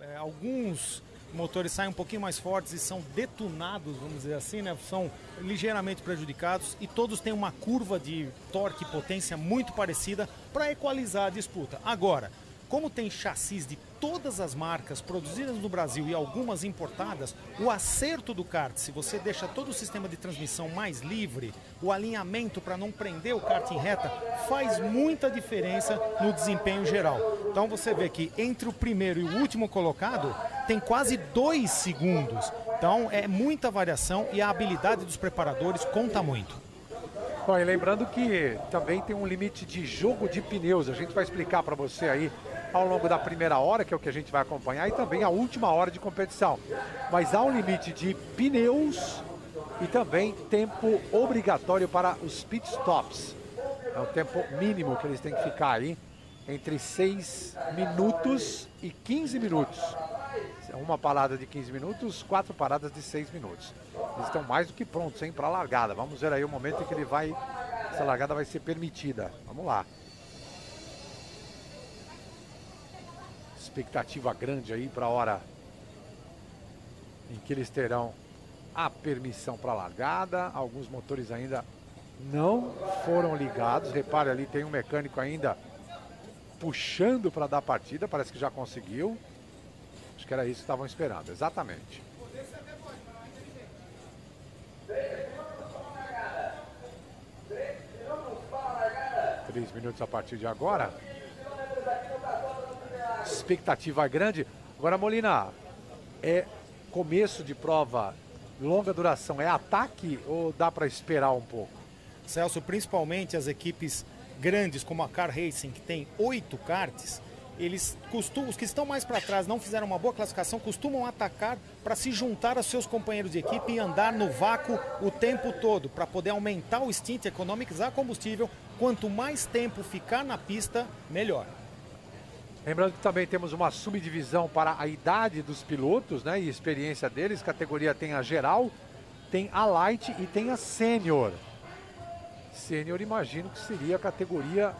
É, alguns motores saem um pouquinho mais fortes e são detonados, vamos dizer assim, né? São ligeiramente prejudicados e todos têm uma curva de torque e potência muito parecida para equalizar a disputa. Agora, como tem chassis de todas as marcas produzidas no Brasil e algumas importadas, o acerto do kart, se você deixa todo o sistema de transmissão mais livre, o alinhamento para não prender o kart em reta, faz muita diferença no desempenho geral. Então você vê que entre o primeiro e o último colocado tem quase dois segundos. Então é muita variação e a habilidade dos preparadores conta muito. Bom, e lembrando que também tem um limite de jogo de pneus. A gente vai explicar para você aí ao longo da primeira hora, que é o que a gente vai acompanhar, e também a última hora de competição. Mas há um limite de pneus e também tempo obrigatório para os pit stops. É o tempo mínimo que eles têm que ficar aí, entre 6 minutos e 15 minutos. Uma parada de 15 minutos, quatro paradas de 6 minutos. Eles estão mais do que prontos, para a largada. Vamos ver aí o momento em que ele vai, essa largada vai ser permitida. Vamos lá. Expectativa grande aí para a hora em que eles terão a permissão para largada. Alguns motores ainda não foram ligados. Repare ali, tem um mecânico ainda puxando para dar partida. Parece que já conseguiu. Acho que era isso que estavam esperando, exatamente. Três minutos a partir de agora. Expectativa grande. Agora, Molina, é começo de prova longa duração. É ataque ou dá para esperar um pouco? Celso, principalmente as equipes grandes como a Car Racing, que tem oito karts, eles costumam, os que estão mais para trás não fizeram uma boa classificação, costumam atacar para se juntar aos seus companheiros de equipe e andar no vácuo o tempo todo, para poder aumentar o stint, economizar combustível. Quanto mais tempo ficar na pista, melhor. Lembrando que também temos uma subdivisão para a idade dos pilotos né, e experiência deles. Categoria tem a geral, tem a light e tem a sênior. Sênior imagino que seria a categoria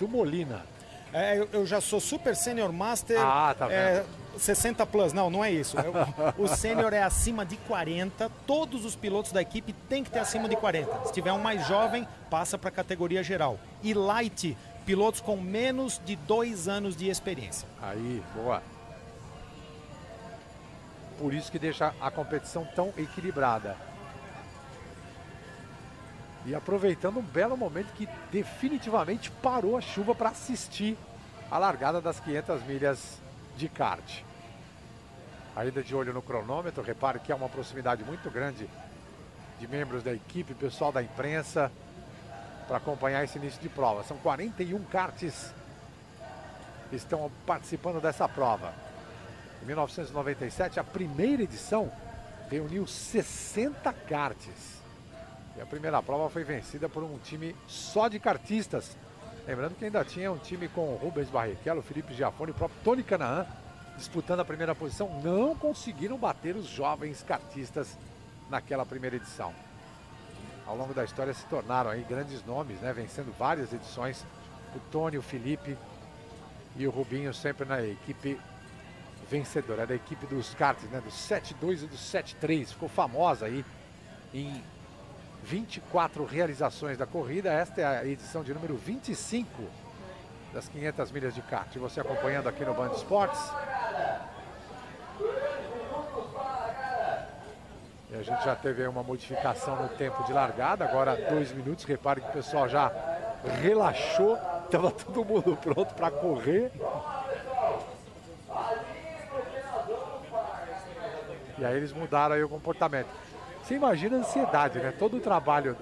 do Molina. É, eu, eu, já sou Super Senior Master ah, tá é, 60 Plus. Não, não é isso. É o, o Sênior é acima de 40. Todos os pilotos da equipe têm que ter acima de 40. Se tiver um mais jovem, passa para a categoria geral. E Light, pilotos com menos de dois anos de experiência. Aí, boa. Por isso que deixa a competição tão equilibrada. E aproveitando um belo momento que definitivamente parou a chuva para assistir a largada das 500 milhas de kart. Ainda de olho no cronômetro, repare que há uma proximidade muito grande de membros da equipe, pessoal da imprensa, para acompanhar esse início de prova. São 41 karts que estão participando dessa prova. Em 1997, a primeira edição reuniu 60 karts. E a primeira prova foi vencida por um time só de cartistas. Lembrando que ainda tinha um time com Rubens Barrichello, Felipe Giafone e o próprio Tony Canaan disputando a primeira posição. Não conseguiram bater os jovens cartistas naquela primeira edição. Ao longo da história se tornaram aí grandes nomes, né? Vencendo várias edições. O Tony, o Felipe e o Rubinho sempre na equipe vencedora, é da equipe dos karts, né? Do 7-2 e do 7-3. Ficou famosa aí em 24 realizações da corrida. Esta é a edição de número 25 das 500 milhas de kart. Você acompanhando aqui no Band Esportes. E a gente já teve uma modificação no tempo de largada, agora dois minutos. Repare que o pessoal já relaxou, estava todo mundo pronto para correr. E aí eles mudaram aí o comportamento. Você imagina a ansiedade, né? Todo o trabalho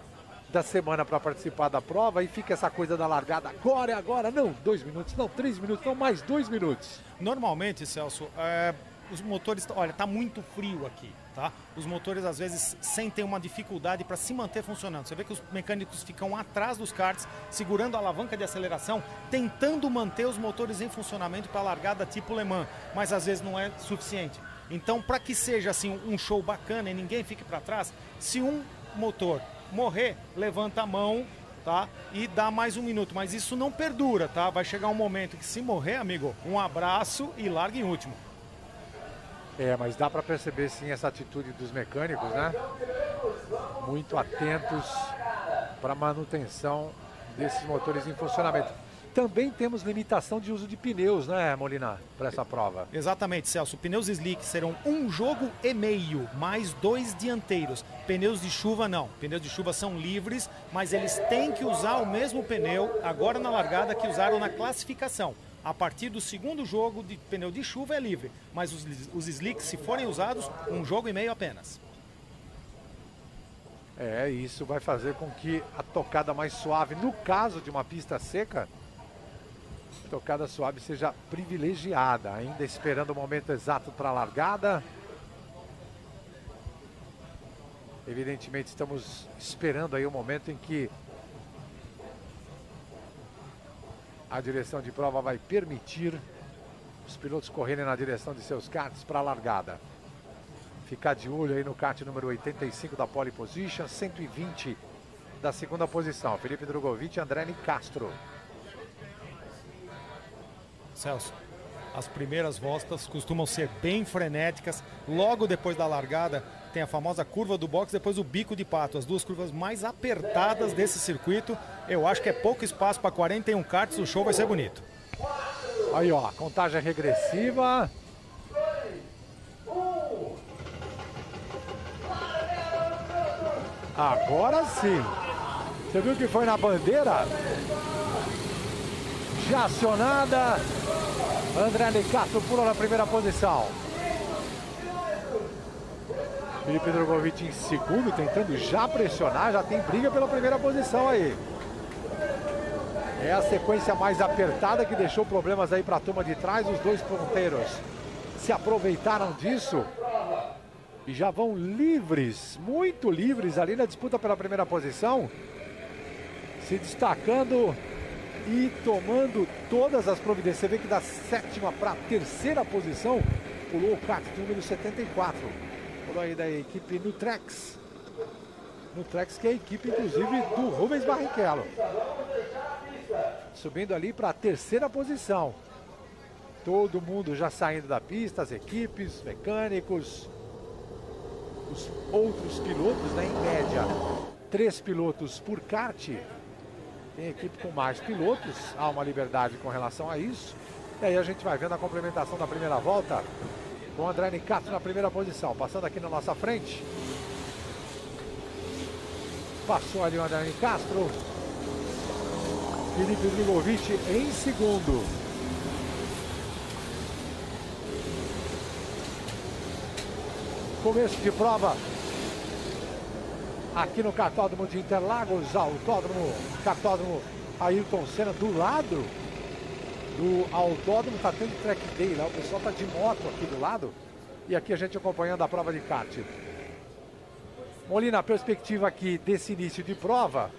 da semana para participar da prova e fica essa coisa da largada agora é agora, não, dois minutos, não, três minutos, não, mais dois minutos. Normalmente, Celso, é, os motores, olha, tá muito frio aqui, tá? Os motores às vezes sentem uma dificuldade para se manter funcionando. Você vê que os mecânicos ficam atrás dos karts, segurando a alavanca de aceleração, tentando manter os motores em funcionamento para a largada tipo Le Mans, mas às vezes não é suficiente. Então, para que seja assim um show bacana e ninguém fique para trás, se um motor morrer, levanta a mão, tá? E dá mais um minuto, mas isso não perdura, tá? Vai chegar um momento que se morrer, amigo, um abraço e larga em último. É, mas dá para perceber sim essa atitude dos mecânicos, né? Muito atentos para manutenção desses motores em funcionamento. Também temos limitação de uso de pneus, né, Molina, para essa prova? Exatamente, Celso. Pneus slick serão um jogo e meio, mais dois dianteiros. Pneus de chuva não. Pneus de chuva são livres, mas eles têm que usar o mesmo pneu agora na largada que usaram na classificação. A partir do segundo jogo de pneu de chuva é livre, mas os, os slicks, se forem usados, um jogo e meio apenas. É, isso vai fazer com que a tocada mais suave, no caso de uma pista seca, tocada suave seja privilegiada, ainda esperando o momento exato para a largada. Evidentemente estamos esperando aí o momento em que a direção de prova vai permitir os pilotos correrem na direção de seus karts para a largada. Ficar de olho aí no kart número 85 da pole position, 120 da segunda posição. Felipe Drogovic e André Castro. Celso, as primeiras voltas costumam ser bem frenéticas. Logo depois da largada, tem a famosa curva do box, depois o bico de pato, as duas curvas mais apertadas desse circuito. Eu acho que é pouco espaço para 41 karts, o show vai ser bonito. Aí, ó, contagem regressiva. Agora sim. Você viu que foi na bandeira? Já acionada. André Castro pula na primeira posição. Felipe Drogovic em segundo, tentando já pressionar, já tem briga pela primeira posição aí. É a sequência mais apertada que deixou problemas aí para a turma de trás. Os dois ponteiros se aproveitaram disso e já vão livres, muito livres ali na disputa pela primeira posição. Se destacando e tomando todas as providências. Você vê que da sétima para a terceira posição pulou o kart número 74. Pulou aí da equipe Nutrex. Nutrex que é a equipe inclusive do Rubens Barrichello. Subindo ali para a terceira posição. Todo mundo já saindo da pista, as equipes, mecânicos, os outros pilotos, né, em média, três pilotos por kart. Tem equipe com mais pilotos, há uma liberdade com relação a isso. E aí a gente vai vendo a complementação da primeira volta com o André Nicato na primeira posição, passando aqui na nossa frente. Passou ali o André Castro. Felipe Drogovic em segundo. Começo de prova aqui no cartódromo de Interlagos, autódromo, cartódromo Ayrton Senna, do lado do autódromo, tá tendo track day lá, o pessoal tá de moto aqui do lado, e aqui a gente acompanhando a prova de kart. Molina, a perspectiva aqui desse início de prova,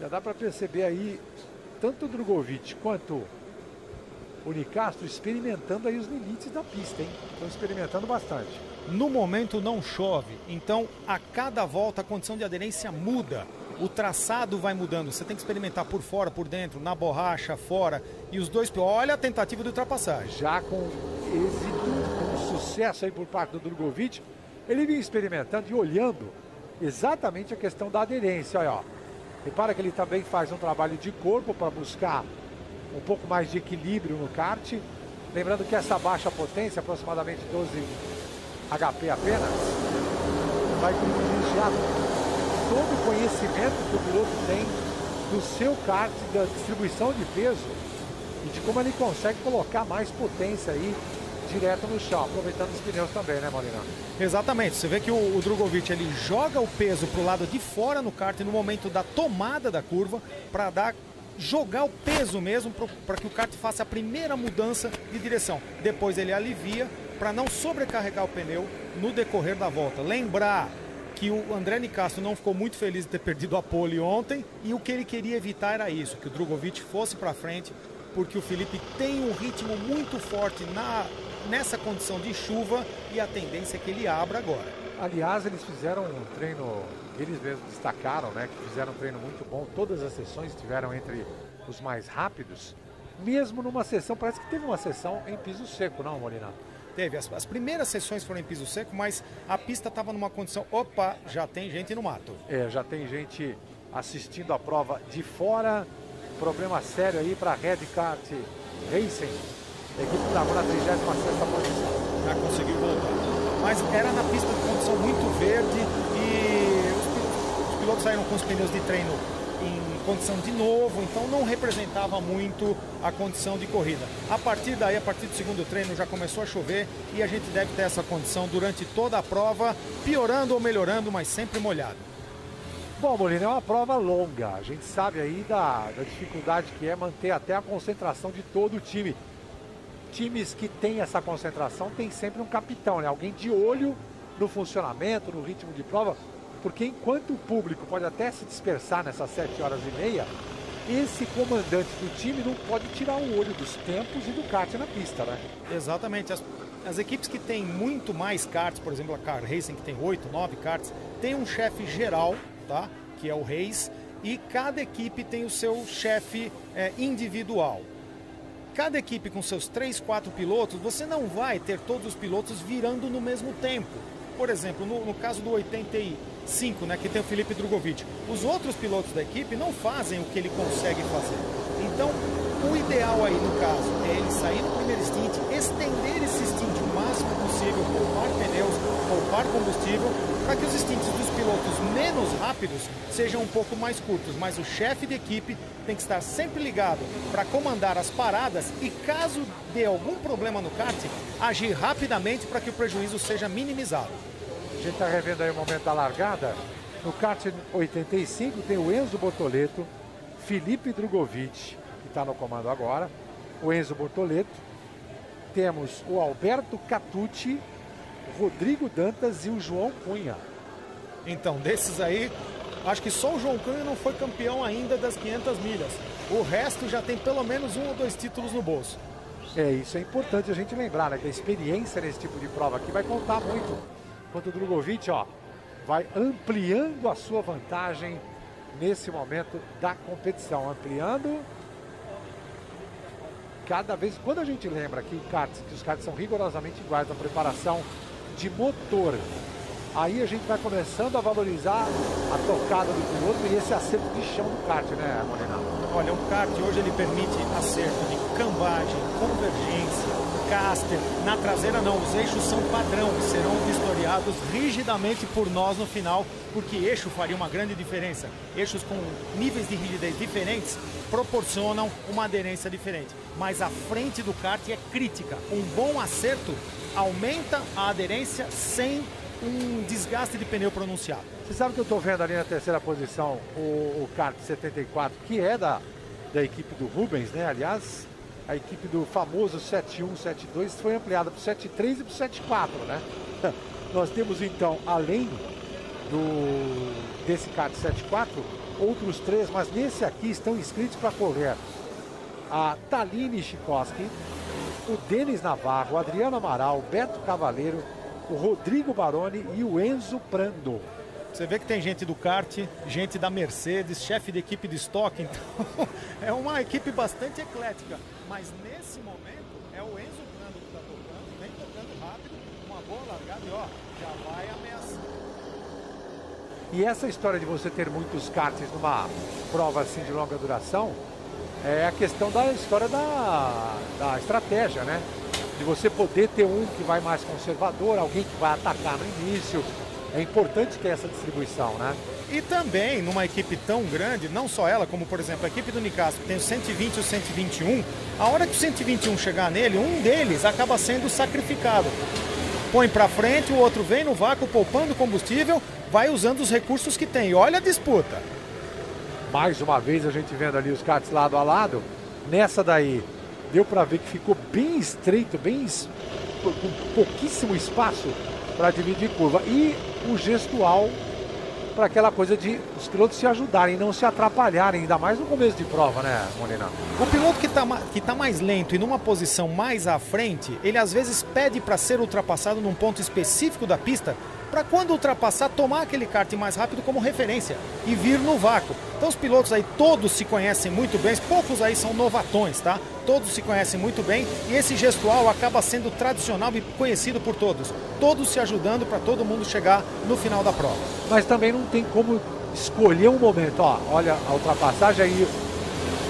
já dá para perceber aí, tanto o Drogovic quanto o Nicastro experimentando aí os limites da pista, hein? Estão experimentando bastante. No momento não chove, então a cada volta a condição de aderência muda. O traçado vai mudando. Você tem que experimentar por fora, por dentro, na borracha, fora. E os dois. Olha a tentativa de ultrapassagem. Já com êxito, com sucesso aí por parte do Drogovic, ele vinha experimentando e olhando exatamente a questão da aderência. Olha, ó. Repara que ele também faz um trabalho de corpo para buscar um pouco mais de equilíbrio no kart. Lembrando que essa baixa potência, aproximadamente 12 HP apenas, vai privilegiar todo o conhecimento que o piloto tem do seu kart, da distribuição de peso e de como ele consegue colocar mais potência aí direto no chão, aproveitando os pneus também, né, Molina? Exatamente. Você vê que o, o Drogovic ele joga o peso para o lado de fora no kart no momento da tomada da curva para dar jogar o peso mesmo para que o kart faça a primeira mudança de direção. Depois ele alivia para não sobrecarregar o pneu no decorrer da volta. Lembrar que o André Nicastro não ficou muito feliz de ter perdido a pole ontem e o que ele queria evitar era isso, que o Drogovic fosse para frente, porque o Felipe tem um ritmo muito forte na, nessa condição de chuva e a tendência é que ele abra agora. Aliás, eles fizeram um treino, eles mesmos destacaram, né, que fizeram um treino muito bom. Todas as sessões estiveram entre os mais rápidos, mesmo numa sessão, parece que teve uma sessão em piso seco, não, Molina? Teve. As, as primeiras sessões foram em piso seco, mas a pista estava numa condição. Opa, já tem gente no mato. É, já tem gente assistindo a prova de fora. Problema sério aí para a Red Kart Racing. A equipe estava na 36 posição. Já conseguiu voltar. Mas era na pista de condição muito verde e os pilotos, os pilotos saíram com os pneus de treino condição de novo, então não representava muito a condição de corrida. A partir daí, a partir do segundo treino, já começou a chover e a gente deve ter essa condição durante toda a prova, piorando ou melhorando, mas sempre molhado. Bom, Molina, é uma prova longa. A gente sabe aí da, da dificuldade que é manter até a concentração de todo o time. Times que têm essa concentração tem sempre um capitão, né? Alguém de olho no funcionamento, no ritmo de prova, porque enquanto o público pode até se dispersar nessas sete horas e meia, esse comandante do time não pode tirar o olho dos tempos e do kart na pista, né? Exatamente. As, as equipes que têm muito mais karts, por exemplo, a Car Racing, que tem oito, nove karts, tem um chefe geral tá? que é o Reis, e cada equipe tem o seu chefe é, individual. Cada equipe com seus três, quatro pilotos, você não vai ter todos os pilotos virando no mesmo tempo. Por exemplo, no, no caso do 85, né, que tem o Felipe Drogovic, os outros pilotos da equipe não fazem o que ele consegue fazer. Então, o ideal aí no caso é ele sair no primeiro stint, estender esse stint o máximo possível, poupar pneus, poupar combustível para que os stints dos pilotos menos rápidos sejam um pouco mais curtos, mas o chefe de equipe tem que estar sempre ligado para comandar as paradas e caso dê algum problema no kart, agir rapidamente para que o prejuízo seja minimizado. A gente está revendo aí o momento da largada. No kart 85 tem o Enzo Bortoleto, Felipe Drogovic, que está no comando agora, o Enzo Bortoleto. Temos o Alberto Catucci Rodrigo Dantas e o João Cunha. Então, desses aí, acho que só o João Cunha não foi campeão ainda das 500 milhas. O resto já tem pelo menos um ou dois títulos no bolso. É, isso é importante a gente lembrar, né? Que a experiência nesse tipo de prova aqui vai contar muito. Enquanto o Drogovic, ó, vai ampliando a sua vantagem nesse momento da competição. Ampliando cada vez. Quando a gente lembra que, que os karts são rigorosamente iguais na preparação de motor. Aí a gente vai começando a valorizar a tocada do piloto e esse acerto de chão do kart, né, Morena? Olha, um kart hoje ele permite acerto de cambagem, convergência, caster. Na traseira não, os eixos são padrão, serão vistoriados rigidamente por nós no final, porque eixo faria uma grande diferença. Eixos com níveis de rigidez diferentes proporcionam uma aderência diferente. Mas a frente do kart é crítica. Um bom acerto aumenta a aderência sem um desgaste de pneu pronunciado. Você sabe que eu estou vendo ali na terceira posição o, o kart 74, que é da, da equipe do Rubens, né? Aliás, a equipe do famoso 71, 72 foi ampliada para o 73 e para o 74, né? Nós temos então, além do desse kart 74, outros três, mas nesse aqui estão inscritos para correr a Taline Chikoski, o Denis Navarro, Adriano Amaral, Beto Cavaleiro, o Rodrigo Baroni e o Enzo Prando. Você vê que tem gente do kart, gente da Mercedes, chefe de equipe de estoque, então é uma equipe bastante eclética. Mas nesse momento é o Enzo Prando que está tocando, vem tocando rápido, uma boa largada e ó, já vai ameaçando. E essa história de você ter muitos karts numa prova assim de longa duração, é a questão da história da, da estratégia, né? De você poder ter um que vai mais conservador, alguém que vai atacar no início. É importante ter essa distribuição, né? E também, numa equipe tão grande, não só ela, como por exemplo a equipe do Nicastro, que tem o 120 e o 121, a hora que o 121 chegar nele, um deles acaba sendo sacrificado. Põe para frente, o outro vem no vácuo poupando combustível, vai usando os recursos que tem. Olha a disputa. Mais uma vez a gente vendo ali os karts lado a lado. Nessa daí, deu para ver que ficou bem estreito, bem com pouquíssimo espaço para dividir curva. E o gestual para aquela coisa de os pilotos se ajudarem, não se atrapalharem, ainda mais no começo de prova, né, Molina? O piloto que está que tá mais lento e numa posição mais à frente, ele às vezes pede para ser ultrapassado num ponto específico da pista para quando ultrapassar, tomar aquele kart mais rápido como referência e vir no vácuo. Então os pilotos aí todos se conhecem muito bem, poucos aí são novatões, tá? Todos se conhecem muito bem e esse gestual acaba sendo tradicional e conhecido por todos. Todos se ajudando para todo mundo chegar no final da prova. Mas também não tem como escolher um momento, ó, olha a ultrapassagem aí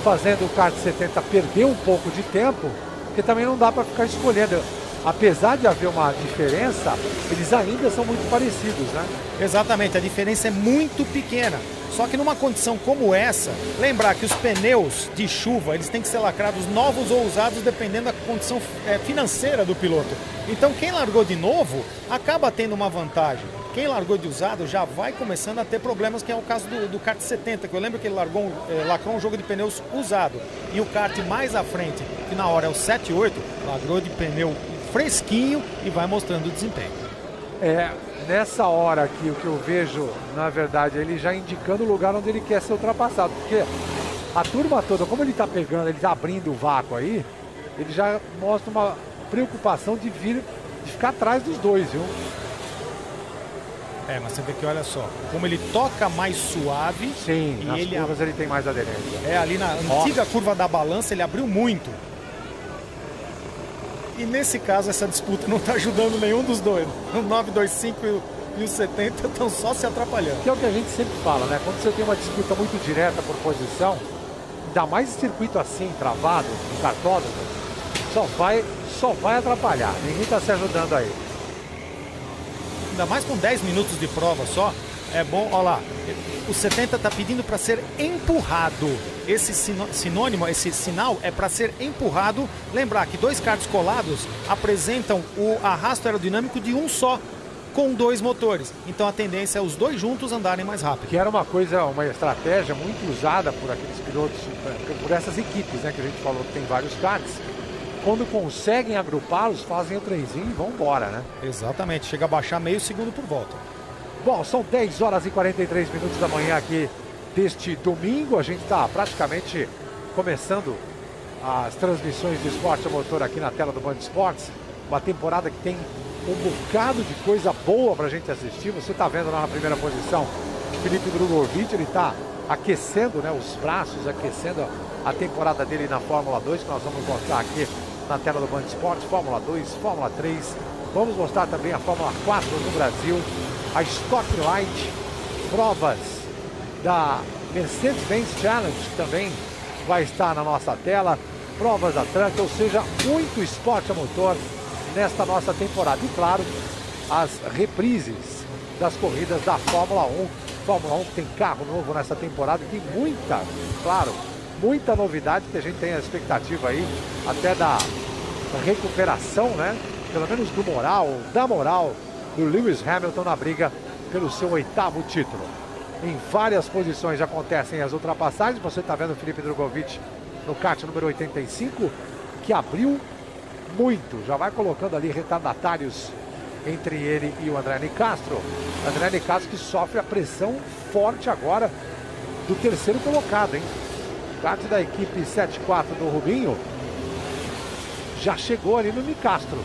fazendo o kart 70 perder um pouco de tempo, porque também não dá para ficar escolhendo. Apesar de haver uma diferença, eles ainda são muito parecidos, né? Exatamente, a diferença é muito pequena. Só que numa condição como essa, lembrar que os pneus de chuva eles têm que ser lacrados novos ou usados dependendo da condição é, financeira do piloto. Então quem largou de novo acaba tendo uma vantagem. Quem largou de usado já vai começando a ter problemas, que é o caso do, do kart 70, que eu lembro que ele largou, é, lacrou um jogo de pneus usado. E o kart mais à frente, que na hora é o 7.8, largou de pneu fresquinho e vai mostrando o desempenho. É, nessa hora aqui, o que eu vejo, na verdade, ele já indicando o lugar onde ele quer ser ultrapassado. Porque a turma toda, como ele está pegando, ele está abrindo o vácuo aí, ele já mostra uma preocupação de vir, de ficar atrás dos dois, viu? É, mas você vê que olha só, como ele toca mais suave. Sim, e nas ele curvas ele tem mais aderência. É, ali na antiga curva da balança ele abriu muito. E nesse caso essa disputa não está ajudando nenhum dos dois. O 925 e o, e o 70 estão só se atrapalhando. Que é o que a gente sempre fala, né? Quando você tem uma disputa muito direta por posição, ainda mais circuito assim, travado, no cartódromo, só vai, só vai atrapalhar. Ninguém está se ajudando aí ainda mais com 10 minutos de prova só, é bom, olha lá, o 70 está pedindo para ser empurrado. Esse sinônimo, esse sinal é para ser empurrado. Lembrar que dois carros colados apresentam o arrasto aerodinâmico de um só, com dois motores. Então a tendência é os dois juntos andarem mais rápido. Que era uma coisa, uma estratégia muito usada por aqueles pilotos, por essas equipes, né? Que a gente falou que tem vários karts quando conseguem agrupá-los, fazem o trenzinho e vão embora, né? Exatamente, chega a baixar meio segundo por volta. Bom, são 10 horas e 43 minutos da manhã aqui deste domingo. A gente está praticamente começando as transmissões de esporte a motor aqui na tela do Band Esportes. Uma temporada que tem um bocado de coisa boa para a gente assistir. Você está vendo lá na primeira posição Felipe Drogovic, ele está aquecendo né, os braços, aquecendo a temporada dele na Fórmula 2, que nós vamos mostrar aqui na tela do Band Esportes, Fórmula 2, Fórmula 3. Vamos mostrar também a Fórmula 4 no Brasil, a Stock Light, provas da Mercedes-Benz Challenge também vai estar na nossa tela, provas da Truck, ou seja, muito esporte a motor nesta nossa temporada. E claro, as reprises das corridas da Fórmula 1. Fórmula 1 que tem carro novo nessa temporada, tem muita, claro, muita novidade que a gente tem a expectativa aí até da recuperação, né? Pelo menos do moral, da moral do Lewis Hamilton na briga pelo seu oitavo título. Em várias posições acontecem as ultrapassagens. Você está vendo o Felipe Drogovic no kart número 85, que abriu muito. Já vai colocando ali retardatários entre ele e o André Nicastro. André Nicastro que sofre a pressão forte agora do terceiro colocado, hein? kart da equipe 74 do Rubinho já chegou ali no Nicastro.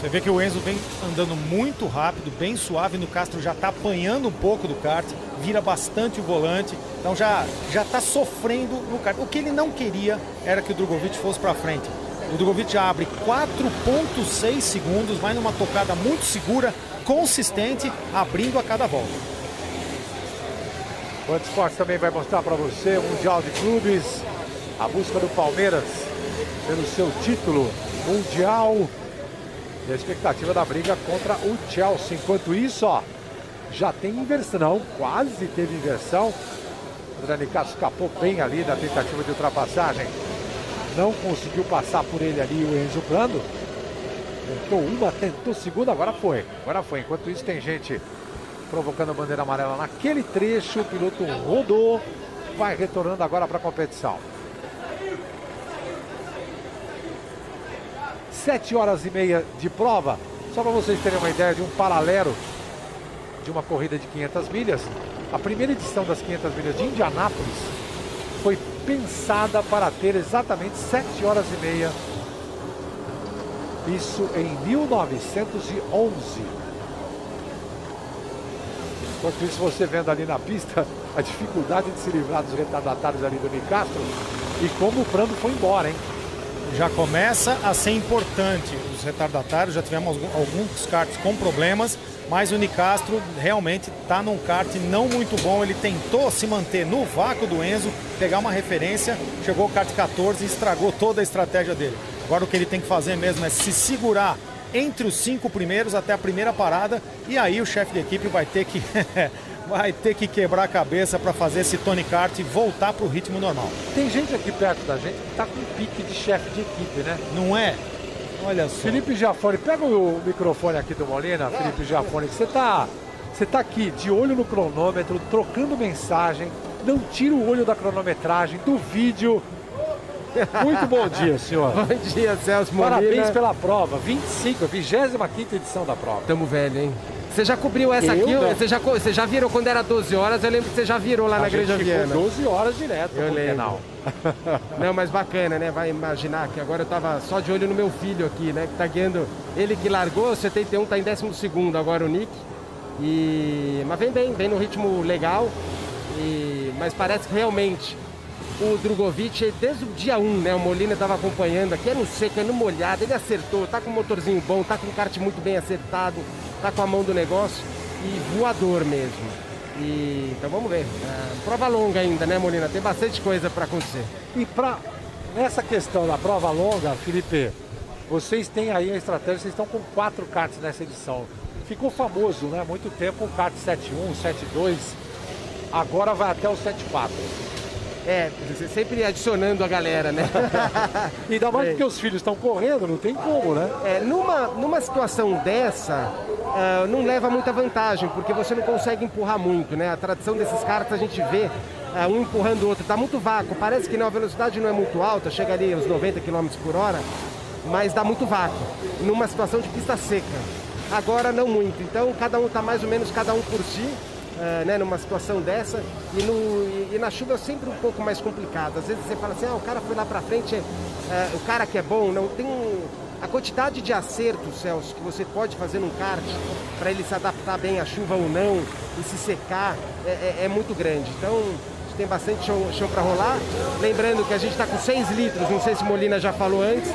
Você vê que o Enzo vem andando muito rápido, bem suave. No Castro já está apanhando um pouco do kart, vira bastante o volante. Então já já está sofrendo no kart. O que ele não queria era que o Drogovic fosse para frente. O Drogovic abre 4,6 segundos, vai numa tocada muito segura, consistente, abrindo a cada volta. O Esportes também vai mostrar para você o Mundial de Clubes, a busca do Palmeiras pelo seu título mundial e a expectativa da briga contra o Chelsea. Enquanto isso, ó, já tem inversão, não, quase teve inversão. O Dani Castro escapou bem ali da tentativa de ultrapassagem. Não conseguiu passar por ele ali o Enzo Brando. Tentou uma, tentou segunda, agora foi. Agora foi. Enquanto isso, tem gente provocando a bandeira amarela naquele trecho. O piloto rodou, vai retornando agora para a competição. Sete horas e meia de prova. Só para vocês terem uma ideia de um paralelo de uma corrida de 500 milhas. A primeira edição das 500 milhas de Indianápolis foi pensada para ter exatamente 7 horas e meia. Isso em 1911. Enquanto isso, você vendo ali na pista a dificuldade de se livrar dos retardatários ali do Nicastro e como o Prando foi embora, hein? Já começa a ser importante os retardatários, já tivemos alguns karts com problemas, mas o Nicastro realmente está num kart não muito bom. Ele tentou se manter no vácuo do Enzo, pegar uma referência, chegou o kart 14 e estragou toda a estratégia dele. Agora o que ele tem que fazer mesmo é se segurar entre os cinco primeiros até a primeira parada e aí o chefe de equipe vai ter que vai ter que quebrar a cabeça para fazer esse Tony Kart voltar para o ritmo normal. Tem gente aqui perto da gente que está com pique de chefe de equipe, né? Não é? Olha só. Felipe Giafone, pega o microfone aqui do Molina, Felipe Giafone, você está você tá aqui de olho no cronômetro, trocando mensagem, não tira o olho da cronometragem, do vídeo. Muito bom dia, senhor. bom dia, Celso Molina. Parabéns pela prova. 25, a 25 edição da prova. Tamo velho, hein? Você já cobriu essa eu aqui? Você já, você já virou quando era 12 horas? Eu lembro que você já virou lá a na Granja Viana. 12 horas direto eu lembro. Canal. Não, mas bacana, né? Vai imaginar que agora eu tava só de olho no meu filho aqui, né? Que tá guiando. Ele que largou, 71 tá em 12 agora o Nick. E... Mas vem bem, vem no ritmo legal. E... Mas parece que realmente o Drogovic, desde o dia 1, né? O Molina estava acompanhando aqui, é no seco, é no molhado, ele acertou, tá com um motorzinho bom, tá com um kart muito bem acertado, tá com a mão do negócio e voador mesmo. E, então vamos ver. É, prova longa ainda, né, Molina? Tem bastante coisa para acontecer. E para nessa questão da prova longa, Felipe, vocês têm aí a estratégia, vocês estão com quatro karts nessa edição. Ficou famoso, né? Muito tempo o kart 71, 72, agora vai até o 74. É, sempre adicionando a galera, né? Ainda mais é. porque os filhos estão correndo, não tem como, né? É, numa, numa situação dessa, uh, não leva muita vantagem, porque você não consegue empurrar muito, né? A tradição desses caras a gente vê uh, um empurrando o outro, tá muito vácuo. Parece que não, a velocidade não é muito alta, chega ali aos 90 km por hora, mas dá muito vácuo, numa situação de pista seca. Agora não muito, então cada um está mais ou menos cada um por si uh, né, numa situação dessa. E, no, e, e, na chuva é sempre um pouco mais complicado. Às vezes você fala assim, ah, o cara foi lá para frente, uh, o cara que é bom, não tem a quantidade de acertos, Celso, que você pode fazer num kart para ele se adaptar bem à chuva ou não e se secar é, é, é muito grande. Então tem bastante chão, chão para rolar. Lembrando que a gente está com 6 litros, não sei se Molina já falou antes,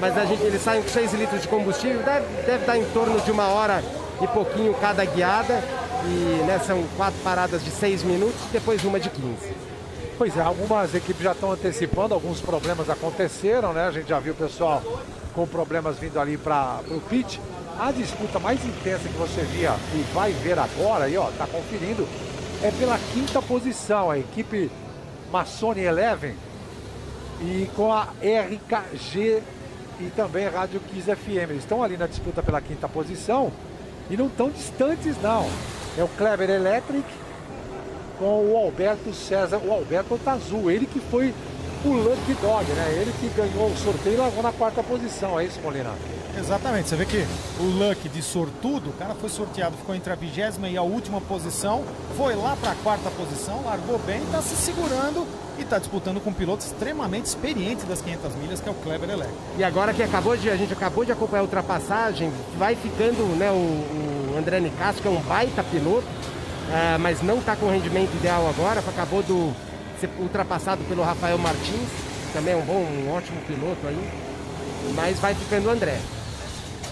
mas a gente, eles saem com 6 litros de combustível, deve, deve dar em torno de uma hora e pouquinho cada guiada. E né, são quatro paradas de seis minutos, depois uma de 15. Pois é, algumas equipes já estão antecipando, alguns problemas aconteceram, né? A gente já viu o pessoal com problemas vindo ali para o pit. A disputa mais intensa que você via e vai ver agora, aí, ó, tá conferindo, é pela quinta posição, a equipe Massoni Eleven e com a RKG e também a Rádio Kiss FM. Eles estão ali na disputa pela quinta posição e não tão distantes não. É o Kleber Electric com o Alberto César. O Alberto tá azul, ele que foi o Lucky Dog, né? Ele que ganhou o sorteio e largou na quarta posição, é isso, Molina? Exatamente, você vê que o Luck de sortudo, o cara foi sorteado, ficou entre a vigésima e a última posição, foi lá para a quarta posição, largou bem, está se segurando e está disputando com um piloto extremamente experiente das 500 milhas, que é o Kleber Elec. E agora que acabou de, a gente acabou de acompanhar a ultrapassagem, vai ficando né, o, o André Nicasso, que é um baita piloto, uh, mas não está com rendimento ideal agora, acabou de ser ultrapassado pelo Rafael Martins, também é um bom, um ótimo piloto aí, mas vai ficando o André.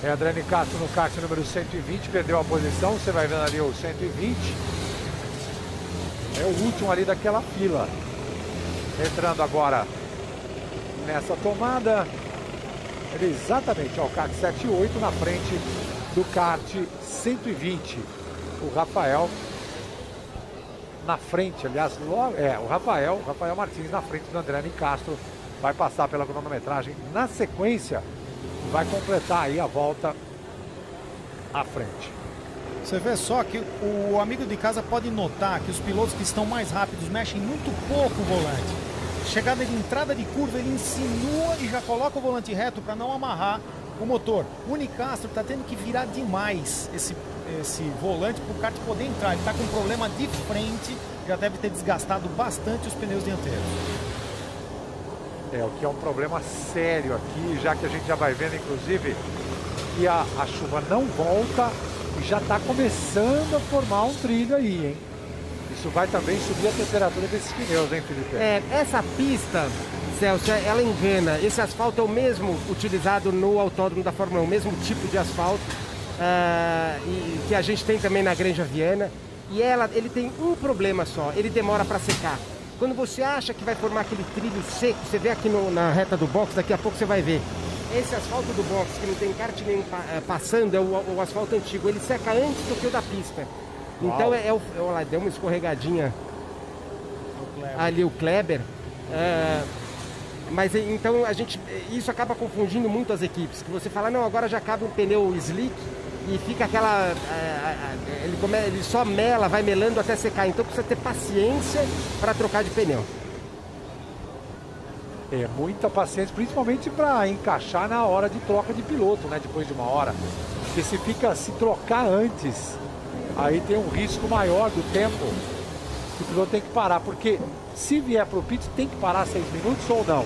É André Nicasso no kart número 120, perdeu a posição, você vai vendo ali o 120. É o último ali daquela fila. Entrando agora nessa tomada. Ele exatamente, ó, o kart 78 na frente do kart 120. O Rafael na frente, aliás, logo, é, o Rafael, o Rafael Martins na frente do André Nicastro vai passar pela cronometragem na sequência vai completar aí a volta à frente. Você vê só que o amigo de casa pode notar que os pilotos que estão mais rápidos mexem muito pouco o volante. Chegada de entrada de curva, ele insinua e já coloca o volante reto para não amarrar o motor. O Nicastro está tendo que virar demais esse, esse volante para o kart poder entrar. Ele está com um problema de frente, já deve ter desgastado bastante os pneus dianteiros. É, o que é um problema sério aqui, já que a gente já vai vendo, inclusive, que a, a chuva não volta e já está começando a formar um trilho aí, hein? Isso vai também subir a temperatura desses pneus, hein, Felipe? É, essa pista, Celso, ela engana. Esse asfalto é o mesmo utilizado no autódromo da Fórmula 1, o mesmo tipo de asfalto uh, e, que a gente tem também na Granja Viana. E ela, ele tem um problema só, ele demora para secar. Quando você acha que vai formar aquele trilho seco, você vê aqui no, na reta do box, daqui a pouco você vai ver. esse asfalto do box que não tem kart nem pa- eh, passando é o, o asfalto antigo. Ele seca antes do que o da pista. Então é, é o. Olha lá, deu uma escorregadinha ali o Kleber. É, mas então a gente. Isso acaba confundindo muito as equipes. Que você fala, não, agora já cabe um pneu slick e fica aquela. é, é, ele, come, ele só mela, vai melando até secar. Então precisa ter paciência para trocar de pneu. É muita paciência, principalmente para encaixar na hora de troca de piloto, né? Depois de uma hora. Porque se fica se trocar antes, aí tem um risco maior do tempo que o piloto tem que parar. Porque se vier para o pit, tem que parar seis minutos ou não?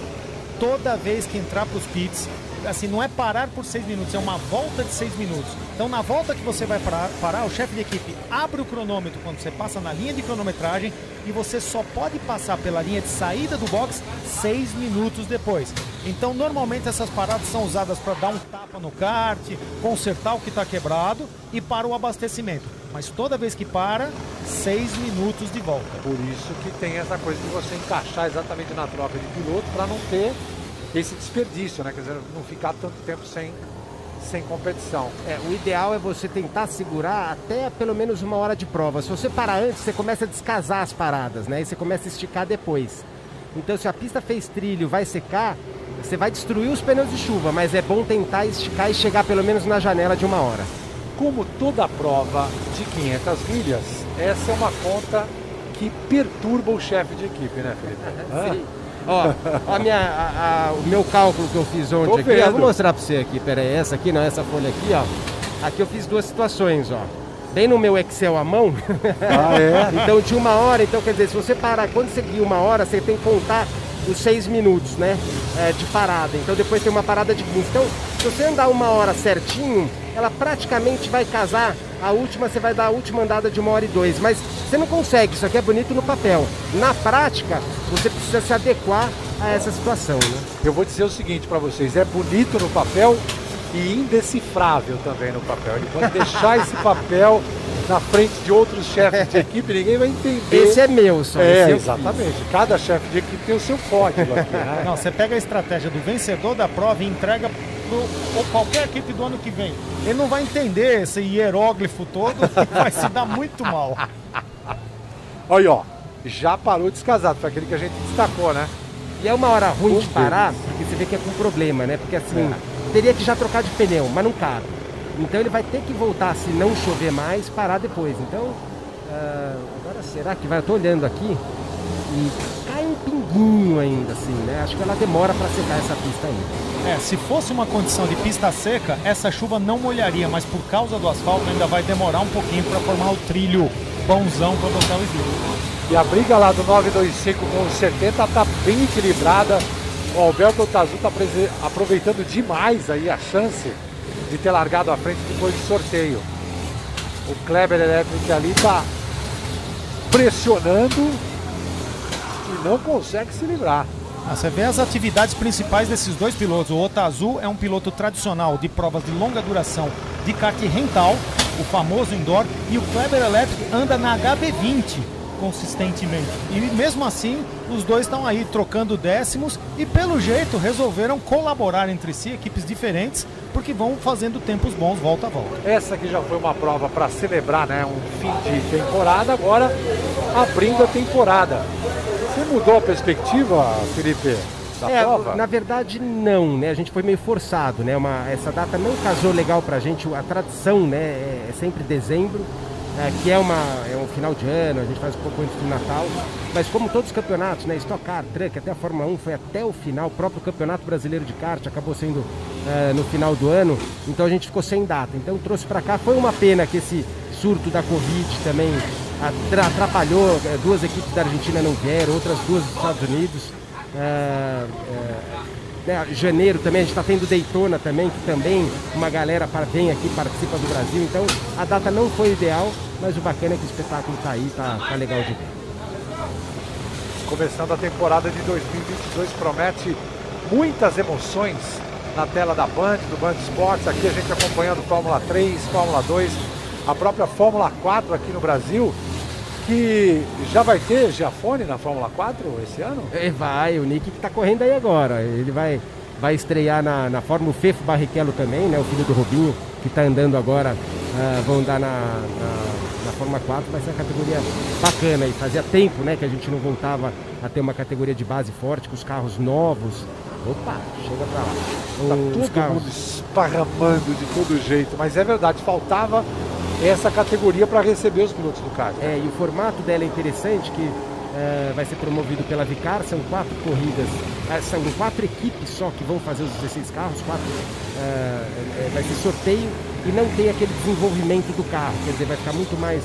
toda vez que entrar para os pits, assim, não é parar por seis minutos, é uma volta de seis minutos. Então, na volta que você vai parar, parar, o chefe de equipe abre o cronômetro quando você passa na linha de cronometragem e você só pode passar pela linha de saída do box seis minutos depois. Então, normalmente essas paradas são usadas para dar um tapa no kart, consertar o que está quebrado e para o abastecimento. Mas toda vez que para, seis minutos de volta. Por isso que tem essa coisa de você encaixar exatamente na troca de piloto para não ter esse desperdício, né? Quer dizer, não ficar tanto tempo sem, sem competição. É, o ideal é você tentar segurar até pelo menos uma hora de prova. Se você parar antes, você começa a descasar as paradas, né? E você começa a esticar depois. Então, se a pista fez trilho, vai secar, você vai destruir os pneus de chuva, mas é bom tentar esticar e chegar pelo menos na janela de uma hora. Como toda prova de 500 milhas, essa é uma conta que perturba o chefe de equipe, né, Felipe? Sim. Ó, a minha, a- a- o meu cálculo que eu fiz ontem Tô aqui, ó, vendo. vou mostrar pra você aqui, pera aí, essa aqui não, essa folha aqui, ó. Aqui eu fiz duas situações, ó. Bem no meu Excel à mão, Ah, é? então de uma hora, então quer dizer, se você parar, quando você guia uma hora, você tem que contar os seis minutos, né? é, de parada. Então depois tem uma parada de 15. Então, se você andar uma hora certinho, ela praticamente vai casar. A última, você vai dar a última andada de uma hora e dois. Mas você não consegue, isso aqui é bonito no papel. Na prática, você precisa se adequar a essa situação, né? Eu vou dizer o seguinte para vocês, é bonito no papel e indecifrável também no papel. Ele pode deixar esse papel na frente de outros chefes de equipe, ninguém vai entender. Esse é meu, só. É, exatamente. Cada chefe de equipe tem o seu código aqui, né? Não, você pega a estratégia do vencedor da prova e entrega para qualquer equipe do ano que vem. Ele não vai entender esse hieróglifo todo e vai se dar muito mal. Olha, aí, ó, já parou descasado, foi aquele que a gente destacou, né? E é uma hora ruim de parar, porque você vê que é com problema, né? Porque assim, teria que já trocar de pneu, mas não cabe. Então ele vai ter que voltar, se não chover mais, parar depois. Então, ah, agora será que vai? Eu tô olhando aqui e cai um pinguinho ainda, assim, né? Acho que ela demora para secar essa pista ainda. É, se fosse uma condição de pista seca, essa chuva não molharia, mas por causa do asfalto ainda vai demorar um pouquinho para formar o trilho bonzão para botar o. E a briga lá do 925 com o 70 tá bem equilibrada. O Alberto Otazu tá prese- aproveitando demais aí a chance de ter largado à frente depois do sorteio. O Kleber Electric ali tá pressionando e não consegue se livrar. Ah, você vê as atividades principais desses dois pilotos. O Otazu é um piloto tradicional de provas de longa duração de kart rental, o famoso indoor, e o Kleber Electric anda na HB20 consistentemente. E mesmo assim, os dois estão aí trocando décimos e pelo jeito resolveram colaborar entre si, equipes diferentes, porque vão fazendo tempos bons volta a volta. Essa aqui já foi uma prova para celebrar né, um fim de temporada, agora abrindo a temporada. Você mudou a perspectiva, Felipe, da É, prova? na verdade não, né? A gente foi meio forçado, né? Uma, essa data não casou legal pra gente. A tradição, né? É, é sempre dezembro, é, que é, uma, é um final de ano, a gente faz um pouco antes do Natal. Mas como todos os campeonatos, né? Stock Car, Truck, até a Fórmula 1 foi até o final. O próprio Campeonato Brasileiro de Kart acabou sendo é, no final do ano. Então a gente ficou sem data. Então trouxe pra cá. Foi uma pena que esse surto da Covid também atra- atrapalhou. é, Duas equipes da Argentina não vieram, outras duas dos Estados Unidos. É, é, né, janeiro também, a gente está tendo Daytona também, que também uma galera vem aqui, participa do Brasil. Então a data não foi ideal, mas o bacana é que o espetáculo está aí, tá, tá legal de ver. Começando a temporada de 2022 promete muitas emoções na tela da Band, do Band Esportes. Aqui a gente acompanhando Fórmula 3, Fórmula 2, a própria Fórmula 4 aqui no Brasil, que já vai ter Giafone na Fórmula 4 esse ano? E vai, o Nick que está correndo aí agora. Ele vai. vai estrear na, na Fórmula o Fefo Barrichello também, né? O filho do Robinho, que está andando agora, uh, vão andar na, na, na, Fórmula 4, vai ser uma categoria bacana e fazia tempo, né, que a gente não voltava a ter uma categoria de base forte, com os carros novos. Opa, chega pra lá. Tá todo carros... mundo esparramando de todo jeito, mas é verdade, faltava essa categoria para receber os pilotos do kart. É, e o formato dela é interessante, que é, vai ser promovido pela Vicar, são quatro corridas, é, são quatro equipes só que vão fazer os 16 carros, quatro, é, vai ser sorteio e não tem aquele desenvolvimento do carro, quer dizer, vai ficar muito mais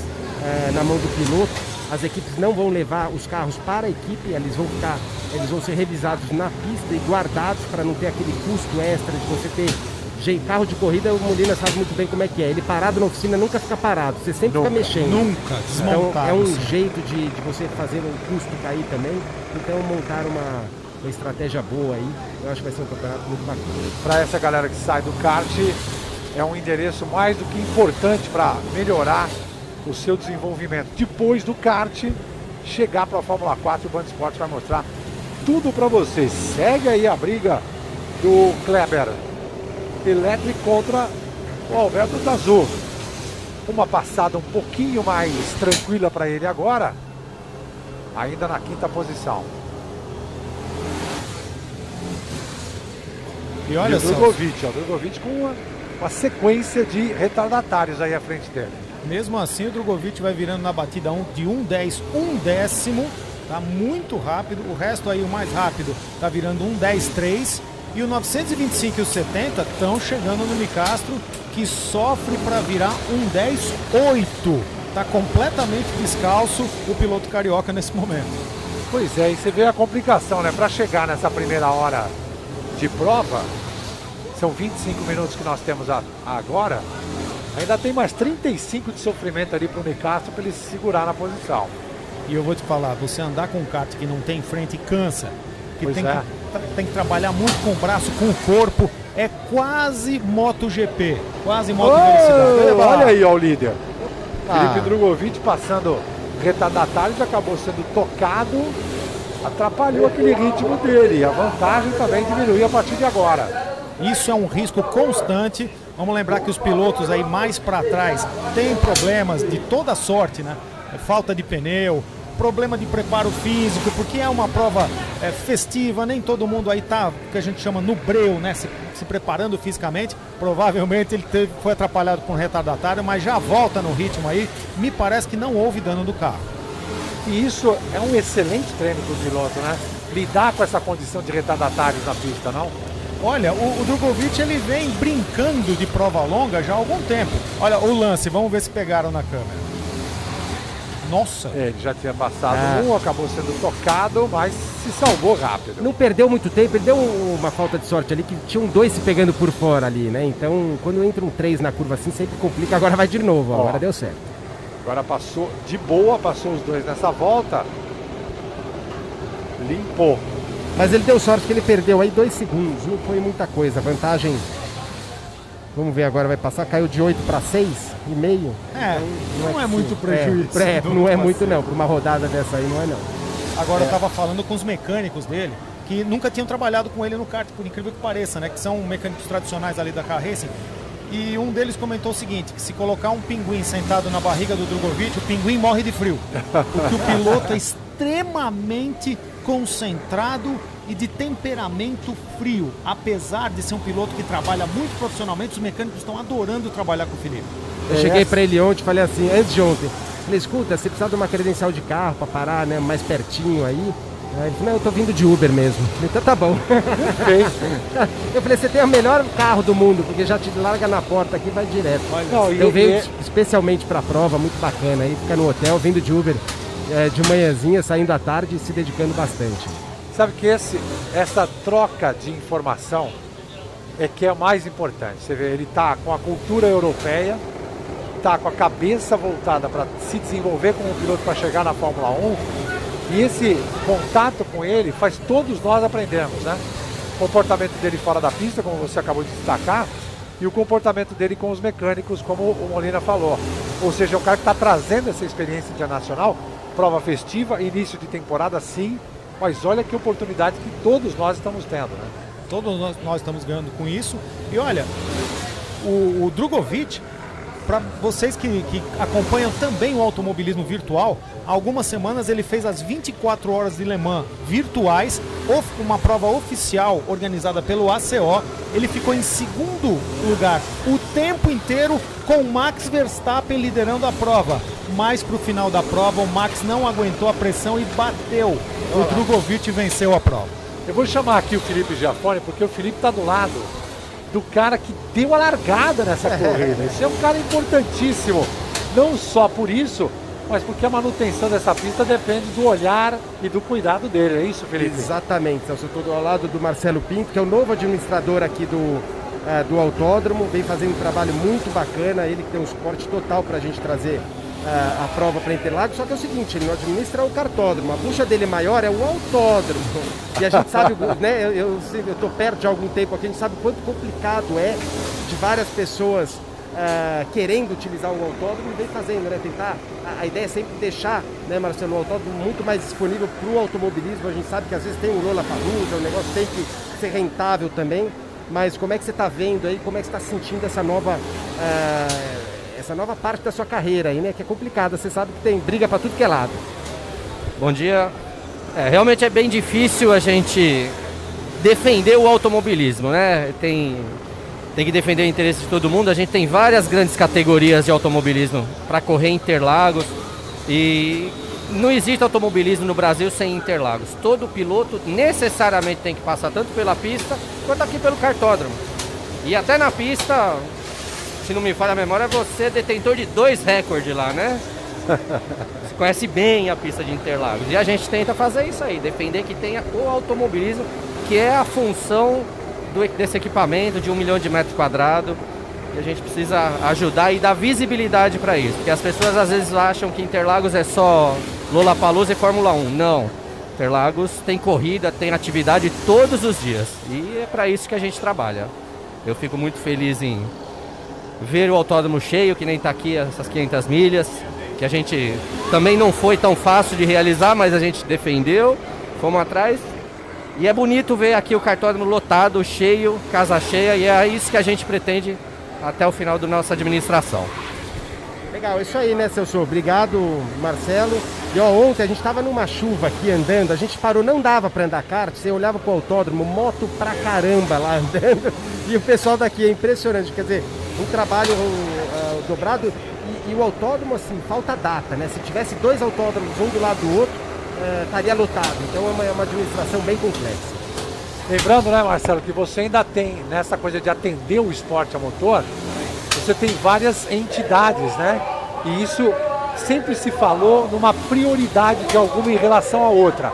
na mão do piloto. As equipes não vão levar os carros para a equipe, eles vão ficar, eles vão ser revisados na pista e guardados para não ter aquele custo extra de você ter carro de corrida, o Molina sabe muito bem como é que é. Ele parado na oficina nunca fica parado, você sempre nunca, fica mexendo. Nunca, desmontado. Então é um jeito de, de você fazer o custo cair também. Então montar uma, uma estratégia boa aí, eu acho que vai ser um campeonato muito bacana. Para essa galera que sai do kart, é um endereço mais do que importante para melhorar o seu desenvolvimento. Depois do kart, chegar para a Fórmula 4, o Band Esporte vai mostrar tudo para vocês. Segue aí a briga do Kleber Electric contra o Alberto Dazu. Uma passada um pouquinho mais tranquila para ele agora, ainda na quinta posição. E olha e o Drogovic, o Drogovic com uma, uma sequência de retardatários aí à frente dele. Mesmo assim, o Drogovic vai virando na batida de 1,10, um décimo. Tá muito rápido. O resto aí, o mais rápido, tá virando 1,10,3. E o 925 e o 70 estão chegando no Micastro, que sofre para virar um 10-8. Está completamente descalço o piloto carioca nesse momento. Pois é, e você vê a complicação, né? Para chegar nessa primeira hora de prova, são 25 minutos que nós temos agora, ainda tem mais 35 de sofrimento ali para o Micastro para ele se segurar na posição. E eu vou te falar, você andar com um kart que não tem frente cansa. Que tem é. que tem que trabalhar muito com o braço, com o corpo. É quase MotoGP, quase moto oh, velocidade. Olha aí, ó, o líder. Ah. Felipe Drogovic passando retardatários, acabou sendo tocado, atrapalhou aquele ritmo dele. A vantagem também diminuiu a partir de agora. Isso é um risco constante. Vamos lembrar que os pilotos aí mais para trás têm problemas de toda sorte, né? Falta de pneu, problema de preparo físico, porque é uma prova é, festiva, nem todo mundo aí tá, que a gente chama no breu, né, se, se preparando fisicamente. Provavelmente ele teve, foi atrapalhado com um retardatário, mas já volta no ritmo aí. Me parece que não houve dano do carro. E isso é um excelente treino para o piloto, né? Lidar com essa condição de retardatários na pista, não? Olha, o, o Drogovic ele vem brincando de prova longa já há algum tempo. Olha o lance, vamos ver se pegaram na câmera. Nossa! É, ele já tinha passado ah. um, acabou sendo tocado, mas se salvou rápido. Não perdeu muito tempo, ele deu uma falta de sorte ali, que tinham dois se pegando por fora ali, né? Então, quando entra um três na curva assim, sempre complica. Agora vai de novo, ó, agora deu certo. Agora passou de boa, passou os dois nessa volta. Limpou. Mas ele deu sorte que ele perdeu aí dois segundos, não foi muita coisa. Vantagem. Vamos ver agora, vai passar, caiu de 8 para 6 e meio. É, então, não, não é, é muito prejuízo. É, não é muito não, para uma rodada dessa aí não é não. Agora é. eu tava falando com os mecânicos dele, que nunca tinham trabalhado com ele no kart, por incrível que pareça, né? Que são mecânicos tradicionais ali da Car Racing. E um deles comentou o seguinte, que se colocar um pinguim sentado na barriga do Drogovic, o pinguim morre de frio. Porque o piloto é extremamente concentrado e de temperamento frio. Apesar de ser um piloto que trabalha muito profissionalmente, os mecânicos estão adorando trabalhar com o Felipe. Eu cheguei para ele ontem, falei assim, antes de ontem, falei, escuta, você precisa de uma credencial de carro para parar, né, mais pertinho aí. Aí ele falou, não, eu tô vindo de Uber mesmo. falei, então tá bom. eu falei, você tem o melhor carro do mundo, porque já te larga na porta aqui e vai direto. Não, eu venho é... especialmente pra prova, muito bacana aí, fica no hotel, vindo de Uber é, de manhãzinha, saindo à tarde e se dedicando bastante. Sabe que esse, essa troca de informação é que é mais importante. Você vê, ele tá com a cultura europeia, está com a cabeça voltada para se desenvolver como piloto para chegar na Fórmula 1. E esse contato com ele faz todos nós aprendermos, né? O comportamento dele fora da pista, como você acabou de destacar, e o comportamento dele com os mecânicos, como o Molina falou. Ou seja, o cara que está trazendo essa experiência internacional, prova festiva, início de temporada sim, mas olha que oportunidade que todos nós estamos tendo, né? Todos nós, nós estamos ganhando com isso. E olha, o, o Drogovic, para vocês que, que acompanham também o automobilismo virtual, há algumas semanas ele fez as 24 horas de Le Mans virtuais, uma prova oficial organizada pelo ACO. Ele ficou em segundo lugar o tempo inteiro com Max Verstappen liderando a prova. Mas para o final da prova, o Max não aguentou a pressão e bateu. O Drogovic venceu a prova. Eu vou chamar aqui o Felipe Giafone, porque o Felipe está do lado do cara que deu a largada nessa corrida. Esse é um cara importantíssimo. Não só por isso, mas porque a manutenção dessa pista depende do olhar e do cuidado dele. É isso, Felipe? Exatamente. Então, eu estou ao lado do Marcelo Pinto, que é o novo administrador aqui do, uh, do autódromo. Vem fazendo um trabalho muito bacana. Ele que tem um suporte total para a gente trazer a, prova para Interlagos, só que é o seguinte, ele não administra o cartódromo, a bucha dele maior é o autódromo. E a gente sabe, né, eu, eu, eu perto de algum tempo aqui, a gente sabe quanto complicado é de várias pessoas uh, querendo utilizar o autódromo e vem fazendo, né? Tentar. A, a, ideia é sempre deixar, né, Marcelo, o autódromo muito mais disponível para o automobilismo. A gente sabe que às vezes tem o Lola Palusa, o negócio tem que ser rentável também. Mas como é que você está vendo aí, como é que você está sentindo essa nova. Uh, essa nova parte da sua carreira aí, né? Que é complicada, você sabe que tem briga para tudo que é lado. Bom dia. É, realmente é bem difícil a gente defender o automobilismo, né? Tem, tem que defender o interesse de todo mundo. A gente tem várias grandes categorias de automobilismo para correr Interlagos e não existe automobilismo no Brasil sem Interlagos. Todo piloto necessariamente tem que passar tanto pela pista quanto aqui pelo cartódromo. E até na pista, se não me falha a memória, você é detentor de dois recordes lá, né? Você conhece bem a pista de Interlagos. E a gente tenta fazer isso aí, defender que tenha o automobilismo, que é a função do, desse equipamento de um milhão de metros quadrados. E a gente precisa ajudar e dar visibilidade para isso. Porque as pessoas às vezes acham que Interlagos é só Lollapalooza e Fórmula 1. Não. Interlagos tem corrida, tem atividade todos os dias. E é para isso que a gente trabalha. Eu fico muito feliz em ver o autódromo cheio, que nem está aqui essas 500 milhas, que a gente também não foi tão fácil de realizar, mas a gente defendeu, fomos atrás. E é bonito ver aqui o cartódromo lotado, cheio, casa cheia, e é isso que a gente pretende até o final da nossa administração. Legal, isso aí, né, Celso? Obrigado, Marcelo. E ó, ontem a gente estava numa chuva aqui andando, a gente parou, não dava para andar kart, você olhava pro autódromo, moto pra caramba lá andando, e o pessoal daqui é impressionante, quer dizer, um trabalho uh, dobrado e, e, o autódromo, assim, falta data, né? Se tivesse dois autódromos, um do lado do outro, uh, estaria lotado. Então é uma, é uma administração bem complexa. Lembrando, né, Marcelo, que você ainda tem, nessa coisa de atender o esporte a motor, você tem várias entidades, né? E isso sempre se falou numa prioridade de alguma em relação à outra.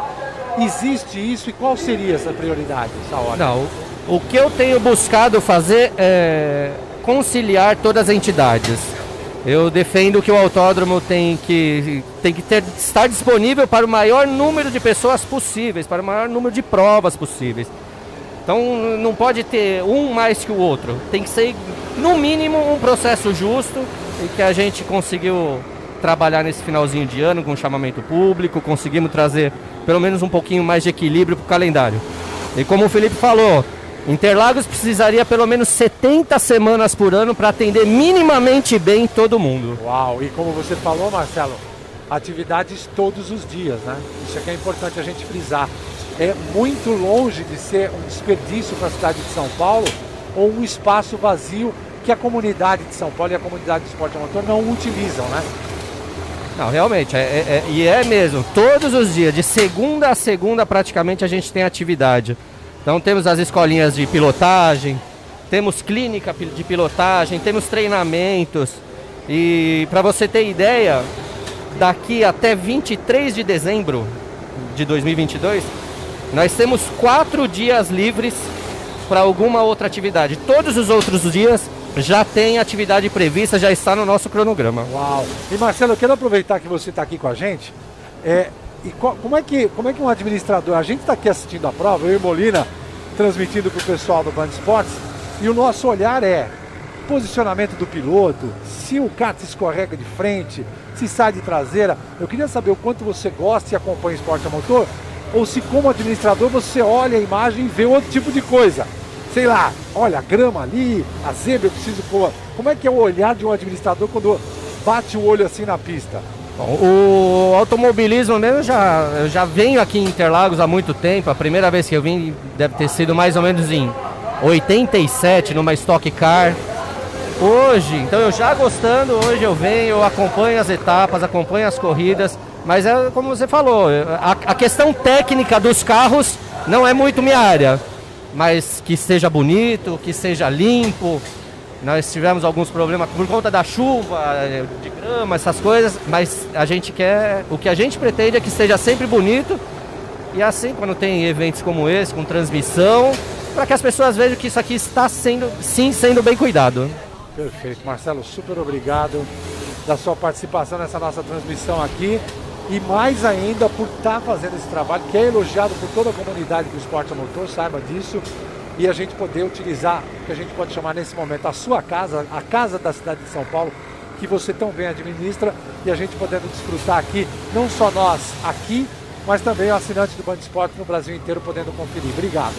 Existe isso e qual seria essa prioridade, essa? Não, o que eu tenho buscado fazer é conciliar todas as entidades. Eu defendo que o autódromo tem que, tem que ter, estar disponível para o maior número de pessoas possíveis, para o maior número de provas possíveis. Então não pode ter um mais que o outro. Tem que ser, no mínimo, um processo justo e que a gente conseguiu trabalhar nesse finalzinho de ano com chamamento público, conseguimos trazer pelo menos um pouquinho mais de equilíbrio para o calendário. E como o Felipe falou, Interlagos precisaria pelo menos 70 semanas por ano para atender minimamente bem todo mundo. Uau! E como você falou, Marcelo, atividades todos os dias, né? Isso aqui é importante a gente frisar. É muito longe de ser um desperdício para a cidade de São Paulo ou um espaço vazio que a comunidade de São Paulo e a comunidade de esporte motor não utilizam, né? Não, realmente, é, é, é, e é mesmo. Todos os dias, de segunda a segunda, praticamente a gente tem atividade. Então temos as escolinhas de pilotagem, temos clínica de pilotagem, temos treinamentos. E para você ter ideia, daqui até 23 de dezembro de 2022, nós temos quatro dias livres para alguma outra atividade. Todos os outros dias já tem atividade prevista, já está no nosso cronograma. Uau! E Marcelo, eu quero aproveitar que você está aqui com a gente. É, e como, é que, como é que um administrador, a gente está aqui assistindo a prova, eu e Molina, transmitindo para o pessoal do Band Esportes, e o nosso olhar é posicionamento do piloto, se o kart escorrega de frente, se sai de traseira. Eu queria saber o quanto você gosta e acompanha esporte a motor ou se como administrador você olha a imagem e vê outro tipo de coisa. Sei lá, olha, a grama ali, a zebra, eu preciso pôr. Como é que é o olhar de um administrador quando bate o olho assim na pista? Bom, o automobilismo mesmo, eu já, eu já venho aqui em Interlagos há muito tempo. A primeira vez que eu vim deve ter sido mais ou menos em 87, numa Stock Car. Hoje, então eu já gostando, hoje eu venho, eu acompanho as etapas, acompanho as corridas, mas é como você falou, a, a questão técnica dos carros não é muito minha área, mas que seja bonito, que seja limpo. Nós tivemos alguns problemas por conta da chuva, de grama, essas coisas, mas a gente quer, o que a gente pretende é que seja sempre bonito e assim quando tem eventos como esse, com transmissão, para que as pessoas vejam que isso aqui está sendo, sim, sendo bem cuidado. Perfeito. Marcelo, super obrigado da sua participação nessa nossa transmissão aqui. E mais ainda por estar tá fazendo esse trabalho, que é elogiado por toda a comunidade do esporte a motor, saiba disso. E a gente poder utilizar o que a gente pode chamar nesse momento a sua casa, a casa da cidade de São Paulo, que você tão bem administra, e a gente podendo desfrutar aqui, não só nós aqui, mas também o assinante do Band Esporte no Brasil inteiro podendo conferir. Obrigado.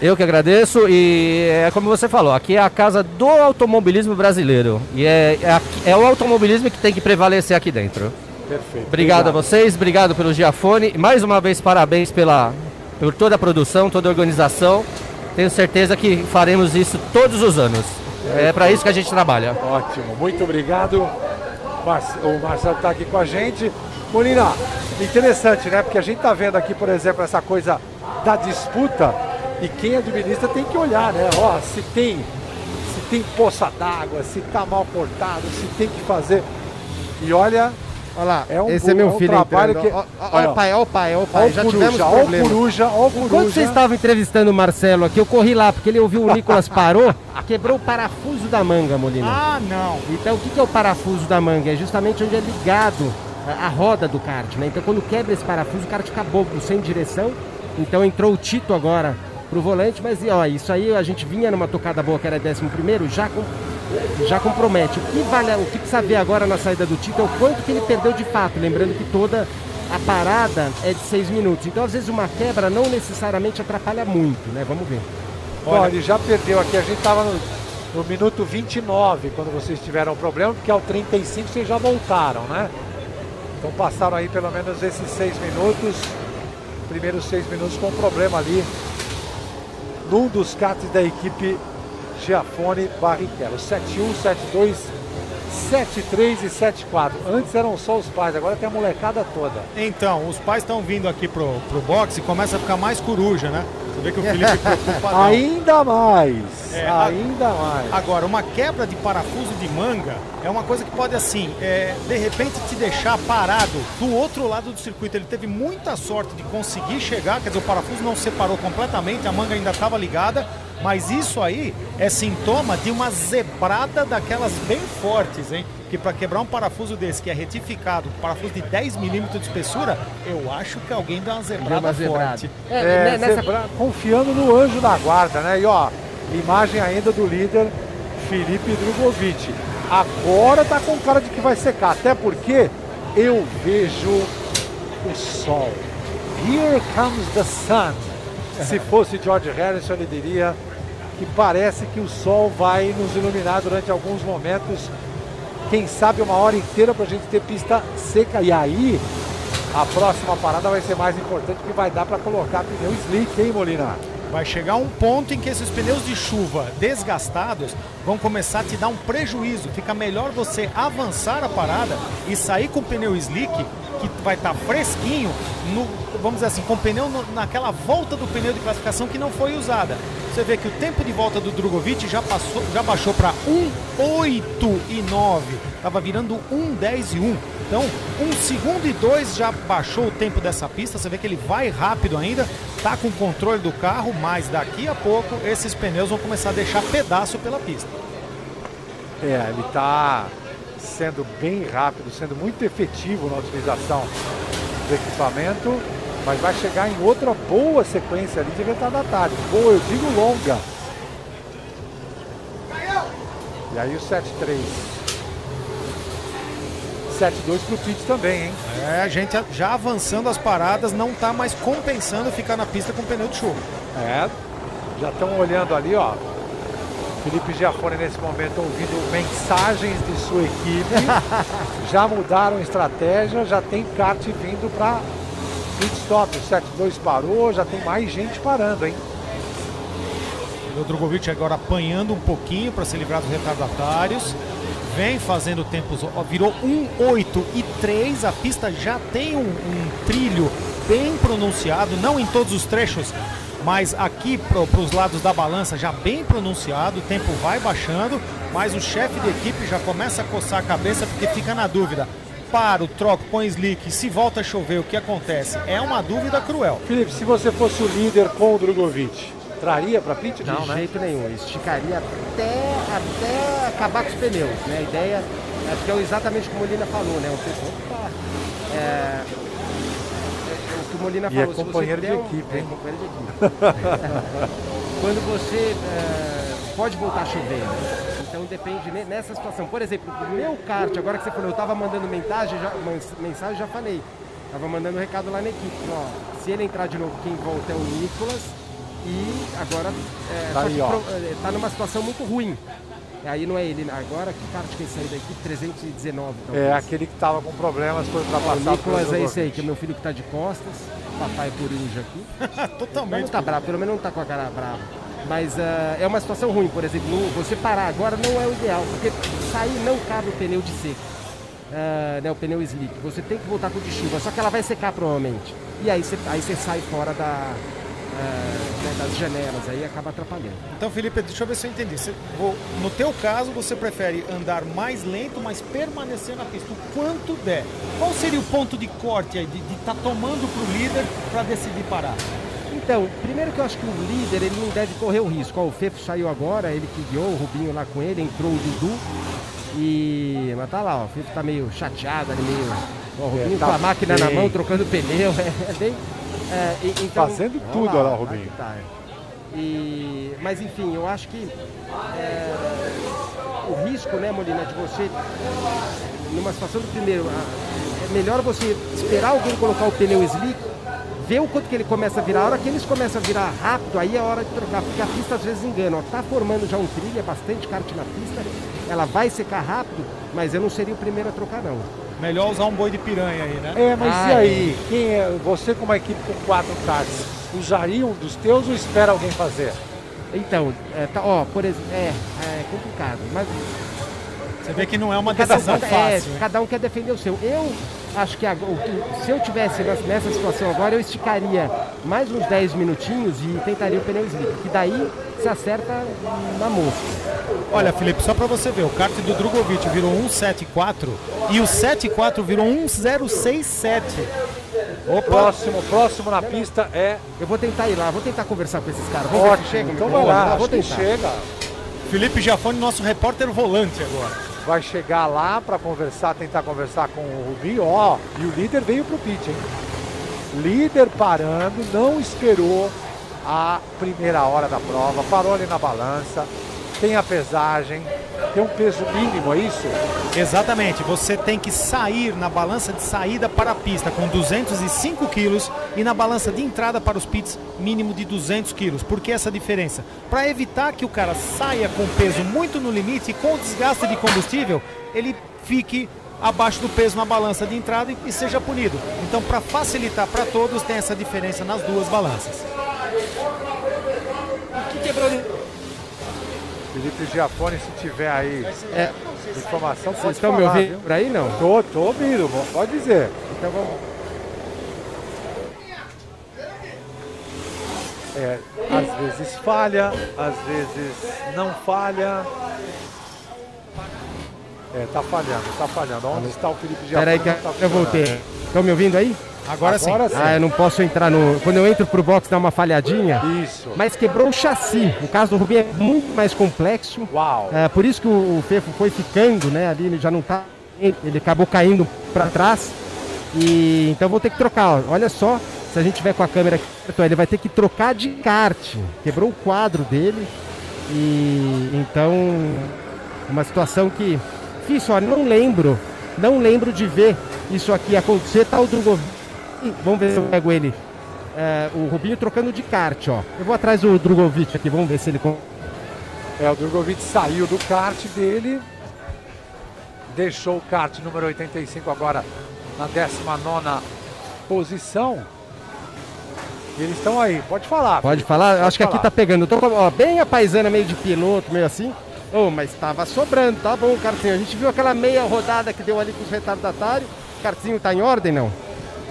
Eu que agradeço e é como você falou, aqui é a casa do automobilismo brasileiro. E é, é, é o automobilismo que tem que prevalecer aqui dentro. Perfeito. Obrigado, obrigado. a vocês, obrigado pelo Giafone. Mais uma vez, parabéns pela, por toda a produção, toda a organização. Tenho certeza que faremos isso todos os anos. É para isso que a gente trabalha. Ótimo, muito obrigado. O Marcelo está aqui com a gente. Molina, interessante, né? Porque a gente está vendo aqui, por exemplo, essa coisa da disputa e quem administra tem que olhar, né? Ó, se tem, se tem poça d'água, se tá mal cortado, se tem que fazer. E olha, Olha lá, é um, esse é meu é um filho trabalho entrando. que... Olha o pai, olha o pai, olha o pai. Já coruja, tivemos problemas. Coruja, ó coruja. Enquanto você estava entrevistando o Marcelo aqui, eu corri lá, porque ele ouviu o Nicolas parou, quebrou o parafuso da manga, Molina. Ah, não. Então o que é o parafuso da manga? É justamente onde é ligado a, a roda do kart, né? Então quando quebra esse parafuso, o kart fica bobo, sem direção. Então entrou o Tito agora pro volante, mas ó, isso aí a gente vinha numa tocada boa que era 11 primeiro, já com, já compromete. O que vale, o que precisa ver agora na saída do Tito é o quanto que ele perdeu de fato, lembrando que toda a parada é de 6 minutos. Então às vezes uma quebra não necessariamente atrapalha muito, né? Vamos ver. Olha, ele já perdeu aqui, a gente estava no, no minuto 29 quando vocês tiveram problema, porque ao 35 vocês já voltaram, né? Então passaram aí pelo menos esses 6 minutos, primeiros 6 minutos com problema ali num dos karts da equipe Giafone Barrichello. 71, 72, 73 e 74. Antes eram só os pais, agora tem a molecada toda. Então, os pais estão vindo aqui pro, pro boxe e começa a ficar mais coruja, né? Você vê que o Felipe ainda mais. É, ainda mais. Agora, uma quebra de parafuso de manga é uma coisa que pode, assim, é, de repente te deixar parado do outro lado do circuito. Ele teve muita sorte de conseguir chegar, quer dizer, o parafuso não separou completamente, a manga ainda estava ligada, mas isso aí é sintoma de uma zebrada daquelas bem fortes, hein? Que para quebrar um parafuso desse que é retificado, um parafuso de 10 milímetros de espessura, eu acho que alguém dá uma zebrada uma forte. É, é, né, nessa... zebra... confiando no anjo da guarda, né? E ó, imagem ainda do líder Felipe Drogovic. Agora tá com cara de que vai secar, até porque eu vejo o sol. Here comes the sun. Se fosse George Harrison, ele diria que parece que o sol vai nos iluminar durante alguns momentos quem sabe uma hora inteira para a gente ter pista seca. E aí, a próxima parada vai ser mais importante, que vai dar para colocar pneu slick, hein, Molina? Vai chegar um ponto em que esses pneus de chuva desgastados vão começar a te dar um prejuízo. Fica melhor você avançar a parada e sair com o pneu slick, que vai estar tá fresquinho, no, vamos dizer assim, com o pneu no, naquela volta do pneu de classificação que não foi usada. Você vê que o tempo de volta do Drogovic já, passou, já baixou para 1,8 e 9. Estava virando 1,10 e 1. Então, um segundo e dois já baixou o tempo dessa pista. Você vê que ele vai rápido ainda, tá com o controle do carro, mas daqui a pouco esses pneus vão começar a deixar pedaço pela pista. É, ele está sendo bem rápido, sendo muito efetivo na utilização do equipamento mas vai chegar em outra boa sequência ali de metade da tarde. Boa, eu digo longa. E aí o 7-3. 7-2 pro Pete também, hein? É, a gente já avançando as paradas, não tá mais compensando ficar na pista com pneu de chuva. É, já estão olhando ali, ó. Felipe Giafone nesse momento ouvindo mensagens de sua equipe. já mudaram estratégia, já tem kart vindo para pit stop. O 7-2 parou, já tem mais gente parando, hein? O Drogovic agora apanhando um pouquinho para se livrar dos retardatários. Vem fazendo tempos, virou 1,8 e 3. A pista já tem um, um trilho bem pronunciado, não em todos os trechos, mas aqui para os lados da balança já bem pronunciado, o tempo vai baixando, mas o chefe de equipe já começa a coçar a cabeça porque fica na dúvida. Paro, troco, põe slick, se volta a chover, o que acontece? É uma dúvida cruel. Felipe, se você fosse o líder com o Drogovic, traria para pit? De Não, né? jeito nenhum, esticaria até, até acabar com os pneus. Né? A ideia é porque é exatamente como o Molina falou, né? O pessoal, opa, é, é, o que o Molina E falou. é se você companheiro de um- equipe, é hein? companheiro de equipe. Quando você é, pode voltar a chover. né? Então depende ne- nessa situação. Por exemplo, o meu kart, agora que você falou, eu estava mandando mensagem, já, mens- mensagem, já falei. Tava mandando um recado lá na equipe. Ó, se ele entrar de novo, quem volta é o Nicolas. E agora é, Tá que ó. pro- é, tá numa situação muito ruim. Aí não é ele. né? Agora que kart que ele saiu da equipe? 319. talvez. É aquele que estava com problemas, foi ultrapassado o Nicolas é esse aí, que é meu filho que tá de costas. Papai coruja aqui. Mas Totalmente. não tá bravo, pelo menos não tá com a cara brava. Mas ah, é uma situação ruim, por exemplo, você parar agora não é o ideal, porque sair não cabe o pneu de seco, Ah, né, o pneu slick. Você tem que voltar com o de chuva, só que ela vai secar provavelmente. E aí você, aí você sai fora da, ah, né, das janelas, aí acaba atrapalhando. Então, Felipe, deixa eu ver se eu entendi. Você- vou- no teu caso, você prefere andar mais lento, mas permanecer na pista o quanto der. Qual seria o ponto de corte aí, de estar tomando para o líder para decidir parar? Então, primeiro que eu acho que o líder ele não deve correr o risco. Ó, o Fefo saiu agora, ele que guiou, o Rubinho lá com ele, entrou o Dudu. E. Mas tá lá, ó, o Fefo tá meio chateado ali, meio. Ó, o Rubinho tá com a máquina na mão, trocando pneu. É, é bem. É, e- então, Fazendo Olha tudo, olha lá o lá Rubinho. tá, é. E, mas enfim, eu acho que é, o risco, né, Molina, de você, numa situação do primeiro, é melhor você esperar alguém colocar o pneu slick, ver o quanto que ele começa a virar. A hora que eles começam a virar rápido, aí é a hora de trocar, porque a pista às vezes engana. Ó, tá formando já um trilho, é bastante kart na pista, ela vai secar rápido, mas eu não seria o primeiro a trocar, não. Melhor usar um boi de piranha aí, né? É, mas Ah, e aí? Quem é, você com uma equipe com quatro karts, usaria um dos teus ou espera alguém fazer? Então, é, tá, ó, por exemplo, é, é complicado, mas Você vê que não é uma decisão cada- fácil. é, né? cada um quer defender o seu. Eu acho que agora, o se eu tivesse nessa- situação agora, eu esticaria mais uns 10 minutinhos e tentaria o pneu slick, que daí se acerta na mosca. Olha, Felipe, só para você ver, o kart do Drogovic virou 174 e o 74 virou 1067. Opa, Próximo, próximo na pista é Eu vou tentar ir lá, vou tentar conversar com esses caras. Vamos ver se ótimo. chega. Então vai lá, vou tentar. chega. Felipe Giafone, nosso repórter volante agora. Vai chegar lá para conversar, tentar conversar com o Rubinho. Ó, e o líder veio pro pit, hein? Líder parando, não esperou a primeira hora da prova, parou ali na balança, tem a pesagem, tem um peso mínimo, é isso? Exatamente, você tem que sair na balança de saída para a pista com 205 quilos e na balança de entrada para os pits mínimo de 200 quilos. Por que essa diferença? Para evitar que o cara saia com peso muito no limite e com o desgaste de combustível, ele fique abaixo do peso na balança de entrada e, e seja punido. Então, para facilitar para todos, tem essa diferença nas duas balanças. Felipe Giafone, se tiver aí É, informação, vocês pode estão me falar, ouvindo viu? por aí, não? Tô, tô ouvindo, pode dizer. Então vamos. É, às vezes falha, às vezes não falha. É, tá falhando, tá falhando. Onde está o Felipe Giafone? Peraí que tá eu voltei. Estão me ouvindo aí? Agora, sim. Agora sim. Ah, eu não posso entrar no. Quando eu entro pro box dá uma falhadinha. Isso. Mas quebrou o chassi. O caso do Rubinho é muito mais complexo. Uau. É, por isso que o, Fefo foi ficando, né? Ali ele já não tá. Ele acabou caindo para trás. E então vou ter que trocar. Olha só, se a gente tiver com a câmera aqui, ele vai ter que trocar de kart. Quebrou o quadro dele. E então uma situação que difícil, ó, não lembro Não lembro de ver isso aqui acontecer. Tá o Drogovic. Vamos ver se eu pego ele. É, o Rubinho trocando de kart, ó. Eu vou atrás do Drogovic aqui, vamos ver se ele. É, o Drogovic saiu do kart dele, deixou o kart número 85 agora na 19 posição. E eles estão aí, pode falar. Pode falar? Pode Acho falar. que aqui tá pegando. Tô, ó, bem a paisana meio de piloto, meio assim. Oh, mas tava sobrando, tá bom, Cartinho. A gente viu aquela meia rodada que deu ali com os retardatários. Cartinho tá em ordem, não?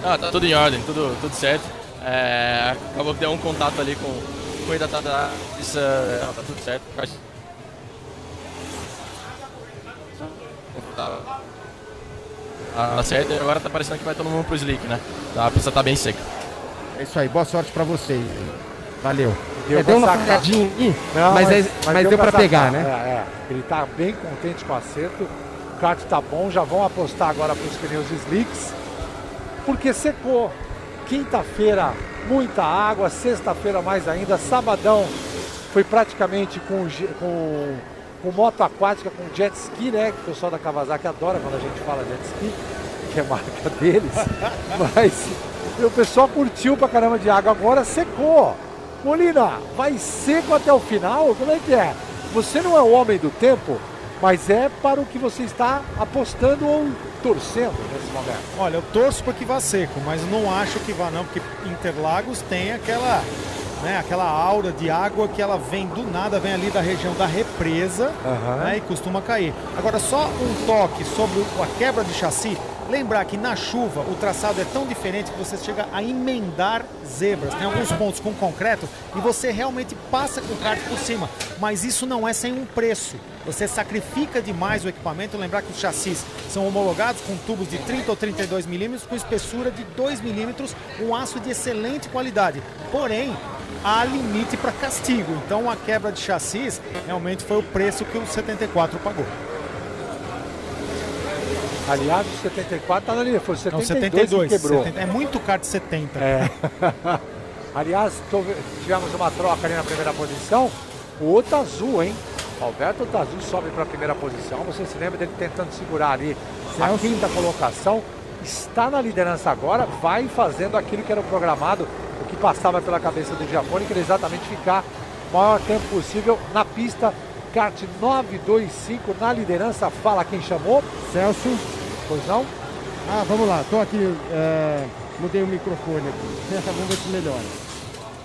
Ah, tá tudo em ordem, tudo, tudo certo. É, acabou que deu um contato ali com, com o retardatário. Isso, é, tá tudo certo. Tá, tá certo, agora tá parecendo que vai todo mundo pro slick, né? Tá, a pista tá bem seca. É isso aí, boa sorte pra vocês. Valeu. Deu, é, deu uma falhadinha aí, mas, mas, é, mas, mas, deu, para pegar, né? É, é. Ele tá bem contente com o acerto. O kart tá bom, já vão apostar agora para os pneus slicks. Porque secou. Quinta-feira, muita água. Sexta-feira, mais ainda. Sabadão foi praticamente com, com, com moto aquática, com jet ski, né? Que o pessoal da Kawasaki adora quando a gente fala jet ski, que é marca deles. Mas o pessoal curtiu pra caramba de água. Agora secou. Molina, vai seco até o final? Como é que é? Você não é o homem do tempo, mas é para o que você está apostando ou torcendo nesse momento. Olha, eu torço para que vá seco, mas não acho que vá não, porque Interlagos tem aquela, né, aquela aura de água que ela vem do nada, vem ali da região da represa uhum. né, e costuma cair. Agora, só um toque sobre a quebra de chassi. Lembrar que na chuva o traçado é tão diferente que você chega a emendar zebras. Tem alguns pontos com concreto e você realmente passa com o kart por cima. Mas isso não é sem um preço. Você sacrifica demais o equipamento. Lembrar que os chassis são homologados com tubos de 30 ou 32 milímetros com espessura de 2 milímetros, um aço de excelente qualidade. Porém, há limite para castigo. Então a quebra de chassis realmente foi o preço que o 74 pagou. Aliás, o 74 tá na linha, foi o 72, Não, 72 que quebrou. 70, é muito de 70. É. Aliás, tivemos uma troca ali na primeira posição. O Otazu, hein? Alberto Otazu sobe para a primeira posição. Você se lembra dele tentando segurar ali Celso. a quinta colocação. Está na liderança agora, vai fazendo aquilo que era programado, o que passava pela cabeça do Giafone, que era exatamente ficar o maior tempo possível na pista. Kart 925 na liderança. Fala quem chamou. Celso. Pois não? Ah, vamos lá, estou aqui, é, mudei o microfone aqui, vamos ver se melhora.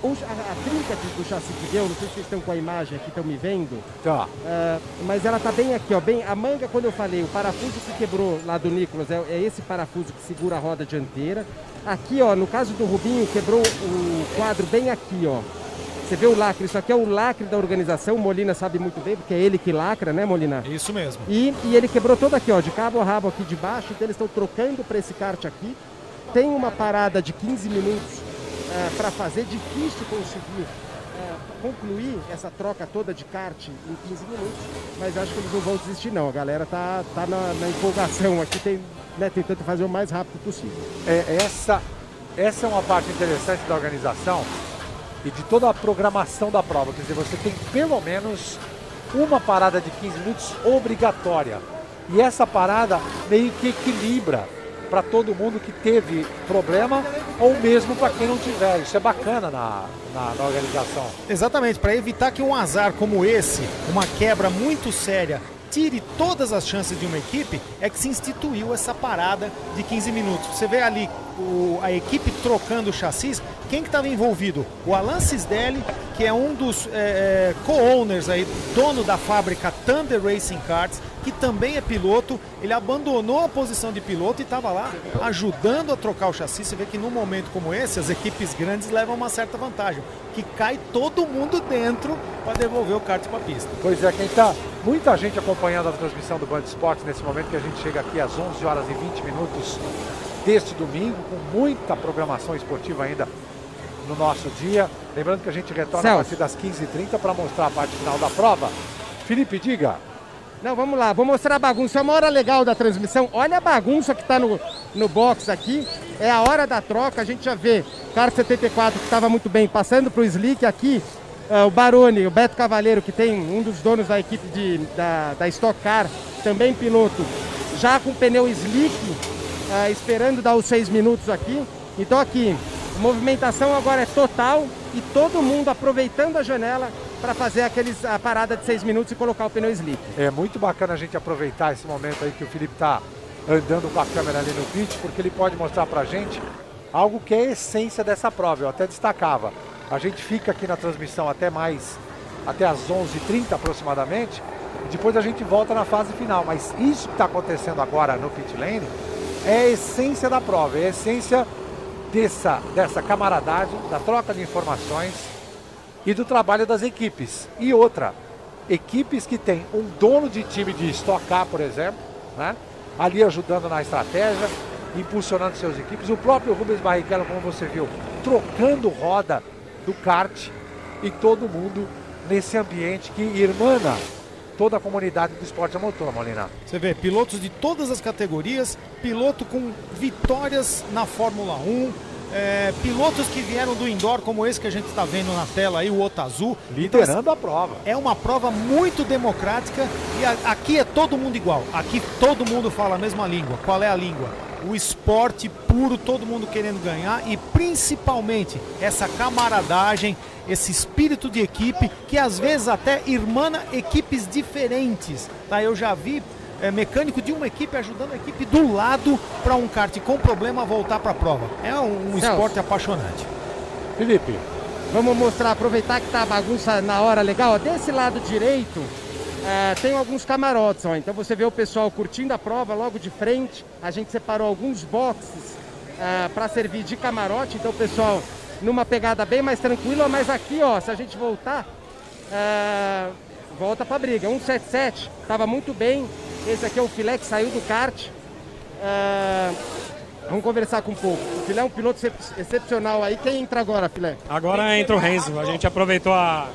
A, a trinca do chassi que deu, não sei se vocês estão com a imagem aqui, estão me vendo. Tá. É, mas ela tá bem aqui, ó, bem, a manga, quando eu falei, o parafuso que quebrou lá do Nicolas, é, é esse parafuso que segura a roda dianteira. Aqui, ó, no caso do Rubinho, quebrou o quadro bem aqui, ó. Você vê o lacre, isso aqui é o lacre da organização, o Molina sabe muito bem, porque é ele que lacra, né, Molina? Isso mesmo. E, e ele quebrou todo aqui, ó, de cabo a rabo aqui de baixo, então eles estão trocando para esse kart aqui. Tem uma parada de 15 minutos é, para fazer, difícil conseguir é, concluir essa troca toda de kart em 15 minutos, mas acho que eles não vão desistir não, a galera tá, tá na, na empolgação aqui, tem, né, tentando fazer o mais rápido possível. É, essa, essa é uma parte interessante da organização, e de toda a programação da prova. Quer dizer, você tem pelo menos uma parada de 15 minutos obrigatória. E essa parada meio que equilibra para todo mundo que teve problema ou mesmo para quem não tiver. Isso é bacana na, na, na organização. Exatamente, para evitar que um azar como esse, uma quebra muito séria, tire todas as chances de uma equipe, é que se instituiu essa parada de 15 minutos. Você vê ali o, a equipe trocando o chassis, quem que estava envolvido? O Alan Cisdelli, que é um dos é, co-owners aí, dono da fábrica Thunder Racing Karts, que também é piloto, ele abandonou a posição de piloto e estava lá ajudando a trocar o chassi. Você vê que num momento como esse, as equipes grandes levam uma certa vantagem, que cai todo mundo dentro para devolver o kart para a pista. Pois é, quem está muita gente acompanhando a transmissão do Band Esportes nesse momento que a gente chega aqui às 11 horas e 20 minutos deste domingo, com muita programação esportiva ainda no nosso dia. Lembrando que a gente retorna Celso. a partir das 15h30 para mostrar a parte final da prova. Felipe, diga. Não, vamos lá, vou mostrar a bagunça. É uma hora legal da transmissão. Olha a bagunça que está no, no box aqui. É a hora da troca, a gente já vê. Cara 74 que estava muito bem, passando para o Slick aqui. Uh, o Baroni, o Beto Cavaleiro, que tem um dos donos da equipe de, da, da Stock Car, também piloto, já com pneu slick, uh, esperando dar os seis minutos aqui. Então aqui, a movimentação agora é total e todo mundo aproveitando a janela para fazer aqueles, a parada de seis minutos e colocar o pneu slick. É muito bacana a gente aproveitar esse momento aí que o Felipe está andando com a câmera ali no pit, porque ele pode mostrar para a gente algo que é a essência dessa prova. Eu até destacava. A gente fica aqui na transmissão até mais, até as 11h30 aproximadamente, e depois a gente volta na fase final. Mas isso que está acontecendo agora no pit lane é a essência da prova, é a essência dessa, dessa camaradagem, da troca de informações, e do trabalho das equipes. E outra, equipes que têm um dono de time de Stock Car, por exemplo, né? ali ajudando na estratégia, impulsionando suas equipes. O próprio Rubens Barrichello, como você viu, trocando roda do kart e todo mundo nesse ambiente que irmana toda a comunidade do esporte a motor, Molina. Você vê, pilotos de todas as categorias, piloto com vitórias na Fórmula 1, é, pilotos que vieram do indoor, como esse que a gente está vendo na tela aí, o Otazu. Liderando então, a prova. É uma prova muito democrática e a, aqui é todo mundo igual. Aqui todo mundo fala a mesma língua. Qual é a língua? O esporte puro, todo mundo querendo ganhar e principalmente essa camaradagem, esse espírito de equipe que às vezes até irmana equipes diferentes. Tá? Eu já vi é, mecânico de uma equipe ajudando a equipe do lado para um kart com problema voltar para a prova. É um, um esporte apaixonante. Felipe, vamos mostrar, aproveitar que tá a bagunça na hora legal. Desse lado direito é, tem alguns camarotes, ó. então você vê o pessoal curtindo a prova logo de frente. A gente separou alguns boxes é, para servir de camarote, então o pessoal numa pegada bem mais tranquila, mas aqui, ó, se a gente voltar, é, volta para briga. 177 estava muito bem, esse aqui é o filé que saiu do kart. Uh, vamos conversar com um pouco. O filé é um piloto excepcional aí. Quem entra agora, filé? Agora entra o Renzo. A gente aproveitou a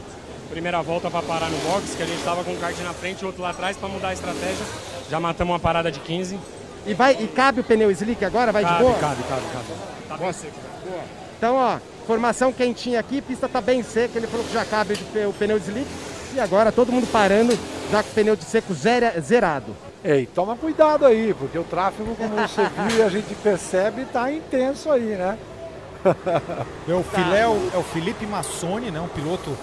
primeira volta para parar no box, que a gente estava com o kart na frente e outro lá atrás para mudar a estratégia. Já matamos uma parada de 15. E, vai, e cabe o pneu slick agora? Vai cabe, de boa? Cabe, cabe, cabe. Tá bem seco. Boa. Então, ó, formação quentinha aqui, pista tá bem seca, ele falou que já cabe o pneu slick. E agora todo mundo parando, já com o pneu de seco zerado. Ei, toma cuidado aí, porque o tráfego, como você viu e a gente percebe, está intenso aí, né? é o filé, é o, é o Felipe Massoni, né? Um piloto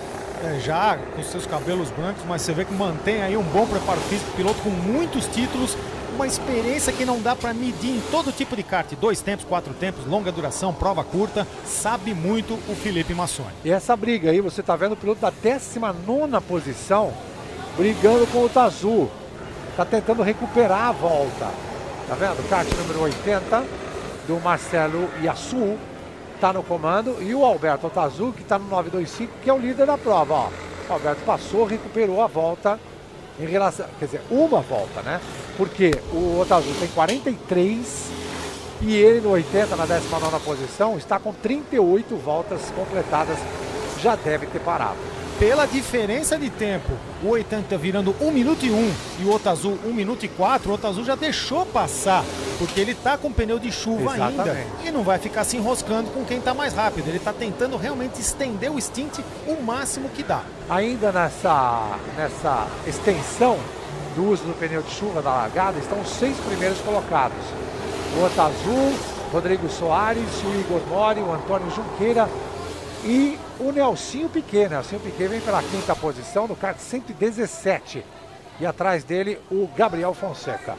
é, já com seus cabelos brancos, mas você vê que mantém aí um bom preparo físico, piloto com muitos títulos, uma experiência que não dá para medir em todo tipo de kart, dois tempos, quatro tempos, longa duração, prova curta, sabe muito o Felipe Massoni. E essa briga aí, você está vendo o piloto da 19 posição brigando com o Tazu, está tentando recuperar a volta. Tá vendo? Kart número 80 do Marcelo Yassu está no comando e o Alberto Otazu que está no 925 que é o líder da prova. Ó. O Alberto passou, recuperou a volta em relação, quer dizer, uma volta, né? Porque o Otazu tem 43 e ele no 80 na 19 posição está com 38 voltas completadas, já deve ter parado pela diferença de tempo. O 80 virando 1 minuto e 1 e o outro azul 1 minuto e 4, o outro azul já deixou passar, porque ele está com pneu de chuva Exatamente. ainda e não vai ficar se enroscando com quem está mais rápido. Ele está tentando realmente estender o stint o máximo que dá. Ainda nessa, nessa extensão do uso do pneu de chuva da largada, estão os seis primeiros colocados. O outro azul, Rodrigo Soares, o Igor Mori, o Antônio Junqueira e o Nelsinho Piquet. Nelsinho Piquet vem pela quinta posição no kart 117. E atrás dele o Gabriel Fonseca.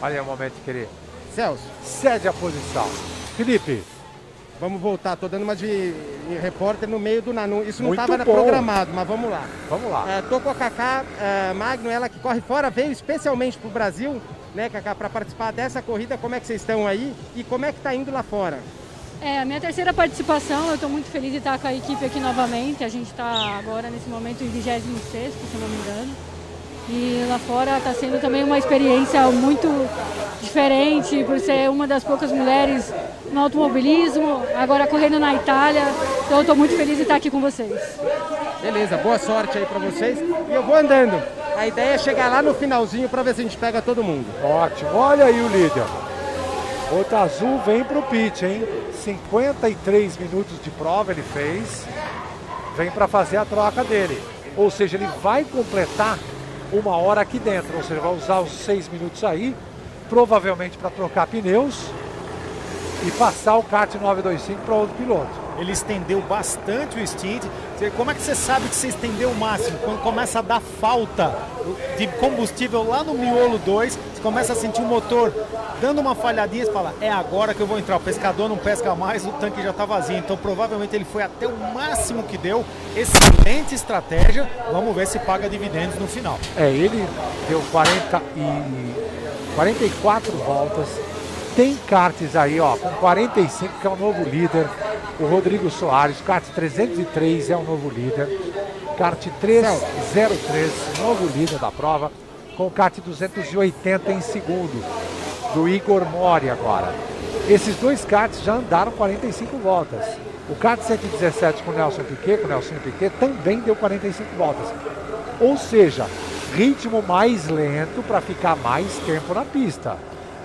Olha aí o momento que ele Celso. cede a posição. Felipe. Vamos voltar, tô dando uma de, de repórter no meio do Nanu. Isso não estava programado, mas vamos lá. Vamos lá. Uh, tô com a Cacá uh, Magno, ela que corre fora, veio especialmente para o Brasil, né, Cacá, para participar dessa corrida. Como é que vocês estão aí e como é que tá indo lá fora? É, a minha terceira participação, eu estou muito feliz de estar com a equipe aqui novamente. A gente está agora nesse momento em 26, se não me engano. E lá fora está sendo também uma experiência muito diferente, por ser uma das poucas mulheres no automobilismo, agora correndo na Itália. Então eu estou muito feliz de estar aqui com vocês. Beleza, boa sorte aí para vocês. E eu vou andando. A ideia é chegar lá no finalzinho para ver se a gente pega todo mundo. Ótimo, olha aí o líder. Outro azul vem para o pit, hein? 53 minutos de prova ele fez. Vem para fazer a troca dele. Ou seja, ele vai completar uma hora aqui dentro. Ou seja, vai usar os seis minutos aí provavelmente para trocar pneus e passar o kart 925 para outro piloto. Ele estendeu bastante o stint. Como é que você sabe que você estendeu o máximo? Quando começa a dar falta de combustível lá no miolo 2, você começa a sentir o motor dando uma falhadinha, você fala, é agora que eu vou entrar. O pescador não pesca mais, o tanque já está vazio. Então provavelmente ele foi até o máximo que deu. Excelente estratégia. Vamos ver se paga dividendos no final. É, ele deu 40 e 44 voltas. Tem karts aí, ó, com 45, que é o novo líder. O Rodrigo Soares, kart 303 é o novo líder. Kart 303, novo líder da prova. Com kart 280 em segundo. Do Igor Mori agora. Esses dois karts já andaram 45 voltas. O kart 117 com o Nelson Piquet, com o Nelson Piquet, também deu 45 voltas. Ou seja, ritmo mais lento para ficar mais tempo na pista.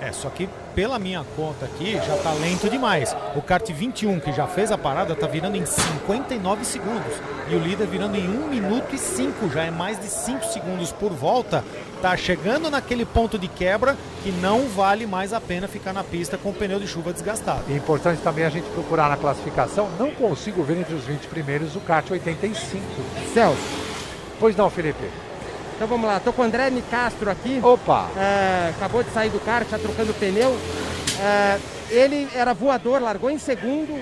É, só que pela minha conta aqui já tá lento demais. O kart 21, que já fez a parada, tá virando em 59 segundos. E o líder virando em 1 minuto e 5, já é mais de 5 segundos por volta. Tá chegando naquele ponto de quebra que não vale mais a pena ficar na pista com o pneu de chuva desgastado. É importante também a gente procurar na classificação. Não consigo ver entre os 20 primeiros o kart 85. Celso. Pois não, Felipe. Então vamos lá, tô com o André Nicastro aqui. Opa! É, acabou de sair do kart, tá trocando pneu. É, ele era voador, largou em segundo,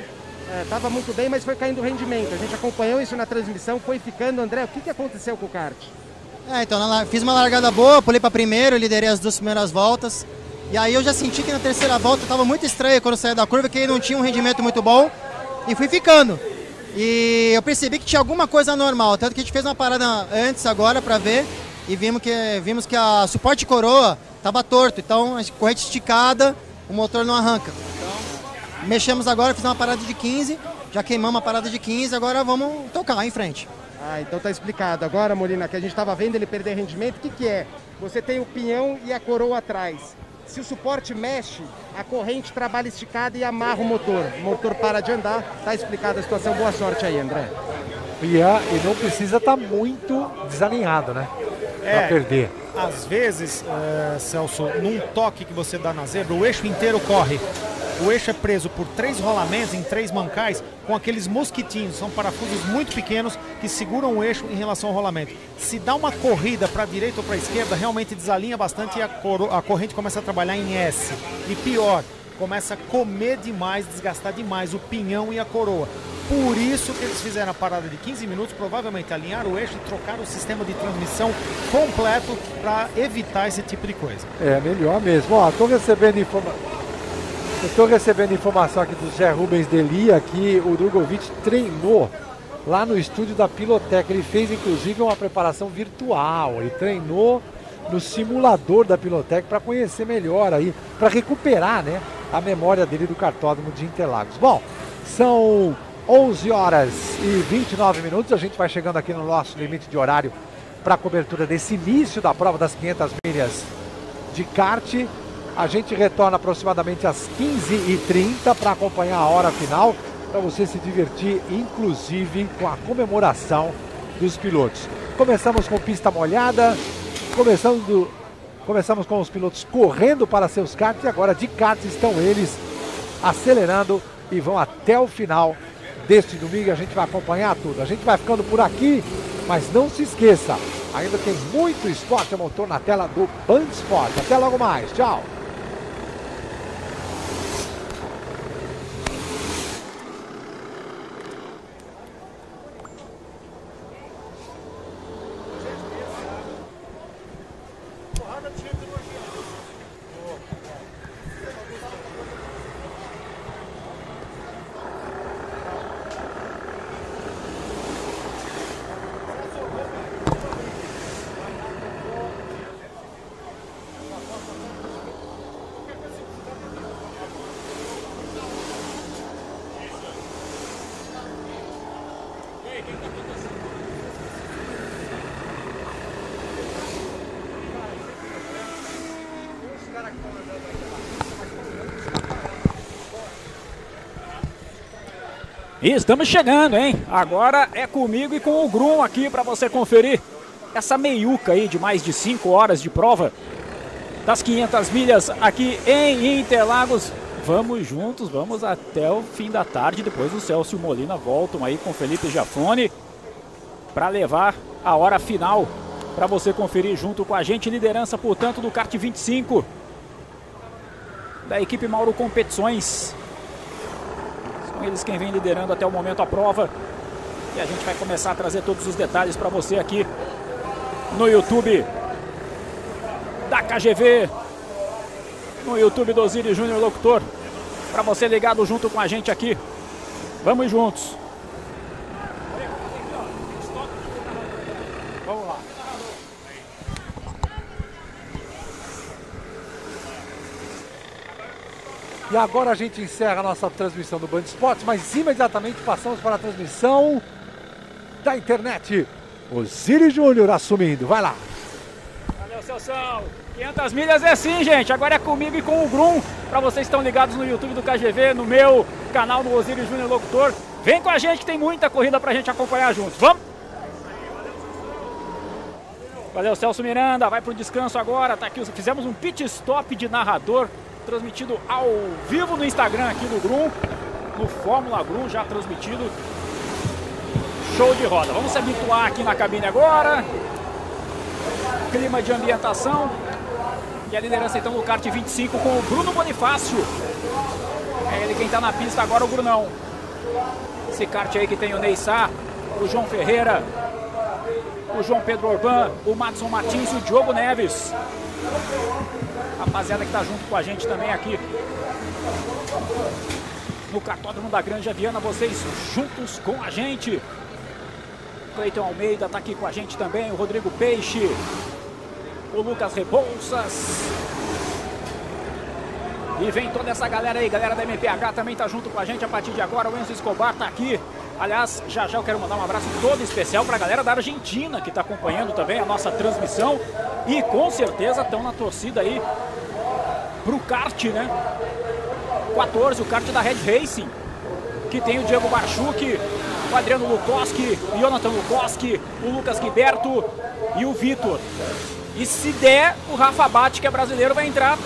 estava é, muito bem, mas foi caindo o rendimento. A gente acompanhou isso na transmissão, foi ficando. André, o que, que aconteceu com o kart? É, então, fiz uma largada boa, pulei para primeiro, liderei as duas primeiras voltas. E aí eu já senti que na terceira volta estava muito estranho quando eu saí da curva, que não tinha um rendimento muito bom. E fui ficando. E eu percebi que tinha alguma coisa anormal, tanto que a gente fez uma parada antes agora para ver e vimos que, vimos que a suporte coroa estava torto, então a corrente esticada, o motor não arranca. Então, mexemos agora, fiz uma parada de 15, já queimamos a parada de 15, agora vamos tocar em frente. Ah, então tá explicado. Agora, Molina, que a gente estava vendo ele perder rendimento, o que, que é? Você tem o pinhão e a coroa atrás. Se o suporte mexe, a corrente trabalha esticada e amarra o motor. O motor para de andar, tá explicada a situação. Boa sorte aí, André. E, e não precisa estar tá muito desalinhado, né? É, para perder. Às vezes, é, Celso, num toque que você dá na zebra, o eixo inteiro corre. O eixo é preso por três rolamentos em três mancais com aqueles mosquitinhos, são parafusos muito pequenos que seguram o eixo em relação ao rolamento. Se dá uma corrida para a direita ou para a esquerda, realmente desalinha bastante e a, a corrente começa a trabalhar em S. E pior, começa a comer demais, desgastar demais o pinhão e a coroa. Por isso que eles fizeram a parada de 15 minutos, provavelmente alinhar o eixo e trocar o sistema de transmissão completo para evitar esse tipo de coisa. É, melhor mesmo. Ó, tô recebendo informação. Estou recebendo informação aqui do Zé Rubens Delia que o Drogovic treinou lá no estúdio da Pilotec. Ele fez inclusive uma preparação virtual. Ele treinou no simulador da Pilotec para conhecer melhor aí, para recuperar, né, a memória dele do cartódromo de Interlagos. Bom, são 11 horas e 29 minutos. A gente vai chegando aqui no nosso limite de horário para a cobertura desse início da prova das 500 milhas de kart. A gente retorna aproximadamente às 15h30 para acompanhar a hora final, para você se divertir, inclusive com a comemoração dos pilotos. Começamos com pista molhada, começando, começamos com os pilotos correndo para seus karts e agora de kart estão eles acelerando e vão até o final deste domingo. A gente vai acompanhar tudo. A gente vai ficando por aqui, mas não se esqueça, ainda tem muito esporte a motor na tela do Band Sport. Até logo mais. Tchau. E estamos chegando, hein? Agora é comigo e com o Grum aqui para você conferir essa meiuca aí de mais de 5 horas de prova. das 500 milhas aqui em Interlagos. Vamos juntos, vamos até o fim da tarde. Depois o Celso e o Molina voltam aí com o Felipe Giafone para levar a hora final para você conferir junto com a gente. Liderança, portanto, do kart 25 da equipe Mauro Competições. Eles quem vem liderando até o momento a prova. E a gente vai começar a trazer todos os detalhes para você aqui no YouTube da KGV, no YouTube do Osiris Júnior Locutor, para você ligado junto com a gente aqui. Vamos juntos. Vamos lá. E agora a gente encerra a nossa transmissão do Band Esportes, mas imediatamente passamos para a transmissão da internet. Osiris Júnior assumindo, vai lá. Valeu, Celção. 500 milhas é sim, gente. Agora é comigo e com o Grum. Para vocês que estão ligados no YouTube do KGV, no meu canal do Osiris Júnior Locutor. Vem com a gente que tem muita corrida pra gente acompanhar juntos. Vamos? Valeu, Celso Miranda. Vai pro descanso agora. Tá aqui. Fizemos um pit stop de narrador. Transmitido ao vivo no Instagram aqui do Grum. No Fórmula Grum, já transmitido. Show de roda. Vamos se habituar aqui na cabine agora. Clima de ambientação. E a liderança então do kart 25 com o Bruno Bonifácio. É ele quem está na pista agora, o Brunão. Esse kart aí que tem o Neissar, o João Ferreira, o João Pedro Orban, o Madison Martins e o Diogo Neves. Rapaziada que está junto com a gente também aqui. No cartódromo da Granja Viana, vocês juntos com a gente. Cleiton Almeida está aqui com a gente também, o Rodrigo Peixe, o Lucas Rebouças. E vem toda essa galera aí, galera da MPH também tá junto com a gente a partir de agora. O Enzo Escobar tá aqui. Aliás, já já eu quero mandar um abraço todo especial para a galera da Argentina que está acompanhando também a nossa transmissão e com certeza estão na torcida aí pro kart, né? 14, o kart da Red Racing, que tem o Diego Barchuk, o Adriano Lukoski, o Jonathan Lukoski, o Lucas Guiberto e o Vitor. E se der, o Rafa Bate, que é brasileiro, vai entrar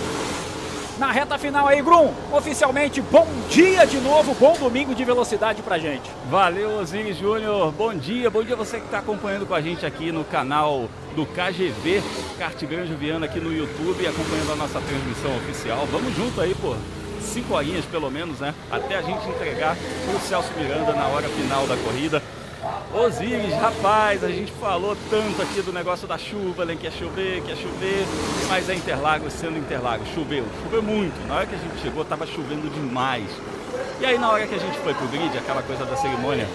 na reta final aí, Grum. Oficialmente, bom dia de novo, bom domingo de velocidade pra gente. Valeu, Osiris Júnior. Bom dia, bom dia você que está acompanhando com a gente aqui no canal do KGV, Kart Grande Viana aqui no YouTube, acompanhando a nossa transmissão oficial. Vamos junto aí, pô. Cinco horinhas pelo menos, né? Até a gente entregar o Celso Miranda na hora final da corrida. Osiris, rapaz, a gente falou tanto aqui do negócio da chuva, né? Que ia chover, que ia chover, mas é Interlagos sendo Interlagos. Choveu, choveu muito. Na hora que a gente chegou, tava chovendo demais. E aí, na hora que a gente foi pro grid, aquela coisa da cerimônia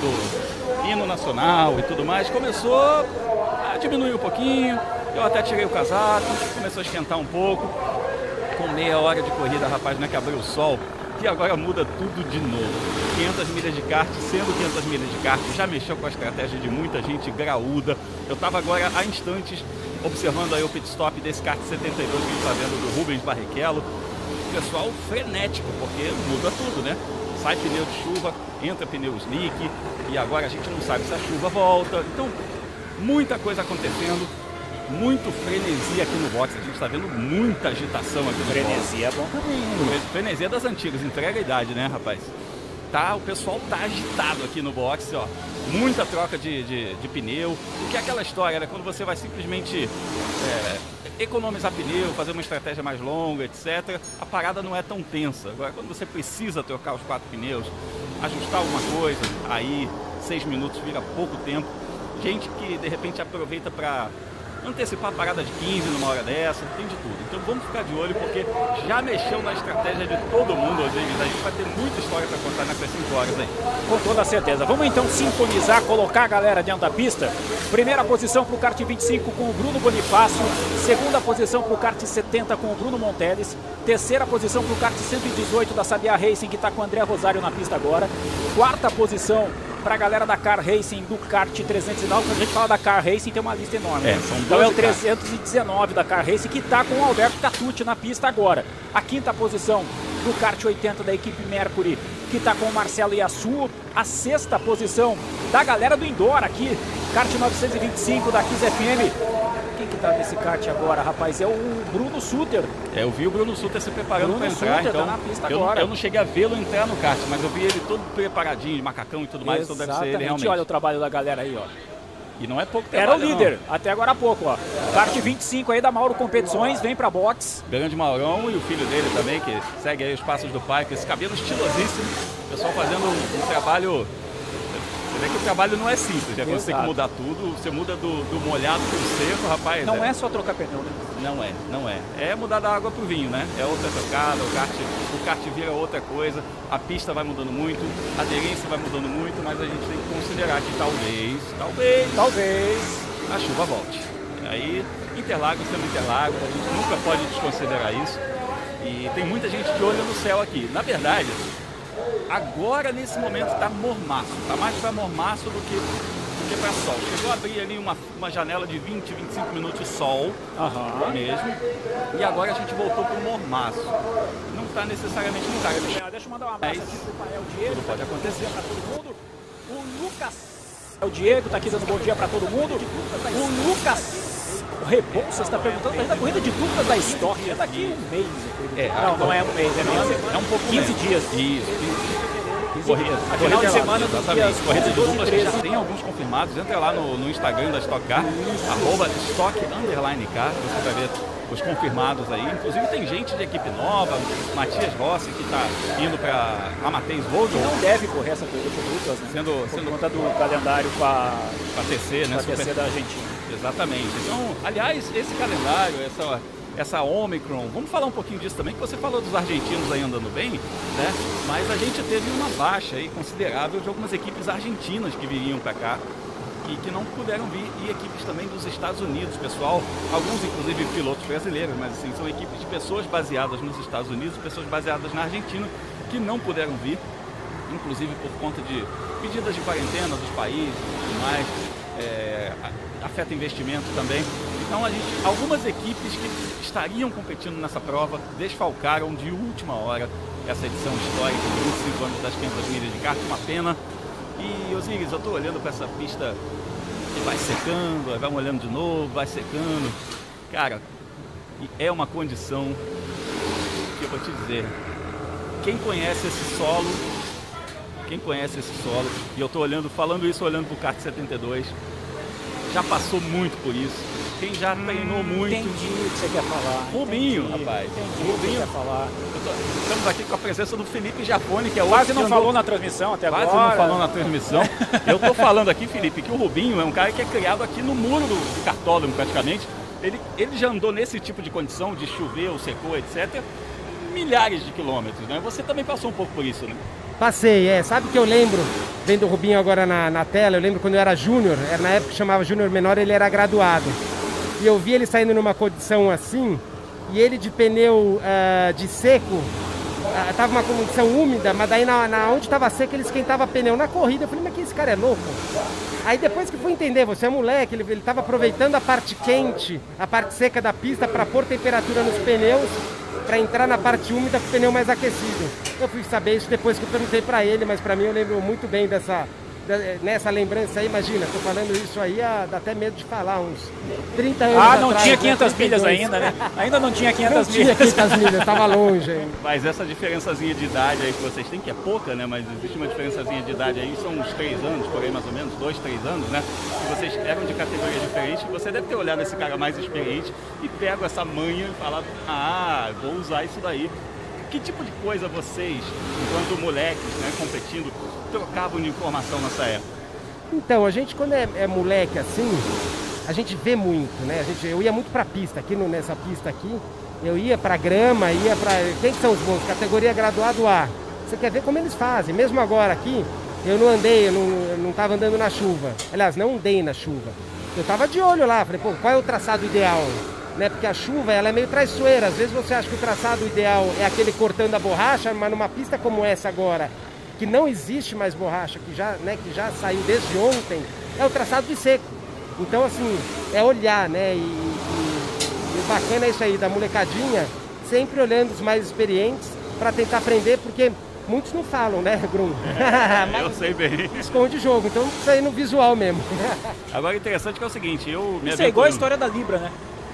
do hino nacional e tudo mais, começou a diminuir um pouquinho. Eu até tirei o casaco, começou a esquentar um pouco. Com meia hora de corrida, rapaz, não é que abriu o sol e agora muda tudo de novo. 500 milhas de kart, sendo 500 milhas de kart, já mexeu com a estratégia de muita gente graúda. Eu estava agora há instantes observando aí o pit stop desse kart 72 que a gente está vendo do Rubens Barrichello. Pessoal frenético, porque muda tudo, né? Sai pneu de chuva, entra pneu slick e agora a gente não sabe se a chuva volta. Então, muita coisa acontecendo muito frenesi aqui no box. A gente está vendo muita agitação aqui no Frenesi é bom também. Frenesi é das antigas, entrega a idade, né, rapaz? Tá, o pessoal tá agitado aqui no box, ó. Muita troca de, de, de pneu. O que é aquela história, né? Quando você vai simplesmente é, economizar pneu, fazer uma estratégia mais longa, etc., a parada não é tão tensa. Agora, quando você precisa trocar os quatro pneus, ajustar alguma coisa, aí seis minutos vira pouco tempo. Gente que de repente aproveita para antecipar a parada de 15 numa hora dessa, tem de tudo. Então vamos ficar de olho porque já mexeu na estratégia de todo mundo, Osiris. A gente vai ter muita história para contar nessas 5 horas aí. Com toda certeza. Vamos então sintonizar, colocar a galera dentro da pista. Primeira posição para o kart 25 com o Bruno Bonifácio. Segunda posição para o kart 70 com o Bruno Monteles. Terceira posição para o kart 118 da Sabia Racing, que está com o André Rosário na pista agora. Quarta posição para a galera da Car Racing do kart 309. Quando a gente fala da Car Racing, tem uma lista enorme. É, né? então é o 12 carros. 319 da Car Racing que está com o Alberto Catucci na pista agora. A quinta posição do kart 80 da equipe Mercury, que está com o Marcelo Iassu. A sexta posição da galera do Indoor aqui, kart 925 da Kiss FM. Quem que tá nesse kart agora, rapaz? É o Bruno Suter. É, eu vi o Bruno Suter se preparando para entrar, Suter tá então na pista eu, agora. eu não cheguei a vê-lo entrar no kart, mas eu vi ele todo preparadinho, de macacão e tudo mais, então deve ser ele Exatamente. realmente. Olha o trabalho da galera aí, ó. E não é pouco Era o trabalho, líder, não. até agora há pouco, ó. Kart 25 aí da Mauro Competições, vem pra box. Grande Maurão e o filho dele também, que segue aí os passos do pai, com esse cabelo estilosíssimo. O pessoal fazendo um, um trabalho. Vê que o trabalho não é simples, é você tem que mudar tudo. Você muda do, do molhado pro seco, rapaz. Não é só trocar pneu, né? Não é, não é. É mudar da água pro vinho, né? É outra tocada, o kart, o kart vira outra coisa, a pista vai mudando muito, a aderência vai mudando muito, mas a gente tem que considerar que talvez, talvez, Talvez. a chuva volte. Aí, Interlagos sendo Interlagos, a gente nunca pode desconsiderar isso. E tem muita gente de olho no céu aqui. Na verdade, agora nesse momento está mormaço. Está mais para mormaço do que, do que para sol. Chegou a abrir ali uma, uma janela de 20, 25 minutos sol Aham. mesmo. E agora a gente voltou para o mormaço. Não está necessariamente no. É, Deixa eu mandar um abraço aqui pro Pael Diego. Tudo pode acontecer. Pra todo mundo. O Lucas. É o Diego, tá aqui dando bom dia pra todo mundo. O Lucas. O Rebouças está perguntando gente da corrida de duplas da história. É daqui um mês. É, não, não é um mês, é menos. É um pouco 15 menos. dias. Isso. 15 Corrida. A corrida final de lá, semana exatamente. dias Corrida de 12 duplas, 13. já tem alguns confirmados. Entra lá no, no Instagram da Stock Car, arroba Stock Underline Car, você vai ver os confirmados aí. Inclusive tem gente de equipe nova, Matias Rossi, que está indo para Amateus Que Volkswagen, não deve correr essa corrida de duplas, né? sendo, Por sendo conta do calendário com a, para TC, com né? a TC Super- da Argentina. Exatamente. Então, aliás, esse calendário, essa, essa Omicron, vamos falar um pouquinho disso também, que você falou dos argentinos aí andando bem, né? Mas a gente teve uma baixa aí considerável de algumas equipes argentinas que viriam para cá e que não puderam vir, e equipes também dos Estados Unidos, pessoal, alguns inclusive pilotos brasileiros, mas assim, são equipes de pessoas baseadas nos Estados Unidos, pessoas baseadas na Argentina, que não puderam vir, inclusive por conta de medidas de quarentena dos países e tudo mais, é, afeta investimento também. Então a gente, algumas equipes que estariam competindo nessa prova desfalcaram de última hora essa edição histórica de 25 anos das 500 milhas de kart, uma pena. E Osiris, eu estou olhando para essa pista que vai secando, vai molhando de novo, vai secando. Cara, é uma condição que eu vou te dizer. Quem conhece esse solo, quem conhece esse solo, e eu estou olhando, falando isso olhando para o kart 72, já passou muito por isso. Quem já treinou muito. Entendi o que você quer falar. Rubinho, Entendi, rapaz. Entendi o que você Rubinho. quer falar. Tô- Estamos aqui com a presença do Felipe Jafone, que é o Quase não falou na transmissão até Quase agora. não falou na transmissão. Eu tô falando aqui, Felipe, que o Rubinho é um cara que é criado aqui no muro do, do cartódromo, praticamente. Ele, ele já andou nesse tipo de condição, de chover ou secou, etc., milhares de quilômetros, né? Você também passou um pouco por isso, né? Passei, é. Sabe que eu lembro, vendo o Rubinho agora na, na tela, eu lembro quando eu era júnior, era na época que chamava júnior menor, ele era graduado. E eu vi ele saindo numa condição assim, e ele de pneu ah, de seco, ah, tava uma condição úmida, mas daí na, na onde estava seco ele esquentava pneu na corrida. Eu falei, mas que esse cara é louco? Aí depois que fui entender, você é moleque, ele, ele tava aproveitando a parte quente, a parte seca da pista para pôr temperatura nos pneus, para entrar na parte úmida com o pneu mais aquecido. Eu fui saber isso depois que eu perguntei para ele, mas para mim eu lembro muito bem dessa nessa lembrança aí, imagina, tô falando isso aí, ah, dá até medo de falar, uns 30 anos Ah, não atrás, tinha né, 500 milhas 32. ainda, né? Ainda não tinha 500 Não tinha milhas. 500 milhas, tava longe ainda. Mas essa diferençazinha de idade aí que vocês têm, que é pouca, né? Mas existe uma diferençazinha de idade aí, são uns três anos, por aí mais ou menos, dois, três anos, né? E vocês eram de categoria diferente, você deve ter olhado esse cara mais experiente e pego essa manha e falado, ah, vou usar isso daí. Que tipo de coisa vocês, enquanto moleques, né, competindo, trocavam de informação nessa época? Então, a gente quando é, é moleque assim, a gente vê muito, né? A gente, eu ia muito pra pista, aqui no- nessa pista aqui, eu ia pra grama, ia pra. Quem que são os bons? Categoria graduado A. Você quer ver como eles fazem. Mesmo agora aqui, eu não andei, eu não, eu não tava andando na chuva. Aliás, não andei na chuva. Eu tava de olho lá, falei, pô, qual é o traçado ideal? Né? Porque a chuva ela é meio traiçoeira. Às vezes você acha que o traçado ideal é aquele cortando a borracha, mas numa pista como essa agora, que não existe mais borracha, que já, né, que já saiu desde ontem, é o traçado de seco. Então, assim, é olhar, né? E, e- e o bacana é isso aí, da molecadinha, sempre olhando os mais experientes para tentar aprender, porque Muitos não falam, né, Grum? Eu sei bem. Esconde o jogo, então isso aí no visual mesmo. Agora interessante que é o seguinte, eu me Isso é igual a história da Libra, né?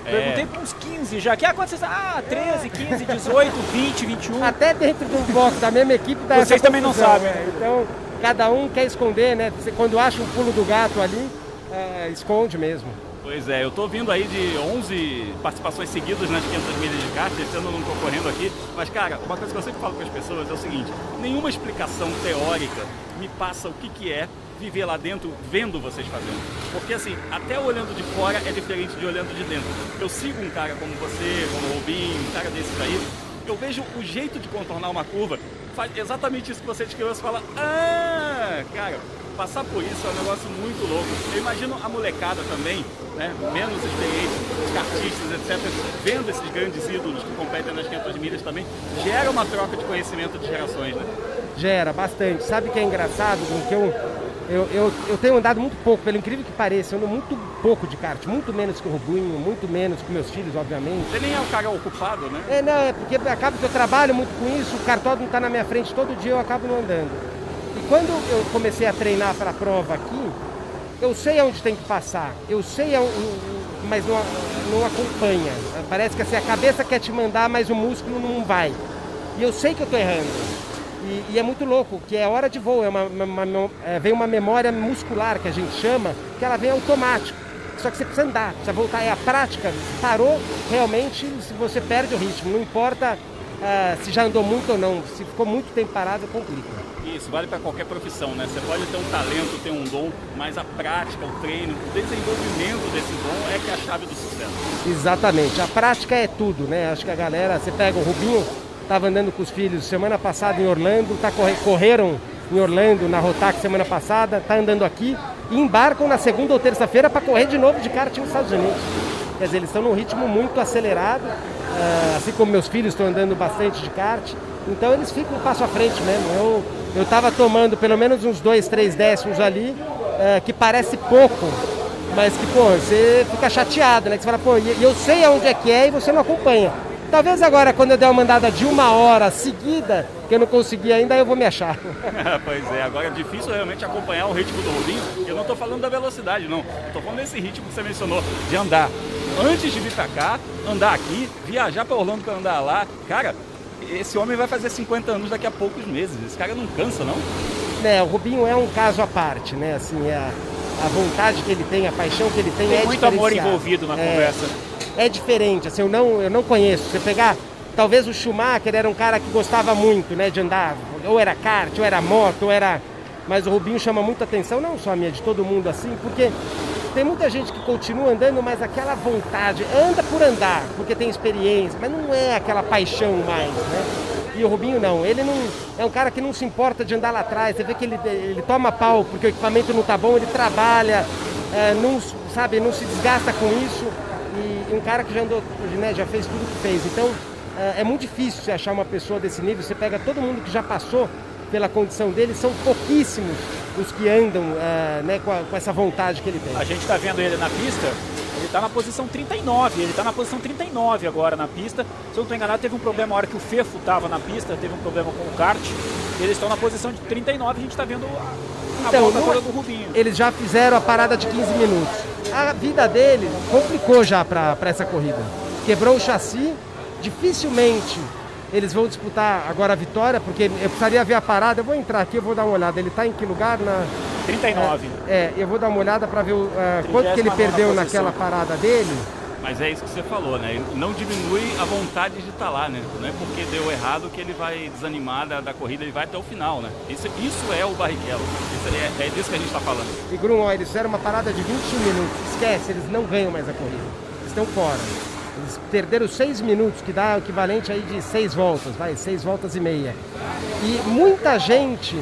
É. Perguntei para uns 15 já. Que ah, quando vocês. Ah, 13, 15, 18, 20, 21. Até dentro do box da mesma equipe Vocês também não sabem. né? Então, cada um quer esconder, né? Quando acha um pulo do gato ali, é, esconde mesmo. Pois é, eu tô vindo aí de 11 participações seguidas nas 500 milhas de kart, esse ano eu não tô correndo aqui, mas cara, uma coisa que eu sempre falo com as pessoas é o seguinte, nenhuma explicação teórica me passa o que que é viver lá dentro vendo vocês fazendo. Porque assim, até olhando de fora é diferente de olhando de dentro. Eu sigo um cara como você, como o Rubinho, um cara desses aí, eu vejo o jeito de contornar uma curva, faz exatamente isso que você descreveu, você fala, ah, cara, passar por isso é um negócio muito louco. Eu imagino a molecada também, né, menos experiente, os kartistas, etc., vendo esses grandes ídolos que competem nas 500 milhas também, gera uma troca de conhecimento de gerações, né? Gera bastante. Sabe o que é engraçado? Que eu, eu, eu, eu tenho andado muito pouco, pelo incrível que pareça, eu ando muito pouco de kart, muito menos que o Rubinho, muito menos que meus filhos, obviamente. Você nem é o cara ocupado, né? É, não, é porque acaba que eu trabalho muito com isso, o cartódromo está na minha frente todo dia, eu acabo não andando. E quando eu comecei a treinar para a prova aqui, eu sei aonde tem que passar, eu sei aonde, mas não, não acompanha. Parece que assim, a cabeça quer te mandar, mas o músculo não vai. E eu sei que eu estou errando. E, e é muito louco, que é hora de voo, é uma, uma- uma- é, vem uma memória muscular que a gente chama, que ela vem automático. Só que você precisa andar, precisa voltar. É a prática. Parou, realmente, se você perde o ritmo. Não importa ah, se já andou muito ou não. Se ficou muito tempo parado, complica. Isso, vale para qualquer profissão, né? Você pode ter um talento, ter um dom, mas a prática, o treino, o desenvolvimento desse dom é que é a chave do sucesso. Exatamente. A prática é tudo, né? Acho que a galera, você pega o Rubinho, estava andando com os filhos semana passada em Orlando, tá corre- correram em Orlando na Rotax semana passada, tá andando aqui e embarcam na segunda ou terça-feira para correr de novo de kart nos Estados Unidos. Quer dizer, eles estão num ritmo muito acelerado, ah, assim como meus filhos estão andando bastante de kart, então eles ficam um passo à frente mesmo. Eu estava tomando pelo menos uns dois, três décimos ali, ah, que parece pouco, mas que, pô, você fica chateado, né? Que você fala, pô, eu sei aonde é que é e você não acompanha. Talvez agora, quando eu der uma mandada de uma hora seguida, que eu não consegui ainda, eu vou me achar. pois é, agora é difícil realmente acompanhar o ritmo do Rubinho. Eu não estou falando da velocidade, não. Estou falando desse ritmo que você mencionou, de andar. Antes de vir pra cá, andar aqui, viajar para Orlando para andar lá. Cara, esse homem vai fazer 50 anos daqui a poucos meses. Esse cara não cansa, não? né, o Rubinho é um caso à parte, né? Assim, é a, a vontade que ele tem, a paixão que ele tem, Tem é muito amor envolvido na É, conversa. É diferente, assim, eu não, eu não conheço. Você pegar, talvez o Schumacher era um cara que gostava muito, né, de andar, ou era kart, ou era moto, ou era... Mas o Rubinho chama muita atenção, não só a minha, de todo mundo assim, porque tem muita gente que continua andando, mas aquela vontade, anda por andar, porque tem experiência, mas não é aquela paixão mais, né? E o Rubinho não, ele não é um cara que não se importa de andar lá atrás. Você vê que ele, ele toma pau porque o equipamento não tá bom, ele trabalha, é, não, sabe, não se desgasta com isso. Um cara que já andou, né, já fez tudo que fez. Então é, é muito difícil você achar uma pessoa desse nível. Você pega todo mundo que já passou pela condição dele, são pouquíssimos os que andam é, né, com, a- com essa vontade que ele tem. A gente está vendo ele na pista, está na posição 39, ele está na posição 39 agora na pista. Se eu não estou enganado, teve um problema na hora que o Fefo estava na pista, teve um problema com o kart. Eles estão na posição de 39, a gente está vendo a, a Então, volta toda do Rubinho. Eles já fizeram a parada de 15 minutos. A vida dele complicou já para essa corrida. Quebrou o chassi, dificilmente eles vão disputar agora a vitória, porque eu precisaria ver a parada. Eu vou entrar aqui, eu vou dar uma olhada. Ele está em que lugar? Na 39. É, eu vou dar uma olhada para ver o, ah, quanto que ele 39ª perdeu naquela parada dele. Mas é isso que você falou, né? Não diminui a vontade de estar lá, né? Não é porque deu errado que ele vai desanimar da, da corrida, ele vai até o final, né? Isso, isso é o Barrichello. Isso é, é disso que a gente está falando. E Grum, ó, eles fizeram uma parada de 21 minutos. Esquece, eles não ganham mais a corrida. Eles estão fora. Eles perderam 6 minutos, que dá o equivalente aí de 6 voltas, vai, 6 voltas e meia. E muita gente,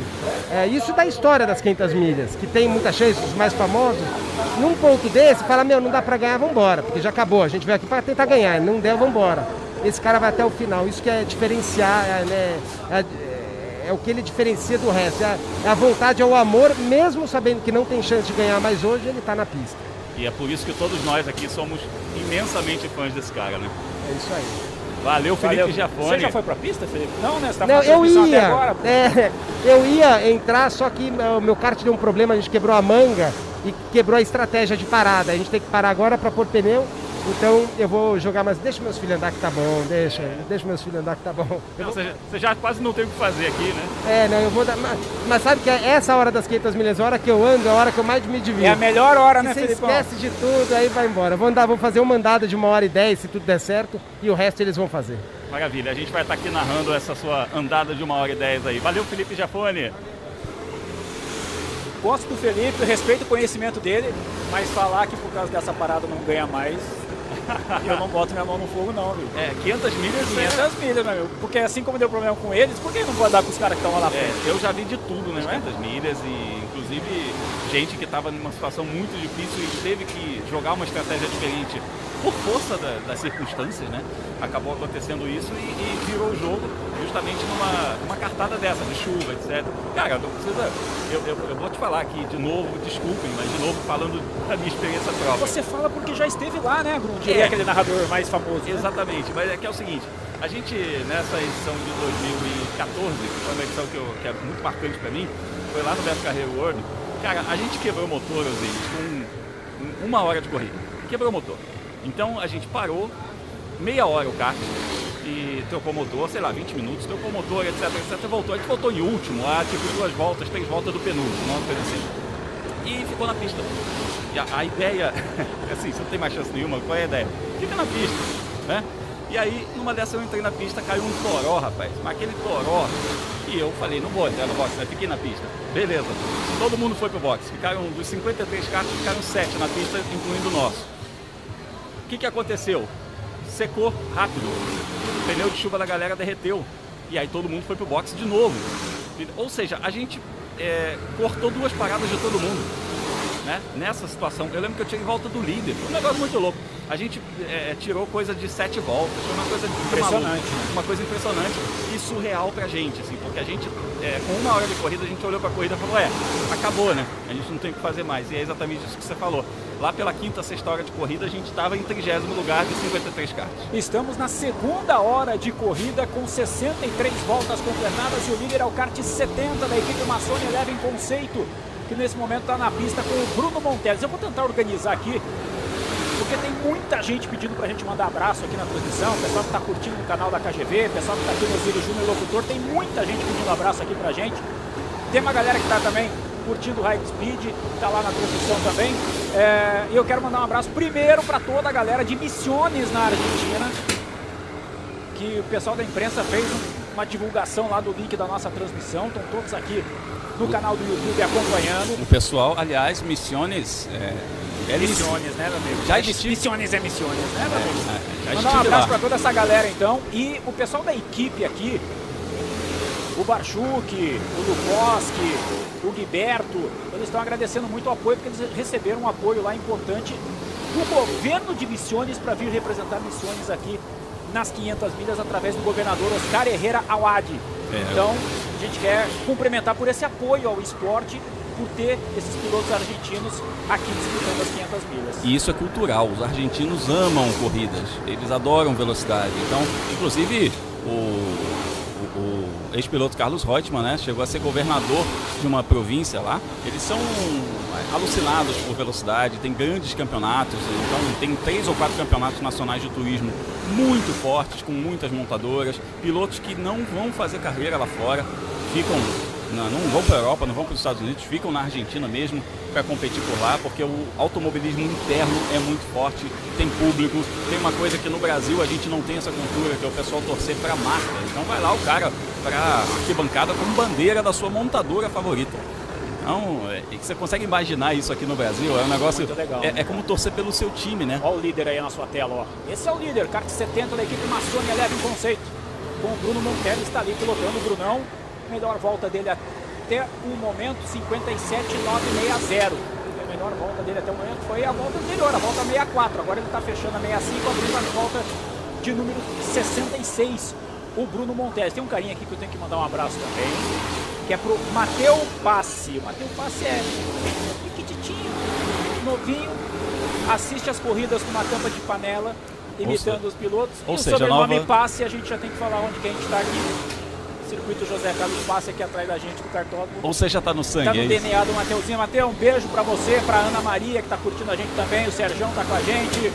é, isso da história das 500 milhas, que tem muita chance, os mais famosos, num ponto desse, fala, meu, não dá pra ganhar, vambora, porque já acabou, a gente veio aqui pra tentar ganhar, não der, vambora. Esse cara vai até o final, isso que é diferenciar, é, né, é, é o que ele diferencia do resto, é a, é a vontade, é o amor, mesmo sabendo que não tem chance de ganhar, mas hoje ele tá na pista. E é por isso que todos nós aqui somos imensamente fãs desse cara, né? É isso aí. Valeu, Felipe Valeu. Giafone. Você já foi pra pista, Felipe? Não, né? Você tá Não, fazendo eu ia. agora. pô. é, eu ia entrar, só que o meu kart deu um problema, a gente quebrou a manga e quebrou a estratégia de parada. A gente tem que parar agora para pôr pneu. Então eu vou jogar, mas deixa meus filhos andar que tá bom, deixa, deixa meus filhos andar que tá bom. Não, vou- você, já- você já quase não tem o que fazer aqui, né? É, não, eu vou dar. Mas, mas sabe que é essa hora das 500 milhas, a hora que eu ando, é a hora que eu mais me divirto. É a melhor hora, né, você Felipão? esquece de tudo, aí vai embora. Vou andar, vou fazer uma andada de uma hora e dez, se tudo der certo, e o resto eles vão fazer. Maravilha, a gente vai estar aqui narrando essa sua andada de uma hora e dez aí. Valeu, Felipe Giafone. Gosto do Felipe, respeito o conhecimento dele, mas falar que por causa dessa parada não ganha mais, eu não boto minha mão no fogo não, viu? É, 500 milhas, 500 milhas, meu amigo. Porque assim como deu problema com eles, por que não pode dar com os caras que estão lá na É, frente? eu já vi de tudo nas Não é? 500 milhas e inclusive gente que estava numa situação muito difícil e teve que jogar uma estratégia diferente por força da- das circunstâncias, né? Acabou acontecendo isso e, e virou o jogo justamente numa, numa cartada dessa, de chuva, etc. Cara, não precisa. Eu, eu, eu vou te falar aqui de novo, desculpem, mas de novo falando da minha experiência própria. Você fala porque já esteve lá, né? Diria É. aquele narrador mais famoso. né? Exatamente, mas é que é o seguinte, a gente nessa edição de 2014, que foi uma edição que, eu- que é muito marcante pra mim, foi lá no Beto Carreiro World, cara, a gente quebrou o motor, Osiris, com um- uma hora de corrida. Quebrou o motor. Então a gente parou, meia hora o kart, e trocou motor, sei lá, 20 minutos, trocou motor, etc, etc, voltou. A gente voltou em último, lá, tipo, duas voltas, três voltas do penúltimo, uma coisa assim. E ficou na pista. E a, a ideia, assim, você não tem mais chance nenhuma, qual é a ideia? Fica na pista, né? E aí, numa dessas eu entrei na pista, caiu um toró, rapaz. Mas aquele toró, e eu falei, não vou entrar no box, né? Fiquei na pista. Beleza. Todo mundo foi pro box. Ficaram, dos 53 carros, ficaram 7 na pista, incluindo o nosso. Que que aconteceu? Secou rápido. O pneu de chuva da galera derreteu. E aí todo mundo foi pro box de novo. Ou seja, a gente é, cortou duas paradas de todo mundo. Né? Nessa situação, eu lembro que eu tinha em volta do líder. Um negócio muito louco. A gente é, tirou coisa de sete voltas. Foi uma coisa Impressionante, maluca. né? Uma coisa impressionante e surreal pra gente, assim, porque a gente, é, com uma hora de corrida, a gente olhou pra corrida e falou, é, acabou, né? A gente não tem o que fazer mais. E é exatamente isso que você falou. Lá pela quinta, sexta hora de corrida, a gente estava em 30 lugar de 53 cartas. Estamos na segunda hora de corrida com 63 voltas completadas e o líder é o kart 70 da equipe Massoni em conceito, que nesse momento está na pista com o Bruno Monteles. Eu vou tentar organizar aqui, porque tem muita gente pedindo pra gente mandar abraço aqui na transmissão, pessoal que está curtindo o canal da KGV, pessoal que está aqui no Osiris Júnior Locutor, tem muita gente pedindo abraço aqui pra gente. Tem uma galera que está também curtindo o High Speed, está lá na transmissão também. É, E eu quero mandar um abraço primeiro para toda a galera de Missiones na Argentina, que o pessoal da imprensa fez um- uma divulgação lá do link da nossa transmissão. Estão todos aqui no canal do YouTube acompanhando. O pessoal, aliás, Missiones, é, belíssimo. Missiones, né, meu amigo? Já estive- Missiones é Missiones, né, meu amigo? É, já Mandar um abraço para toda essa galera então. E o pessoal da equipe aqui, o Barchuk, o Lukoski, o Guiberto, eles estão agradecendo muito o apoio, porque eles receberam um apoio lá importante do governo de Missiones para vir representar Missiones aqui nas 500 milhas através do governador Oscar Herrera Awad. É. Então, a gente quer cumprimentar por esse apoio ao esporte, por ter esses pilotos argentinos aqui disputando as 500 milhas. E isso é cultural. Os argentinos amam corridas. Eles adoram velocidade. Então, inclusive, o, ex-piloto Carlos Reutemann, né, chegou a ser governador de uma província lá. Eles são alucinados por velocidade, tem grandes campeonatos. Então, tem três ou quatro campeonatos nacionais de turismo muito fortes, com muitas montadoras. Pilotos que não vão fazer carreira lá fora, ficam não, não vão para a Europa, não vão para os Estados Unidos, ficam na Argentina mesmo para competir por lá, porque o automobilismo interno é muito forte, tem público, tem uma coisa que no Brasil a gente não tem essa cultura, que é o pessoal torcer para a marca. Então vai lá o cara para arquibancada com bandeira da sua montadora favorita. Então, é, você consegue imaginar isso aqui no Brasil? É um negócio. Legal, é, né? é como torcer pelo seu time, né? Olha o líder aí na sua tela, ó. Esse é o líder, kart 70 da equipe Maçônia leva em conceito. Com o Bruno Montelli está ali pilotando o Brunão. Melhor volta dele até o momento, 57,960. A melhor volta dele até o momento foi a volta anterior, a volta 64. Agora ele está fechando a 65, abrindo a volta de número 66. O Bruno Montes. Tem um carinha aqui que eu tenho que mandar um abraço também, que é pro Mateu Passi. O Mateu Passi é piquititinho, novinho, assiste as corridas com uma tampa de panela imitando se- os pilotos. ou e seja, o sobrenome nova- passe, a gente já tem que falar onde que a gente está aqui. Circuito José Carlos Passe aqui atrás da gente do cartódromo. Ou seja, tá no sangue, Tá no é? DNA do Mateuzinho. Mateu, um beijo pra você, pra Ana Maria, que tá curtindo a gente também. O Serjão tá com a gente.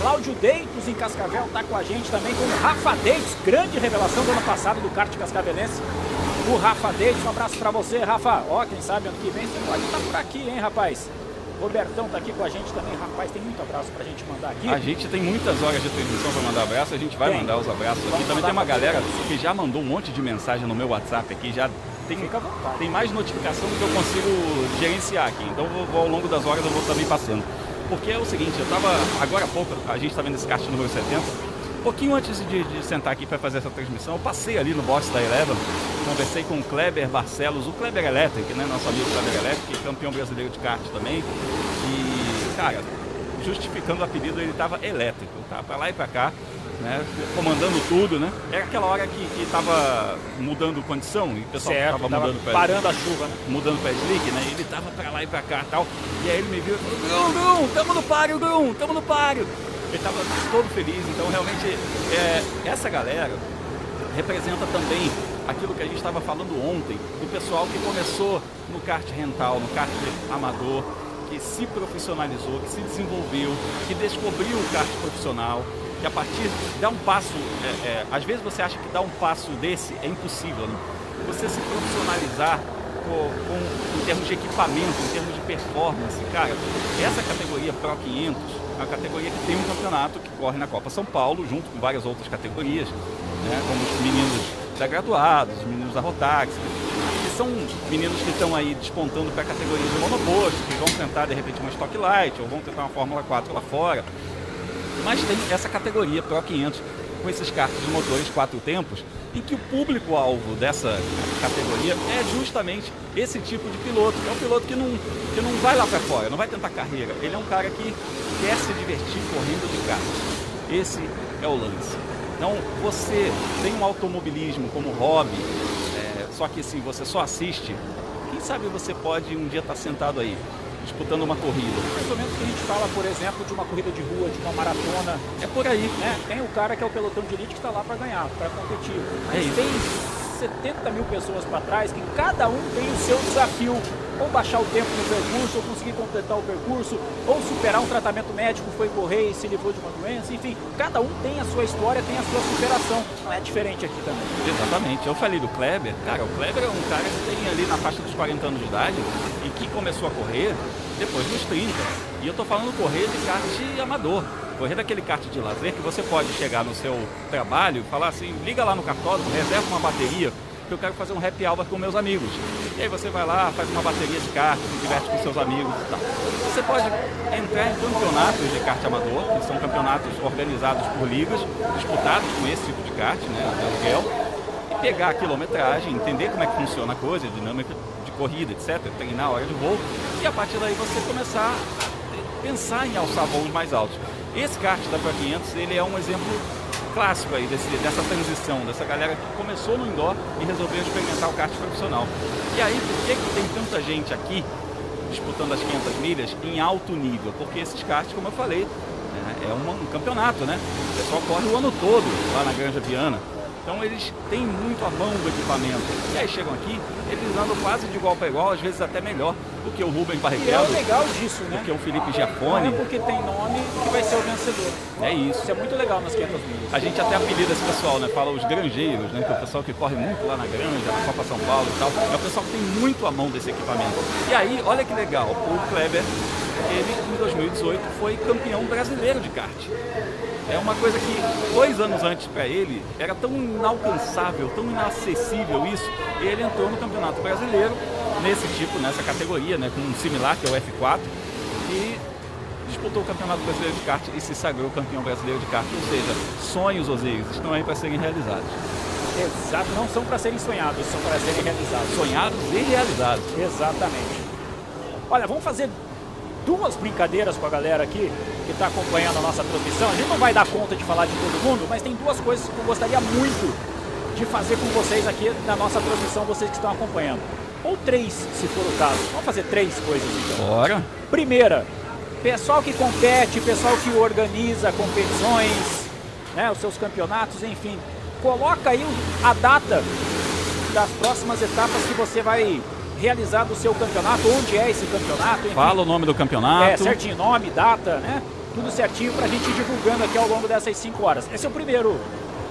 Cláudio Deitos em Cascavel tá com a gente também. Com o Rafa Deitos, grande revelação do ano passado do kart cascavelense. O Rafa Deitos, um abraço pra você, Rafa. Ó, quem sabe ano que vem você pode estar por aqui, hein, rapaz? Robertão tá aqui com a gente também. Rapaz, tem muito abraço pra gente mandar aqui. A gente tem muitas horas de transmissão para mandar abraço, a gente vai Tem. mandar os abraços aqui. Vamos Também mandar tem uma galera que já mandou um monte de mensagem no meu WhatsApp aqui, já tem, Fica à vontade. tem mais notificação do que eu consigo gerenciar aqui. Então eu vou- ao longo das horas eu vou também passando. Porque é o seguinte, eu tava, agora há pouco, a gente está vendo esse kart número 70, um pouquinho antes de, de sentar aqui para fazer essa transmissão, eu passei ali no box da Eleven, conversei com o Kleber Barcelos, o Kleber Electric, né, nosso amigo Kleber Electric, campeão brasileiro de kart também. E, cara, justificando o apelido, ele estava elétrico, tá? Pra lá e pra cá, né? Comandando tudo, né? Era aquela hora que, que tava mudando condição e o pessoal Certo, tava, tava mudando pra parando a chuva, né? Mudando pra slick, né? Ele tava pra lá e pra cá e tal. E aí ele me viu e falou, Grum, Grum, tamo no páreo, Grum, tamo no páreo. Ele tava todo feliz, então realmente é, essa galera representa também aquilo que a gente estava falando ontem, do pessoal que começou no kart rental, no kart amador, que se profissionalizou, que se desenvolveu, que descobriu o kart profissional, que a partir dá um passo, é, é, às vezes você acha que dar um passo desse é impossível, né? você se profissionalizar com, com- em termos de equipamento, em termos de performance, cara, essa categoria Pro 500 é uma categoria que tem um campeonato que corre na Copa São Paulo, junto com várias outras categorias, né, como os meninos da graduados, os meninos da Rotax, que são meninos que estão aí despontando para a categoria de monoposto, que vão tentar de repente uma Stock Light ou vão tentar uma Fórmula 4 lá fora. Mas tem essa categoria Pro 500 com esses carros de motores quatro tempos, em que o público-alvo dessa categoria é justamente esse tipo de piloto, que é um piloto que não, que não vai lá para fora, não vai tentar carreira. Ele é um cara que quer se divertir correndo de kart. Esse é o lance. Então, você tem um automobilismo como hobby, é, só que assim, você só assiste, quem sabe você pode um dia estar sentado aí, disputando uma corrida. Mais ou menos que a gente fala, por exemplo, de uma corrida de rua, de uma maratona. É por aí. Né? Tem o cara que é o pelotão de elite que está lá para ganhar, para competir. É Mas isso. tem 70 mil pessoas para trás que cada um tem o seu desafio. Ou baixar o tempo no percurso, ou conseguir completar o percurso, ou superar um tratamento médico, foi correr e se livrou de uma doença. Enfim, cada um tem a sua história, tem a sua superação. Não é diferente aqui também. Exatamente. Eu falei do Kleber. Cara, o Kleber é um cara que tem ali na faixa dos 40 anos de idade e que começou a correr depois dos 30. E eu tô falando correr de kart amador. Correr daquele kart de lazer que você pode chegar no seu trabalho e falar assim, liga lá no cartódromo, reserva uma bateria, que eu quero fazer um happy hour com meus amigos. E aí você vai lá, faz uma bateria de kart, se diverte com seus amigos e tal. Você pode entrar em campeonatos de kart amador, que são campeonatos organizados por ligas, disputados com esse tipo de kart, né, de aluguel, e pegar a quilometragem, entender como é que funciona a coisa, a dinâmica de corrida, etc., treinar a hora de voo, e a partir daí você começar a pensar em alçar voos mais altos. Esse kart da Pro 500, ele é um exemplo clássico aí desse, dessa transição, dessa galera que começou no indoor e resolveu experimentar o kart profissional. E aí, por que, que tem tanta gente aqui disputando as 500 milhas em alto nível? Porque esses karts, como eu falei, né, é um, um campeonato, né? O pessoal corre o ano todo lá na Granja Viana. Então eles têm muito a mão do equipamento. E aí chegam aqui, eles andam quase de igual para igual, às vezes até melhor do que o Rubem E é Barrichello, o legal disso, né? do que o Felipe Não é Giafone. porque tem nome que vai ser o vencedor. É isso. Isso é muito legal nas 500 milhas. A gente até apelida esse pessoal, né? Fala os granjeiros, né? Que é o pessoal que corre muito lá na granja, na Copa São Paulo e tal. É o pessoal que tem muito a mão desse equipamento. E aí, olha que legal, o Kleber, ele em 2018 foi campeão brasileiro de kart. É uma coisa que dois anos antes para ele era tão inalcançável, tão inacessível isso, e ele entrou no Campeonato Brasileiro nesse tipo, nessa categoria, né, com um similar que é o F4, e disputou o Campeonato Brasileiro de Kart e se sagrou campeão brasileiro de kart. Ou seja, sonhos, Osiris, estão aí para serem realizados. Exato, não são para serem sonhados, são para serem realizados. Sonhados e realizados. Exatamente. Olha, vamos fazer duas brincadeiras com a galera aqui que está acompanhando a nossa transmissão. A gente não vai dar conta de falar de todo mundo, mas tem duas coisas que eu gostaria muito de fazer com vocês aqui na nossa transmissão, vocês que estão acompanhando. Ou três, se for o caso. Vamos fazer três coisas então. Bora! Primeira, pessoal que compete, pessoal que organiza competições, né, os seus campeonatos, enfim. Coloca aí a data das próximas etapas que você vai realizar do seu campeonato, onde é esse campeonato, enfim. Fala o nome do campeonato. É, certinho, nome, data, né? Tudo certinho pra gente ir divulgando aqui ao longo dessas 5 horas. Esse é o primeiro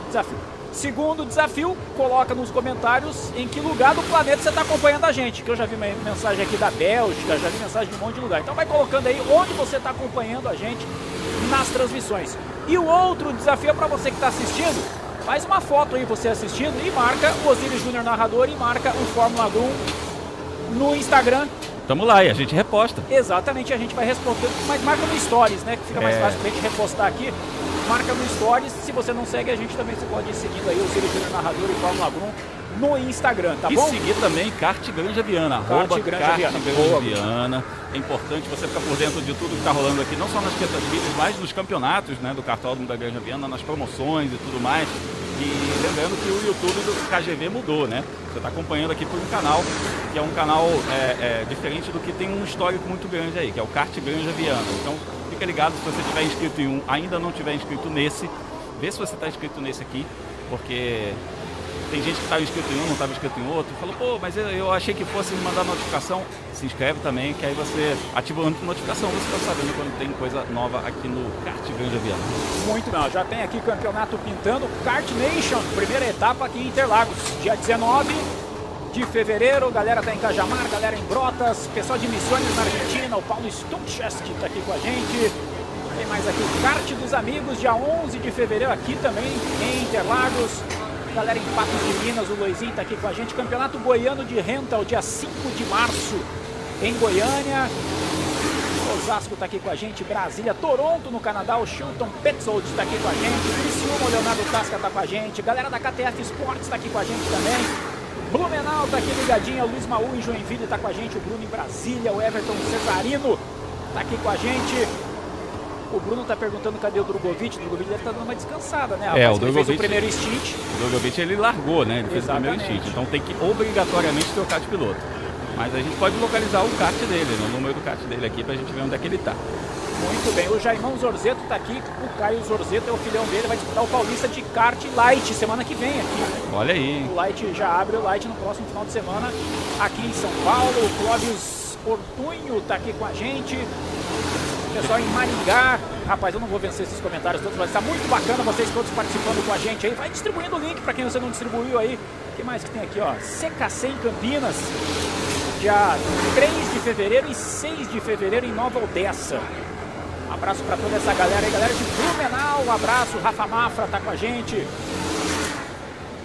desafio. Segundo desafio, coloca nos comentários em que lugar do planeta você está acompanhando a gente. Que eu já vi mensagem aqui da Bélgica, já vi mensagem de um monte de lugar. Então vai colocando aí onde você está acompanhando a gente nas transmissões. E o outro desafio é para você que está assistindo. Faz uma foto aí você assistindo e marca o Osiris Júnior narrador e marca o Fórmula 1 no Instagram Tamo lá e a gente reposta. Exatamente, a gente vai responder, mas marca no Stories, né? Que fica mais É. fácil pra gente repostar aqui. Marca no Stories. Se você não segue a gente também, você pode ir seguindo aí o Ciro Júnior Narrador e Fórmula 1 no Instagram, tá e bom? seguir também Kart Granja Viana, arroba Granja Viana. É importante você ficar por dentro de tudo que está rolando aqui, não só nas 500 milhas, mas nos campeonatos né, do Cartódromo da Granja Viana, nas promoções e tudo mais. E lembrando que o YouTube do KGV mudou, né? Você está acompanhando aqui por um canal, que é um canal é, é, diferente do que tem um histórico muito grande aí, que é o Kart Granja Viana. Então fica ligado se você tiver inscrito em um, ainda não tiver inscrito nesse, vê se você está inscrito nesse aqui, porque tem gente que estava inscrito em um, não estava inscrito em outro, falou, pô, mas eu, eu achei que fosse mandar notificação. Se inscreve também, que aí você ativa a notificação, você está sabendo quando tem coisa nova aqui no Kart Granja Viana. Muito ó, já tem aqui campeonato pintando Kart Nation, primeira etapa aqui em Interlagos, dia 19 de fevereiro, galera tá em Cajamar, galera em Brotas, pessoal de Missões na Argentina, o Paulo Stuncheski tá aqui com a gente. Tem mais aqui o Kart dos Amigos, dia 11 de fevereiro aqui também em Interlagos. Galera em Patos de Minas, o Luizinho tá aqui com a gente. Campeonato Goiano de Rental, dia 5 de março em Goiânia. Osasco está aqui com a gente, Brasília, Toronto no Canadá, o Chilton Petzold está aqui com a gente, o Leonardo Tasca está com a gente, galera da KTF Esportes está aqui com a gente também, Blumenau está aqui ligadinho, o Luiz Maú em Joinville está com a gente, o Bruno em Brasília, o Everton Cesarino está aqui com a gente. O Bruno está perguntando cadê o Drogovic, o Drogovic deve estar dando uma descansada, né? É, o Ele fez o Drogovic- primeiro stint, O Drogovic ele largou, né? Ele fez o primeiro stint, então tem que obrigatoriamente trocar de piloto. Mas a gente pode localizar o kart dele, né? o número do kart dele aqui, pra gente ver onde é que ele tá. Muito bem, o Jaimão Zorzeto está aqui, o Caio Zorzeto é o filhão dele, vai disputar o Paulista de kart Light semana que vem aqui. Olha aí? O Light já abre o Light no próximo final de semana aqui em São Paulo. O Clóvis Ortunho está aqui com a gente. O pessoal em Maringá. Rapaz, eu não vou vencer esses comentários todos, mas está muito bacana vocês todos participando com a gente aí. Vai distribuindo o link para quem você não distribuiu aí. O que mais que tem aqui, ó? CKC em Campinas. Dia 3 de fevereiro e 6 de fevereiro em Nova Odessa. Abraço para toda essa galera aí, galera de Blumenau. Um abraço, Rafa Mafra tá com a gente.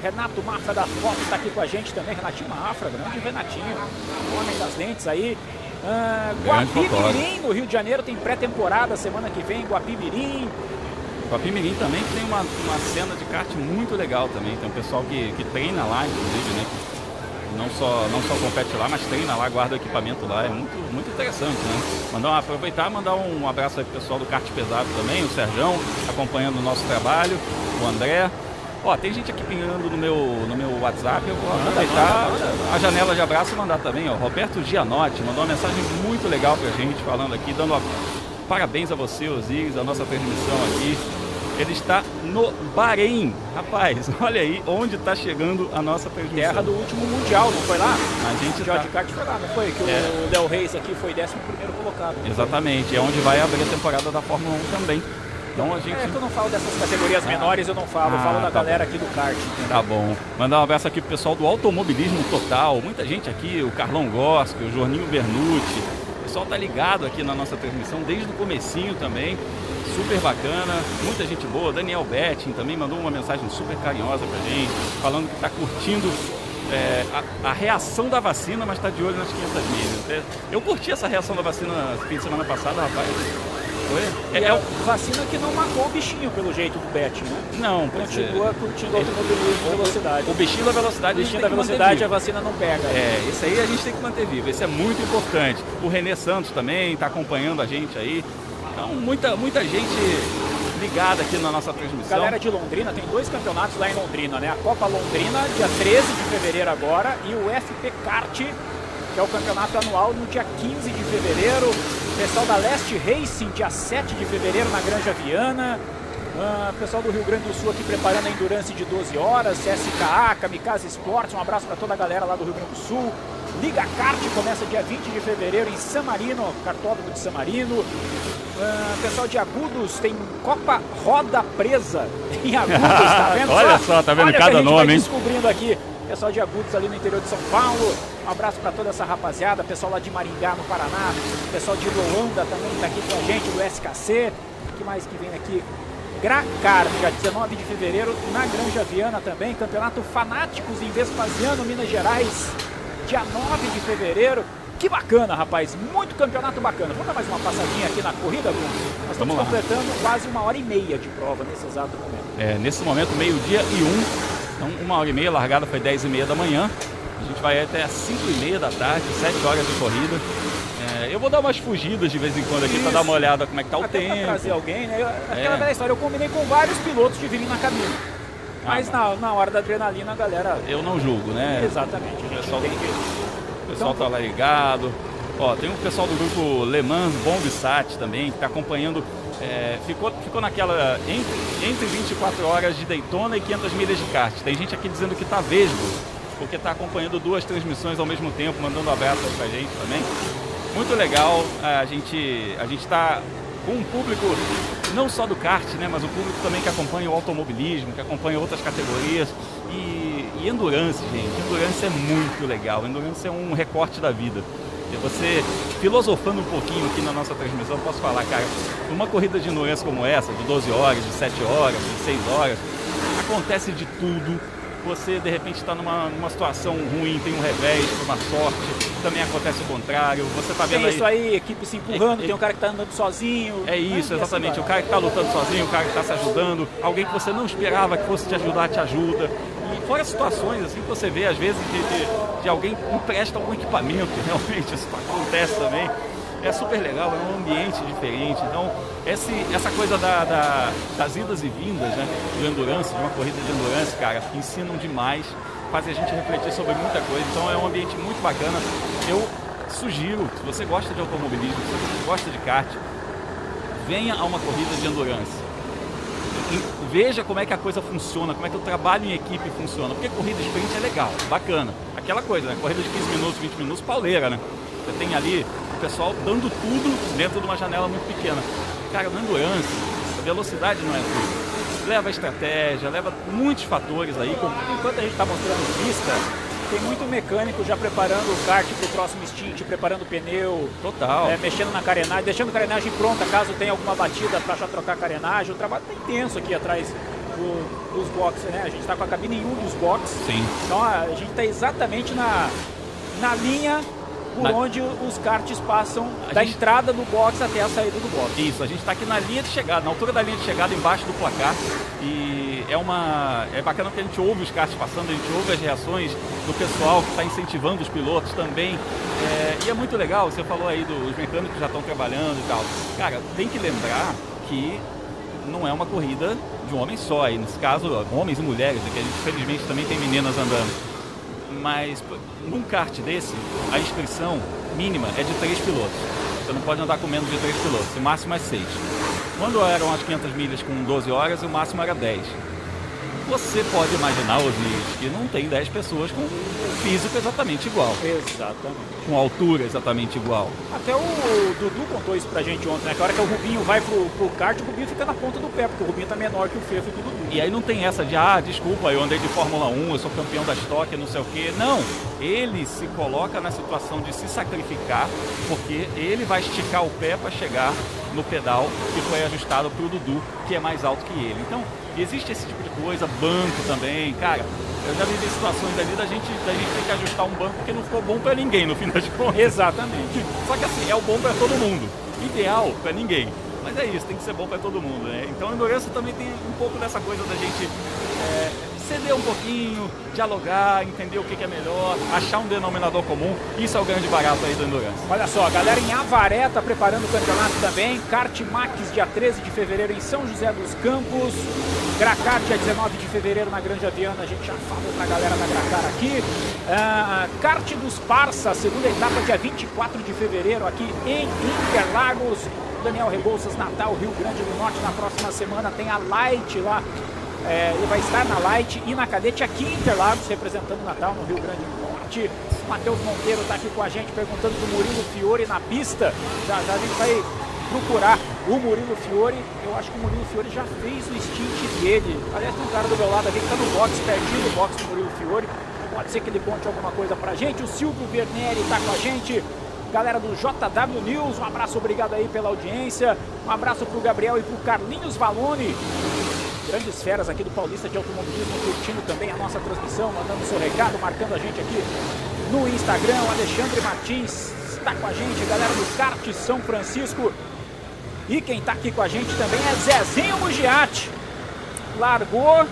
Renato Mafra da Foto está aqui com a gente também. Renatinho Mafra, grande Renatinho, homem das lentes aí. Ah, Grande Guapimirim, no Rio de Janeiro, tem pré-temporada semana que vem. Guapimirim. O Apimirim também tem uma, uma cena de kart muito legal também. Tem um pessoal que, que treina lá, inclusive, né? Não só, não só compete lá, mas treina lá, guarda o equipamento lá. É muito, muito interessante, né? Mandar aproveitar e mandar um abraço aí pro pessoal do kart pesado também, o Serjão, acompanhando o nosso trabalho, o André. Ó, tem gente aqui pingando no meu, no meu WhatsApp, eu vou aproveitar a janela de abraço e mandar também, ó. Roberto Gianotti mandou uma mensagem muito legal pra gente, falando aqui, dando ó, parabéns a você, Osiris, a nossa transmissão aqui. Ele está no Bahrein, rapaz, olha aí onde está chegando a nossa transmissão. Terra do último Mundial, não foi lá? A gente O tá, George Kart foi lá, não foi? Que É. o Del Reis aqui foi 11 colocado. exatamente, é onde vai abrir a temporada da Fórmula 1 também. Então a gente É que eu não falo dessas categorias menores, eu não falo, eu Ah, falo da tá galera aqui do kart. Tá bom. Mandar um abraço aqui pro pessoal do Automobilismo Total. Muita gente aqui, o Carlão Gosque, o Jorninho Bernucci. Pessoal tá ligado aqui na nossa transmissão desde o comecinho também. Super bacana, muita gente boa. Daniel Betting também mandou uma mensagem super carinhosa pra gente, falando que tá curtindo é, a, a reação da vacina, mas tá de olho nas 500 milhas. É, Eu curti essa reação da vacina fim de semana passada, rapaz. Foi? É, é é vacina que não matou o bichinho, pelo jeito do Bet, né? não, pois é. Continua curtindo automobilismo de velocidade. O bichinho da velocidade, O bichinho da velocidade a vacina não pega. É, esse aí a gente tem que manter vivo, esse é muito importante. O Renê Santos também está acompanhando a gente aí. Então, muita, muita gente ligada aqui na nossa transmissão. Galera de Londrina, tem dois campeonatos lá em Londrina, né? A Copa Londrina, dia 13 de fevereiro agora, e o FP Kart, que é o campeonato anual, no dia 15 de fevereiro. O pessoal da Leste Racing, dia 7 de fevereiro, na Granja Viana. Ah, pessoal do Rio Grande do Sul aqui preparando a Endurance de 12 horas, CSKA, Kamikaze Esportes, um abraço para toda a galera lá do Rio Grande do Sul. Liga Kart começa dia 20 de fevereiro em San Marino, cartódromo de San Marino. Ah, pessoal de Agudos tem Copa Roda Presa em Agudos, tá vendo Olha só, tá vendo Olha cada nome, hein? descobrindo aqui. Pessoal de Agudos ali no interior de São Paulo. Um abraço para toda essa rapaziada. Pessoal lá de Maringá, no Paraná. Pessoal de Luanda também está aqui com a gente, do SKC. O que mais que vem aqui? Gracar, dia 19 de fevereiro, na Granja Viana também. Campeonato Fanáticos em Vespasiano, Minas Gerais, dia 9 de fevereiro. Que bacana, rapaz. Muito campeonato bacana. Vamos dar mais uma passadinha aqui na corrida, Bruno? Nós estamos completando quase uma hora e meia de prova nesse exato momento. É, nesse momento, meio-dia e um. Então, uma hora e meia, a largada foi 10 e meia da manhã. A gente vai até às 5 e meia da tarde, 7 horas de corrida. É, eu vou dar umas fugidas de vez em quando aqui para dar uma olhada como é que tá o Até pra tempo. trazer alguém, né? Aquela É. velha história, eu combinei com vários pilotos de virem na cabine. Mas na, na hora da adrenalina, a galera. Eu não julgo, né? Exatamente. Gente pessoal- tem que. O pessoal tá lá ligado. Ó, tem um pessoal do grupo Le Mans Bombsat também, que tá acompanhando. É, ficou, ficou naquela. Entre, entre 24 horas de Daytona e 500 milhas de kart. Tem gente aqui dizendo que tá vesgo, porque tá acompanhando duas transmissões ao mesmo tempo, mandando abraços pra gente também. Muito legal. A gente, a gente tá com um público não só do kart, né, mas um público também que acompanha o automobilismo, que acompanha outras categorias. E, e endurance, gente. Endurance é muito legal. Endurance é um recorte da vida. Você, filosofando um pouquinho aqui na nossa transmissão, posso falar, cara, uma corrida de endurance como essa, de 12 horas, de 7 horas, de 6 horas, acontece de tudo. Você de repente está numa, numa situação ruim, tem um revés, uma sorte, também acontece o contrário. Você está vendo Tem isso aí, equipe se empurrando, É- tem um cara que tá andando sozinho. é né? isso, assim exatamente. O vai. cara que está lutando sozinho, o cara que está se ajudando, alguém que você não esperava que fosse te ajudar, te ajuda. Fora situações assim que você vê, às vezes, de, de, de alguém empresta algum equipamento, realmente, isso acontece também. É super legal, é um ambiente diferente. Então, esse, essa coisa da- da- das idas e vindas, né? Do endurance, de uma corrida de endurance, cara, ensinam demais, fazem a gente refletir sobre muita coisa. Então, é um ambiente muito bacana. Eu sugiro, se você gosta de automobilismo, se você gosta de kart, venha a uma corrida de endurance. Veja como é que a coisa funciona, como é que o trabalho em equipe funciona. Porque corrida sprint é legal, bacana. Aquela coisa, né? Corrida de 15 minutos, 20 minutos, pauleira, né? Você tem ali o pessoal dando tudo dentro de uma janela muito pequena. Cara, no endurance, a velocidade não é tudo. Leva estratégia, leva muitos fatores aí. Enquanto a gente está mostrando pista, tem muito mecânico já preparando o kart para o próximo stint, preparando o pneu, Total. é, mexendo na carenagem, deixando a carenagem pronta caso tenha alguma batida para já trocar a carenagem. O trabalho está intenso aqui atrás do- dos boxes, né? A gente está com a cabine em um dos boxes. Sim. Então a gente está exatamente na, na linha por Na- onde os karts passam A da gente- entrada do box até a saída do box. Isso, a gente está aqui na linha de chegada, na altura da linha de chegada, embaixo do placar. E é uma. É bacana que a gente ouve os karts passando, a gente ouve as reações do pessoal que está incentivando os pilotos também. É, e é muito legal, você falou aí dos mecânicos que já estão trabalhando e tal. Cara, tem que lembrar que não é uma corrida de um homem só. E nesse caso, homens e mulheres, né, que a gente felizmente também tem meninas andando. Mas num kart desse, a inscrição mínima é de três pilotos. Você não pode andar com menos de três pilotos, o máximo é seis. Quando eram as 500 milhas com 12 horas, o máximo era 10. Você pode imaginar, Osiris, que não tem 10 pessoas com um físico exatamente igual, Exatamente. Com altura exatamente igual. Até o Dudu contou isso pra gente ontem, né? Que a hora que o Rubinho vai pro, pro kart, o Rubinho fica na ponta do pé, porque o Rubinho tá menor que o Fefo e do Dudu. E aí não tem essa de, ah, desculpa, eu andei de Fórmula 1, eu sou campeão da Stock, não sei o quê. Não, ele se coloca na situação de se sacrificar, porque ele vai esticar o pé para chegar no pedal que foi ajustado para o Dudu, que é mais alto que ele. Então, existe esse tipo de coisa, banco também, cara. Eu já vivi situações ali da gente, da gente ter que ajustar um banco porque não ficou bom para ninguém no fim das contas. Exatamente. Só que assim, é o bom para todo mundo. Ideal para ninguém. Mas é isso, tem que ser bom para todo mundo, né? Então a endurance também tem um pouco dessa coisa da gente ceder um pouquinho, dialogar, entender o que, é melhor, achar um denominador comum. Isso é o grande barato aí do endurance. Olha só, a galera em Avaré tá preparando o campeonato também. Kart Max, dia 13 de fevereiro em São José dos Campos. Gracar, dia 19 de fevereiro na Granja Viana. A gente já falou pra galera da Gracar aqui. Ah, kart dos Parça, segunda etapa, dia 24 de fevereiro aqui em Interlagos. Daniel Rebouças, Natal, Rio Grande do Norte. Na próxima semana tem a Light lá. É, ele vai estar na Light e na Cadete aqui em Interlagos, representando o Natal no Rio Grande do Norte. Matheus Monteiro está aqui com a gente, perguntando do Murilo Fiore na pista. Já, já a gente vai procurar o Murilo Fiore. Eu acho que o Murilo Fiore já fez o stint dele. Aliás, tem um cara do meu lado aqui que está no box, pertinho do box do Murilo Fiore. Pode ser que ele conte alguma coisa pra gente. O Silvio Verneri está com a gente. Galera do JW News, um abraço, obrigado aí pela audiência. Um abraço pro Gabriel e pro Carlinhos Valone. Grandes feras aqui do Paulista de Automobilismo, curtindo também a nossa transmissão, mandando seu recado, marcando a gente aqui no Instagram. O Alexandre Martins está com a gente, galera do Kart São Francisco. E quem está aqui com a gente também é Zezinho Mugiati. Largou.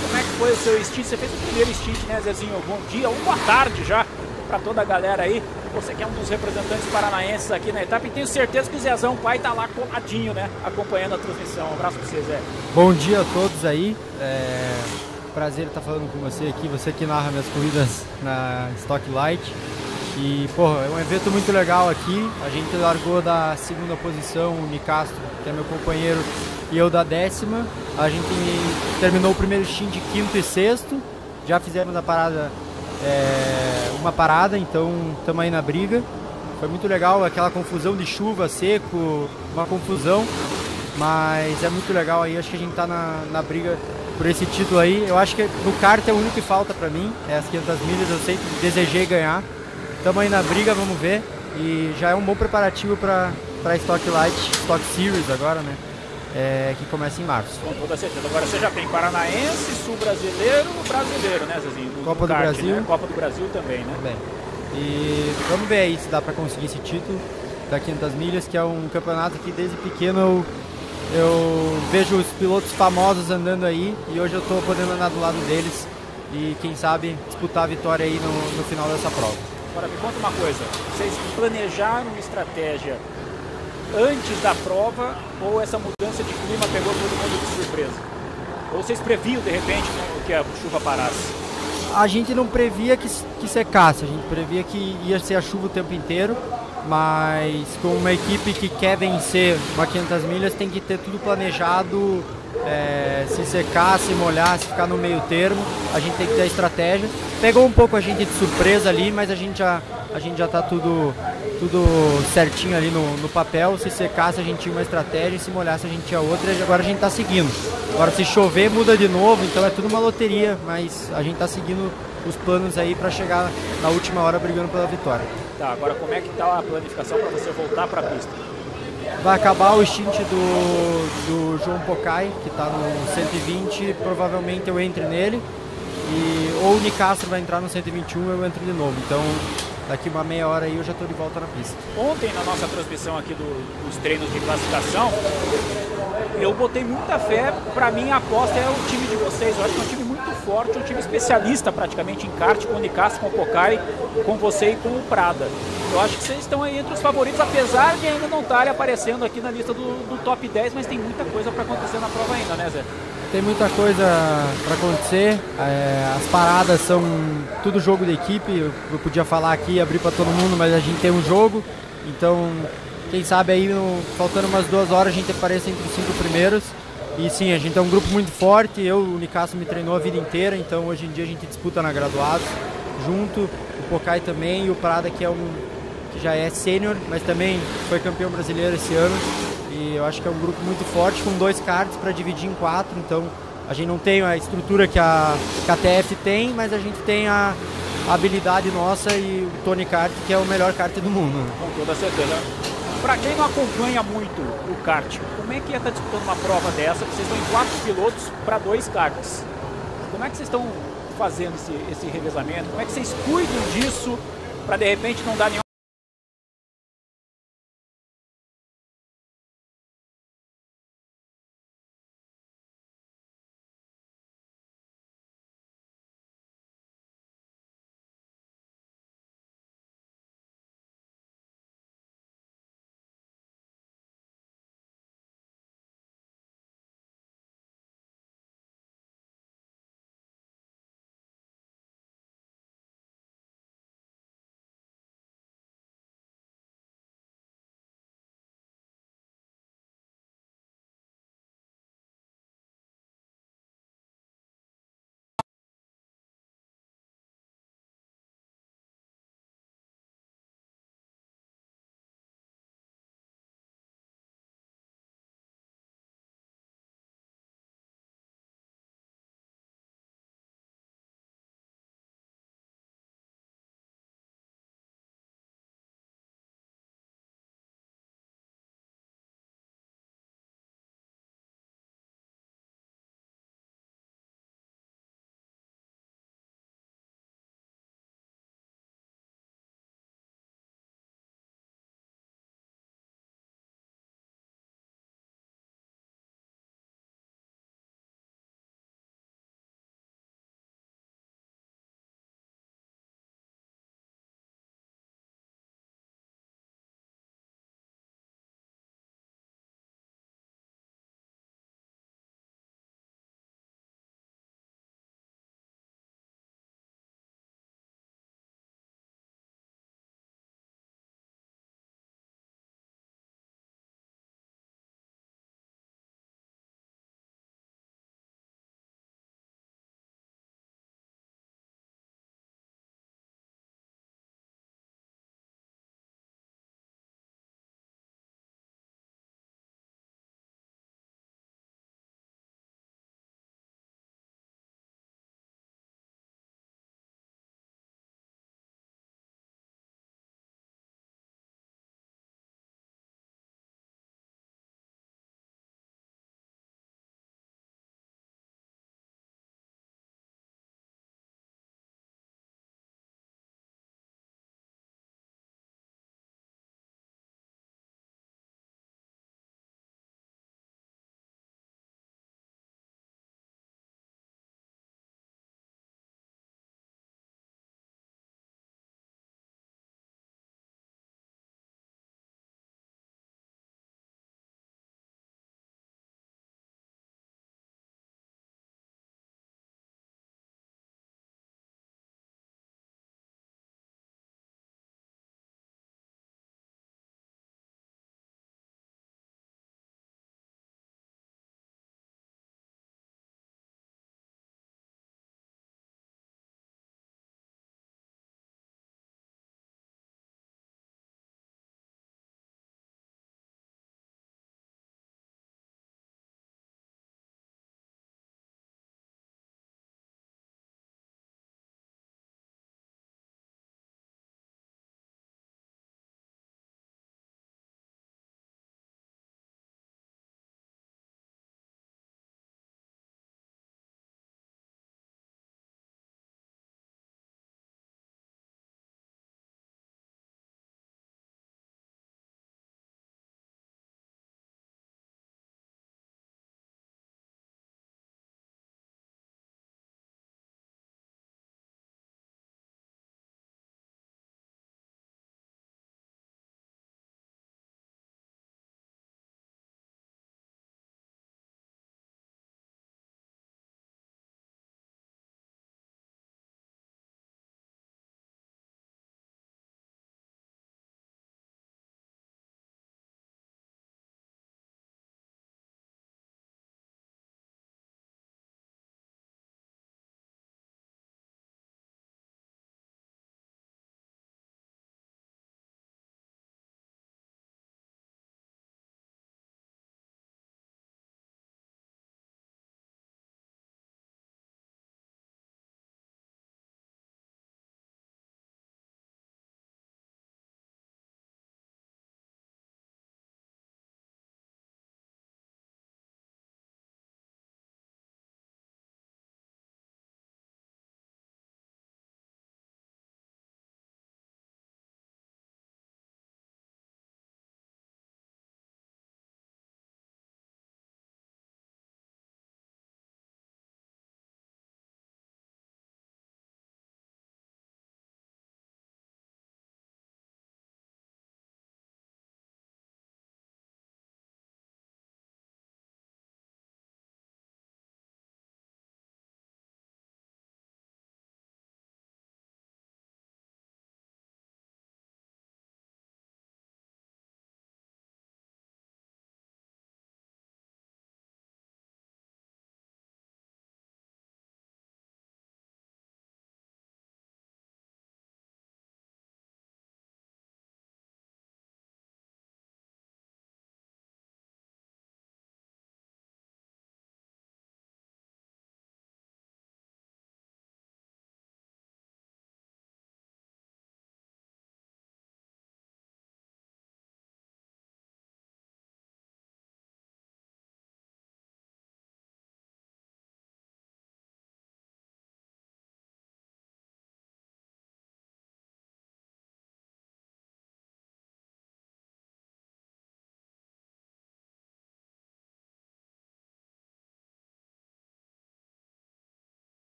Como é que foi o seu stint? Você fez o primeiro stint, né, Zezinho? Bom dia, ou boa tarde já para toda a galera aí. Você que é um dos representantes paranaenses aqui na etapa e tenho certeza que o Zezão pai tá lá coladinho, né? Acompanhando a transmissão. Um abraço para você, Zé. Bom dia a todos aí. É... Prazer estar falando com você aqui, você que narra minhas corridas na Stock Light. E, porra, é um evento muito legal aqui. A gente largou da segunda posição, o Nicastro, que é meu companheiro, e eu da décima. A gente terminou o primeiro stint de quinto e sexto. Já fizemos a parada, é, uma parada, então estamos aí na briga. Foi muito legal, aquela confusão de chuva, seco, uma confusão. Mas é muito legal aí, acho que a gente está na, na briga por esse título aí. Eu acho que no kart é o único que falta para mim, é as 500 milhas, eu sempre desejei ganhar. Estamos aí na briga, vamos ver. E já é um bom preparativo para a Stock Light, Stock Series agora, né? É, que começa em março. Com toda certeza. Agora você já tem Paranaense, Sul Brasileiro, Brasileiro, né, Zezinho? Copa do, kart, Brasil. Né? Copa do Brasil também, né? Também. E vamos ver aí se dá para conseguir esse título da 500 milhas, que é um campeonato que desde pequeno eu, eu vejo os pilotos famosos andando aí e hoje eu estou podendo andar do lado deles e quem sabe disputar a vitória aí no, no final dessa prova. Agora me conta uma coisa, vocês planejaram uma estratégia antes da prova ou essa mudança de clima pegou todo mundo de surpresa? Ou vocês previam de repente né, que a chuva parasse? A gente não previa que, que secasse, a gente previa que ia ser a chuva o tempo inteiro, mas com uma equipe que quer vencer uma 500 milhas tem que ter tudo planejado, é, se secar, se molhar, se ficar no meio termo, a gente tem que ter a estratégia. Pegou um pouco a gente de surpresa ali, mas a gente já a gente já está tudo, tudo certinho ali no, no, papel. Se secasse a gente tinha uma estratégia, se molhasse a gente tinha outra e agora a gente está seguindo. Agora se chover muda de novo, então é tudo uma loteria, mas a gente está seguindo os planos aí para chegar na última hora brigando pela vitória. Tá, agora como é que está a planificação para você voltar para a pista? Vai acabar o stint do, do João Pocai, que está no 120, provavelmente eu entre nele. E, ou o Nicastro vai entrar no 121 eu entro de novo. Então daqui uma meia hora aí eu já estou de volta na pista. Ontem na nossa transmissão aqui do, dos treinos de classificação, eu botei muita fé, para mim a aposta é o time de vocês, eu acho que é um time muito forte, um time especialista praticamente em kart, com o Nicastro, com o Pocai, com você e com o Prada. Eu acho que vocês estão aí entre os favoritos, apesar de ainda não estarem aparecendo aqui na lista do, do top 10, mas tem muita coisa para acontecer na prova ainda, né Zé? Tem muita coisa para acontecer. É, as paradas são tudo jogo de equipe. Eu, eu podia falar aqui, abrir para todo mundo, mas a gente tem um jogo. Então, quem sabe aí, no, faltando umas duas horas, a gente apareça entre os cinco primeiros. E sim, a gente é um grupo muito forte. Eu, o Nicasso me treinou a vida inteira, então hoje em dia a gente disputa na graduados junto. O Pocai também e o Prada, que é um que já é sênior, mas também foi campeão brasileiro esse ano. Eu acho que é um grupo muito forte, com dois cards para dividir em quatro. Então a gente não tem a estrutura que a, que a TF tem, mas a gente tem a, a habilidade nossa e o Tony Kart, que é o melhor kart do mundo. Com toda certeza. Para quem não acompanha muito o kart, como é que ia estar disputando uma prova dessa? Vocês estão em quatro pilotos para dois karts. Como é que vocês estão fazendo esse, esse revezamento? Como é que vocês cuidam disso para de repente não dar nenhum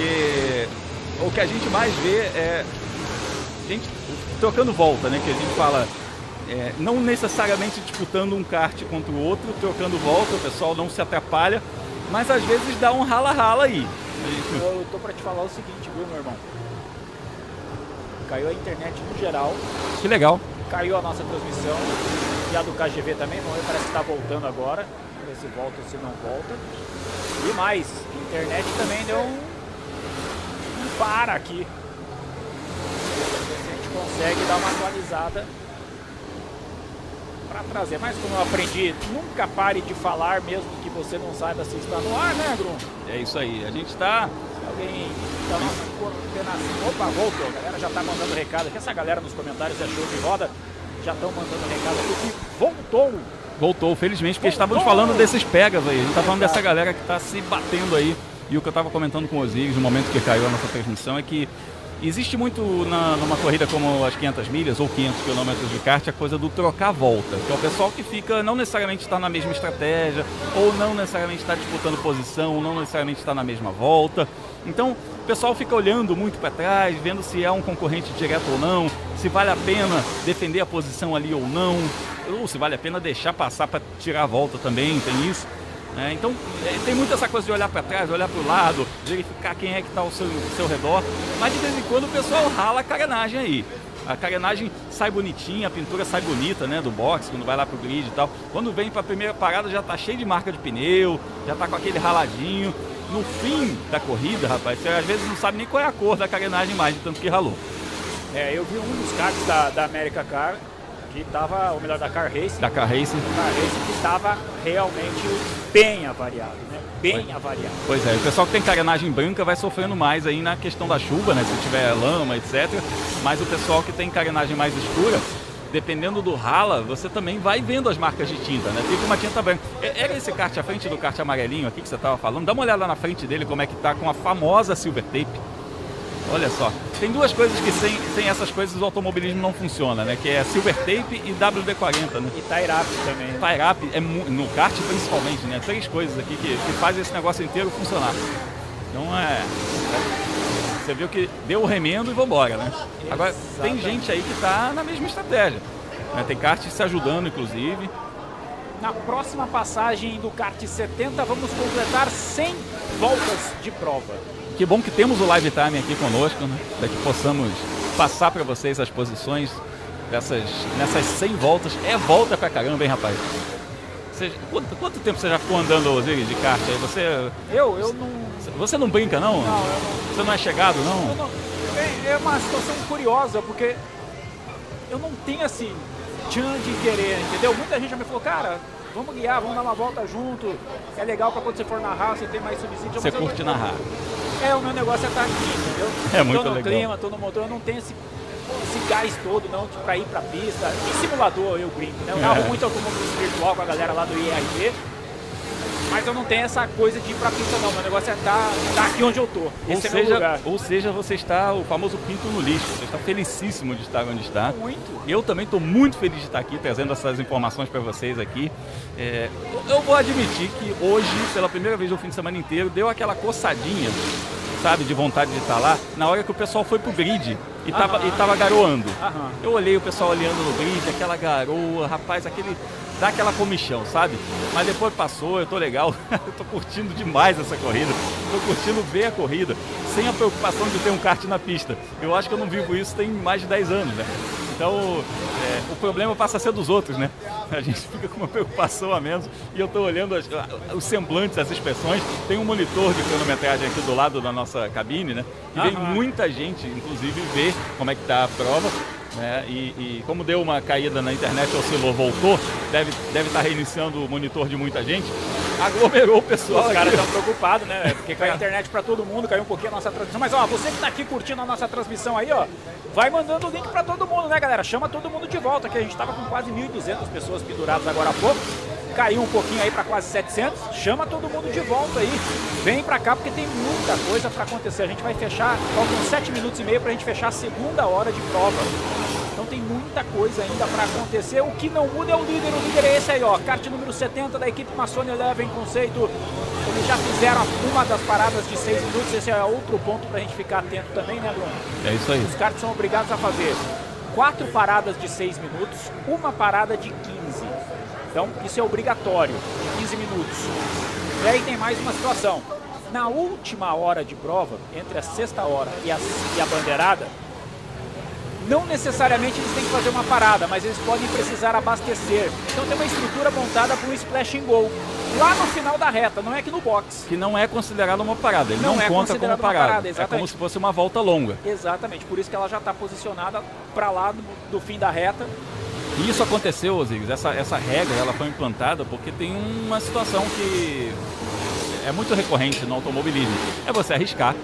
porque o que a gente mais vê é gente trocando volta, né? Que a gente fala, é, não necessariamente disputando um kart contra o outro, trocando volta, o pessoal não se atrapalha, mas às vezes dá um rala-rala aí. Eu tô pra te falar o seguinte, viu, meu irmão? Caiu a internet no geral. Que legal. Caiu a nossa transmissão. E a do KGV também, vamos ver, parece que tá voltando agora. Vamos ver se volta ou se não volta. E mais, a internet também deu um para aqui. A gente consegue dar uma atualizada para trazer. Mas como eu aprendi, nunca pare de falar mesmo que você não saiba se está no ar, né, Grum? É isso aí. A gente está Se alguém da nossa coordenação. Opa, voltou. A galera já está mandando recado aqui. Essa galera nos comentários é show de roda. Já estão mandando recado aqui que voltou. Voltou, felizmente, porque estávamos falando desses pegas aí. A gente tá falando dessa galera que está se batendo aí. E o que eu estava comentando com o Osiris no momento que caiu a nossa transmissão é que existe muito na, numa corrida como as 500 milhas ou 500 quilômetros de kart a coisa do trocar volta, que é o pessoal que fica não necessariamente está na mesma estratégia, ou não necessariamente está disputando posição, ou não necessariamente está na mesma volta. Então o pessoal fica olhando muito para trás, vendo se é um concorrente direto ou não, se vale a pena defender a posição ali ou não, ou se vale a pena deixar passar para tirar a volta também, tem isso. É, então é, tem muito essa coisa de olhar para trás, olhar para o lado, verificar quem é que está ao seu, seu redor, mas de vez em quando o pessoal rala a carenagem aí. A carenagem sai bonitinha, a pintura sai bonita, né, do box, quando vai lá pro grid e tal. Quando vem para a primeira parada já tá cheio de marca de pneu, já tá com aquele raladinho. No fim da corrida, rapaz, você às vezes não sabe nem qual é a cor da carenagem mais, de tanto que ralou. É, eu vi um dos carros da, da America Car que tava, ou melhor, da Car Racing. Da Car Racing. Car Racing que estava realmente bem avariado, né? Bem avariado. Pois é, o pessoal que tem carenagem branca vai sofrendo mais aí na questão da chuva, né? Se tiver lama, etc. Mas o pessoal que tem carenagem mais escura, dependendo do rala, você também vai vendo as marcas de tinta, né? Fica uma tinta branca. É- Era esse kart à frente do kart amarelinho aqui que você estava falando? Dá uma olhada na frente dele como é que tá com a famosa silver tape. Olha só, tem duas coisas que sem, sem essas coisas o automobilismo não funciona, né? Que é silver tape e WD-40, né? E tie up também. Tie up é no kart principalmente, né? Três coisas aqui que, que fazem esse negócio inteiro funcionar. Então é. Você viu que deu o remendo e vambora, né? Agora tem gente aí que tá na mesma estratégia. né? Tem kart se ajudando, inclusive. Na próxima passagem do kart 70, vamos completar 100 voltas de prova. Que bom que temos o live time aqui conosco, né? Para que possamos passar para vocês as posições dessas, nessas 100 voltas. É volta pra caramba, hein, rapaz? Você- quanto, quanto tempo você já ficou andando Osiris, de kart aí? Você, Eu, eu não. você não brinca, não? Não, eu não. Você não é chegado, não? não- é, é uma situação curiosa, porque eu não tenho esse tchan de querer, entendeu? Muita gente já me falou, cara, vamos guiar, vamos dar uma volta junto. É legal pra quando você for narrar, você tem mais subsídio. Você curte não- narrar. É, o meu negócio é estar aqui, entendeu? É muito tô no legal. clima, tô no motor, eu não tenho esse, esse gás todo, não, pra ir pra pista. Em simulador eu brinco, né? Eu narro É. muito automobilismo virtual com a galera lá do IRV. Mas eu não tenho essa coisa de ir pra pista, não. Meu negócio é estar aqui onde eu tô. Ou Esse é meu seja, lugar. ou seja, você está o famoso pinto no lixo. Você está felicíssimo de estar onde está. Muito. Eu também estou muito feliz de estar aqui trazendo essas informações para vocês aqui. É, eu vou admitir que hoje, pela primeira vez no fim de semana inteiro, deu aquela coçadinha, sabe, de vontade de estar lá, na hora que o pessoal foi pro grid e tava, Aham. e tava garoando. Aham. Eu olhei o pessoal olhando no grid, aquela garoa, rapaz, aquele. dá aquela comichão, sabe? Mas depois passou, eu tô legal, eu tô curtindo demais essa corrida, tô curtindo ver a corrida, sem a preocupação de ter um kart na pista. Eu acho que eu não vivo isso tem mais de 10 anos, né? Então, é, o problema passa a ser dos outros, né? A gente fica com uma preocupação a menos e eu tô olhando as- os semblantes, as expressões. Tem um monitor de cronometragem aqui do lado da nossa cabine, né? E vem muita gente, inclusive, ver como é que tá a prova. Né? E, e como deu uma caída na internet, oscilou, voltou, deve estar deve tá reiniciando o monitor de muita gente, aglomerou o pessoal. Os caras estão preocupados, né? Porque caiu a internet pra todo mundo, caiu um pouquinho a nossa transmissão. Mas ó, você que tá aqui curtindo a nossa transmissão aí, ó, vai mandando o link pra todo mundo, né, galera? Chama todo mundo de volta, que a gente tava com quase 1.200 pessoas penduradas agora há pouco. Caiu um pouquinho aí pra quase 700. Chama todo mundo de volta aí. Vem pra cá porque tem muita coisa pra acontecer. A gente vai fechar, faltam 7 minutos e meio pra gente fechar a segunda hora de prova. Então tem muita coisa ainda para acontecer. O que não muda é o líder. O líder é esse aí, ó. Kart número 70 da equipe Massone Eleven, conceito Eles já fizeram uma das paradas de 6 minutos, esse é outro ponto para a gente ficar atento também, né, Bruno? É isso aí. Os karts são obrigados a fazer quatro paradas de 6 minutos, uma parada de 15. Então, isso é obrigatório, de 15 minutos. E aí tem mais uma situação. Na última hora de prova, entre a sexta hora e a, e a bandeirada, não necessariamente eles têm que fazer uma parada, mas eles podem precisar abastecer. Então tem uma estrutura montada para um splash and go. Lá no final da reta, não é aqui no box. Que não é considerado uma parada, ele não, Não é conta como parada. parada, é como se fosse uma volta longa. Exatamente, por isso que ela já está posicionada para lá do, do fim da reta. E isso aconteceu, Osiris, essa, essa regra ela foi implantada porque tem uma situação que é muito recorrente no automobilismo. É você arriscar,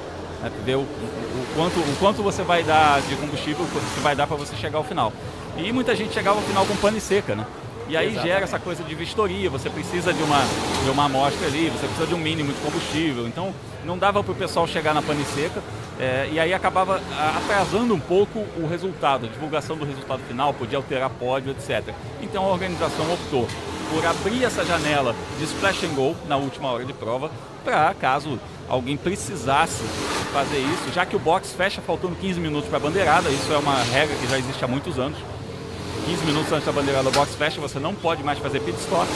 né, ver o, o- o quanto, o quanto você vai dar de combustível, o quanto que vai dar para você chegar ao final. E muita gente chegava ao final com pane seca, né? E aí Exatamente. gera essa coisa de vistoria, você precisa de uma, de uma amostra ali, você precisa de um mínimo de combustível. Então não dava para o pessoal chegar na pane seca é, e aí acabava atrasando um pouco o resultado, a divulgação do resultado final, podia alterar pódio, etc. Então a organização optou por abrir essa janela de splash and go na última hora de prova, para caso alguém precisasse fazer isso, já que o box fecha faltando 15 minutos para a bandeirada, isso é uma regra que já existe há muitos anos. 15 minutos antes da bandeirada box fecha, você não pode mais fazer pit stop.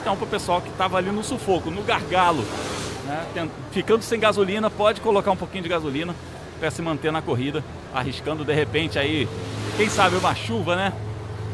Então, para o pessoal que estava ali no sufoco, no gargalo, né, ficando sem gasolina, pode colocar um pouquinho de gasolina para se manter na corrida, arriscando de repente aí, quem sabe uma chuva, né?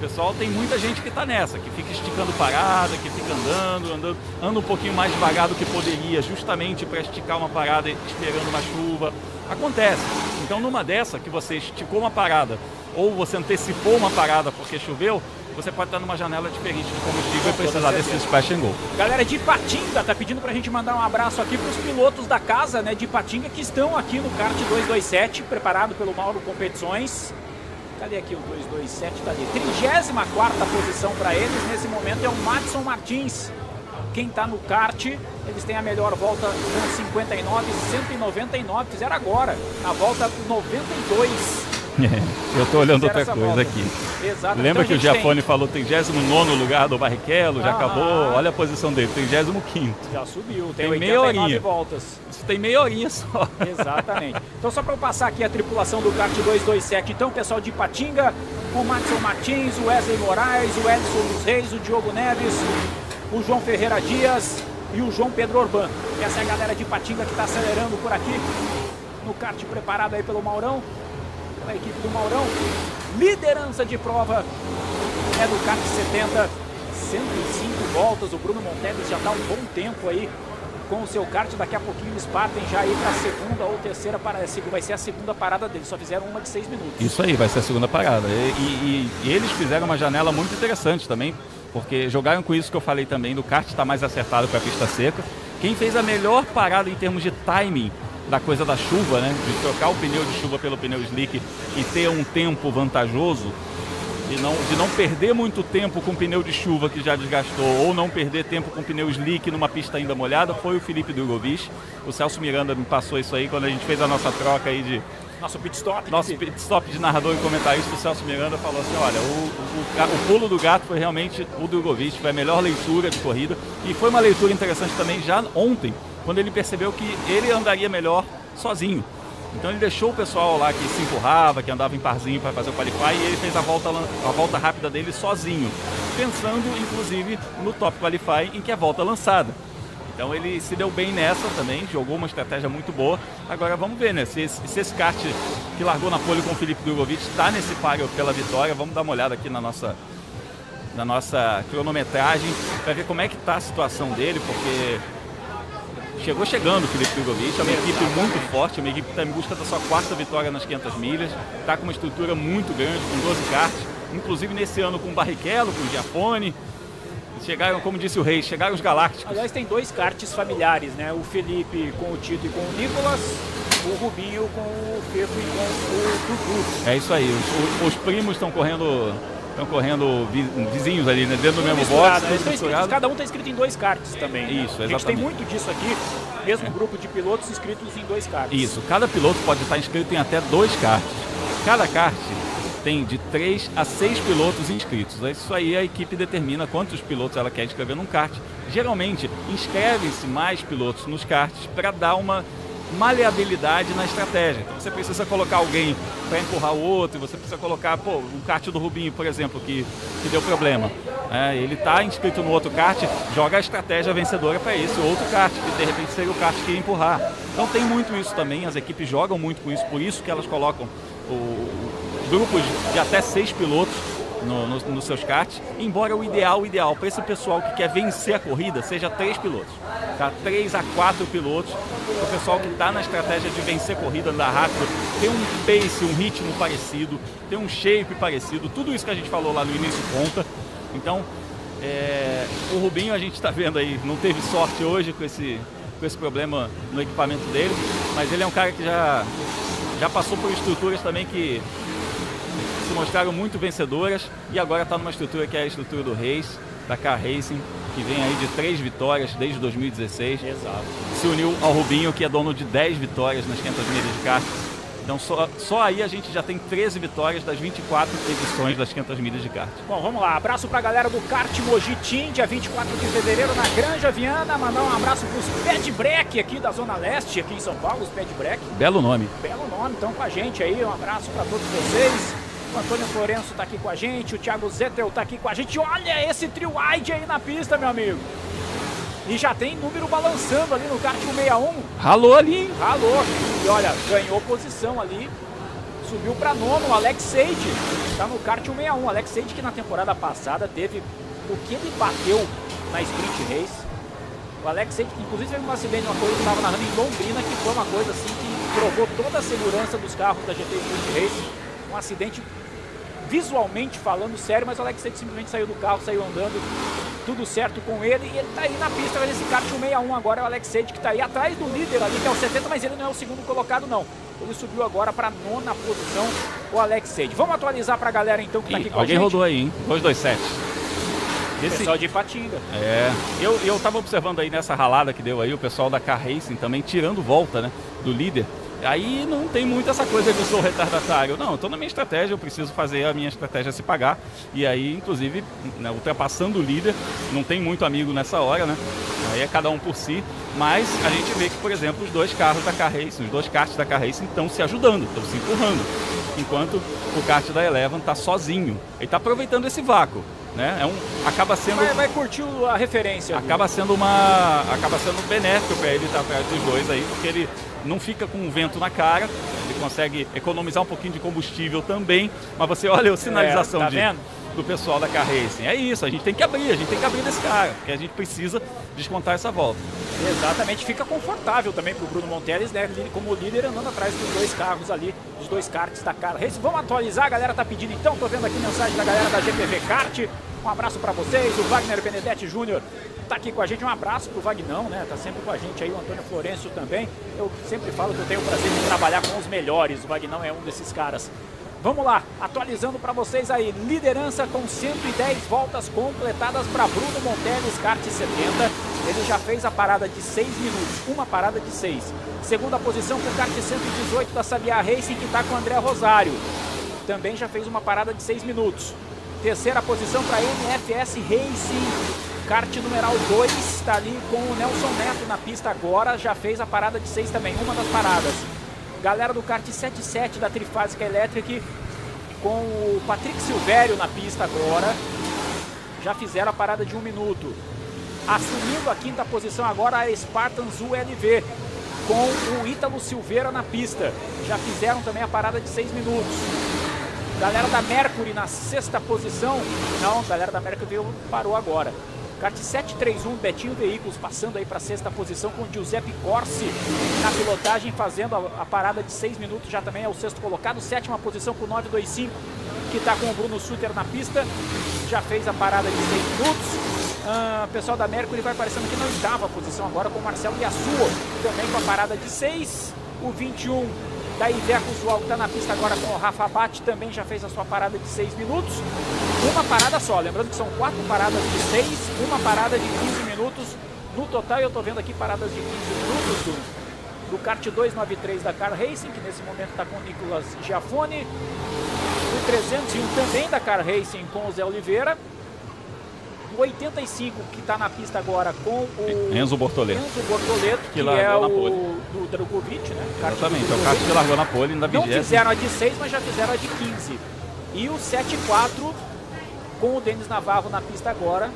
Pessoal tem muita gente que está nessa, que fica esticando parada, que fica andando, andando, anda um pouquinho mais devagar do que poderia, justamente para esticar uma parada esperando uma chuva. Acontece. Então, numa dessa que você esticou uma parada ou você antecipou uma parada porque choveu, você pode estar numa janela diferente de combustível e precisar desse splash and go. Galera de Ipatinga tá pedindo pra gente mandar um abraço aqui pros pilotos da casa, né, de Ipatinga que estão aqui no kart 227, preparado pelo Mauro Competições. Cadê aqui o 227? Tá ali. 34 posição para eles nesse momento é o Matson Martins. Quem tá no kart, eles têm a melhor volta com 59, 199, fizeram agora, na volta 92. Eu tô olhando outra coisa volta. aqui. Exato. Lembra Então que o gente tem- Giafone falou 39 lugar do Barrichello? Já Aham. acabou. Olha a posição dele, 35. Já subiu, tem, Tem meia 89 horinha. voltas. Isso tem meia horinha só. Exatamente. Então, só para eu passar aqui a tripulação do kart 227. Então, pessoal de Ipatinga, o Matson Martins, o Wesley Moraes, o Edson dos Reis, o Diogo Neves, o João Ferreira Dias e o João Pedro Orban. Essa é a galera de Ipatinga que está acelerando por aqui. No kart preparado aí pelo Maurão, pela equipe do Maurão. Liderança de prova é do kart 70. 105 voltas. O Bruno Monteles já está um bom tempo aí com o seu kart. Daqui a pouquinho eles partem já aí para a segunda ou terceira parada. Vai ser a segunda parada deles. Só fizeram uma de seis minutos. Isso aí, vai ser a segunda parada. E, e- e eles fizeram uma janela muito interessante também, porque jogaram com isso que eu falei também, do kart está mais acertado com a pista seca. Quem fez a melhor parada em termos de timing da coisa da chuva, né? De trocar o pneu de chuva pelo pneu slick e ter um tempo vantajoso, de não, de não perder muito tempo com pneu de chuva que já desgastou, ou não perder tempo com pneu slick numa pista ainda molhada, foi o Felipe Drogovic. O Celso Miranda me passou isso aí quando a gente fez a nossa troca aí de, Nosso pit stop. nosso pit stop de narrador e comentarista, o Celso Miranda falou assim, olha, o, o, o pulo do gato foi realmente o Drogovic, foi a melhor leitura de corrida. E foi uma leitura interessante também já ontem, quando ele percebeu que ele andaria melhor sozinho. Então ele deixou o pessoal lá que se empurrava, que andava em parzinho para fazer o qualify, e ele fez a volta, a volta rápida dele sozinho, pensando inclusive no top qualify em que é a volta lançada. Então ele se deu bem nessa também, jogou uma estratégia muito boa. Agora vamos ver, né? Se esse, se esse kart que largou na pole com o Felipe Drogovic está nesse páreo pela vitória, vamos dar uma olhada aqui na nossa, na nossa cronometragem para ver como é que está a situação dele, porque chegou chegando o Felipe Drogovic, é uma equipe muito forte, é uma equipe que está em busca da sua quarta vitória nas 500 milhas, está com uma estrutura muito grande, com 12 karts, inclusive nesse ano com o Barrichello, com o Giafone. Chegaram, como disse o Rei, chegaram os Galácticos. Aliás, tem dois karts familiares, né? O Felipe com o Tito e com o Nicolas, o Rubinho com o Fefo e com o Dudu. É isso aí, os, os primos estão correndo, estão correndo vi- vizinhos ali, né? Dentro do mesmo box, né? inscritos- cada um está inscrito em dois karts também. né? Isso, A gente tem exatamente. muito disso aqui, mesmo grupo de pilotos inscritos em dois karts. Isso, cada piloto pode estar inscrito em até dois karts. Cada kart tem de 3 a 6 pilotos inscritos. Isso aí a equipe determina quantos pilotos ela quer inscrever num kart. Geralmente, inscrevem-se mais pilotos nos karts para dar uma maleabilidade na estratégia. Então você precisa colocar alguém para empurrar o outro, você precisa colocar, pô, o kart do Rubinho, por exemplo, que, que deu problema. É, ele está inscrito no outro kart, joga a estratégia vencedora para esse outro kart, que de repente seria o kart que ia empurrar. Então tem muito isso também, as equipes jogam muito com isso, por isso que elas colocam o, grupos de até seis pilotos no, no, nos seus karts, embora o ideal, o ideal para esse pessoal que quer vencer a corrida seja três pilotos. Tá? Três a quatro pilotos, o pessoal que está na estratégia de vencer a corrida, andar rápido, tem um pace, um ritmo parecido, tem um shape parecido, tudo isso que a gente falou lá no início conta. Então, é, o Rubinho a gente está vendo aí, não teve sorte hoje com esse, com esse problema no equipamento dele, mas ele é um cara que já, já passou por estruturas também que se mostraram muito vencedoras e agora está numa estrutura que é a estrutura do Reis, da Car Racing, que vem aí de três vitórias desde 2016. Exato. Se uniu ao Rubinho, que é dono de 10 vitórias nas 500 milhas de kart. Então só, só aí a gente já tem 13 vitórias das 24 edições das 500 milhas de kart. Bom, vamos lá. Abraço pra galera do Kart Mogi Team, dia 24 de fevereiro na Granja Viana. Mandar um abraço pros Pet Break aqui da Zona Leste, aqui em São Paulo, os Pet Break. Belo nome. Belo nome, então com a gente aí. Um abraço pra todos vocês. O Antônio Florenço tá aqui com a gente, o Thiago Zettel tá aqui com a gente. Olha esse trio wide aí na pista, meu amigo. E já tem número balançando ali no kart 161. Ralou ali, hein? Ralou. E olha, ganhou posição ali. Subiu para nono, o Alex Sage. Tá no kart 161. Alex Sage que na temporada passada teve o que ele bateu na sprint race. O Alex Sage, inclusive, teve um acidente, uma coisa que estava narrando em Londrina, que foi uma coisa assim que provou toda a segurança dos carros da GT Sprint Race. Um acidente visualmente falando sério, mas o Alex Sage simplesmente saiu do carro, saiu andando, tudo certo com ele e ele tá aí na pista nesse kart 161 agora é o Alex Sage que tá aí atrás do líder ali que é o 70, mas ele não é o segundo colocado não. Ele subiu agora para nona posição o Alex Sage. Vamos atualizar pra galera então que tá aqui com Alguém a gente. rodou aí, hein? 227. Esse, Pessoal de Ipatinga. É, eu, eu tava observando aí nessa ralada que deu aí, o pessoal da Car Racing também tirando volta, né, do líder. Aí não tem muito essa coisa de eu sou retardatário. Não, eu tô na minha estratégia, eu preciso fazer a minha estratégia se pagar. E aí, inclusive, né, ultrapassando o líder, não tem muito amigo nessa hora, né? Aí é cada um por si. Mas a gente vê que, por exemplo, os dois carros da Car Racing, os dois karts da Car Racing estão se ajudando, estão se empurrando. Enquanto o kart da Eleven tá sozinho. Ele tá aproveitando esse vácuo. Né? É um, acaba sendo Vai, vai curtir a referência. acaba sendo uma acaba sendo benéfico para ele estar perto dos dois aí porque ele não fica com o vento na cara ele consegue economizar um pouquinho de combustível também mas você olha a sinalização tá de- vendo? do pessoal da Car Racing é isso a gente tem que abrir a gente tem que abrir desse cara porque a gente precisa descontar essa volta Exatamente, fica confortável também pro Bruno Monteles, né? Como líder andando atrás dos dois carros ali, dos dois karts da Car Race. Vamos atualizar, a galera tá pedindo então, tô vendo aqui mensagem da galera da GPV Kart. Um abraço para vocês, o Wagner Benedetti Júnior tá aqui com a gente. Um abraço pro Vagnão, né? Tá sempre com a gente aí, o Antônio Florencio também. Eu sempre falo que eu tenho o prazer de trabalhar com os melhores. O Vagnão é um desses caras. Vamos lá, atualizando para vocês aí, liderança com 110 voltas completadas para Bruno Monteles, kart 70. Ele já fez a parada de 6 minutos, uma parada de 6. Segunda posição com o kart 118 da Sabiá Racing, que está com o André Rosário. Também já fez uma parada de 6 minutos. Terceira posição para NFS Racing, kart numeral 2, está ali com o Nelson Neto na pista agora, já fez a parada de 6 também, uma das paradas. Galera do kart 77 da Trifásica Electric com o Patrick Silvério na pista agora. Já fizeram a parada de um minuto. Assumindo a quinta posição agora a Spartans ULV com o Ítalo Silveira na pista. Já fizeram também a parada de seis minutos. Galera da Mercury na sexta posição. Não, galera da Mercury parou agora. Kart 731, Betinho Veículos passando aí para sexta posição com o Giuseppe Corsi na pilotagem, fazendo a, a parada de 6 minutos, já também é o sexto colocado. Sétima posição com o 925, que está com o Bruno Suter na pista, já fez a parada de 6 minutos. Ah, pessoal da Mercury vai aparecendo aqui na oitava posição agora com o Marcelo Yasuo, também com a parada de 6. O 21 da Iveco Usual que está na pista agora com o Rafa Bate, também já fez a sua parada de 6 minutos. Uma parada só, lembrando que são quatro paradas de 6, uma parada de 15 minutos. No total eu estou vendo aqui paradas de 15 minutos do, do kart 293 da Car Racing, que nesse momento está com o Nicolas Giafone. O 301 também da Car Racing com o Zé Oliveira. O 85 que está na pista agora com o Enzo Bortoleto. Enzo Bortoleto, que, Que é largou na o do Drogovic, né? Exatamente, é o Drogovic. que largou na pole na Não vigésima. fizeram a de 6, mas já fizeram a de 15. E o 74 com o Denis Navarro na pista agora,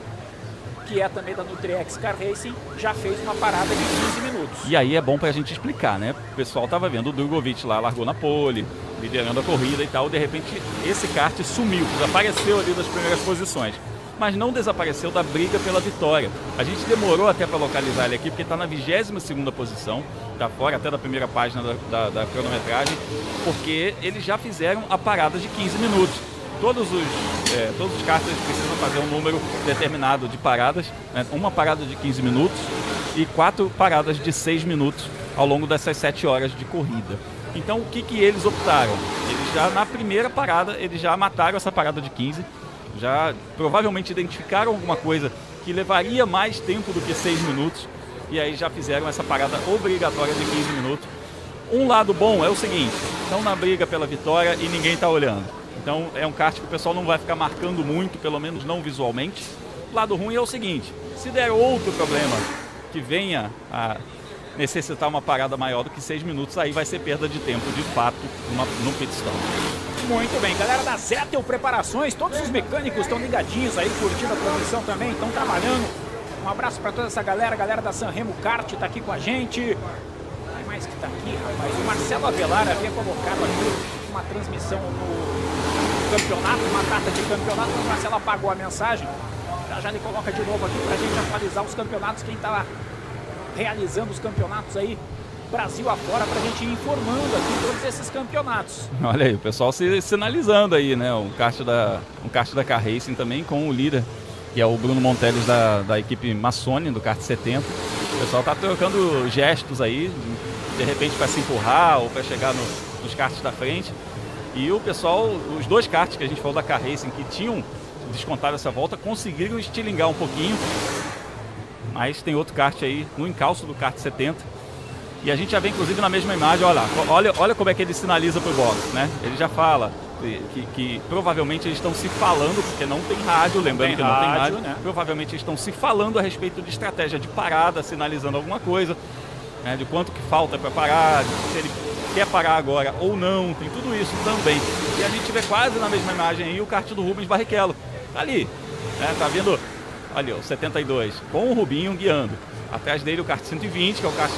que é também da Nutriex Car Racing, já fez uma parada de 15 minutos. E aí é bom pra gente explicar, né? O pessoal tava vendo o Drogovic lá, largou na pole, liderando a corrida e tal. De repente, esse kart sumiu, desapareceu ali das primeiras posições. Mas não desapareceu da briga pela vitória. A gente demorou até para localizar ele aqui, porque está na 22 posição, está fora até da primeira página da, da- da cronometragem, porque eles já fizeram a parada de 15 minutos. Todos os, é, todos os karters precisam fazer um número determinado de paradas, né? uma parada de 15 minutos e quatro paradas de 6 minutos ao longo dessas 7 horas de corrida. Então o que, que eles optaram? Eles já na primeira parada, eles já mataram essa parada de 15, já provavelmente identificaram alguma coisa que levaria mais tempo do que 6 minutos e aí já fizeram essa parada obrigatória de 15 minutos. Um lado bom é o seguinte, estão na briga pela vitória e ninguém está olhando. Então é um kart que o pessoal não vai ficar marcando muito, pelo menos não visualmente. O lado ruim é o seguinte, se der outro problema que venha a necessitar uma parada maior do que 6 minutos, aí vai ser perda de tempo de fato no pit stop. Muito bem, galera da Zettel Preparações, todos os mecânicos estão ligadinhos aí, curtindo a transmissão também, estão trabalhando. Um abraço para toda essa galera, a galera da Sanremo Kart está aqui com a gente. Quem mais que tá aqui, rapaz? O Marcelo Avelar havia colocado aqui uma transmissão no campeonato, uma carta de campeonato, mas o Marcelo apagou a mensagem. Já já ele coloca de novo aqui pra gente atualizar os campeonatos, quem tá realizando os campeonatos aí, Brasil afora, pra gente ir informando aqui todos esses campeonatos. Olha aí, o pessoal se sinalizando aí, né? Um kart da, um kart da Car Racing também com o líder, que é o Bruno Monteles da, da equipe Massone, do kart 70. O pessoal tá trocando gestos aí, de repente para se empurrar ou para chegar no- nos karts da frente. E o pessoal, os dois karts que a gente falou da Car Racing que tinham descontado essa volta, conseguiram estilingar um pouquinho. Mas tem outro kart aí no encalço do kart 70. E a gente já vê inclusive na mesma imagem, olha, lá, olha, olha como é que ele sinaliza pro box, né? Ele já fala que, que- que provavelmente eles estão se falando, porque não tem rádio, lembrando tem que não tem rádio, né? provavelmente eles estão se falando a respeito de estratégia de parada, sinalizando alguma coisa, né? de quanto que falta para parar, se ele quer parar agora ou não, tem tudo isso também. E a gente vê quase na mesma imagem aí o kart do Rubens Barrichello, tá ali, né? tá vendo ali, ó, o 72, com o Rubinho guiando. Atrás dele o kart 120, que é o kart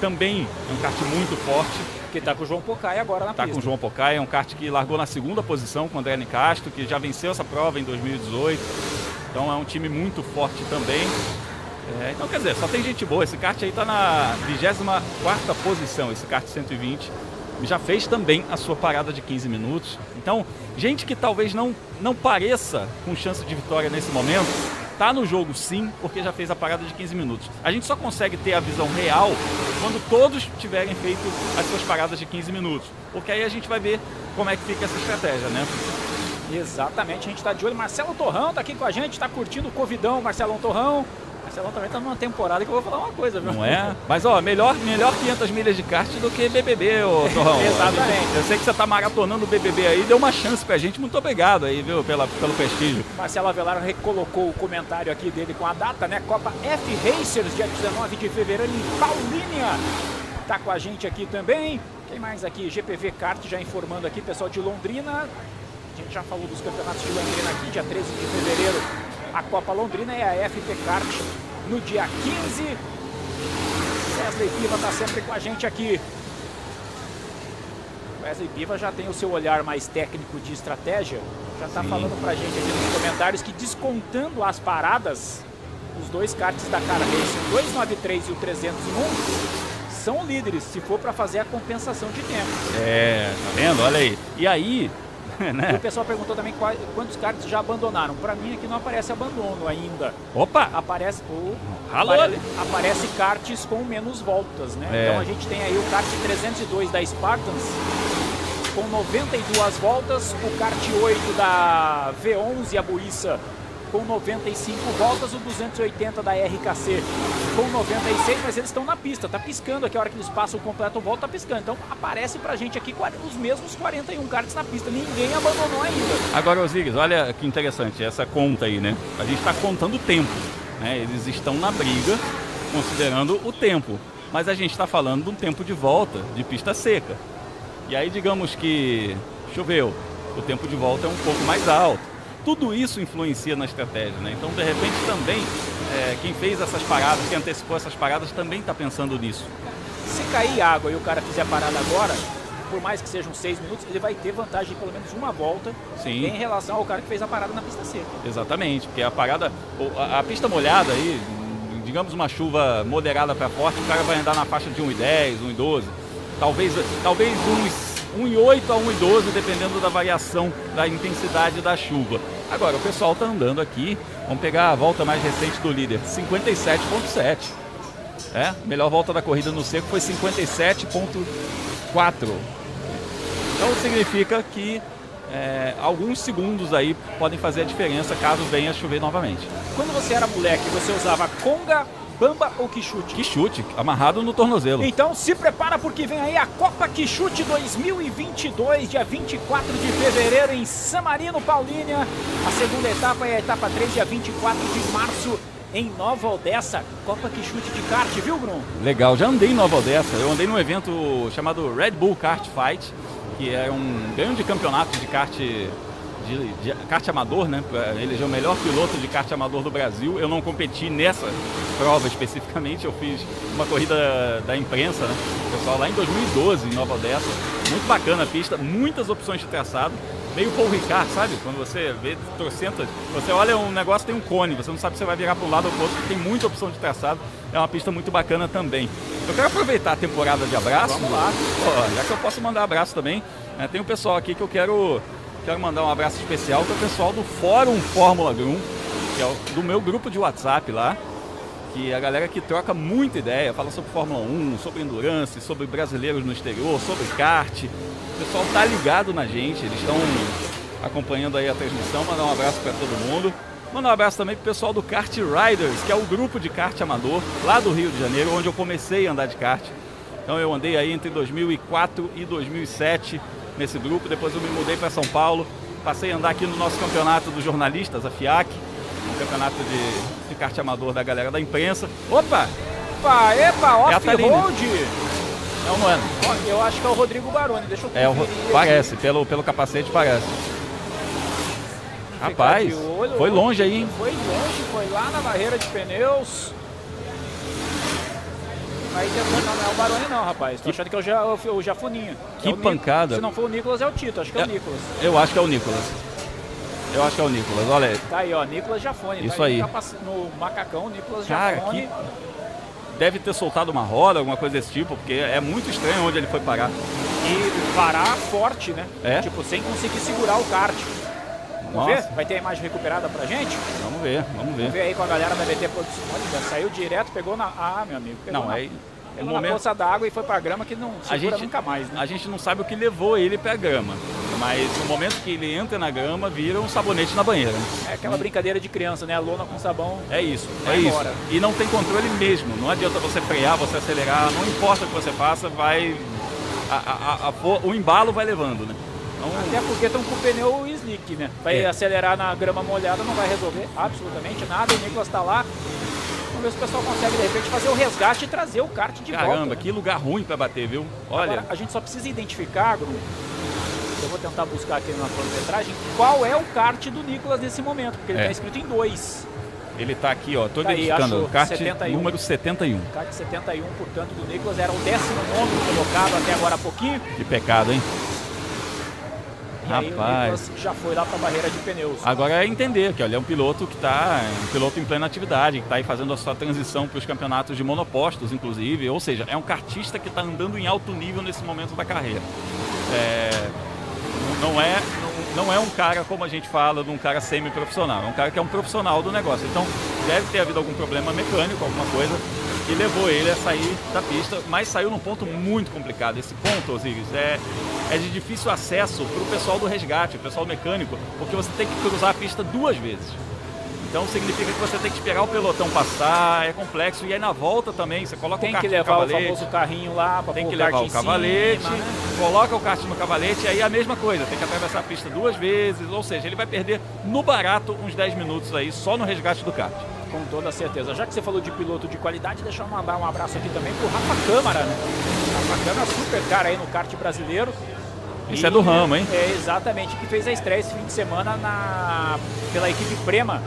também é um kart muito forte. Que tá com o João Pocai agora na Tá pista. com o João Pocai, é um kart que largou na segunda posição com o André Nicastro, que já venceu essa prova em 2018. Então é um time muito forte também. É, então quer dizer, só tem gente boa. Esse kart aí tá na 24 posição, esse kart 120. Já fez também a sua parada de 15 minutos. Então, gente que talvez não, não pareça com chance de vitória nesse momento, tá no jogo sim, porque já fez a parada de 15 minutos. A gente só consegue ter a visão real quando todos tiverem feito as suas paradas de 15 minutos. Porque aí a gente vai ver como é que fica essa estratégia, né? Exatamente, a gente tá de olho. Marcelo Torrão tá aqui com a gente, tá curtindo o Covidão, Marcelão Torrão. Marcelão também tá numa temporada que eu vou falar uma coisa, viu? Não é? Mas ó, melhor, melhor 500 milhas de kart do que BBB, ô Torrão. Exatamente. Eu sei que você tá maratonando o BBB aí, deu uma chance pra gente. Muito obrigado aí, viu, pela, pelo prestígio. Marcelo Avelar recolocou o comentário aqui dele com a data, né? Copa F Racers, dia 19 de fevereiro em Paulínia. Tá com a gente aqui também. Quem mais aqui? GPV Kart já informando aqui, pessoal de Londrina. A gente já falou dos campeonatos de Londrina aqui, dia 13 de fevereiro. A Copa Londrina e a FP Kart no dia 15. Wesley Piva tá sempre com a gente aqui. Wesley Piva já tem o seu olhar mais técnico de estratégia. Já está falando pra gente aqui nos comentários que descontando as paradas, os dois karts da Cara Racing, o 293 e o 301, são líderes se for para fazer a compensação de tempo. É, tá vendo? Olha aí. E aí, E o né? pessoal perguntou também quais- quantos karts já abandonaram. Para mim aqui não aparece abandono ainda. Opa! Aparece o Ralou apare- ali. aparece karts com menos voltas, né? É. Então a gente tem aí o kart 302 da Spartans com 92 voltas, o kart 8 da V11 a Buíça com 95 voltas, o 280 da RKC com 96, mas eles estão na pista, tá piscando aqui a hora que eles passam o completo volta, tá piscando. Então aparece pra gente aqui os mesmos 41 karts na pista, ninguém abandonou ainda. Agora, Osiris, olha que interessante essa conta aí, né? A gente está contando o tempo, né? Eles estão na briga, considerando o tempo. Mas a gente está falando de um tempo de volta de pista seca. E aí, digamos que choveu, o tempo de volta é um pouco mais alto. Tudo isso influencia na estratégia, né? Então, de repente, também, é, quem fez essas paradas, quem antecipou essas paradas, também está pensando nisso. Se cair água e o cara fizer a parada agora, por mais que sejam seis minutos, ele vai ter vantagem de pelo menos uma volta Sim. em relação ao cara que fez a parada na pista seca. Exatamente, porque a parada, a, a pista molhada aí, digamos uma chuva moderada para forte, o cara vai andar na faixa de 1,10, 1,12, talvez, talvez uns 1,8 a 1,12, dependendo da variação da intensidade da chuva. Agora, o pessoal está andando aqui, vamos pegar a volta mais recente do líder, 57,7. É, melhor volta da corrida no seco foi 57,4. Então significa que é, alguns segundos aí podem fazer a diferença caso venha chover novamente. Quando você era moleque, você usava conga, bamba ou quichute? Quichute, amarrado no tornozelo. Então se prepara porque vem aí a Copa Quichute 2022, dia 24 de fevereiro em San Marino, Paulínia. A segunda etapa é a etapa 3, dia 24 de março em Nova Odessa. Copa Quichute de kart, viu, Bruno? Legal, já andei em Nova Odessa. Eu andei num evento chamado Red Bull Kart Fight, que é um grande campeonato de kart de, de kart amador, né? Ele é o melhor piloto de kart amador do Brasil. Eu não competi nessa prova especificamente, eu fiz uma corrida da imprensa, né? Pessoal, lá em 2012, em Nova Odessa. Muito bacana a pista, muitas opções de traçado. Meio Paul Ricard, sabe? Quando você vê trocentas, você olha um negócio, tem um cone, você não sabe se você vai virar para um lado ou para outro, tem muita opção de traçado. É uma pista muito bacana também. Eu quero aproveitar a temporada de abraço. Vamos lá. Ó, já que eu posso mandar abraço também, né? tem um pessoal aqui que eu quero Quero mandar um abraço especial para o pessoal do Fórum Fórmula Grum, que é o, do meu grupo de WhatsApp lá, que é a galera que troca muita ideia, fala sobre Fórmula 1, sobre endurance, sobre brasileiros no exterior, sobre kart. O pessoal tá ligado na gente, eles estão acompanhando aí a transmissão, mandar um abraço para todo mundo. Mandar um abraço também pro pessoal do Kart Riders, que é o grupo de kart amador lá do Rio de Janeiro, onde eu comecei a andar de kart. Então eu andei aí entre 2004 e 2007 nesse grupo. Depois eu me mudei para São Paulo, passei a andar aqui no nosso campeonato dos jornalistas, a FIAC, um campeonato de, de kart amador da galera da imprensa. Opa! Epa, epa, off-road! É ou não é? Eu acho que é o Rodrigo Baroni, deixa eu é, o, Parece, pelo, pelo capacete parece. Rapaz, foi longe aí, hein? Foi longe, foi lá na barreira de pneus. Aí não, não é o Baroni não, rapaz. Tô que... achando que é o, ja, o, o Jafuninho. Que é pancada. Se não for o Nicolas, é o Tito. Acho que é, é, o Nicolas. Eu acho que é o Nicolas. Eu acho que é o Nicolas, olha aí. Tá aí, ó, Nicolas Jafone. Isso tá aí. No macacão, Nicolas Cara, Jafone. Que... Deve ter soltado uma roda, alguma coisa desse tipo, porque é muito estranho onde ele foi parar. E parar forte, né? É? Tipo, sem conseguir segurar o kart. Vamos Nossa. ver? Vai ter a imagem recuperada pra gente? Vamos ver, vamos ver. Vamos ver aí com a galera da BT Produção. Olha, saiu direto, pegou na. Ah, meu amigo. Não, na... é. Pegou momento... na poça d'água e foi pra grama que não segura a gente, nunca mais, né? A gente não sabe o que levou ele pra grama. Mas no momento que ele entra na grama, vira um sabonete na banheira. É aquela brincadeira de criança, né? A lona com sabão. É isso, é embora. isso. E não tem controle mesmo. Não adianta você frear, você acelerar, não importa o que você faça, vai. A, a, a, o embalo vai levando, né? Então... Até porque estão com o pneu slick, né? Vai é. acelerar na grama molhada, não vai resolver absolutamente nada. O Nicolas está lá ver se o pessoal consegue, de repente, fazer o resgate e trazer o kart de Caramba, volta. Caramba, que lugar ruim para bater, viu? Olha. Agora, a gente só precisa identificar, Bruno, eu vou tentar buscar aqui na cronometragem, qual é o kart do Nicolas nesse momento, porque ele está é. escrito em dois. Ele está aqui, ó, tô tá identificando, aí, kart 71. número 71. Kart 71, portanto, do Nicolas, era o 19 colocado até agora há pouquinho. Que pecado, hein? E Rapaz. já foi lá para a barreira de pneus. Agora é entender que olha, é um piloto que está, um piloto em plena atividade, que está aí fazendo a sua transição para os campeonatos de monopostos, inclusive. Ou seja, é um kartista que está andando em alto nível nesse momento da carreira. É, não é não, é um cara como a gente fala de um cara semi-profissional, é um cara que é um profissional do negócio. Então deve ter havido algum problema mecânico, alguma coisa que levou ele a sair da pista, mas saiu num ponto muito complicado. Esse ponto, Osiris, é, é de difícil acesso para o pessoal do resgate, o pessoal mecânico, porque você tem que cruzar a pista duas vezes. Então significa que você tem que esperar o pelotão passar, é complexo. E aí na volta também, você coloca Tem o kart que no levar o famoso carrinho lá para Tem que levar o cavalete, cima, né? coloca o kart no cavalete, aí é a mesma coisa, tem que atravessar a pista duas vezes, ou seja, ele vai perder no barato uns 10 minutos aí, só no resgate do kart. Com toda certeza. Já que você falou de piloto de qualidade, deixa eu mandar um abraço aqui também pro Rafa Câmara, né? Rafa Câmara, super cara aí no kart brasileiro. Isso é do ramo, hein? É, exatamente, que fez a estreia esse fim de semana na, pela equipe Prema,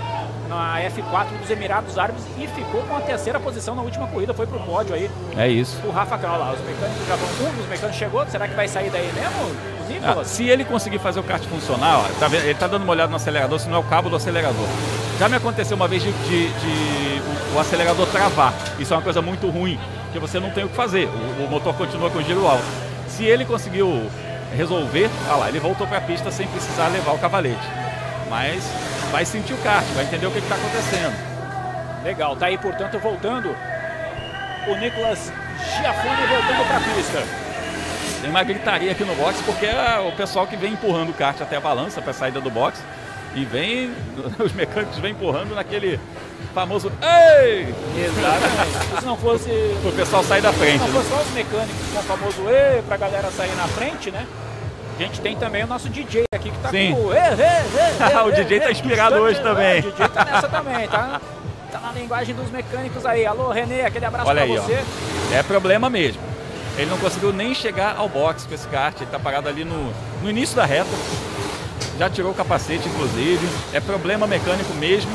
na F4 dos Emirados Árabes e ficou com a terceira posição na última corrida, foi pro pódio aí. É isso. O Rafa Câmara lá, os mecânicos já vão, um dos mecânicos chegou, será que vai sair daí mesmo, o Ah, se ele conseguir fazer o kart funcionar, ó, tá ele tá dando uma olhada no acelerador, se não é o cabo do acelerador. Já me aconteceu uma vez de, de- de o, o acelerador travar. Isso é uma coisa muito ruim, porque você não tem o que fazer. O, o motor continua com giro alto. Se ele conseguiu resolver, ah lá, ele voltou para a pista sem precisar levar o cavalete. Mas vai sentir o kart, vai entender o que está acontecendo. Legal, tá aí, portanto, voltando o Nicolas Giafone voltando pra pista. Tem uma gritaria aqui no box porque é o pessoal que vem empurrando o kart até a balança para a saída do box e vem os mecânicos vêm empurrando naquele famoso ei! Exatamente. Se não fosse o pessoal sair da frente. Se não né? fosse só os mecânicos com o famoso E pra galera sair na frente, né? A gente tem também o nosso DJ aqui que tá Sim. com o E, E, E, O DJ tá inspirado hoje também. O DJ tá nessa também, tá? Tá na linguagem dos mecânicos aí. Alô, Renê, aquele abraço Olha pra aí, você. ó. É problema mesmo. Ele não conseguiu nem chegar ao box com esse kart, ele tá parado ali no, no início da reta. Já tirou o capacete, inclusive. É problema mecânico mesmo.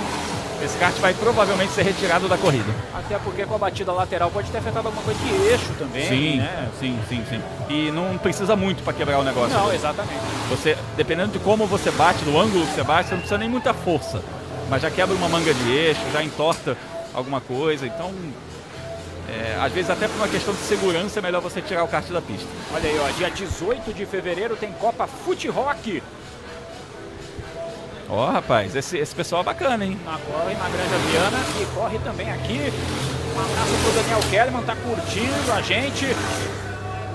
Esse kart vai provavelmente ser retirado da corrida. Até porque com a batida lateral pode ter afetado alguma coisa de eixo também, sim, né? sim, sim, sim. E não precisa muito para quebrar o negócio. Não, exatamente. Você, dependendo de como você bate, do ângulo que você bate, você não precisa nem muita força. Mas já quebra uma manga de eixo, já entorta alguma coisa. Então, é, às vezes até por uma questão de segurança é melhor você tirar o kart da pista. Olha aí, ó, dia 18 de fevereiro tem Copa Fute Rock Ó, rapaz, esse, esse pessoal é bacana, hein? na corre na Granja Viana e corre também aqui. Um abraço pro Daniel Kellerman, tá curtindo a gente.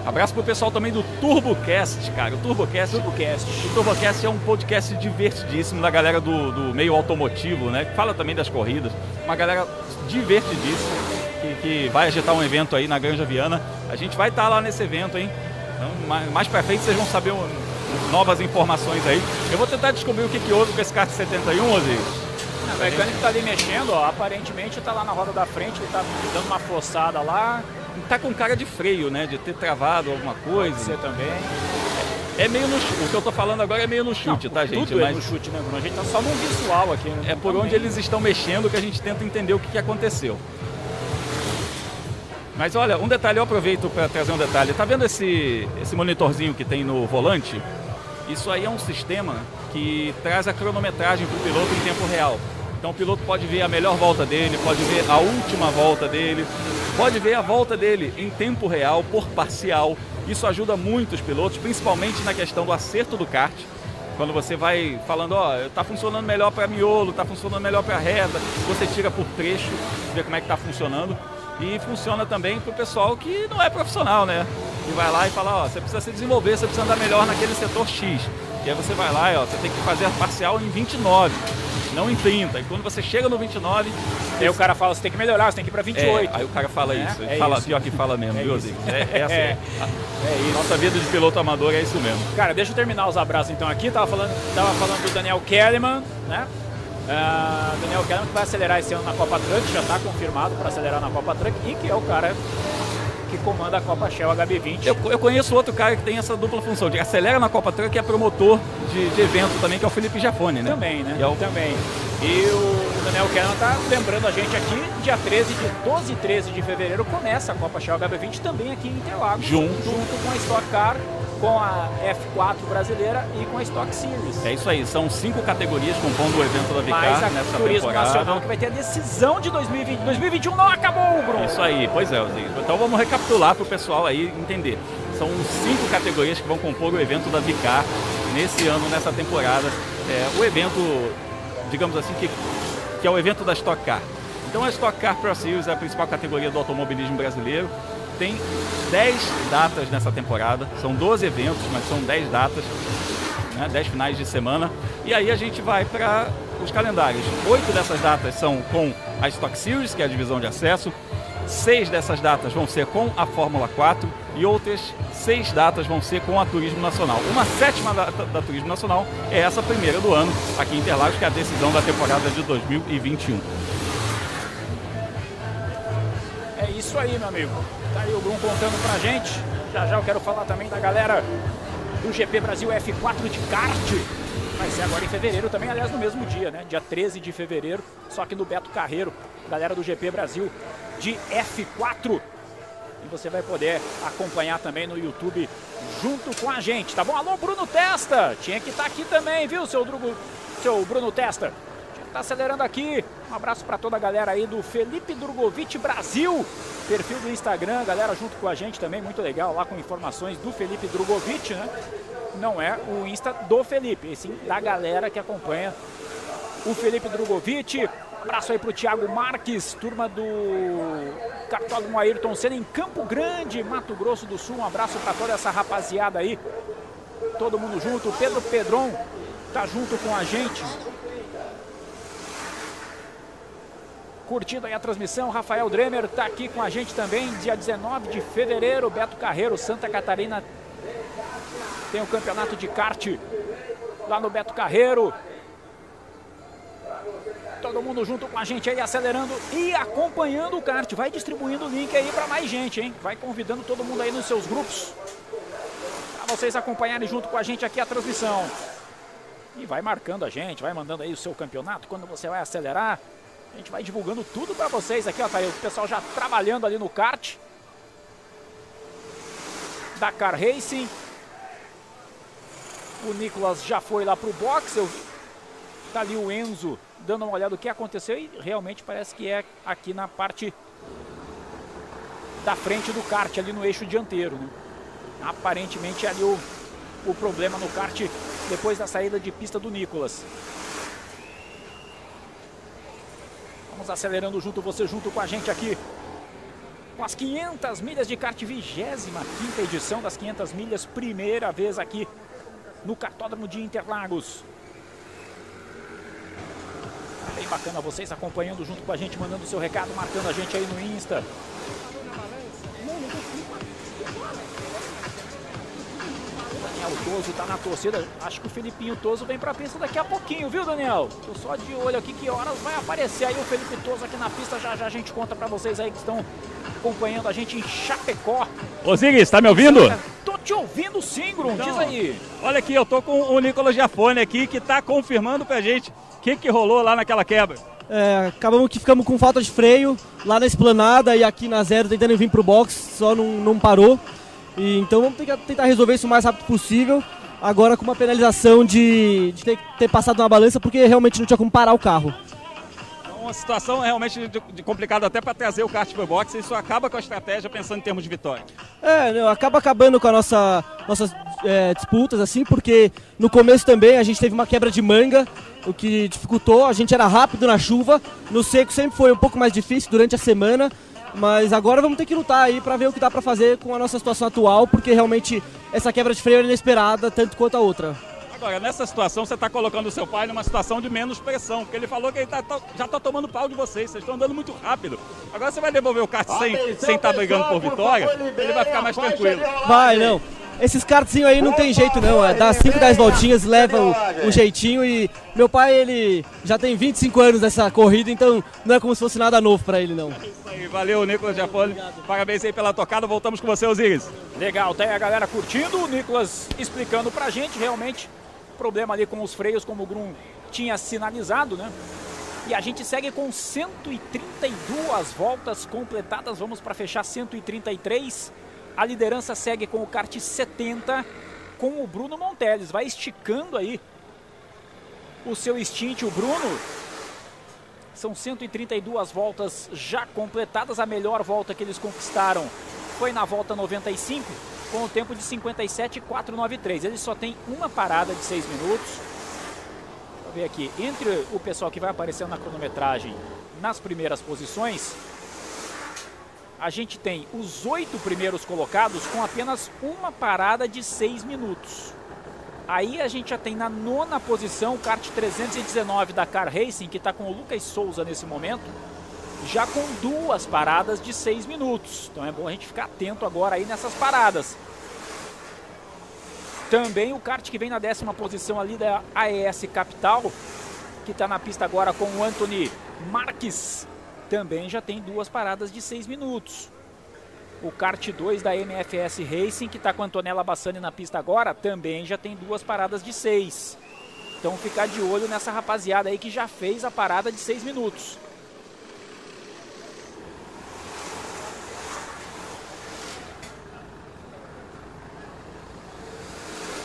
Abraço pro pessoal também do TurboCast, cara. O TurboCast. TurboCast. O TurboCast é um podcast divertidíssimo da galera do, do meio automotivo, né? Que fala também das corridas. Uma galera divertidíssima que, que vai agitar um evento aí na Granja Viana. A gente vai estar lá nesse evento, hein? Então, mais, mais pra frente vocês vão saber novas informações aí. Eu vou tentar descobrir o que, que houve com esse kart 71, Ozzy. O mecânico tá ali mexendo, ó. Aparentemente tá lá na roda da frente, ele tá dando uma forçada lá. Tá com cara de freio, né? De ter travado alguma coisa. Pode ser também. É meio no chute. O que eu tô falando agora é meio no chute, Não, tá, gente? Tudo é no chute, né, Bruno? A gente tá só no visual aqui. né? É por Também. onde eles estão mexendo que a gente tenta entender o que, que aconteceu. Mas olha, um detalhe, eu aproveito para trazer um detalhe. Tá vendo esse, esse monitorzinho que tem no volante? Isso aí é um sistema que traz a cronometragem para o piloto em tempo real. Então o piloto pode ver a melhor volta dele, pode ver a última volta dele, pode ver a volta dele em tempo real, por parcial. Isso ajuda muito os pilotos, principalmente na questão do acerto do kart. Quando você vai falando, ó, tá funcionando melhor para miolo, tá funcionando melhor para reta, você tira por trecho, vê como é que tá funcionando. E funciona também para o pessoal que não é profissional, né? Que vai lá e fala, ó, você precisa se desenvolver, você precisa andar melhor naquele setor X. E aí você vai lá e ó, você tem que fazer a parcial em 29, não em 30. E quando você chega no 29, Aí o cara fala, você tem que melhorar, você tem que ir pra 28. é, aí o cara fala É, isso. Ele é fala, isso. pior que fala mesmo, É viu. Zico? É, é assim. É. É isso. Nossa vida de piloto amador é isso mesmo. Cara, deixa eu terminar os abraços então aqui. Tava falando, tava falando do Daniel Kellerman, né? Ah, Daniel Kellerman que vai acelerar esse ano na Copa Truck, já está confirmado para acelerar na Copa Truck e que é o cara que comanda a Copa Shell HB20. Eu, eu conheço outro cara que tem essa dupla função, de acelera na Copa Truck e é promotor de, de evento também, que é o Felipe Jafone, né? Também, né? E é o- Também. E o Daniel Kellerman tá lembrando a gente aqui, dia 13 de 12 e 13 de fevereiro começa a Copa Shell HB20 também aqui em Interlagos. Junto. Junto com a Stock Car, com a F4 brasileira e com a Stock Series. É isso aí, são cinco categorias compondo o evento da Vicar a nessa Turismo temporada. Nacional que vai ter a decisão de 2020. 2021 não acabou, Bruno. Isso aí, pois é, Zico. Então vamos recapitular para o pessoal aí entender. São cinco categorias que vão compor o evento da Vicar nesse ano, nessa temporada. É, o evento, digamos assim, que, que é o evento da Stock Car. Então a Stock Car Pro Series é a principal categoria do automobilismo brasileiro. Tem 10 datas nessa temporada, são 12 eventos, mas são 10 datas, né, 10 finais de semana. E aí a gente vai para os calendários. Oito dessas datas são com a Stock Series, que é a divisão de acesso. Seis dessas datas vão ser com a Fórmula 4 e outras seis datas vão ser com a Turismo Nacional. Uma sétima data da Turismo Nacional é essa primeira do ano aqui em Interlagos, que é a decisão da temporada de 2021. É isso aí, meu amigo. Tá aí o Brum contando pra gente. Já já eu quero falar também da galera do GP Brasil F4 de kart. Vai ser agora em fevereiro também, aliás, no mesmo dia, né? Dia 13 de fevereiro, só que no Beto Carreiro, galera do GP Brasil de F4. E você vai poder acompanhar também no YouTube junto com a gente, tá bom? Alô, Bruno Testa! Tinha que estar tá aqui também, viu, seu, Drugo, seu Bruno Testa? Tá acelerando aqui. Um abraço para toda a galera aí do Felipe Drogovic Brasil, perfil do Instagram, galera junto com a gente também, muito legal, lá com informações do Felipe Drogovic, né? Não é o Insta do Felipe, e sim da galera que acompanha o Felipe Drogovic, abraço aí pro Thiago Marques, turma do Cartódromo Ayrton Senna em Campo Grande, Mato Grosso do Sul. Um abraço para toda essa rapaziada aí. Todo mundo junto. Pedro Pedron tá junto com a gente. Curtindo aí a transmissão, Rafael Dremer está aqui com a gente também, dia 19 de fevereiro, Beto Carreiro, Santa Catarina. Tem o campeonato de kart lá no Beto Carreiro. Todo mundo junto com a gente aí, acelerando e acompanhando o kart. Vai distribuindo o link aí para mais gente, hein? Vai convidando todo mundo aí nos seus grupos. Para vocês acompanharem junto com a gente aqui a transmissão. E vai marcando a gente, vai mandando aí o seu campeonato, quando você vai acelerar. A gente vai divulgando tudo para vocês aqui, ó. Tá aí o pessoal já trabalhando ali no kart. Dakar Racing. O Nicolas já foi lá pro box. Eu... Tá ali o Enzo dando uma olhada no que aconteceu e realmente parece que é aqui na parte da frente do kart, ali no eixo dianteiro. Né? Aparentemente ali o, o problema no kart depois da saída de pista do Nicolas. Vamos acelerando junto, você junto com a gente aqui. Com as 500 milhas de kart, 25 edição das 500 milhas, primeira vez aqui no cartódromo de Interlagos. Bem bacana vocês acompanhando junto com a gente, mandando seu recado, marcando a gente aí no Insta. Daniel Toso tá na torcida. Acho que o Felipinho Toso vem pra pista daqui a pouquinho, viu, Daniel? Tô só de olho aqui que horas vai aparecer aí o Felipe Toso aqui na pista. Já já a gente conta pra vocês aí que estão acompanhando a gente em Chapecó. Ô Ziggs, tá me ouvindo? Tô te ouvindo sim, Grum, então, diz aí. Olha aqui, eu tô com o Nicolas Giafone aqui que tá confirmando pra gente o que, que rolou lá naquela quebra? É, acabamos que ficamos com falta de freio lá na esplanada e aqui na zero tentando vir pro box, só não, não parou. E, então vamos ter tentar resolver isso o mais rápido possível. Agora com uma penalização de, de ter, ter, passado na balança porque realmente não tinha como parar o carro. É uma situação realmente de, de complicada até para trazer o kart pro box. Isso acaba com a estratégia pensando em termos de vitória. É, não, acaba acabando com a nossa nossas é, disputas assim, porque no começo também a gente teve uma quebra de manga o que dificultou. A gente era rápido na chuva, no seco sempre foi um pouco mais difícil durante a semana, mas agora vamos ter que lutar aí para ver o que dá para fazer com a nossa situação atual, porque realmente essa quebra de freio é inesperada, tanto quanto a outra. Agora, nessa situação, você está colocando o seu pai numa situação de menos pressão, porque ele falou que ele tá, tá, já está tomando pau de vocês, vocês estão andando muito rápido. Agora você vai devolver o kart sem estar sem tá brigando por vitória, ele vai ficar mais tranquilo. Vai, não. Esses kartzinhos aí não tem jeito não, é, dá 5, 10 voltinhas, leva o, o, jeitinho e meu pai ele já tem 25 anos nessa corrida, então não é como se fosse nada novo para ele não. É isso aí, valeu Nicolas Giafone, parabéns aí pela tocada, voltamos com você Osiris. Legal, tem a galera curtindo, o Nicolas explicando pra gente realmente problema ali com os freios como o Grum tinha sinalizado, né? E a gente segue com 132 voltas completadas, vamos para fechar 133 a liderança segue com o kart 70 com o Bruno Monteles. Vai esticando aí o seu stint, o Bruno. São 132 voltas já completadas. A melhor volta que eles conquistaram foi na volta 95, com o tempo de 57,493. Ele só tem uma parada de 6 minutos. Vou ver aqui. Entre o pessoal que vai aparecendo na cronometragem nas primeiras posições, a gente tem os oito primeiros colocados com apenas uma parada de seis minutos. Aí a gente já tem na nona posição o kart 319 da Car Racing, que está com o Lucas Souza nesse momento, já com duas paradas de seis minutos. Então é bom a gente ficar atento agora aí nessas paradas. Também o kart que vem na décima posição ali da AES Capital, que está na pista agora com o Anthony Marques, também já tem duas paradas de seis minutos. O kart 2 da MFS Racing, que está com a Antonella Bassani na pista agora, também já tem duas paradas de seis. Então ficar de olho nessa rapaziada aí que já fez a parada de seis minutos.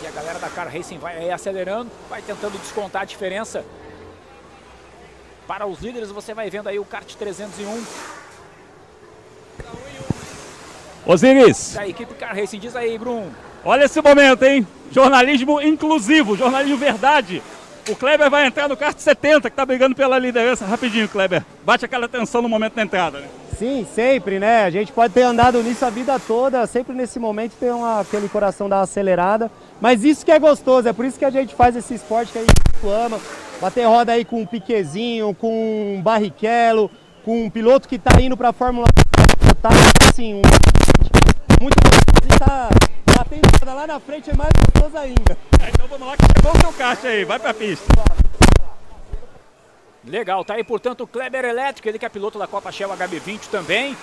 E a galera da Car Racing vai aí acelerando, vai tentando descontar a diferença. Para os líderes, você vai vendo aí o kart 301 Osiris. da equipe Car Racing. Diz aí, Brum. Olha esse momento, hein? Jornalismo inclusivo, jornalismo verdade. O Kleber vai entrar no kart 70, que tá brigando pela liderança. Rapidinho, Kleber. Bate aquela tensão no momento da entrada, né? Sim, sempre, né? A gente pode ter andado nisso a vida toda, sempre nesse momento tem uma, aquele coração uma acelerada. Mas isso que é gostoso, é por isso que a gente faz esse esporte que a gente ama. Bater roda aí com um Piquezinho, com um Barrichello, com um piloto que tá indo pra Fórmula 1, tá assim, um muito gostoso e tá batendo roda lá na frente é mais gostoso ainda. Então vamos lá que chegou o seu kart aí, vai pra pista. Legal, tá aí portanto o Kleber Elétrico, ele que é piloto da Copa Shell HB20 também.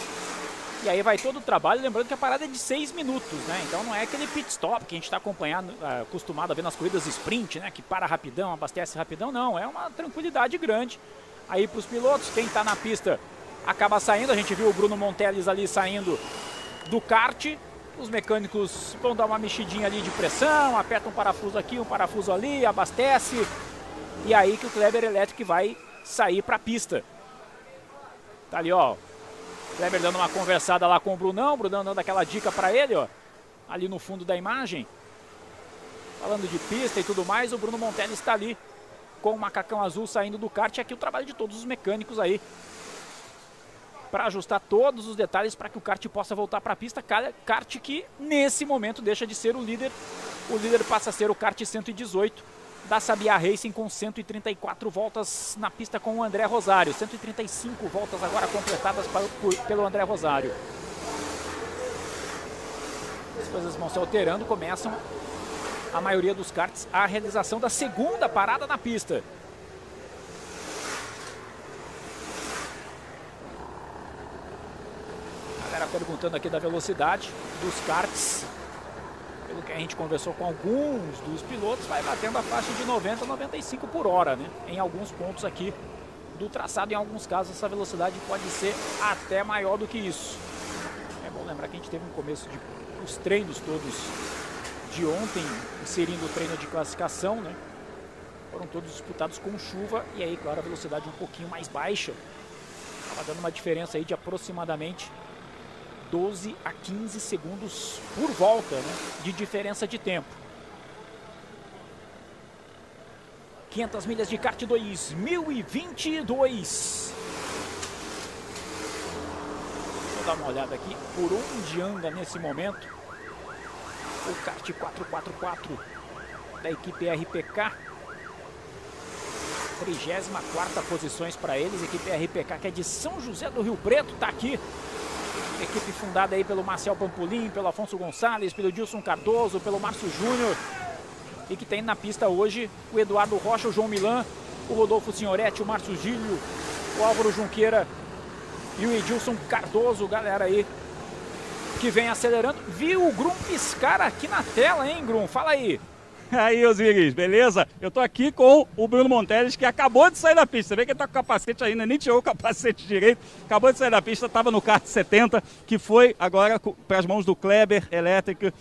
E aí vai todo o trabalho, lembrando que a parada é de 6 minutos, né? Então não é aquele pit stop que a gente está acompanhado, ah, acostumado a ver nas corridas sprint, né? Que para rapidão, abastece rapidão, não. É uma tranquilidade grande aí para os pilotos. Quem está na pista acaba saindo. A gente viu o Bruno Monteles ali saindo do kart. Os mecânicos vão dar uma mexidinha ali de pressão, aperta um parafuso aqui, um parafuso ali, abastece. E aí que o Kleber Elétrico vai sair para a pista. Tá ali, ó. Kleber dando uma conversada lá com o Brunão, o Brunão dando aquela dica para ele, ó. Ali no fundo da imagem. Falando de pista e tudo mais, o Bruno Montelli está ali com o macacão azul saindo do kart. E aqui o trabalho de todos os mecânicos aí. Para ajustar todos os detalhes para que o kart possa voltar para a pista. Kart que nesse momento deixa de ser o líder. O líder passa a ser o kart 118 da Sabia Racing com 134 voltas na pista com o André Rosário. 135 voltas agora completadas por, pelo André Rosário. As coisas vão se alterando, começam a maioria dos karts a realização da segunda parada na pista. Galera perguntando aqui da velocidade dos karts a gente conversou com alguns dos pilotos, vai batendo a faixa de 90 a 95 por hora, né? Em alguns pontos aqui do traçado, em alguns casos essa velocidade pode ser até maior do que isso. É bom lembrar que a gente teve no começo de os treinos todos de ontem, inserindo o treino de classificação, né? Foram todos disputados com chuva e aí, claro, a velocidade um pouquinho mais baixa. Estava dando uma diferença aí de aproximadamente 12 a 15 segundos por volta né, de diferença de tempo. 500 milhas de kart 2022. Vou dar uma olhada aqui por onde anda nesse momento o kart 444 da equipe RPK. 34 posições para eles, equipe RPK que é de São José do Rio Preto, está aqui equipe fundada aí pelo Marcel Pampolim, pelo Afonso Gonçalves, pelo Dilson Cardoso, pelo Márcio Júnior. E que tem na pista hoje o Eduardo Rocha, o João Milan, o Rodolfo Signoretti, o Márcio Gílio, o Álvaro Junqueira e o Edilson Cardoso, galera aí que vem acelerando. Viu o Grum piscar aqui na tela, hein, Grum? Fala aí. Aí, Osiris, beleza? Eu tô aqui com o Bruno Monteles, que acabou de sair da pista. Você vê que ele tá com capacete ainda, nem tirou o capacete direito. Acabou de sair da pista, tava no kart 70, que foi agora para as mãos do Kleber Elétrica.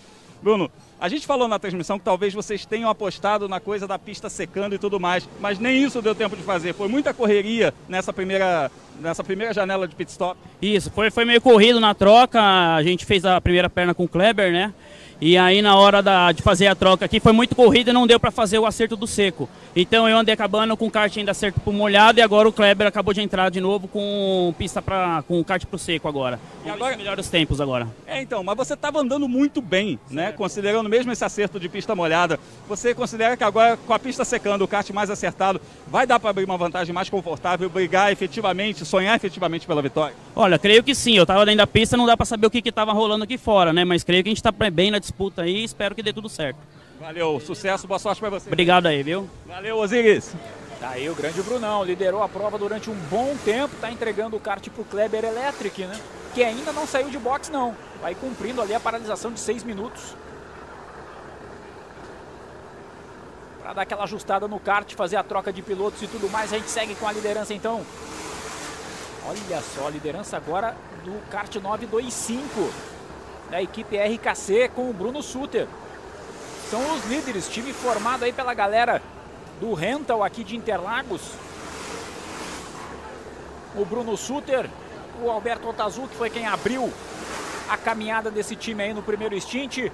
Bruno, a gente falou na transmissão que talvez vocês tenham apostado na coisa da pista secando e tudo mais, mas nem isso deu tempo de fazer. Foi muita correria nessa primeira, nessa primeira janela de pit stop. Isso, foi, foi meio corrido na troca. A gente fez a primeira perna com o Kleber, né? E aí na hora da, de fazer a troca aqui foi muito corrida e não deu para fazer o acerto do seco. Então eu andei acabando com o kart ainda acerto pro molhado e agora o Kleber acabou de entrar de novo com pista para com o kart pro seco agora. E agora melhor os tempos agora. É, então, mas você estava andando muito bem, né? Considerando mesmo esse acerto de pista molhada. Você considera que agora, com a pista secando, o kart mais acertado, vai dar para abrir uma vantagem mais confortável, brigar efetivamente, sonhar efetivamente pela vitória? Olha, creio que sim. Eu estava dentro da pista, não dá para saber o que estava rolando aqui fora, né? Mas creio que a gente está bem na disputa aí espero que dê tudo certo. Valeu, sucesso, boa sorte para você. Obrigado aí, viu? Valeu, Osiris. Tá aí o grande Brunão, liderou a prova durante um bom tempo, tá entregando o kart pro Kleber Electric, né? Que ainda não saiu de box não, vai cumprindo ali a paralisação de seis minutos. Para dar aquela ajustada no kart, fazer a troca de pilotos e tudo mais, a gente segue com a liderança então. Olha só, a liderança agora do kart 925 da equipe RKC com o Bruno Suter. São os líderes, time formado aí pela galera do Rental aqui de Interlagos. O Bruno Suter, o Alberto Otazu, que foi quem abriu a caminhada desse time aí no primeiro stint.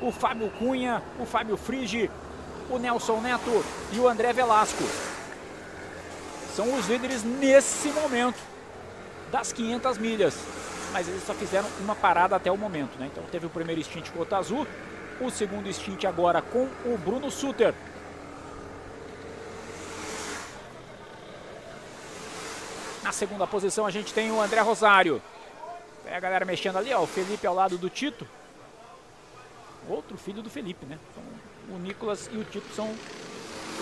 O Fábio Cunha, o Fábio Frigi, o Nelson Neto e o André Velasco. São os líderes nesse momento das 500 milhas. Mas eles só fizeram uma parada até o momento, né? Então teve o primeiro stint com o Otazu, o segundo stint agora com o Bruno Suter. Na segunda posição a gente tem o André Rosário. É a galera mexendo ali, ó, o Felipe ao lado do Tito. Outro filho do Felipe, né? Então, o Nicolas e o Tito são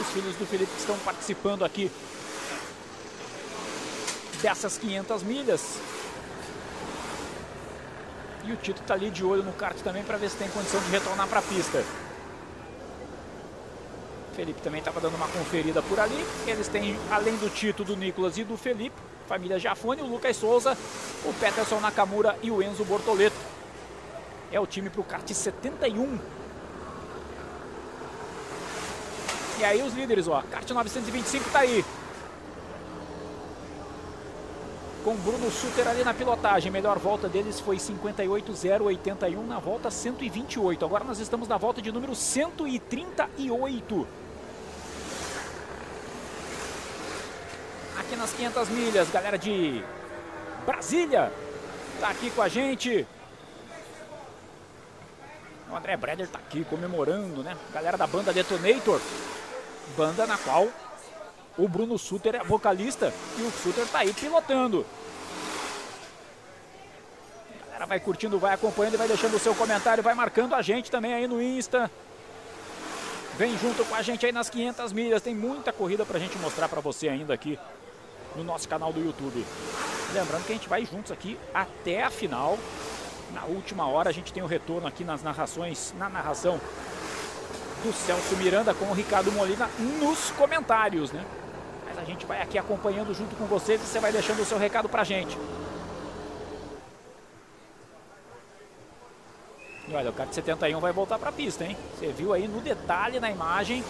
os filhos do Felipe que estão participando aqui dessas 500 milhas. E o Tito está ali de olho no kart também para ver se tem condição de retornar para a pista. Felipe também estava dando uma conferida por ali. Eles têm, além do Tito, do Nicolas e do Felipe, família Jafone, o Lucas Souza, o Peterson Nakamura e o Enzo Bortoleto. É o time para o kart 71. E aí os líderes, ó, kart 925 está aí. Com Bruno Suter ali na pilotagem. Melhor volta deles foi 58,081 na volta 128. Agora nós estamos na volta de número 138. aqui nas 500 milhas. Galera de Brasília tá aqui com a gente. O André Breder tá aqui comemorando, né? Galera da banda Detonator. Banda na qual o Bruno Suter é vocalista e o Suter tá aí pilotando. A galera vai curtindo, vai acompanhando e vai deixando o seu comentário, vai marcando a gente também aí no Insta. Vem junto com a gente aí nas 500 milhas. Tem muita corrida pra gente mostrar pra você ainda aqui no nosso canal do YouTube. Lembrando que a gente vai juntos aqui até a final. Na última hora a gente tem o retorno aqui nas narrações, na narração do Celso Miranda com o Ricardo Molina nos comentários, né? A gente vai aqui acompanhando junto com vocês e você vai deixando o seu recado pra gente. E olha, o kart 71 vai voltar pra pista, hein? Você viu aí no detalhe na imagem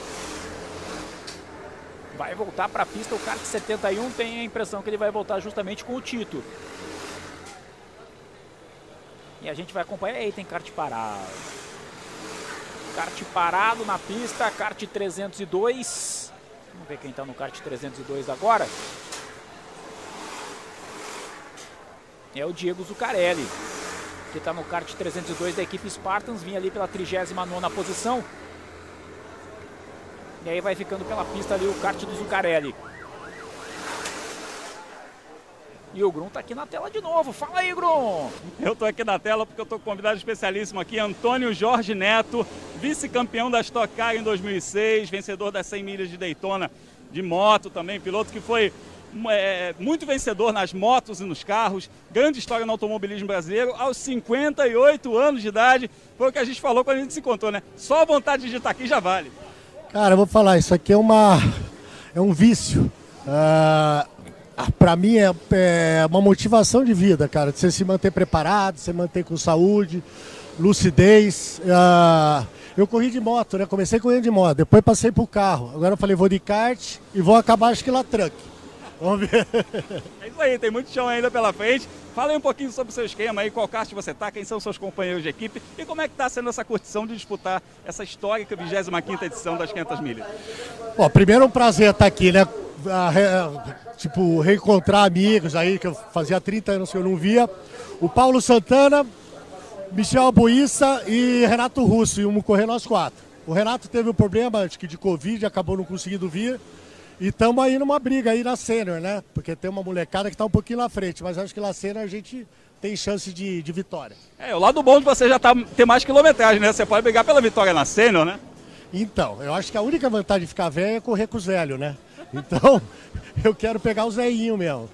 vai voltar para a pista. O kart 71 tem a impressão que ele vai voltar justamente com o Tito. E a gente vai acompanhar. Aí tem kart parado. Kart parado na pista, kart 302. Vamos ver quem está no kart 302 agora. É o Diego Zucarelli, que está no kart 302 da equipe Spartans. Vinha ali pela 39 posição. E aí vai ficando pela pista ali o kart do Zucarelli. E o Grum tá aqui na tela de novo. Fala aí, Grum! Eu tô aqui na tela porque eu tô com um convidado especialíssimo aqui, Antônio Jorge Neto, vice-campeão da Stock Car em 2006, vencedor das 100 milhas de Daytona de moto também, piloto que foi é, muito vencedor nas motos e nos carros, grande história no automobilismo brasileiro, aos 58 anos de idade, foi o que a gente falou quando a gente se encontrou, né? Só a vontade de estar aqui já vale. Cara, eu vou falar, isso aqui é uma é um vício. Uh, para mim é, é, uma motivação de vida, cara, de você se manter preparado, se manter com saúde, lucidez. Uh, eu corri de moto, né? Comecei correndo de moto, depois passei pro carro. Agora eu falei, vou de kart e vou acabar acho que lá truck. Vamos ver. É isso aí, tem muito chão ainda pela frente. Fala aí um pouquinho sobre o seu esquema aí, qual kart você tá, quem são seus companheiros de equipe e como é que está sendo essa curtição de disputar essa histórica 25ª edição das 500 milhas. Bom, primeiro é um prazer estar aqui, né? A tipo, reencontrar amigos aí, que eu fazia 30 anos que eu não via. O Paulo Santana, Michel Abuissa e Renato Russo, e vamos correr nós quatro. O Renato teve um problema, acho que de Covid, acabou não conseguindo vir. E estamos aí numa briga aí na Sênior, né? Porque tem uma molecada que está um pouquinho na frente, mas acho que na Sênior a gente tem chance de, de vitória. É, o lado bom de você já tá, ter mais quilometragem, né? Você pode brigar pela vitória na Sênior, né? Então, eu acho que a única vantagem de ficar velho é correr com os velhos, né? Então, eu quero pegar os velhinhos mesmo.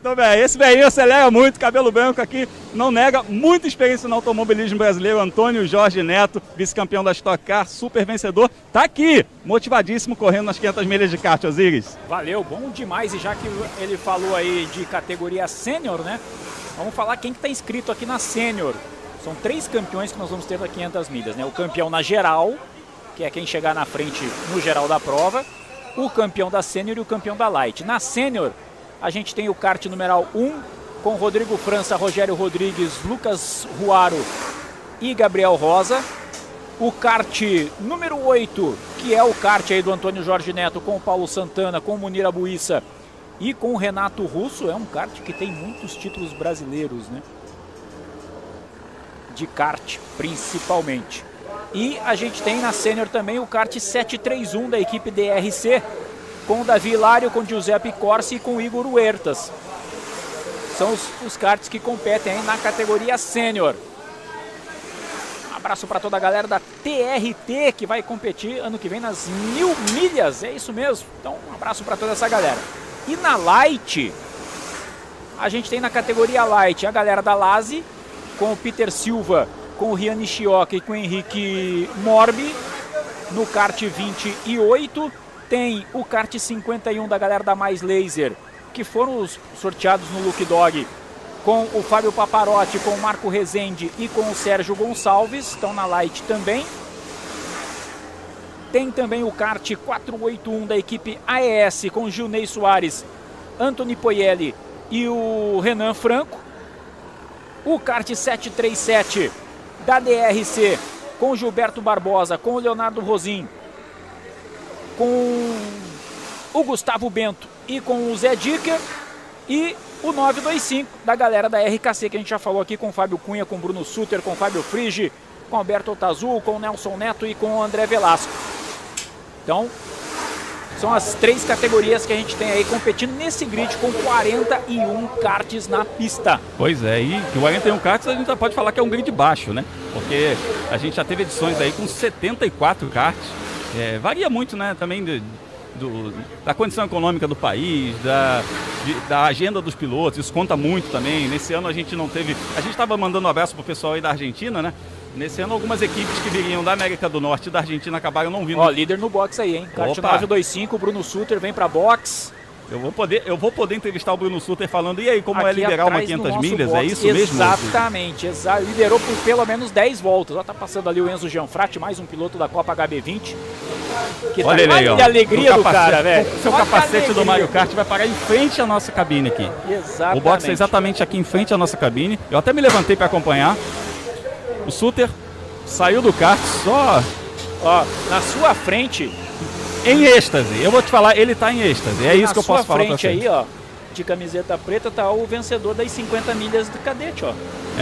Então, bem, esse velhinho acelera muito, cabelo branco aqui, não nega, muita experiência no automobilismo brasileiro. Antônio Jorge Neto, vice-campeão da Stock Car, super vencedor, tá aqui, motivadíssimo, correndo nas 500 milhas de kart, Osiris. Valeu, bom demais. E já que ele falou aí de categoria sênior, né? Vamos falar quem que tá inscrito aqui na sênior. São três campeões que nós vamos ter da 500 milhas, né? O campeão na geral, que é quem chegar na frente no geral da prova, o campeão da sênior e o campeão da light. Na sênior, a gente tem o kart numeral 1 com Rodrigo França, Rogério Rodrigues, Lucas Ruaro e Gabriel Rosa. O kart número 8, que é o kart aí do Antônio Jorge Neto com o Paulo Santana, com o Munir Abuissa e com o Renato Russo. É um kart que tem muitos títulos brasileiros, né? De kart, principalmente. E a gente tem na Sênior também o kart 731 da equipe DRC, com o Davi Hilário, com o Giuseppe Corsi e com o Igor Huertas. São os, os karts que competem na categoria Sênior. Um abraço para toda a galera da TRT que vai competir ano que vem nas mil milhas, é isso mesmo. Então, um abraço para toda essa galera. E na Light, a gente tem na categoria Light a galera da Lazi, com o Peter Silva, com o Rian Nishioka e com o Henrique Morbi. No kart 28 tem o kart 51 da galera da Mais Laser, que foram os sorteados no Look Dog, com o Fábio Paparotti, com o Marco Rezende e com o Sérgio Gonçalves, estão na Light também. Tem também o kart 481 da equipe AES, com Gilney Soares, Anthony Poielli e o Renan Franco. O kart 737 da DRC, com Gilberto Barbosa, com o Leonardo Rosim, com o Gustavo Bento e com o Zé Dicker. E o 925 da galera da RKC, que a gente já falou aqui com Fábio Cunha, com Bruno Suter, com Fábio Frigi, com Alberto Otazul, com Nelson Neto e com André Velasco. Então, são as três categorias que a gente tem aí competindo nesse grid com 41 karts na pista. Pois é, e que o 41 karts a gente já pode falar que é um grid baixo, né? Porque a gente já teve edições aí com 74 karts. É, varia muito, né? Também de- do- da condição econômica do país, da, de- da agenda dos pilotos, isso conta muito também. Nesse ano a gente não teve. A gente estava mandando um abraço pro pessoal aí da Argentina, né? Nesse ano algumas equipes que viriam da América do Norte e da Argentina acabaram não vindo. Ó, líder no box aí, hein? Kart Opa. 925, o Bruno Suter vem pra box. Eu vou poder, eu vou poder entrevistar o Bruno Suter falando, e aí, como é Aqui liderar uma atrás no 500 nosso milhas? box. É isso mesmo? Exatamente, exa liderou por pelo menos 10 voltas. Ó, tá passando ali o Enzo Gianfratti, mais um piloto da Copa HB20. Que Olha ele tá aí, ó. alegria do capacete- cara, velho. Seu Olha capacete do. Mario Kart vai parar em frente à nossa cabine aqui. Exatamente. O box é exatamente aqui em frente à nossa cabine. Eu até me levantei para acompanhar. O Suter saiu do kart só. Ó, na sua frente. Em êxtase. Eu vou te falar, ele tá em êxtase. É na isso que eu sua posso falar pra frente você. aí, ó, de camiseta preta, tá o vencedor das 50 milhas do cadete, ó.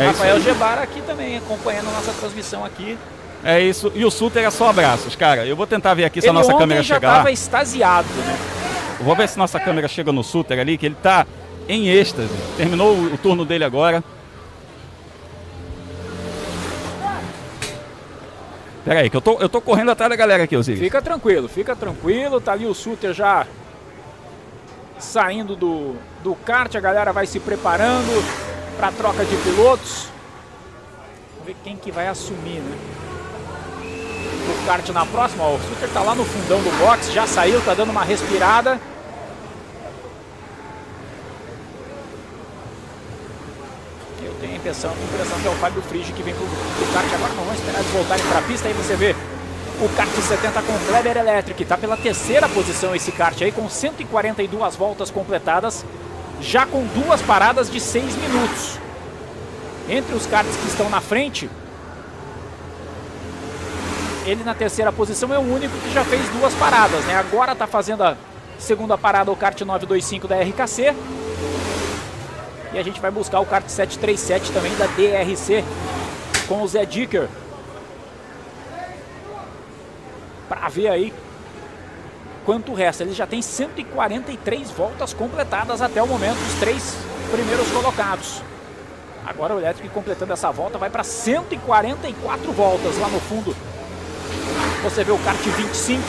É Rafael. Gebara aqui também, acompanhando a nossa transmissão aqui. É isso. E o Suter é só abraços, cara. Eu vou tentar ver aqui se Ele a nossa câmera já chega lá. tava extasiado, né? Eu Vou ver se nossa câmera chega no Suter ali, que ele tá em êxtase. Terminou o turno dele agora. Pera aí, que eu tô, eu tô correndo atrás da galera aqui, Osiris. Fica tranquilo, fica tranquilo. Tá ali o Suter já saindo do, do kart. A galera vai se preparando para troca de pilotos. Vamos ver quem que vai assumir, né? O kart na próxima. Ó, o Suter tá lá no fundão do box, já saiu, tá dando uma respirada. Tenho a impressão, a impressão que é o Fábio Frigi que vem pro, pro kart agora. Não vamos esperar eles voltarem para a pista. Aí você vê o kart 70 com Kleber Electric. Está pela terceira posição esse kart aí, com 142 voltas completadas. já com duas paradas de seis minutos. Entre os karts que estão na frente, ele na terceira posição é o único que já fez duas paradas, né? Agora está fazendo a segunda parada o kart 925 da RKC. E a gente vai buscar o kart 737 também da DRC com o Zé Dicker. Para ver aí quanto resta. Ele já tem 143 voltas completadas até o momento, os três primeiros colocados. Agora o Elétrico completando essa volta vai para 144 voltas lá no fundo. Você vê o kart 25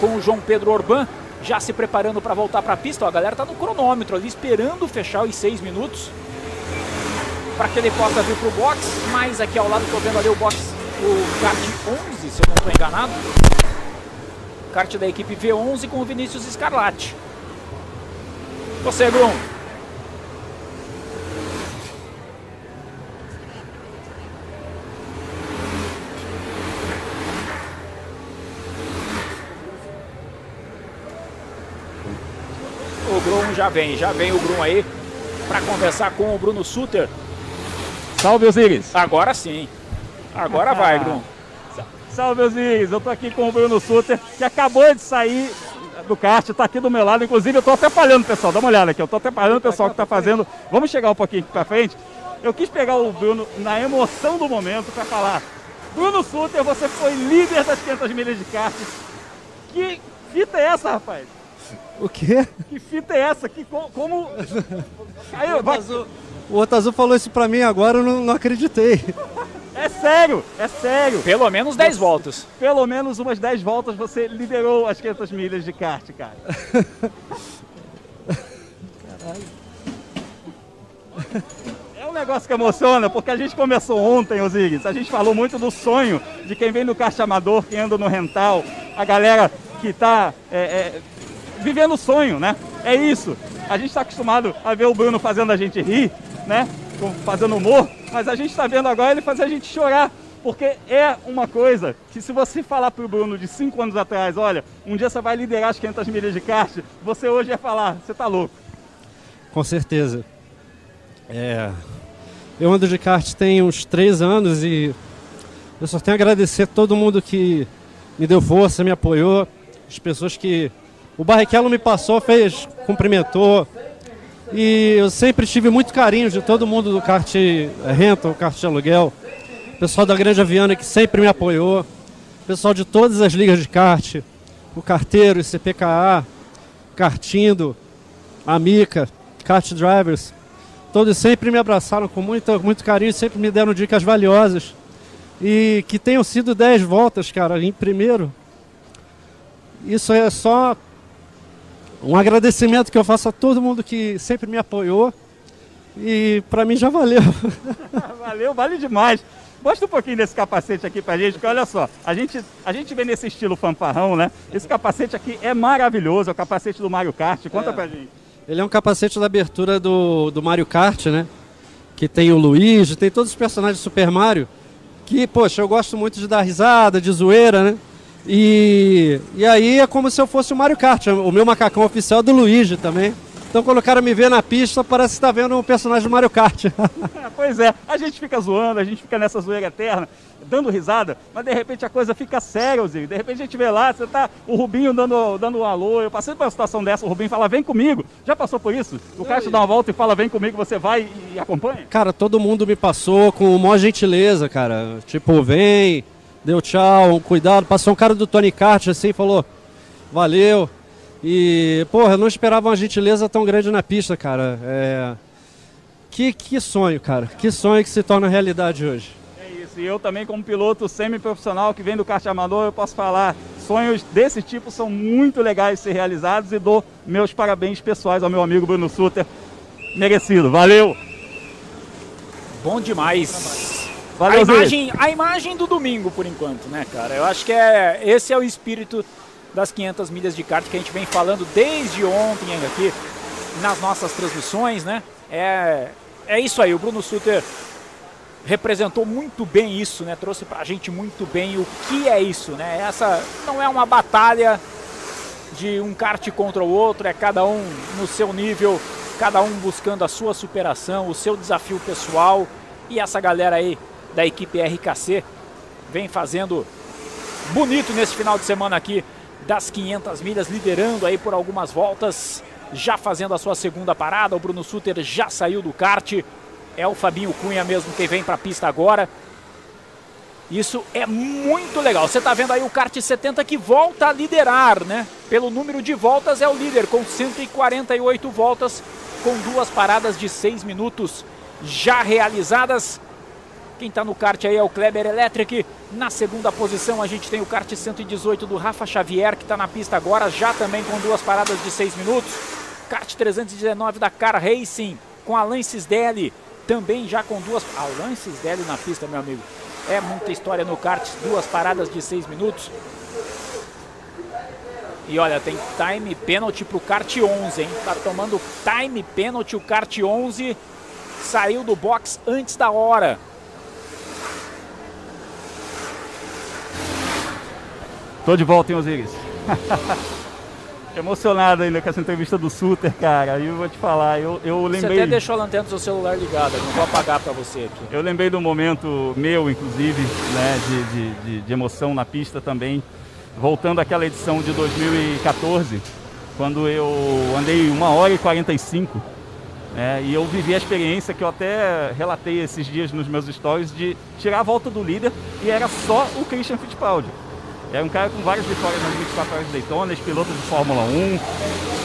com o João Pedro Orban já se preparando para voltar para a pista. Ó, a galera tá no cronômetro ali esperando fechar os 6 minutos para que ele possa vir para o box. Mas aqui ao lado estou vendo ali o box, o kart 11, se eu não estou enganado. Kart da equipe V11 com o Vinícius Scarlatti. Você, Grum. Já vem, já vem o Grum aí para conversar com o Bruno Suter. Salve, Osiris. Agora sim. Agora vai, Grum. Salve, Osiris. Eu tô aqui com o Bruno Suter, que acabou de sair do kart, tá aqui do meu lado. Inclusive, eu tô atrapalhando, pessoal. Dá uma olhada aqui. Eu tô atrapalhando o pessoal que tá fazendo. Vamos chegar um pouquinho aqui pra frente. Eu quis pegar o Bruno na emoção do momento para falar. Bruno Suter, você foi líder das 500 milhas de kart. Que fita é essa, rapaz? O quê? Que fita é essa? Que, co- como... Aí, o, vai- azul, o outro azul falou isso pra mim agora, eu não, não acreditei. É sério, é sério. Pelo menos 10 voltas. Pelo menos umas 10 voltas você liderou as 500 milhas de kart, cara. É um negócio que emociona, porque a gente começou ontem, Osiris. A gente falou muito do sonho de quem vem no kart amador, quem anda no rental, a galera que tá é, é, vivendo o sonho, né? É isso. A gente está acostumado a ver o Bruno fazendo a gente rir, né? Fazendo humor, mas a gente está vendo agora ele fazer a gente chorar. Porque é uma coisa que se você falar pro Bruno de 5 anos atrás, olha, um dia você vai liderar as 500 milhas de kart, você hoje ia falar, você tá louco. Com certeza. É, eu ando de kart tem uns três anos e eu só tenho a agradecer a todo mundo que me deu força, me apoiou, as pessoas que o Barrichello me passou, fez, cumprimentou. E eu sempre tive muito carinho de todo mundo do kart rental, kart de aluguel. O pessoal da Grande Aviana que sempre me apoiou. O pessoal de todas as ligas de kart. O Carteiro, o CPKA, Cartindo, a Mica, Kart Drivers. Todos sempre me abraçaram com muito, muito carinho, sempre me deram dicas valiosas. E que tenham sido 10 voltas, cara, em primeiro. Isso é só um agradecimento que eu faço a todo mundo que sempre me apoiou. E pra mim já valeu. Valeu, vale demais. Mostra um pouquinho desse capacete aqui pra gente, porque olha só, a gente, a gente vê nesse estilo fanfarrão, né? Esse capacete aqui é maravilhoso, é o capacete do Mario Kart. Conta É. pra gente. Ele é um capacete da abertura do, do Mario Kart, né? Que tem o Luigi, tem todos os personagens do Super Mario. Que, poxa, eu gosto muito de dar risada, de zoeira, né? E, e aí é como se eu fosse o Mario Kart. O meu macacão oficial é do Luigi também. Então quando o cara me vê na pista, parece que está vendo um personagem do Mario Kart. É, pois é, a gente fica zoando, a gente fica nessa zoeira eterna, dando risada, mas de repente a coisa fica séria, Zinho. De repente a gente vê lá, você tá o Rubinho dando, dando um alô. Eu passei por uma situação dessa, o Rubinho fala, vem comigo. Já passou por isso? O cara te dá uma volta e fala, vem comigo, você vai e, e acompanha? Cara, todo mundo me passou com maior gentileza, cara. Tipo, vem, deu tchau, cuidado. Passou um cara do Tony Kart assim, falou, valeu. E, porra, eu não esperava uma gentileza tão grande na pista, cara. É... Que, que sonho, cara. Que sonho que se torna realidade hoje. É isso, e eu também como piloto semi-profissional que vem do kart amador, eu posso falar, sonhos desse tipo são muito legais de ser realizados e dou meus parabéns pessoais ao meu amigo Bruno Suter. Merecido, valeu! Bom demais. Valeu, a imagem, a imagem do domingo, por enquanto, né, cara? Eu acho que é esse é o espírito das 500 milhas de kart que a gente vem falando desde ontem aqui nas nossas transmissões, né? É, é isso aí, o Bruno Suter representou muito bem isso, né? Trouxe pra gente muito bem o que é isso, né? Essa não é uma batalha de um kart contra o outro, é cada um no seu nível cada um buscando a sua superação, o seu desafio pessoal. E essa galera aí da equipe RKC vem fazendo bonito nesse final de semana aqui das 500 milhas, liderando aí por algumas voltas, já fazendo a sua segunda parada. O Bruno Suter já saiu do kart. É o Fabinho Cunha mesmo que vem para a pista agora. Isso é muito legal. Você está vendo aí o kart 70 que volta a liderar, né? Pelo número de voltas é o líder com 148 voltas, com duas paradas de 6 minutos já realizadas. Quem está no kart aí é o Kleber Electric. Na segunda posição a gente tem o kart 118 do Rafa Xavier, que está na pista agora, já também com duas paradas de 6 minutos. Kart 319 da Car Racing, com Alan Cisdelli, também já com duas... Alan Cisdelli na pista, meu amigo. É muita história no kart, duas paradas de 6 minutos. E olha, tem time penalty pro kart 11, hein? Tá tomando time penalty o kart 11. Saiu do box antes da hora. Tô de volta, hein, Osiris? Emocionado ainda com essa entrevista do Suter, cara. E eu vou te falar, eu, eu lembrei. Você até deixou a lanterna do seu celular ligada, não vou apagar para você aqui. Eu lembrei do momento meu, inclusive, né, de, de, de, de emoção na pista também. Voltando àquela edição de 2014, quando eu andei 1 hora e 45. Né, e eu vivi a experiência que eu até relatei esses dias nos meus stories de tirar a volta do líder e era só o Christian Fittipaldi. É um cara com várias vitórias nas 24 horas de Daytona, piloto de Fórmula 1,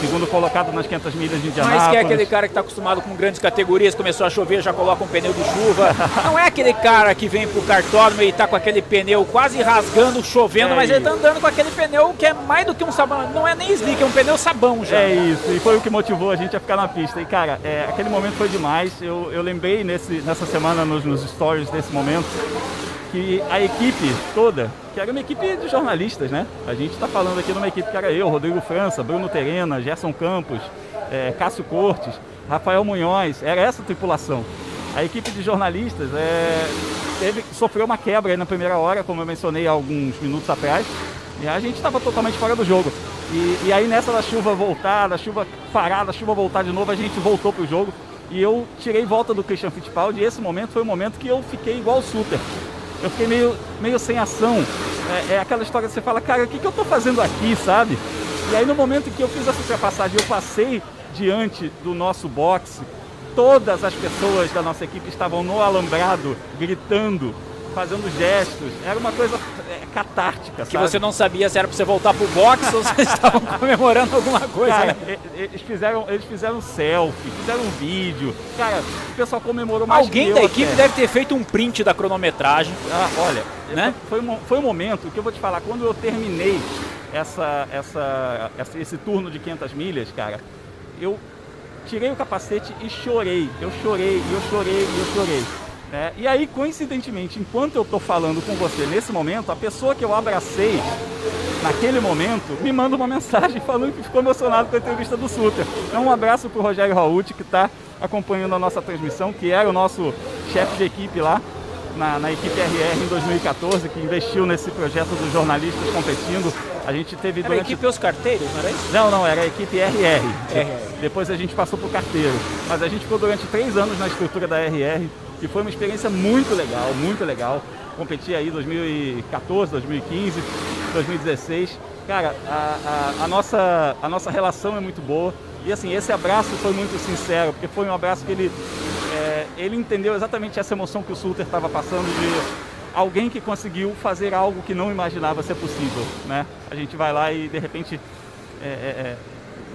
segundo colocado nas 500 milhas de Indianápolis. Mas que é aquele cara que está acostumado com grandes categorias, começou a chover, já coloca um pneu de chuva. Não é aquele cara que vem pro cartódromo e está com aquele pneu quase rasgando, chovendo, é mas isso. ele está andando com aquele pneu que é mais do que um sabão, não é nem slick, é um pneu sabão já. É isso, e foi o que motivou a gente a ficar na pista. E cara, é, aquele momento foi demais. Eu, eu lembrei nesse, nessa semana nos, nos stories desse momento que a equipe toda, que era uma equipe de jornalistas, né? A gente está falando aqui de uma equipe que era eu, Rodrigo França, Bruno Terena, Gerson Campos, é, Cássio Cortes, Rafael Munhoz, era essa tripulação. A equipe de jornalistas é, teve, sofreu uma quebra na primeira hora, como eu mencionei alguns minutos atrás, e a gente estava totalmente fora do jogo. E, e, aí nessa da chuva voltar, da chuva parar, da chuva voltar de novo, a gente voltou pro jogo. E eu tirei volta do Christian Fittipaldi e esse momento foi o momento que eu fiquei igual o Suter eu fiquei meio, meio sem ação. É, é aquela história que você fala, cara, o que, que eu estou fazendo aqui, sabe? E aí no momento que eu fiz essa ultrapassagem, eu passei diante do nosso boxe, todas as pessoas da nossa equipe estavam no alambrado, gritando, fazendo gestos. Era uma coisa é, catártica, Que sabe? você não sabia se era para você voltar pro box ou se estavam comemorando alguma coisa, Cara, né? Eles fizeram, eles fizeram selfie, fizeram um vídeo. Cara, o pessoal comemorou mais Alguém da equipe deve ter feito um print da cronometragem. Ah, olha, né? foi, um, foi um momento que eu vou te falar, quando eu terminei essa, essa, essa, esse turno de 500 milhas, cara, eu tirei o capacete e chorei. Eu chorei, eu chorei, eu chorei. Né? E aí, coincidentemente, enquanto eu estou falando com você nesse momento, a pessoa que eu abracei naquele momento me manda uma mensagem falando que ficou emocionado com a entrevista do Suter. Então, um abraço para o Rogério Raut, que está acompanhando a nossa transmissão, que era o nosso chefe de equipe lá na, na, equipe RR em 2014, que investiu nesse projeto dos jornalistas competindo. A gente teve era durante... a equipe Os Carteiros, não era isso? Não, não, era a equipe RR. RR. Depois a gente passou para o carteiro. Mas a gente ficou durante três anos na estrutura da RR e foi uma experiência muito legal, muito legal. Competi aí 2014, 2015, 2016. Cara, a, a, a, nossa, a nossa relação é muito boa. E assim, esse abraço foi muito sincero, porque foi um abraço que ele, é, ele entendeu exatamente essa emoção que o Sulter estava passando de alguém que conseguiu fazer algo que não imaginava ser possível, né? A gente vai lá e de repente é, é, é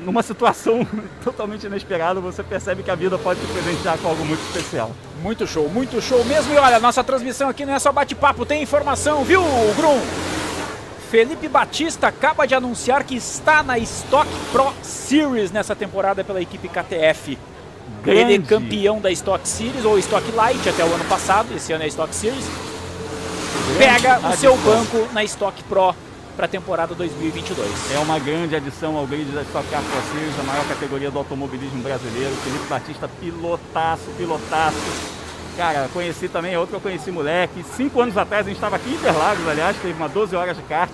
numa situação totalmente inesperada, você percebe que a vida pode te presentear com algo muito especial. Muito show, muito show mesmo. E olha, nossa transmissão aqui não é só bate-papo, tem informação, viu, Grum? Felipe Batista acaba de anunciar que está na Stock Pro Series nessa temporada pela equipe KTF. Grande. Ele é campeão da Stock Series ou Stock Light até o ano passado, esse ano é Stock Series. Pega o seu banco na Stock Pro para a temporada 2022. É uma grande adição ao grid da Stock Car Pro Series, a maior categoria do automobilismo brasileiro. Felipe Batista, pilotaço, pilotaço. Cara, conheci também, é outro que eu conheci moleque. Cinco anos atrás, a gente estava aqui em Interlagos, aliás, teve uma 12 horas de kart.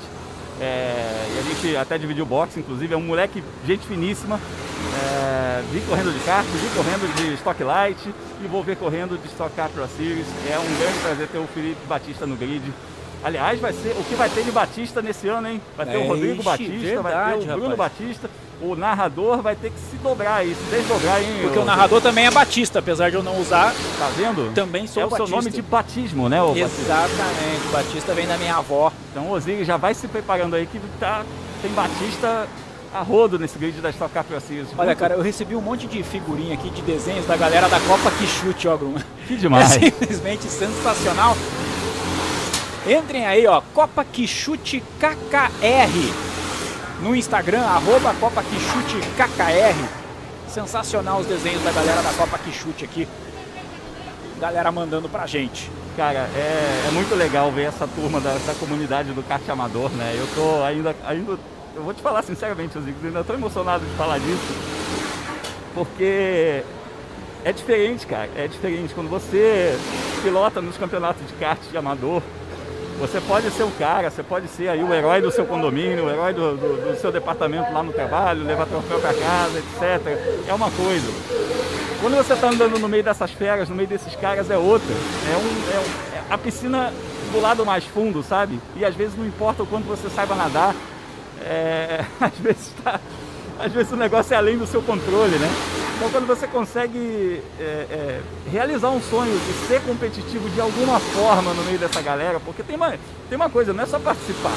É, e a gente até dividiu boxe, inclusive. É um moleque, gente finíssima. É, vi correndo de kart, vi correndo de Stock Light e vou ver correndo de Stock Car Pro Series. É um grande prazer ter o Felipe Batista no grid. Aliás, vai ser o que vai ter de Batista nesse ano, hein? Vai ter É, o Rodrigo ixi, Batista, vai ter o verdade, Bruno rapaz. Batista. O narrador vai ter que se dobrar se desdobrar, hein? Porque o narrador também é Batista, apesar de eu não usar. Tá vendo? Também sou É o seu Batista. nome de batismo, né, ô Batista? Exatamente. Batista vem da minha avó. Então o Osiris já vai se preparando aí que tá, tem Batista a rodo nesse grid da Stock Car Series. Olha, cara, eu recebi um monte de figurinha aqui de desenhos da galera da Copa que chute, ó, Grum. Que demais. É simplesmente sensacional. Entrem aí, ó, Copa Quixute KKR no Instagram, arroba Copa Quixute KKR. Sensacional os desenhos da galera da Copa Quixute aqui. Galera mandando pra gente. Cara, é, é muito legal ver essa turma da, da comunidade do kart amador, né? Eu tô ainda, ainda, eu vou te falar sinceramente, eu ainda tô emocionado de falar disso, porque é diferente, cara, é diferente. Quando você pilota nos campeonatos de kart de amador, você pode ser o cara, você pode ser aí o herói do seu condomínio, o herói do, do- do seu departamento lá no trabalho, levar troféu para casa, etc. É uma coisa. Quando você está andando no meio dessas feras, no meio desses caras, é outra. É, um, é, um- é a piscina do lado mais fundo, sabe? E às vezes não importa o quanto você saiba nadar, é, às, vezes tá- às vezes o negócio é além do seu controle, né? Então quando você consegue é, é, realizar um sonho de ser competitivo de alguma forma no meio dessa galera, porque tem uma, tem uma coisa, não é só participar.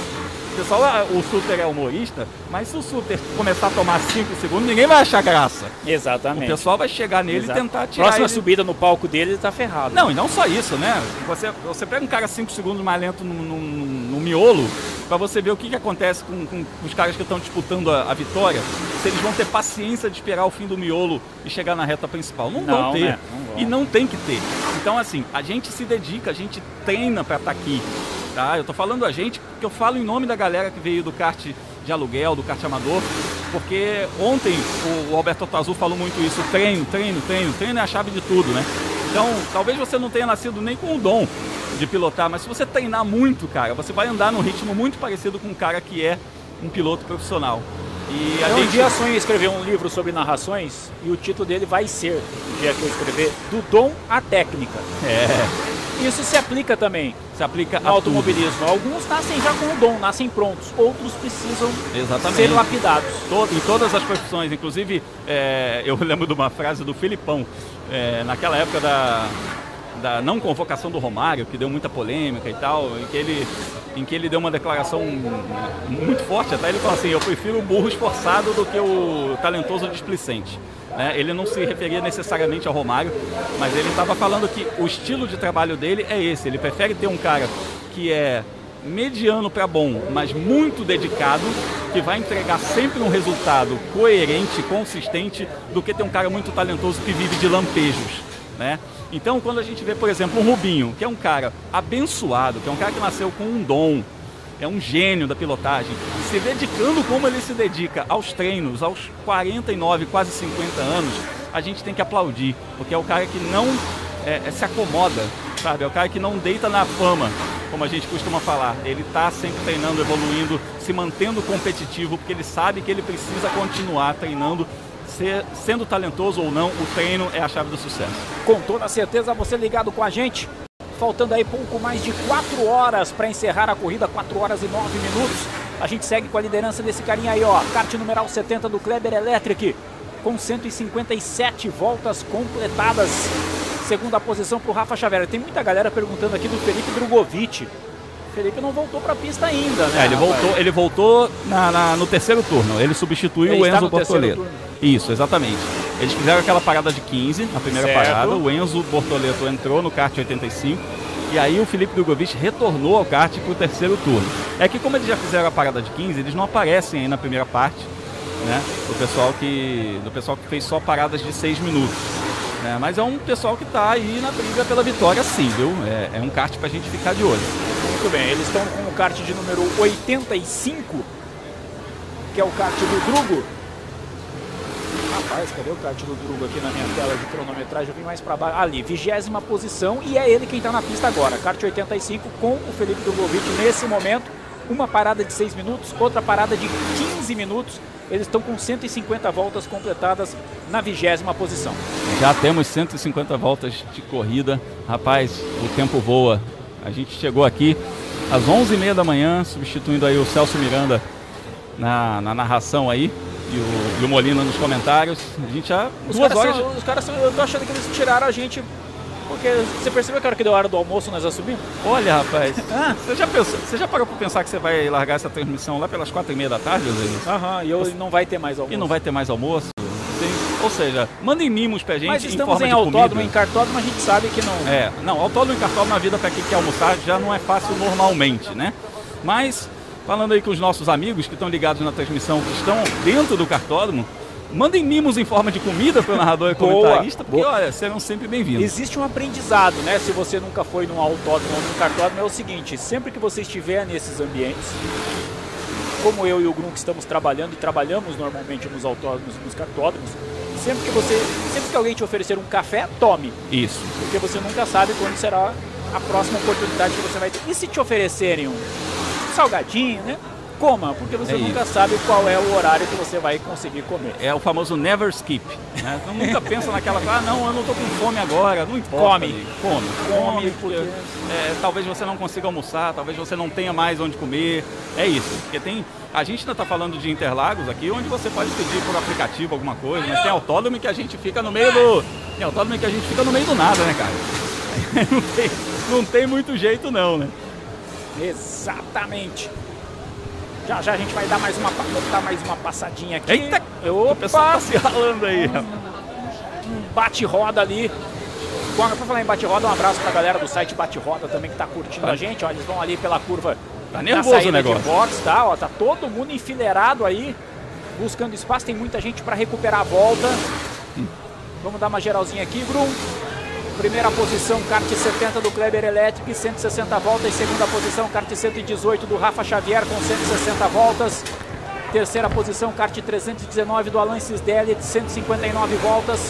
O pessoal, ah, o Suter é humorista, mas se o Suter começar a tomar 5 segundos, ninguém vai achar graça. Exatamente. O pessoal vai chegar nele Exato. e tentar tirar Próxima ele... subida no palco dele, ele tá ferrado. Não, e não só isso, né? Você, você pega um cara 5 segundos mais lento no, no, no- miolo, pra você ver o que, que acontece com, com os caras que estão disputando a, a vitória, se eles vão ter paciência de esperar o fim do miolo e chegar na reta principal. Não, Não, vão ter. né? Não vão. E não tem que ter. Então, assim, a gente se dedica, a gente treina pra estar aqui. Tá? Eu tô falando a gente porque eu falo em nome da galera que veio do kart de aluguel, do kart amador, porque ontem o, Alberto Azul falou muito isso, treino, treino, treino, treino é a chave de tudo, né? Então, talvez você não tenha nascido nem com o dom de pilotar, mas se você treinar muito, cara, você vai andar num ritmo muito parecido com um cara que é um piloto profissional. E a Eu um gente dia sonhei em escrever um livro sobre narrações e o título dele vai ser, no dia que eu escrever, Do Dom à Técnica. É. Isso se aplica também. Se aplica no a automobilismo. Alguns nascem já com o dom, nascem prontos. Outros precisam Exatamente. ser lapidados. To- em todas as profissões, inclusive é, eu lembro de uma frase do Filipão, é, naquela época da, da não convocação do Romário, que deu muita polêmica e tal, em que ele, em que ele deu uma declaração muito forte, até ele falou assim, eu prefiro o burro esforçado do que o talentoso displicente. né? Ele não se referia necessariamente ao Romário, mas ele estava falando que o estilo de trabalho dele é esse, ele prefere ter um cara que é mediano para bom, mas muito dedicado, que vai entregar sempre um resultado coerente, consistente, do que ter um cara muito talentoso que vive de lampejos, né? Então, quando a gente vê, por exemplo, um Rubinho, que é um cara abençoado, que é um cara que nasceu com um dom, é um gênio da pilotagem, se dedicando como ele se dedica aos treinos, aos 49, quase 50 anos, a gente tem que aplaudir, porque é o cara que não é, é, se acomoda, sabe? É o cara que não deita na fama, como a gente costuma falar. Ele está sempre treinando, evoluindo, se mantendo competitivo, porque ele sabe que ele precisa continuar treinando, ser- sendo talentoso ou não, o treino é a chave do sucesso. Com toda certeza, você ligado com a gente. Faltando aí pouco mais de 4 horas para encerrar a corrida, 4 horas e 9 minutos. A gente segue com a liderança desse carinha aí, ó. Kart numeral 70 do Kleber Electric, com 157 voltas completadas. Segunda posição para o Rafa Xavier. Tem muita galera perguntando aqui do Felipe Drogovic. O Felipe não voltou para a pista ainda, né? É, ele rapaz? voltou, ele voltou na- na- no terceiro turno. Ele substituiu Ele o Enzo Bortoleto. Isso, exatamente. Eles fizeram aquela parada de 15, na primeira Certo. parada. O Enzo Bortoleto entrou no kart 85. E aí o Felipe Drogovic retornou ao kart para o terceiro turno. É que como eles já fizeram a parada de 15, eles não aparecem aí na primeira parte, né? Do pessoal que, do pessoal que fez só paradas de 6 minutos. Né? Mas é um pessoal que está aí na briga pela vitória sim, viu? É, é um kart para a gente ficar de olho. Muito bem, eles estão com o kart de número 85, que é o kart do Drugo. Rapaz, cadê o kart do Drugo aqui na minha tela de cronometragem? Eu vim mais para baixo. Ali, vigésima posição e é ele quem está na pista agora. Kart 85 com o Felipe Drogovic nesse momento. Uma parada de 6 minutos, outra parada de 15 minutos. Eles estão com 150 voltas completadas na vigésima posição. Já temos 150 voltas de corrida. Rapaz, o tempo voa. A gente chegou aqui às 11h30 da manhã, substituindo aí o Celso Miranda na, na narração aí. E o, e o Molina nos comentários. A gente já. Os duas caras, horas. são, os caras são, eu tô achando que eles tiraram a gente. Porque você percebeu que a hora que deu a hora do almoço nós já subimos? Olha, rapaz, você, já pensou, você já parou para pensar que você vai largar essa transmissão lá pelas quatro e meia da tarde, Zé? Aham, e eu, não vai ter mais almoço. E não vai ter mais almoço? Tem- ou seja, mandem mimos pra gente Mas em estamos em de autódromo, em cartódromo, a gente sabe que não. É, não, autódromo e cartódromo na vida para quem quer almoçar já não é fácil normalmente, né? Mas, falando aí com os nossos amigos que estão ligados na transmissão, que estão dentro do cartódromo, mandem mimos em forma de comida para o narrador e comentarista, porque, boa. olha, serão sempre bem-vindos. Existe um aprendizado, né? Se você nunca foi num autódromo ou num cartódromo, é o seguinte: sempre que você estiver nesses ambientes, como eu e o que estamos trabalhando e trabalhamos normalmente nos autódromos e nos cartódromos, sempre que você, sempre que alguém te oferecer um café, tome, Isso. porque você nunca sabe quando será a próxima oportunidade que você vai ter. E se te oferecerem um salgadinho, né? Coma, porque você É nunca isso. sabe qual é o horário que você vai conseguir comer. É o famoso never skip. Né? Então, nunca pensa naquela coisa, ah, não, eu não tô com fome agora, não importa. Come. Come. Come, Come, porque é, talvez você não consiga almoçar, talvez você não tenha mais onde comer. É isso. Porque tem. A gente ainda está falando de Interlagos aqui, onde você pode pedir por aplicativo alguma coisa, mas tem autódromo que a gente fica no meio do. Tem autódromo que a gente fica no meio do nada, né, cara? não, tem, não tem muito jeito não, né? Exatamente. Já já a gente vai dar mais uma, dar mais uma passadinha aqui. Eita! Opa! O pessoal tá se ralando aí. Um bate-roda ali. Bom, pra falar em bate-roda, um abraço pra galera do site Bate-Roda também que tá curtindo a gente. Ó, eles vão ali pela curva Tá nervoso o negócio. de box, tá? Ó, tá todo mundo enfileirado aí, buscando espaço. Tem muita gente pra recuperar a volta. Vamos dar uma geralzinha aqui, Grum. Primeira posição, kart 70 do Kleber Electric, 160 voltas. Segunda posição, kart 118 do Rafa Xavier com 160 voltas. Terceira posição, kart 319 do Alan Cisdelli, 159 voltas.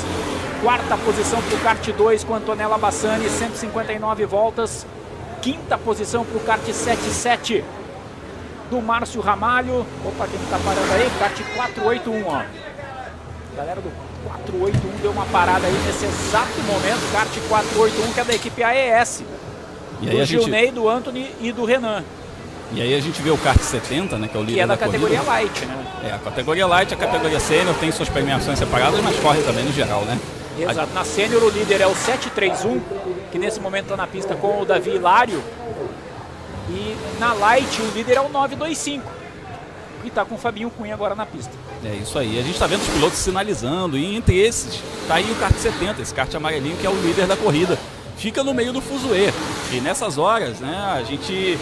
Quarta posição para o kart 2 com Antonella Bassani, 159 voltas. Quinta posição para o kart 77 do Márcio Ramalho. Opa, quem está parando aí? Kart 481, ó. Galera do 481 deu uma parada aí nesse exato momento. Kart 481, que é da equipe AES. E do a gente- Gilney, do Anthony e do Renan. E aí a gente vê o kart 70, né, que é o líder Que é da categoria corrida. light, né? É, a categoria light, a categoria sênior tem suas premiações separadas, mas corre também no geral, né? Exato. Na sênior o líder é o 731, que nesse momento está na pista com o Davi Hilário. E na light o líder é o 925, que está com o Fabinho Cunha agora na pista. É isso aí. A gente está vendo os pilotos sinalizando e entre esses tá aí o kart 70, esse kart amarelinho que é o líder da corrida. Fica no meio do fuzuê. E nessas horas, né, a gente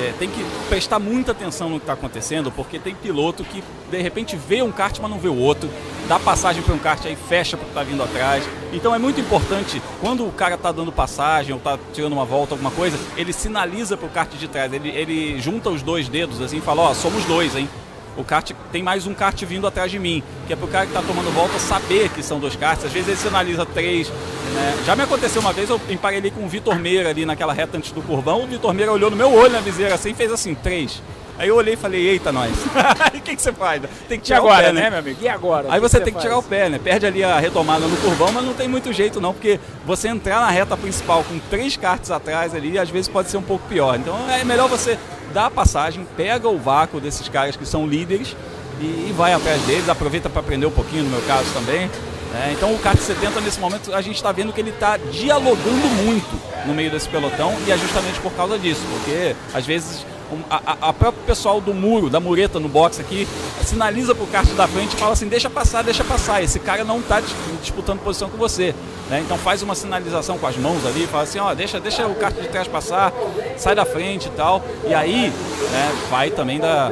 é, tem que prestar muita atenção no que está acontecendo, porque tem piloto que de repente vê um kart, mas não vê o outro, dá passagem para um kart aí fecha porque está vindo atrás. Então é muito importante quando o cara está dando passagem ou está tirando uma volta, alguma coisa, ele sinaliza para o kart de trás, ele, ele junta os dois dedos assim e fala: Ó, somos dois, hein? O kart tem mais um kart vindo atrás de mim, que é pro cara que tá tomando volta saber que são dois karts. Às vezes ele sinaliza três. né? Já me aconteceu uma vez, eu emparelhei com o Vitor Meira ali naquela reta antes do curvão. O Vitor Meira olhou no meu olho na viseira assim e fez assim, três. Aí eu olhei e falei, eita, nós. Aí o que, que você faz? Tem que E tirar agora, o pé, né, né? meu amigo? E agora? Aí O você que tem que tirar o pé, né? Perde ali a retomada no curvão, mas não tem muito jeito não, porque você entrar na reta principal com três karts atrás ali, às vezes pode ser um pouco pior. Então é melhor você dar a passagem, pega o vácuo desses caras que são líderes e, e vai atrás deles, aproveita para aprender um pouquinho, no meu caso também. né? então o kart 70 nesse momento a gente está vendo que ele está dialogando muito no meio desse pelotão e é justamente por causa disso, porque às vezes a, a- próprio pessoal do muro, da mureta no box aqui, sinaliza pro kart da frente e fala assim, deixa passar, deixa passar. Esse cara não está disputando posição com você. né? Então faz uma sinalização com as mãos ali, fala assim, ó, deixa, deixa o kart de trás passar, sai da frente e tal. E aí né, vai também da,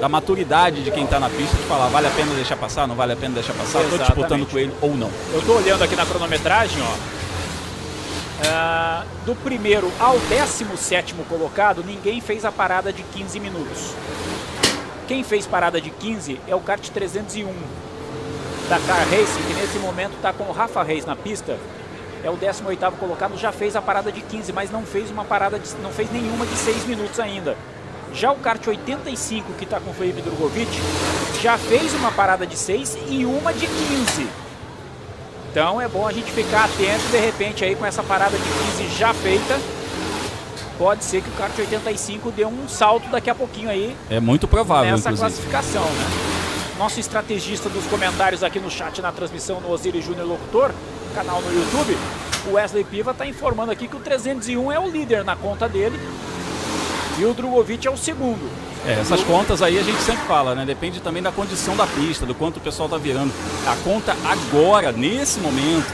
da maturidade de quem está na pista de falar, vale a pena deixar passar, não vale a pena deixar passar, estou disputando com ele ou não. Eu tô olhando aqui na cronometragem, ó. Ah, do primeiro ao 17 colocado, ninguém fez a parada de 15 minutos. Quem fez parada de 15 é o kart 301 da Car Racing, que nesse momento está com o Rafa Reis na pista. É o 18º colocado, já fez a parada de 15, mas não fez uma parada de, não fez nenhuma de 6 minutos ainda. Já o kart 85, que está com o Felipe Drogovic, já fez uma parada de 6 e uma de 15. Então é bom a gente ficar atento, de repente, aí com essa parada de 15 já feita, pode ser que o kart 85 dê um salto daqui a pouquinho aí É muito provável, nessa inclusive. classificação, né? Nosso estrategista dos comentários aqui no chat, na transmissão no Osiris Júnior Locutor, canal no YouTube, o Wesley Piva está informando aqui que o 301 é o líder na conta dele e o Drogovic é o segundo. É, essas contas aí a gente sempre fala, né? Depende também da condição da pista, do quanto o pessoal tá virando. A conta agora, nesse momento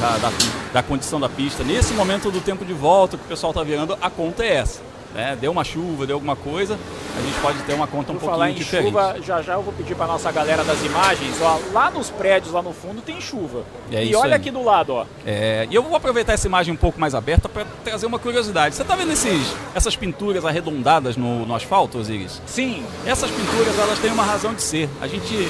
da, da, da condição da pista, nesse momento do tempo de volta que o pessoal tá virando, a conta é essa. Né? Deu uma chuva, deu alguma coisa, a gente pode ter uma conta um Por falar pouquinho em diferente. chuva, já já eu vou pedir para nossa galera das imagens, ó, lá nos prédios, lá no fundo tem chuva. É e olha aí. aqui do lado, ó. É, e eu vou aproveitar essa imagem um pouco mais aberta para trazer uma curiosidade. Você tá vendo esses, essas pinturas arredondadas no, no asfalto, Osiris? Sim. Essas pinturas, elas têm uma razão de ser. A gente,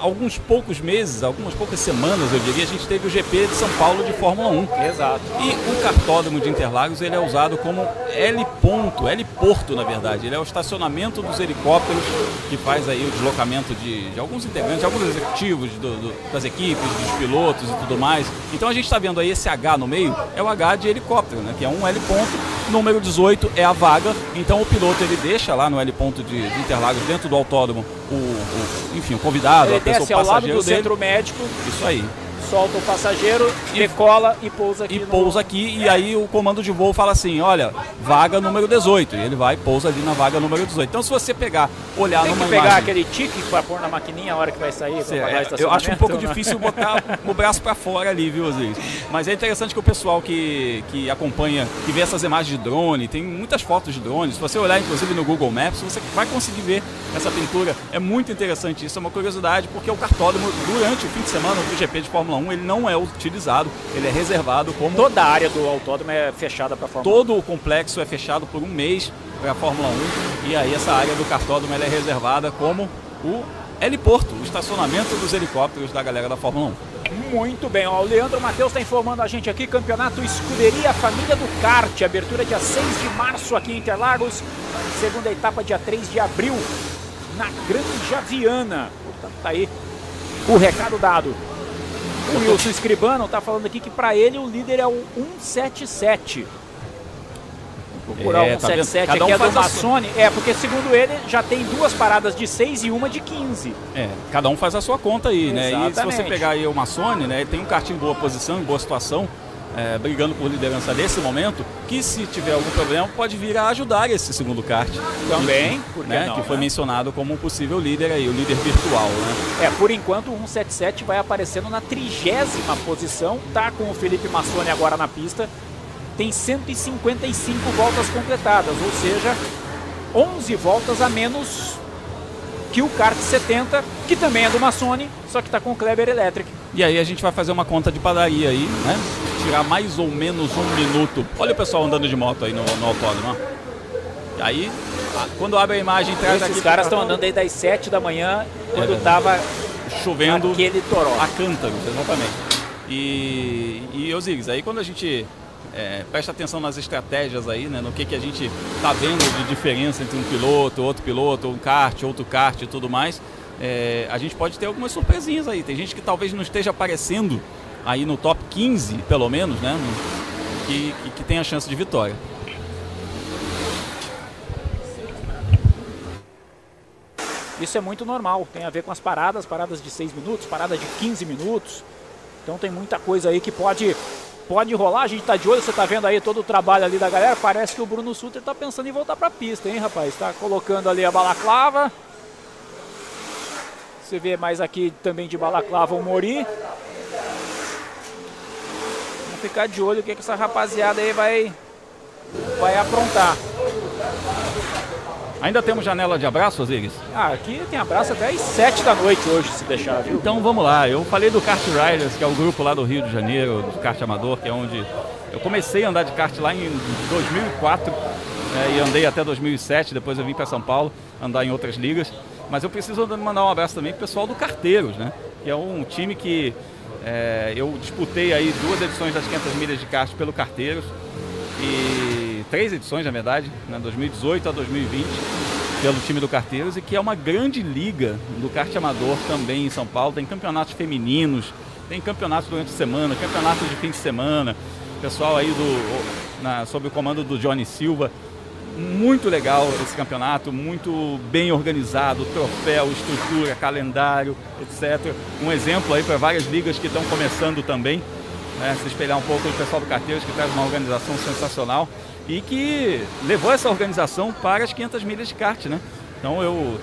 alguns poucos meses, algumas poucas semanas, eu diria, a gente teve o GP de São Paulo de Fórmula 1. Exato. E o cartódromo de Interlagos, ele é usado como L ponto, L porto, na verdade. Ele é o estacionamento dos helicópteros que faz aí o deslocamento de, de alguns integrantes, de alguns executivos do- do- das equipes, dos pilotos e tudo mais. Então a gente está vendo aí esse H no meio, é o H de helicóptero, né? Que é um L ponto. Número 18 é a vaga, então o piloto ele deixa lá no L ponto de, de Interlagos, dentro do autódromo, o, o- enfim, o convidado, Ele a pessoa desce ao lado do dele. centro médico, Isso aí. Solta o passageiro, decola e pousa aqui E no- pousa aqui, e aí o comando de voo fala assim: olha, vaga número 18. E ele vai e pousa ali na vaga número 18. Então, se você pegar, olhar Tem numa que pegar imagem. aquele tique para pôr na maquininha a hora que vai sair. pagar é, eu acho um pouco né? difícil botar o braço para fora ali, viu, Osiris? Mas é interessante que o pessoal que, que acompanha, que vê essas imagens de drone, tem muitas fotos de drone. Se você olhar, inclusive, no Google Maps, você vai conseguir ver essa pintura. É muito interessante isso, é uma curiosidade, porque o cartódromo, durante o fim de semana do GP de Fórmula 1, ele não é utilizado, ele é reservado como. Toda a área do autódromo é fechada para Fórmula Todo o complexo é fechado por um mês para a Fórmula 1 e aí essa área do cartódromo é reservada como o heliporto, o estacionamento dos helicópteros da galera da Fórmula 1. Muito bem, ó, o Leandro Matheus está informando a gente aqui, campeonato Escuderia Família do Kart, abertura dia 6 de março aqui em Interlagos, segunda etapa dia 3 de abril na Granja Viana. Portanto, tá aí o recado dado. O Wilson Escribano está falando aqui que para ele o líder é o 177. Vou procurar É, o tá vendo? 177 Cada um aqui é do sua. Massone. É, porque segundo ele já tem duas paradas de 6 e uma de 15. É, cada um faz a sua conta aí, né? E se você Exatamente. pegar aí o Massone, né, ele tem um kart em boa posição, em boa situação, é, brigando por liderança nesse momento, que se tiver algum problema pode vir a ajudar esse segundo kart. Também, né, não, que foi né? mencionado como um possível líder aí, o líder virtual, né? É, por enquanto o 177 vai aparecendo na trigésima posição, tá com o Felipe Massoni agora na pista, tem 155 voltas completadas, ou seja, 11 voltas a menos que o kart 70, que também é do Massoni, só que tá com o Kleber Electric. E aí a gente vai fazer uma conta de padaria aí, né? Tirar mais ou menos um minuto. Olha o pessoal andando de moto aí no, no autódromo. E aí, quando abre a imagem, traz Esses aqui... caras estão andando aí das 7 da manhã, quando verdade. tava chovendo aquele toró. a cântaros, exatamente. E, e Osiris, aí quando a gente é, presta atenção nas estratégias aí, né, no que, que a gente tá vendo de diferença entre um piloto, outro piloto, um kart, outro kart e tudo mais, é, a gente pode ter algumas surpresinhas aí. Tem gente que talvez não esteja aparecendo aí no top 15, pelo menos, né, no- que, que, que tem a chance de vitória. Isso é muito normal, tem a ver com as paradas, paradas de 6 minutos, paradas de 15 minutos. Então tem muita coisa aí que pode pode rolar. A gente tá de olho, você tá vendo aí todo o trabalho ali da galera. Parece que o Bruno Suter tá pensando em voltar pra pista, hein, rapaz? Tá colocando ali a balaclava. Você vê mais aqui também de balaclava o Mori. Vamos ficar de olho o que, que essa rapaziada aí vai vai aprontar. Ainda temos janela de abraço, Osiris? Ah, aqui tem abraço até às 7 da noite hoje, se deixar, viu? Então vamos lá, eu falei do Kart Riders, que é o grupo lá do Rio de Janeiro, do kart amador, que é onde eu comecei a andar de kart lá em 2004 né, e andei até 2007, depois eu vim para São Paulo andar em outras ligas. Mas eu preciso mandar um abraço também pro pessoal do Carteiros, né? Que é um time que é, eu disputei aí duas edições das 500 milhas de kart pelo Carteiros e três edições, na verdade, né, 2018 a 2020, pelo time do Carteiros, e que é uma grande liga do kart amador também em São Paulo. Tem campeonatos femininos, tem campeonatos durante a semana, campeonatos de fim de semana. Pessoal aí do, na, sob o comando do Johnny Silva. Muito legal esse campeonato, muito bem organizado, troféu, estrutura, calendário, etc. Um exemplo aí para várias ligas que estão começando também né, se espelhar um pouco do pessoal do Carteiros, que traz uma organização sensacional e que levou essa organização para as 500 milhas de kart, né? Então eu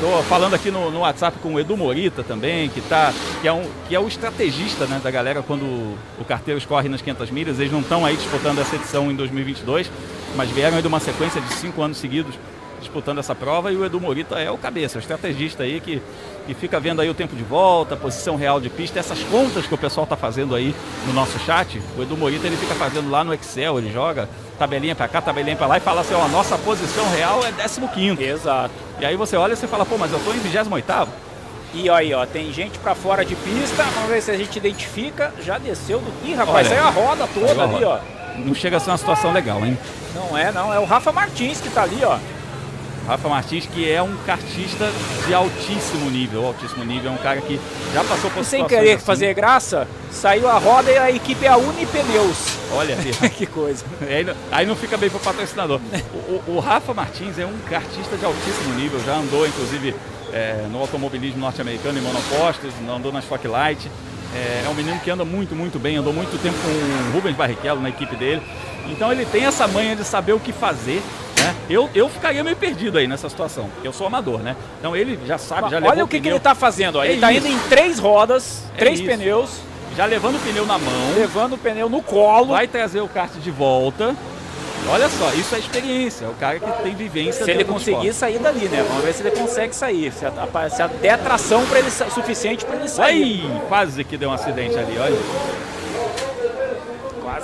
estou falando aqui no, no, WhatsApp com o Edu Morita também, que, tá, que, é, um, que é o estrategista né, da galera quando o Carteiros corre nas 500 milhas. Eles não estão aí disputando essa edição em 2022, mas vieram aí de uma sequência de cinco anos seguidos disputando essa prova e o Edu Morita é o cabeça, o estrategista aí que, que fica vendo aí o tempo de volta, posição real de pista, essas contas que o pessoal está fazendo aí no nosso chat, o Edu Morita ele fica fazendo lá no Excel, ele joga tabelinha para cá, tabelinha para lá e fala assim, ó, a nossa posição real é 15 Exato. E aí você olha e você fala, pô, mas eu tô em 28 e aí, ó, tem gente pra fora de pista, vamos ver se a gente identifica. Já desceu do. Ih, rapaz, Olha, saiu a roda toda ali, ó. Não chega a ser uma situação legal, hein? Não é, não. É o Rafa Martins que tá ali, ó. Rafa Martins, que é um kartista de altíssimo nível. Altíssimo nível, é um cara que já passou por e Sem querer assim. fazer graça, saiu a roda e a equipe é a Unipneus. Olha que coisa. Aí, aí, não fica bem para o patrocinador. O, o, Rafa Martins é um kartista de altíssimo nível, já andou inclusive é, no automobilismo norte-americano em monopostos, andou na Spotlight. É, é um menino que anda muito, muito bem, andou muito tempo com o Rubens Barrichello na equipe dele. Então ele tem essa manha de saber o que fazer né? Eu, eu ficaria meio perdido aí nessa situação. Eu sou amador, né? Então ele já sabe, já Olha levou o que, que ele está fazendo. Ó. É ele está indo em três rodas, é três isso. pneus. Já levando o pneu na mão. Levando o pneu no colo. Vai trazer o kart de volta. Olha só, isso é experiência. É o cara que tem vivência. Se ele conseguir sair dali, né? Vamos ver se ele consegue sair. Se, a, se a der tração para ele suficiente para ele sair. Ai, quase que deu um acidente ali, olha.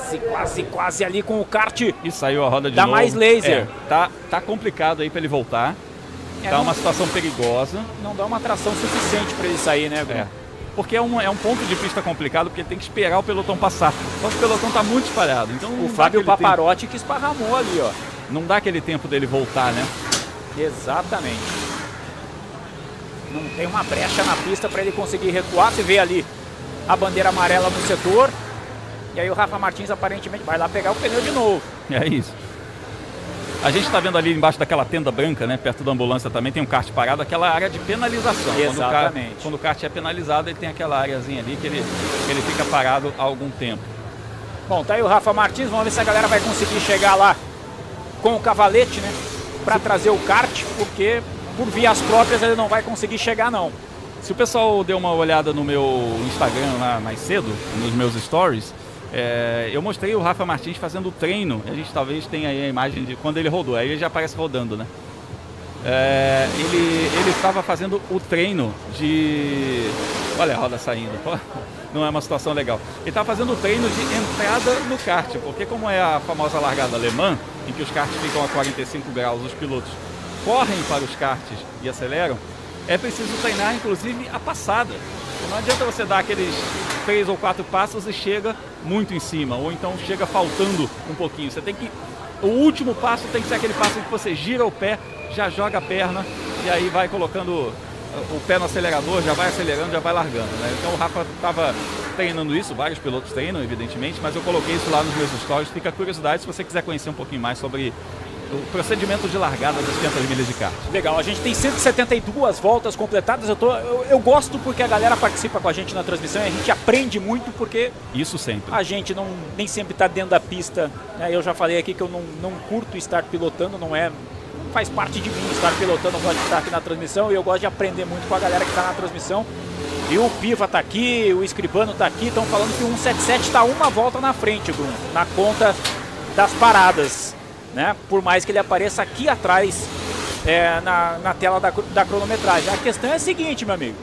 Quase, quase, quase ali com o kart. E saiu a roda de Dá novo. mais laser. É, tá, tá complicado aí para ele voltar. É, tá não, uma situação perigosa. Não dá uma tração suficiente para ele sair, né, Bruno? É. Porque é um, é um ponto de pista complicado, porque tem que esperar o pelotão passar. Só que o pelotão tá muito espalhado. Então o Fábio Paparotti tempo. que esparramou ali, ó. Não dá aquele tempo dele voltar, né? Exatamente. Não tem uma brecha na pista para ele conseguir recuar. Você vê ali a bandeira amarela no setor. E aí o Rafa Martins aparentemente vai lá pegar o pneu de novo. É isso. A gente está vendo ali embaixo daquela tenda branca, né, perto da ambulância também, tem um kart parado, aquela área de penalização. Exatamente. Quando o, kart, quando o kart é penalizado, ele tem aquela áreazinha ali que ele, que ele fica parado há algum tempo. Bom, tá aí o Rafa Martins, vamos ver se a galera vai conseguir chegar lá com o cavalete, né, para trazer o kart, porque por vias próprias ele não vai conseguir chegar não. Se o pessoal deu uma olhada no meu Instagram lá mais cedo, nos meus stories, é, eu mostrei o Rafa Martins fazendo o treino. A gente talvez tenha aí a imagem de quando ele rodou. Aí ele já aparece rodando, né? É, ele estava fazendo o treino de. Olha a roda saindo. Não é uma situação legal. Ele estava fazendo o treino de entrada no kart, porque como é a famosa largada alemã, em que os karts ficam a 45 graus, os pilotos correm para os karts e aceleram, é preciso treinar inclusive a passada. Não adianta você dar aqueles três ou quatro passos e chega muito em cima, ou então chega faltando um pouquinho. Você tem que. O último passo tem que ser aquele passo em que você gira o pé, já joga a perna e aí vai colocando o pé no acelerador, já vai acelerando, já vai largando. Né? Então o Rafa estava treinando isso, vários pilotos treinam, evidentemente, mas eu coloquei isso lá nos meus stories. Fica a curiosidade se você quiser conhecer um pouquinho mais sobre procedimento de largada das 500 milhas de kart. Legal, a gente tem 172 voltas completadas. Eu, tô, eu, eu, gosto porque a galera participa com a gente na transmissão e a gente aprende muito porque. Isso sempre. A gente não, nem sempre está dentro da pista. Né? Eu já falei aqui que eu não, não curto estar pilotando, não é. Não faz parte de mim estar pilotando, eu gosto de estar aqui na transmissão e eu gosto de aprender muito com a galera que está na transmissão. E o Piva está aqui, o Escribano está aqui, estão falando que o 177 está uma volta na frente, Bruno, na conta das paradas né? Por mais que ele apareça aqui atrás é, na, na tela da, da cronometragem. A questão é a seguinte, meu amigo.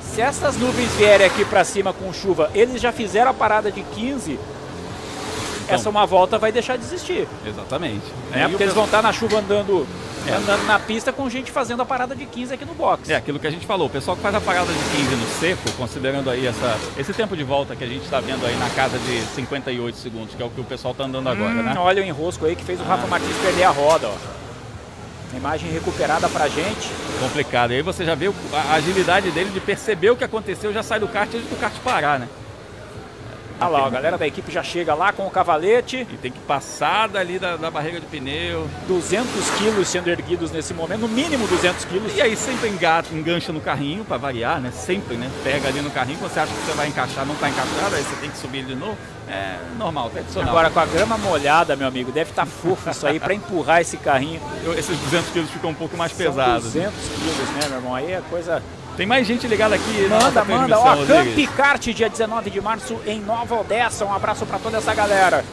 Se essas nuvens vierem aqui para cima com chuva, eles já fizeram a parada de 15, então, essa uma volta vai deixar de existir. Exatamente. É, porque eles vão estar na chuva andando andando na pista com gente fazendo a parada de 15 aqui no box. É aquilo que a gente falou, o pessoal que faz a parada de 15 no seco, considerando aí essa, esse tempo de volta que a gente está vendo aí na casa de 58 segundos, que é o que o pessoal está andando agora, Hum, né? Olha o enrosco aí que fez o Rafa Martins perder a roda, ó. Imagem recuperada pra gente. Complicado. E aí você já vê a agilidade dele de perceber o que aconteceu, já sai do kart antes do kart parar, né? Olha lá, a galera da equipe já chega lá com o cavalete. E tem que passar dali da, da barreira de pneu. 200 quilos sendo erguidos nesse momento, no mínimo 200 quilos. E aí sempre engata, engancha no carrinho para variar, né? Sempre, né? Pega ali no carrinho, quando você acha que você vai encaixar, não tá encaixado, aí você tem que subir de novo. É normal, tradicional. Agora com a grama molhada, meu amigo, deve estar fofo isso aí pra empurrar esse carrinho. Eu- esses 200 quilos ficam um pouco mais São pesados. 200 quilos, né, meu irmão? Aí é coisa. Tem mais gente ligada aqui na Manda, manda. Ó. Camp Kart, dia 19 de março, em Nova Odessa. Um abraço pra toda essa galera.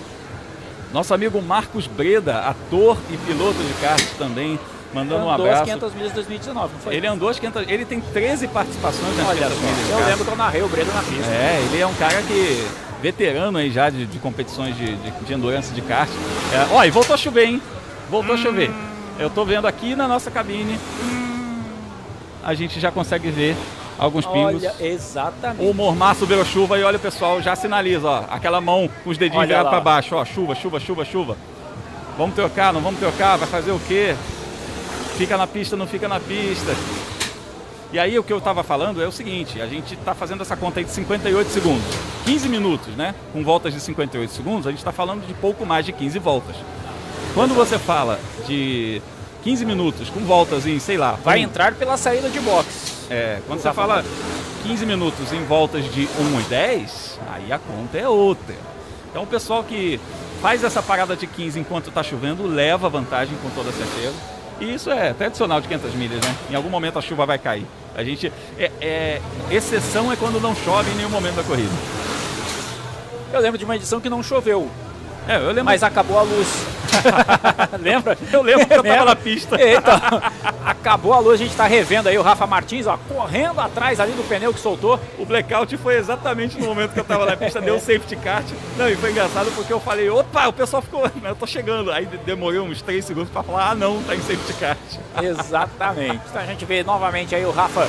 Nosso amigo Marcos Breda, ator e piloto de kart também, mandando um Andou as abraço. 500 milhas de 2019, não foi? Ele andou as 500, ele tem 13 participações nas Olha 500 só, milhas eu lembro que eu narrei o Breda na pista. É, ele é um cara que veterano aí já de, de competições de, de, de endurance de kart. É, ó, e voltou a chover, hein? Voltou a chover. Eu tô vendo aqui na nossa cabine. A gente já consegue ver alguns pingos. Olha, exatamente. O mormaço virou chuva e olha o pessoal, já sinaliza, ó. Aquela mão com os dedinhos virados para baixo, ó. Chuva, chuva, chuva, chuva. Vamos trocar, não vamos trocar, vai fazer o quê? Fica na pista, não fica na pista. E aí o que eu estava falando é o seguinte, a gente está fazendo essa conta aí de 58 segundos. 15 minutos, né? Com voltas de 58 segundos, a gente está falando de pouco mais de 15 voltas. Quando você fala de 15 minutos com voltas em, sei lá... Vai um- entrar pela saída de box. é, quando você fala 15 minutos em voltas de 1 e 10, aí a conta é outra. Então o pessoal que faz essa parada de 15 enquanto está chovendo leva vantagem com toda certeza. E isso é tradicional de 500 milhas, né? Em algum momento a chuva vai cair. A gente é, é- exceção é quando não chove em nenhum momento da corrida. Eu lembro de uma edição que não choveu. É, eu lembro. Mas acabou a luz. Lembra? Eu lembro que eu tava na pista. Então, acabou a luz, a gente tá revendo aí o Rafa Martins, ó, correndo atrás ali do pneu que soltou. O blackout foi exatamente no momento que eu tava na pista, deu o safety kart. Não, e foi engraçado porque eu falei, opa, o pessoal ficou, eu tô chegando. Aí demorou uns 3 segundos pra falar, ah não, tá em safety kart. Exatamente. Então a gente vê novamente aí o Rafa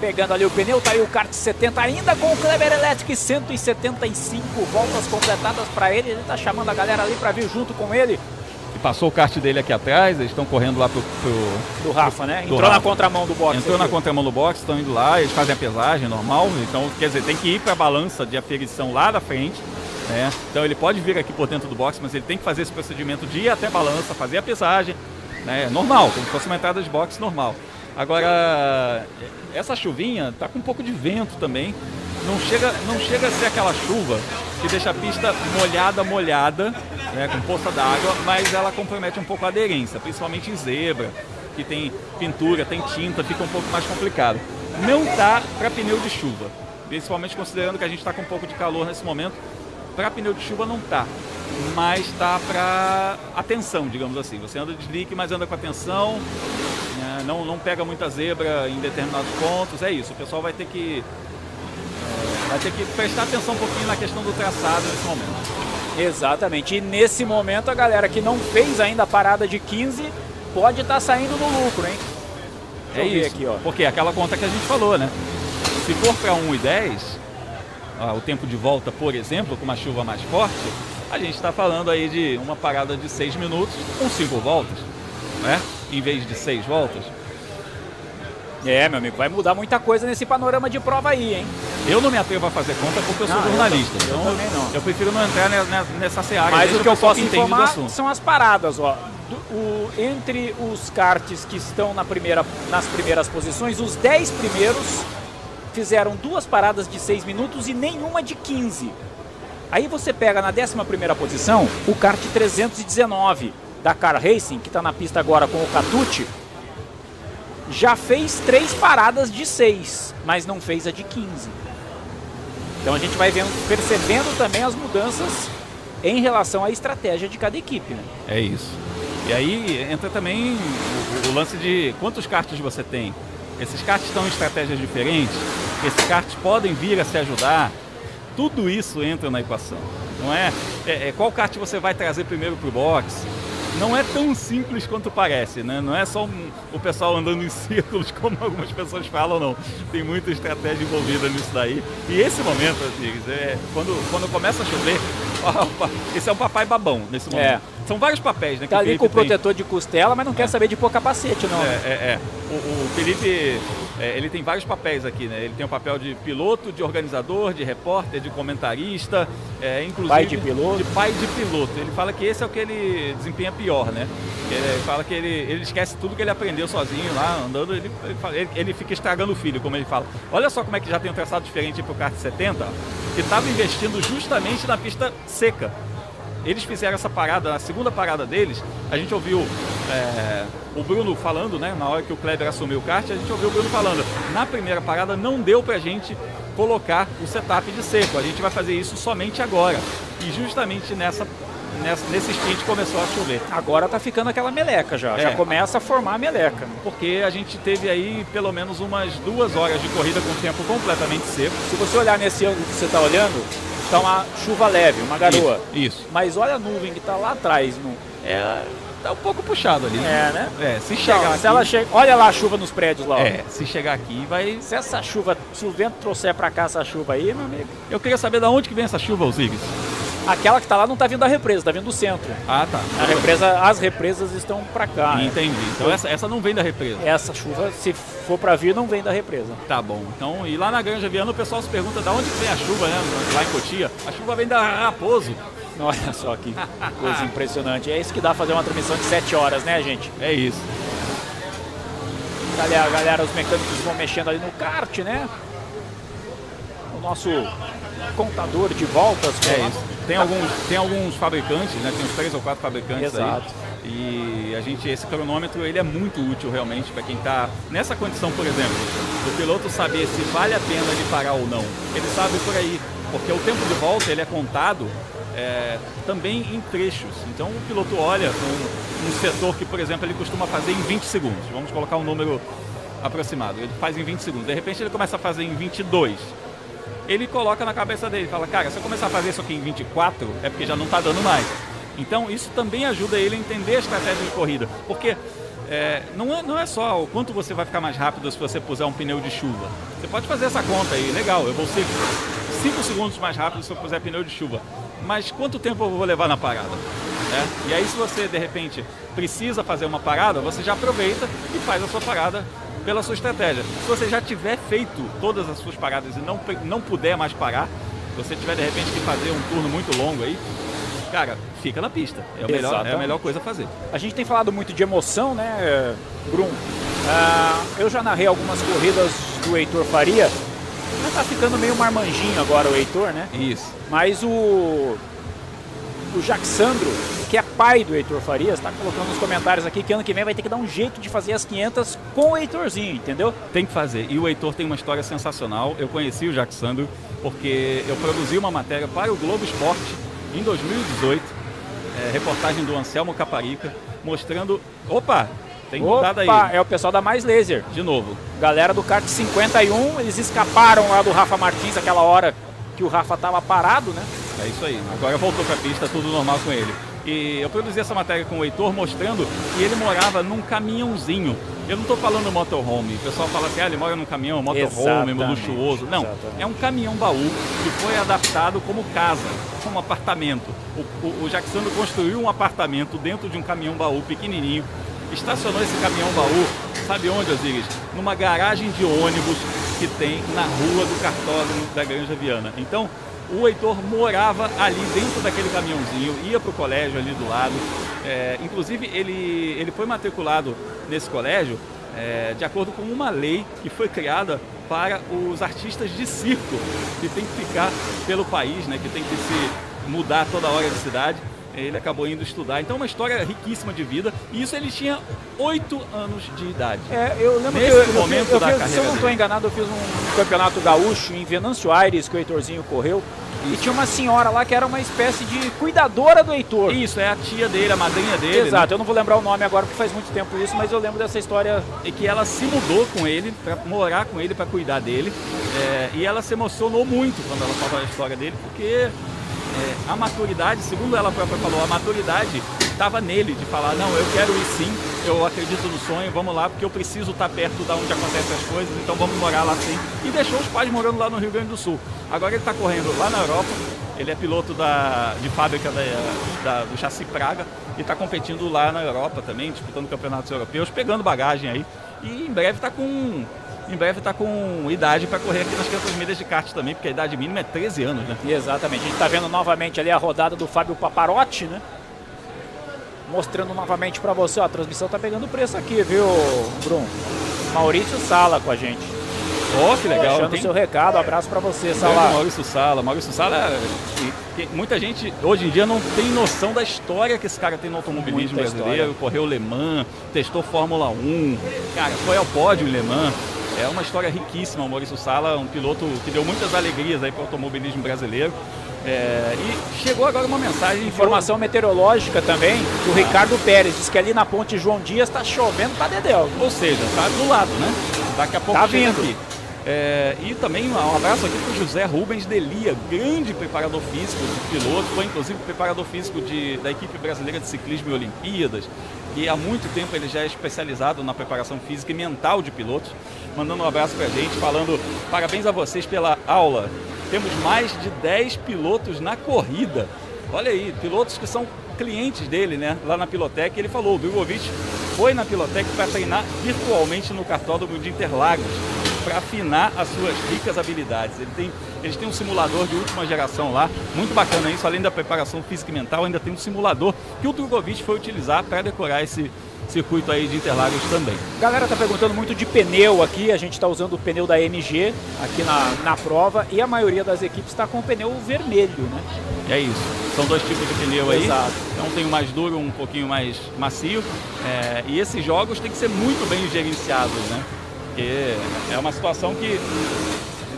pegando ali o pneu, tá aí o kart 70 ainda com o Kleber Electric 175 voltas completadas para ele. Ele tá chamando a galera ali para vir junto com ele. E passou o kart dele aqui atrás, eles estão correndo lá pro. pro Do Rafa, né? Entrou na Rafa. contramão do box. Entrou na contramão do box, estão indo lá, eles fazem a pesagem normal, então quer dizer, tem que ir para a balança de aferição lá da frente. Né? Então ele pode vir aqui por dentro do box, mas ele tem que fazer esse procedimento de ir até a balança, fazer a pesagem. Né? Normal, como se fosse uma entrada de box normal. Agora, essa chuvinha tá com um pouco de vento também. Não chega, não chega a ser aquela chuva que deixa a pista molhada, molhada, né, com poça d'água, mas ela compromete um pouco a aderência, principalmente em zebra, que tem pintura, tem tinta, fica um pouco mais complicado. Não tá para pneu de chuva, principalmente considerando que a gente está com um pouco de calor nesse momento. Para pneu de chuva não tá, mas tá para atenção, digamos assim. Você anda de slick, mas anda com atenção, né, não, não pega muita zebra em determinados pontos, é isso. O pessoal vai ter que é, vai ter que prestar atenção um pouquinho na questão do traçado nesse momento. Exatamente. E nesse momento a galera que não fez ainda a parada de 15 pode estar saindo no lucro, hein? Deixa É isso. aqui, ó. Porque é aquela conta que a gente falou, né? Se for para 1 e 10, ah, o tempo de volta, por exemplo, com uma chuva mais forte, a gente está falando aí de uma parada de 6 minutos com 5 voltas, né? Em vez de 6 voltas. É, meu amigo, vai mudar muita coisa nesse panorama de prova aí, hein? Eu não me atrevo a fazer conta porque eu sou Não, eu jornalista. eu então também não. eu prefiro não entrar ne- ne- nessa seara. Mas o que eu posso informar são as paradas, ó. Do- o- entre os karts que estão na primeira, nas primeiras posições, os 10 primeiros fizeram duas paradas de 6 minutos e nenhuma de 15. Aí você pega na 11 primeira posição o kart 319 da Car Racing, que está na pista agora com o Catucci, já fez três paradas de 6, mas não fez a de 15. Então a gente vai vendo, percebendo também as mudanças em relação à estratégia de cada equipe. Né? É isso. E aí entra também o, o lance de quantos karts você tem. Esses karts estão em estratégias diferentes, esses karts podem vir a se ajudar. Tudo isso entra na equação. Não é? é, é qual kart você vai trazer primeiro para o box? Não é tão simples quanto parece, né? Não é só um- o pessoal andando em círculos, como algumas pessoas falam, não. Tem muita estratégia envolvida nisso daí. E esse momento, Rodrigues, é quando, quando começa a chover, esse é um papai babão nesse momento. É. São vários papéis, né? Tá ali Felipe com o tem. protetor de costela, mas não quer saber de pôr capacete, não. É, é, é. O, o Felipe, é, ele tem vários papéis aqui, né? Ele tem o papel de piloto, de organizador, de repórter, de comentarista, é, inclusive... Pai de piloto. De pai de piloto. Ele fala que esse é o que ele desempenha pior, né? Ele fala que ele, ele esquece tudo que ele aprendeu sozinho lá, andando, ele, ele, ele- fica estragando o filho, como ele fala. Olha só como é que já tem um traçado diferente pro kart 70, ó, que estava investindo justamente na pista seca. Eles fizeram essa parada, na segunda parada deles, a gente ouviu é, o Bruno falando, né? Na hora que o Kleber assumiu o kart, a gente ouviu o Bruno falando. Na primeira parada não deu pra gente colocar o setup de seco. A gente vai fazer isso somente agora. E justamente nessa, nessa nesse stint começou a chover. Agora tá ficando aquela meleca já. É. Já começa a formar a meleca. Porque a gente teve aí pelo menos umas duas horas de corrida com o tempo completamente seco. Se você olhar nesse ângulo que você tá olhando, tá uma chuva leve, uma garoa. Isso. isso. Mas olha a nuvem que tá lá atrás. No... É, tá um pouco puxado ali. É, né? É, se Então, chegar se aqui- ela chega, olha lá a chuva nos prédios lá. ó. É, se chegar aqui vai. Se essa chuva, se o vento trouxer pra cá essa chuva aí, meu amigo. Eu queria saber de onde que vem essa chuva, Osiris. Aquela que tá lá não tá vindo da represa, tá vindo do centro. Ah, tá. A represa, as represas estão pra cá. Entendi. Então essa, essa não vem da represa. Essa chuva, se for pra vir, não vem da represa. Tá bom. Então, e lá na Granja Viana o pessoal se pergunta de onde vem a chuva, né? Lá em Cotia. A chuva vem da Raposo. Olha só que coisa impressionante. É isso que dá fazer uma transmissão de 7 horas, né, gente? É isso. Galera, galera, os mecânicos vão mexendo ali no kart, né? O nosso contador de voltas. É isso. Tem alguns, tem alguns fabricantes, né? Tem uns três ou quatro fabricantes Exato. aí. E a gente, esse cronômetro, ele é muito útil realmente para quem está nessa condição, por exemplo, do piloto saber se vale a pena ele parar ou não. Ele sabe por aí, porque o tempo de volta ele é contado é, também em trechos. Então o piloto olha um, um setor que, por exemplo, ele costuma fazer em 20 segundos. Vamos colocar um número aproximado. Ele faz em 20 segundos. De repente ele começa a fazer em 22 ele coloca na cabeça dele, fala, cara, se eu começar a fazer isso aqui em 24, é porque já não está dando mais. Então isso também ajuda ele a entender a estratégia de corrida, porque é, não, é, não é só o quanto você vai ficar mais rápido se você puser um pneu de chuva. Você pode fazer essa conta aí, legal, eu vou ser 5 segundos mais rápido se eu puser pneu de chuva. Mas quanto tempo eu vou levar na parada? né? E aí se você de repente precisa fazer uma parada, você já aproveita e faz a sua parada pela sua estratégia. Se você já tiver feito todas as suas paradas e não, não puder mais parar, você tiver de repente que fazer um turno muito longo aí, cara, fica na pista. É, melhor, é a melhor coisa a fazer. A gente tem falado muito de emoção, né, Brum? Ah, eu já narrei algumas corridas do Heitor Faria. Já tá ficando meio marmanjinho agora o Heitor, né? Isso. Mas o. O Jacksandro, que é pai do Heitor Farias, tá colocando nos comentários aqui que ano que vem vai ter que dar um jeito de fazer as 500 com o Heitorzinho, entendeu? Tem que fazer. E o Heitor tem uma história sensacional. Eu conheci o Jacksandro porque eu produzi uma matéria para o Globo Esporte em 2018, é, reportagem do Anselmo Caparica, mostrando. Opa! Tem mudado aí. Opa, é o pessoal da Mais Laser. De novo. Galera do kart 51, eles escaparam lá do Rafa Martins aquela hora que o Rafa tava parado, né? É isso aí. Agora voltou pra pista, tudo normal com ele. E eu produzi essa matéria com o Heitor mostrando que ele morava num caminhãozinho. Eu não estou falando motorhome. O pessoal fala assim, ah, ele mora num caminhão, motorhome, luxuoso. Não, exatamente. é um caminhão baú que foi adaptado como casa, como apartamento. O, o, o Jacksandro construiu um apartamento dentro de um caminhão baú pequenininho. Estacionou esse caminhão baú, sabe onde, Osiris? Numa garagem de ônibus que tem na rua do cartódromo da Granja Viana. Então, o Heitor morava ali dentro daquele caminhãozinho, ia para o colégio ali do lado. É, inclusive, ele, ele foi matriculado nesse colégio é, de acordo com uma lei que foi criada para os artistas de circo, que tem que ficar pelo país, né, que tem que se mudar toda hora de cidade. Ele acabou indo estudar. Então, uma história riquíssima de vida. E isso ele tinha oito anos de idade. É, eu lembro Nesse que eu, eu momento fiz, eu da fiz- se eu não estou enganado, eu fiz um campeonato gaúcho em Venâncio Aires que o Heitorzinho correu. E tinha uma senhora lá que era uma espécie de cuidadora do Heitor. Isso, é a tia dele, a madrinha dele. Exato, né? eu não vou lembrar o nome agora porque faz muito tempo isso, mas eu lembro dessa história. E que ela se mudou com ele, para morar com ele, para cuidar dele. É, e ela se emocionou muito quando ela falou a história dele, porque é, a maturidade, segundo ela própria falou, a maturidade estava nele de falar, não, eu quero ir sim, eu acredito no sonho, vamos lá, porque eu preciso estar perto da onde acontecem as coisas, então vamos morar lá sim. E deixou os pais morando lá no Rio Grande do Sul. Agora ele está correndo lá na Europa, ele é piloto da, de fábrica da, da, do chassi Praga e está competindo lá na Europa também, disputando campeonatos europeus, pegando bagagem aí. E em breve está com em breve está com idade para correr aqui nas 500 milhas de kart também, porque a idade mínima é 13 anos, né? Exatamente. A gente está vendo novamente ali a rodada do Fábio Paparotti, né? Mostrando novamente para você, ó, a transmissão tá pegando preço aqui, viu, Bruno? Maurício Sala com a gente. Oh, que legal. Deixando Tem- seu recado, abraço para você, Sala. Maurício Sala. Maurício Sala, muita gente hoje em dia não tem noção da história que esse cara tem no automobilismo Muita brasileiro. história. Correu Le Mans, testou Fórmula 1, cara, foi ao pódio em Le Mans. É uma história riquíssima. O Maurício Sala, um piloto que deu muitas alegrias aí para o automobilismo brasileiro. É, e chegou agora uma mensagem. Informação meteorológica também, do Ricardo Pérez. Diz que ali na ponte João Dias tá chovendo pra Dedéu. Ou seja, tá do lado, né? Daqui a pouco Tá vindo. aqui. É, e também um abraço aqui para o José Rubens Delia, grande preparador físico de piloto, foi inclusive preparador físico de, da equipe brasileira de ciclismo e Olimpíadas. E há muito tempo ele já é especializado na preparação física e mental de pilotos. Mandando um abraço para a gente, falando parabéns a vocês pela aula. Temos mais de 10 pilotos na corrida. Olha aí, pilotos que são clientes dele, né? Lá na Pilotec. Ele falou, o Drogovic foi na Pilotec para treinar virtualmente no cartódromo de Interlagos para afinar as suas ricas habilidades. Ele tem, eles têm um simulador de última geração lá, muito bacana isso, além da preparação física e mental, ainda tem um simulador que o Drogovic foi utilizar para decorar esse circuito aí de Interlagos também. Galera tá perguntando muito de pneu aqui, a gente tá usando o pneu da MG aqui na, na prova e a maioria das equipes está com o pneu vermelho, né? É isso. São dois tipos de pneu aí. Exato. Um tem o mais duro, um pouquinho mais macio. É, e esses jogos têm que ser muito bem gerenciados, né? Porque é uma situação que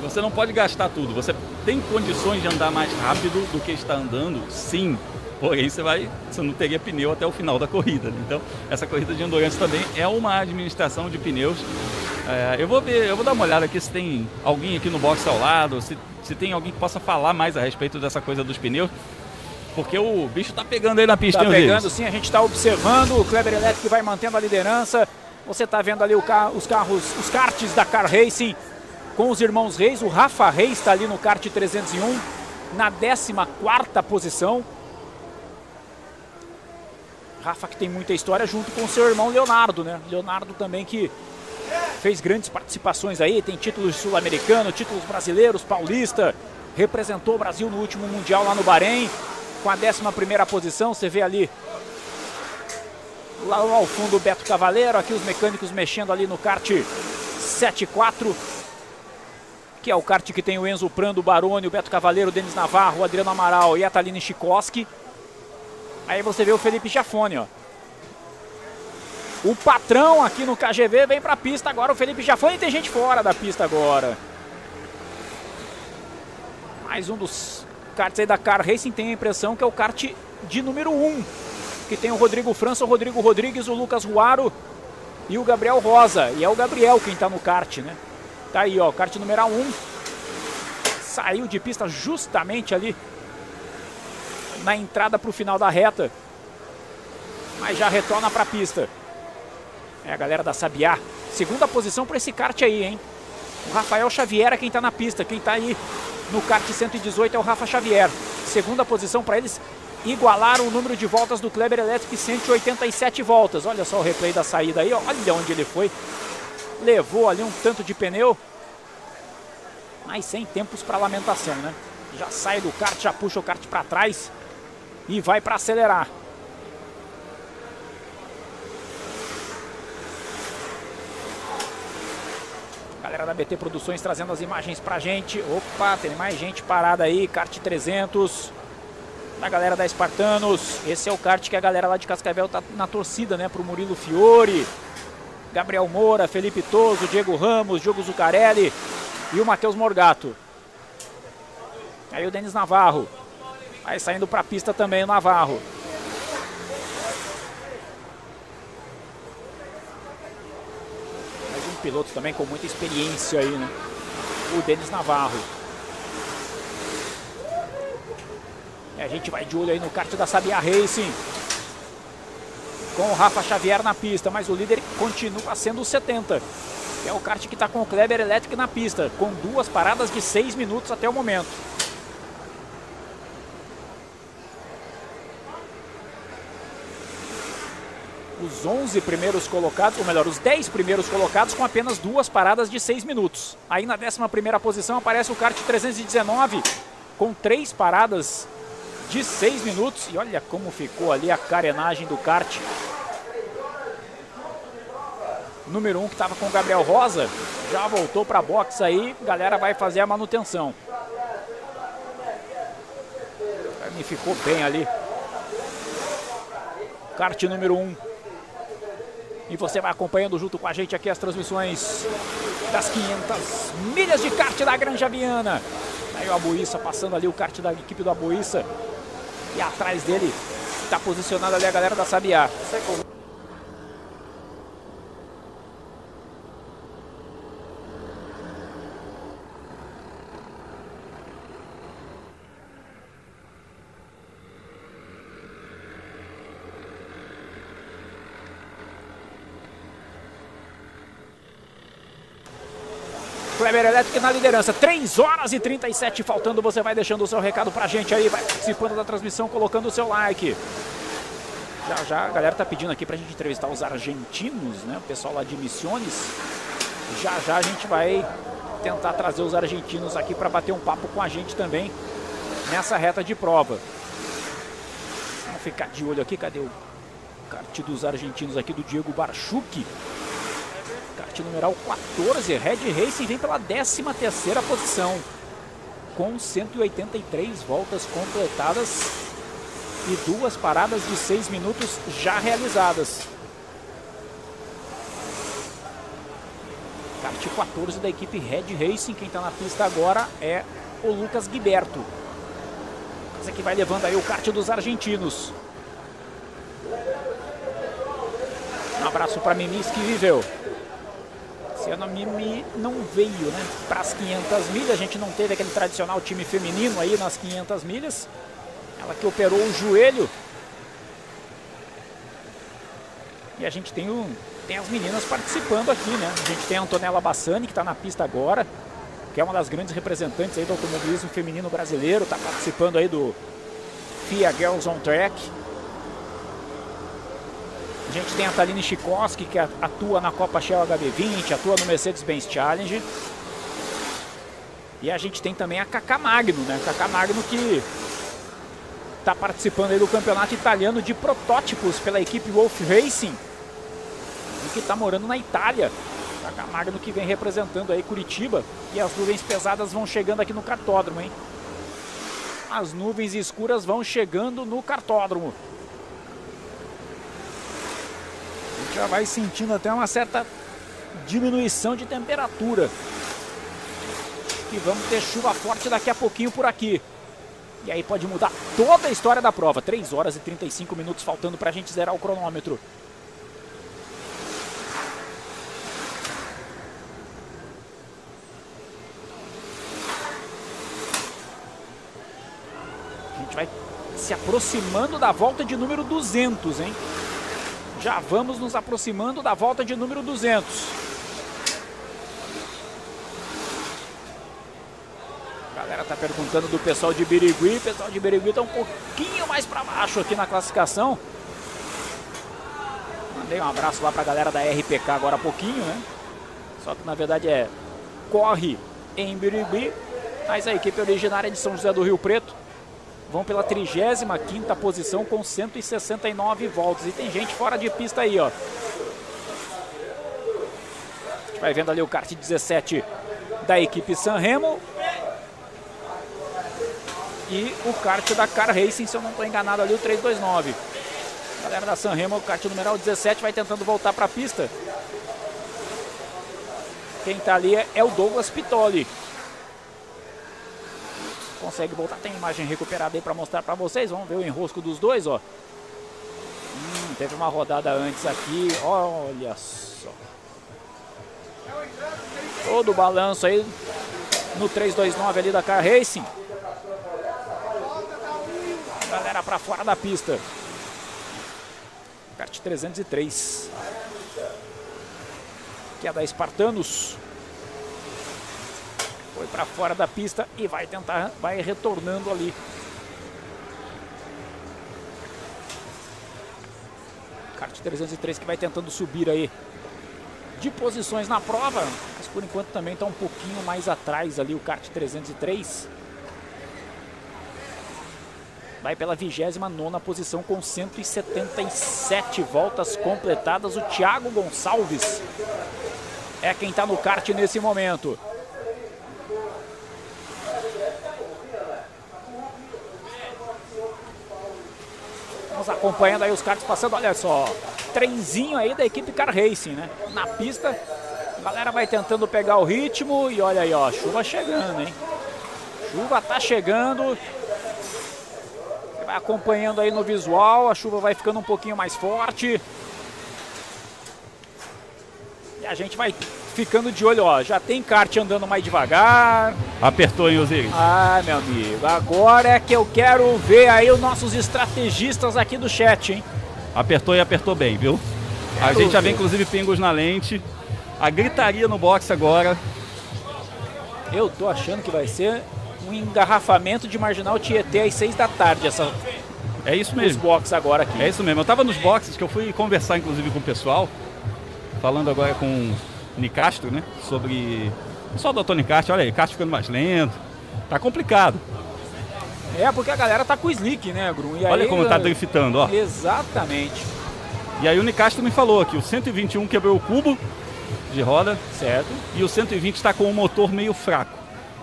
você não pode gastar tudo. Você tem condições de andar mais rápido do que está andando, sim. Porém, você vai, você não teria pneu até o final da corrida. né? Então, essa corrida de endurance também é uma administração de pneus. É, eu vou ver, eu vou dar uma olhada aqui se tem alguém aqui no box ao lado, se, se tem alguém que possa falar mais a respeito dessa coisa dos pneus. Porque o bicho tá pegando aí na pista, Tá hein, pegando sim, a gente está observando o Kleber Electric vai mantendo a liderança. Você está vendo ali os carros, os karts da Car Racing com os irmãos Reis. O Rafa Reis está ali no kart 301 na 14 posição. Rafa que tem muita história junto com seu irmão Leonardo, né? Leonardo também que fez grandes participações aí, tem títulos sul-americano, títulos brasileiros, paulista, representou o Brasil no último mundial lá no Bahrein, com a 11ª posição, você vê ali lá ao fundo o Beto Cavaleiro, aqui os mecânicos mexendo ali no kart 74, que é o kart que tem o Enzo Prando, o Baroni, o Beto Cavaleiro, o Denis Navarro, o Adriano Amaral e a Taline Chikoski. Aí você vê o Felipe Jafone, ó. O patrão aqui no KGV vem pra pista agora, o Felipe Jafone tem gente fora da pista agora. Mais um dos karts aí da Car Racing tem a impressão que é o kart de número 1. Que tem o Rodrigo França, o Rodrigo Rodrigues, o Lucas Ruaro e o Gabriel Rosa. E é o Gabriel quem tá no kart, né? Tá aí, ó, kart número 1. Saiu de pista justamente ali na entrada para o final da reta. Mas já retorna para a pista. É a galera da Sabiá. Segunda posição para esse kart aí, hein? O Rafael Xavier é quem está na pista. Quem está aí no kart 118 é o Rafa Xavier. Segunda posição para eles. Igualaram o número de voltas do Kleber Electric, 187 voltas. Olha só o replay da saída aí, olha onde ele foi. Levou ali um tanto de pneu. Mas sem tempos para lamentação, né? Já sai do kart, já puxa o kart para trás e vai para acelerar. Galera da BT Produções trazendo as imagens pra gente. Opa, tem mais gente parada aí, kart 300. Da galera da Espartanos. Esse é o kart que a galera lá de Cascavel tá na torcida, né, pro Murilo Fiore. Gabriel Moura, Felipe Toso, Diego Ramos, Diogo Zucarelli e o Matheus Morgato. Aí o Denis Navarro. Aí saindo para a pista também o Navarro. Mais um piloto também com muita experiência aí, né? O Denis Navarro. E a gente vai de olho aí no kart da Sabia Racing. com o Rafa Xavier na pista, mas o líder continua sendo o 70. Que é o kart que está com o Kleber Electric na pista, com duas paradas de 6 minutos até o momento. Os 11 primeiros colocados, ou melhor, os 10 primeiros colocados com apenas duas paradas de 6 minutos. Aí na 11 posição aparece o kart 319 com três paradas de 6 minutos. E olha como ficou ali a carenagem do kart. Número 1 um, que estava com o Gabriel Rosa, já voltou para a box aí, galera vai fazer a manutenção. Me ficou bem ali. Kart número 1. Um. E você vai acompanhando junto com a gente aqui as transmissões das 500 milhas de kart da Granja Viana. Aí o Abuíça passando ali o kart da equipe do Abuíça. E atrás dele está posicionada ali a galera da Sabiá. Kleber Elétrica na liderança. 3 horas e 37 faltando. Você vai deixando o seu recado pra gente aí, vai participando da transmissão, colocando o seu like. Já já a galera tá pedindo aqui pra gente entrevistar os argentinos, né? O pessoal lá de Missiones. Já já a gente vai tentar trazer os argentinos aqui para bater um papo com a gente também nessa reta de prova. Vamos ficar de olho aqui, cadê o kart dos argentinos aqui do Diego Barchuki? Kart numeral 14, Red Racing vem pela 13 terceira posição, com 183 voltas completadas e duas paradas de 6 minutos já realizadas. Kart 14 da equipe Red Racing, quem está na pista agora é o Lucas Guiberto. Esse aqui vai levando aí o kart dos argentinos. Um abraço para Mimis que viveu. Esse ano a Mimi não veio né, para as 500 milhas. A gente não teve aquele tradicional time feminino aí nas 500 milhas. Ela que operou o joelho. E a gente tem, um, tem as meninas participando aqui, né? A gente tem a Antonella Bassani, que está na pista agora, que é uma das grandes representantes aí do automobilismo feminino brasileiro, está participando aí do FIA Girls on Track. A gente tem a Taline Chikoski, que atua na Copa Shell HB20, atua no Mercedes-Benz Challenge. E a gente tem também a Kaká Magno, né? Kaká Magno que está participando aí do campeonato italiano de protótipos pela equipe Wolf Racing. E que está morando na Itália. Kaká Magno que vem representando aí Curitiba. E as nuvens pesadas vão chegando aqui no cartódromo, hein? As nuvens escuras vão chegando no cartódromo. Já vai sentindo até uma certa diminuição de temperatura. E vamos ter chuva forte daqui a pouquinho por aqui. E aí pode mudar toda a história da prova. 3 horas e 35 minutos faltando para a gente zerar o cronômetro. A gente vai se aproximando da volta de número 200, hein? Já vamos nos aproximando da volta de número 200. A galera tá perguntando do pessoal de Birigui. O pessoal de Birigui tá um pouquinho mais para baixo aqui na classificação. Mandei um abraço lá para a galera da RPK agora há pouquinho, né? Só que na verdade é corre em Birigui. Mas a equipe originária de São José do Rio Preto vão pela 35ª posição com 169 voltas. E tem gente fora de pista aí, ó. A gente vai vendo ali o kart 17 da equipe Sanremo. E o kart da Car Racing, se eu não estou enganado ali, o 329. Galera da Sanremo, o kart numeral 17 vai tentando voltar para a pista. Quem está ali é o Douglas Pitoli consegue voltar. Tem imagem recuperada aí para mostrar para vocês. Vamos ver o enrosco dos dois, ó. Hum, teve uma rodada antes aqui. Olha só. Todo o balanço aí no 329 ali da Car Racing. Galera para fora da pista. Kart 303. Que é da Espartanos. Foi para fora da pista e vai tentar, vai retornando ali. Kart 303 que vai tentando subir aí de posições na prova, mas por enquanto também está um pouquinho mais atrás ali o kart 303. Vai pela 29 posição com 177 voltas completadas. O Thiago Gonçalves é quem está no kart nesse momento. Vamos acompanhando aí os karts passando, olha só. Trenzinho aí da equipe Car Racing, né? Na pista, a galera vai tentando pegar o ritmo e olha aí, ó, chuva chegando, hein? Chuva tá chegando. Você vai acompanhando aí no visual, a chuva vai ficando um pouquinho mais forte. E a gente vai ficando de olho, ó. Já tem kart andando mais devagar. Apertou, hein, Osiris? Ah, meu amigo, agora é que eu quero ver aí os nossos estrategistas aqui do chat, hein? Apertou e apertou bem, viu? A gente já vê inclusive pingos na lente. A gritaria no box agora. Eu tô achando que vai ser um engarrafamento de marginal Tietê às 6 da tarde essa É isso mesmo. Os boxes agora aqui. É isso mesmo. Eu tava nos boxes que eu fui conversar inclusive com o pessoal, falando agora com Nicastro, né, sobre só o Dr. Nicastro, olha aí, Castro ficando mais lento. Tá complicado. É, porque a galera tá com slick, né, Grum? E Olha aí, como tá driftando, ó. Exatamente. E aí o Nicastro me falou que o 121 quebrou o cubo de roda. Certo. E o 120 está com o motor meio fraco.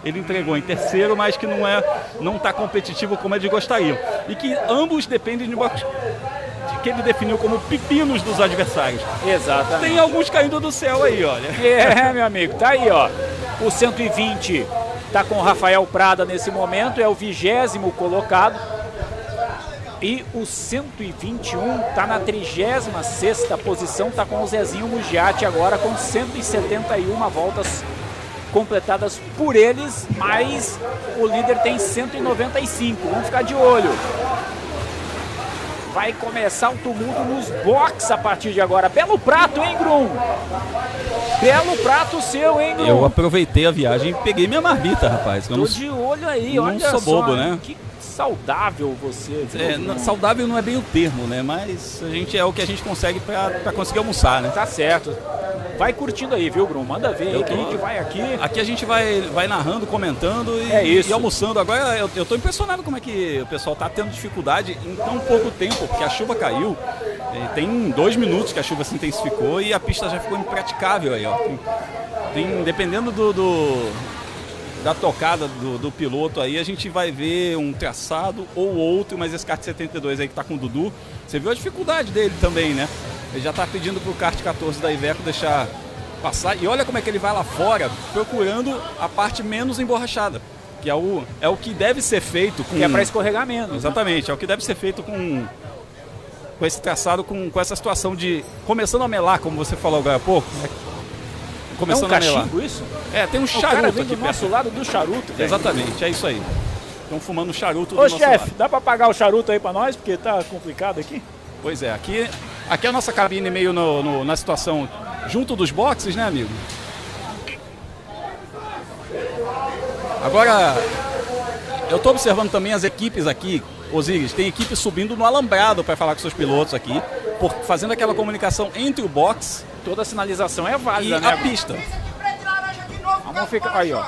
Ele entregou em terceiro, mas que não é não está competitivo como eles gostariam. E que ambos dependem de uma de que ele definiu como pepinos dos adversários. Exatamente. Tem alguns caindo do céu aí, olha. É, meu amigo, tá aí, ó. O 120 tá com o Rafael Prada nesse momento, é o vigésimo colocado. E o 121 tá na 36 posição, tá com o Zezinho Mugiati agora com 171 voltas completadas por eles, mas o líder tem 195. Vamos ficar de olho. Vai começar o tumulto nos box a partir de agora. Belo prato, hein, Grum? Belo prato seu, hein, Grum? Eu aproveitei a viagem e peguei minha marmita, rapaz. Tô não, de olho aí, não olha sou só. bobo, né? Que saudável você. É, não- saudável não é bem o termo, né? Mas a gente é o que a gente consegue pra conseguir almoçar, né? Tá certo. Vai curtindo aí, viu, Grum? Manda ver aí Eu que a gente vai aqui. Aqui a gente vai, vai narrando, comentando e, É isso. e almoçando. Agora eu, eu tô impressionado como é que o pessoal tá tendo dificuldade em tão pouco tempo, porque a chuva caiu. Tem dois minutos que a chuva se intensificou e a pista já ficou impraticável aí, ó. Tem, tem- dependendo do, do- da tocada do, do piloto aí, a gente vai ver um traçado ou outro, mas esse kart 72 aí que tá com o Dudu, você viu a dificuldade dele também, né? Ele já tá pedindo pro kart 14 da Iveco deixar passar. E olha como é que ele vai lá fora, procurando a parte menos emborrachada. Que é o, é o que deve ser feito com. Que é pra escorregar menos. né? Exatamente, é o que deve ser feito com, com esse traçado, com, com essa situação de. Começando a melar, como você falou agora há pouco. né? Começando é um a melar. cachimbo isso? É, tem um O cara charuto aqui do nosso perto. lado do charuto, velho. Exatamente, é isso aí. Estão fumando charuto do Ô, nosso chefe, dá pra pagar o charuto aí pra nós? Porque tá complicado aqui. Pois é, aqui, aqui é a nossa cabine meio no- no- na situação junto dos boxes, né, amigo? Agora, eu estou observando também as equipes aqui, Osiris, tem equipe subindo no alambrado para falar com seus pilotos aqui, por, fazendo aquela comunicação entre o box Toda a sinalização é válida, e né? a pista. Vamos ficar. Aí, ó.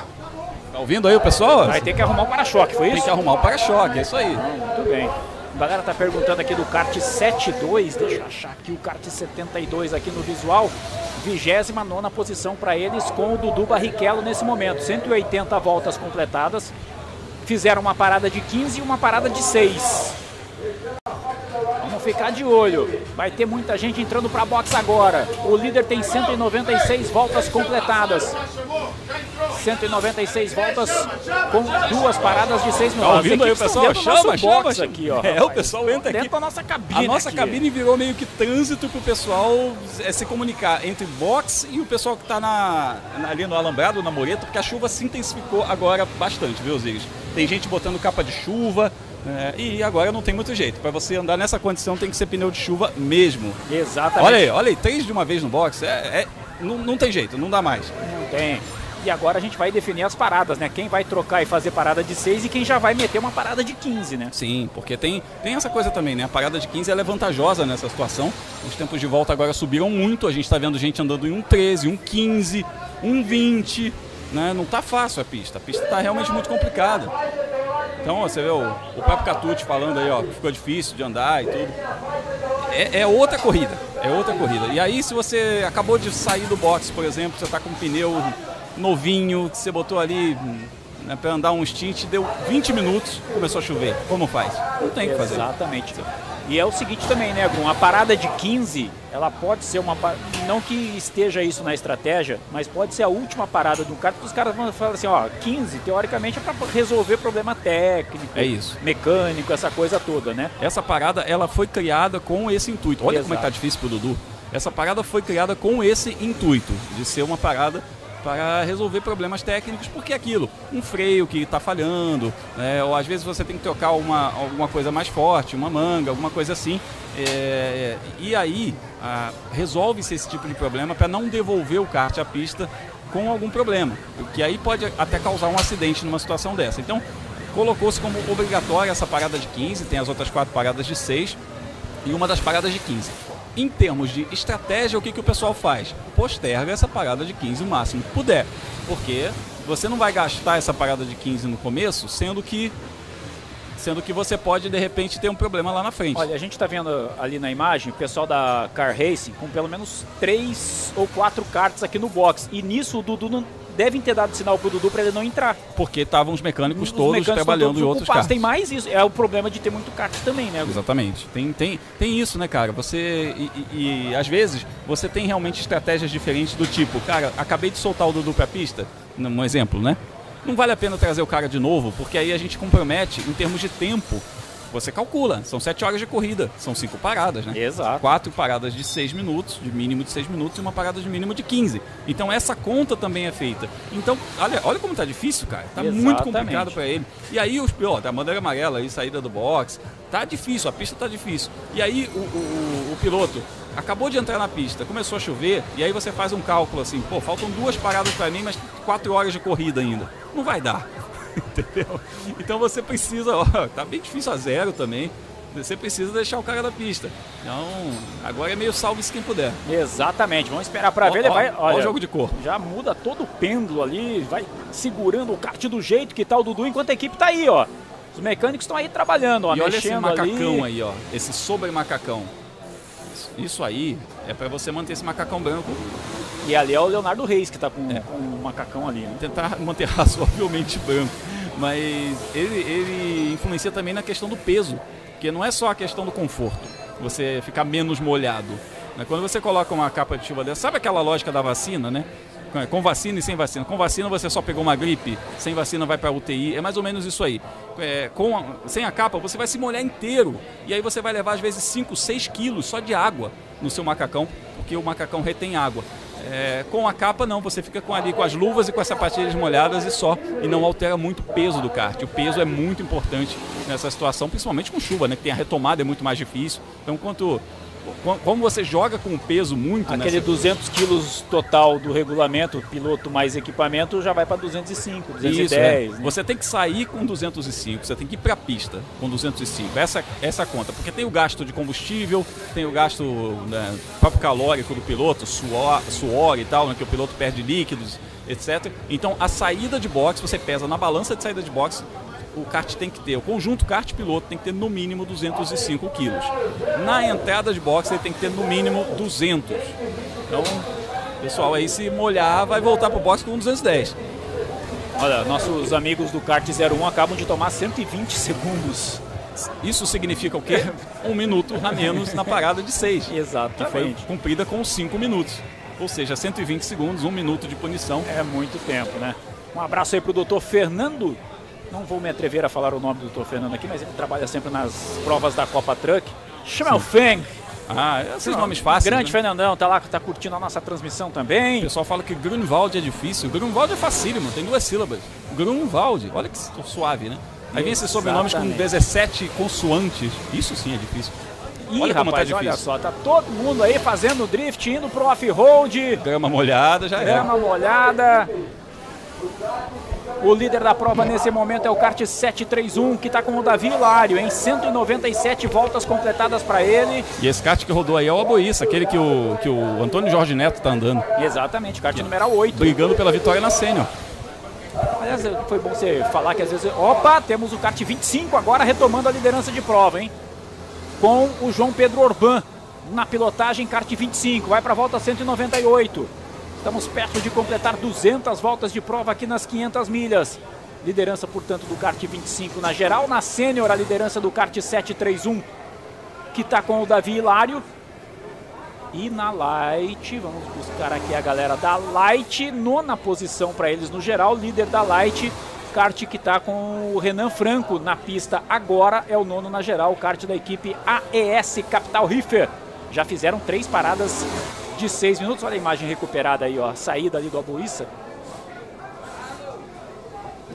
Tá ouvindo aí o pessoal? Vai ter que arrumar o para-choque, foi isso? Tem que arrumar o para-choque, é isso aí. Muito bem. A galera tá perguntando aqui do kart 72, deixa eu achar aqui o kart 72 aqui no visual. 29 posição para eles com o Dudu Barrichello nesse momento. 180 voltas completadas. Fizeram uma parada de 15 e uma parada de 6. Ficar de olho. Vai ter muita gente entrando para box agora. O líder tem 196 voltas completadas. 196 voltas com duas paradas de 6 Tá minutos. ouvindo aí o pessoal? Chama, chama, aqui, ó. É, o pessoal entra aqui. Dentro da nossa cabine. A nossa aqui. cabine virou meio que trânsito pro pessoal é, se comunicar entre box e o pessoal que tá na, ali no alambrado, na mureta, porque a chuva se intensificou agora bastante, viu, Osiris? Tem gente botando capa de chuva, É, e agora não tem muito jeito. Para você andar nessa condição tem que ser pneu de chuva mesmo. Exatamente. Olha aí, olha aí, três de uma vez no box. É, é- não, não tem jeito, não dá mais. Não tem. E agora a gente vai definir as paradas, né? Quem vai trocar e fazer parada de 6 e quem já vai meter uma parada de 15, né? Sim, porque tem, tem essa coisa também, né? A parada de 15 ela é vantajosa nessa situação. Os tempos de volta agora subiram muito. A gente está vendo gente andando em um 13, um 15, um 20. Né? Não tá fácil a pista. A pista está realmente muito complicada. Então, você vê o, o próprio Catucci falando aí, ó, que ficou difícil de andar e tudo. É, é outra corrida, é outra corrida. E aí, se você acabou de sair do box, por exemplo, você está com um pneu novinho, que você botou ali né, para andar um stint, deu 20 minutos, começou a chover. Como faz? Não tem o que fazer. Exatamente. E é o seguinte também, né, Grum? A parada de 15, ela pode ser uma. Não que esteja isso na estratégia, mas pode ser a última parada do cara, porque os caras vão falar assim, ó, 15, teoricamente, é para resolver problema técnico, É isso. mecânico, essa coisa toda, né? Essa parada, ela foi criada com esse intuito. Olha como é que tá Exato. difícil pro Dudu. Essa parada foi criada com esse intuito, de ser uma parada para resolver problemas técnicos, porque é aquilo, um freio que está falhando, né, ou às vezes você tem que trocar uma, alguma coisa mais forte, uma manga, alguma coisa assim. é, e aí resolve-se esse tipo de problema para não devolver o kart à pista com algum problema, que aí pode até causar um acidente numa situação dessa. Então, colocou-se como obrigatória essa parada de 15, tem as outras quatro paradas de 6 e uma das paradas de 15. Em termos de estratégia, o que, que o pessoal faz? Posterga essa parada de 15 o máximo que puder. Porque você não vai gastar essa parada de 15 no começo, sendo que sendo que você pode de repente ter um problema lá na frente. Olha, a gente está vendo ali na imagem o pessoal da Car Racing com pelo menos três ou quatro cartas aqui no box. E nisso o Dudu não devem ter dado sinal pro Dudu para ele não entrar. Porque estavam os mecânicos Os todos mecânicos trabalhando estão em todos outros carros. Tem mais isso. É o problema de ter muito kart também, né? Exatamente. Tem, tem, tem isso, né, cara? Você. E, e- e, às vezes você tem realmente estratégias diferentes do tipo, cara, acabei de soltar o Dudu pra pista, um exemplo, né? Não vale a pena trazer o cara de novo, porque aí a gente compromete em termos de tempo. Você calcula, são sete horas de corrida, são cinco paradas, né? Exato. Quatro paradas de seis minutos, de mínimo de seis minutos, e uma parada de mínimo de 15. Então essa conta também é feita. Então, olha, olha como tá difícil, cara. Tá muito Exatamente. complicado para ele. E aí os ó, a bandeira amarela aí, saída do box, tá difícil, a pista tá difícil. E aí o, o- o piloto acabou de entrar na pista, começou a chover, e aí você faz um cálculo assim, pô, faltam duas paradas para mim, mas quatro horas de corrida ainda. Não vai dar. Entendeu? Então você precisa, ó, tá bem difícil a zero também. Você precisa deixar o cara da pista. Então, agora é meio salve-se quem puder. Exatamente, vamos esperar para Ó, ver. Ele ó, vai, ó olha, o jogo de corpo. Já muda todo o pêndulo ali, vai segurando o kart do jeito que tá o Dudu, enquanto a equipe tá aí, ó. Os mecânicos estão aí trabalhando, ó, e olha esse macacão ali. aí, ó. Esse sobre macacão. Isso aí é para você manter esse macacão branco. E ali é o Leonardo Reis que tá com, com o macacão ali, né? Tentar manter razoavelmente branco. Mas ele, ele influencia também na questão do peso. Porque não é só a questão do conforto. Você ficar menos molhado. né? Quando você coloca uma capa de chuva dessa, sabe aquela lógica da vacina, né? Com vacina e sem vacina. Com vacina você só pegou uma gripe, sem vacina vai para UTI. É mais ou menos isso aí. É, com a- sem a capa você vai se molhar inteiro. E aí você vai levar às vezes 5, 6 quilos só de água no seu macacão, porque o macacão retém água. É, com a capa não, você fica com ali com as luvas e com as sapatilhas molhadas e só, e não altera muito o peso do kart. O peso é muito importante nessa situação, principalmente com chuva, né? Que tem a retomada é muito mais difícil. Então, quanto como você joga com o peso muito, Aquele nessa- 200 quilos total do regulamento, piloto mais equipamento, já vai para 205, 210. Isso, é. né? Você tem que sair com 205, você tem que ir para a pista com 205. Essa, essa é conta, porque tem o gasto de combustível, tem o gasto né, próprio calórico do piloto, suor, suor e tal, né, que o piloto perde líquidos, etc. Então a saída de boxe, você pesa na balança de saída de boxe, o kart tem que ter, o conjunto kart-piloto tem que ter no mínimo 205 quilos. Na entrada de boxe ele tem que ter no mínimo 200. Então, pessoal aí se molhar vai voltar pro boxe com 210. Olha, nossos amigos do kart 01 acabam de tomar 120 segundos. Isso significa o quê? Um minuto a menos na parada de 6. Que foi Exatamente. cumprida com 5 minutos. Ou seja, 120 segundos, um minuto de punição. É muito tempo, né? Um abraço aí pro doutor Fernando. Não vou me atrever a falar o nome do doutor Fernando aqui, mas ele trabalha sempre nas provas da Copa Truck. Schmelfeng. Ah, esses nomes fáceis. Grande né? Fernandão, tá lá, tá curtindo a nossa transmissão também. O pessoal fala que Grunwald é difícil. Grunwald é facílimo, tem duas sílabas. Grunwald, olha que suave, né? Aí vem esses sobrenomes com Exatamente. 17 consoantes. Isso sim é difícil. Ih, olha como rapaz, tá olha difícil. só, tá todo mundo aí fazendo drift, indo pro off-road. Grama molhada já Grama é. molhada. O líder da prova nesse momento é o kart 731, que está com o Davi Hilário, em 197 voltas completadas para ele. E esse kart que rodou aí é o Aboíça, aquele que o, que o Antônio Jorge Neto tá andando. Exatamente, kart número 8. Brigando pela vitória na sênior. Aliás, foi bom você falar que às vezes. Opa, temos o kart 25 agora retomando a liderança de prova, hein? Com o João Pedro Orban na pilotagem, kart 25, vai para a volta 198. Estamos perto de completar 200 voltas de prova aqui nas 500 milhas. Liderança, portanto, do kart 25 na geral. Na sênior, a liderança do kart 731, que está com o Davi Hilário. E na Light, vamos buscar aqui a galera da Light, nona posição para eles no geral, líder da Light, kart que está com o Renan Franco na pista agora, é o nono na geral, o kart da equipe AES Capital Riffer. Já fizeram três paradas de seis minutos, olha a imagem recuperada aí, ó, a saída ali do Aboíça.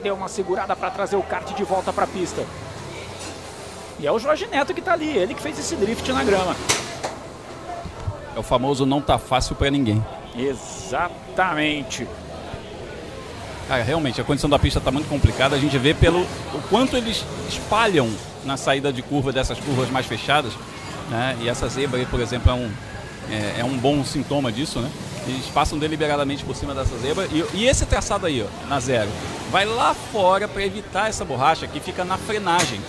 Deu uma segurada para trazer o kart de volta para a pista. E é o Jorge Neto que está ali, ele que fez esse drift na grama. É o famoso não tá fácil pra ninguém. Exatamente. Cara, realmente, a condição da pista tá muito complicada. A gente vê pelo o quanto eles espalham na saída de curva dessas curvas mais fechadas. Né? E essa zebra aí, por exemplo, é um, é, é um bom sintoma disso, né? Eles passam deliberadamente por cima dessa zebra. E, e esse traçado aí, ó, na zero, vai lá fora para evitar essa borracha que fica na frenagem.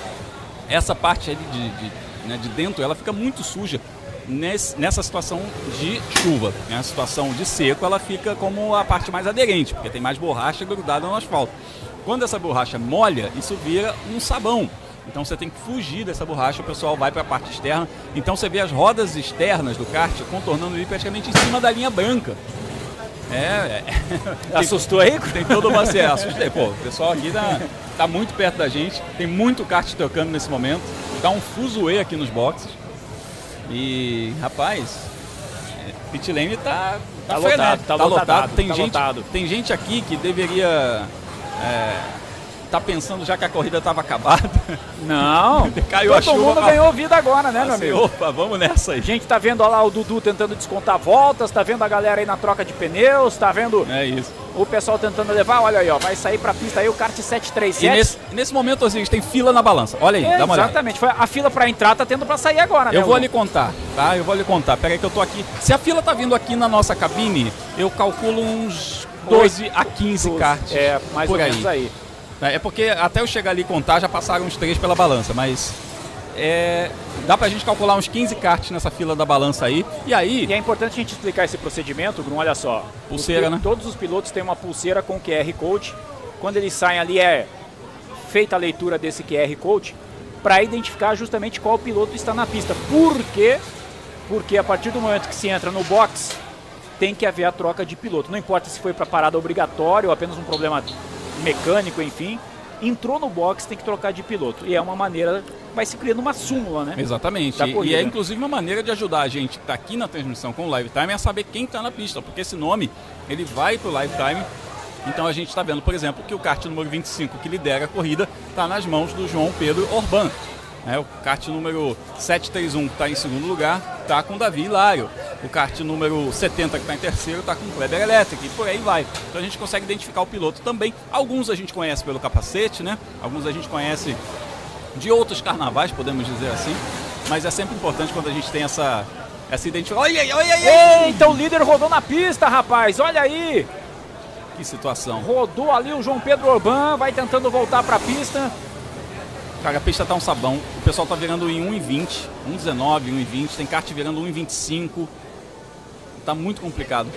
Essa parte de, de, né, de dentro, ela fica muito suja nesse- nessa situação de chuva. Na situação de seco, ela fica como a parte mais aderente, porque tem mais borracha grudada no asfalto. Quando essa borracha molha, isso vira um sabão. Então você tem que fugir dessa borracha, o pessoal vai para a parte externa. Então você vê as rodas externas do kart contornando ali praticamente em cima da linha branca. É, é. Assustou aí? Tem toda uma é, assustei. Pô, o pessoal aqui tá, tá muito perto da gente. Tem muito kart tocando nesse momento. Tá um fuzuê aqui nos boxes. E, rapaz, é, pit lane tá, Tá frenético, lotado, tá lotado, Tem, tá gente, lotado. tem gente aqui que deveria é, tá pensando já que a corrida tava acabada. Não, Caiu a todo chuva. mundo ganhou vida agora, né, meu Assim, amigo? Opa, vamos nessa aí. A gente tá vendo ó lá o Dudu tentando descontar voltas, tá vendo a galera aí na troca de pneus, tá vendo É isso. o pessoal tentando levar, olha aí, ó, vai sair pra pista aí o kart 737. E nesse, nesse momento, assim, tem fila na balança. Olha aí, dá uma olhada. Exatamente, foi a fila pra entrar tá tendo pra sair agora, né? Eu vou lhe contar, tá? Eu vou lhe contar. Pera aí que eu tô aqui. Se a fila tá vindo aqui na nossa cabine, eu calculo uns 12 a 15 12, karts. é, mais por ou aí. menos aí. É porque até eu chegar ali e contar, já passaram uns 3 pela balança, mas é, dá pra gente calcular uns 15 karts nessa fila da balança aí. E aí, E é importante a gente explicar esse procedimento, Bruno, olha só. Pulseira, né? Todos os pilotos têm uma pulseira com QR Code. Quando eles saem ali é feita a leitura desse QR Code para identificar justamente qual piloto está na pista. Por quê? Porque a partir do momento que se entra no box, tem que haver a troca de piloto. Não importa se foi para parada obrigatória ou apenas um problema mecânico, enfim. Entrou no box, tem que trocar de piloto. E é uma maneira, vai se criando uma súmula, né? Exatamente. E- é inclusive uma maneira de ajudar a gente que tá aqui na transmissão com o Live Time a saber quem tá na pista, porque esse nome ele vai pro Live Time. Então a gente está vendo, por exemplo, que o kart número 25, que lidera a corrida, está nas mãos do João Pedro Orban. É, o kart número 731, que está em segundo lugar, está com o Davi Hilário. O kart número 70, que está em terceiro, está com o Kleber Electric. E por aí vai. Então a gente consegue identificar o piloto também. Alguns a gente conhece pelo capacete, né? Alguns a gente conhece de outros carnavais, podemos dizer assim. Mas é sempre importante quando a gente tem essa, essa identificação. Olha aí, olha aí! Eita, o líder rodou na pista, rapaz. Olha aí. Que situação. Rodou ali o João Pedro Orban, vai tentando voltar para a pista. Cara, a pista tá um sabão. O pessoal tá virando em 1,20, 1,19, 1,20. Tem kart virando 1,25. Tá muito complicado.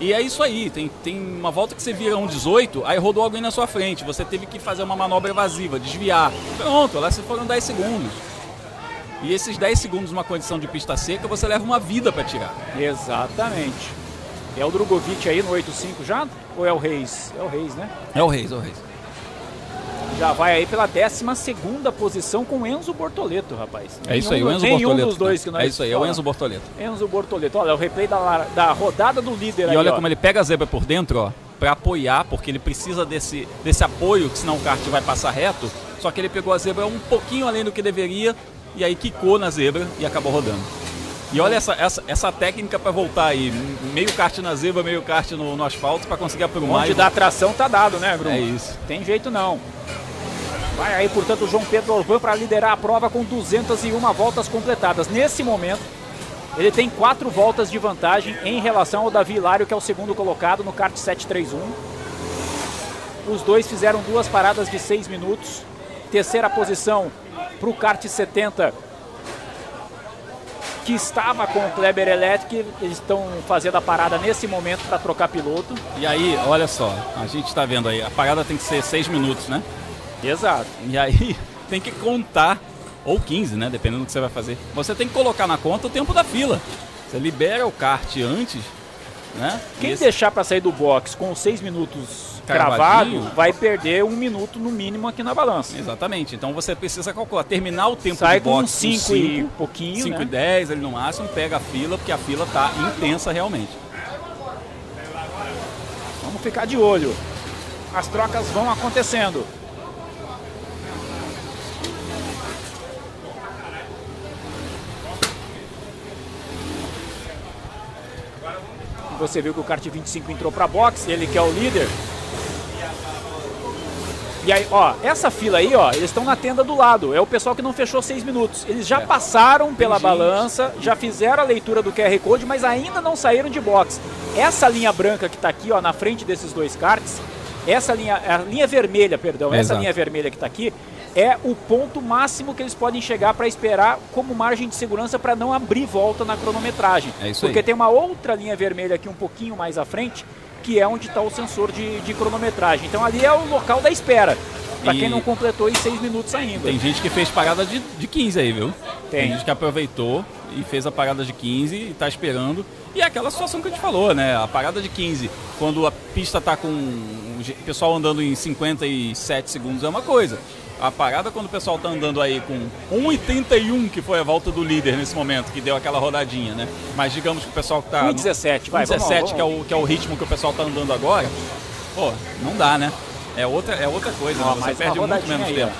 E é isso aí, tem, tem uma volta que você vira 1,18, aí rodou alguém na sua frente. Você teve que fazer uma manobra evasiva, desviar. Pronto, lá se foram 10 segundos. E esses 10 segundos numa condição de pista seca, você leva uma vida para tirar. Exatamente. É o Drogovic aí no 8.5 já? Ou é o Reis? É o Reis, né? É o Reis, é o Reis. Já vai aí pela 12 posição com Enzo Bortoleto, rapaz. É isso aí, o Nenhum- Enzo nenhum Bortoleto. dos dois né? que nós É isso aí, é o. Enzo Bortoleto. Enzo Bortoleto. Olha, o replay da, da rodada do líder E aí, olha ó. como ele pega a zebra por dentro, ó, para apoiar, porque ele precisa desse, desse apoio, que senão o kart vai passar reto. só que ele pegou a zebra um pouquinho além do que deveria e aí quicou na zebra e acabou rodando. E olha essa, essa, essa técnica para voltar aí, meio kart na zebra, meio kart no, no asfalto para conseguir aprumar. Onde dá tração tá dado, né, Bruno? É isso. Tem jeito não. Vai aí, portanto, o João Pedro Orban para liderar a prova com 201 voltas completadas. Nesse momento, ele tem quatro voltas de vantagem em relação ao Davi Hilário, que é o segundo colocado no kart 731. Os dois fizeram duas paradas de seis minutos. Terceira posição para o kart 70, que estava com o Kleber Electric. Eles estão fazendo a parada nesse momento para trocar piloto. E aí, olha só, a gente está vendo aí, a parada tem que ser seis minutos, né? Exato. E aí tem que contar, ou 15, né? Dependendo do que você vai fazer. Você tem que colocar na conta o tempo da fila. Você libera o kart antes, né? Quem Esse- deixar para sair do box com seis minutos Cravadinho. cravado vai perder um minuto no mínimo aqui na balança. Exatamente. Então você precisa calcular, terminar o tempo Sai com box uns cinco e pouquinho, 5 né? e 10 ali no máximo, pega a fila, porque a fila tá intensa realmente. Vamos ficar de olho. As trocas vão acontecendo. Você viu que o kart 25 entrou para box, ele que é o líder. E aí, ó, essa fila aí, ó, eles estão na tenda do lado. É o pessoal que não fechou seis minutos. Eles já passaram pela gente. balança, já fizeram a leitura do QR Code, mas ainda não saíram de box. Essa linha branca que está aqui, ó, na frente desses dois karts, essa linha, a linha vermelha, perdão, essa Exato. linha vermelha que está aqui, é o ponto máximo que eles podem chegar para esperar como margem de segurança para não abrir volta na cronometragem. É isso Porque aí. tem uma outra linha vermelha aqui um pouquinho mais à frente, que é onde está o sensor de, de cronometragem. Então ali é o local da espera. Para quem não completou em seis minutos ainda. Tem gente que fez parada de, de 15 aí, viu? Tem. gente que aproveitou e fez a parada de 15 e tá esperando. E é aquela situação que a gente falou, né? A parada de 15, quando a pista tá com o pessoal andando em 57 segundos é uma coisa. A parada quando o pessoal tá andando aí com 1,81, que foi a volta do líder nesse momento, que deu aquela rodadinha, né? Mas digamos que o pessoal que tá. 1,17, vai, 1,17, vamos, que, é o, que é o ritmo que o pessoal tá andando agora. Pô, não dá, né? É outra, é outra coisa, Ó, né? Você perde muito menos aí, tempo.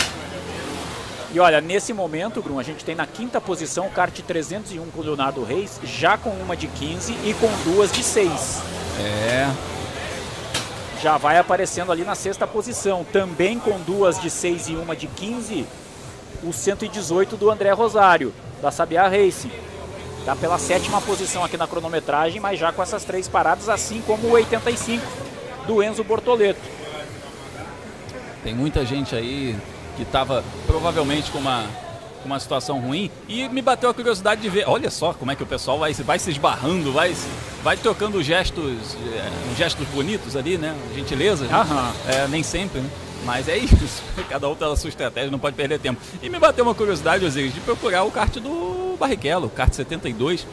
E olha, nesse momento, Bruno, a gente tem na quinta posição o kart 301 com o Leonardo Reis, já com uma de 15 e com duas de 6. É. Já vai aparecendo ali na sexta posição. Também com duas de 6 e uma de 15, o 118 do André Rosário, da Sabiá Racing. Está pela sétima posição aqui na cronometragem, mas já com essas três paradas, assim como o 85 do Enzo Bortoleto. Tem muita gente aí que estava provavelmente com uma, com uma situação ruim e me bateu a curiosidade de ver. Olha só como é que o pessoal vai, se- vai se esbarrando, vai, vai trocando gestos, é, gestos bonitos ali, né? Gentileza. Aham. É, nem sempre, né? Mas é isso. Cada um tem a sua estratégia, não pode perder tempo. E me bateu uma curiosidade, Osiris, de procurar o kart do Barrichello, o kart 72.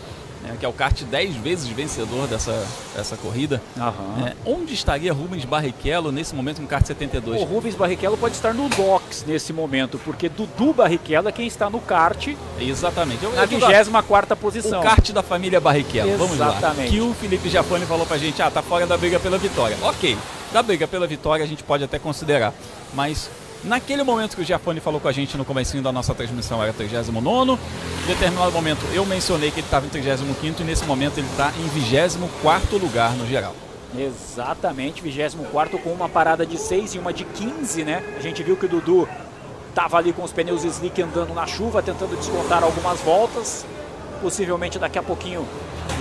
Né, que é o kart 10 vezes vencedor dessa, dessa corrida. Aham. É, onde estaria Rubens Barrichello nesse momento no kart 72? O Rubens Barrichello pode estar no box nesse momento, porque Dudu Barrichello é quem está no kart Exatamente. Eu- na eu digo, 24 posição. O kart da família Barrichello. Vamos lá. Exatamente. Que o Felipe Jafone falou pra gente, ah, tá fora da briga pela vitória. Ok, da briga pela vitória a gente pode até considerar. Mas naquele momento que o Jafone falou com a gente no comecinho da nossa transmissão era 39 em determinado momento eu mencionei que ele estava em 35 e nesse momento ele está em 24 lugar no geral. Exatamente, 24 com uma parada de 6 e uma de 15, né? A gente viu que o Dudu estava ali com os pneus slick andando na chuva, tentando descontar algumas voltas. Possivelmente daqui a pouquinho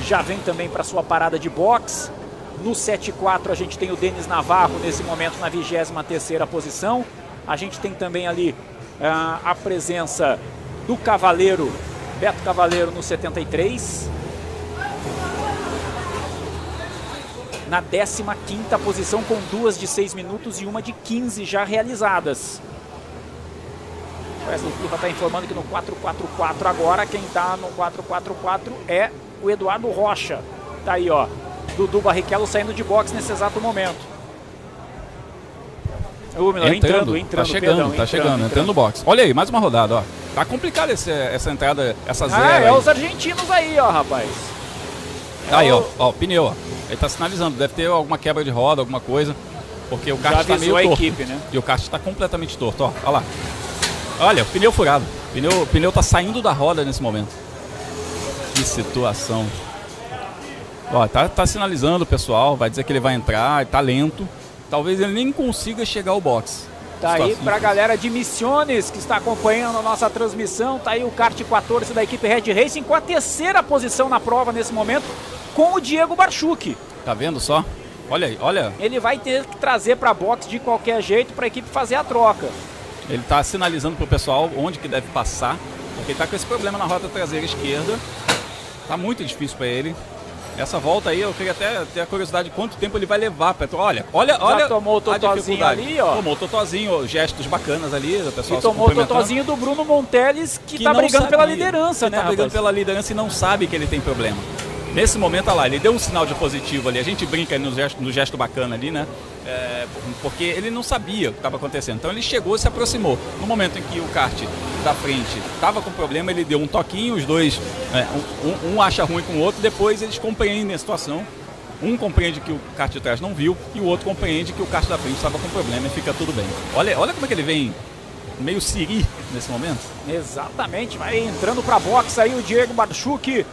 já vem também para sua parada de box. No 7-4 a gente tem o Denis Navarro nesse momento na 23ª posição. A gente tem também ali ah, a presença do Cavaleiro, Beto Cavaleiro no 73. na 15ª posição com duas de 6 minutos e uma de 15 já realizadas. Wesley Piva está informando que no 444 agora quem está no 444 é o Eduardo Rocha. Tá aí, ó. Dudu Barrichello saindo de box nesse exato momento. Ô, Milão, entrando, entrando, tá chegando, perdão, tá chegando, entrando no box. Olha aí, mais uma rodada, ó. Tá complicado esse- essa entrada, essa zero Ah, é aí. os argentinos aí, ó, rapaz. Aí, ó, ó, pneu, ó. Ele tá sinalizando, deve ter alguma quebra de roda, alguma coisa. Porque o kart está avisou meio a torto. equipe, né? E o kart está completamente torto, ó. Olha lá. Olha, o pneu furado. O pneu, o pneu tá saindo da roda nesse momento. Que situação. Ó, tá, tá sinalizando o pessoal, vai dizer que ele vai entrar, tá lento. Talvez ele nem consiga chegar ao box. Tá aí Situação- pra galera de Missiones que está acompanhando a nossa transmissão. Tá aí o kart 14 da equipe Red Racing com a terceira posição na prova nesse momento, com o Diego Barchuk. Tá vendo só? Olha aí, olha. Ele vai ter que trazer pra box de qualquer jeito pra equipe fazer a troca. Ele tá sinalizando pro pessoal onde que deve passar. Porque ele tá com esse problema na roda traseira esquerda. Tá muito difícil para ele. Essa volta aí, eu queria até ter a curiosidade de quanto tempo ele vai levar. Pra... Olha, olha, Já olha. tomou o totozinho ali, ó. Tomou o totozinho, gestos bacanas ali, o pessoal E tomou o totozinho do Bruno Monteles, que, tá não brigando pela sabia. liderança, Ele né, Tá brigando rapaz? pela liderança e não sabe que ele tem problema. Nesse momento, olha lá, ele deu um sinal de positivo ali. A gente brinca no gesto, no gesto bacana ali, né? É, porque ele não sabia o que estava acontecendo. Então ele chegou e se aproximou. No momento em que o kart da frente estava com problema, ele deu um toquinho, os dois, é, um, um acha ruim com o outro, depois eles compreendem a situação. Um compreende que o kart de trás não viu e o outro compreende que o kart da frente estava com problema e fica tudo bem. Olha, olha como é que ele vem meio siri nesse momento. Exatamente, vai entrando pra box aí o Diego Barchuk,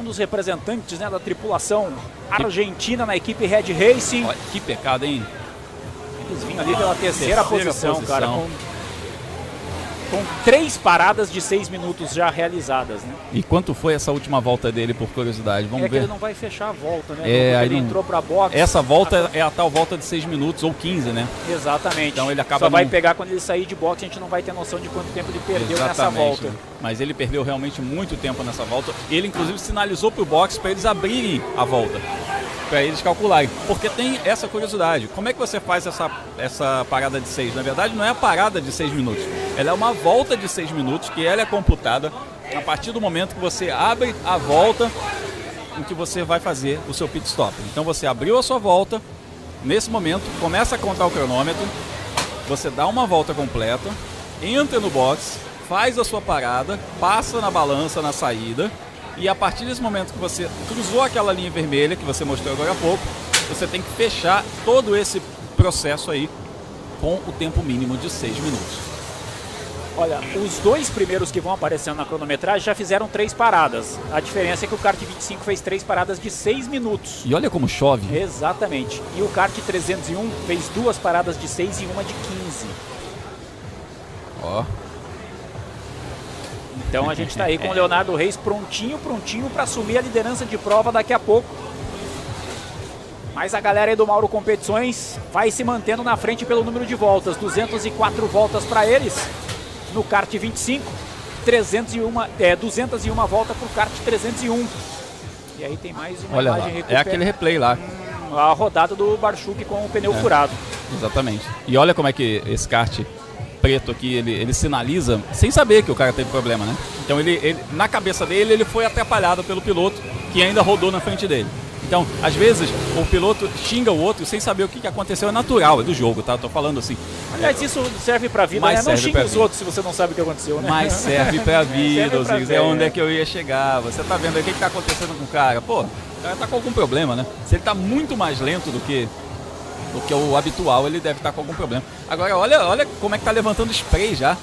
um dos representantes né, da tripulação argentina na equipe Red Racing. Olha, que pecado, hein? Eles vinham ali pela terceira, Terceira posição, posição. cara, com, com três paradas de seis minutos já realizadas, né? E quanto foi essa última volta dele, por curiosidade? Vamos é ver. ele não vai fechar a volta, né? É, ele não- entrou pra box. Essa volta é a tal volta de 6 minutos ou 15, né? Exatamente. Então ele acaba Só vai pegar quando ele sair de box, a gente não vai ter noção de quanto tempo ele perdeu nessa Exatamente. volta. Mas ele perdeu realmente muito tempo nessa volta. Ele, inclusive, sinalizou para o box para eles abrirem a volta. Para eles calcularem. Porque tem essa curiosidade. Como é que você faz essa, essa parada de 6? Na verdade, não é a parada de 6 minutos. Ela é uma volta de 6 minutos que ela é computada a partir do momento que você abre a volta em que você vai fazer o seu pit stop. Então você abriu a sua volta, nesse momento começa a contar o cronômetro, você dá uma volta completa, entra no box, faz a sua parada, passa na balança na saída e a partir desse momento que você cruzou aquela linha vermelha que você mostrou agora há pouco, você tem que fechar todo esse processo aí com o tempo mínimo de 6 minutos. Olha, os dois primeiros que vão aparecendo na cronometragem já fizeram três paradas. A diferença é que o kart 25 fez três paradas de seis minutos. E olha como chove. Exatamente. E o kart 301 fez duas paradas de 6 e uma de 15. Ó. Então a gente está aí com o Leonardo Reis prontinho, prontinho para assumir a liderança de prova daqui a pouco. Mas a galera aí do Mauro Competições vai se mantendo na frente pelo número de voltas. 204 voltas para eles no kart 25, 301, é, 201 volta para o kart 301. E aí tem mais uma Olha lá, imagem é recupera- aquele replay lá. a rodada do Barchuk com o pneu É. furado. Exatamente. E olha como é que esse kart preto aqui, ele, ele sinaliza sem saber que o cara teve problema, né? Então ele, ele- na cabeça dele, ele foi atrapalhado pelo piloto que ainda rodou na frente dele. Então, às vezes, o piloto xinga o outro sem saber o que aconteceu. É natural, é do jogo, tá? Tô falando assim. Aliás, isso serve pra vida, Mas né? Não pra os vida. outros se você não sabe o que aconteceu, né? Mas serve pra vida, Serve pra Osiris. É onde é que eu ia chegar. Você tá vendo aí o que, que tá acontecendo com o cara? Pô, o cara tá com algum problema, né? Se ele tá muito mais lento do que, do que o habitual, ele deve estar com algum problema. Agora, olha, olha como é que tá levantando spray já.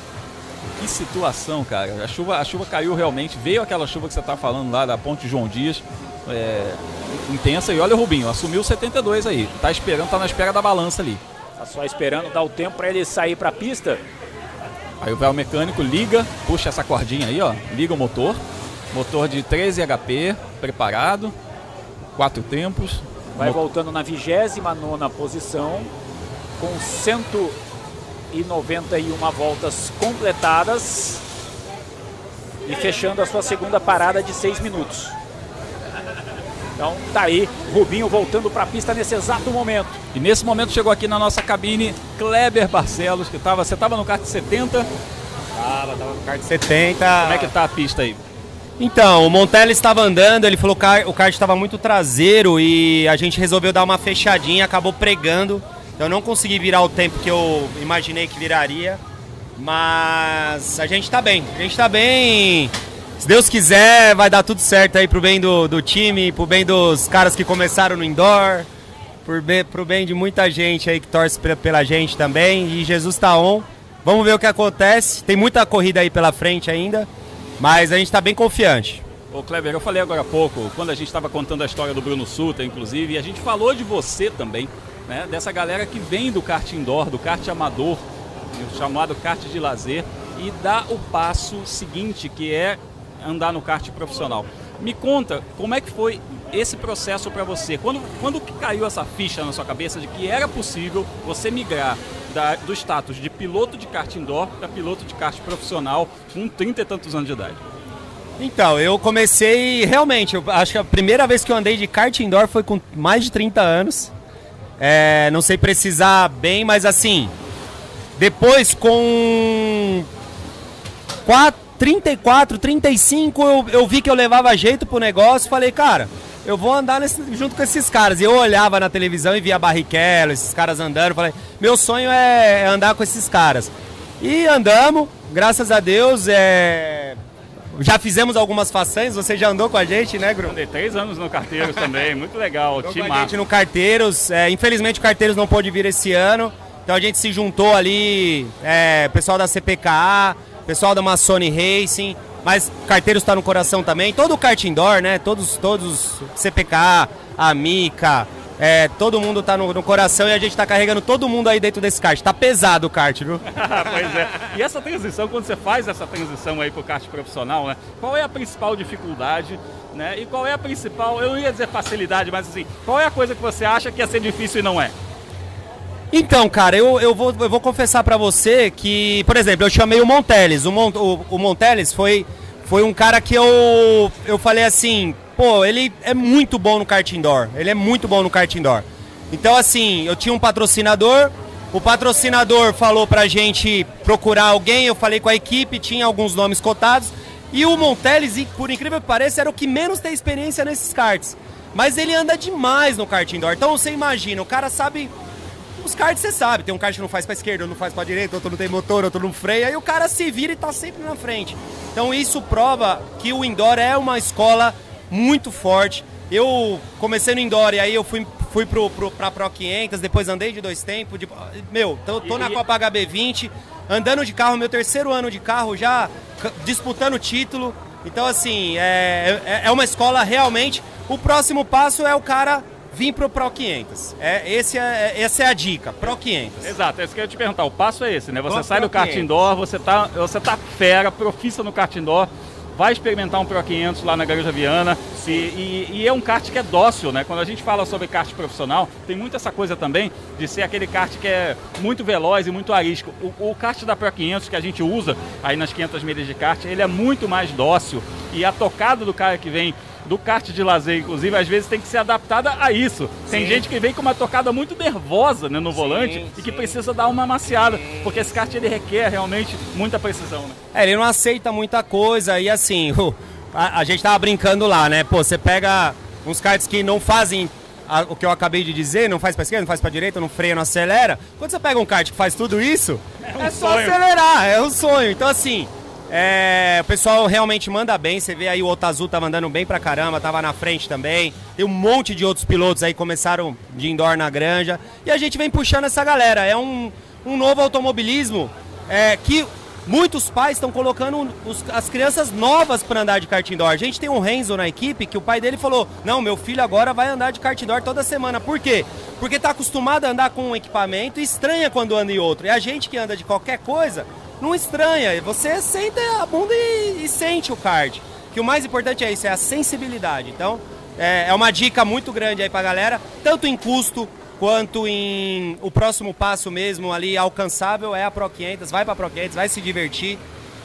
Que situação, cara. A chuva, a chuva caiu realmente. Veio aquela chuva que você tá falando lá da Ponte João Dias. É, intensa. E olha o Rubinho, assumiu o 72 aí. Tá esperando, tá na espera da balança ali. Tá só esperando dar o tempo pra ele sair pra pista. Aí o véu mecânico liga, puxa essa cordinha aí, ó, liga o motor. Motor de 13 HP, preparado, quatro tempos. Vai voltando na 29 posição, com 191 voltas completadas e fechando a sua segunda parada de 6 minutos. Então tá aí, Rubinho voltando para a pista nesse exato momento. E nesse momento chegou aqui na nossa cabine Kleber Barcelos, que tava, você tava no kart 70. Tava, tava no kart 70. Como é que tá a pista aí? Então, o Montelli estava andando, ele falou que o kart- estava muito traseiro e a gente resolveu dar uma fechadinha, acabou pregando. Então eu não consegui virar o tempo que eu imaginei que viraria. Mas a gente tá bem, a gente tá bem. Se Deus quiser, vai dar tudo certo aí pro bem do, do time, pro bem dos caras que começaram no indoor, por bem, pro bem de muita gente aí que torce pe- pela gente também. E Jesus tá on. Vamos ver o que acontece. Tem muita corrida aí pela frente ainda, mas a gente tá bem confiante. Ô Kleber, eu falei agora há pouco, quando a gente estava contando a história do Bruno Suta, inclusive, e a gente falou de você também, né? Dessa galera que vem do kart indoor, do kart amador, chamado kart de lazer, e dá o passo seguinte, que é andar no kart profissional. Me conta, como é que foi esse processo para você? Quando, quando caiu essa ficha na sua cabeça de que era possível você migrar da- do status de piloto de kart indoor para piloto de kart profissional com 30 e tantos anos de idade? Então, eu comecei realmente, eu acho que a primeira vez que eu andei de kart indoor foi com mais de 30 anos. É, não sei precisar bem, mas assim, depois com 4, 34, 35, eu, eu vi que eu levava jeito pro negócio, falei, cara, eu vou andar nesse- junto com esses caras. E eu olhava na televisão e via Barrichello, esses caras andando, falei, meu sonho é, é andar com esses caras. E andamos, graças a Deus, é, já fizemos algumas façanhas, você já andou com a gente, né, Gru? Andei três anos no Carteiros também, muito legal, Andou time com a gente no Carteiros. É, infelizmente o Carteiros não pôde vir esse ano. Então a gente se juntou ali, é, pessoal da CPKA, pessoal da Massoni Racing, mas Carteiros está no coração também. Todo o kart indoor, né? Todos, todos, CPKA, a Mica, é, todo mundo tá no, no coração e a gente tá carregando todo mundo aí dentro desse kart. Tá pesado o kart, viu? pois é. E essa transição, quando você faz essa transição aí pro kart profissional, né? Qual é a principal dificuldade, né? E qual é a principal, eu não ia dizer facilidade, mas assim, qual é a coisa que você acha que ia ser difícil e não é? Então, cara, eu, eu, vou, eu vou confessar pra você que, por exemplo, eu chamei o Monteles. O, Mon, o, o Monteles foi, foi um cara que eu, eu falei assim, pô, ele é muito bom no kart indoor. Ele é muito bom no kart indoor. Então, assim, eu tinha um patrocinador. O patrocinador falou pra gente procurar alguém. Eu falei com a equipe, tinha alguns nomes cotados. E o Monteles, por incrível que pareça, era o que menos tem experiência nesses karts. Mas ele anda demais no kart indoor. Então você imagina, o cara sabe os karts você sabe, tem um kart que não faz pra esquerda, outro não faz pra direita, outro não tem motor, outro não freia, e o cara se vira e tá sempre na frente. Então isso prova que o indoor é uma escola muito forte. Eu comecei no indoor e aí eu fui, fui pro, pro, pra Pro 500, depois andei de dois tempos. De, meu, tô, tô na Copa HB20, andando de carro, meu terceiro ano de carro, já disputando título. Então, assim, é, é, é uma escola realmente. O próximo passo é o cara vir pro Pro 500. É, esse é, essa é a dica, Pro 500. Exato, é isso que eu ia te perguntar. O passo é esse, né? Você sai pro do kart 500. indoor, você tá, você tá fera, profissa no kart indoor, vai experimentar um Pro 500 lá na Garuja Viana. E, e- e é um kart que é dócil, né? Quando a gente fala sobre kart profissional, tem muito essa coisa também de ser aquele kart que é muito veloz e muito arisco. O, o kart da Pro 500 que a gente usa aí nas 500 milhas de kart, ele é muito mais dócil. E a tocada do cara que vem do kart de lazer, inclusive, às vezes tem que ser adaptada a isso. Tem Sim. gente que vem com uma tocada muito nervosa né, no volante e que precisa dar uma maciada, porque esse kart ele requer realmente muita precisão. Né? É, ele não aceita muita coisa e assim, o- a, a gente tava brincando lá, né? Pô, você pega uns karts que não fazem a- o que eu acabei de dizer, não faz pra esquerda, não faz pra direita, não freia, não acelera. Quando você pega um kart que faz tudo isso, é, só sonho. acelerar, é um sonho. Então assim, é, o pessoal realmente manda bem, você vê aí o Otazu tá mandando bem pra caramba, tava na frente também. Tem um monte de outros pilotos aí começaram de indoor na granja. E a gente vem puxando essa galera. É um, um novo automobilismo é, que muitos pais estão colocando os- as crianças novas para andar de kart indoor. A gente tem um Renzo na equipe que o pai dele falou: Não, meu filho agora vai andar de kart indoor toda semana. Por quê? Porque tá acostumado a andar com um equipamento e estranha quando anda em outro. E a gente que anda de qualquer coisa não estranha. Você senta a bunda e, e sente o kart. Que o mais importante é isso, é a sensibilidade. Então, é, é uma dica muito grande aí pra galera, tanto em custo quanto em o próximo passo mesmo ali alcançável é a Pro 500. Vai pra Pro 500, vai se divertir,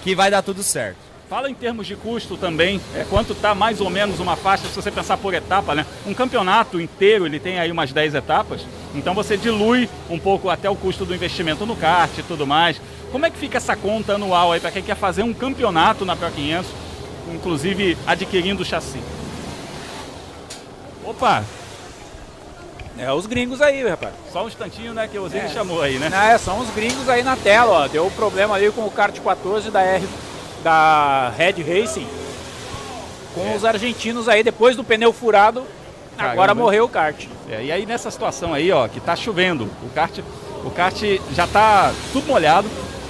que vai dar tudo certo. Fala em termos de custo também, é, quanto tá mais ou menos uma faixa, se você pensar por etapa, né? Um campeonato inteiro, ele tem aí umas 10 etapas, então você dilui um pouco até o custo do investimento no kart e tudo mais. Como é que fica essa conta anual aí para quem quer fazer um campeonato na Pro 500, inclusive adquirindo o chassi? Opa! É os gringos aí, rapaz. Só um instantinho, né, que o Osiris É. chamou aí, né? É, são os gringos aí na tela, ó. Deu problema ali com o kart 14 da R da Red Racing. Com É. os argentinos aí, depois do pneu furado, Agora morreu o kart. É, e aí nessa situação aí, ó, que tá chovendo, o kart, o kart já tá tudo molhado,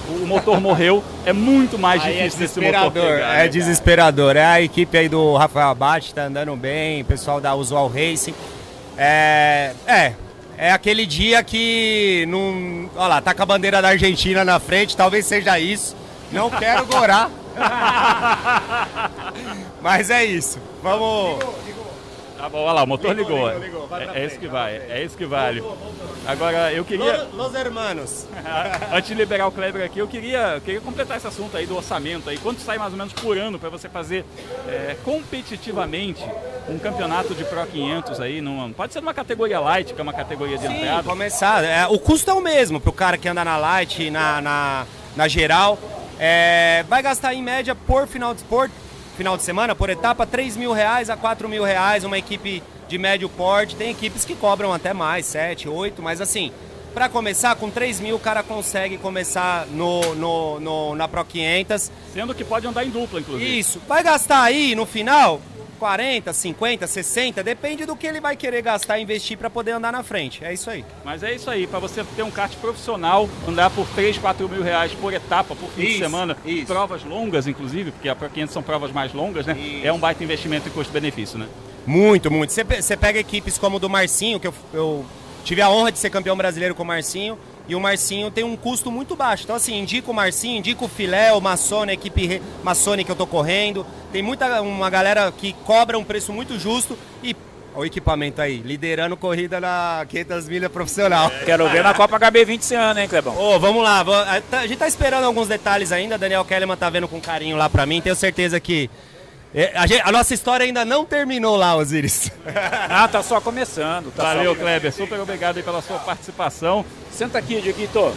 o motor morreu, é muito mais Aí é difícil desse motor desesperador, pegar, é né, desesperador. É a equipe aí do Rafael Abate, tá andando bem, o pessoal da Usual Racing. É, é, é aquele dia que não, olha lá, tá com a bandeira da Argentina na frente, talvez seja isso. Não quero gorar. Mas é isso. Vamos Tá bom, olha lá, o motor ligou. ligou, ligou, é, é isso que vai, é isso que vale. Agora, eu queria... Los, los hermanos. Antes de liberar o Kleber aqui, eu queria, queria completar esse assunto aí do orçamento aí. Quanto sai mais ou menos por ano para você fazer é, competitivamente um campeonato de Pro 500 aí? Numa, pode ser numa categoria light, que é uma categoria de Sim, entrada. começar. É, o custo é o mesmo pro cara que anda na light, na, na, na geral. É, vai gastar em média por final de por final de semana, por etapa, 3 mil reais a 4 mil reais, uma equipe de médio porte. Tem equipes que cobram até mais, 7, 8, mas assim, para começar, com 3 mil o cara consegue começar no, no, no- na Pro 500. Sendo que pode andar em dupla, inclusive. Isso. Vai gastar aí, no final, 40, 50, 60, depende do que ele vai querer gastar e investir para poder andar na frente. É isso aí. Mas é isso aí, para você ter um kart profissional, andar por 3, 4 mil reais por etapa, por fim de Isso, semana, provas longas, inclusive, porque a Pro 500 são provas mais longas, né? É um baita investimento em custo-benefício, né? Muito, muito. Você pega equipes como o do Marcinho, que eu, eu tive a honra de ser campeão brasileiro com o Marcinho, e o Marcinho tem um custo muito baixo. Então, assim, indico o Marcinho, indico o Filé, o Massone, a equipe Massone que eu tô correndo. Tem muita uma galera que cobra um preço muito justo e o equipamento aí, liderando corrida na 500 milhas profissional. Quero ver na Copa HB20 esse ano, hein, Clebão? Ô, vamos lá. tá- a gente tá esperando alguns detalhes ainda. Daniel Kellerman tá vendo com carinho lá pra mim. Tenho certeza que é, a, gente- a nossa história ainda não terminou lá, Osiris. Ah, tá só começando. Tá Valeu, só... Kleber. Super obrigado aí pela sua participação. Senta aqui, Dieguito.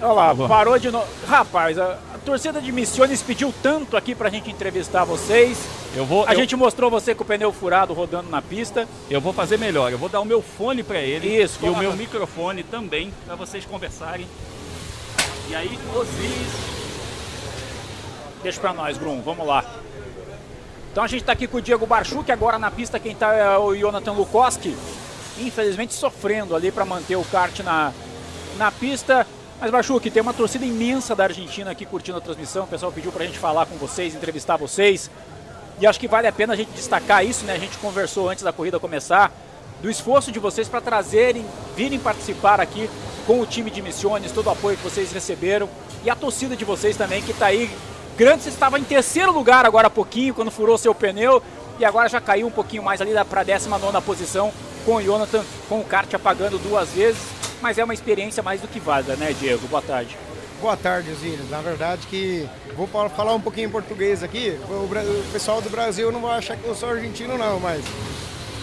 Olha lá, parou de novo. Rapaz, a, a torcida de Missiones pediu tanto aqui pra gente entrevistar vocês. Eu vou. A eu- gente mostrou você com o pneu furado rodando na pista. Eu vou fazer melhor, eu vou dar o meu fone para ele Isso, e o meu microfone também para vocês conversarem. E aí, Osiris, Deixa pra nós, Grum, vamos lá. Então a gente tá aqui com o Diego Barchuk, agora na pista quem tá é o Jonathan Lukoski. Infelizmente sofrendo ali para manter o kart na, na pista. Mas Barchuk, tem uma torcida imensa da Argentina aqui curtindo a transmissão. O pessoal pediu pra gente falar com vocês, entrevistar vocês. E acho que vale a pena a gente destacar isso, né? A gente conversou antes da corrida começar, do esforço de vocês para trazerem, virem participar aqui com o time de Missiones, todo o apoio que vocês receberam. E a torcida de vocês também, que está aí. Você estava em terceiro lugar agora há pouquinho, quando furou seu pneu. E agora já caiu um pouquinho mais ali para a 19 posição, com o Jonathan, com o kart apagando duas vezes. Mas é uma experiência mais do que válida, né, Diego? Boa tarde. Boa tarde, Osíris. Na verdade que vou falar um pouquinho em português aqui. O pessoal do Brasil não vai achar que eu sou argentino não, mas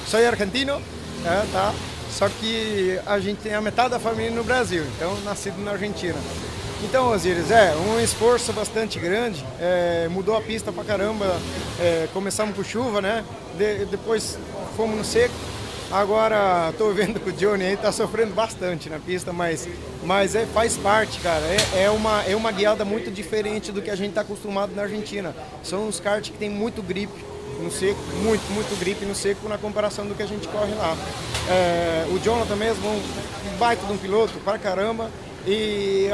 sou argentino, é, tá? Só que a gente tem a metade da família no Brasil, então nascido na Argentina. Então, Osíris, é um esforço bastante grande. é, mudou a pista pra caramba. é, começamos com chuva, né? De- depois fomos no seco. Agora tô vendo que o Johnny aí tá sofrendo bastante na pista, mas, mas é, faz parte, cara. É, é, uma, é uma guiada muito diferente do que a gente tá acostumado na Argentina. São uns karts que tem muito grip no seco, muito, muito grip no seco na comparação do que a gente corre lá. É, o Jonathan mesmo, um baita de um piloto pra caramba. E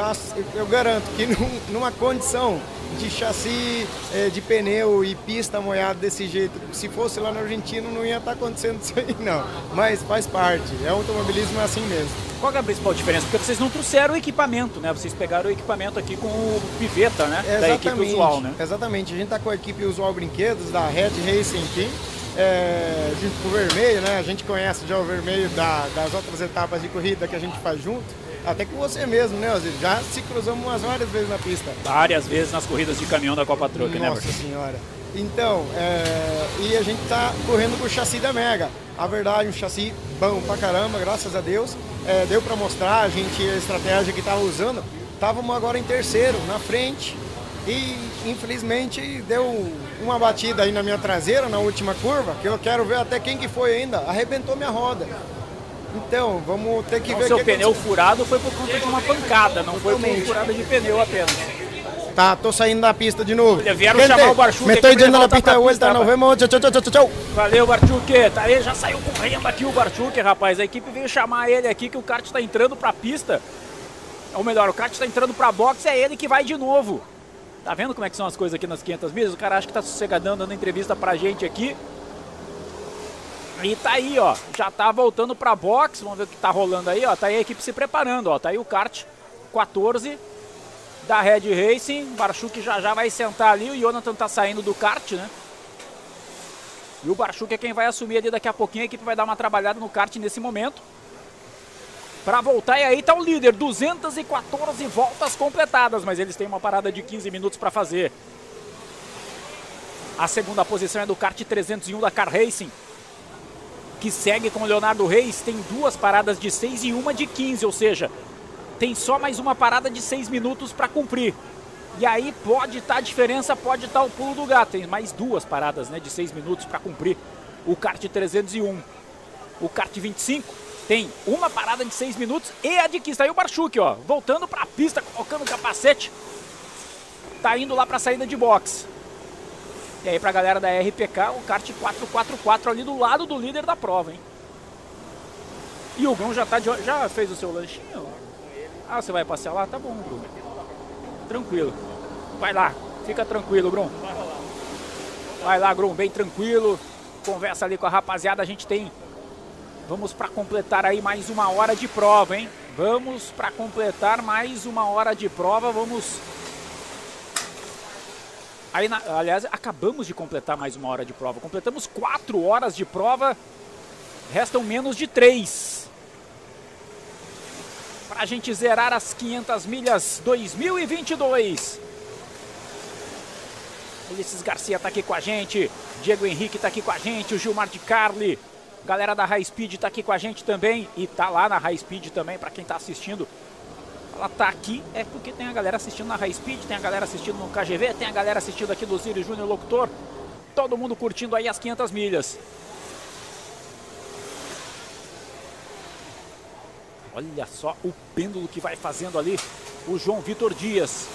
eu garanto que num- numa condição de chassi, eh, de pneu e pista molhada desse jeito, se fosse lá na Argentina não ia estar acontecendo isso aí não. Mas faz parte, é automobilismo é assim mesmo. Qual é a principal diferença? Porque vocês não trouxeram o equipamento, né? Vocês pegaram o equipamento aqui com o Piveta, né? Da equipe usual, né? Exatamente, a gente está com a equipe Usual Brinquedos da Red Racing Team, é, junto com o Vermelho, né? A gente conhece já o Vermelho da- das outras etapas de corrida que a gente faz junto, até com você mesmo, né, Osiris? Já se cruzamos umas várias vezes na pista. Várias vezes nas corridas de caminhão da Copa Truck, né? Nossa senhora. Então, é, e a gente tá correndo com o chassi da Mega. A verdade, um chassi bom pra caramba, graças a Deus. É, deu pra mostrar a gente a estratégia que tava usando. Estávamos agora em terceiro, na frente. E infelizmente deu uma batida aí na minha traseira, na última curva, que eu quero ver até quem que foi ainda. Arrebentou minha roda. Então, vamos ter que Então, ver seu que pneu furado foi por conta de uma pancada, não foi por Totalmente. furada de pneu apenas. Tá, tô saindo da pista de novo. Olha, vieram chamar o Barchuk Me estoy yendo a la voltar pista de vuelta, pista, nos vemos. Tchau, tchau, tchau, tchau, tchau. Valeu, Barchuk. Tá aí, já saiu correndo aqui o Barchuk, rapaz. A equipe veio chamar ele aqui que o kart tá entrando pra pista. Ou melhor, o kart tá entrando pra box, é ele que vai de novo. Tá vendo como é que são as coisas aqui nas 500 milhas? O cara acha que tá sossegadão dando entrevista pra gente aqui. E tá aí, ó. Já tá voltando pra box. Vamos ver o que tá rolando aí, ó. Tá aí a equipe se preparando, ó. Tá aí o kart 14 da Red Racing. Barchuk já já vai sentar ali. O Jonathan tá saindo do kart, né? E o Barchuk é quem vai assumir ali daqui a pouquinho. A equipe vai dar uma trabalhada no kart nesse momento. Pra voltar, e aí tá o líder. 214 voltas completadas, mas eles têm uma parada de 15 minutos pra fazer. A segunda posição é do kart 301 da Car Racing. Que segue com o Leonardo Reis. Tem duas paradas de 6 e uma de 15, ou seja, tem só mais uma parada de 6 minutos para cumprir. E aí pode estar a diferença, pode estar o pulo do gato. Tem mais duas paradas né, de 6 minutos para cumprir o kart 301. O kart 25 tem uma parada de 6 minutos e a de 15. Tá aí o Barchuk, ó, voltando para a pista, colocando o capacete. Tá indo lá para a saída de box. E aí pra galera da RPK, o kart 444 ali do lado do líder da prova, hein? E o Grum já tá de, já fez o seu lanchinho? Ah, você vai passear lá? Tá bom, Bruno. Tranquilo. Vai lá, fica tranquilo, Grum. Vai lá, Grum, bem tranquilo. Conversa ali com a rapaziada, a gente tem. Vamos para completar aí mais uma hora de prova, hein? Vamos para completar mais uma hora de prova. Vamos. Aí, na- aliás, acabamos de completar mais uma hora de prova. Completamos quatro horas de prova. Restam menos de três. Para a gente zerar as 500 milhas 2022. Ulisses Garcia tá aqui com a gente. Diego Henrique tá aqui com a gente. O Gilmar de Carli. Galera da High Speed tá aqui com a gente também. E tá lá na High Speed também, para quem tá assistindo. Ela tá aqui é porque tem a galera assistindo na High Speed, tem a galera assistindo no KGV, tem a galera assistindo aqui do Zírio Júnior Locutor. Todo mundo curtindo aí as 500 milhas. Olha só o pêndulo que vai fazendo ali o João Vitor Dias.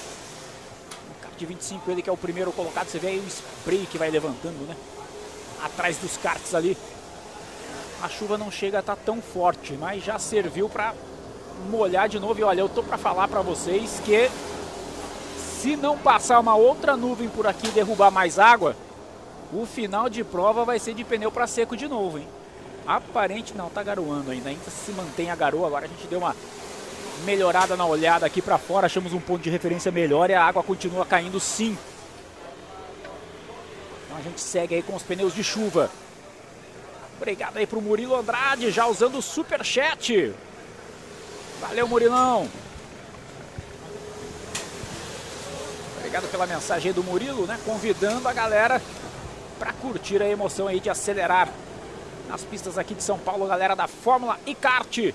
O kart 25, ele que é o primeiro colocado. Você vê aí o spray que vai levantando, né? Atrás dos karts ali. A chuva não chega a estar tão forte, mas já serviu para molhar de novo. E olha, eu tô para falar para vocês que se não passar uma outra nuvem por aqui e derrubar mais água, o final de prova vai ser de pneu para seco de novo, hein? Aparente não, tá garoando ainda, ainda se mantém a garoa. Agora a gente deu uma melhorada na olhada aqui para fora, achamos um ponto de referência melhor e a água continua caindo sim. Então a gente segue aí com os pneus de chuva. Obrigado aí pro Murilo Andrade, já usando o super chat. Valeu, Murilão. Obrigado pela mensagem do Murilo, né? Convidando a galera para curtir a emoção aí de acelerar nas pistas aqui de São Paulo, galera da Fórmula iKart.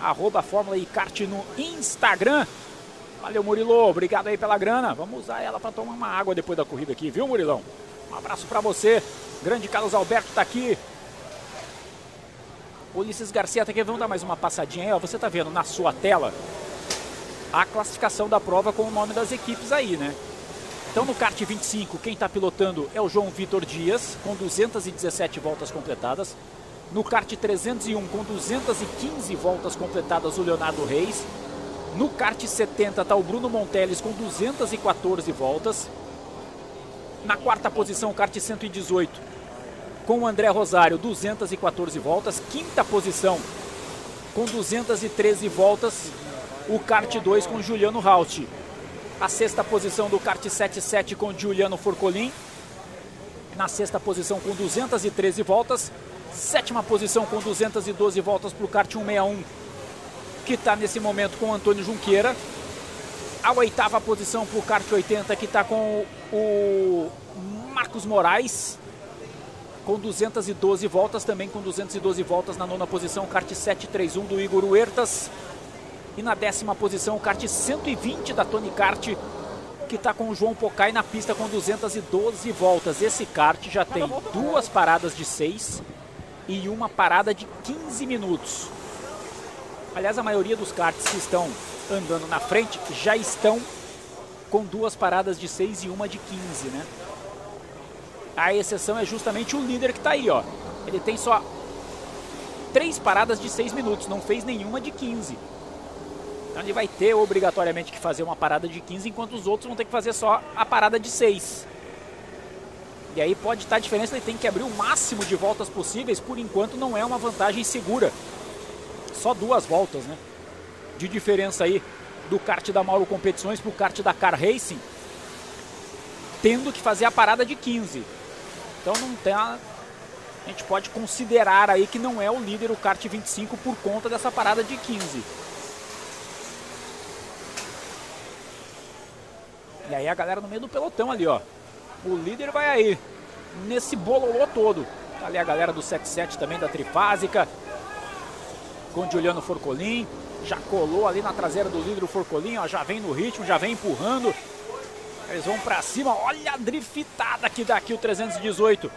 Arroba Fórmula iKart no Instagram. Valeu, Murilo. Obrigado aí pela grana. Vamos usar ela para tomar uma água depois da corrida aqui, viu, Murilão? Um abraço para você. Grande Carlos Alberto tá aqui. Ulisses Garcia tá aqui. Vamos dar mais uma passadinha aí, ó. Você tá vendo na sua tela a classificação da prova com o nome das equipes aí, né? Então no kart 25, quem está pilotando é o João Vitor Dias, com 217 voltas completadas. No kart 301, com 215 voltas completadas, o Leonardo Reis. No kart 70 está o Bruno Monteles com 214 voltas. Na quarta posição, o kart 118, com o André Rosário, 214 voltas. Quinta posição, com 213 voltas, o kart 2 com Juliano Raut. A sexta posição do kart 77 com Giuliano Forcolin. Na sexta posição com 213 voltas. Sétima posição com 212 voltas para o kart 161, que está nesse momento com Antônio Junqueira. A oitava posição para o kart 80, que está com o Marcos Moraes, com 212 voltas, também com 212 voltas na nona posição, o kart 731 do Igor Huertas. E na décima posição, o kart 120 da Tony Kart, que está com o João Pocai na pista com 212 voltas. Esse kart já tem duas paradas de 6 e uma parada de 15 minutos. Aliás, a maioria dos karts que estão andando na frente já estão com duas paradas de 6 e uma de 15, né? A exceção é justamente o líder que está aí, ó. Ele tem só três paradas de 6 minutos, não fez nenhuma de 15. Então ele vai ter obrigatoriamente que fazer uma parada de 15, enquanto os outros vão ter que fazer só a parada de 6. E aí pode estar a diferença, ele tem que abrir o máximo de voltas possíveis, por enquanto não é uma vantagem segura. Só duas voltas, né? De diferença aí do kart da Mauro Competições para o kart da Car Racing, tendo que fazer a parada de 15. Então não tem a, a gente pode considerar aí que não é o líder o kart 25 por conta dessa parada de 15. E aí a galera no meio do pelotão ali, ó. O líder vai aí, nesse bololô todo. Tá ali a galera do 77 também, da Trifásica. Com Juliano Forcolin. Já colou ali na traseira do líder o Forcolin, ó. Já vem no ritmo, já vem empurrando. Eles vão pra cima. Olha a driftada que dá aqui o 318.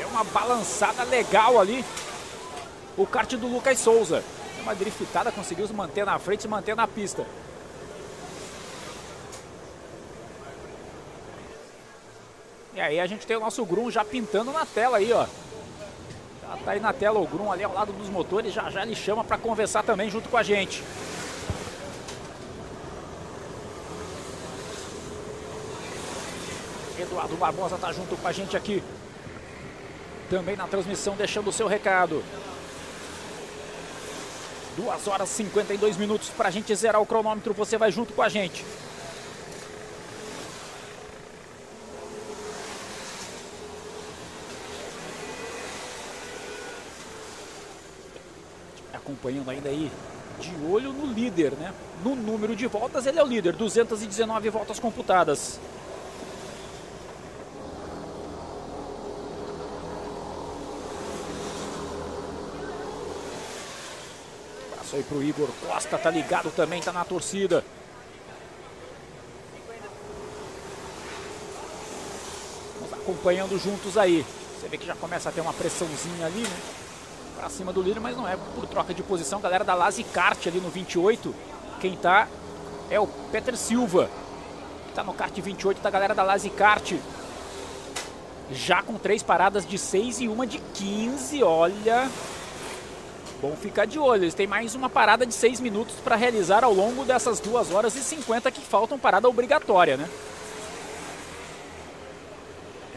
É uma balançada legal ali. O kart do Lucas Souza uma driftada, conseguiu se manter na frente e manter na pista. E aí a gente tem o nosso Grum já pintando na tela aí, ó. Já tá aí na tela o Grum ali ao lado dos motores, já já ele chama para conversar também junto com a gente. Eduardo Barbosa tá junto com a gente aqui. Também na transmissão, deixando o seu recado. 2 horas e 52 minutos para a gente zerar o cronômetro. Você vai junto com a gente. Acompanhando ainda aí de olho no líder, né? No número de voltas, ele é o líder, 219 voltas computadas. aí pro Igor Costa, tá ligado também, tá na torcida. Vamos acompanhando juntos aí. Você vê que já começa a ter uma pressãozinha ali, né? Pra cima do líder, mas não é por troca de posição. Galera da Lazi Kart ali no 28. Quem tá é o Peter Silva. Que tá no kart 28 da galera da Lazi Kart. Já com três paradas de 6 e uma de 15. Olha, Bom ficar de olho, eles têm mais uma parada de 6 minutos para realizar ao longo dessas 2 horas e 50 que faltam parada obrigatória, né?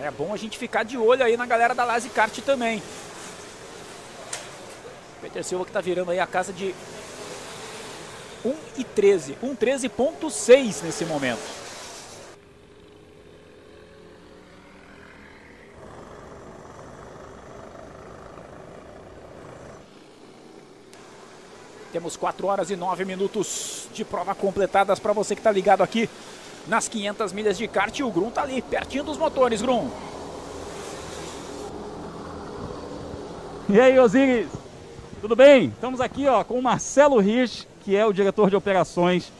É bom a gente ficar de olho aí na galera da Lazy Kart também. Peter Silva que está virando aí a casa de 1 e 13, 1,13.6 nesse momento. Temos 4 horas e 9 minutos de prova completadas para você que está ligado aqui nas 500 milhas de kart. E o Grum tá ali, pertinho dos motores, Grum. E aí, Osiris? Tudo bem? Estamos aqui ó, com o Marcelo Rich, que é o diretor de operações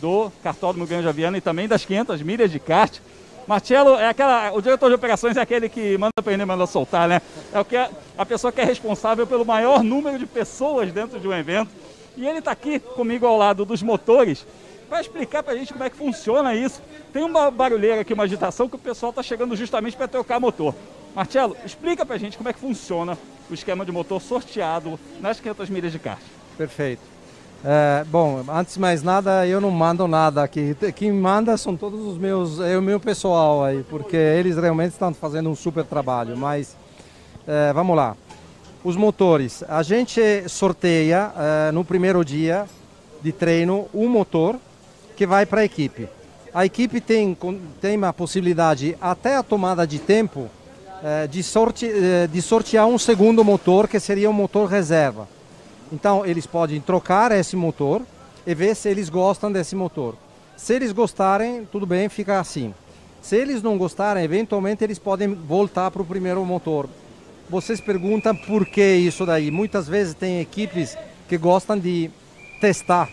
do Cartódromo Grande Aviana e também das 500 milhas de kart. Marcelo é aquela, o diretor de operações é aquele que manda prender, manda soltar, né? É o que é, a pessoa que é responsável pelo maior número de pessoas dentro de um evento. E ele está aqui comigo ao lado dos motores para explicar para a gente como é que funciona isso. Tem uma barulheira aqui, uma agitação que o pessoal está chegando justamente para trocar motor. Marcelo, explica para a gente como é que funciona o esquema de motor sorteado nas 500 milhas de kart. Perfeito. É, bom, antes de mais nada, eu não mando nada aqui. Quem manda são todos os meus, é o meu pessoal aí, porque eles realmente estão fazendo um super trabalho. Mas é, vamos lá os motores. A gente sorteia uh, no primeiro dia de treino um motor que vai para a equipe. A equipe tem, tem a possibilidade, até a tomada de tempo, de, sorte, uh, de sortear um segundo motor, que seria um motor reserva. Então, eles podem trocar esse motor e ver se eles gostam desse motor. Se eles gostarem, tudo bem, fica assim. Se eles não gostarem, eventualmente eles podem voltar para o primeiro motor vocês perguntam por que isso daí. Muitas vezes tem equipes que gostam de testar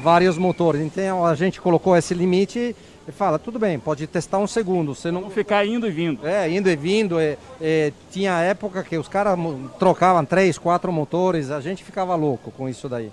vários motores. Então a gente colocou esse limite Ele fala, tudo bem, pode testar um segundo. Você não, ficar indo e vindo. É, indo e vindo. É, é, tinha época que os caras trocavam três, quatro motores, a gente ficava louco com isso daí.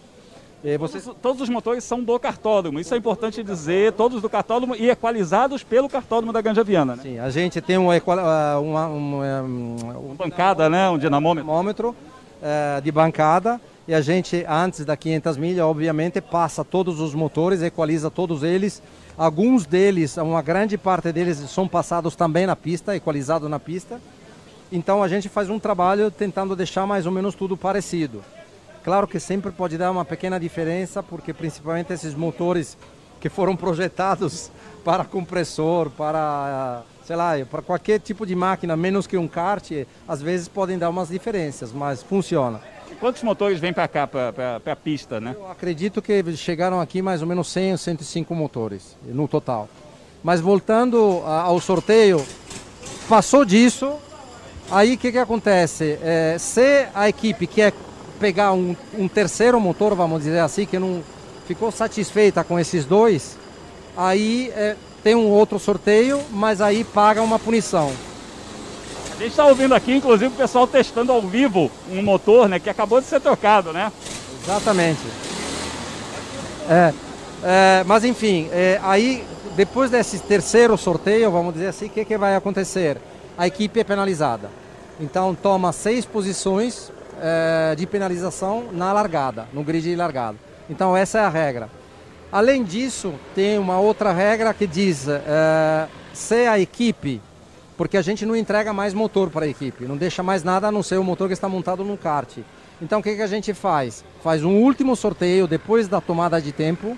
É, você... Todos, todos os motores são do cartódromo, isso é importante dizer, todos do cartódromo e equalizados pelo cartódromo da Granja Viana, né? Sim, a gente tem um, ah, uma, um, é, um, bancada, né? Um dinamômetro. dinamômetro eh, de bancada e a gente, antes da 500 milhas, obviamente, passa todos os motores, equaliza todos eles. Alguns deles, uma grande parte deles são passados também na pista, equalizados na pista. Então a gente faz um trabalho tentando deixar mais ou menos tudo parecido. Claro que sempre pode dar uma pequena diferença, porque principalmente esses motores que foram projetados para compressor, para, sei lá, para qualquer tipo de máquina, menos que um kart, às vezes podem dar umas diferenças, mas funciona. Quantos motores vêm para cá, para a pista, né? Eu acredito que chegaram aqui mais ou menos 100 ou 105 motores no total. Mas voltando ao sorteio, passou disso, aí o que, que acontece? É, se a equipe quer pegar um, um terceiro motor, vamos dizer assim, que não ficou satisfeita com esses dois, aí é, tem um outro sorteio, mas aí paga uma punição. A gente está ouvindo aqui, inclusive, o pessoal testando ao vivo um motor, né? Que acabou de ser trocado, né? Exatamente. É, é, mas enfim, é, aí depois desse terceiro sorteio, vamos dizer assim, o que, que vai acontecer? A equipe é penalizada. Então toma seis posições é, de penalização na largada, no grid de largada. Então essa é a regra. Além disso, tem uma outra regra que diz é, se a equipe, porque a gente não entrega mais motor para a equipe, não deixa mais nada a não ser o motor que está montado no kart. Então o que, que a gente faz? Faz um último sorteio depois da tomada de tempo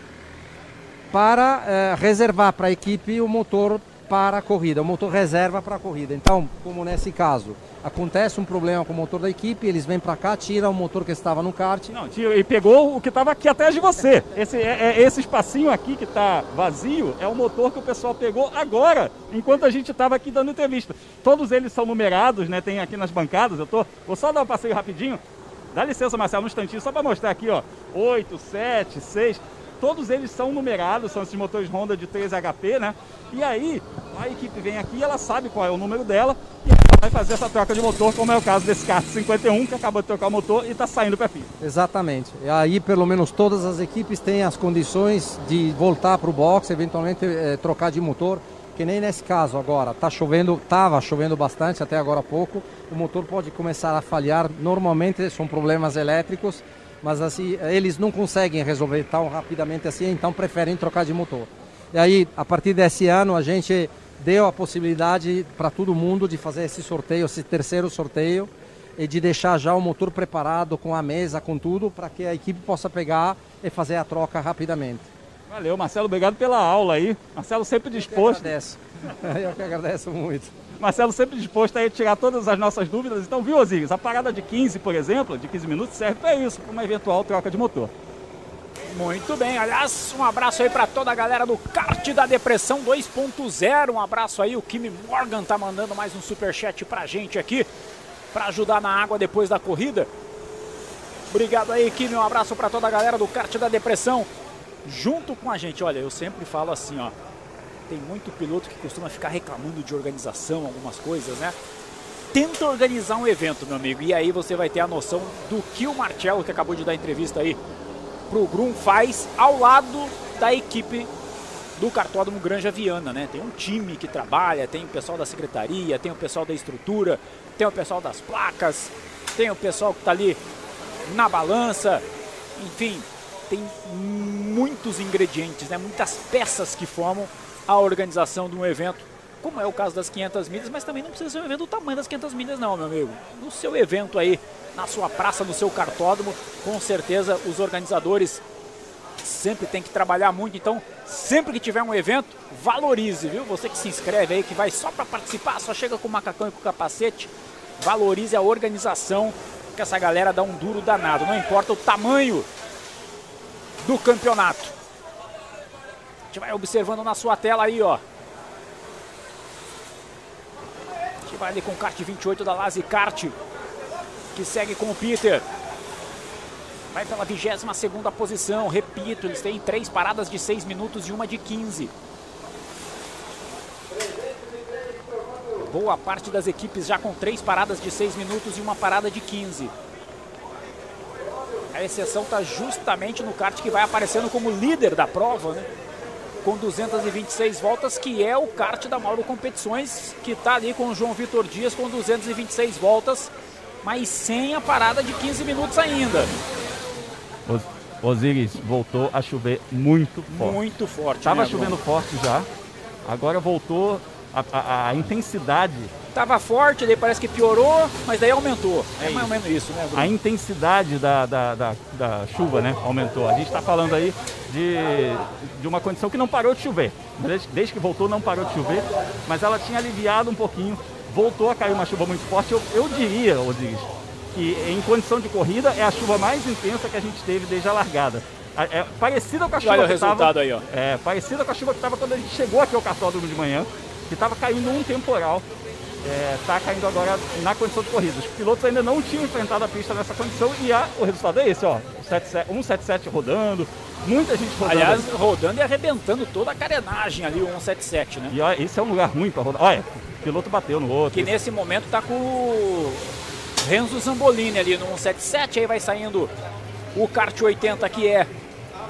para eh, reservar para a equipe o motor para a corrida, o motor reserva para a corrida. Então, como nesse caso, acontece um problema com o motor da equipe, eles vêm para cá, tiram o motor que estava no kart. Não, e pegou o que estava aqui atrás de você. Esse, é, é- esse espacinho aqui que está vazio é o motor que o pessoal pegou agora, enquanto a gente estava aqui dando entrevista. Todos eles são numerados, né? Tem aqui nas bancadas. Eu tô, vou só dar um passeio rapidinho. Dá licença, Marcelo, um instantinho, só para mostrar aqui, ó. 8, 7, 6. Todos eles são numerados, são esses motores Honda de 3 HP, né? E aí, a equipe vem aqui, ela sabe qual é o número dela e ela vai fazer essa troca de motor, como é o caso desse kart 51, que acabou de trocar o motor e está saindo para pista. Exatamente. E aí, pelo menos, todas as equipes têm as condições de voltar para o box, eventualmente eh, trocar de motor. Que nem nesse caso agora, tá chovendo, estava chovendo bastante até agora há pouco. O motor pode começar a falhar. Normalmente são problemas elétricos, mas assim eles não conseguem resolver tão rapidamente assim, então preferem trocar de motor. E aí, a partir desse ano, a gente deu a possibilidade para todo mundo de fazer esse sorteio, esse terceiro sorteio, e de deixar já o motor preparado com a mesa, com tudo, para que a equipe possa pegar e fazer a troca rapidamente. Valeu, Marcelo, obrigado pela aula aí. Marcelo sempre disposto. Eu que agradeço. Eu que agradeço muito. Marcelo sempre disposto a tirar todas as nossas dúvidas. Então, viu, Osiris? A parada de 15, por exemplo, de 15 minutos, serve para isso, para uma eventual troca de motor. Muito bem, aliás, um abraço aí para toda a galera do Kart da Depressão 2.0. Um abraço aí, o Kimi Morgan tá mandando mais um superchat pra gente aqui, para ajudar na água depois da corrida. Obrigado aí, Kimi, um abraço para toda a galera do Kart da Depressão, junto com a gente. Olha, eu sempre falo assim, ó, tem muito piloto que costuma ficar reclamando de organização, algumas coisas, né? Tenta organizar um evento, meu amigo, e aí você vai ter a noção do que o Marcello, que acabou de dar entrevista aí pro Grum, faz ao lado da equipe do Cartódromo Granja Viana, né? Tem um time que trabalha, tem o pessoal da secretaria, tem o pessoal da estrutura, tem o pessoal das placas, tem o pessoal que tá ali na balança, enfim, tem muitos ingredientes, né? Muitas peças que formam a organização de um evento, como é o caso das 500 milhas, mas também não precisa ser um evento do tamanho das 500 milhas não, meu amigo. No seu evento aí, na sua praça, no seu cartódromo, com certeza os organizadores sempre tem que trabalhar muito, então sempre que tiver um evento, valorize, viu? Você que se inscreve aí, que vai só para participar, só chega com o macacão e com o capacete, valorize a organização, que essa galera dá um duro danado, não importa o tamanho do campeonato. A gente vai observando na sua tela aí, ó. A gente vai ali com o kart 28 da Lazy Kart, que segue com o Peter. Vai pela 22 segunda posição, repito, eles têm três paradas de 6 minutos e uma de 15. Boa parte das equipes já com três paradas de 6 minutos e uma parada de 15. A exceção está justamente no kart que vai aparecendo como líder da prova, né? Com 226 voltas, que é o kart da Mauro Competições, que está ali com o João Vitor Dias com 226 voltas, mas sem a parada de 15 minutos ainda. Os- Osiris, voltou a chover muito forte. Muito forte, Tava né, chovendo forte já, agora voltou a, a- a intensidade. Tava forte, daí parece que piorou, mas daí aumentou. É, mais ou menos isso, né, Bruno? A intensidade da, da, da, da chuva, né? Aumentou. A gente está falando aí de, de uma condição que não parou de chover. Desde, desde que voltou, não parou de chover, mas ela tinha aliviado um pouquinho. Voltou a cair uma chuva muito forte. Eu, eu diria, Osiris, que em condição de corrida é a chuva mais intensa que a gente teve desde a largada. É parecida com a chuva olha o que resultado tava, aí, ó. É, parecida com a chuva que estava quando a gente chegou aqui ao cartódromo de manhã, que estava caindo um temporal. Está caindo agora na condição de corrida. Os pilotos ainda não tinham enfrentado a pista nessa condição e a- o resultado é esse, ó. 77 177 rodando, muita gente rodando. Aliás, rodando e arrebentando toda a carenagem ali, o 177, né? E ó, esse é um lugar ruim para rodar. Olha, o piloto bateu no outro. Que nesse momento tá com o Renzo Zambolini ali no 177, aí vai saindo o kart 80 que é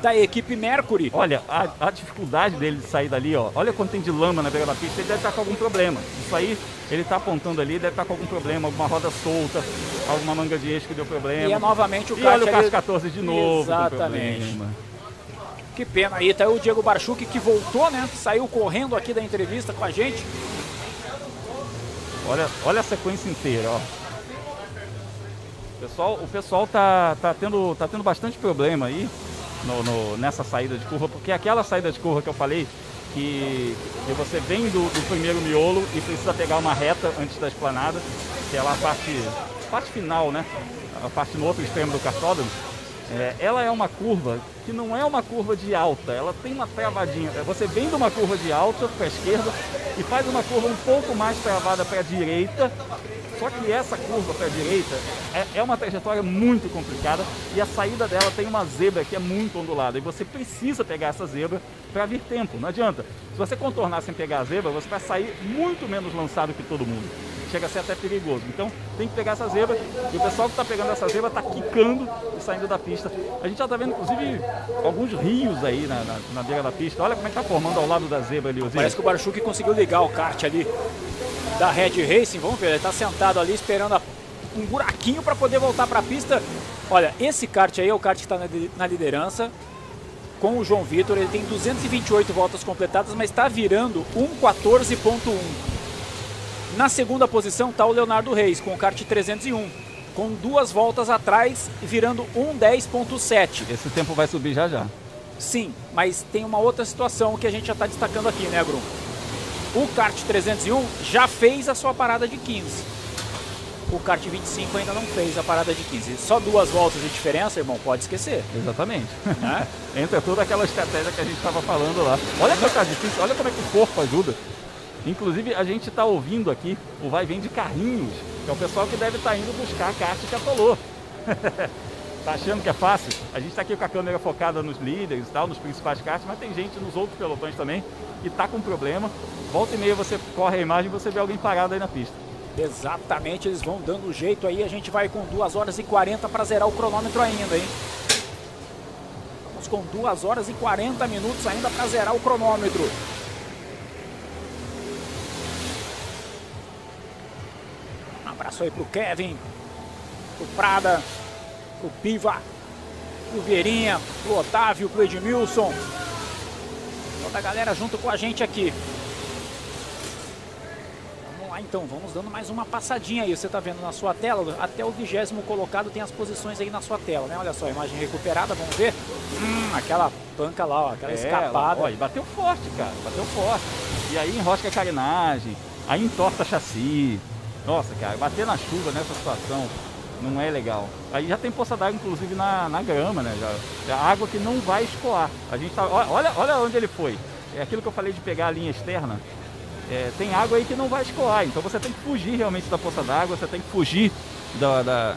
da equipe Mercury. Olha, a, a dificuldade dele de sair dali, ó. Olha quanto tem de lama na beira da pista, ele deve estar com algum problema. Isso aí, ele está apontando ali, deve estar com algum problema, alguma roda solta, alguma manga de eixo que deu problema. E é novamente o E olha o kart ali- 14 de novo. Exatamente. Que pena aí, tá aí o Diego Barchuk que voltou, né? Saiu correndo aqui da entrevista com a gente. Olha, olha a sequência inteira, ó. O pessoal, o pessoal tá, tá, tendo, tá tendo bastante problema aí no, no- nessa saída de curva, porque aquela saída de curva que eu falei, que, que você vem do, do primeiro miolo e precisa pegar uma reta antes da esplanada, que é lá a parte, parte final, né? A parte no outro extremo do cartódromo. É, ela é uma curva que não é uma curva de alta, ela tem uma travadinha. Você vem de uma curva de alta para a esquerda e faz uma curva um pouco mais travada para a direita. Só que essa curva para a direita é, é uma trajetória muito complicada e a saída dela tem uma zebra que é muito ondulada. E você precisa pegar essa zebra para vir tempo. Não adianta. Se você contornar sem pegar a zebra, você vai sair muito menos lançado que todo mundo chega a ser até perigoso. Então tem que pegar essa zebra e o pessoal que está pegando essa zebra está quicando e saindo da pista. A gente já está vendo inclusive alguns rios aí na, na, na beira da pista. Olha como é que está formando ao lado da zebra ali. Parece que o Barchuk conseguiu ligar o kart ali da Red Racing. Vamos ver, ele tá sentado ali esperando um buraquinho para poder voltar para a pista. Olha, esse kart aí é o kart que está na, na liderança. Com o João Vitor, ele tem 228 voltas completadas, mas está virando 1,14.1. Na segunda posição está o Leonardo Reis com o kart 301, com duas voltas atrás, virando 1,10.7. Esse tempo vai subir já já. Sim, mas tem uma outra situação que a gente já está destacando aqui, né, Grum? O kart 301 já fez a sua parada de 15. O kart 25 ainda não fez a parada de 15. Só duas voltas de diferença, irmão, pode esquecer. Exatamente. Né? Entra toda aquela estratégia que a gente estava falando lá. Olha como tá difícil, olha como é que o corpo ajuda. Inclusive, a gente está ouvindo aqui o vai vem de carrinhos, que é o pessoal que deve estar indo buscar a kart que atolou. tá achando que é fácil? A gente está aqui com a câmera focada nos líderes e tal, nos principais karts, mas tem gente nos outros pelotões também que está com problema. Volta e meia você corre a imagem e você vê alguém parado aí na pista. Exatamente, eles vão dando jeito aí. A gente vai com 2 horas e 40 para zerar o cronômetro ainda, hein? Vamos com 2 horas e 40 minutos ainda para zerar o cronômetro. Abraço aí pro Kevin, pro Prada, pro Piva, pro Vieirinha, pro Otávio, pro Edmilson. Toda a galera junto com a gente aqui. Vamos lá então, vamos dando mais uma passadinha aí. Você está vendo na sua tela, até o vigésimo colocado tem as posições aí na sua tela, né? Olha só, a imagem recuperada, vamos ver. Hum, aquela panca lá, ó, aquela É, escapada. Ó, e bateu forte, cara, bateu forte. E aí enrosca a carenagem, aí entorta chassi. Nossa, cara, bater na chuva nessa situação não é legal. Aí já tem poça d'água, inclusive, na, na grama, né? Já, já água que não vai escoar. A gente tá, olha, olha onde ele foi. É aquilo que eu falei de pegar a linha externa. É, tem água aí que não vai escoar. Então você tem que fugir realmente da poça d'água, você tem que fugir da- da-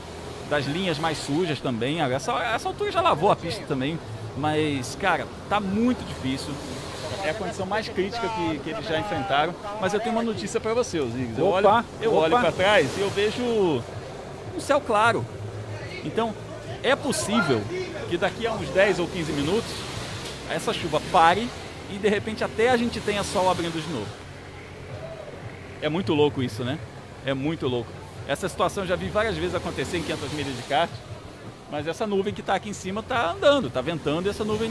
das linhas mais sujas também. Essa, essa altura já lavou a pista também. Mas, cara, tá muito difícil. É a condição mais crítica que, que eles já enfrentaram. Mas eu tenho uma notícia para você, Ziggs. Eu olho, eu olho para trás e eu vejo um céu claro. Então, é possível que daqui a uns 10 ou 15 minutos essa chuva pare e de repente até a gente tenha sol abrindo de novo. É muito louco isso, né? É muito louco. Essa situação eu já vi várias vezes acontecer em 500 milhas de kart, mas essa nuvem que está aqui em cima está andando, está ventando e essa nuvem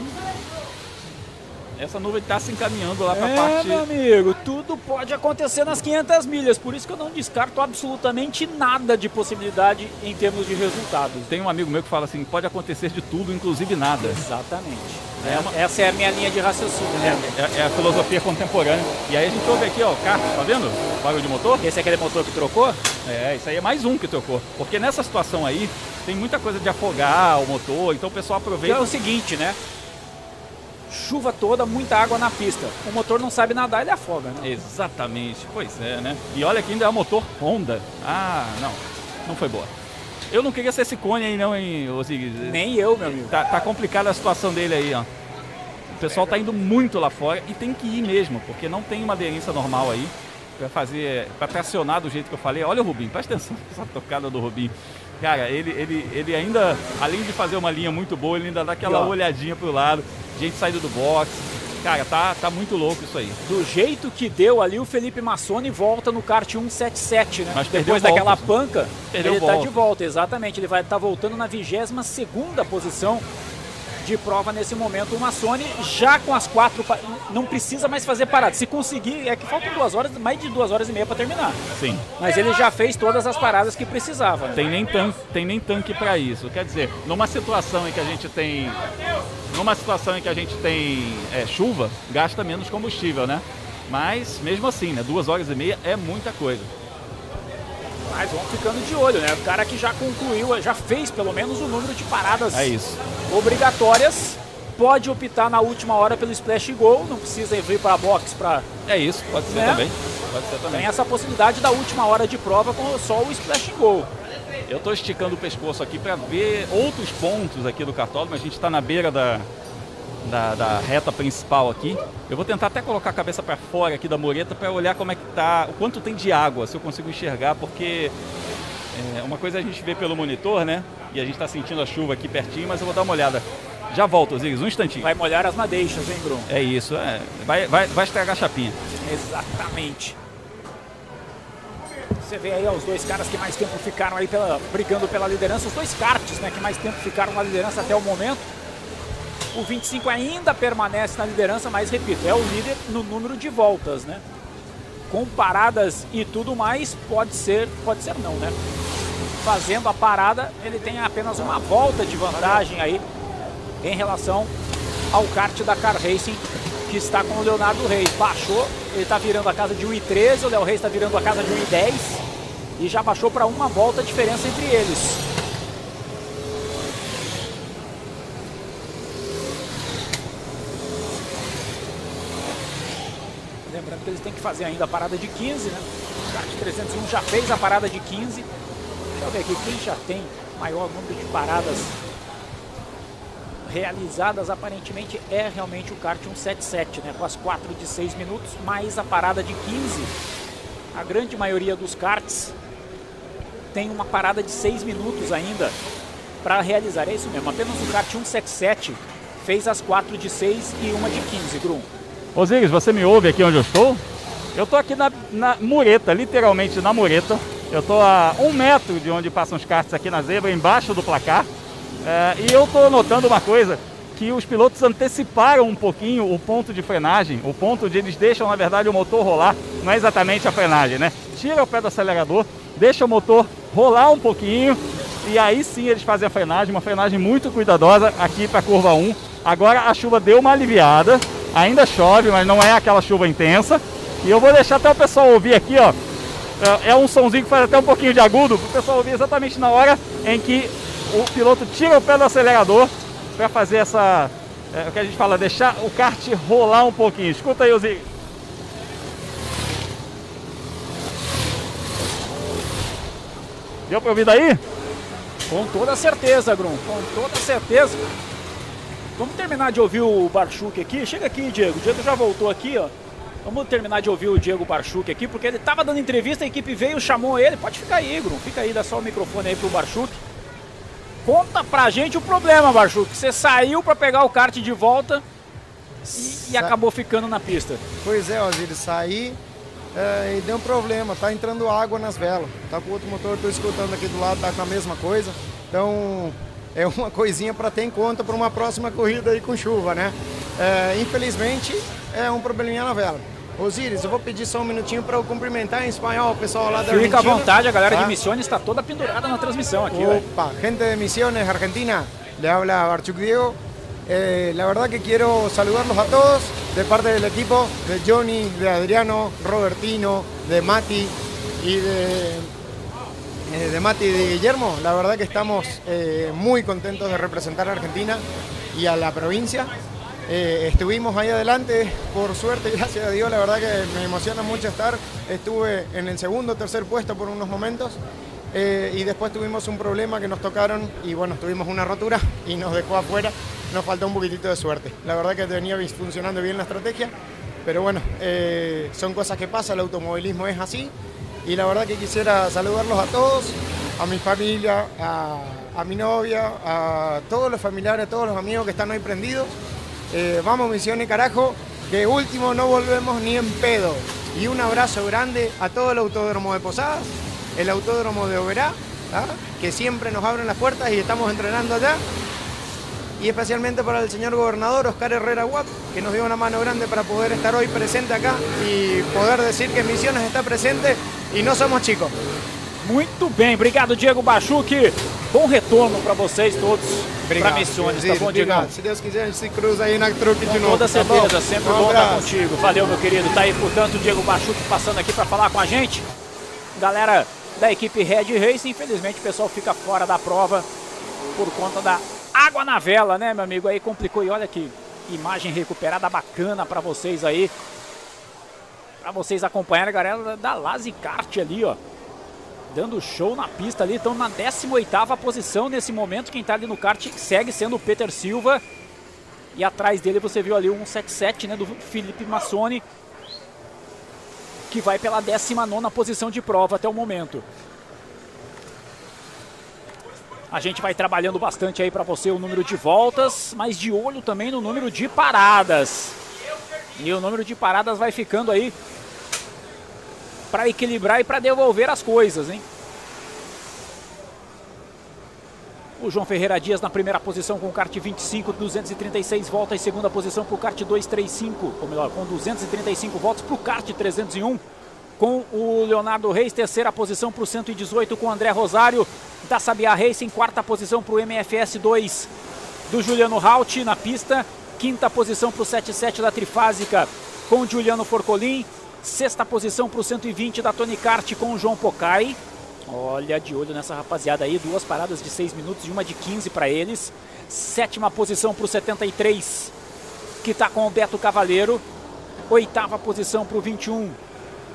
essa nuvem está se encaminhando lá para a É, parte meu amigo, tudo pode acontecer nas 500 milhas, por isso que eu não descarto absolutamente nada de possibilidade em termos de resultados. Tem um amigo meu que fala assim, pode acontecer de tudo, inclusive nada. Exatamente. É uma- Essa é a minha linha de raciocínio, né? É, é a filosofia contemporânea. E aí a gente ouve aqui, ó, o kart, tá vendo? O barulho de motor. Esse é aquele motor que trocou? É, isso aí é mais um que trocou. Porque nessa situação aí, tem muita coisa de afogar o motor, então o pessoal aproveita. é o seguinte, né? Chuva toda, muita água na pista. O motor não sabe nadar, ele afoga, né? Exatamente, pois é, né? E olha que ainda é um motor Honda. Ah, não, não foi boa. Eu não queria ser esse cone aí não, hein, Zig? Nem eu, meu amigo. Tá, tá complicada a situação dele aí, ó. O pessoal tá indo muito lá fora e tem que ir mesmo, porque não tem uma aderência normal aí pra fazer, pra tracionar do jeito que eu falei. Olha o Rubinho, presta atenção nessa tocada do Rubinho. Cara, ele, ele, ele ainda, além de fazer uma linha muito boa, ele ainda dá aquela E, ó. olhadinha pro lado, gente saindo do box. Cara, tá, tá muito louco isso aí. Do jeito que deu ali, o Felipe Massoni volta no kart 177, né? Mas Depois daquela voltas. panca, ele tá voltas. de volta, exatamente. Ele vai estar voltando na 22 segunda posição de prova nesse momento. O Massoni já com as quatro, não precisa mais fazer parada. Se conseguir, é que faltam duas horas, mais de duas horas e meia para terminar. Sim. Mas ele já fez todas as paradas que precisava. né? Tem nem tanque, tem nem tanque para isso. Quer dizer, numa situação em que a gente tem, numa situação em que a gente tem é, chuva, gasta menos combustível, né? Mas mesmo assim, né? Duas horas e meia é muita coisa. Mas vamos ficando de olho, né? O cara que já concluiu, já fez pelo menos o número de paradas É obrigatórias, pode optar na última hora pelo splash goal, não precisa vir para a box para. É isso, pode ser Né? também. Pode ser também. Tem essa possibilidade da última hora de prova com só o splash goal. Eu estou esticando o pescoço aqui para ver outros pontos aqui do cartódromo. A gente está na beira da, da, da reta principal aqui. Eu vou tentar até colocar a cabeça para fora aqui da mureta para olhar como é que tá, o quanto tem de água, se eu consigo enxergar, porque é, uma coisa a gente vê pelo monitor, né? E a gente está sentindo a chuva aqui pertinho, mas eu vou dar uma olhada. Já volto, Ziggs, um instantinho. Vai molhar as madeixas, hein, Bruno? É isso, é. Vai, vai, vai estragar a chapinha. Exatamente. Você vê aí os dois caras que mais tempo ficaram aí pela- brigando pela liderança, os dois karts, né, que mais tempo ficaram na liderança até o momento. O 25 ainda permanece na liderança, mas repito, é o líder no número de voltas, né? Com paradas e tudo mais, pode ser, pode ser não, né? Fazendo a parada, ele tem apenas uma volta de vantagem aí em relação ao kart da Car Racing que está com o Leonardo Reis. Baixou, ele está virando a casa de 1,13, o Léo Reis está virando a casa de 1,10 e já baixou para uma volta a diferença entre eles. Lembrando que eles têm que fazer ainda a parada de 15, né? O kart 301 já fez a parada de 15. Deixa eu ver aqui quem já tem maior número de paradas realizadas aparentemente é realmente o kart 177, né? Com as 4 de 6 minutos, mais a parada de 15. A grande maioria dos karts tem uma parada de 6 minutos ainda para realizar. É isso mesmo, apenas o kart 177 fez as 4 de 6 e uma de 15, Grum. Ô Ziggs, você me ouve aqui onde eu estou? Eu estou aqui na, na mureta, literalmente na mureta. Eu estou a um metro de onde passam os karts aqui na zebra, embaixo do placar. É, e eu estou notando uma coisa, que os pilotos anteciparam um pouquinho o ponto de frenagem, o ponto onde eles deixam, na verdade, o motor rolar, não é exatamente a frenagem, né? Tira o pé do acelerador, deixa o motor rolar um pouquinho, e aí sim eles fazem a frenagem, uma frenagem muito cuidadosa aqui para a curva 1. Agora a chuva deu uma aliviada, ainda chove, mas não é aquela chuva intensa. E eu vou deixar até o pessoal ouvir aqui, ó. É- É um somzinho que faz até um pouquinho de agudo, para o pessoal ouvir exatamente na hora em que o piloto tira o pé do acelerador para fazer essa. É, o que a gente fala, deixar o kart rolar um pouquinho. Escuta aí, Zig. Deu para ouvir daí? Com toda certeza, Grum, com toda certeza. Vamos terminar de ouvir o Barchuk aqui. Chega aqui, Diego. O Diego já voltou aqui, ó. Vamos terminar de ouvir o Diego Barchuk aqui, porque ele estava dando entrevista, a equipe veio, chamou ele. Pode ficar aí, Igor. Fica aí, dá só o microfone aí pro Barchuk. Conta pra gente o problema, Barchuk. Você saiu para pegar o kart de volta e, e acabou ficando na pista. Pois é, Osiris, saí é, e deu um problema, tá entrando água nas velas. Tá com outro motor, tô escutando aqui do lado, tá com a mesma coisa. Então é uma coisinha para ter em conta para uma próxima corrida aí com chuva, né? É, infelizmente é um probleminha na vela. Osiris, eu vou pedir só um minutinho para eu cumprimentar em espanhol o pessoal lá da Fica Argentina. à vontade, a galera tá? de Misiones está toda pendurada na transmissão aqui. Opa, gente de Misiones, Argentina, le habla Barchuk Diego. Eh, la verdad que quiero saludarlos a todos de parte del equipo, de Johnny, de Adriano, Robertino, de Mati y de, eh, de Mati y de Guillermo. La verdad que estamos eh, muy contentos de representar a Argentina y a la provincia. Eh, estuvimos ahí adelante, por suerte, gracias a Dios, la verdad que me emociona mucho estar. Estuve en el segundo o tercer puesto por unos momentos eh, y después tuvimos un problema que nos tocaron y bueno, tuvimos una rotura y nos dejó afuera. Nos faltó un poquitito de suerte. La verdad que venía funcionando bien la estrategia, pero bueno, eh, son cosas que pasan, el automovilismo es así y la verdad que quisiera saludarlos a todos, a mi familia, a, a mi novia, a todos los familiares, a todos los amigos que están hoy prendidos. Eh, vamos, misiones carajo, que último no volvemos ni en pedo. Y un abrazo grande a todo el autódromo de Posadas, el autódromo de Oberá, ¿ah? que siempre nos abren las puertas y estamos entrenando allá. Y especialmente para el señor gobernador Oscar Herrera Guap, que nos dio una mano grande para poder estar hoy presente acá y poder decir que Misiones está presente y no somos chicos. Muito bem, obrigado Diego Bachuc. Bom retorno para vocês todos, para Missões, tá bom, Diego? Se Deus quiser, a gente se cruza aí na truque de novo. toda tá certeza, sempre Um bom estar contigo. Valeu, meu querido. Tá aí, portanto, o Diego Bachuc passando aqui para falar com a gente. Galera da equipe Red Race, infelizmente o pessoal fica fora da prova por conta da água na vela, né, meu amigo? Aí complicou e olha que imagem recuperada bacana para vocês aí. Para vocês acompanharem a galera da Lazy Kart ali, ó. Dando show na pista ali, estão na 18ª posição nesse momento. Quem está ali no kart segue sendo o Peter Silva. E atrás dele você viu ali o 177, né, do Felipe Massoni, que vai pela 19ª posição de prova até o momento. A gente vai trabalhando bastante aí para você o número de voltas, mas de olho também no número de paradas. E o número de paradas vai ficando aí para equilibrar e para devolver as coisas, hein? O João Ferreira Dias na primeira posição com o kart 25, 236 voltas. Segunda posição para o kart 235, ou melhor, com 235 voltas para o kart 301. Com o Leonardo Reis, terceira posição para o 118 com o André Rosário. Da Sabiá Racing, quarta posição para o MFS 2 do Juliano Halt na pista. Quinta posição para o 77 da Trifásica com o Juliano Forcolin. Sexta posição para o 120 da Tony Kart com o João Pocai. Olha, de olho nessa rapaziada aí, duas paradas de 6 minutos e uma de 15 para eles. Sétima posição para o 73, que está com o Beto Cavaleiro. Oitava posição para o 21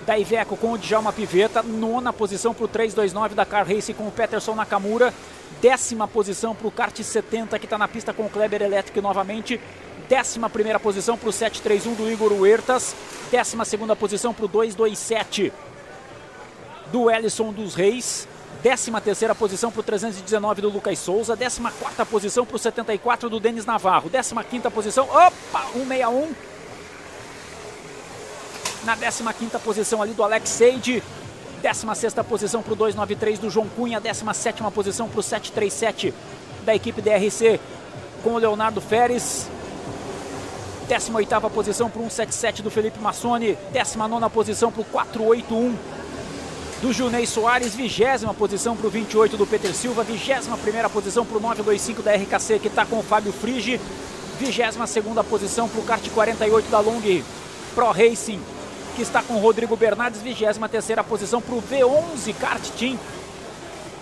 da Iveco com o Djalma Piveta. Nona posição para o 329 da Car Race com o Peterson Nakamura. Décima posição para o Kart 70, que está na pista com o Kleber Electric novamente. Décima primeira posição para o 731 do Igor Huertas. Décima segunda posição para o 227 do Ellison dos Reis. 13 terceira posição para o 319 do Lucas Souza. 14 quarta posição para o 74 do Denis Navarro. 15 quinta posição, opa, 161. Na 15 quinta posição ali do Alex Seide. 16 sexta posição para o 293 do João Cunha. 17 sétima posição para o 737 da equipe DRC com o Leonardo Feres. 18 oitava posição para o 177 do Felipe Massoni. 19 nona posição para o 481 do Junei Soares, vigésima posição para o 28 do Peter Silva, vigésima primeira posição para o 925 da RKC que está com o Fábio Frigi, vigésima segunda posição para o kart 48 da Long Pro Racing que está com o Rodrigo Bernardes, vigésima terceira posição para o V11 Kart Team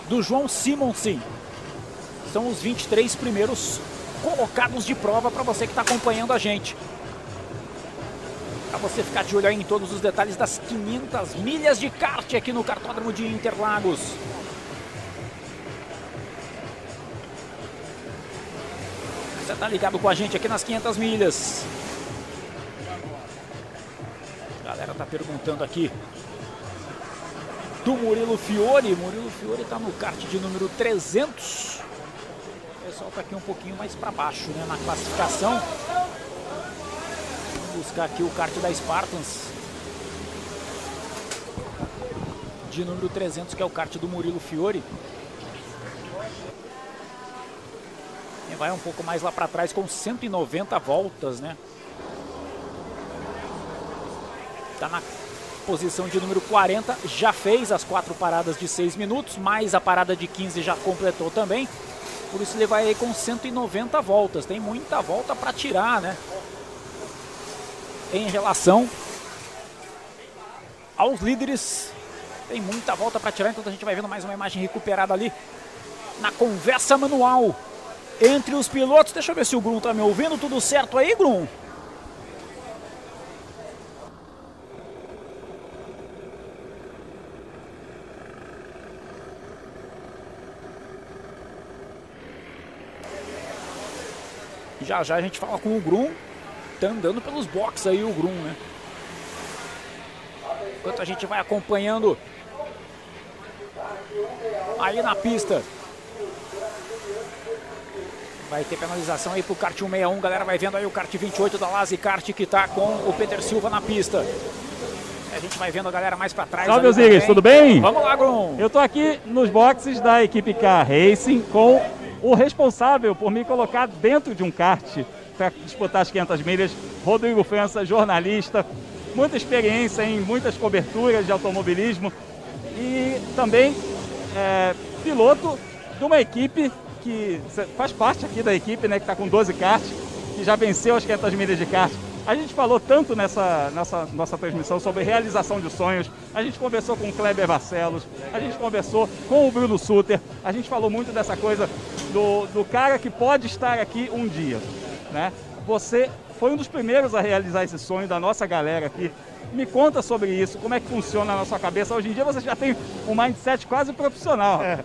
do João Simonsen. São os 23 primeiros colocados de prova para você que está acompanhando a gente. Para você ficar de olho aí em todos os detalhes das 500 milhas de kart aqui no Cartódromo de Interlagos. Você tá ligado com a gente aqui nas 500 milhas. A galera tá perguntando aqui do Murilo Fiore. Murilo Fiore tá no kart de número 300. Pessoal tá aqui um pouquinho mais para baixo, né, na classificação. Vamos buscar aqui o kart da Spartans. De número 300, que é o kart do Murilo Fiore. E vai um pouco mais lá para trás com 190 voltas, né? Tá na posição de número 40, já fez as quatro paradas de 6 minutos, mais a parada de 15 já completou também. Por isso ele vai aí com 190 voltas. Tem muita volta para tirar, né? Em relação aos líderes, tem muita volta para tirar, então a gente vai vendo mais uma imagem recuperada ali na conversa manual entre os pilotos. Deixa eu ver se o Grum tá me ouvindo. Tudo certo aí, Grum? Já já a gente fala com o Grum. Tá andando pelos boxes aí o Grum, né? Enquanto a gente vai acompanhando aí na pista. Vai ter penalização aí pro kart 161, galera vai vendo aí o kart 28 da Lazy Kart que tá com o Peter Silva na pista. A gente vai vendo a galera mais para trás. Salve, Osiris, tudo bem? Vamos lá, Grum. Eu tô aqui nos boxes da equipe Car Racing com o responsável por me colocar dentro de um kart para disputar as 500 milhas, Rodrigo França, jornalista, muita experiência em muitas coberturas de automobilismo e também é, piloto de uma equipe que faz parte aqui da equipe, né, que está com 12 karts, que já venceu as 500 milhas de kart. A gente falou tanto nessa, nessa nossa transmissão sobre realização de sonhos, a gente conversou com o Kleber Barcelos, a gente conversou com o Bruno Suter, a gente falou muito dessa coisa do, do cara que pode estar aqui um dia. Né? Você foi um dos primeiros a realizar esse sonho da nossa galera aqui. Me conta sobre isso, como é que funciona na sua cabeça. Hoje em dia você já tem um mindset quase profissional. É.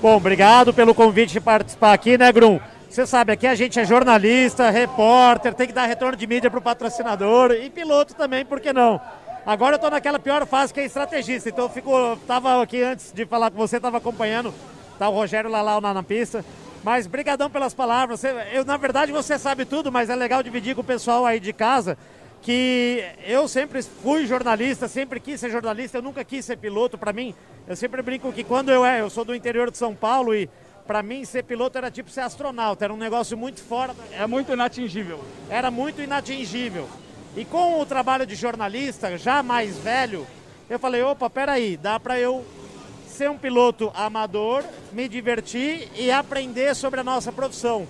Bom, obrigado pelo convite de participar aqui, né, Grum? Você sabe, aqui a gente é jornalista, repórter, tem que dar retorno de mídia para o patrocinador e piloto também, por que não? Agora eu estou naquela pior fase que é estrategista, então eu fico, tava aqui antes de falar com você, estava acompanhando, tá o Rogério Lalau na, na pista, mas brigadão pelas palavras. Eu, na verdade você sabe tudo, mas é legal dividir com o pessoal aí de casa que eu sempre fui jornalista, sempre quis ser jornalista, eu nunca quis ser piloto. Para mim, eu sempre brinco que quando eu é, eu sou do interior de São Paulo e para mim ser piloto era tipo ser astronauta, era um negócio muito fora. É muito inatingível. Era muito inatingível. E com o trabalho de jornalista, já mais velho, eu falei, opa, peraí, dá para eu ser um piloto amador, me divertir e aprender sobre a nossa profissão.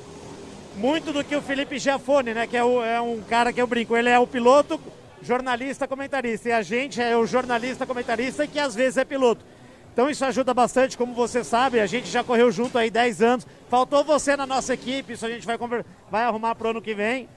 Muito do que o Felipe Giafone, né, que é, o, é um cara que eu brinco, ele é o piloto, jornalista, comentarista, e a gente é o jornalista, comentarista que às vezes é piloto. Então isso ajuda bastante, como você sabe, a gente já correu junto aí 10 anos. Faltou você na nossa equipe, isso a gente vai, vai arrumar para o ano que vem.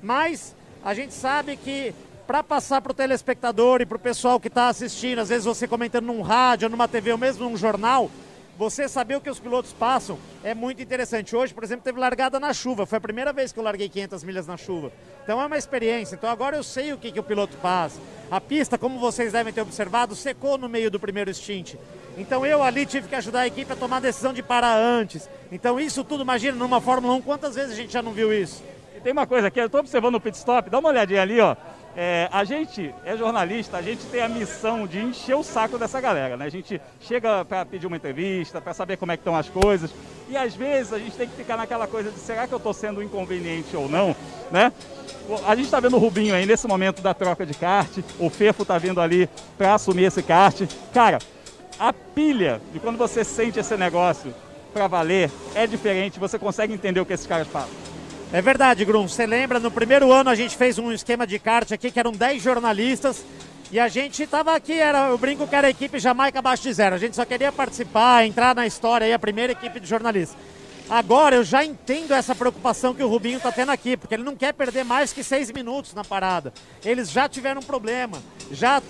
Mas a gente sabe que para passar para o telespectador e para o pessoal que está assistindo, às vezes você comentando num rádio, numa TV ou mesmo num jornal, você saber o que os pilotos passam é muito interessante. Hoje, por exemplo, teve largada na chuva. Foi a primeira vez que eu larguei 500 milhas na chuva. Então é uma experiência. Então agora eu sei o que, que o piloto passa. A pista, como vocês devem ter observado, secou no meio do primeiro stint. Então eu ali tive que ajudar a equipe a tomar a decisão de parar antes. Então isso tudo, imagina, numa Fórmula 1, quantas vezes a gente já não viu isso? E tem uma coisa aqui, eu estou observando o pit stop, dá uma olhadinha ali, ó. É, a gente é jornalista, a gente tem a missão de encher o saco dessa galera, né? A gente chega para pedir uma entrevista, para saber como é que estão as coisas, e às vezes a gente tem que ficar naquela coisa de será que eu estou sendo inconveniente ou não, né? A gente está vendo o Rubinho aí nesse momento da troca de kart, o Fefo está vindo ali para assumir esse kart. Cara, a pilha de quando você sente esse negócio para valer é diferente, você consegue entender o que esses caras falam. É verdade, Grum. Você lembra, no primeiro ano a gente fez um esquema de kart aqui que eram 10 jornalistas e a gente estava aqui, era, eu brinco que era a equipe Jamaica abaixo de zero. A gente só queria participar, entrar na história aí, a primeira equipe de jornalistas. Agora eu já entendo essa preocupação que o Rubinho está tendo aqui, porque ele não quer perder mais que seis minutos na parada. Eles já tiveram um problema, já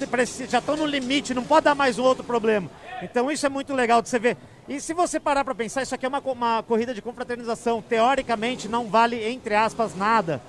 estão no limite, não pode dar mais um outro problema. Então isso é muito legal de você ver. E se você parar para pensar, isso aqui é uma, uma corrida de confraternização. Teoricamente não vale, entre aspas, nada.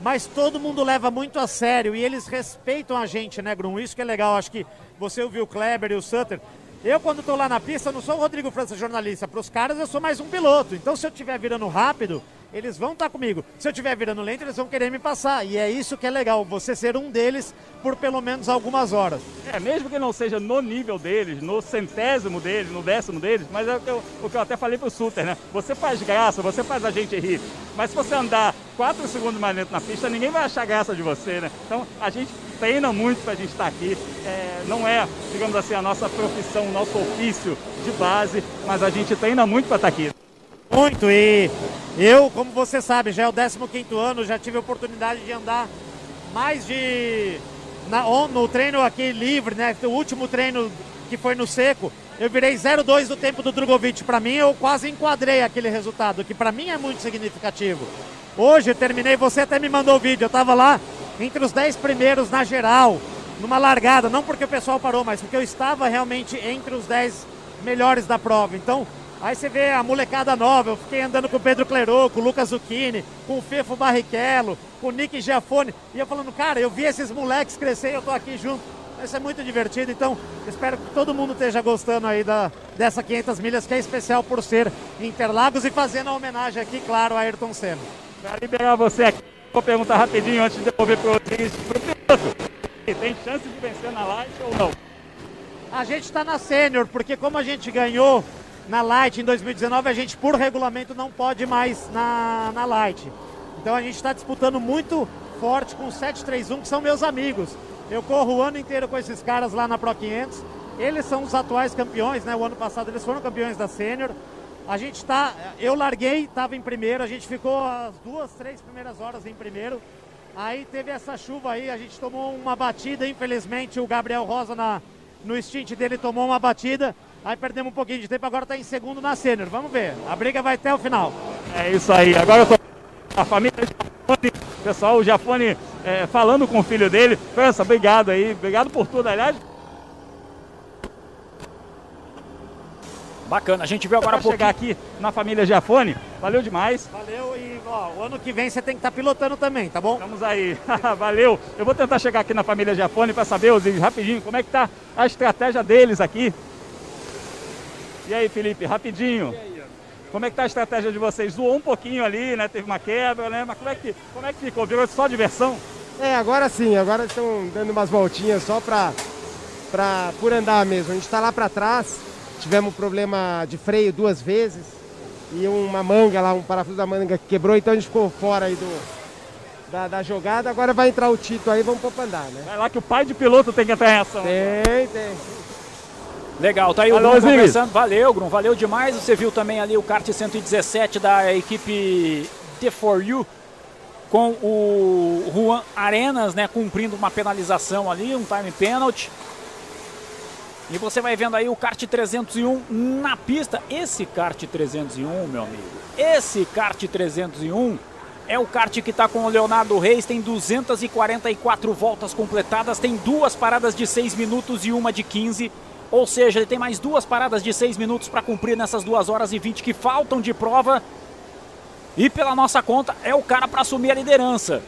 Mas todo mundo leva muito a sério e eles respeitam a gente, né, Grum? Isso que é legal. Acho que você ouviu o Kleber e o Sutter. Eu, quando tô lá na pista, não sou o Rodrigo França jornalista. Para os caras, eu sou mais um piloto. Então, se eu estiver virando rápido, eles vão estar comigo. Se eu estiver virando lento, eles vão querer me passar. E é isso que é legal, você ser um deles por pelo menos algumas horas. É, mesmo que não seja no nível deles, no centésimo deles, no décimo deles, mas é o que eu, o que eu até falei pro Suter, né? Você faz graça, você faz a gente rir. Mas se você andar 4 segundos mais lento na pista, ninguém vai achar graça de você, né? Então a gente treina muito pra gente estar aqui. É, não é, digamos assim, a nossa profissão, o nosso ofício de base, mas a gente treina muito pra estar aqui. Muito, e eu, como você sabe, já é o 15º ano, já tive a oportunidade de andar mais de... na- no treino aqui livre, né, o último treino que foi no seco, eu virei 0,2 do tempo do Drogovic. Para mim, eu quase enquadrei aquele resultado, que para mim é muito significativo. Hoje terminei, você até me mandou o vídeo, eu tava lá entre os 10 primeiros na geral, numa largada, não porque o pessoal parou, mas porque eu estava realmente entre os 10 melhores da prova. Então, aí você vê a molecada nova, eu fiquei andando com o Pedro Clerô, com o Lucas Zucchini, com o Fefo Barrichello, com o Nick Giafone, e eu falando, cara, eu vi esses moleques crescer e eu tô aqui junto. Isso é muito divertido, então espero que todo mundo esteja gostando aí da, dessa 500 milhas, que é especial por ser Interlagos e fazendo a homenagem aqui, claro, a Ayrton Senna. Para liberar você aqui, vou perguntar rapidinho antes de devolver pro Rodrigues, pro piloto. Tem chance de vencer na light ou não? A gente está na Sênior, porque como a gente ganhou na Light em 2019, a gente, por regulamento, não pode mais na, na Light. Então a gente está disputando muito forte com o 731, que são meus amigos. Eu corro o ano inteiro com esses caras lá na Pro 500. Eles são os atuais campeões, né? O ano passado eles foram campeões da Sênior. A gente tá. Eu larguei, estava em primeiro, a gente ficou as duas, três primeiras horas em primeiro. Aí teve essa chuva aí, a gente tomou uma batida, infelizmente o Gabriel Rosa na, no stint dele tomou uma batida. Aí perdemos um pouquinho de tempo, agora está em segundo na Sênior. Vamos ver, a briga vai até o final. É isso aí. Agora eu tô a família Jafone, pessoal, o Jafone é, falando com o filho dele. França, obrigado aí, obrigado por tudo. Aliás, Bacana, a gente viu agora para chegar aqui na família Jafone, valeu demais. Valeu e ó, o ano que vem você tem que estar pilotando também, tá bom? Vamos aí, valeu. Eu vou tentar chegar aqui na família Jafone para saber, Osiris, rapidinho, como é que tá a estratégia deles aqui. E aí, Felipe, rapidinho. Como é que tá a estratégia de vocês? Zoou um pouquinho ali, né? Teve uma quebra, né? Mas como é que, como é que ficou? Virou só diversão? É, agora sim, agora estão dando umas voltinhas só pra, pra, por andar mesmo. A gente tá lá pra trás, tivemos um problema de freio duas vezes e uma manga lá, um parafuso da manga que quebrou, então a gente ficou fora aí do, da, da jogada. Agora vai entrar o Tito aí, vamos pra andar, né? Vai lá que o pai de piloto tem que entrar em ação. Tem, tem. Legal, tá aí Alô, o Osiris. conversando. Valeu, Grum, valeu demais. Você viu também ali o kart 117 da equipe The4U com o Juan Arenas, né, cumprindo uma penalização ali, um time penalty. E você vai vendo aí o kart 301 na pista. Esse kart 301, meu amigo, esse kart 301 é o kart que está com o Leonardo Reis, tem 244 voltas completadas, tem duas paradas de 6 minutos e uma de 15. Ou seja, ele tem mais duas paradas de 6 minutos para cumprir nessas 2 horas e 20 que faltam de prova. E pela nossa conta, é o cara para assumir a liderança.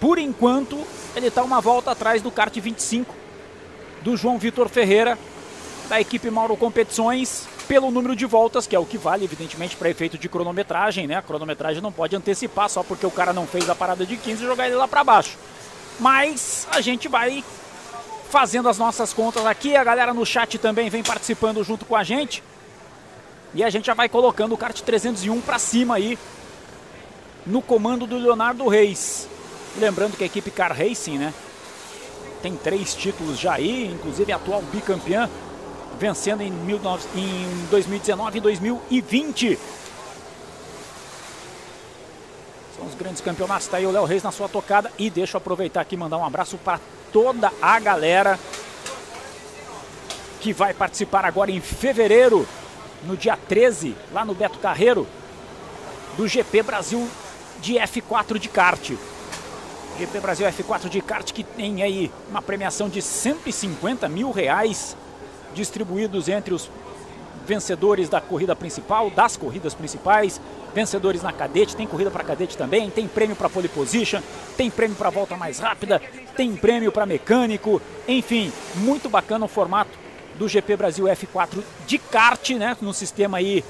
Por enquanto, ele está uma volta atrás do kart 25 do João Vitor Ferreira, da equipe Mauro Competições, pelo número de voltas, que é o que vale, evidentemente, para efeito de cronometragem, né? A cronometragem não pode antecipar só porque o cara não fez a parada de 15 e jogar ele lá para baixo. Mas a gente vai fazendo as nossas contas aqui, a galera no chat também vem participando junto com a gente. E a gente já vai colocando o kart 301 para cima aí, no comando do Leonardo Reis. Lembrando que a equipe Car Racing, né? Tem três títulos já aí, inclusive atual bicampeã, vencendo em, 19 em 2019 e 2020. São os grandes campeonatos. Está aí o Léo Reis na sua tocada. E deixa eu aproveitar aqui e mandar um abraço para toda a galera que vai participar agora em fevereiro, no dia 13, lá no Beto Carreiro, do GP Brasil de F4 de kart. GP Brasil F4 de kart que tem aí uma premiação de 150 mil reais distribuídos entre os vencedores da corrida principal, das corridas principais, vencedores na cadete, tem corrida para cadete também, tem prêmio para pole position, tem prêmio para volta mais rápida, tem prêmio para mecânico, enfim, muito bacana o formato do GP Brasil F4 de kart, né, no sistema aí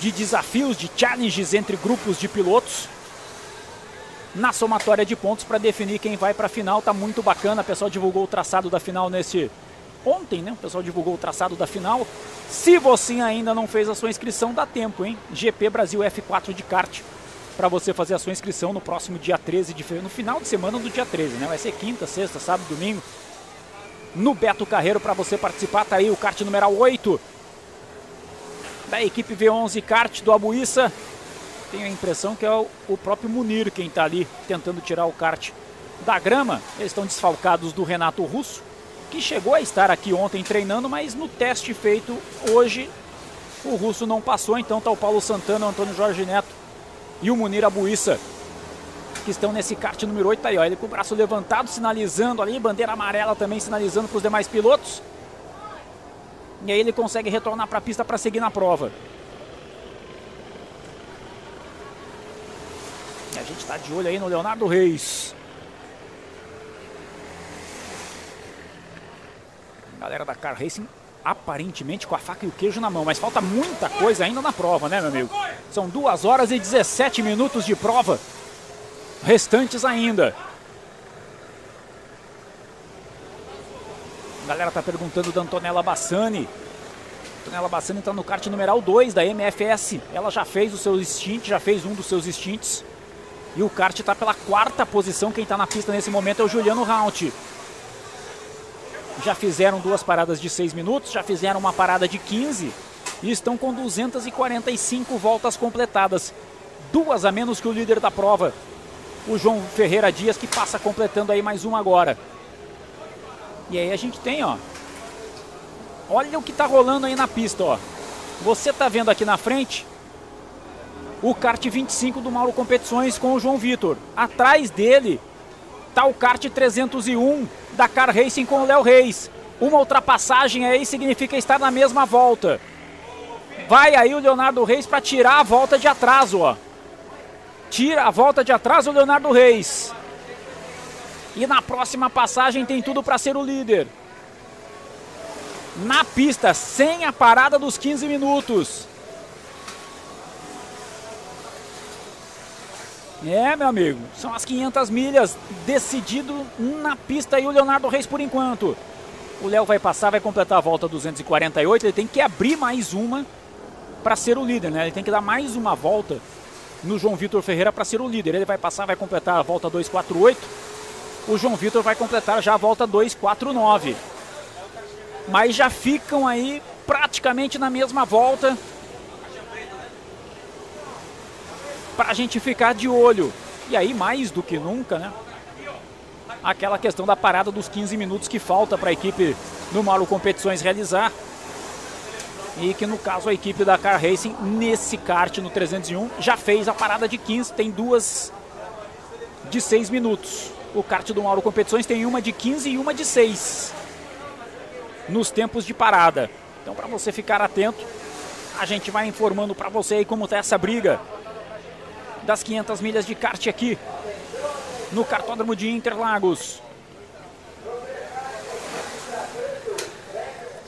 de desafios, de challenges entre grupos de pilotos. Na somatória de pontos para definir quem vai para a final, tá muito bacana. O pessoal divulgou o traçado da final nesse ontem, né? O pessoal divulgou o traçado da final. Se você ainda não fez a sua inscrição, dá tempo, hein? GP Brasil F4 de kart para você fazer a sua inscrição no próximo dia 13 de fevereiro, no final de semana do dia 13, né? Vai ser quinta, sexta, sábado, domingo. No Beto Carreiro para você participar, tá aí o kart numeral 8 da equipe V11 kart do Abuíça. Tenho a impressão que é o, o próprio Munir quem está ali tentando tirar o kart da grama. Eles estão desfalcados do Renato Russo, que chegou a estar aqui ontem treinando, mas no teste feito hoje o Russo não passou. Então está o Paulo Santana, o Antônio Jorge Neto e o Munir Abuíça que estão nesse kart número 8. Tá aí, ó, ele com o braço levantado, sinalizando ali, bandeira amarela também sinalizando para os demais pilotos. E aí ele consegue retornar para a pista para seguir na prova. E a gente está de olho aí no Leonardo Reis. Galera da Car Racing aparentemente com a faca e o queijo na mão, mas falta muita coisa ainda na prova, né, meu amigo? São 2 horas e 17 minutos de prova restantes ainda. A galera tá perguntando da Antonella Bassani. Antonella Bassani está no kart numeral 2 da MFS. Ela já fez o seu stint, já fez um dos seus stints. E o kart está pela quarta posição. Quem está na pista nesse momento é o Juliano Raunt. Já fizeram duas paradas de 6 minutos, já fizeram uma parada de 15 e estão com 245 voltas completadas. Duas a menos que o líder da prova, o João Ferreira Dias, que passa completando aí mais uma agora. E aí a gente tem, ó. Olha o que tá rolando aí na pista, ó. Você tá vendo aqui na frente o kart 25 do Mauro Competições com o João Vitor. Atrás dele tá o kart 301 da Car Racing com o Léo Reis. Uma ultrapassagem aí significa estar na mesma volta. Vai aí o Leonardo Reis para tirar a volta de atraso, ó. Tira a volta de atraso o Leonardo Reis. E na próxima passagem tem tudo para ser o líder. Na pista, sem a parada dos 15 minutos. É, meu amigo, são as 500 milhas decidido na pista e o Leonardo Reis por enquanto. O Léo vai passar, vai completar a volta 248, ele tem que abrir mais uma para ser o líder, né? Ele tem que dar mais uma volta no João Vitor Ferreira para ser o líder. Ele vai passar, vai completar a volta 248. O João Vitor vai completar já a volta 249. Mas já ficam aí praticamente na mesma volta. Para a gente ficar de olho. E aí, mais do que nunca, né? Aquela questão da parada dos 15 minutos que falta para a equipe do Mauro Competições realizar. E que no caso a equipe da Car Racing, nesse kart no 301, já fez a parada de 15, tem duas de 6 minutos. O kart do Mauro Competições tem uma de 15 e uma de 6 nos tempos de parada. Então, para você ficar atento, a gente vai informando para você aí como tá essa briga das 500 milhas de kart aqui no Cartódromo de Interlagos.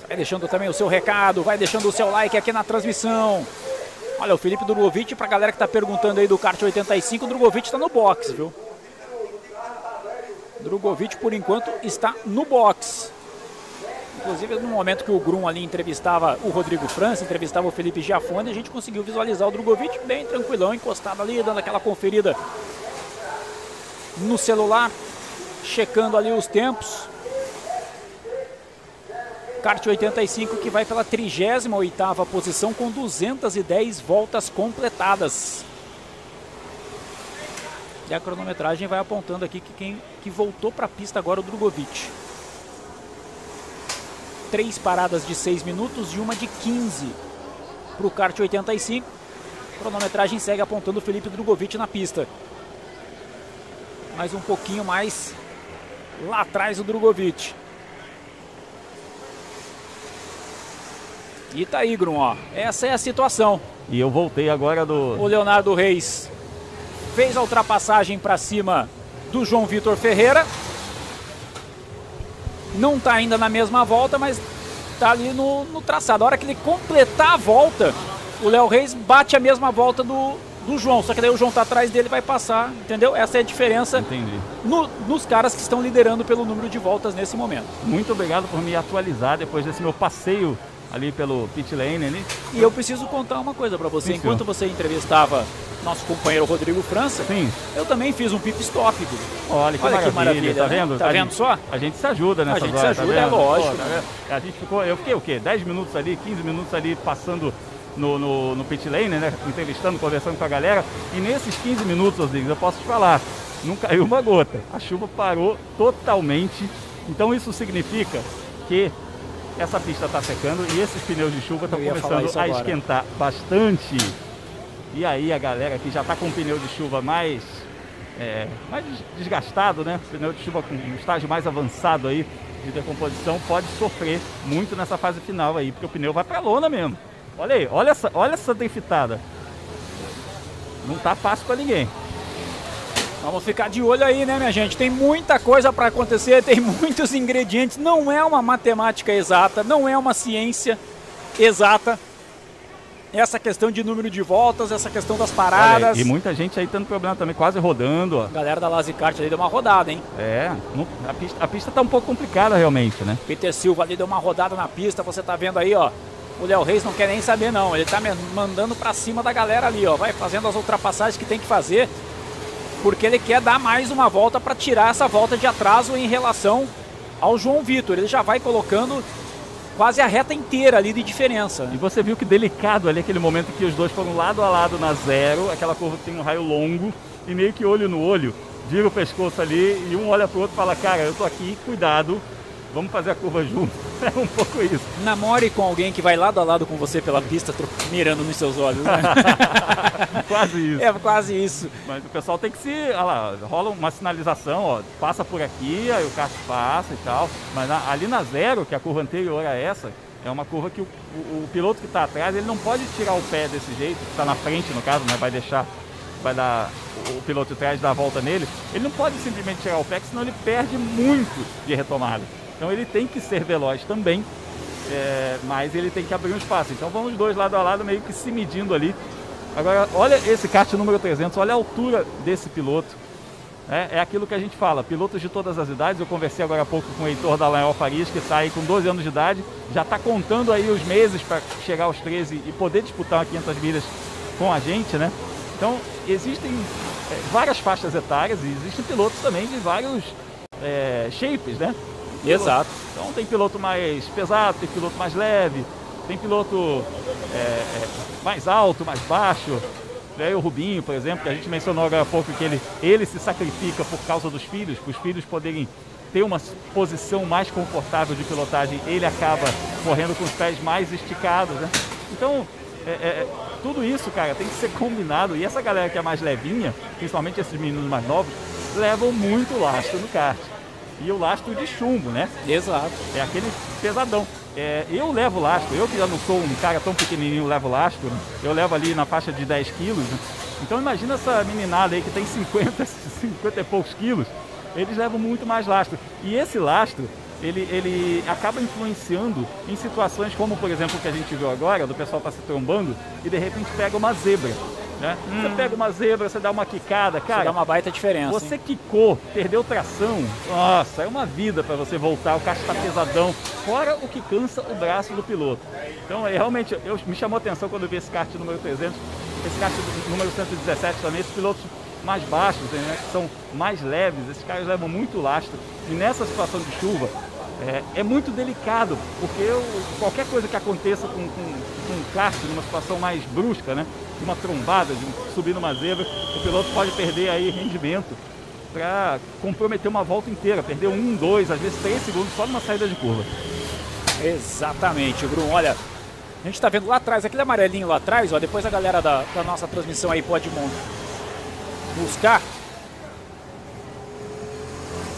Vai deixando também o seu recado, vai deixando o seu like aqui na transmissão. Olha, o Felipe Drogovic, pra galera que tá perguntando aí do kart 85, o Drogovic tá no box, viu? Drogovic, por enquanto, está no box. Inclusive, no momento que o Grum ali entrevistava o Rodrigo França, entrevistava o Felipe Giafone, a gente conseguiu visualizar o Drogovic bem tranquilão, encostado ali, dando aquela conferida no celular, checando ali os tempos. Kart 85 que vai pela 38ª posição com 210 voltas completadas. E a cronometragem vai apontando aqui que quem que voltou para a pista agora é o Drogovic. Três paradas de 6 minutos e uma de 15 para o kart 85. A cronometragem segue apontando o Felipe Drogovic na pista. Mais um pouquinho mais lá atrás o Drogovic. E tá aí, Grum, ó. Essa é a situação. E eu voltei agora do. O Leonardo Reis fez a ultrapassagem para cima do João Vitor Ferreira. Não tá ainda na mesma volta, mas tá ali no, no traçado. A hora que ele completar a volta, o Léo Reis bate a mesma volta do, do João. Só que daí o João tá atrás dele vai passar, entendeu? Essa é a diferença no- nos caras que estão liderando pelo número de voltas nesse momento. Muito obrigado por me atualizar depois desse meu passeio ali pelo pit lane ali. E eu preciso contar uma coisa para você. Sim, Enquanto você entrevistava nosso companheiro Rodrigo França, eu também fiz um pit stop. Gugu. Olha que maravilha, tá né? vendo? Tá A vendo gente- só? A gente se ajuda nessa A gente se ajuda, é lógico. a gente ficou, eu fiquei o quê? 10 minutos ali, 15 minutos ali passando no, no, no pit lane, né? Entrevistando, conversando com a galera. E nesses 15 minutos, Rodrigues, eu posso te falar, não caiu uma gota. A chuva parou totalmente. Então isso significa que essa pista está secando e esses pneus de chuva estão começando a esquentar bastante. E aí a galera que já está com o pneu de chuva mais, é, mais des- desgastado, né? Pneu de chuva com um estágio mais avançado aí de decomposição pode sofrer muito nessa fase final aí, porque o pneu vai para lona mesmo. Olha aí, olha essa, olha essa driftada. Não tá fácil para ninguém. Vamos ficar de olho aí, né, minha gente? Tem muita coisa para acontecer, tem muitos ingredientes. Não é uma matemática exata, não é uma ciência exata. Essa questão de número de voltas, essa questão das paradas. aí, e muita gente aí tendo problema também, quase rodando, ó. A galera da Lazicart ali deu uma rodada, hein? É, a pista, a pista tá um pouco complicada realmente, né? Peter Silva ali deu uma rodada na pista, você tá vendo aí, ó. O Léo Reis não quer nem saber não, ele tá mandando pra cima da galera ali, ó. Vai fazendo as ultrapassagens que tem que fazer, porque ele quer dar mais uma volta pra tirar essa volta de atraso em relação ao João Vitor. Ele já vai colocando quase a reta inteira ali de diferença. E você viu que delicado ali aquele momento que os dois foram lado a lado na zero, aquela curva que tem um raio longo, e meio que olho no olho, vira o pescoço ali e um olha pro outro e fala, cara, eu tô aqui, cuidado, vamos fazer a curva junto. É um pouco isso. Namore com alguém que vai lado a lado com você pela pista, mirando nos seus olhos. Né? quase isso. É quase isso. Mas o pessoal tem que se. Olha lá, rola uma sinalização, ó, passa por aqui, aí o kart passa e tal. Mas na- ali na zero, que é a curva anterior a essa, é uma curva que o, o- o piloto que está atrás, ele não pode tirar o pé desse jeito, que está na frente no caso, né? Vai deixar. Vai dar. O, piloto de trás dar a volta nele. Ele não pode simplesmente tirar o pé, senão ele perde muito de retomada. Então ele tem que ser veloz também. é, mas ele tem que abrir um espaço. Então vamos os dois lado a lado, meio que se medindo ali. Agora, olha esse kart número 300, olha a altura desse piloto. É, é aquilo que a gente fala, pilotos de todas as idades. Eu conversei agora há pouco com o Heitor da Lael Farias, que aí com 12 anos de idade, já está contando aí os meses para chegar aos 13 e poder disputar uma 500 milhas com a gente, né? Então, existem é, várias faixas etárias e existem pilotos também de vários é, shapes, né? Exato. Então, tem piloto mais pesado, tem piloto mais leve, tem piloto é, é, mais alto, mais baixo. Aí o Rubinho, por exemplo, que a gente mencionou agora há pouco, que ele, ele se sacrifica por causa dos filhos, para os filhos poderem ter uma posição mais confortável de pilotagem, ele acaba correndo com os pés mais esticados, né? Então, é, é, tudo isso, cara, tem que ser combinado. E essa galera que é mais levinha, principalmente esses meninos mais novos, levam muito lastro no kart. E o lastro de chumbo, né? Exato. É aquele pesadão. É, eu levo lastro, eu que já não sou um cara tão pequenininho, levo lastro, eu levo ali na faixa de 10 quilos. né? Então imagina essa meninada aí que tem 50, 50 e poucos quilos, eles levam muito mais lastro. E esse lastro, ele, ele acaba influenciando em situações como, por exemplo, o que a gente viu agora, do pessoal tá se trombando e de repente pega uma zebra. Né? Você pega uma zebra, você dá uma quicada, cara. dá uma baita diferença, Você hein? quicou, perdeu tração. Nossa, é uma vida para você voltar. O kart está pesadão. Fora o que cansa o braço do piloto. Então, é, realmente, eu, me chamou a atenção quando eu vi esse kart número 300, esse kart número 117 também, esses pilotos mais baixos, né, que são mais leves, esses caras levam muito lastro. E nessa situação de chuva, é, é muito delicado, porque eu- qualquer coisa que aconteça com, com, com um kart numa situação mais brusca, né? De uma trombada, de subir numa zebra, o piloto pode perder aí rendimento para comprometer uma volta inteira, perder um, dois, às vezes três segundos só numa saída de curva. Exatamente, Bruno. Olha, a gente tá vendo lá atrás, aquele amarelinho lá atrás, ó. Depois a galera da, da nossa transmissão aí pode buscar.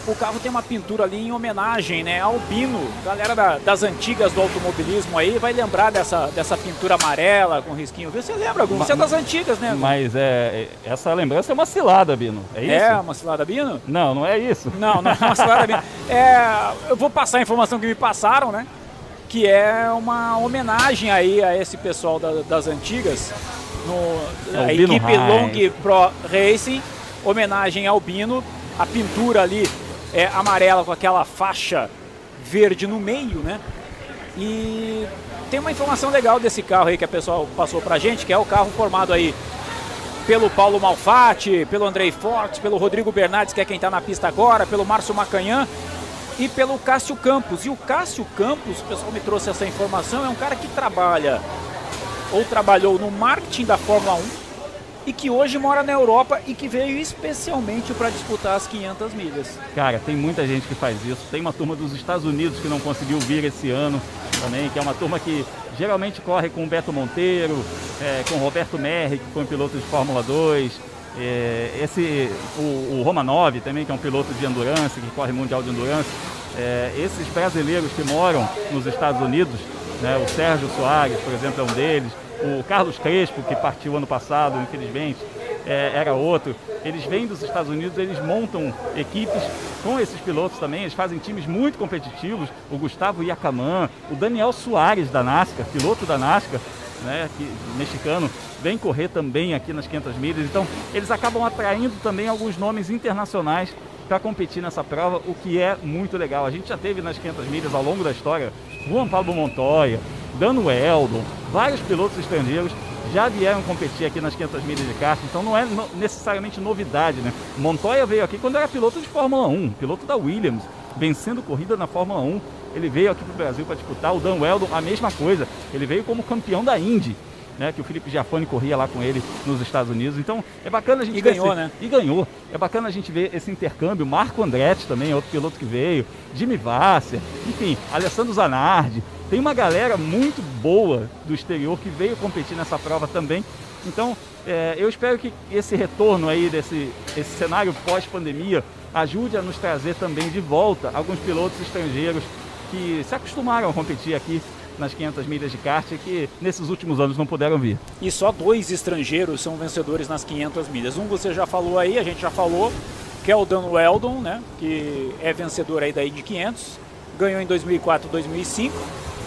O carro tem uma pintura ali em homenagem, né, ao Bino. Galera da- das antigas do automobilismo aí vai lembrar dessa, dessa pintura amarela com risquinho. Você lembra, Gun? Você é das antigas, né? Gun? Mas é, essa lembrança é uma cilada, Bino. É isso? É, uma cilada Bino? Não, não é isso. Não, não é uma cilada Bino. É, eu vou passar a informação que me passaram, né? Que é uma homenagem aí a esse pessoal da- das antigas. No, É a equipe. Long Pro Racing, homenagem ao Bino. A pintura ali é amarela com aquela faixa verde no meio, né? E tem uma informação legal desse carro aí que a pessoa passou pra gente, que é o carro formado aí pelo Paulo Malfatti, pelo Andrei Fortes, pelo Rodrigo Bernardes, que é quem está na pista agora, pelo Márcio Macanhã e pelo Cássio Campos. E o Cássio Campos, o pessoal me trouxe essa informação, é um cara que trabalha ou trabalhou no marketing da Fórmula 1 e que hoje mora na Europa e que veio especialmente para disputar as 500 milhas. Cara, tem muita gente que faz isso. Tem uma turma dos Estados Unidos que não conseguiu vir esse ano também, que é uma turma que geralmente corre com o Beto Monteiro, é, com o Roberto Merri, que foi um piloto de Fórmula 2. é, esse, o, o Romanov também, que é um piloto de endurance, que corre mundial de endurance. É, esses brasileiros que moram nos Estados Unidos, né, o Sérgio Soares, por exemplo, é um deles. O Carlos Crespo, que partiu ano passado, infelizmente, é, era outro. Eles vêm dos Estados Unidos, eles montam equipes com esses pilotos também, eles fazem times muito competitivos. O Gustavo Iacaman, o Daniel Soares da NASCAR, piloto da NASCAR, né, que, mexicano, vem correr também aqui nas 500 milhas. Então, eles acabam atraindo também alguns nomes internacionais para competir nessa prova, o que é muito legal. A gente já teve nas 500 milhas ao longo da história Juan Pablo Montoya, Dano Eldon, vários pilotos estrangeiros já vieram competir aqui nas 500 milhas de kart, então não é necessariamente novidade, né? Montoya veio aqui quando era piloto de Fórmula 1, piloto da Williams, vencendo corrida na Fórmula 1. Ele veio aqui para o Brasil para disputar. O Dan Weldon, a mesma coisa. Ele veio como campeão da Indy. Né, que o Felipe Giafone corria lá com ele nos Estados Unidos. Então é bacana a gente E ver ganhou, esse- né? E ganhou. É bacana a gente ver esse intercâmbio. Marco Andretti também, outro piloto que veio. Jimmy Vasser, enfim, Alessandro Zanardi. Tem uma galera muito boa do exterior que veio competir nessa prova também. Então, é, eu espero que esse retorno aí desse esse cenário pós-pandemia ajude a nos trazer também de volta alguns pilotos estrangeiros que se acostumaram a competir aqui nas 500 milhas de kart que nesses últimos anos não puderam vir. E só dois estrangeiros são vencedores nas 500 milhas. Um você já falou aí, a gente já falou, que é o Dan Weldon, né? Que é vencedor aí da Indy 500, ganhou em 2004 2005.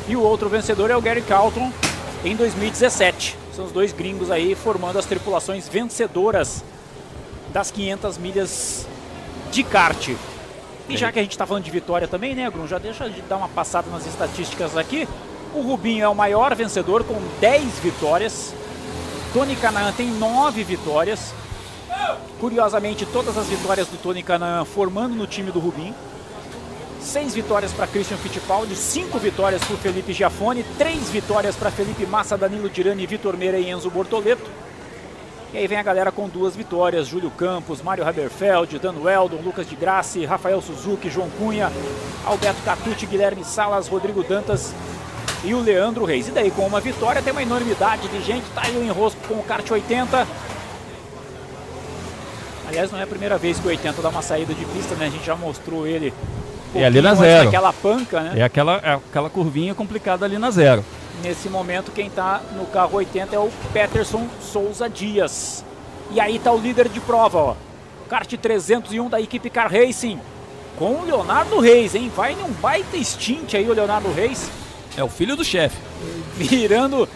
E o outro vencedor é o Gary Carlton em 2017. São os dois gringos aí formando as tripulações vencedoras das 500 milhas de kart. E já que a gente está falando de vitória também, né, Grum? Já deixa de dar uma passada nas estatísticas aqui. O Rubinho é o maior vencedor com 10 vitórias. Tony Canaan tem 9 vitórias. Curiosamente, todas as vitórias do Tony Canaan formando no time do Rubinho. 6 vitórias para Christian Fittipaldi, 5 vitórias para Felipe Giafone, 3 vitórias para Felipe Massa, Danilo Tirani, Vitor Meira e Enzo Bortoleto. E aí vem a galera com duas vitórias: Júlio Campos, Mário Haberfeld, Dan Weldon, Lucas de Grassi, Rafael Suzuki, João Cunha, Alberto Catucci, Guilherme Salas, Rodrigo Dantas e o Leandro Reis. E daí, com uma vitória, tem uma enormidade de gente. Tá aí o enrosco com o kart 80. Aliás, não é a primeira vez que o 80 dá uma saída de pista, né? A gente já mostrou ele. E ali na zero. daquela panca, né? É aquela, é aquela curvinha complicada ali na zero. Nesse momento, quem está no carro 80 é o Peterson Souza Dias. E aí tá o líder de prova, ó. Kart 301 da equipe Car Racing. Com o Leonardo Reis, hein? Vai num baita stint aí o Leonardo Reis. É o filho do chefe. Virando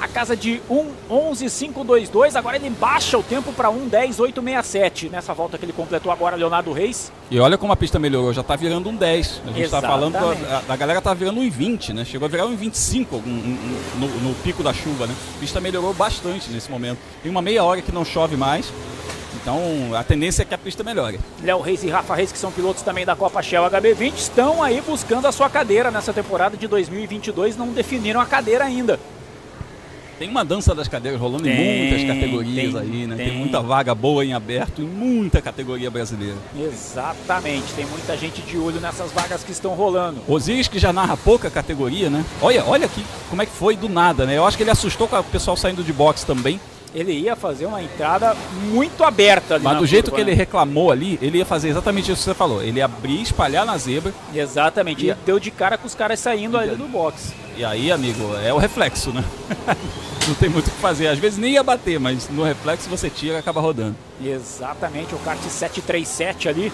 a casa de 1.11.522. Agora ele baixa o tempo para 1.10.867. Nessa volta que ele completou agora, Leonardo Reis. E olha como a pista melhorou, já tá virando um 10. A gente tá falando, a, a galera tá virando um 20, né? Chegou a virar um 25 algum- um- um- no, no pico da chuva, né? A pista melhorou bastante nesse momento. Tem uma meia hora que não chove mais, então a tendência é que a pista melhore. Léo Reis e Rafa Reis, que são pilotos também da Copa Shell HB20, estão aí buscando a sua cadeira nessa temporada de 2022. Não definiram a cadeira ainda. Tem uma dança das cadeiras rolando em Tem, muitas categorias tem, aí, né? Tem. tem. muita vaga boa em aberto em muita categoria brasileira. Exatamente, tem muita gente de olho nessas vagas que estão rolando. Osiris que já narra pouca categoria, né? Olha, olha aqui como é que foi do nada, né? Eu acho que ele assustou com o pessoal saindo de boxe também. Ele ia fazer uma entrada muito aberta ali Mas do jeito curva, que ele né? reclamou ali, ele ia fazer exatamente isso que você falou. Ele ia abrir, espalhar na zebra. Exatamente. E- E deu de cara com os caras saindo ali do box. E aí, amigo, é o reflexo, né? Não tem muito o que fazer. Às vezes nem ia bater, mas no reflexo você tira e acaba rodando. Exatamente, o kart 737 ali.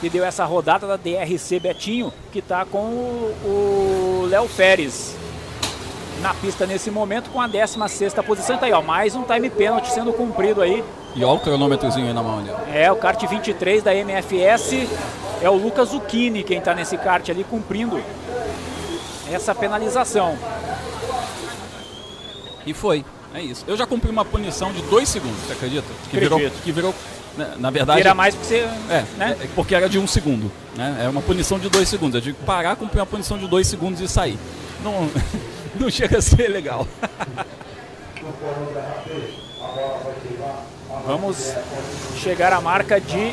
Que deu essa rodada da DRC Betinho, que tá com o o Léo Feres na pista nesse momento com a 16 posição. Tá aí, ó, mais um time penalty sendo cumprido aí. E olha o cronômetrozinho aí na mão ali. É, o kart 23 da MFS é o Lucas Zucchini quem tá nesse kart ali cumprindo essa penalização. E foi. É isso. Eu já cumpri uma punição de dois segundos, você acredita? Que virou. Acredito. Que virou né, na verdade. Vira mais porque você. É, né? é, porque era de um segundo. Né? É uma punição de dois segundos. Eu digo parar, cumprir uma punição de dois segundos e sair. Não, não chega a ser legal. Vamos chegar à marca de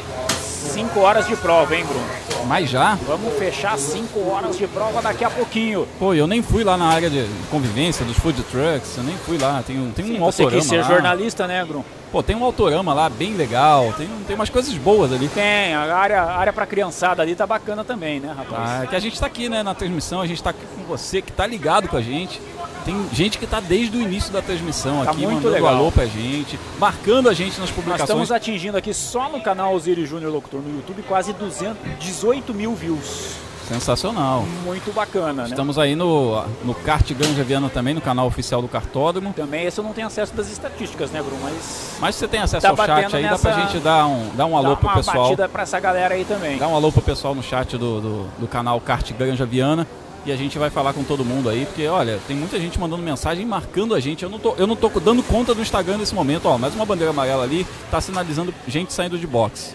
5 horas de prova, hein, Bruno? Mas já? Vamos fechar 5 horas de prova daqui a pouquinho. Pô, eu nem fui lá na área de convivência dos food trucks, eu nem fui lá. Tem, um- tem um Sim, você autorama quis ser lá. jornalista, né, Bruno? Pô, tem um autorama lá bem legal, tem, tem umas coisas boas ali. Tem, a área, a área pra criançada ali tá bacana também, né, rapaz? Ah, é que a gente tá aqui, né, na transmissão, a gente tá aqui com você que tá ligado com a gente. Tem gente que tá desde o início da transmissão Tá aqui, muito mandando legal. alô pra gente, marcando a gente nas Nós publicações. estamos atingindo aqui só no canal Osiris Júnior Locutor no YouTube quase 200, 18 mil views. Sensacional. Muito bacana, né? Estamos aí no, no Kart Granja Viana também, no canal oficial do Cartódromo. Também esse eu não tenho acesso das estatísticas, né, Bruno? Mas. Mas você tem acesso Tá ao chat aí, dá nessa- pra gente dar um, dar um alô Dá pro uma pessoal. batida pra essa galera aí também. Dá um alô pro pessoal no chat do, do, do canal Kart Granja Viana. E a gente vai falar com todo mundo aí, porque olha, tem muita gente mandando mensagem, marcando a gente. Eu não tô, eu não tô dando conta do Instagram nesse momento, ó. Mais uma bandeira amarela ali, tá sinalizando gente saindo de box.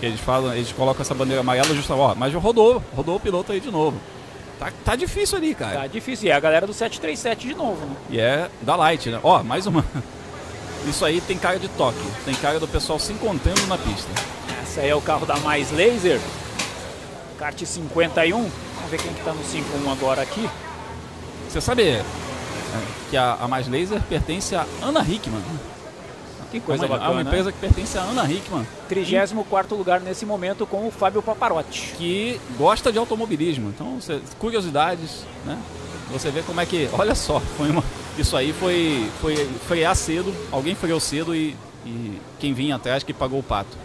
Que eles falam, eles colocam essa bandeira amarela justo, ó, mas rodou, rodou o piloto aí de novo. Tá, tá difícil ali, cara. Tá difícil. E é a galera do 737 de novo, né? E é da Light, né? Ó, mais uma. Isso aí tem cara de toque. Tem cara do pessoal se encontrando na pista. Esse aí é o carro da Mais Laser. Kart 51. Vamos ver quem que tá no 51 agora aqui. Você sabe é, que a, a Mais Laser pertence a Ana Hickman. Que coisa é uma, bacana, É uma né? empresa que pertence a Ana Hickman. 34 lugar nesse momento com o Fábio Paparotti. Que gosta de automobilismo. Então, curiosidades, né? Você vê como é que. Olha só, foi uma, isso aí foi, foi frear cedo, alguém freou cedo e, e quem vinha atrás que pagou o pato.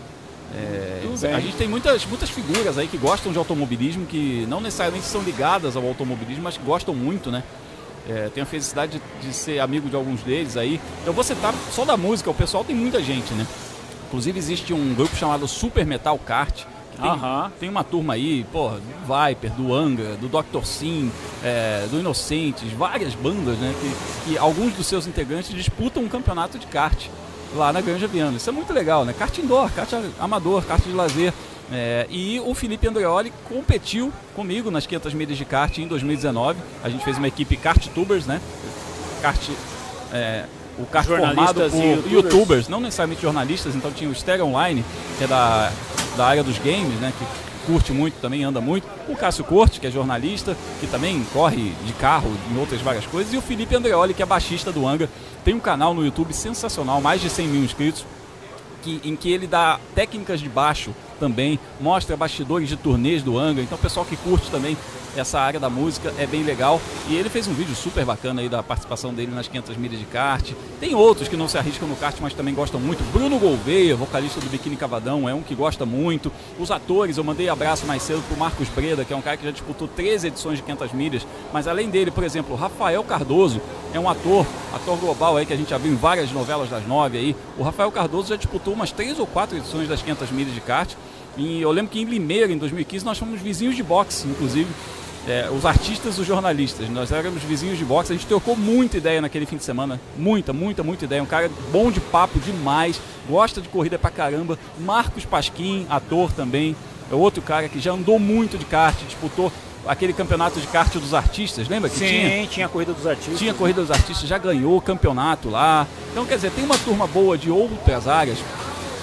É, a gente tem muitas, muitas figuras aí que gostam de automobilismo, que não necessariamente são ligadas ao automobilismo, mas que gostam muito, né? É, tenho a felicidade de, de ser amigo de alguns deles aí. Eu vou citar só da música, o pessoal tem muita gente, né? Inclusive existe um grupo chamado Super Metal Kart. Tem, tem uma turma aí, porra, do Viper, do Angra, do Dr. Sim, é, do Inocentes, várias bandas, né? Que, que alguns dos seus integrantes disputam um campeonato de kart lá na Granja Viana. Isso é muito legal, né? Kart indoor, kart amador, kart de lazer. É, e o Felipe Andreoli competiu comigo nas 500 milhas de kart em 2019. A gente fez uma equipe Kart Tubers, né? Kart, é, o kart formado por youtubers. youtubers, não necessariamente jornalistas. Então tinha o Stereo Online, que é da, da área dos games, né? Que curte muito, também anda muito. O Cássio Corte, que é jornalista, que também corre de carro em outras várias coisas. E o Felipe Andreoli, que é baixista do Angra. Tem um canal no YouTube sensacional, mais de 100 mil inscritos que, em que ele dá técnicas de baixo também, mostra bastidores de turnês do Angra. Então, o pessoal que curte também essa área da música é bem legal. E ele fez um vídeo super bacana aí da participação dele nas 500 milhas de kart. Tem outros que não se arriscam no kart, mas também gostam muito. Bruno Gouveia, vocalista do Biquíni Cavadão, é um que gosta muito. Os atores, eu mandei abraço mais cedo pro Marcos Breda, que é um cara que já disputou 13 edições de 500 milhas. Mas além dele, por exemplo, Rafael Cardoso é um ator, ator global aí que a gente já viu em várias novelas das nove aí. O Rafael Cardoso já disputou umas três ou quatro edições das 500 milhas de kart. E eu lembro que em Limeira, em 2015, nós fomos vizinhos de boxe, inclusive. É, os artistas e os jornalistas. Nós éramos vizinhos de boxe, a gente trocou muita ideia naquele fim de semana. Muita, muita, muita ideia. Um cara bom de papo demais, gosta de corrida pra caramba. Marcos Pasquim, ator também. É outro cara que já andou muito de kart, disputou aquele campeonato de kart dos artistas, lembra que Sim, tinha? tinha a corrida dos artistas. Tinha corrida dos artistas, já ganhou o campeonato lá. Então, quer dizer, tem uma turma boa de outras áreas,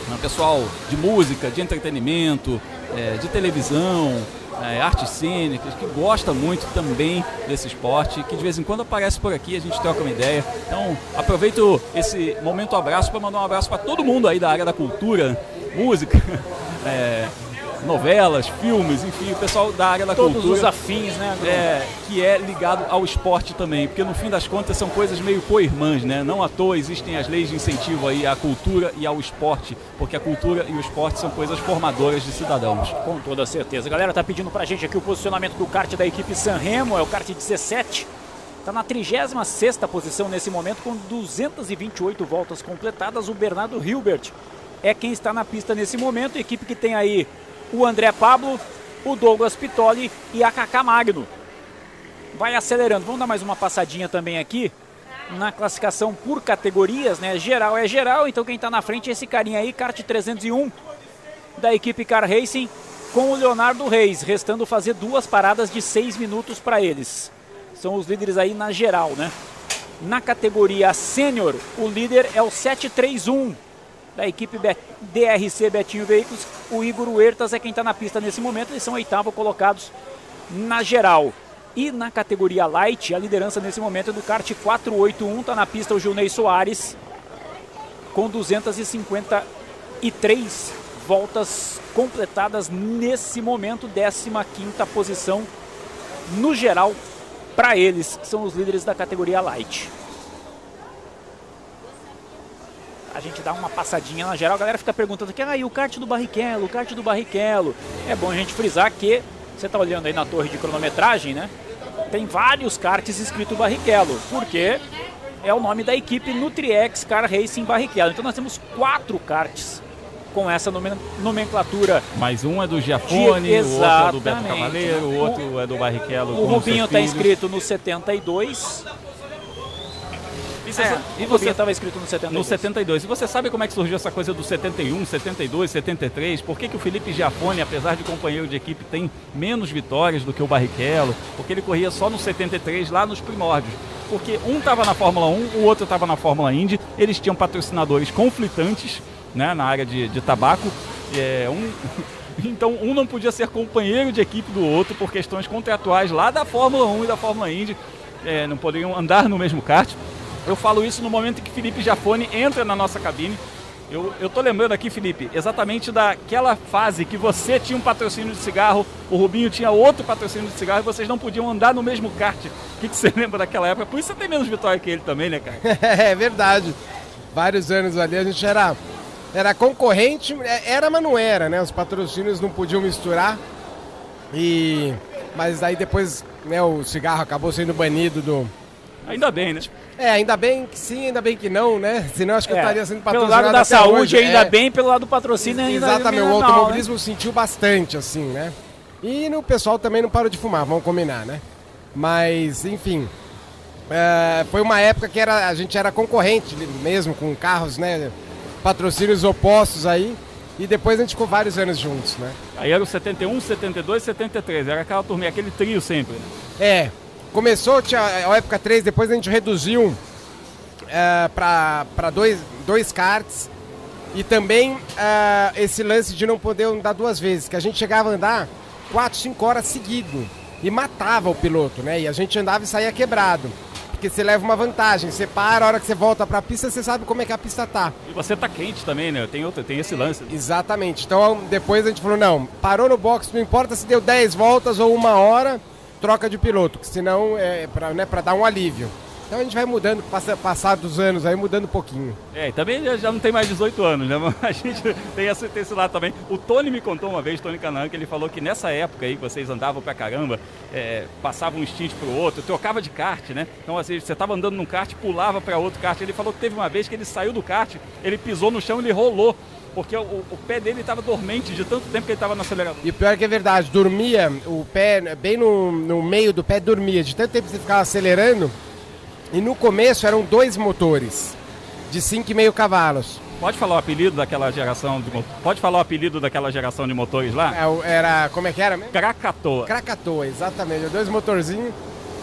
né, pessoal de música, de entretenimento, é, de televisão. né, artes cênicas, que gosta muito também desse esporte, que de vez em quando aparece por aqui, a gente troca uma ideia. Então, aproveito esse momento abraço para mandar um abraço para todo mundo aí da área da cultura, música, é, novelas, filmes, enfim, o pessoal da área da Todos cultura. os afins, né? É, que é ligado ao esporte também, porque no fim das contas são coisas meio co-irmãs, né? Não à toa existem as leis de incentivo aí à cultura e ao esporte, porque a cultura e o esporte são coisas formadoras de cidadãos. Com toda certeza. A galera tá pedindo pra gente aqui o posicionamento do kart da equipe Sanremo, é o kart 17. Tá na 36ª posição nesse momento com 228 voltas completadas. O Bernardo Hilbert é quem está na pista nesse momento, equipe que tem aí o André Pablo, o Douglas Pitoli e a Kaká Magno. Vai acelerando. Vamos dar mais uma passadinha também aqui na classificação por categorias, né? Geral é geral, então quem está na frente é esse carinha aí, kart 301 da equipe Car Racing com o Leonardo Reis, restando fazer duas paradas de seis minutos para eles. São os líderes aí na geral, né? Na categoria sênior, o líder é o 731 da equipe DRC Betinho Veículos. O Igor Huertas é quem está na pista nesse momento, eles são oitavo colocados na geral. E na categoria light, a liderança nesse momento é do kart 481, está na pista o Gilney Soares com 253 voltas completadas nesse momento, 15ª posição no geral para eles, são os líderes da categoria light. A gente dá uma passadinha na geral, a galera fica perguntando aqui, ah, e o kart do Barrichello, o kart do Barrichello. É bom a gente frisar que você está olhando aí na torre de cronometragem, né? Tem vários karts escrito Barrichello, porque é o nome da equipe Nutriex Car Racing Barrichello. Então nós temos quatro karts com essa nomen- nomenclatura. Mais um é do Giafone, De- o outro é do Beto. Cavaleiro, o outro é do Barrichello. O Rubinho está está inscrito no 72. E você, É, e você Rubinho estava inscrito no 72. No 72. E você sabe como é que surgiu essa coisa do 71, 72, 73? Por que, que o Felipe Giafone, apesar de companheiro de equipe, tem menos vitórias do que o Barrichello? Porque ele corria só no 73, lá nos primórdios. Porque um estava na Fórmula 1, o outro estava na Fórmula Indy. Eles tinham patrocinadores conflitantes né, na área de, de tabaco. É, um, então um não podia ser companheiro de equipe do outro por questões contratuais lá da Fórmula 1 e da Fórmula Indy. É, não poderiam andar no mesmo kart. Eu falo isso no momento em que Felipe Jafone entra na nossa cabine. Eu, eu tô lembrando aqui, Felipe, exatamente daquela fase que você tinha um patrocínio de cigarro, o Rubinho tinha outro patrocínio de cigarro e vocês não podiam andar no mesmo kart. O que, que você lembra daquela época? Por isso você tem menos vitória que ele também, né, cara? é verdade. Vários anos ali a gente era, era concorrente, é- era, mas não era, né? Os patrocínios não podiam misturar. E mas aí depois, né, o cigarro acabou sendo banido do Ainda bem, né? É, ainda bem que sim, ainda bem que não, né? Senão acho que eu É, estaria sendo pelo patrocinado lado da saúde, hoje. ainda É. bem, pelo lado do patrocínio, ainda Exatamente, ainda o automobilismo né? sentiu bastante, assim, né? E no pessoal também não parou de fumar, vamos combinar, né? Mas, enfim, é, foi uma época que era, a gente era concorrente mesmo com carros, né? Patrocínios opostos aí. E depois a gente ficou vários anos juntos, né? Aí era o 71, 72, 73. Era aquela turminha, aquele trio sempre. né? É, começou, tinha a época 3, depois a gente reduziu é, para dois, dois karts. E também é, esse lance de não poder andar duas vezes, que a gente chegava a andar 4, 5 horas seguido e matava o piloto, né? E a gente andava e saía quebrado. Porque você leva uma vantagem, você para, a hora que você volta para a pista, você sabe como é que a pista tá. E você tá quente também, né? Tem, outro, tem esse lance. Exatamente. Então depois a gente falou, não, parou no box, não importa se deu 10 voltas ou uma hora, troca de piloto, que senão é para né, dar um alívio. Então a gente vai mudando, passa, passar dos anos aí, mudando um pouquinho. É, e também já- não tem mais 18 anos, né? A gente tem esse, tem esse lado também. O Tony me contou uma vez, Tony Canaan, que ele falou que nessa época aí que vocês andavam pra caramba, é, passavam um stint pro outro, trocava de kart, né? Então assim, você tava andando num kart, pulava pra outro kart. Ele falou que teve uma vez que ele saiu do kart, ele pisou no chão e ele rolou. Porque o, o pé dele estava dormente de tanto tempo que ele estava no acelerador. E o pior é que é verdade, dormia, o pé, bem no, no meio do pé dormia, de tanto tempo que você ficava acelerando. E no começo eram dois motores, de 5,5 cavalos. Pode falar o apelido daquela geração de Pode falar o apelido daquela geração de motores lá? É, Era, como é que era mesmo? Krakatoa. Krakatoa, exatamente, dois motorzinhos.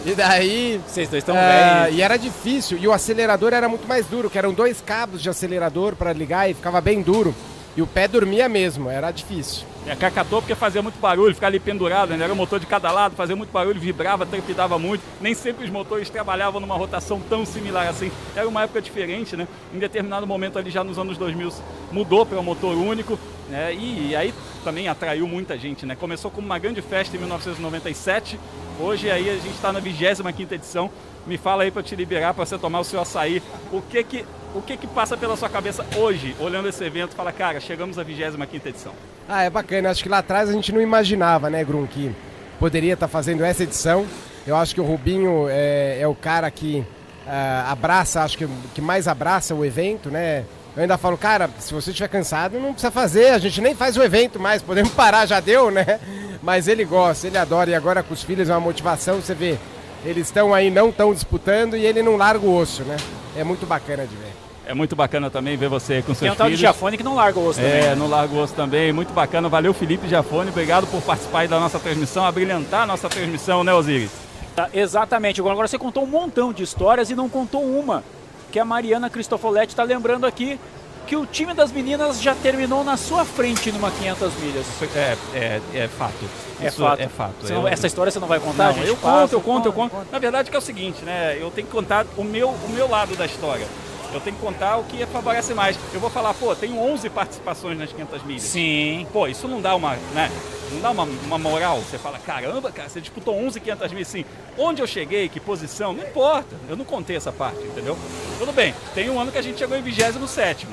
E daí. Vocês dois estão é, velhos. E era difícil. E o acelerador era muito mais duro, que eram dois cabos de acelerador para ligar e ficava bem duro. E o pé dormia mesmo, era difícil. É, cacatou porque fazia muito barulho, ficava ali pendurado, né? era um motor de cada lado, fazia muito barulho, vibrava, trepidava muito. Nem sempre os motores trabalhavam numa rotação tão similar assim. Era uma época diferente, né? Em determinado momento ali já nos anos 2000 mudou para um motor único, né? E, e aí também atraiu muita gente, né? Começou como uma grande festa em 1997, hoje aí a gente está na 25ª edição. Me fala aí para te liberar para você tomar o seu açaí. O que que o que que passa pela sua cabeça hoje, olhando esse evento, fala, cara, chegamos à 25ª edição. Ah, é bacana. Acho que lá atrás a gente não imaginava, né, Grum, que poderia estar fazendo essa edição. Eu acho que o Rubinho é, é o cara que ah, abraça, acho que, que mais abraça o evento, né? Eu ainda falo, cara, se você estiver cansado, não precisa fazer, a gente nem faz o evento mais, podemos parar, já deu, né? Mas ele gosta, ele adora, e agora com os filhos é uma motivação, você vê, eles estão aí, não estão disputando, e ele não larga o osso, né? É muito bacana de ver. É muito bacana também ver você com seus Tem um tal de filhos. Giafone que não larga o osso também. É, não larga o osso também. Muito bacana. Valeu, Felipe Giafone. Obrigado por participar aí da nossa transmissão, abrilhantar a nossa transmissão, né, Osiris? Tá, exatamente. Agora agora você contou um montão de histórias e não contou uma, que a Mariana Cristofoletti está lembrando aqui que o time das meninas já terminou na sua frente numa 500 milhas. É, é, é fato. É Isso fato. É fato. Não- Eu- essa história você não vai contar, Não, gente? eu Passa, conto, eu conto, eu conto. Na verdade que é o seguinte, né? Eu tenho que contar o meu, o meu lado da história. Eu tenho que contar o que favorece mais. Eu vou falar, pô, tenho 11 participações nas 500 milhas. Sim. Pô, isso não dá uma, né? Não dá uma, uma moral. Você fala, caramba, cara, você disputou 11 500 milhas, sim. Onde eu cheguei, que posição, não importa. Eu não contei essa parte, entendeu? Tudo bem, tem um ano que a gente chegou em 27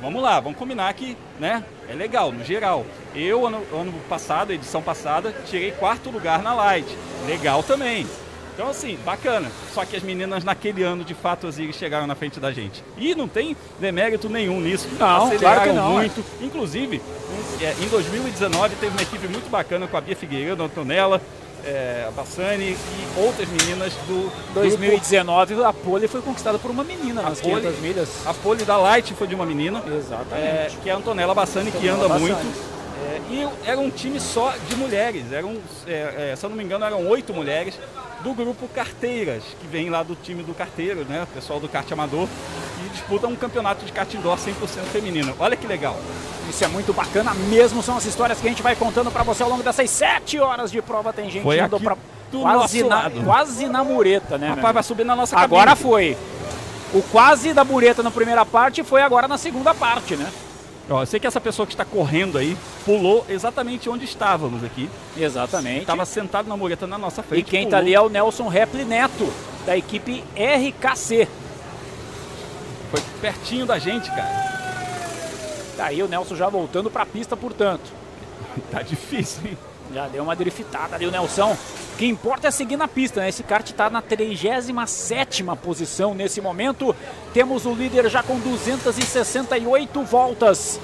Vamos lá, vamos combinar que, né? É legal, no geral. Eu, ano, ano passado, edição passada, tirei quarto lugar na Light. Legal também. Então, assim, bacana. Só que as meninas naquele ano, de fato, as Osiris chegaram na frente da gente. E não tem demérito nenhum nisso. Não, Aceleraram claro que não, muito. Inclusive, em, é, em 2019 teve uma equipe muito bacana com a Bia Figueiredo, a Antonella, é, a Bassani e outras meninas do 2019 a pole foi conquistada por uma menina nas pole- 500 milhas. A pole da Light foi de uma menina. Exatamente. que é a Antonella Bassani, que Antonella anda Bassani. muito. É, e era um time só de mulheres. Eram, é, é, se eu não me engano, eram oito mulheres do grupo Carteiras, que vem lá do time do Carteiro, né? O pessoal do kart amador, e disputa um campeonato de kart indoor 100% feminino. Olha que legal. Isso é muito bacana mesmo, são as histórias que a gente vai contando pra você ao longo dessas sete horas de prova. Tem gente Foi indo pra quase na, quase na mureta, né? Rapaz, vai subir na nossa Agora cabine. foi. O quase da mureta na primeira parte foi agora na segunda parte, né? Ó, eu sei que essa pessoa que está correndo aí pulou exatamente onde estávamos aqui. Exatamente. Estava sentado na mureta na nossa frente. E quem pulou. tá ali é o Nelson Repli Neto, da equipe RKC. Foi pertinho da gente, cara. Tá aí o Nelson já voltando pra pista, portanto. tá difícil, hein? Já deu uma driftada ali o Nelson. O que importa é seguir na pista, né? Esse kart tá na 37ª posição nesse momento. Temos o líder já com 268 voltas.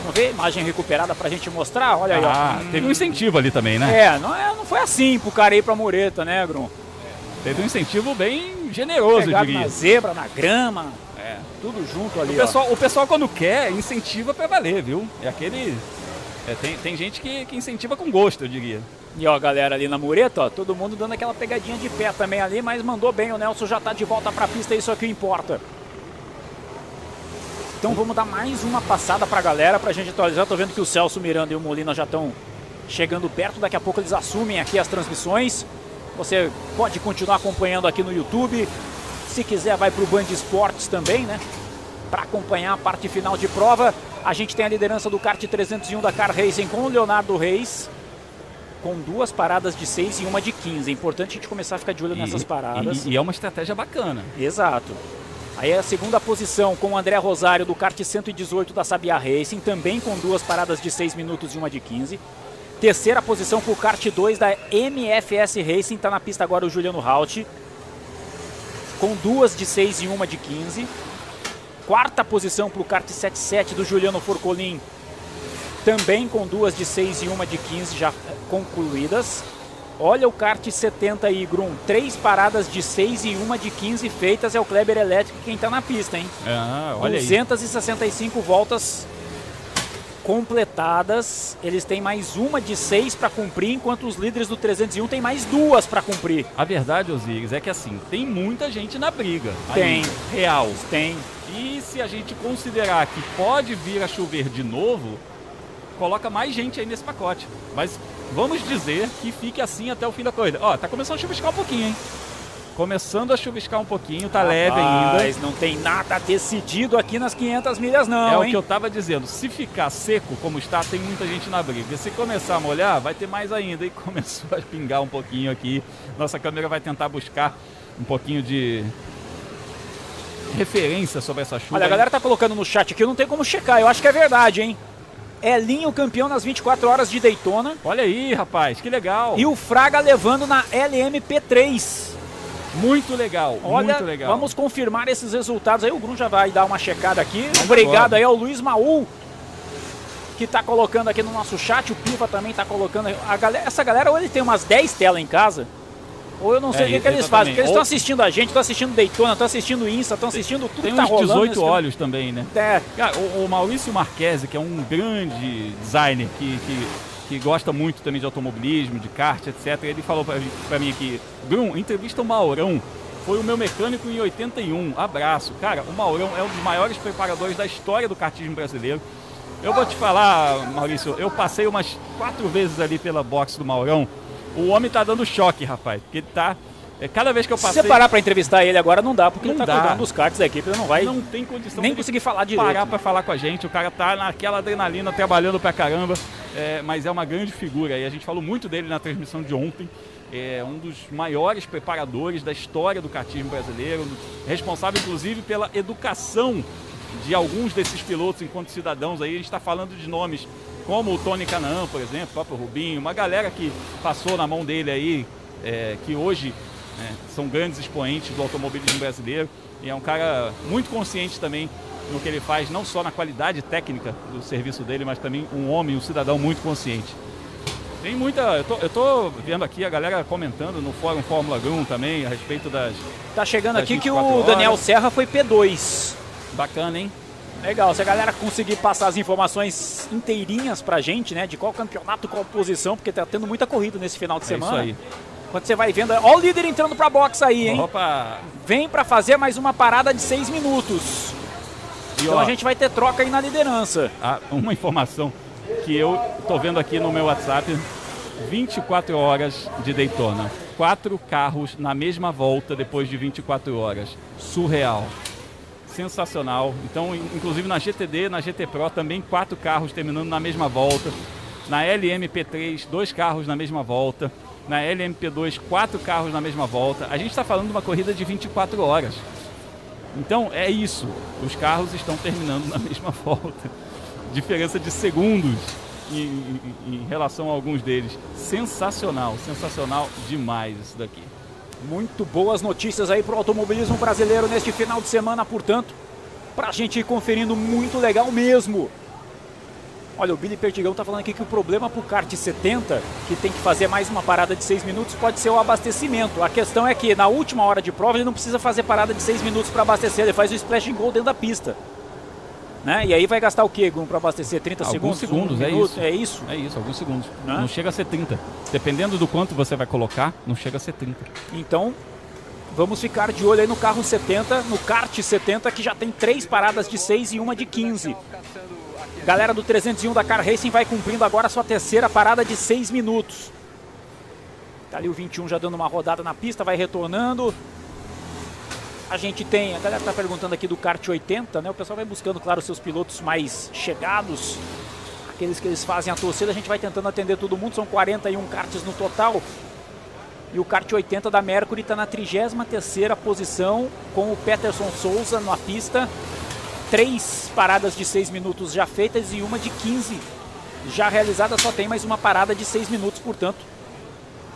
Vamos ver a imagem recuperada pra gente mostrar? Olha aí, Ah, ó. teve um incentivo ali também, né? É, não, é, não foi assim pro cara ir pra mureta, né, Grum? Teve um incentivo bem generoso, eu Pegado diria. na zebra, na grama, É. tudo junto ali, O pessoal, o pessoal quando quer, incentiva pra valer, viu? É aquele... é, tem, tem gente que, que incentiva com gosto, eu diria. E ó, galera ali na mureta, ó, todo mundo dando aquela pegadinha de pé também ali, mas mandou bem, o Nelson já tá de volta pra pista, isso é o que importa. Então vamos dar mais uma passada pra galera, pra gente atualizar. Tô vendo que o Celso Miranda e o Molina já estão chegando perto, daqui a pouco eles assumem aqui as transmissões. Você pode continuar acompanhando aqui no YouTube. Se quiser, vai pro Band Esportes também, né? Para acompanhar a parte final de prova. A gente tem a liderança do kart 301 da Car Racing com o Leonardo Reis com duas paradas de 6 e uma de 15. É importante a gente começar a ficar de olho nessas paradas. E, e é uma estratégia bacana. Exato. Aí é a segunda posição com o André Rosário do kart 118 da Sabia Racing, também com duas paradas de 6 minutos e uma de 15. Terceira posição para o kart 2 da MFS Racing, está na pista agora o Juliano Haut, com duas de 6 e uma de 15. Quarta posição para o kart 77 do Juliano Forcolin, também com duas de 6 e uma de 15 já eh, concluídas. Olha o kart 70 e Grum, três paradas de 6 e uma de 15 feitas, é o Kleber Elétrico quem está na pista, hein? Ah, olha aí. 265 voltas completadas. Eles têm mais uma de 6 para cumprir, enquanto os líderes do 301 têm mais duas para cumprir. A verdade, Osiris, é que assim, tem muita gente na briga. Tem. ainda, Real. Tem. E se a gente considerar que pode vir a chover de novo, coloca mais gente aí nesse pacote. Mas vamos dizer que fique assim até o fim da corrida. Ó, tá começando a chuviscar um pouquinho, hein? Começando a chuviscar um pouquinho, tá leve ainda. Mas não tem nada decidido aqui nas 500 milhas não, é hein? o que eu tava dizendo. Se ficar seco como está, tem muita gente na briga. Se começar a molhar, vai ter mais ainda. E começou a pingar um pouquinho aqui. Nossa câmera vai tentar buscar um pouquinho de referência sobre essa chuva. Olha, a galera tá colocando no chat aqui, não tem como checar. Eu acho que é verdade, hein? Elinho campeão nas 24 horas de Daytona. Olha aí, rapaz, que legal. E o Fraga levando na LMP3. Muito legal, Olha, muito legal. vamos confirmar esses resultados aí. O Grum já vai dar uma checada aqui. Obrigado aí ao Luiz Maul, que tá colocando aqui no nosso chat. O Piva também tá colocando. A galera, essa galera, ou ele tem umas 10 telas em casa, ou eu não sei É, o que, que eles fazem. Porque eles estão Ou- assistindo a gente, estão assistindo Daytona, estão assistindo Insta, estão assistindo tudo Tem que tá uns rolando. 18 nesse- olhos também, né? É. Cara, o, o Maurício Marquese, que é um grande designer que, que, que gosta muito também de automobilismo, de kart, etc., ele falou pra mim aqui, Brum, entrevista o Maurão. Foi o meu mecânico em 81. Abraço. Cara, o Maurão é um dos maiores preparadores da história do kartismo brasileiro. Eu vou te falar, Maurício, eu passei umas quatro vezes ali pela box do Maurão. O homem tá dando choque, rapaz. Porque ele tá. É, cada vez que eu Se passei. você parar pra entrevistar ele agora, não dá, porque Não ele tá dá. cuidando dos karts da equipe, ele não vai Não tem condição nem conseguir falar direito. parar para falar com a gente. O cara tá naquela adrenalina, trabalhando pra caramba. É, mas é uma grande figura. E a gente falou muito dele na transmissão de ontem. É um dos maiores preparadores da história do kartismo brasileiro. Responsável, inclusive, pela educação de alguns desses pilotos enquanto cidadãos. Aí a gente está falando de nomes como o Tony Canaan, por exemplo, o próprio Rubinho. Uma galera que passou na mão dele aí, é, que hoje né, são grandes expoentes do automobilismo brasileiro. E é um cara muito consciente também no que ele faz, não só na qualidade técnica do serviço dele, mas também um homem, um cidadão muito consciente. Tem muita. Eu tô, eu tô vendo aqui a galera comentando no Fórum Fórmula 1 também a respeito das. Tá chegando das aqui que 24 o Daniel horas. Serra foi P2. Bacana, hein? Legal, se a galera conseguir passar as informações inteirinhas pra gente, né? De qual campeonato, qual posição, porque tá tendo muita corrida nesse final de É semana. isso aí. Quando você vai vendo. Ó o líder entrando pra box aí, hein? Opa! Vem pra fazer mais uma parada de seis minutos. E, então ó, a gente vai ter troca aí na liderança. Ah, uma informação que eu tô vendo aqui no meu WhatsApp: 24 horas de Daytona. Quatro carros na mesma volta depois de 24 horas. Surreal. Sensacional. Então, in- inclusive na GTD, na GT Pro, também quatro carros terminando na mesma volta. Na LMP3, dois carros na mesma volta. Na LMP2, quatro carros na mesma volta. A gente está falando de uma corrida de 24 horas. Então é isso. Os carros estão terminando na mesma volta. Diferença de segundos em, em- em relação a alguns deles. Sensacional, sensacional demais isso daqui. Muito boas notícias aí pro automobilismo brasileiro neste final de semana, portanto, pra gente ir conferindo muito legal mesmo. Olha, o Billy Perdigão tá falando aqui que o problema pro kart 70, que tem que fazer mais uma parada de 6 minutos, pode ser o abastecimento. A questão é que na última hora de prova ele não precisa fazer parada de 6 minutos para abastecer, ele faz o splash and go dentro da pista. Né? E aí vai gastar o quê, Grum, para abastecer? 30 Alguns segundos? segundos, Um é minuto? isso. É isso? É isso, alguns segundos. Né? Não chega a ser 30. Dependendo do quanto você vai colocar, não chega a ser 30. Então, vamos ficar de olho aí no carro 70, no kart 70, que já tem três paradas de 6 e uma de 15. Galera do 301 da Car Racing vai cumprindo agora sua terceira parada de 6 minutos. Tá ali o 21 já dando uma rodada na pista, vai retornando. A gente tem, a galera tá perguntando aqui do kart 80, né? O pessoal vai buscando, claro, seus pilotos mais chegados, aqueles que eles fazem a torcida, a gente vai tentando atender todo mundo, são 41 karts no total. E o kart 80 da Mercury está na 33ª posição com o Peterson Souza na pista. Três paradas de 6 minutos já feitas e uma de 15 já realizada. Só tem mais uma parada de 6 minutos, portanto,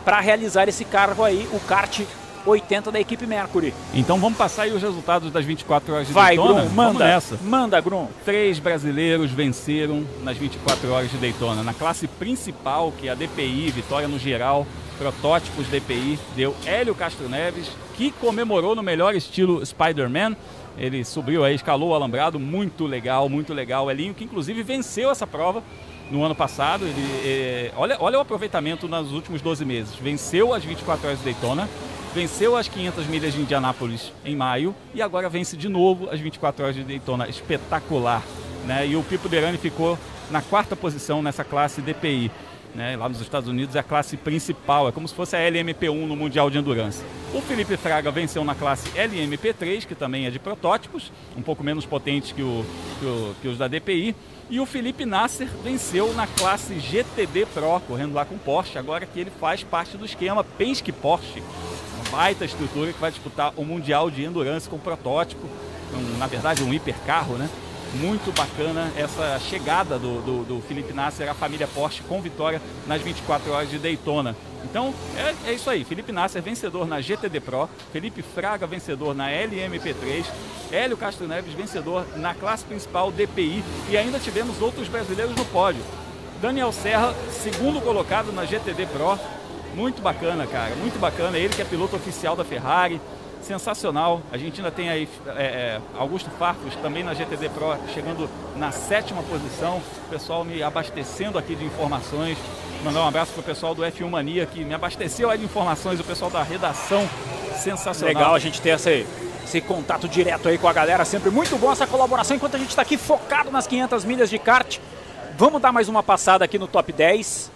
para realizar esse carro aí, o kart 80 da equipe Mercury. Então vamos passar aí os resultados das 24 horas de Vai, Daytona? Grum, Vamos manda. nessa. Manda, Grum. Três brasileiros venceram nas 24 horas de Daytona. Na classe principal, que é a DPI, vitória no geral, protótipos DPI, deu Hélio Castro Neves, que comemorou no melhor estilo Spider-Man. Ele subiu aí, escalou o alambrado, muito legal, muito legal. Elinho, que inclusive venceu essa prova no ano passado. Ele, eh, olha, olha o aproveitamento nos últimos 12 meses. Venceu as 24 horas de Daytona, venceu as 500 milhas de Indianápolis em maio e agora vence de novo as 24 horas de Daytona. Espetacular. né? E o Pipo Derani ficou na quarta posição nessa classe DPI. Né, lá nos Estados Unidos é a classe principal, é como se fosse a LMP1 no Mundial de Endurance. O Felipe Fraga venceu na classe LMP3, que também é de protótipos, um pouco menos potente que, o, que, o, que os da DPI. E o Felipe Nasser venceu na classe GTD Pro, correndo lá com Porsche, agora que ele faz parte do esquema Penske Porsche. Uma baita estrutura que vai disputar o Mundial de Endurance com protótipo, um, na verdade um hipercarro, né? Muito bacana. Essa chegada do, do, do, Felipe Nasser à família Porsche com vitória nas 24 horas de Daytona. Então é, é, isso aí, Felipe Nasser vencedor na GTD Pro, Felipe Fraga vencedor na LMP3, Hélio Castro Neves vencedor na classe principal DPI e ainda tivemos outros brasileiros no pódio. Daniel Serra, segundo colocado na GTD Pro, muito bacana, cara, muito bacana. Ele que é piloto oficial da Ferrari, sensacional. A gente ainda tem aí é, é, Augusto Farfus também na GTD Pro, chegando na sétima posição. O pessoal me abastecendo aqui de informações. Mandar um abraço pro pessoal do F1 Mania que me abasteceu aí de informações, o pessoal da redação. Sensacional. Legal a gente ter esse, esse contato direto aí com a galera. Sempre muito bom essa colaboração enquanto a gente está aqui focado nas 500 milhas de kart. Vamos dar mais uma passada aqui no top 10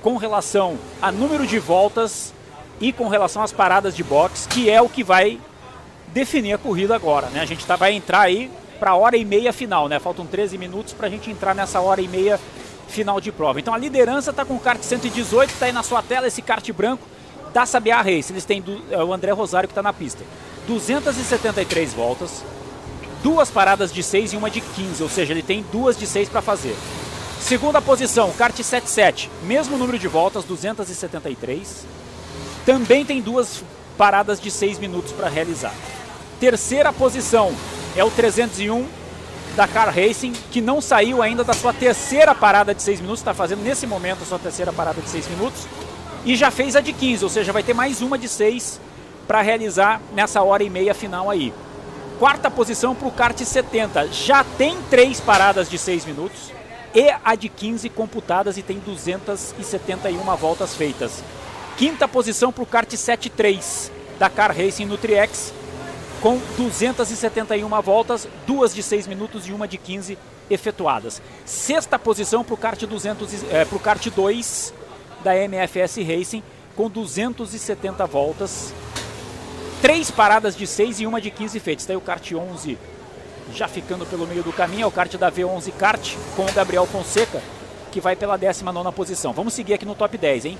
com relação a número de voltas e com relação às paradas de box, que é o que vai definir a corrida agora. Né? A gente tá, vai entrar aí para a hora e meia final, né? Faltam 13 minutos para a gente entrar nessa hora e meia final de prova. Então a liderança está com o kart 118, está aí na sua tela esse kart branco da Sabiá Race. Eles têm do, é o André Rosário que está na pista. 273 voltas, duas paradas de 6 e uma de 15, ou seja, ele tem duas de 6 para fazer. Segunda posição, kart 77, mesmo número de voltas, 273 também tem duas paradas de 6 minutos para realizar. Terceira posição é o 301 da Car Racing, que não saiu ainda da sua terceira parada de 6 minutos, está fazendo nesse momento a sua terceira parada de 6 minutos, e já fez a de 15, ou seja, vai ter mais uma de 6 para realizar nessa hora e meia final aí. Quarta posição para o kart 70, já tem três paradas de 6 minutos e a de 15 computadas e tem 271 voltas feitas. Quinta posição para o kart 7.3 da Car Racing Nutriex, com 271 voltas, duas de 6 minutos e uma de 15 efetuadas. Sexta posição para o kart, 200, pro kart 2 da MFS Racing, com 270 voltas, três paradas de 6 e uma de 15 feitas. Está aí o kart 11 já ficando pelo meio do caminho, é o kart da V11 Kart com o Gabriel Fonseca, que vai pela 19 posição. Vamos seguir aqui no top 10, hein?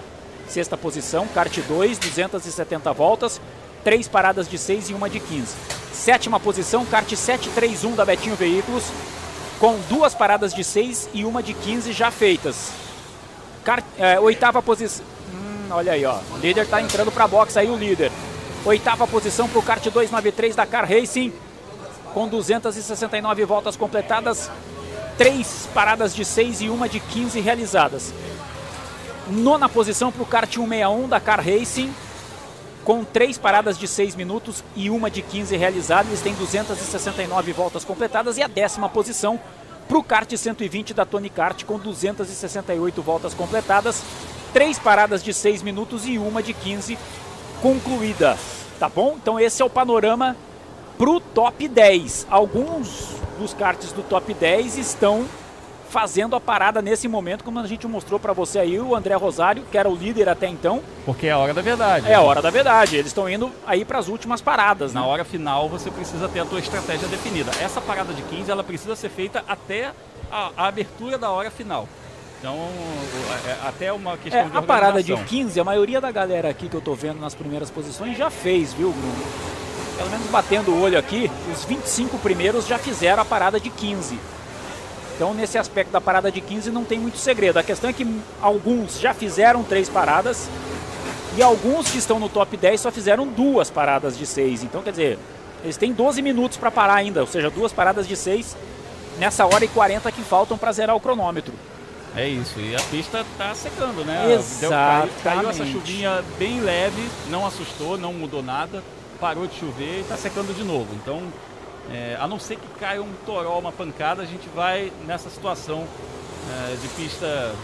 Sexta posição, kart 2, 270 voltas, três paradas de 6 e uma de 15. Sétima posição, kart 731 da Betinho Veículos, com duas paradas de 6 e uma de 15 já feitas. Kart, é, oitava posição. Hum, olha aí, ó. O líder está entrando para a box aí, o líder. Oitava posição para o kart 293 da Car Racing, com 269 voltas completadas, três paradas de 6 e uma de 15 realizadas. Nona posição para o kart 161 da Car Racing, com três paradas de 6 minutos e uma de 15 realizadas. Eles têm 269 voltas completadas. E a décima posição para o kart 120 da Tony Kart, com 268 voltas completadas. Três paradas de 6 minutos e uma de 15 concluída. Tá bom? Então esse é o panorama para o top 10. Alguns dos karts do top 10 estão fazendo a parada nesse momento, como a gente mostrou para você aí, o André Rosário, que era o líder até então. Porque é a hora da verdade. É a hora da verdade. Eles estão indo aí para as últimas paradas. Na né? hora final você precisa ter a tua estratégia definida. Essa parada de 15 ela precisa ser feita até a, a abertura da hora final. Então, é, até uma questão é, de A parada de 15, a maioria da galera aqui que eu tô vendo nas primeiras posições já fez, viu, Bruno? Pelo menos batendo o olho aqui, os 25 primeiros já fizeram a parada de 15. Então, nesse aspecto da parada de 15, não tem muito segredo. A questão é que alguns já fizeram três paradas e alguns que estão no top 10 só fizeram duas paradas de 6. Então, quer dizer, eles têm 12 minutos para parar ainda, ou seja, duas paradas de 6 nessa hora e 40 que faltam para zerar o cronômetro. É isso, e a pista está secando, né? Exatamente. Deu, caiu, caiu essa chuvinha bem leve, não assustou, não mudou nada, parou de chover e está secando de novo. Então, é, a não ser que caia um toró, uma pancada, a gente vai nessa situação é, de pista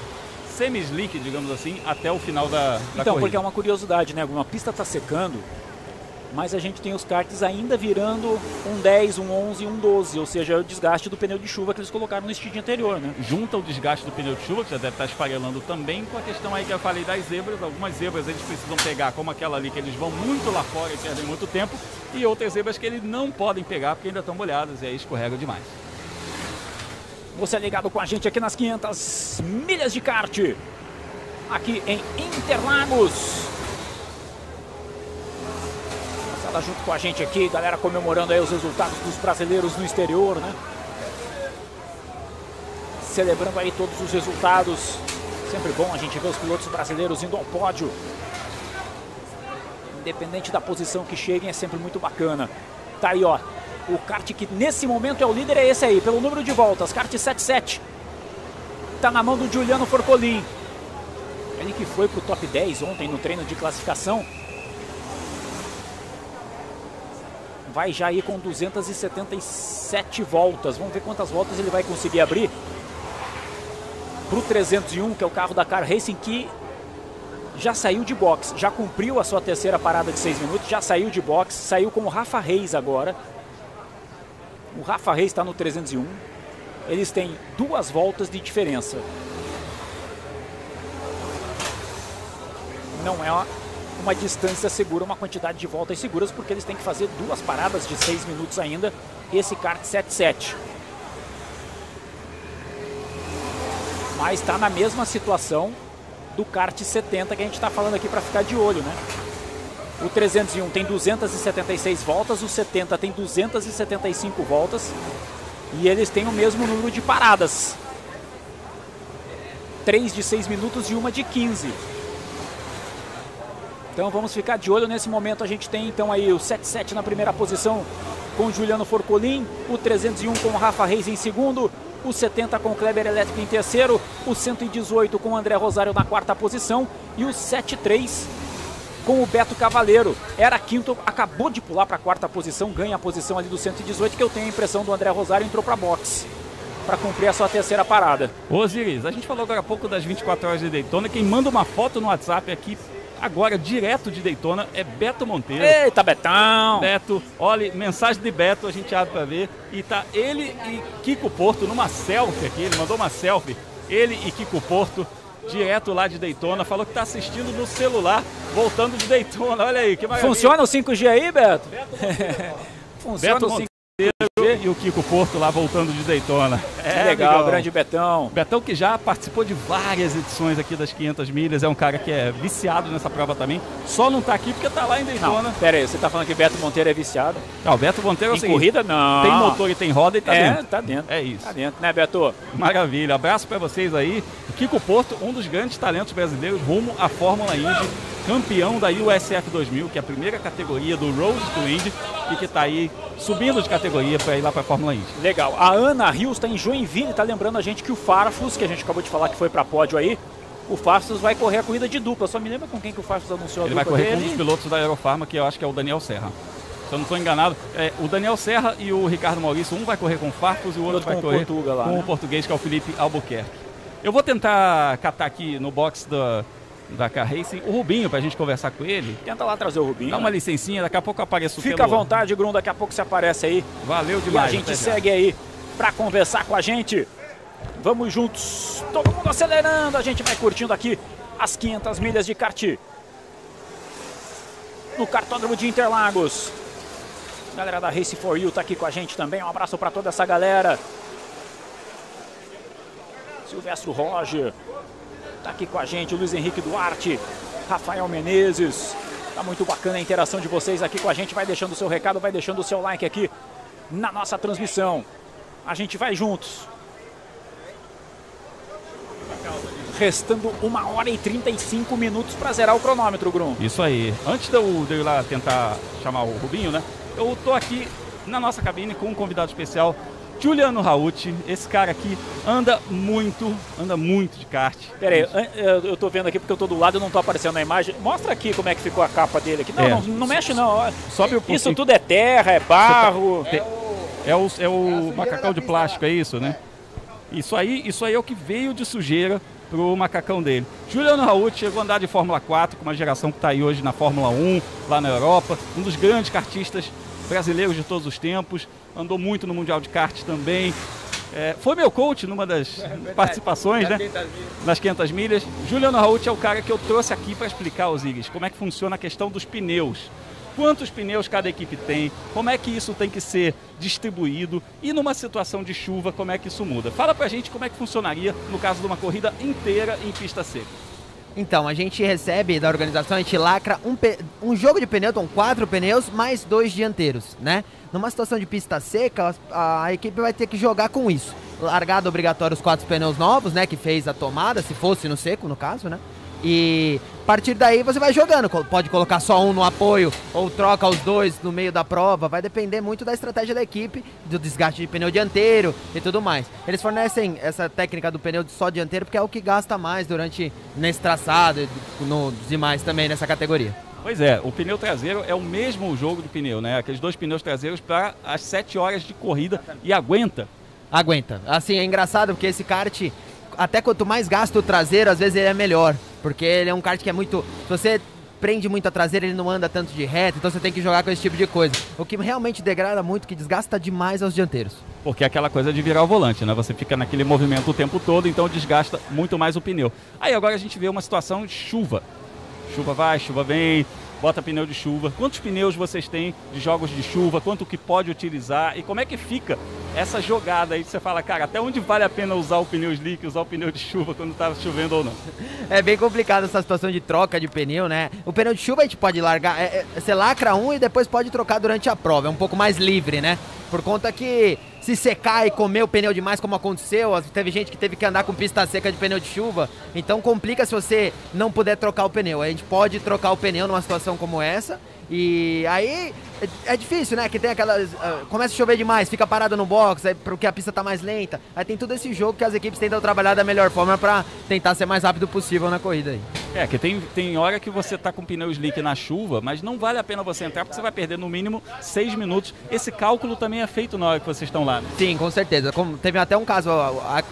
semi-slick, digamos assim, até o final da, da Então, corrida. porque é uma curiosidade, né? Uma pista está secando mas a gente tem os karts ainda virando um 10, um 11 e um 12, ou seja, é o desgaste do pneu de chuva que eles colocaram no speed anterior, né? Junta o desgaste do pneu de chuva, que já deve estar esfarelando também, com a questão aí que eu falei das zebras. Algumas zebras eles precisam pegar, como aquela ali, que eles vão muito lá fora e perdem muito tempo, e outras zebras que eles não podem pegar porque ainda estão molhadas e aí escorregam demais. Você é ligado com a gente aqui nas 500 milhas de kart, aqui em Interlagos. Moçada junto com a gente aqui, galera comemorando aí os resultados dos brasileiros no exterior, né? Celebrando aí todos os resultados. Sempre bom a gente ver os pilotos brasileiros indo ao pódio. Independente da posição que cheguem, é sempre muito bacana. Tá aí, ó. O kart que nesse momento é o líder é esse aí, pelo número de voltas, kart 77. Tá na mão do Giuliano Forcolin. Ele que foi pro top 10 ontem no treino de classificação. Vai já aí com 277 voltas. Vamos ver quantas voltas ele vai conseguir abrir. Pro 301, que é o carro da Car Racing, que já saiu de box, já cumpriu a sua terceira parada de 6 minutos, já saiu de box, saiu com o Rafa Reis agora. O Rafa Reis está no 301. Eles têm duas voltas de diferença. Não é uma, uma distância segura, uma quantidade de voltas seguras, porque eles têm que fazer duas paradas de 6 minutos ainda. Esse kart 77. Mas está na mesma situação do kart 70 que a gente está falando aqui para ficar de olho, né? O 301 tem 276 voltas, o 70 tem 275 voltas e eles têm o mesmo número de paradas. 3 de 6 minutos e uma de 15. Então vamos ficar de olho nesse momento. A gente tem então aí o 77 na primeira posição com Juliano Forcolin, o 301 com Rafa Reis em segundo, o 70 com Kleber Elétrico em terceiro, o 118 com André Rosário na quarta posição e o 73 com o Beto Cavaleiro. Era quinto, acabou de pular para a quarta posição, ganha a posição ali do 118, que eu tenho a impressão do André Rosário entrou para box para cumprir a sua terceira parada. Osiris, a gente falou agora há pouco das 24 horas de Daytona. Quem manda uma foto no WhatsApp aqui agora, direto de Daytona, é Beto Monteiro. Eita, Betão! Beto, olha, mensagem de Beto, a gente abre para ver. E tá ele e Kiko Porto numa selfie aqui, ele mandou uma selfie. Ele e Kiko Porto, direto lá de Daytona, falou que tá assistindo no celular, voltando de Daytona. Olha aí, que maravilha. Funciona o 5G aí, Beto? Funciona Beto o 5G. E o Kiko Porto lá voltando de Daytona. Que legal, amigão. grande Betão. Betão que já participou de várias edições aqui das 500 milhas, é um cara que é viciado nessa prova também. Só não tá aqui porque tá lá em Daytona. Não, pera aí, você tá falando que Beto Monteiro é viciado? Não, o Beto Monteiro é o Em seguinte, corrida, não. Tem motor e tem roda e tá É, dentro. tá dentro. É isso. Tá dentro, né, Beto? Maravilha. Abraço para vocês aí. Kiko Porto, um dos grandes talentos brasileiros rumo à Fórmula Indy, campeão da USF 2000, que é a primeira categoria do Road to Indy e que tá aí subindo de categoria para ir lá para a Fórmula Indy. Legal. A Ana Rios está em Joinville, tá lembrando a gente que o Farfus, que a gente acabou de falar que foi para pódio aí, o Farfus vai correr a corrida de dupla. Só me lembra com quem que o Farfus anunciou a Ele vai dupla correr com um dele? dos pilotos da Aerofarma, que eu acho que é o Daniel Serra. Se eu não estou enganado, é, o Daniel Serra e o Ricardo Maurício, um vai correr com o Farfus e o outro, outro vai com o correr Portuga lá, com né? o português, que é o Felipe Albuquerque. Eu vou tentar catar aqui no box da, da Car Racing o Rubinho para a gente conversar com ele. Tenta lá trazer o Rubinho. Dá uma licencinha, daqui a pouco eu apareço Fica pelo... à vontade, Grum, daqui a pouco você aparece aí. Valeu E a demais. gente até já. segue aí para conversar com a gente. Vamos juntos, todo mundo acelerando, a gente vai curtindo aqui as 500 milhas de kart. No cartódromo de Interlagos. Galera da Race for You tá aqui com a gente também. Um abraço para toda essa galera. Silvestre Roger tá aqui com a gente. Luiz Henrique Duarte, Rafael Menezes. Tá muito bacana a interação de vocês aqui com a gente. Vai deixando o seu recado, vai deixando o seu like aqui na nossa transmissão. A gente vai juntos. Restando uma hora e 35 minutos para zerar o cronômetro, Grum. Isso aí. Antes de eu, de eu ir lá tentar chamar o Rubinho, né? Eu tô aqui na nossa cabine com um convidado especial, Juliano Rauti. Esse cara aqui anda muito, anda muito de kart. Pera aí, eu tô vendo aqui porque eu tô do lado e não tô aparecendo na imagem. Mostra aqui como é que ficou a capa dele aqui. Não, É. não, não mexe não. Sobe o Isso tudo é terra, é barro. É o, é o macacão de plástico, é isso, né? Isso aí, isso aí é o que veio de sujeira pro macacão dele. Juliano Raul chegou a andar de Fórmula 4 com uma geração que está aí hoje na Fórmula 1, lá na Europa, um dos grandes kartistas brasileiros de todos os tempos, andou muito no Mundial de Kart também. É, foi meu coach numa das participações, né? Nas 500 milhas. Juliano Raul é o cara que eu trouxe aqui para explicar aos Igres como é que funciona a questão dos pneus quantos pneus cada equipe tem, como é que isso tem que ser distribuído e numa situação de chuva, como é que isso muda. Fala pra gente como é que funcionaria no caso de uma corrida inteira em pista seca. Então, a gente recebe da organização, a gente lacra um, um jogo de pneu, então quatro pneus, mais dois dianteiros, né? Numa situação de pista seca, a, a equipe vai ter que jogar com isso. Largada obrigatória os quatro pneus novos, né? Que fez a tomada, se fosse no seco, no caso, né? E a partir daí você vai jogando. Pode colocar só um no apoio ou troca os dois no meio da prova. Vai depender muito da estratégia da equipe, do desgaste de pneu dianteiro e tudo mais. Eles fornecem essa técnica do pneu só dianteiro porque é o que gasta mais durante nesse traçado e nos demais também nessa categoria. Pois é, o pneu traseiro é o mesmo jogo do pneu, né? Aqueles dois pneus traseiros para as 7 horas de corrida e aguenta. Aguenta. Assim, é engraçado porque esse kart, até quanto mais gasta o traseiro, às vezes ele é melhor. Porque ele é um kart que é muito. Se você prende muito a traseira, ele não anda tanto de reto, então você tem que jogar com esse tipo de coisa. O que realmente degrada muito, que desgasta demais aos dianteiros. Porque é aquela coisa de virar o volante, né? Você fica naquele movimento o tempo todo, então desgasta muito mais o pneu. Aí agora a gente vê uma situação de chuva. Chuva vai, chuva vem, bota pneu de chuva. Quantos pneus vocês têm de jogos de chuva? Quanto que pode utilizar? E como é que fica essa jogada aí? Você fala, cara, até onde vale a pena usar o pneu slick, usar o pneu de chuva quando tá chovendo ou não? É bem complicado essa situação de troca de pneu, né? O pneu de chuva a gente pode largar, é, é, você lacra um e depois pode trocar durante a prova. É um pouco mais livre, né? Por conta que se secar e comer o pneu demais, como aconteceu, teve gente que teve que andar com pista seca de pneu de chuva, então complica se você não puder trocar o pneu. A gente pode trocar o pneu numa situação como essa, e aí é, é difícil, né? Que tem aquelas. Uh, começa a chover demais, fica parado no box, aí, porque a pista tá mais lenta. Aí tem todo esse jogo que as equipes tentam trabalhar da melhor forma para tentar ser mais rápido possível na corrida aí. É, que tem, tem hora que você tá com pneu slick na chuva, mas não vale a pena você entrar porque você vai perder no mínimo seis minutos. Esse cálculo também é feito na hora que vocês estão lá, né? Sim, com certeza. Como, teve até um caso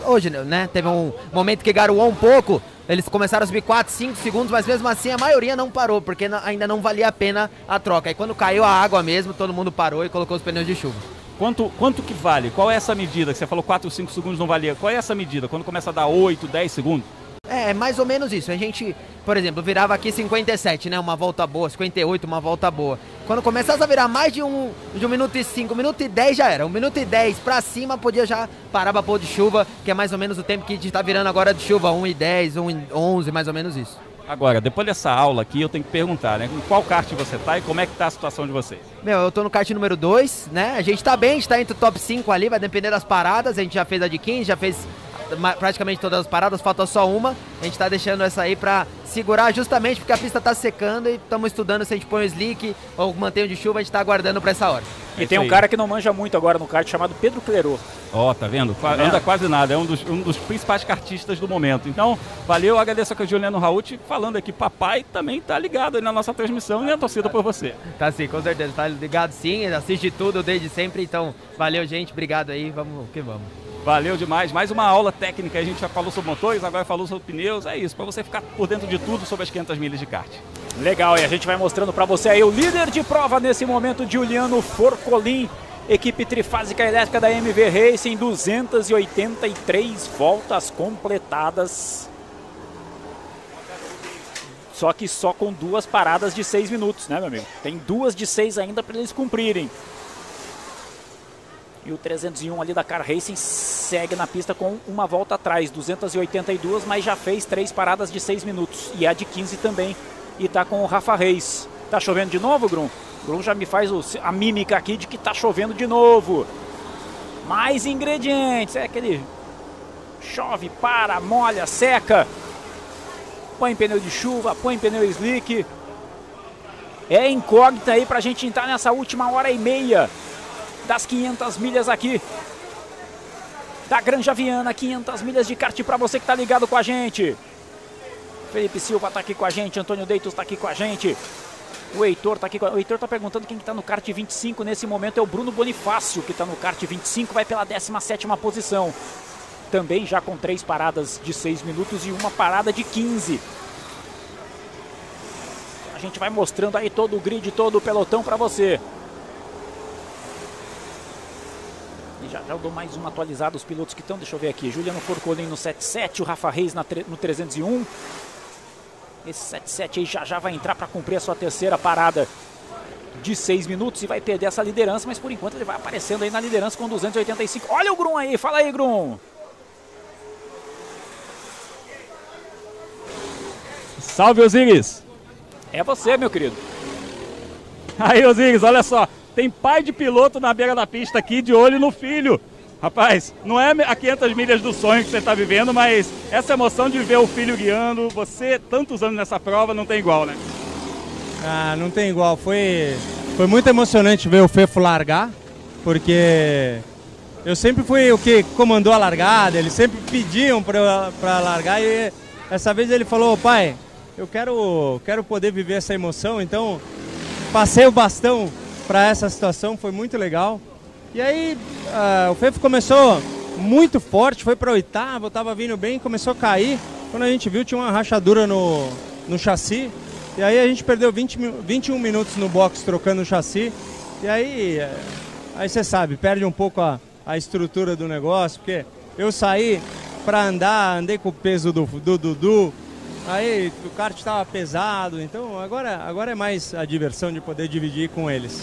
hoje, né? Teve um momento que garoou um pouco. Eles começaram a subir 4, 5 segundos, mas mesmo assim a maioria não parou, porque ainda não valia a pena a troca. E quando caiu a água mesmo, todo mundo parou e colocou os pneus de chuva. Quanto, quanto que vale? Qual é essa medida? Que você falou 4 ou 5 segundos não valia. Qual é essa medida? Quando começa a dar 8, 10 segundos? É, mais ou menos isso. A gente, por exemplo, virava aqui 57, né? Uma volta boa, 58, uma volta boa. Quando começasse a virar mais de um, de um minuto e cinco, um minuto e dez já era. Um minuto e dez pra cima podia já parar pra pôr de chuva, que é mais ou menos o tempo que a gente tá virando agora de chuva, 1 e 10, 1 e 11, mais ou menos isso. Agora, depois dessa aula aqui, eu tenho que perguntar, né? Em qual kart você tá e como é que tá a situação de vocês? Meu, eu tô no kart número 2, né? A gente tá bem, a gente tá entre o top 5 ali, vai depender das paradas. A gente já fez a de 15, já fez praticamente todas as paradas, falta só uma. A gente tá deixando essa aí pra segurar justamente porque a pista tá secando e estamos estudando se a gente põe o slick ou mantém o de chuva, a gente tá aguardando pra essa hora. E é tem um aí. cara que não manja muito agora no kart chamado Pedro Clerô. Ó, oh, tá vendo? Tá Anda quase nada, é um dos, um dos principais kartistas do momento. Então, valeu, agradeço aqui o Juliano Raut falando aqui, papai também tá ligado aí na nossa transmissão e a torcida por você. Tá sim, com certeza, tá ligado sim, assiste tudo desde sempre, então valeu gente, obrigado aí, vamos que vamos. Valeu demais. Mais uma aula técnica. A gente já falou sobre motores, agora falou sobre pneus. É isso, para você ficar por dentro de tudo sobre as 500 milhas de kart. Legal, e a gente vai mostrando para você aí o líder de prova nesse momento, Juliano Forcolin. Equipe trifásica elétrica da MV Racing, 283 voltas completadas. Só que só com duas paradas de seis minutos, né, meu amigo? Tem duas de seis ainda para eles cumprirem. E o 301 ali da Car Racing segue na pista com uma volta atrás, 282, mas já fez três paradas de 6 minutos. E a de 15 também. E tá com o Rafa Reis. Tá chovendo de novo, Grum? Grum já me faz o, a mímica aqui de que tá chovendo de novo. Mais ingredientes. É aquele chove, para, molha, seca. Põe pneu de chuva, põe pneu slick. É incógnita aí pra gente entrar nessa última hora e meia das 500 milhas aqui. Da Granja Viana, 500 milhas de kart para você que está ligado com a gente. Felipe Silva está aqui com a gente, Antônio Deitos está aqui com a gente. O Heitor está aqui. O Heitor está perguntando quem está no kart 25 nesse momento é o Bruno Bonifácio, que está no kart 25, vai pela 17 posição. também já com três paradas de 6 minutos e uma parada de 15. A gente vai mostrando aí todo o grid, todo o pelotão para você. E já, já eu dou mais uma atualizada os pilotos que estão. Deixa eu ver aqui. Juliano Forcolin no 77, o Rafa Reis na, no 301. Esse 77 aí já já vai entrar para cumprir a sua terceira parada de 6 minutos e vai perder essa liderança, mas por enquanto ele vai aparecendo aí na liderança com 285. Olha o Grum aí, fala aí, Grum. Salve, Osiris. É você, meu querido. Aí, Osiris, olha só. Tem pai de piloto na beira da pista aqui, de olho no filho. Rapaz, não é a 500 milhas do sonho que você está vivendo, mas essa emoção de ver o filho guiando, você tantos anos nessa prova, não tem igual, né? Ah, não tem igual. Foi, foi muito emocionante ver o Fefo largar, porque eu sempre fui o que comandou a largada, eles sempre pediam para largar e essa vez ele falou, pai, eu quero, quero poder viver essa emoção, então passei o bastão para essa situação, foi muito legal. E aí uh, o Fefo começou muito forte, foi para oitava, estava vindo bem, começou a cair. Quando a gente viu, tinha uma rachadura no, no chassi. E aí a gente perdeu 20, 21 minutos no box trocando o chassi. E aí, eh, aí você sabe, perde um pouco a, a estrutura do negócio, porque eu saí para andar, andei com o peso do Dudu, aí o kart estava pesado, então agora, agora é mais a diversão de poder dividir com eles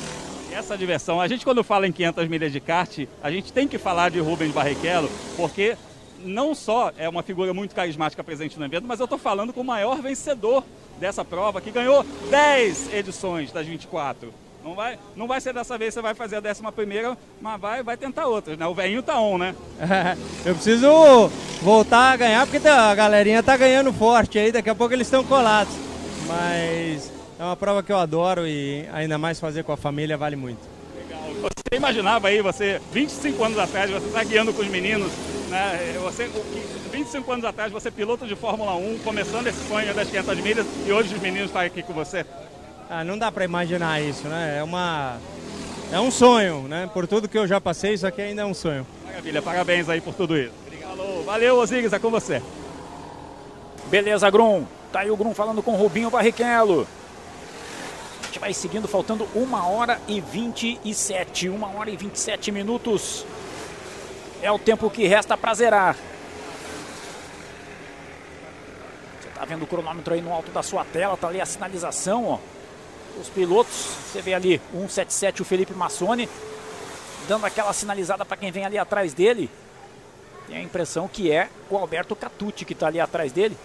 essa diversão. A gente, quando fala em 500 milhas de kart, a gente tem que falar de Rubens Barrichello, porque não só é uma figura muito carismática presente no evento, mas eu estou falando com o maior vencedor dessa prova, que ganhou 10 edições das 24. Não vai, não vai ser dessa vez, você vai fazer a décima primeira, mas vai, vai tentar outras, né? O velhinho tá on, né? eu preciso voltar a ganhar, porque a galerinha tá ganhando forte aí, daqui a pouco eles estão colados. Mas é uma prova que eu adoro e ainda mais fazer com a família vale muito. Legal. Você imaginava aí, você, 25 anos atrás, você está guiando com os meninos, né? Você, 25 anos atrás, você piloto de Fórmula 1, começando esse sonho das 500 milhas e hoje os meninos estão aqui com você? Ah, não dá para imaginar isso, né? É uma é um sonho, né? Por tudo que eu já passei, isso aqui ainda é um sonho. Maravilha, parabéns aí por tudo isso. Obrigado. Valeu, Osiris, é com você. Beleza, Grum. Tá aí o Grum falando com o Rubinho Barrichello gente vai seguindo, faltando 1 hora e 27. 1 hora e 27 minutos. É o tempo que resta para zerar. Você está vendo o cronômetro aí no alto da sua tela, tá ali a sinalização, ó. Os pilotos, você vê ali 177 o Felipe Massoni, dando aquela sinalizada para quem vem ali atrás dele. Tem a impressão que é o Alberto Catucci que está ali atrás dele.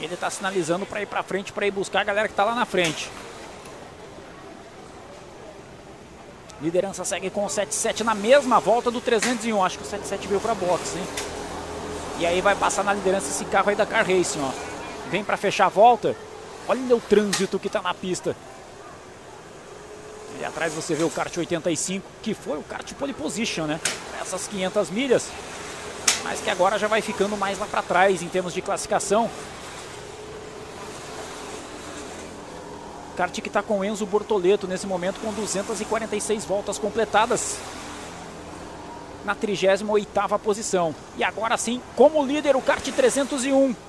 Ele está sinalizando para ir para frente, para ir buscar a galera que está lá na frente. Liderança segue com o 77 na mesma volta do 301. Acho que o 77 veio para box, hein? E aí vai passar na liderança esse carro aí da Car Racing, ó. Vem para fechar a volta. Olha o trânsito que está na pista. E atrás você vê o kart 85, que foi o kart pole position, né? Essas 500 milhas. Mas que agora já vai ficando mais lá para trás em termos de classificação. kart que está com Enzo Bortoleto nesse momento com 246 voltas completadas na 38ª posição. E agora sim, como líder, o kart 301.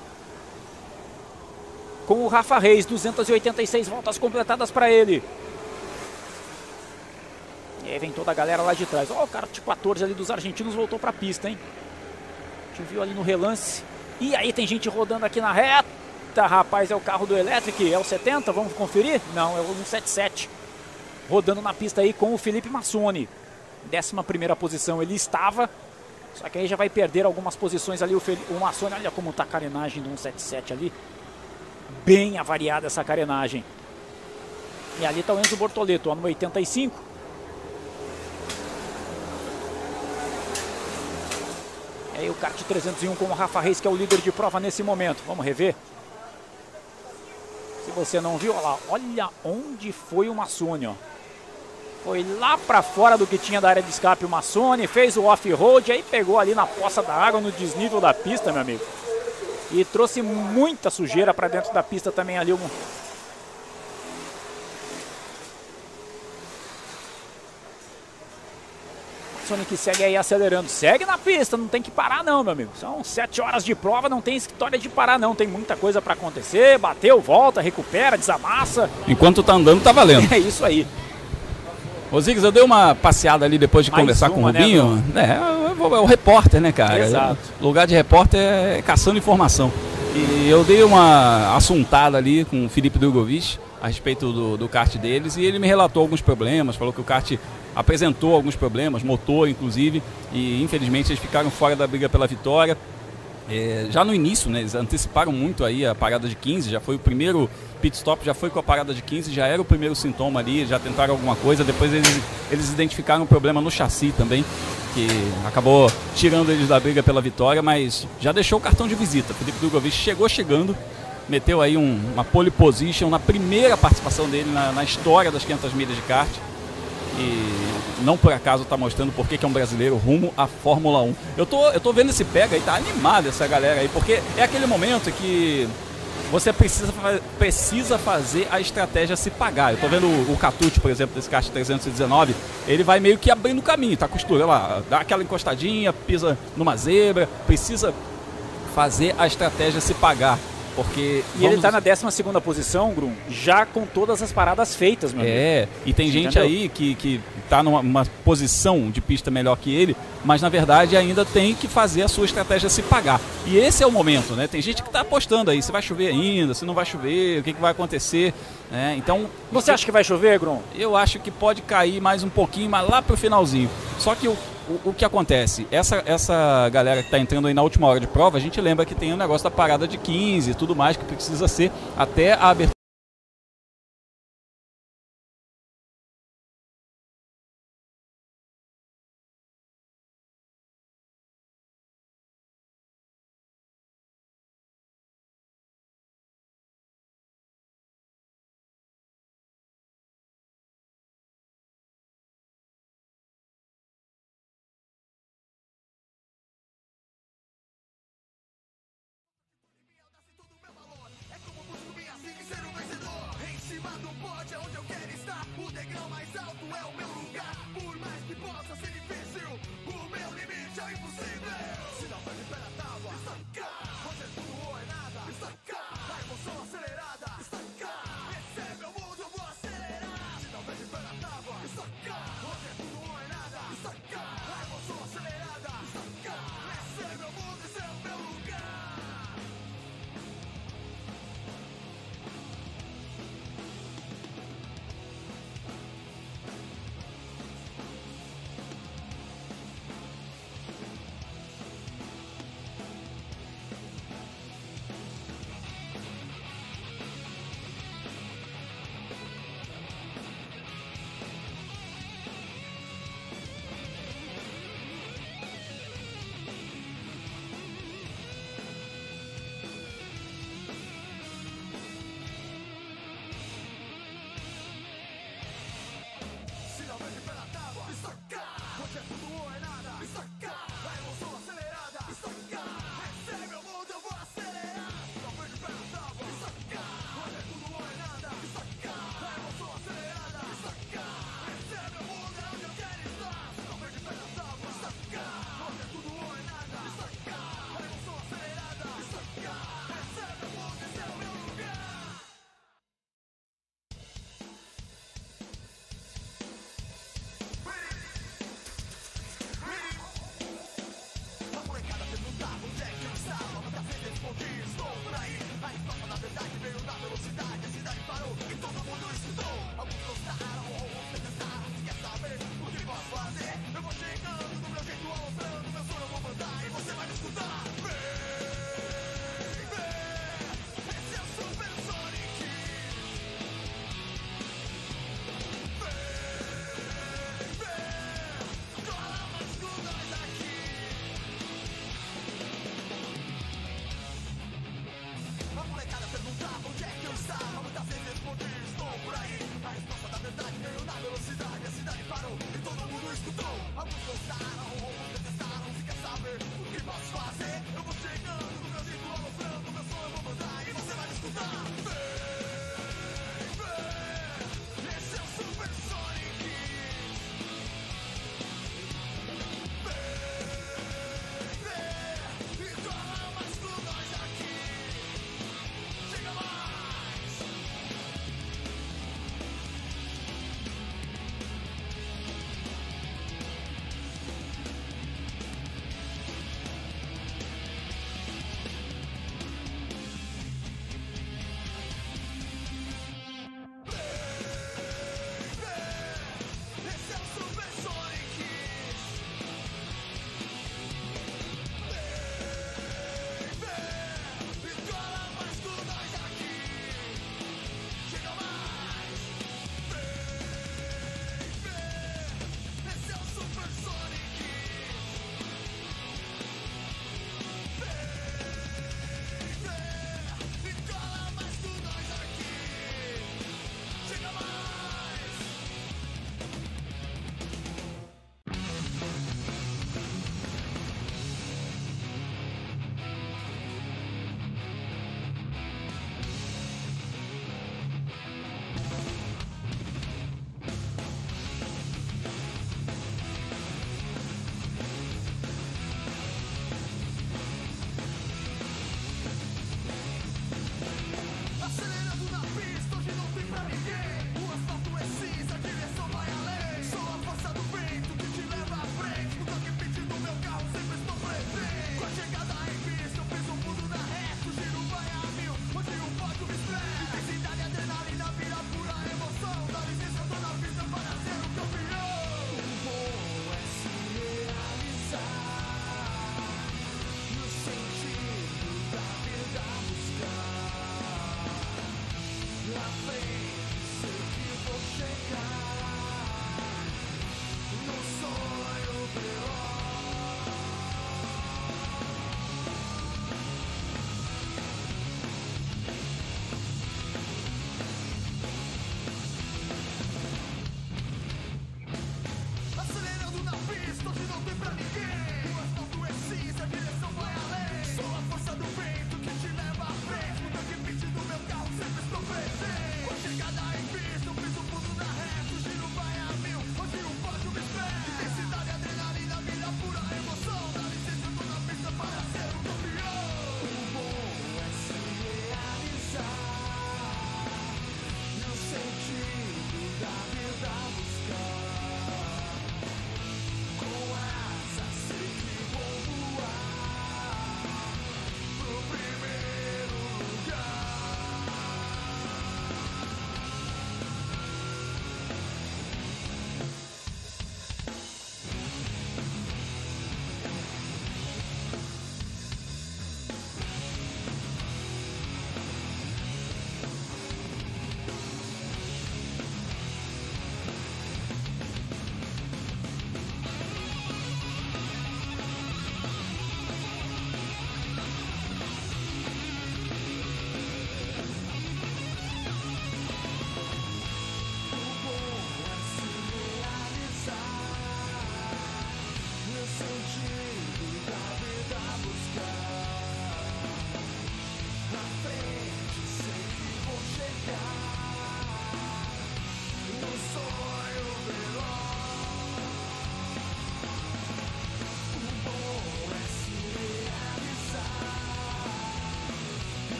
Com o Rafa Reis, 286 voltas completadas para ele. E aí vem toda a galera lá de trás. Ó, o kart 14 ali dos argentinos voltou para a pista, hein? A gente viu ali no relance. E aí tem gente rodando aqui na reta. Rapaz, é o carro do Electric, é o 70, vamos conferir? Não, é o 177. Rodando na pista aí com o Felipe Massoni. 11 primeira posição ele estava, só que aí já vai perder algumas posições ali o, o Massoni. Olha como tá a carenagem do 177 ali. Bem avariada essa carenagem. E ali tá o Enzo Bortoleto, no 85. E aí o kart 301 com o Rafa Reis, que é o líder de prova nesse momento. Vamos rever. Se você não viu, olha lá, olha onde foi o Massone, ó. Foi lá para fora do que tinha da área de escape o Massone, fez o off-road, aí pegou ali na poça da água, no desnível da pista, meu amigo. E trouxe muita sujeira para dentro da pista também ali. O... Supersonic segue aí acelerando. Segue na pista, não tem que parar não, meu amigo. São sete horas de prova, não tem história de parar não. Tem muita coisa para acontecer. Bateu, volta, recupera, desamassa. Enquanto tá andando, tá valendo. É isso aí. Ô Ziggs, eu dei uma passeada ali depois de Mais conversar com o uma, né, Rubinho. é, é, o repórter, né, cara? Exato. O lugar de repórter é caçando informação. E eu dei uma assuntada ali com o Felipe Drogovic a respeito do, do kart deles e ele me relatou alguns problemas, falou que o kart apresentou alguns problemas, motor inclusive, e infelizmente eles ficaram fora da briga pela vitória. É, já no início, né, eles anteciparam muito aí a parada de 15, já foi o primeiro pit stop, já foi com a parada de 15, já era o primeiro sintoma ali, já tentaram alguma coisa, depois eles, eles identificaram um problema no chassi também, que acabou tirando eles da briga pela vitória, mas já deixou o cartão de visita. Felipe Drogovic chegou chegando, meteu aí um, uma pole position na primeira participação dele na, na história das 500 milhas de kart. E não por acaso está mostrando por que é um brasileiro rumo à Fórmula 1. Eu tô, eu tô vendo esse pega aí, tá animado essa galera aí, porque é aquele momento que você precisa, precisa fazer a estratégia se pagar. Eu tô vendo o, o Catute, por exemplo, desse kart 319, ele vai meio que abrindo o caminho, tá costura lá, dá aquela encostadinha, pisa numa zebra, precisa fazer a estratégia se pagar. Porque E ele tá na 12 posição, Grum, já com todas as paradas feitas, meu É, amigo. e tem gente Entendeu? aí que, que tá numa uma posição de pista melhor que ele, mas na verdade ainda tem que fazer a sua estratégia se pagar. E esse é o momento, né? Tem gente que tá apostando aí, se vai chover ainda, se não vai chover, o que, que vai acontecer. né? Então. Você acha que vai chover, Grum? Eu acho que pode cair mais um pouquinho, mas lá pro finalzinho. Só que o, o, o que acontece? Essa, essa galera que tá entrando aí na última hora de prova, a gente lembra que tem o negócio da parada de 15 e tudo mais que precisa ser até a abertura.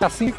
Assim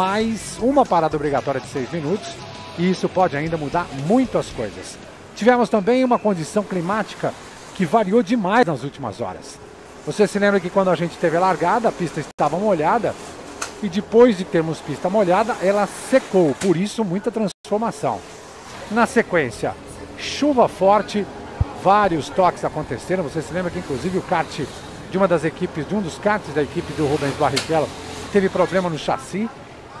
mais uma parada obrigatória de seis minutos e isso pode ainda mudar muito as coisas. Tivemos também uma condição climática que variou demais nas últimas horas. Você se lembra que quando a gente teve a largada, a pista estava molhada e depois de termos pista molhada, ela secou, por isso muita transformação. Na sequência, chuva forte, vários toques aconteceram. Você se lembra que inclusive o kart de uma das equipes, de um dos karts da equipe do Rubens Barrichello, teve problema no chassi.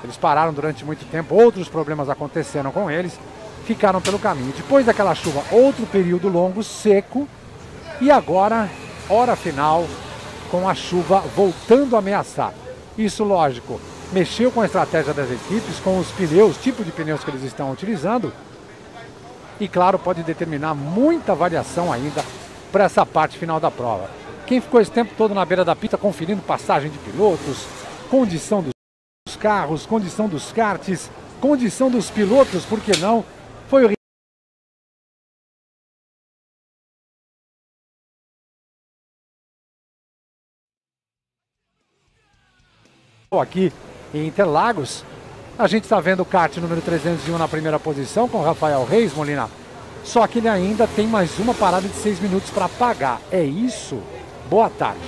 Eles pararam durante muito tempo, outros problemas aconteceram com eles, ficaram pelo caminho. Depois daquela chuva, outro período longo, seco, e agora, hora final, com a chuva voltando a ameaçar. Isso, lógico, mexeu com a estratégia das equipes, com os pneus, tipo de pneus que eles estão utilizando, e claro, pode determinar muita variação ainda para essa parte final da prova. Quem ficou esse tempo todo na beira da pista conferindo passagem de pilotos, condição dos carros, condição dos karts, condição dos pilotos, por que não? Foi o aqui em Interlagos. A gente está vendo o kart número 301 na primeira posição com Rafael Reis, Molina. Só que ele ainda tem mais uma parada de seis minutos para pagar. É isso? Boa tarde.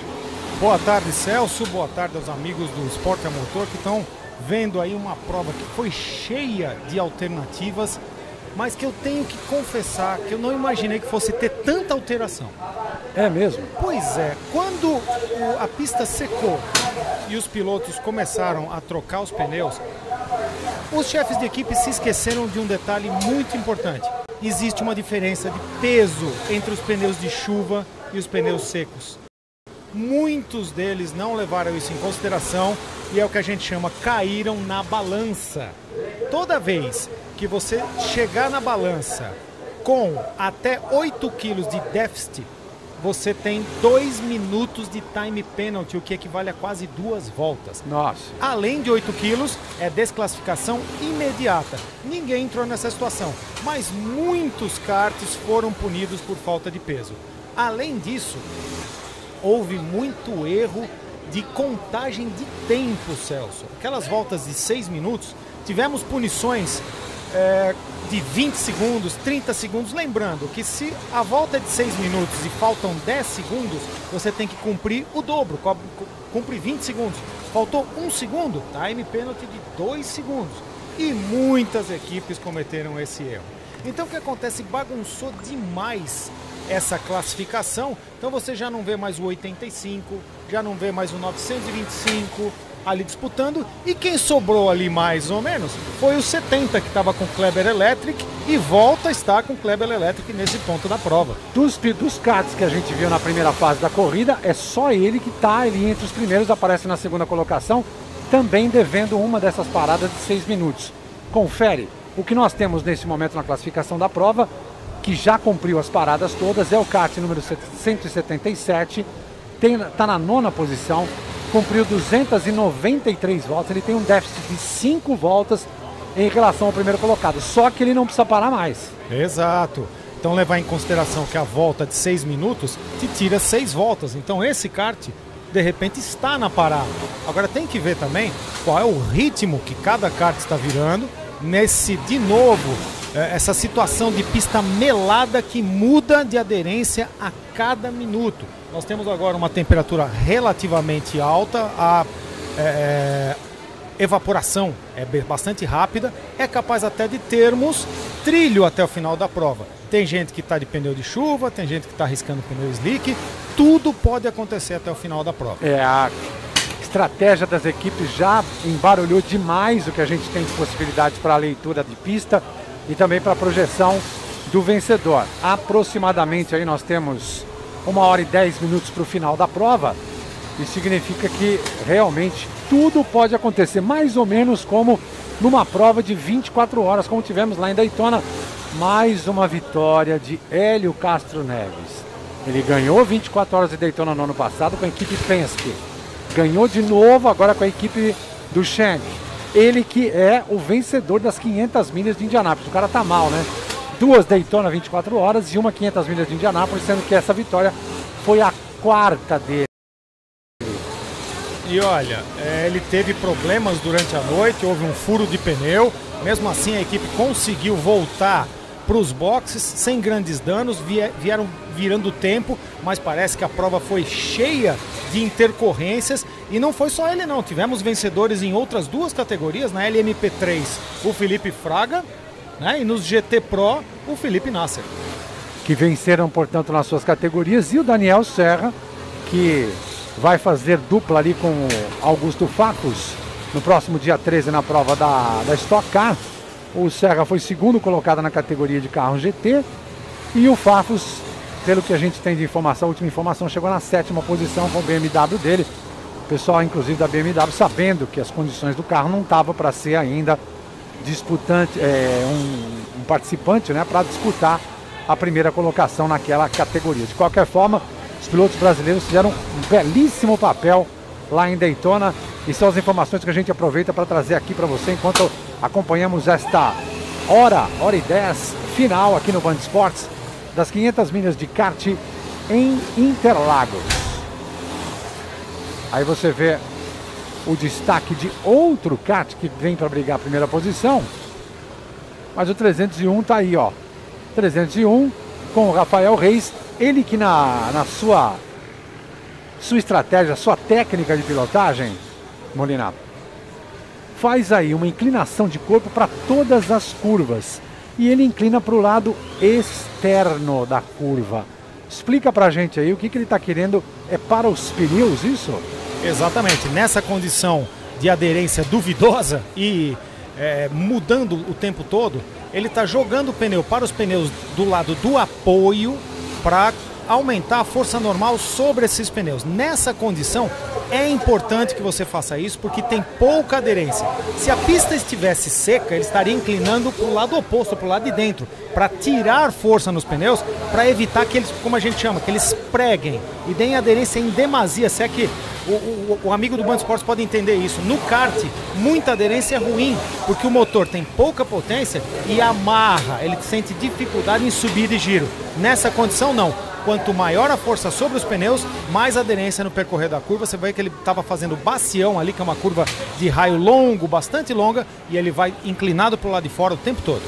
Boa tarde, Celso. Boa tarde aos amigos do Esporte a Motor que estão vendo aí uma prova que foi cheia de alternativas, mas que eu tenho que confessar que eu não imaginei que fosse ter tanta alteração. É mesmo? Pois é, quando a pista secou e os pilotos começaram a trocar os pneus, os chefes de equipe se esqueceram de um detalhe muito importante. Existe uma diferença de peso entre os pneus de chuva e os pneus secos. Muitos deles não levaram isso em consideração e é o que a gente chama caíram na balança. Toda vez que você chegar na balança com até 8 quilos de déficit, você tem 2 minutos de time penalty, o que equivale a quase duas voltas. Nossa. Além de 8 quilos, é desclassificação imediata. Ninguém entrou nessa situação, mas muitos karts foram punidos por falta de peso. Além disso, houve muito erro de contagem de tempo, Celso. Aquelas voltas de 6 minutos, tivemos punições é, de 20 segundos, 30 segundos. Lembrando que se a volta é de 6 minutos e faltam 10 segundos, você tem que cumprir o dobro, cumpre 20 segundos. Faltou um segundo, time penalty de 2 segundos. E muitas equipes cometeram esse erro. Então o que acontece? Bagunçou demais essa classificação. Então você já não vê mais o 85, já não vê mais o 925 ali disputando. E quem sobrou ali mais ou menos foi o 70 que estava com Kleber Electric e volta a estar com Kleber Electric nesse ponto da prova. Dos, dos karts que a gente viu na primeira fase da corrida, é só ele que está ali entre os primeiros, aparece na segunda colocação, também devendo uma dessas paradas de seis minutos. Confere, o que nós temos nesse momento na classificação da prova, que já cumpriu as paradas todas, é o kart número 177, está na nona posição, cumpriu 293 voltas, ele tem um déficit de 5 voltas em relação ao primeiro colocado, só que ele não precisa parar mais. Exato. Então levar em consideração que a volta de 6 minutos te tira 6 voltas. Então esse kart de repente está na parada. Agora tem que ver também qual é o ritmo que cada kart está virando nesse de novo eh, essa situação de pista melada que muda de aderência a cada minuto. Nós temos agora uma temperatura relativamente alta, a eh, evaporação é bastante rápida, é capaz até de termos trilho até o final da prova. Tem gente que está de pneu de chuva, tem gente que está arriscando pneu slick, tudo pode acontecer até o final da prova. É, a estratégia das equipes já embarulhou demais o que a gente tem de possibilidades para a leitura de pista e também para a projeção do vencedor. Aproximadamente aí nós temos uma hora e dez minutos para o final da prova. Isso significa que realmente tudo pode acontecer, mais ou menos como numa prova de 24 horas, como tivemos lá em Daytona. Mais uma vitória de Hélio Castro Neves. Ele ganhou 24 horas de Daytona no ano passado com a equipe Penske. Ganhou de novo agora com a equipe do Shank. Ele que é o vencedor das 500 milhas de Indianápolis. O cara tá mal, né? Duas Daytona 24 horas e uma 500 milhas de Indianápolis, sendo que essa vitória foi a quarta dele. E olha, é, ele teve problemas durante a noite, houve um furo de pneu. Mesmo assim, a equipe conseguiu voltar para os boxes sem grandes danos, vie- vieram virando tempo, mas parece que a prova foi cheia de intercorrências. E não foi só ele, não. Tivemos vencedores em outras duas categorias, na LMP3, o Felipe Fraga, né? e nos GT Pro, o Felipe Nasser. que venceram, portanto, nas suas categorias, e o Daniel Serra, que vai fazer dupla ali com o Augusto Facos no próximo dia 13 na prova da, da Stock Car. O Serra foi segundo colocado na categoria de carro GT e o Facos, pelo que a gente tem de informação, a última informação chegou na sétima posição com o BMW dele. O pessoal, inclusive da BMW, sabendo que as condições do carro não estavam para ser ainda disputante, é, um, um participante né, para disputar a primeira colocação naquela categoria. De qualquer forma, os pilotos brasileiros fizeram um belíssimo papel lá em Daytona e são as informações que a gente aproveita para trazer aqui para você enquanto acompanhamos esta hora, hora e 10 final aqui no Band Esportes das 500 milhas de kart em Interlagos. Aí você vê o destaque de outro kart que vem para brigar a primeira posição. Mas o 301 tá aí, ó. 301 com o Rafael Reis, ele que na, na sua sua estratégia, sua técnica de pilotagem, Molina, faz aí uma inclinação de corpo para todas as curvas. E ele inclina para o lado externo da curva. Explica pra gente aí o que, que ele está querendo. É para os pneus isso? Exatamente. Nessa condição de aderência duvidosa e é, mudando o tempo todo, ele está jogando o pneu para os pneus do lado do apoio para aumentar a força normal sobre esses pneus. Nessa condição, é importante que você faça isso porque tem pouca aderência. Se a pista estivesse seca, ele estaria inclinando para o lado oposto, para o lado de dentro, para tirar força nos pneus, para evitar que eles, como a gente chama, que eles preguem e deem aderência em demasia. Se é que o, o- amigo do Band Esportes pode entender isso. No kart, muita aderência é ruim, porque o motor tem pouca potência e amarra, ele sente dificuldade em subir de giro. Nessa condição, não. Quanto maior a força sobre os pneus, mais aderência no percorrer da curva. Você vê que ele estava fazendo bacião ali, que é uma curva de raio longo, bastante longa, e ele vai inclinado para o lado de fora o tempo todo.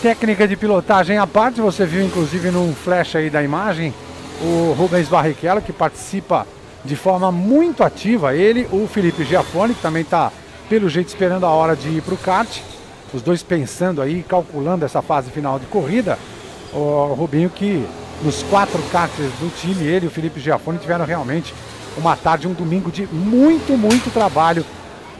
Técnica de pilotagem à parte, você viu inclusive num flash aí da imagem o Rubens Barrichello, que participa de forma muito ativa. Ele, o Felipe Giafone, que também está, pelo jeito, esperando a hora de ir para o kart. Os dois pensando aí, calculando essa fase final de corrida. O Rubinho que nos quatro karts do time, ele e o Felipe Giafone tiveram realmente uma tarde, um domingo de muito, muito trabalho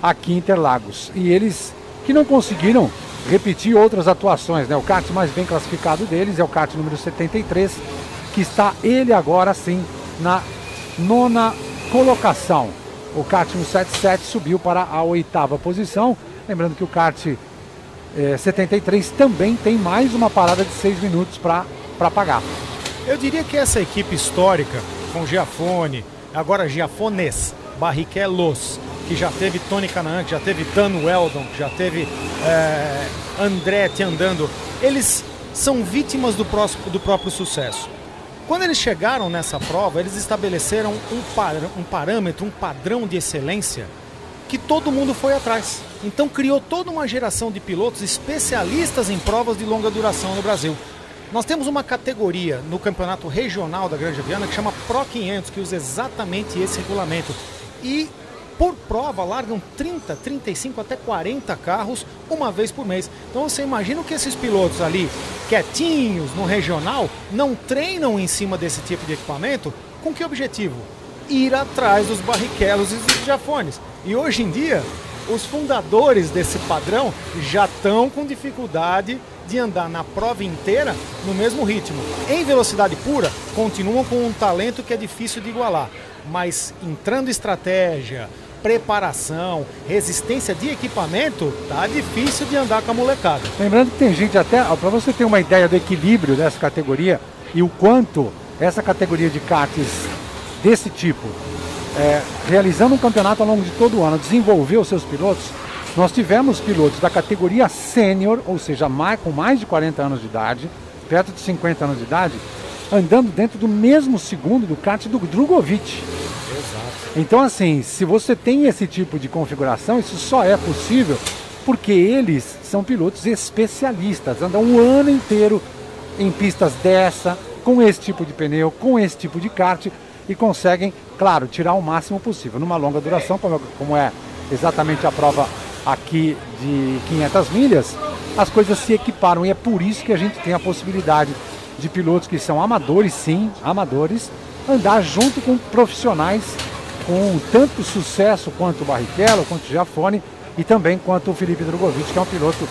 aqui em Interlagos. E eles que não conseguiram repetir outras atuações, né? O kart mais bem classificado deles é o kart número 73, que está ele agora sim na nona colocação. O kart 177 subiu para a oitava posição. Lembrando que o kart eh, 73 também tem mais uma parada de seis minutos para pagar. Eu diria que essa equipe histórica, com Giafone, agora Giafones, Barrichellos, que já teve Tony Canaan, que já teve Dan Weldon, que já teve eh, Andretti andando, eles são vítimas do, próximo- do próprio sucesso. Quando eles chegaram nessa prova, eles estabeleceram um, par- um parâmetro, um padrão de excelência que todo mundo foi atrás. Então criou toda uma geração de pilotos especialistas em provas de longa duração no Brasil. Nós temos uma categoria no campeonato regional da Grande Viana que chama Pro 500, que usa exatamente esse regulamento. E por prova largam 30, 35 até 40 carros uma vez por mês. Então você imagina que esses pilotos ali, quietinhos no regional, não treinam em cima desse tipo de equipamento? Com que objetivo? Ir atrás dos barriquelos e dos jafones. E hoje em dia, os fundadores desse padrão já estão com dificuldade de andar na prova inteira no mesmo ritmo. Em velocidade pura, continuam com um talento que é difícil de igualar, mas entrando estratégia, preparação, resistência de equipamento, tá difícil de andar com a molecada. Lembrando que tem gente até, para você ter uma ideia do equilíbrio dessa categoria e o quanto essa categoria de karts desse tipo, é, realizando um campeonato ao longo de todo o ano, desenvolveu seus pilotos, nós tivemos pilotos da categoria sênior, ou seja, mais, com mais de 40 anos de idade, perto de 50 anos de idade, andando dentro do mesmo segundo do kart do Drogovic. Então, assim, se você tem esse tipo de configuração, isso só é possível porque eles são pilotos especialistas, andam um ano inteiro em pistas dessa, com esse tipo de pneu, com esse tipo de kart e conseguem, claro, tirar o máximo possível. Numa longa duração, como, como é exatamente a prova aqui de 500 milhas, as coisas se equiparam e é por isso que a gente tem a possibilidade de pilotos que são amadores, sim, amadores, andar junto com profissionais com tanto sucesso quanto o Barrichello, quanto o Giafone e também quanto o Felipe Drogovic, que é um piloto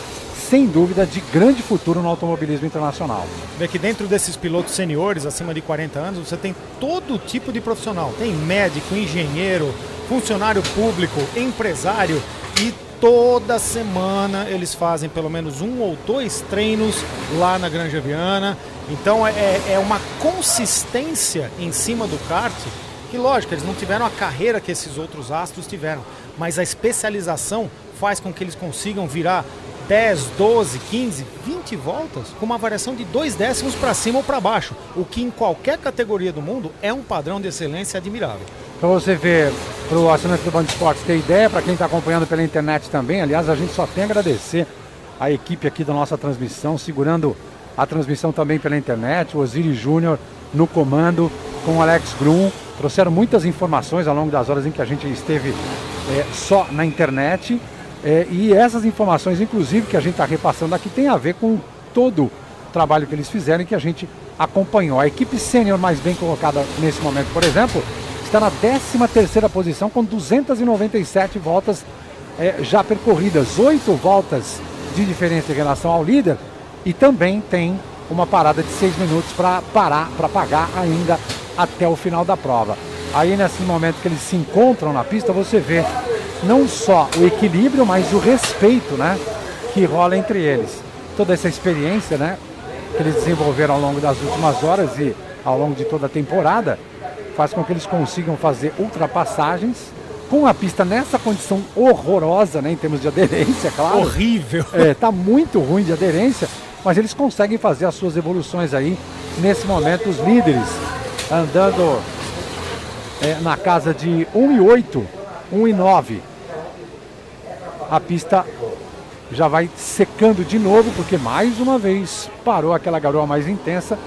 sem dúvida de grande futuro no automobilismo internacional. Vê que dentro desses pilotos seniores, acima de 40 anos, você tem todo tipo de profissional. Tem médico, engenheiro, funcionário público, empresário e toda semana eles fazem pelo menos um ou dois treinos lá na Granja Viana. Então é, é uma consistência em cima do kart que, lógico, eles não tiveram a carreira que esses outros astros tiveram, mas a especialização faz com que eles consigam virar 10, 12, 15, 20 voltas com uma variação de dois décimos para cima ou para baixo, o que em qualquer categoria do mundo é um padrão de excelência admirável. Para você ver, para o assinante do Band Esportes ter ideia, para quem está acompanhando pela internet também, aliás, a gente só tem a agradecer a equipe aqui da nossa transmissão, segurando a transmissão também pela internet, o Osiris Júnior no comando, com o Alex Grum, trouxeram muitas informações ao longo das horas em que a gente esteve é, só na internet. É, e essas informações, inclusive, que a gente está repassando aqui, tem a ver com todo o trabalho que eles fizeram e que a gente acompanhou. A equipe sênior mais bem colocada nesse momento, por exemplo, está na 13ª posição com 297 voltas é, já percorridas, 8 voltas de diferença em relação ao líder e também tem uma parada de 6 minutos para parar, para pagar ainda até o final da prova. Aí nesse momento que eles se encontram na pista, você vê não só o equilíbrio, mas o respeito, né, que rola entre eles. Toda essa experiência, né, que eles desenvolveram ao longo das últimas horas e ao longo de toda a temporada, faz com que eles consigam fazer ultrapassagens com a pista nessa condição horrorosa, né, em termos de aderência, claro. Horrível. É, tá muito ruim de aderência, mas eles conseguem fazer as suas evoluções aí. Nesse momento, os líderes andando é, na casa de 1 e 8, 1 e 9. A pista já vai secando de novo, porque mais uma vez parou aquela garoa mais intensa,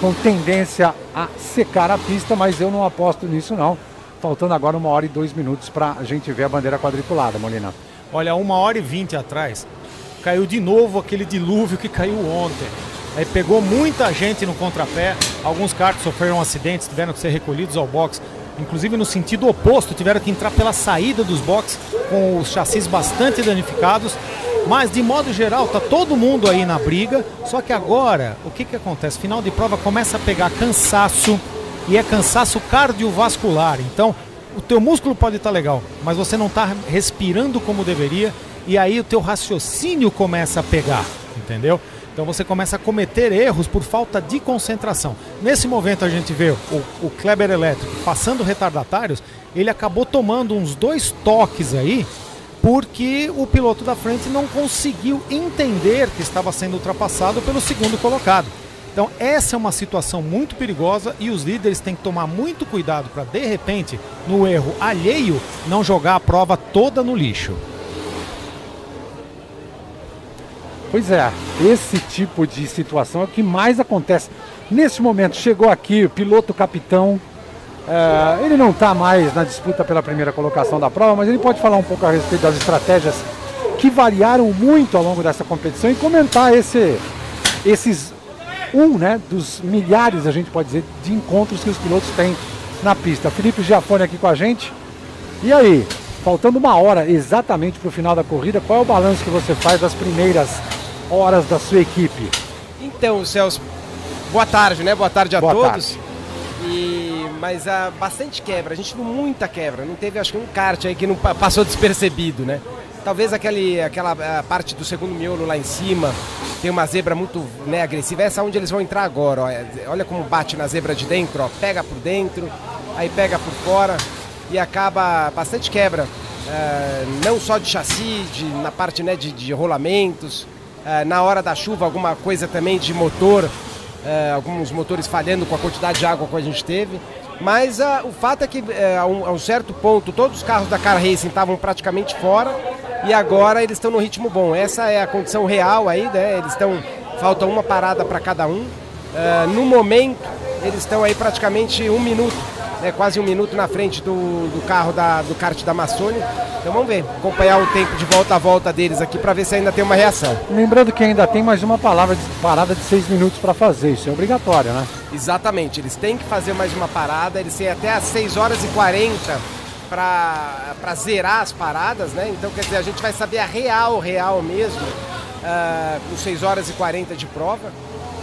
com tendência a secar a pista, mas eu não aposto nisso não. Faltando agora uma hora e dois minutos para a gente ver a bandeira quadriculada, Molina. Olha, uma hora e vinte atrás, caiu de novo aquele dilúvio que caiu ontem. Aí pegou muita gente no contrapé, alguns carros sofreram acidentes, tiveram que ser recolhidos ao box, inclusive no sentido oposto, tiveram que entrar pela saída dos boxes com os chassis bastante danificados. Mas de modo geral, tá todo mundo aí na briga. Só que agora, o que que acontece? Final de prova começa a pegar cansaço e é cansaço cardiovascular. Então, o teu músculo pode estar legal, mas você não está respirando como deveria e aí o teu raciocínio começa a pegar, entendeu? Então você começa a cometer erros por falta de concentração. Nesse momento a gente vê o, o Kleber Elétrico passando retardatários, ele acabou tomando uns dois toques aí, porque o piloto da frente não conseguiu entender que estava sendo ultrapassado pelo segundo colocado. Então essa é uma situação muito perigosa e os líderes têm que tomar muito cuidado para de repente, no erro alheio, não jogar a prova toda no lixo. Pois é, esse tipo de situação é o que mais acontece. Nesse momento chegou aqui o piloto capitão É, ele não está mais na disputa pela primeira colocação da prova, mas ele pode falar um pouco a respeito das estratégias que variaram muito ao longo dessa competição e comentar esse, esses um né, dos milhares, a gente pode dizer, de encontros que os pilotos têm na pista. Felipe Giafone aqui com a gente. E aí, faltando uma hora exatamente para o final da corrida, qual é o balanço que você faz das primeiras horas da sua equipe? Então, Celso, boa tarde, né? Boa tarde a Boa todos. E mas há bastante quebra, a gente viu muita quebra. Não teve acho que um kart aí que não pa- passou despercebido, né? Talvez aquele, aquela parte do segundo miolo lá em cima tem uma zebra muito né, agressiva. Essa é onde eles vão entrar agora. Ó. É, Olha como bate na zebra de dentro, ó. Pega por dentro, aí pega por fora e acaba bastante quebra. Ah, não só de chassi, de, na parte né, de, de rolamentos. Ah, na hora da chuva, alguma coisa também de motor. é, alguns motores falhando com a quantidade de água que a gente teve. Mas ah, o fato é que é, a, um, a um certo ponto todos os carros da Car Racing estavam praticamente fora e agora eles estão no ritmo bom. Essa é a condição real aí, né? Eles estão. Falta uma parada para cada um. No momento, eles estão aí praticamente um minuto, né? quase um minuto na frente do, do carro da, do kart da Massone. Então vamos ver, acompanhar o tempo de volta a volta deles aqui para ver se ainda tem uma reação. Lembrando que ainda tem mais uma palavra de, parada de seis minutos para fazer, isso é obrigatório, né? Exatamente, eles têm que fazer mais uma parada, eles têm até às 6 horas e 40 para zerar as paradas, né? Então, quer dizer, a gente vai saber a real, real mesmo, ah, com 6 horas e 40 de prova.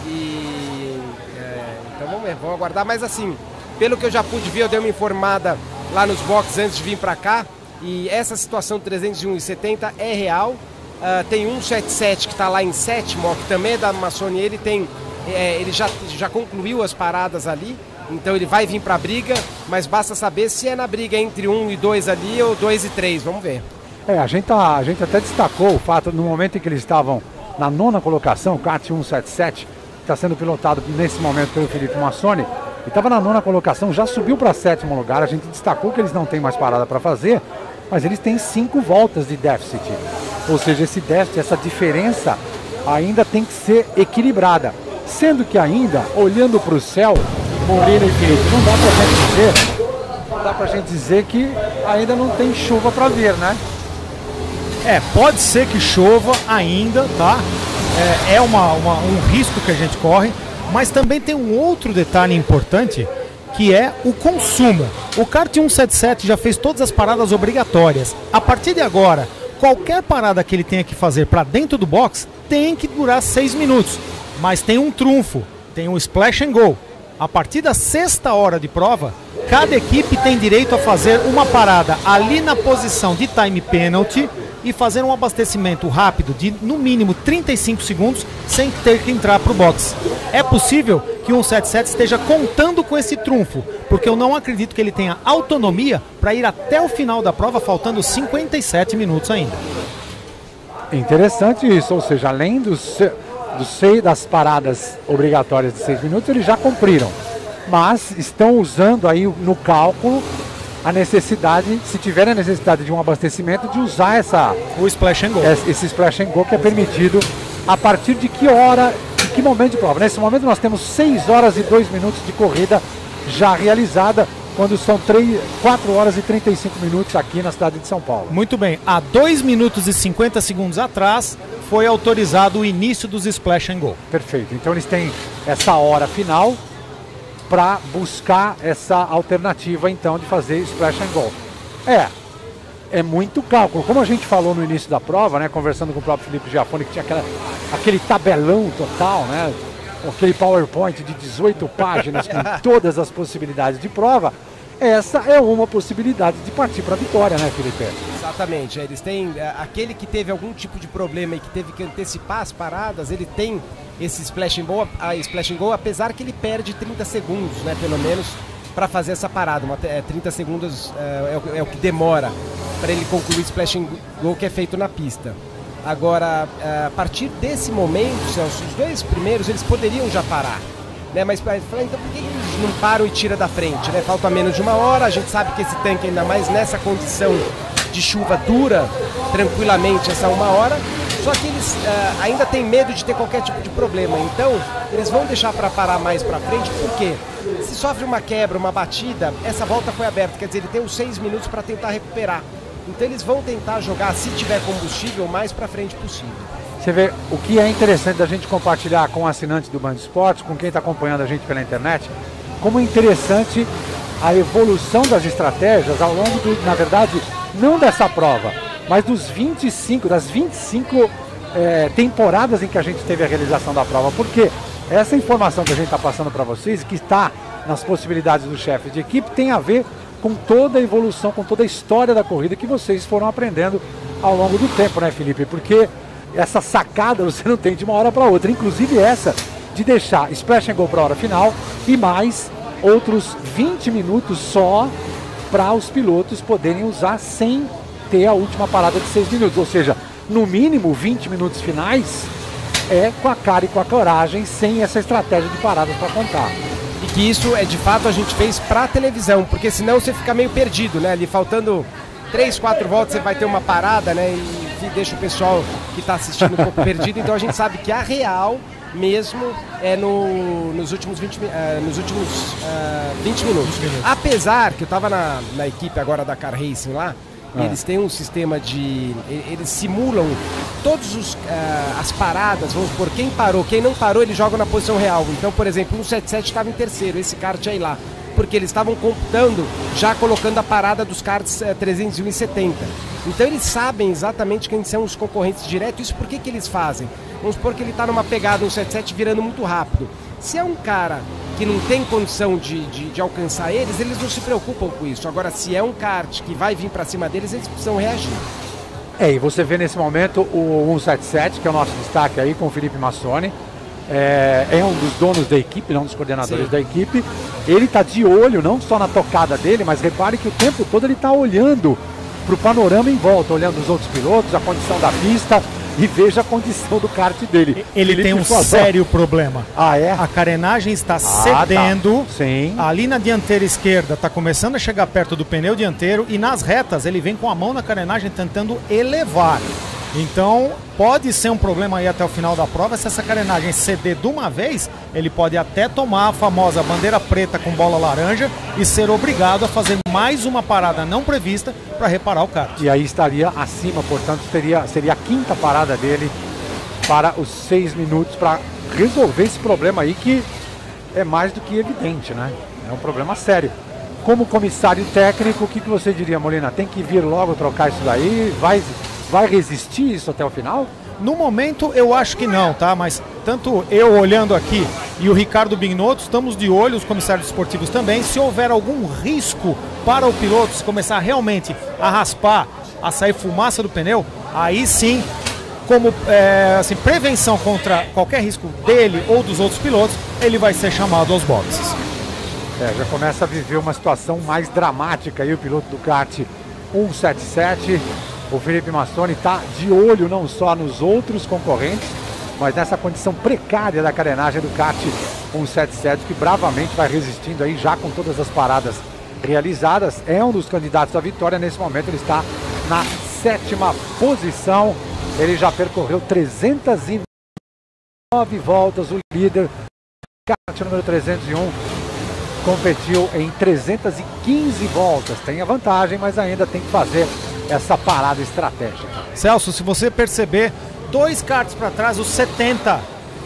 E é, então vamos ver, vamos aguardar. Mas assim, pelo que eu já pude ver, eu dei uma informada lá nos boxes antes de vir para cá. E essa situação 301,70 é real. Ah, tem um 77 que está lá em sétimo, que também é da Amazônia. Ele tem, é, ele já, já concluiu as paradas ali. Então ele vai vir para a briga, mas basta saber se é na briga entre um e dois ali ou dois e três. Vamos ver. É, a gente, tá, a gente até destacou o fato, no momento em que eles estavam na nona colocação, o kart 177, que está sendo pilotado nesse momento pelo Felipe Massoni, ele estava na nona colocação, já subiu para sétimo lugar, a gente destacou que eles não têm mais parada para fazer, mas eles têm cinco voltas de déficit. Ou seja, esse déficit, essa diferença ainda tem que ser equilibrada. Sendo que ainda, olhando para o céu, Molina e Felipe, não dá para gente dizer, não dá pra gente dizer que ainda não tem chuva para ver, né? É, pode ser que chova ainda, tá? É, é uma, uma- um risco que a gente corre, mas também tem um outro detalhe importante que é o consumo. O kart 177 já fez todas as paradas obrigatórias. A partir de agora, qualquer parada que ele tenha que fazer para dentro do box tem que durar seis minutos. Mas tem um trunfo, tem um splash and go. A partir da sexta hora de prova, cada equipe tem direito a fazer uma parada ali na posição de time penalty e fazer um abastecimento rápido de no mínimo 35 segundos sem ter que entrar para o box. É possível que o 177 esteja contando com esse trunfo, porque eu não acredito que ele tenha autonomia para ir até o final da prova, faltando 57 minutos ainda. Interessante isso, ou seja, além dos, dos das paradas obrigatórias de seis minutos, eles já cumpriram. Mas estão usando aí no cálculo a necessidade, se tiver a necessidade de um abastecimento, de usar essa, o splash and go. Esse, splash and go que é permitido a partir de que hora, de que momento de prova. Nesse momento nós temos 6 horas e 2 minutos de corrida já realizada, quando são 3, 4 horas e 35 minutos aqui na cidade de São Paulo. Muito bem, há 2 minutos e 50 segundos atrás foi autorizado o início dos splash and go. Perfeito. Então eles têm essa hora final para buscar essa alternativa então de fazer splash and go. É, é muito cálculo. Como a gente falou no início da prova, né, conversando com o próprio Felipe Giafone, que tinha aquela, aquele tabelão total, né, aquele PowerPoint de 18 páginas com todas as possibilidades de prova, essa é uma possibilidade de partir para a vitória, né, Felipe? Exatamente, é, eles têm é, aquele que teve algum tipo de problema e que teve que antecipar as paradas, ele tem esse splash and go, a splash and go apesar que ele perde 30 segundos, né, pelo menos, para fazer essa parada. Uma, é, 30 segundos é, é o, é que demora para ele concluir o splash and go que é feito na pista. Agora, é, a partir desse momento, Celso, os dois primeiros eles poderiam já parar. Né, mas então por que eles não param e tiram da frente? Né? Falta menos de uma hora, a gente sabe que esse tanque, ainda mais nessa condição de chuva, dura tranquilamente essa uma hora. Só que eles ah, ainda têm medo de ter qualquer tipo de problema. Então, eles vão deixar para parar mais para frente, porque se sofre uma quebra, uma batida, essa volta foi aberta, quer dizer, ele tem os seis minutos para tentar recuperar. Então eles vão tentar jogar, se tiver combustível, mais para frente possível. Você vê o que é interessante da gente compartilhar com o assinante do Band Esportes, com quem está acompanhando a gente pela internet, como é interessante a evolução das estratégias ao longo, do, na verdade, não dessa prova, mas dos 25, das 25 eh, temporadas em que a gente teve a realização da prova. Porque essa informação que a gente está passando para vocês, que está nas possibilidades do chefe de equipe, tem a ver com toda a evolução, com toda a história da corrida que vocês foram aprendendo ao longo do tempo, né, Felipe? Porque essa sacada você não tem de uma hora para outra, inclusive essa de deixar splash and go para a hora final e mais outros 20 minutos só para os pilotos poderem usar sem ter a última parada de 6 minutos, ou seja, no mínimo 20 minutos finais é com a cara e com a coragem, sem essa estratégia de paradas para contar. E que isso é de fato a gente fez pra televisão, porque senão você fica meio perdido, né? Ali faltando três, quatro voltas você vai ter uma parada, né? E deixa o pessoal que está assistindo um pouco perdido. Então a gente sabe que a real mesmo é no, nos últimos 20, mi- eh, nos últimos eh, 20 minutos. Apesar que eu estava na, na equipe agora da Car Racing lá, Ah. eles têm um sistema de. Eles simulam todas as paradas, vamos por quem parou, quem não parou, eles jogam na posição real. Então, por exemplo, o 177 estava em terceiro, esse kart aí lá. Porque eles estavam computando, já colocando a parada dos karts eh, 301 e 70. Então eles sabem exatamente quem são os concorrentes direto. Isso por que, que eles fazem? Vamos supor que ele está numa pegada, um 77 virando muito rápido. Se é um cara que não tem condição de, de, de alcançar eles, eles não se preocupam com isso. Agora, se é um kart que vai vir para cima deles, eles precisam reagir. É, e você vê nesse momento o 177, que é o nosso destaque aí com o Felipe Massoni. É, é um dos donos da equipe, não um dos coordenadores Sim. da equipe. Ele está de olho não só na tocada dele, mas repare que o tempo todo ele está olhando para o panorama em volta, olhando os outros pilotos, a condição da pista e veja a condição do kart dele. Ele Felipe tem um Suazão. sério problema. Ah, é? A carenagem está tá. cedendo. Sim. Ali na dianteira esquerda está começando a chegar perto do pneu dianteiro e nas retas ele vem com a mão na carenagem tentando elevar. Então pode ser um problema aí até o final da prova. Se essa carenagem ceder de uma vez, ele pode até tomar a famosa bandeira preta com bola laranja e ser obrigado a fazer mais uma parada não prevista para reparar o kart. E aí estaria acima, portanto, teria, seria a quinta parada dele para os seis minutos para resolver esse problema aí que é mais do que evidente, né? É um problema sério. Como comissário técnico, o que, que você diria, Molina? Tem que vir logo trocar isso daí? Vai, vai resistir isso até o final? No momento eu acho que não, tá? Mas tanto eu olhando aqui e o Ricardo Bignotto estamos de olho, os comissários esportivos também. Se houver algum risco para o piloto se começar realmente a raspar, a sair fumaça do pneu, aí sim, como é, assim, prevenção contra qualquer risco dele ou dos outros pilotos, ele vai ser chamado aos boxes. É, já começa a viver uma situação mais dramática aí o piloto do kart 177. O Felipe Massoni está de olho não só nos outros concorrentes, mas nessa condição precária da carenagem do kart 177, que bravamente vai resistindo aí já com todas as paradas realizadas. É um dos candidatos à vitória. Nesse momento ele está na sétima posição. Ele já percorreu 309 voltas. O líder, kart número 301, competiu em 315 voltas. Tem a vantagem, mas ainda tem que fazer essa parada estratégica. Celso, se você perceber, dois karts para trás, o 70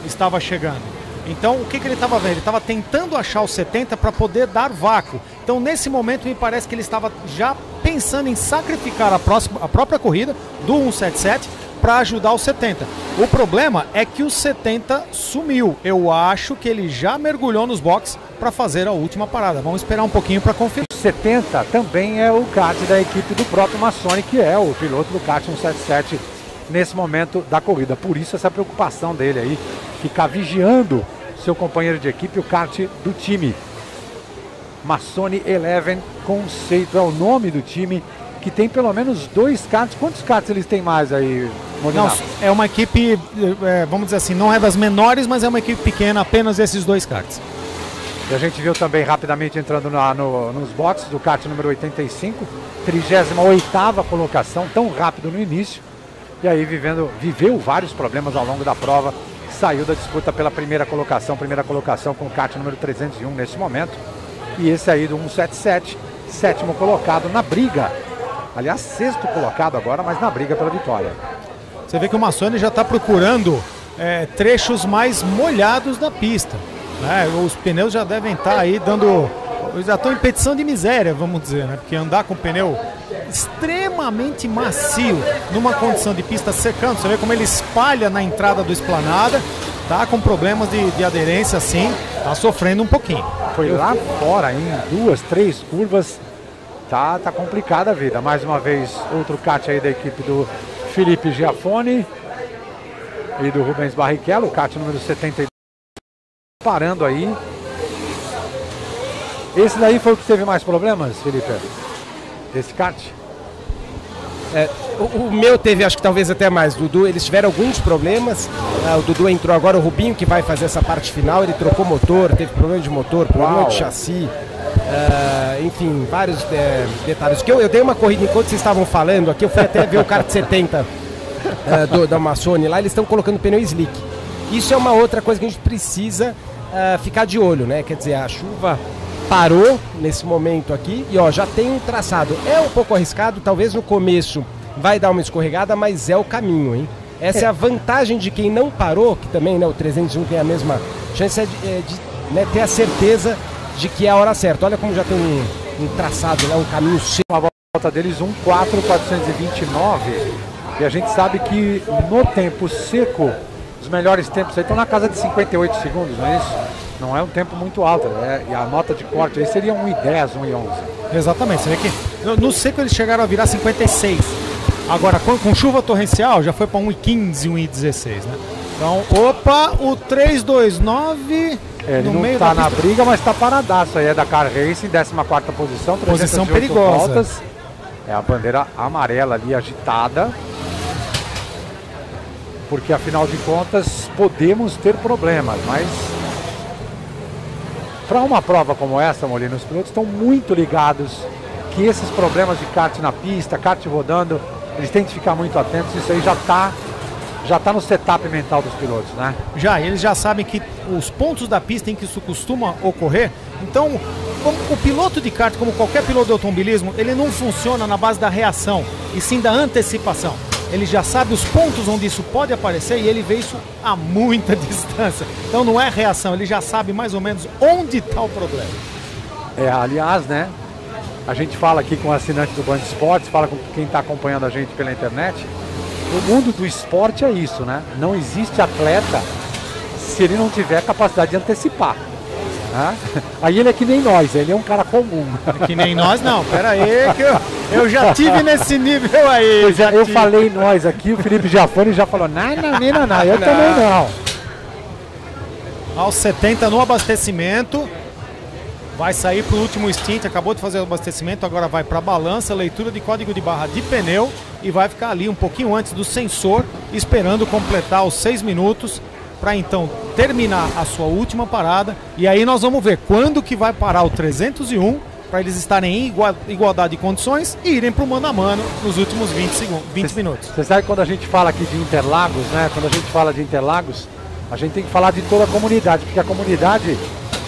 estava chegando. Então, o que, que ele estava vendo? Ele estava tentando achar o 70 para poder dar vácuo. Então, nesse momento, me parece que ele estava já pensando em sacrificar a, próxima, a própria corrida do 177 para ajudar o 70. O problema é que o 70 sumiu. Eu acho que ele já mergulhou nos boxes para fazer a última parada. Vamos esperar um pouquinho para conferir. 70 também é o kart da equipe do próprio Massoni, que é o piloto do kart 177 nesse momento da corrida. Por isso essa preocupação dele aí, ficar vigiando seu companheiro de equipe, o kart do time. Massoni Eleven Conceito é o nome do time que tem pelo menos dois karts. Quantos karts eles têm mais aí, Não, Molinato? é uma equipe, é, vamos dizer assim, não é das menores, mas é uma equipe pequena, apenas esses dois karts. E a gente viu também rapidamente entrando na- no- nos boxes do kart número 85, 38ª colocação, tão rápido no início. E aí vivendo, viveu vários problemas ao longo da prova. Saiu da disputa pela primeira colocação, primeira colocação com o kart número 301 nesse momento. e esse aí do 177, sétimo colocado na briga. Aliás, sexto colocado agora, mas na briga pela vitória. Você vê que o Massoni já está procurando é, trechos mais molhados da pista. né? Os pneus já devem estar aí dando. Eles já estão em petição de miséria, vamos dizer, né? Porque andar com pneu extremamente macio numa condição de pista secando, você vê como ele espalha na entrada do esplanada, tá com problemas de, de aderência assim, tá sofrendo um pouquinho. Foi lá fora, em duas, três curvas. Tá, tá complicada a vida. Mais uma vez, outro kart aí da equipe do Felipe Giafone e do Rubens Barrichello, o kart número 72. Parando aí. Esse daí foi o que teve mais problemas, Felipe? Esse kart? É, o, o meu teve, acho que talvez até mais. Dudu, eles tiveram alguns problemas. Ah, o Dudu entrou agora, o Rubinho que vai fazer essa parte final. Ele trocou motor, teve problema de motor, problema Uau. de chassi. Ah, enfim, vários é, detalhes. Que eu, eu dei uma corrida enquanto vocês estavam falando aqui. Eu fui até ver o kart 70 ah, do, da Massoni lá. Eles estão colocando pneu slick. Isso é uma outra coisa que a gente precisa ah, ficar de olho, né? Quer dizer, a chuva parou nesse momento aqui e ó, já tem um traçado. É um pouco arriscado, talvez no começo vai dar uma escorregada, mas é o caminho, hein? Essa é, a vantagem de quem não parou, que também né, o 301 tem a mesma chance é de, é de, né, ter a certeza de que é a hora certa. Olha como já tem um, um traçado, né, um caminho seco. A volta deles 1,4429 e a gente sabe que no tempo seco os melhores tempos aí estão na casa de 58 segundos, não é isso? Não é um tempo muito alto, né? E a nota de corte aí seria 1,10, 1,11. Exatamente, você vê que no, no seco eles chegaram a virar 56. Agora, com, com chuva torrencial, já foi para 1,15, 1,16, né? Então, opa, o 329 É, ele no não meio tá na pista. briga, mas tá paradaço aí. É da Car Racing, 14 posição, Posição 308 perigosa. voltas. É a bandeira amarela ali agitada. Porque afinal de contas podemos ter problemas, mas para uma prova como essa, Molina, os pilotos estão muito ligados que esses problemas de kart na pista, kart rodando, eles têm que ficar muito atentos. Isso aí já está já tá no setup mental dos pilotos, né? Já, eles já sabem que os pontos da pista em que isso costuma ocorrer. Então, o piloto de kart, como qualquer piloto de automobilismo, ele não funciona na base da reação, e sim da antecipação. Ele já sabe os pontos onde isso pode aparecer e ele vê isso a muita distância. Então não é reação, ele já sabe mais ou menos onde está o problema. É, aliás, né? A gente fala aqui com o assinante do Band Esportes, fala com quem está acompanhando a gente pela internet. O mundo do esporte é isso, né? Não existe atleta se ele não tiver capacidade de antecipar. né? Aí ele é que nem nós, ele é um cara comum. Que nem nós, não. Pera aí, que eu, eu já tive nesse nível aí. Pois é, eu tive. falei nós aqui, o Felipe Jafone já falou, não, não, não, não, eu Não. também não. Aos 70 no abastecimento. Vai sair para o último stint, acabou de fazer o abastecimento, agora vai para a balança, leitura de código de barra de pneu e vai ficar ali um pouquinho antes do sensor, esperando completar os seis minutos para então terminar a sua última parada. E aí nós vamos ver quando que vai parar o 301 para eles estarem em igua- igualdade de condições e irem para o mano a mano nos últimos 20, segundos, 20 minutos. Você sabe que quando a gente fala aqui de Interlagos, né? Quando a gente fala de Interlagos, a gente tem que falar de toda a comunidade, porque a comunidade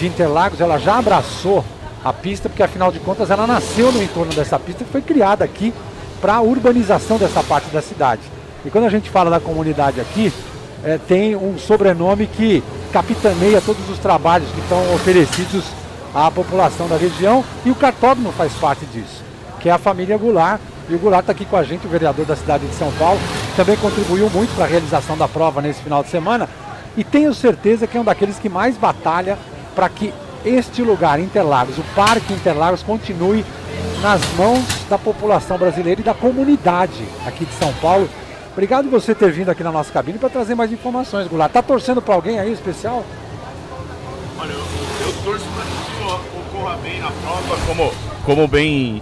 de Interlagos, ela já abraçou a pista, porque afinal de contas ela nasceu no entorno dessa pista e foi criada aqui para a urbanização dessa parte da cidade. E quando a gente fala da comunidade aqui, eh, tem um sobrenome que capitaneia todos os trabalhos que estão oferecidos à população da região e o cartódromo faz parte disso, que é a família Goulart. E o Goulart está aqui com a gente, o vereador da cidade de São Paulo, também contribuiu muito para a realização da prova nesse final de semana e tenho certeza que é um daqueles que mais batalha para que este lugar, Interlagos, o Parque Interlagos, continue nas mãos da população brasileira e da comunidade aqui de São Paulo. Obrigado você ter vindo aqui na nossa cabine para trazer mais informações, Goulart. Tá torcendo para alguém aí especial? Olha, eu, eu torço para que ocorra bem na prova, como, como bem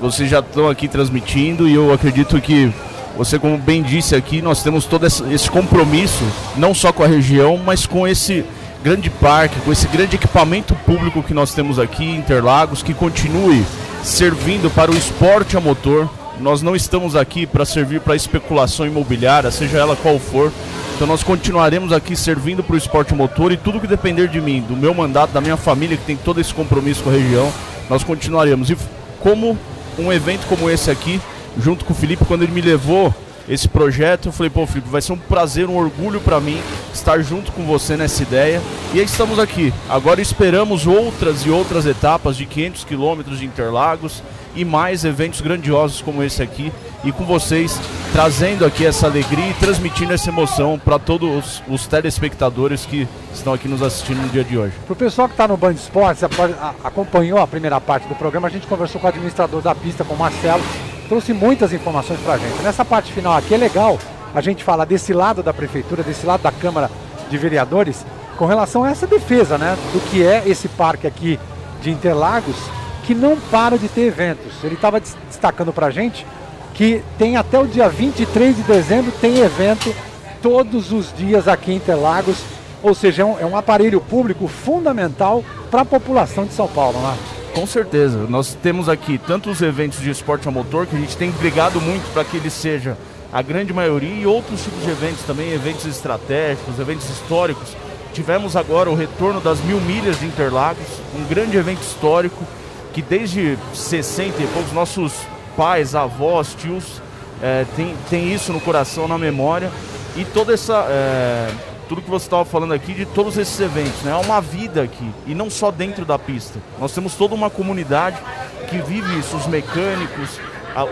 vocês já estão aqui transmitindo, e eu acredito que você, como bem disse aqui, nós temos todo esse compromisso, não só com a região, mas com esse grande parque, com esse grande equipamento público que nós temos aqui em Interlagos, que continue servindo para o esporte a motor, nós não estamos aqui para servir para especulação imobiliária, seja ela qual for. Então nós continuaremos aqui servindo para o esporte motor e tudo que depender de mim, do meu mandato, da minha família que tem todo esse compromisso com a região, nós continuaremos. E como um evento como esse aqui, junto com o Felipe, quando ele me levou esse projeto, eu falei, pô, Felipe, vai ser um prazer, um orgulho para mim estar junto com você nessa ideia. E aí estamos aqui. Agora esperamos outras e outras etapas de 500 quilômetros de Interlagos e mais eventos grandiosos como esse aqui. E com vocês trazendo aqui essa alegria e transmitindo essa emoção para todos os telespectadores que estão aqui nos assistindo no dia de hoje. Pro pessoal que está no Band Esportes, acompanhou a primeira parte do programa, a gente conversou com o administrador da pista, com o Marcelo, trouxe muitas informações para a gente. Nessa parte final aqui é legal a gente falar desse lado da prefeitura, desse lado da Câmara de Vereadores, com relação a essa defesa, né, do que é esse parque aqui de Interlagos, que não para de ter eventos. Ele estava destacando para a gente que tem até o dia 23 de dezembro tem evento todos os dias aqui em Interlagos, ou seja, é um, é um aparelho público fundamental para a população de São Paulo, né? Com certeza. Nós temos aqui tanto os eventos de esporte a motor, que a gente tem brigado muito para que ele seja a grande maioria, e outros tipos de eventos também, eventos estratégicos, eventos históricos. Tivemos agora o retorno das mil milhas de Interlagos, um grande evento histórico que desde 60 e poucos nossos pais, avós, tios eh, tem, tem isso no coração, na memória. E toda essa. eh, tudo que você estava falando aqui de todos esses eventos, né? É uma vida aqui. E não só dentro da pista. Nós temos toda uma comunidade que vive isso, os mecânicos,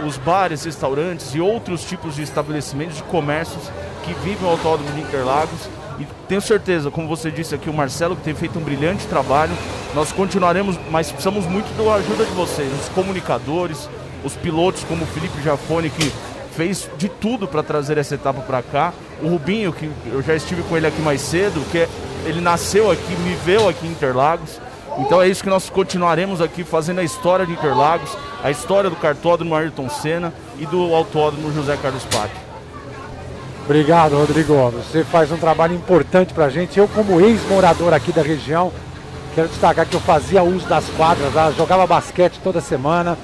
os bares, restaurantes e outros tipos de estabelecimentos, de comércios que vivem o Autódromo de Interlagos. E tenho certeza, como você disse aqui, o Marcelo, que tem feito um brilhante trabalho, nós continuaremos, mas precisamos muito da ajuda de vocês, os comunicadores, os pilotos como o Felipe Jafone, que fez de tudo para trazer essa etapa para cá. O Rubinho, que eu já estive com ele aqui mais cedo, que é- ele nasceu aqui, viu aqui em Interlagos. Então é isso que nós continuaremos aqui fazendo a história de Interlagos, a história do cartódromo Ayrton Senna e do autódromo José Carlos Patti. Obrigado, Rodrigo. Você faz um trabalho importante para a gente. Eu, como ex-morador aqui da região, quero destacar que eu fazia uso das quadras, lá, jogava basquete toda semana,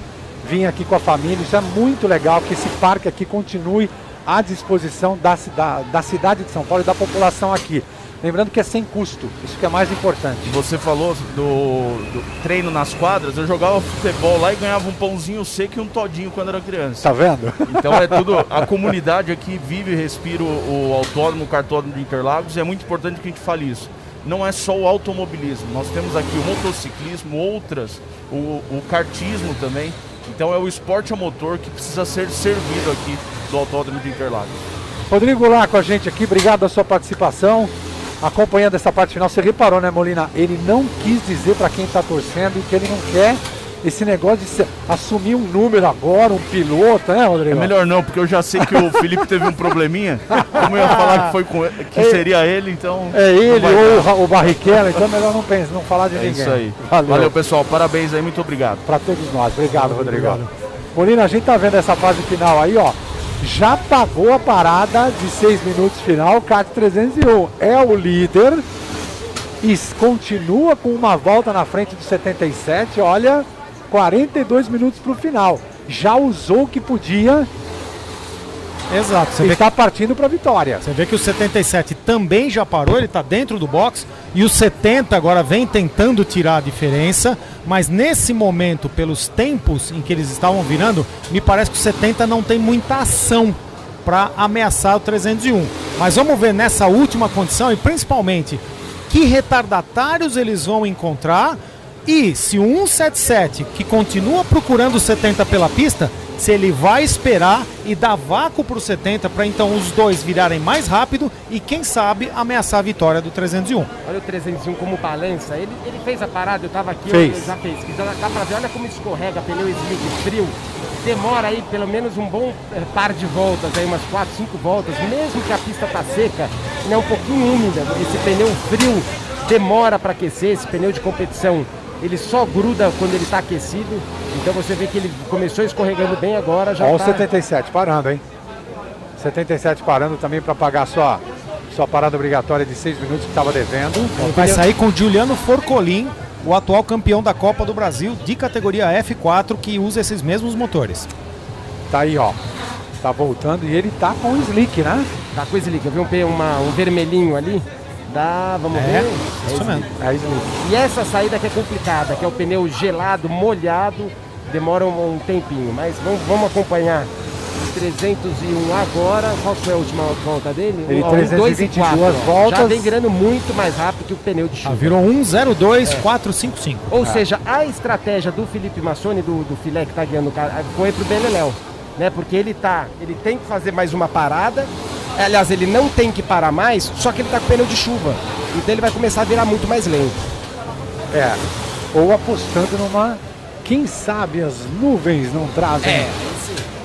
vinha aqui com a família. Isso é muito legal que esse parque aqui continue à disposição da, cida- da cidade de São Paulo e da população aqui. Lembrando que é sem custo, isso que é mais importante. Você falou do, do treino nas quadras, eu jogava futebol lá e ganhava um pãozinho seco e um todinho quando era criança. Tá vendo? Então é tudo, a comunidade aqui vive e respira o, o autódromo, o cartódromo de Interlagos e é muito importante que a gente fale isso. Não é só o automobilismo, nós temos aqui o motociclismo, outras, o, o kartismo também. Então é o esporte a motor que precisa ser servido aqui do autódromo de Interlagos. Rodrigo lá com a gente aqui, obrigado pela sua participação. Acompanhando essa parte final, você reparou, né, Molina? Ele não quis dizer para quem está torcendo que ele não quer esse negócio de assumir um número agora, um piloto, né, É Rodrigo? melhor não, porque eu já sei que o Felipe teve um probleminha. Como eu ia falar que foi com ele- que seria ele, então. É ele ou o o Barrichello, então é melhor não pensar, não falar de É ninguém. isso aí. Valeu. Valeu, pessoal. Parabéns aí, muito obrigado. Para todos nós. Obrigado, Rodrigo. Molina, a gente tá vendo essa fase final aí, ó. Já pagou a parada de 6 minutos final, CAT 301. É o líder e continua com uma volta na frente do 77. Olha, 42 minutos para o final. Já usou o que podia. Exato. Você está partindo para a vitória. Você vê que o 77 também já parou, ele está dentro do box e o 70 agora vem tentando tirar a diferença, mas nesse momento, pelos tempos em que eles estavam virando, me parece que o 70 não tem muita ação para ameaçar o 301. Mas vamos ver nessa última condição e principalmente que retardatários eles vão encontrar e se o 177 que continua procurando o 70 pela pista, se ele vai esperar e dar vácuo para o 70 para então os dois virarem mais rápido e quem sabe ameaçar a vitória do 301. Olha o 301 como balança. Ele, ele fez a parada, eu tava aqui, Fez. eu já fez. Então dá pra ver, olha como escorrega, pneu slick frio. Demora aí pelo menos um bom eh, par de voltas, aí umas 4, 5 voltas, mesmo que a pista tá seca, né, um pouquinho úmida. Esse pneu frio demora para aquecer, esse pneu de competição. Ele só gruda quando ele está aquecido. Então você vê que ele começou escorregando bem agora, já Olha o tá... 77 parando, hein? 77 parando também para pagar sua, sua parada obrigatória de 6 minutos que estava devendo. Ele vai sair com Giuliano Forcolin, o atual campeão da Copa do Brasil de categoria F4 que usa esses mesmos motores. Tá aí, ó. Tá voltando e ele tá com o slick, né? Tá com o slick. Eu vi um, uma- um vermelhinho ali. Dá, vamos É, ver. isso mesmo. É slick. E essa saída que é complicada, que é o pneu gelado, molhado, demora um, um tempinho. Mas vamos, vamos acompanhar. 301 agora. Qual foi a última volta dele? Ele Ó, 322 ó. Já voltas. vem virando muito mais rápido que o pneu de chuva. Ah, virou 102,455. Ou seja, a estratégia do Felipe Massoni, do, do filé que tá guiando o cara, foi pro Beleléu. Né? Porque ele tá. Ele tem que fazer mais uma parada. Aliás, ele não tem que parar mais, só que ele tá com pneu de chuva. Então ele vai começar a virar muito mais lento. É. Ou apostando numa. Quem sabe as nuvens não trazem. É,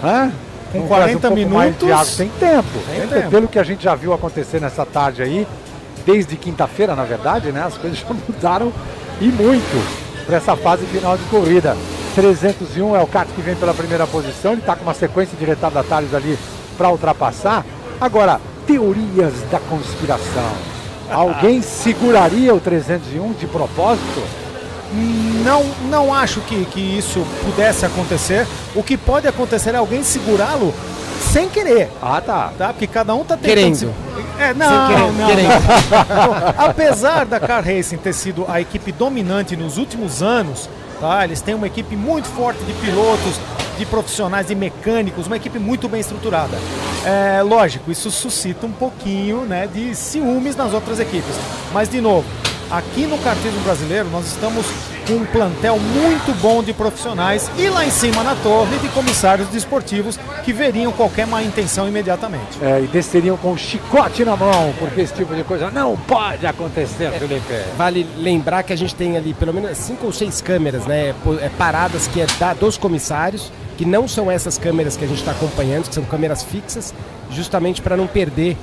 Hã? Com Não 40 trazem um mais minutos, água. Tem tempo. tem Tem tempo. Pelo que a gente já viu acontecer nessa tarde aí, desde quinta-feira, na verdade, né? As coisas já mudaram e muito para essa fase final de corrida. 301 é o kart que vem pela primeira posição, ele está com uma sequência de retardatários ali para ultrapassar. Agora, teorias da conspiração. Alguém seguraria o 301 de propósito? Não, não acho que, que isso pudesse acontecer. O que pode acontecer é alguém segurá-lo sem querer. Ah, tá. tá? Porque cada um tá tentando. Querendo. se- É, não, querer, não, querendo. não. Apesar da Car Racing ter sido a equipe dominante nos últimos anos, tá? Eles têm uma equipe muito forte de pilotos, de profissionais, de mecânicos, uma equipe muito bem estruturada. É lógico, isso suscita um pouquinho, né, de ciúmes nas outras equipes. Mas de novo, aqui no kartismo brasileiro nós estamos com um plantel muito bom de profissionais e lá em cima na torre de comissários desportivos que veriam qualquer má intenção imediatamente. É, e desceriam com um chicote na mão, porque esse tipo de coisa não pode acontecer, Felipe. Vale lembrar que a gente tem ali pelo menos cinco ou seis câmeras, né? po- é, paradas que é da- dos comissários, que não são essas câmeras que a gente está acompanhando, que são câmeras fixas, justamente para não perder,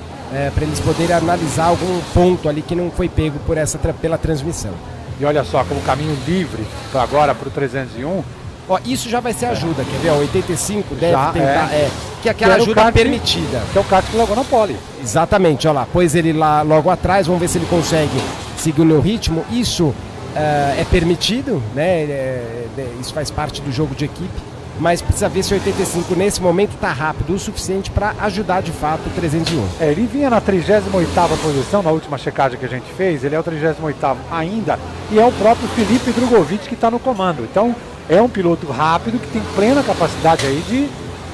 para eles poderem analisar algum ponto ali que não foi pego por essa pela transmissão. E olha só, como caminho livre agora para o 301. Ó, isso já vai ser ajuda, quer ver? Ó, 85 deve Já, tentar. é. É, que é aquela Que o ajuda kart- permitida. Que é o kart que largou na pole. Exatamente, olha lá, pôs ele lá logo atrás, vamos ver se ele consegue seguir o meu ritmo. Isso ah, é permitido, né? É, é, isso faz parte do jogo de equipe, mas precisa ver se o 85 nesse momento está rápido o suficiente para ajudar de fato o 301. É, ele vinha na 38ª posição na última checagem que a gente fez, ele é o 38º ainda, e é o próprio Felipe Drogovic que está no comando. Então, é um piloto rápido que tem plena capacidade aí de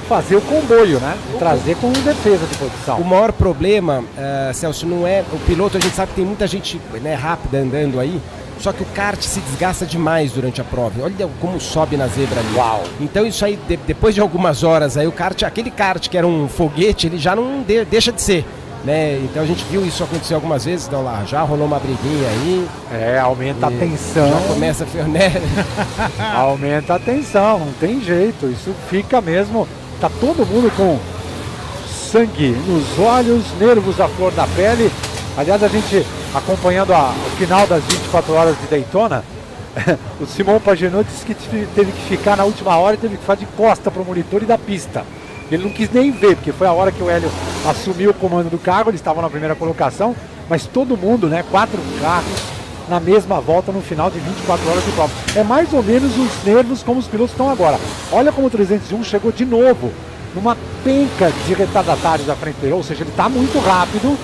fazer o comboio, né? De trazer com defesa de posição. O maior problema, ah, Celso, não é o piloto, a gente sabe que tem muita gente né, rápida andando aí, só que o kart se desgasta demais durante a prova. Olha como sobe na zebra ali. Uau! Então isso aí, de- depois de algumas horas aí, o kart, aquele kart que era um foguete, ele já não de- deixa de ser. Né? Então a gente viu isso acontecer algumas vezes, então lá já rolou uma briguinha aí. É, aumenta a E tensão. Já começa a né? Aumenta a tensão, não tem jeito. Isso fica mesmo. Tá todo mundo com sangue nos olhos, nervos à flor da pele. Aliás, a gente acompanhando a- o final das 24 horas de Daytona, o Simão Pagenaud disse que teve que ficar na última hora e teve que ficar de costa para o monitor e da pista. Ele não quis nem ver, porque foi a hora que o Hélio assumiu o comando do carro, eles estavam na primeira colocação, mas todo mundo, né, quatro carros na mesma volta no final de 24 horas de prova. É mais ou menos os nervos como os pilotos estão agora. Olha como o 301 chegou de novo numa penca de retardatários à frente dele, ou seja, ele está muito rápido,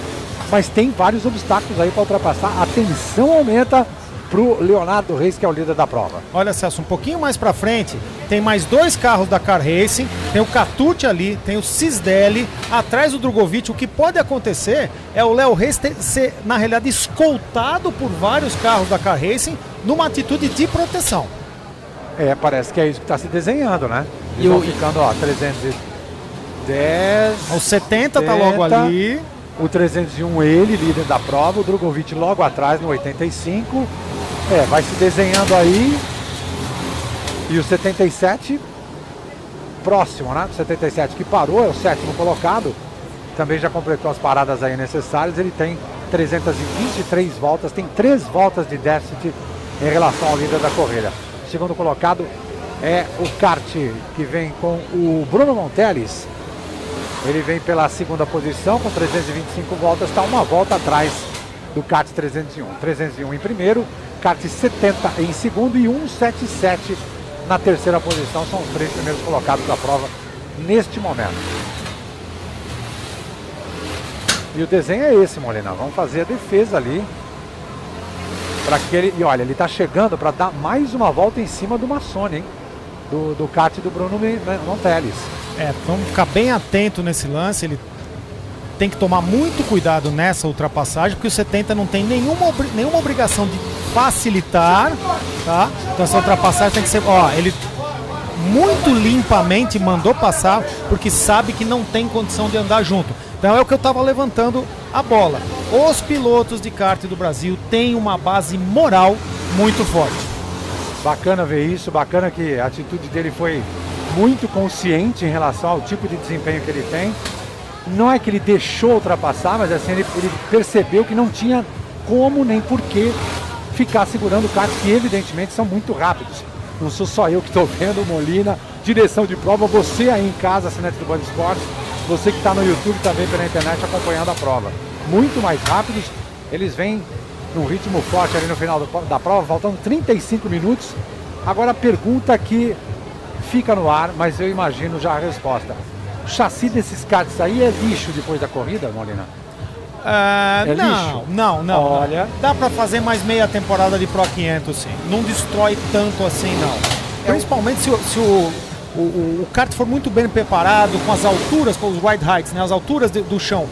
mas tem vários obstáculos aí para ultrapassar. A tensão aumenta pro Leonardo Reis, que é o líder da prova. Olha, Celso, um pouquinho mais pra frente, tem mais dois carros da Car Racing, tem o Catute ali, tem o Cisdelli, atrás do Drogovic. O que pode acontecer é o Léo Reis ter- ser, na realidade, escoltado por vários carros da Car Racing numa atitude de proteção. É, parece que é isso que está se desenhando, né? E E vão o- ficando, ó, 310. O 70 tá logo ali. O 301 ele, líder da prova. O Drogovic logo atrás no 85. É, vai se desenhando aí. E o 77 próximo, né? O 77 que parou, é o sétimo colocado. Também já completou as paradas aí necessárias. Ele tem 323 voltas, tem três voltas de déficit em relação ao líder da corrida. O segundo colocado é o kart que vem com o Bruno Monteles. Ele vem pela segunda posição com 325 voltas, está uma volta atrás do kart 301. 301 em primeiro, kart 70 em segundo e 177 na terceira posição. São os três primeiros colocados da prova neste momento. E o desenho é esse, Molina. Vamos fazer a defesa ali. Para aquele. E olha, ele está chegando para dar mais uma volta em cima do Massone, hein? Do, do kart do Bruno Monteles. É, vamos ficar bem atento nesse lance. Ele tem que tomar muito cuidado nessa ultrapassagem, porque o 70 não tem nenhuma, nenhuma obrigação de facilitar, tá? Então essa ultrapassagem tem que ser, ó, ele muito limpamente mandou passar, porque sabe que não tem condição de andar junto. Então é o que eu estava levantando a bola. Os pilotos de kart do Brasil têm uma base moral muito forte. Bacana ver isso, bacana que a atitude dele foi muito consciente em relação ao tipo de desempenho que ele tem. Não é que ele deixou ultrapassar, mas assim, ele, ele percebeu que não tinha como nem porquê ficar segurando carros que evidentemente são muito rápidos. Não sou só eu que estou vendo, Molina, direção de prova, você aí em casa, assinante do Band Esportes, você que está no YouTube também pela internet acompanhando a prova. Muito mais rápidos, eles vêm num ritmo forte ali no final do- da prova, faltando 35 minutos. Agora a pergunta que fica no ar, mas eu imagino já a resposta. O chassi desses karts aí é lixo depois da corrida, Molina? Ah, É não, lixo? não, não. Olha. Dá pra fazer mais meia temporada de Pro 500, sim. Não destrói tanto assim, não. Principalmente se, o- se o, o, o, kart for muito bem preparado, com as alturas, com os ride heights, né, as alturas de- do chão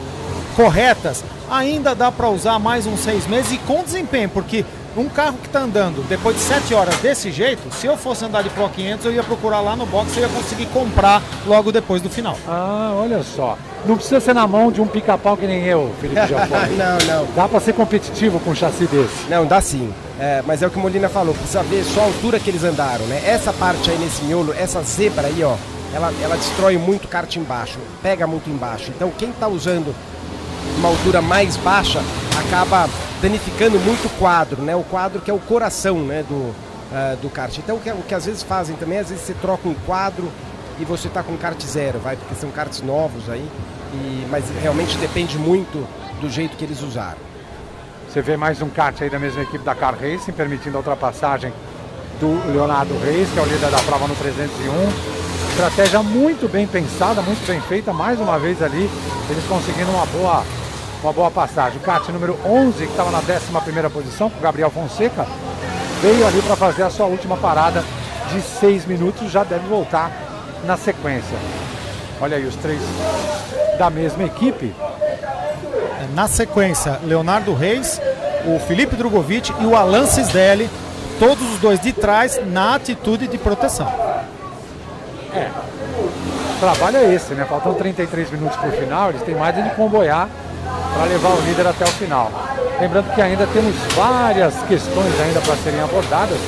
corretas, ainda dá pra usar mais uns seis meses e com desempenho, porque um carro que tá andando depois de sete horas desse jeito, se eu fosse andar de Pro 500, eu ia procurar lá no box e eu ia conseguir comprar logo depois do final. Ah, olha só. Não precisa ser na mão de um pica-pau que nem eu, Felipe Giafone. não, não. Dá pra ser competitivo com um chassi desse. Não, dá sim. É, mas é o que o Molina falou, precisa ver só a altura que eles andaram, né? Essa parte aí nesse miolo, essa zebra aí, ó, ela, ela destrói muito kart embaixo, pega muito embaixo. Então quem tá usando uma altura mais baixa acaba danificando muito o quadro, né? O quadro que é o coração, né, do, ah, do kart. Então o que, o que às vezes fazem também, às vezes você troca um quadro e você tá com kart zero, vai, porque são karts novos aí, e, mas realmente depende muito do jeito que eles usaram. Você vê mais um kart aí da mesma equipe da Car Racing, permitindo a ultrapassagem do Leonardo Reis, que é o líder da prova no 301. Estratégia muito bem pensada, muito bem feita. Mais uma vez ali, eles conseguindo uma boa, uma boa passagem. O kart número 11, que estava na 11ª posição, com o Gabriel Fonseca, veio ali para fazer a sua última parada de 6 minutos. Já deve voltar na sequência. Olha aí os três da mesma equipe. Na sequência, Leonardo Reis, o Felipe Drogovic e o Alan Cisdelli, todos os dois de trás na atitude de proteção. É. O trabalho é esse, né? Faltam 33 minutos para o final, eles têm mais é de comboiar para levar o líder até o final. Lembrando que ainda temos várias questões ainda para serem abordadas,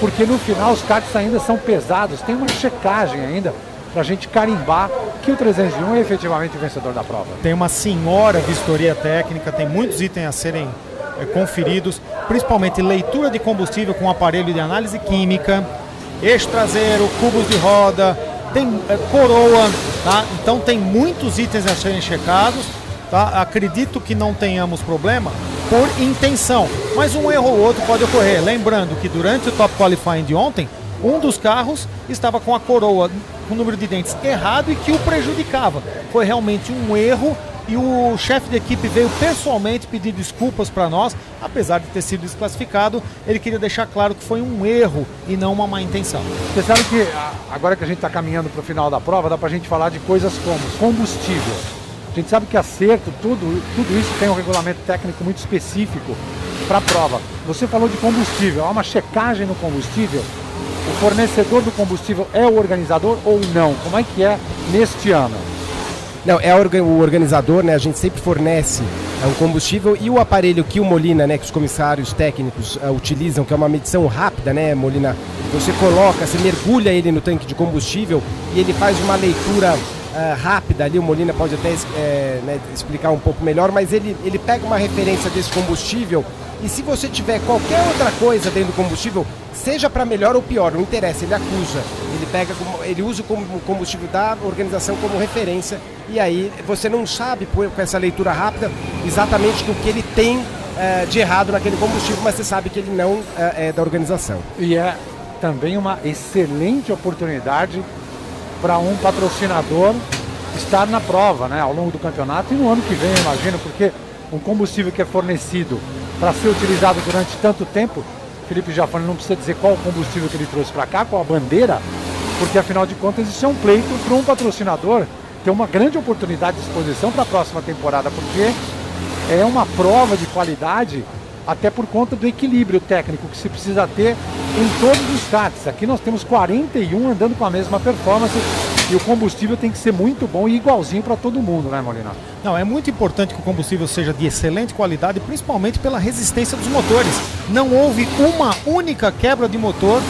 porque no final os karts ainda são pesados, tem uma checagem ainda para a gente carimbar que o 301 é efetivamente o vencedor da prova. Tem uma senhora vistoria técnica, tem muitos itens a serem eh, conferidos, principalmente leitura de combustível com aparelho de análise química, eixo traseiro, cubos de roda, tem eh, coroa, tá? Então tem muitos itens a serem checados, tá? Acredito que não tenhamos problema por intenção, mas um erro ou outro pode ocorrer. Lembrando que durante o top qualifying de ontem, um dos carros estava com a coroa com o número de dentes errado e que o prejudicava. Foi realmente um erro e o chefe de equipe veio pessoalmente pedir desculpas para nós, apesar de ter sido desclassificado, ele queria deixar claro que foi um erro e não uma má intenção. Você sabe que agora que a gente está caminhando para o final da prova, dá para a gente falar de coisas como combustível. A gente sabe que acerto, tudo, tudo isso tem um regulamento técnico muito específico para a prova. Você falou de combustível, há uma checagem no combustível. O fornecedor do combustível é o organizador ou não? Como é que é neste ano? Não, é o organizador, né? A gente sempre fornece é, um combustível e o aparelho que o Molina, né? Que os comissários técnicos ah, utilizam, que é uma medição rápida, né, Molina? Você coloca, você mergulha ele no tanque de combustível e ele faz uma leitura ah, rápida ali. O Molina pode até é, né, explicar um pouco melhor, mas ele, ele pega uma referência desse combustível e se você tiver qualquer outra coisa dentro do combustível, seja para melhor ou pior, não interessa, ele acusa. Ele pega, ele usa o com- o combustível da organização como referência e aí você não sabe com essa leitura rápida exatamente o que ele tem eh, de errado naquele combustível, mas você sabe que ele não eh, é da organização. E é também uma excelente oportunidade para um patrocinador estar na prova, né, ao longo do campeonato e no ano que vem, imagino, porque um combustível que é fornecido para ser utilizado durante tanto tempo, Felipe Jafone não precisa dizer qual o combustível que ele trouxe para cá, qual a bandeira, porque afinal de contas isso é um pleito para um patrocinador ter uma grande oportunidade de exposição para a próxima temporada, porque é uma prova de qualidade até por conta do equilíbrio técnico que se precisa ter em todos os karts. Aqui nós temos 41 andando com a mesma performance e o combustível tem que ser muito bom e igualzinho para todo mundo, né, Molina? Não, é muito importante que o combustível seja de excelente qualidade, principalmente pela resistência dos motores. Não houve uma única quebra de motor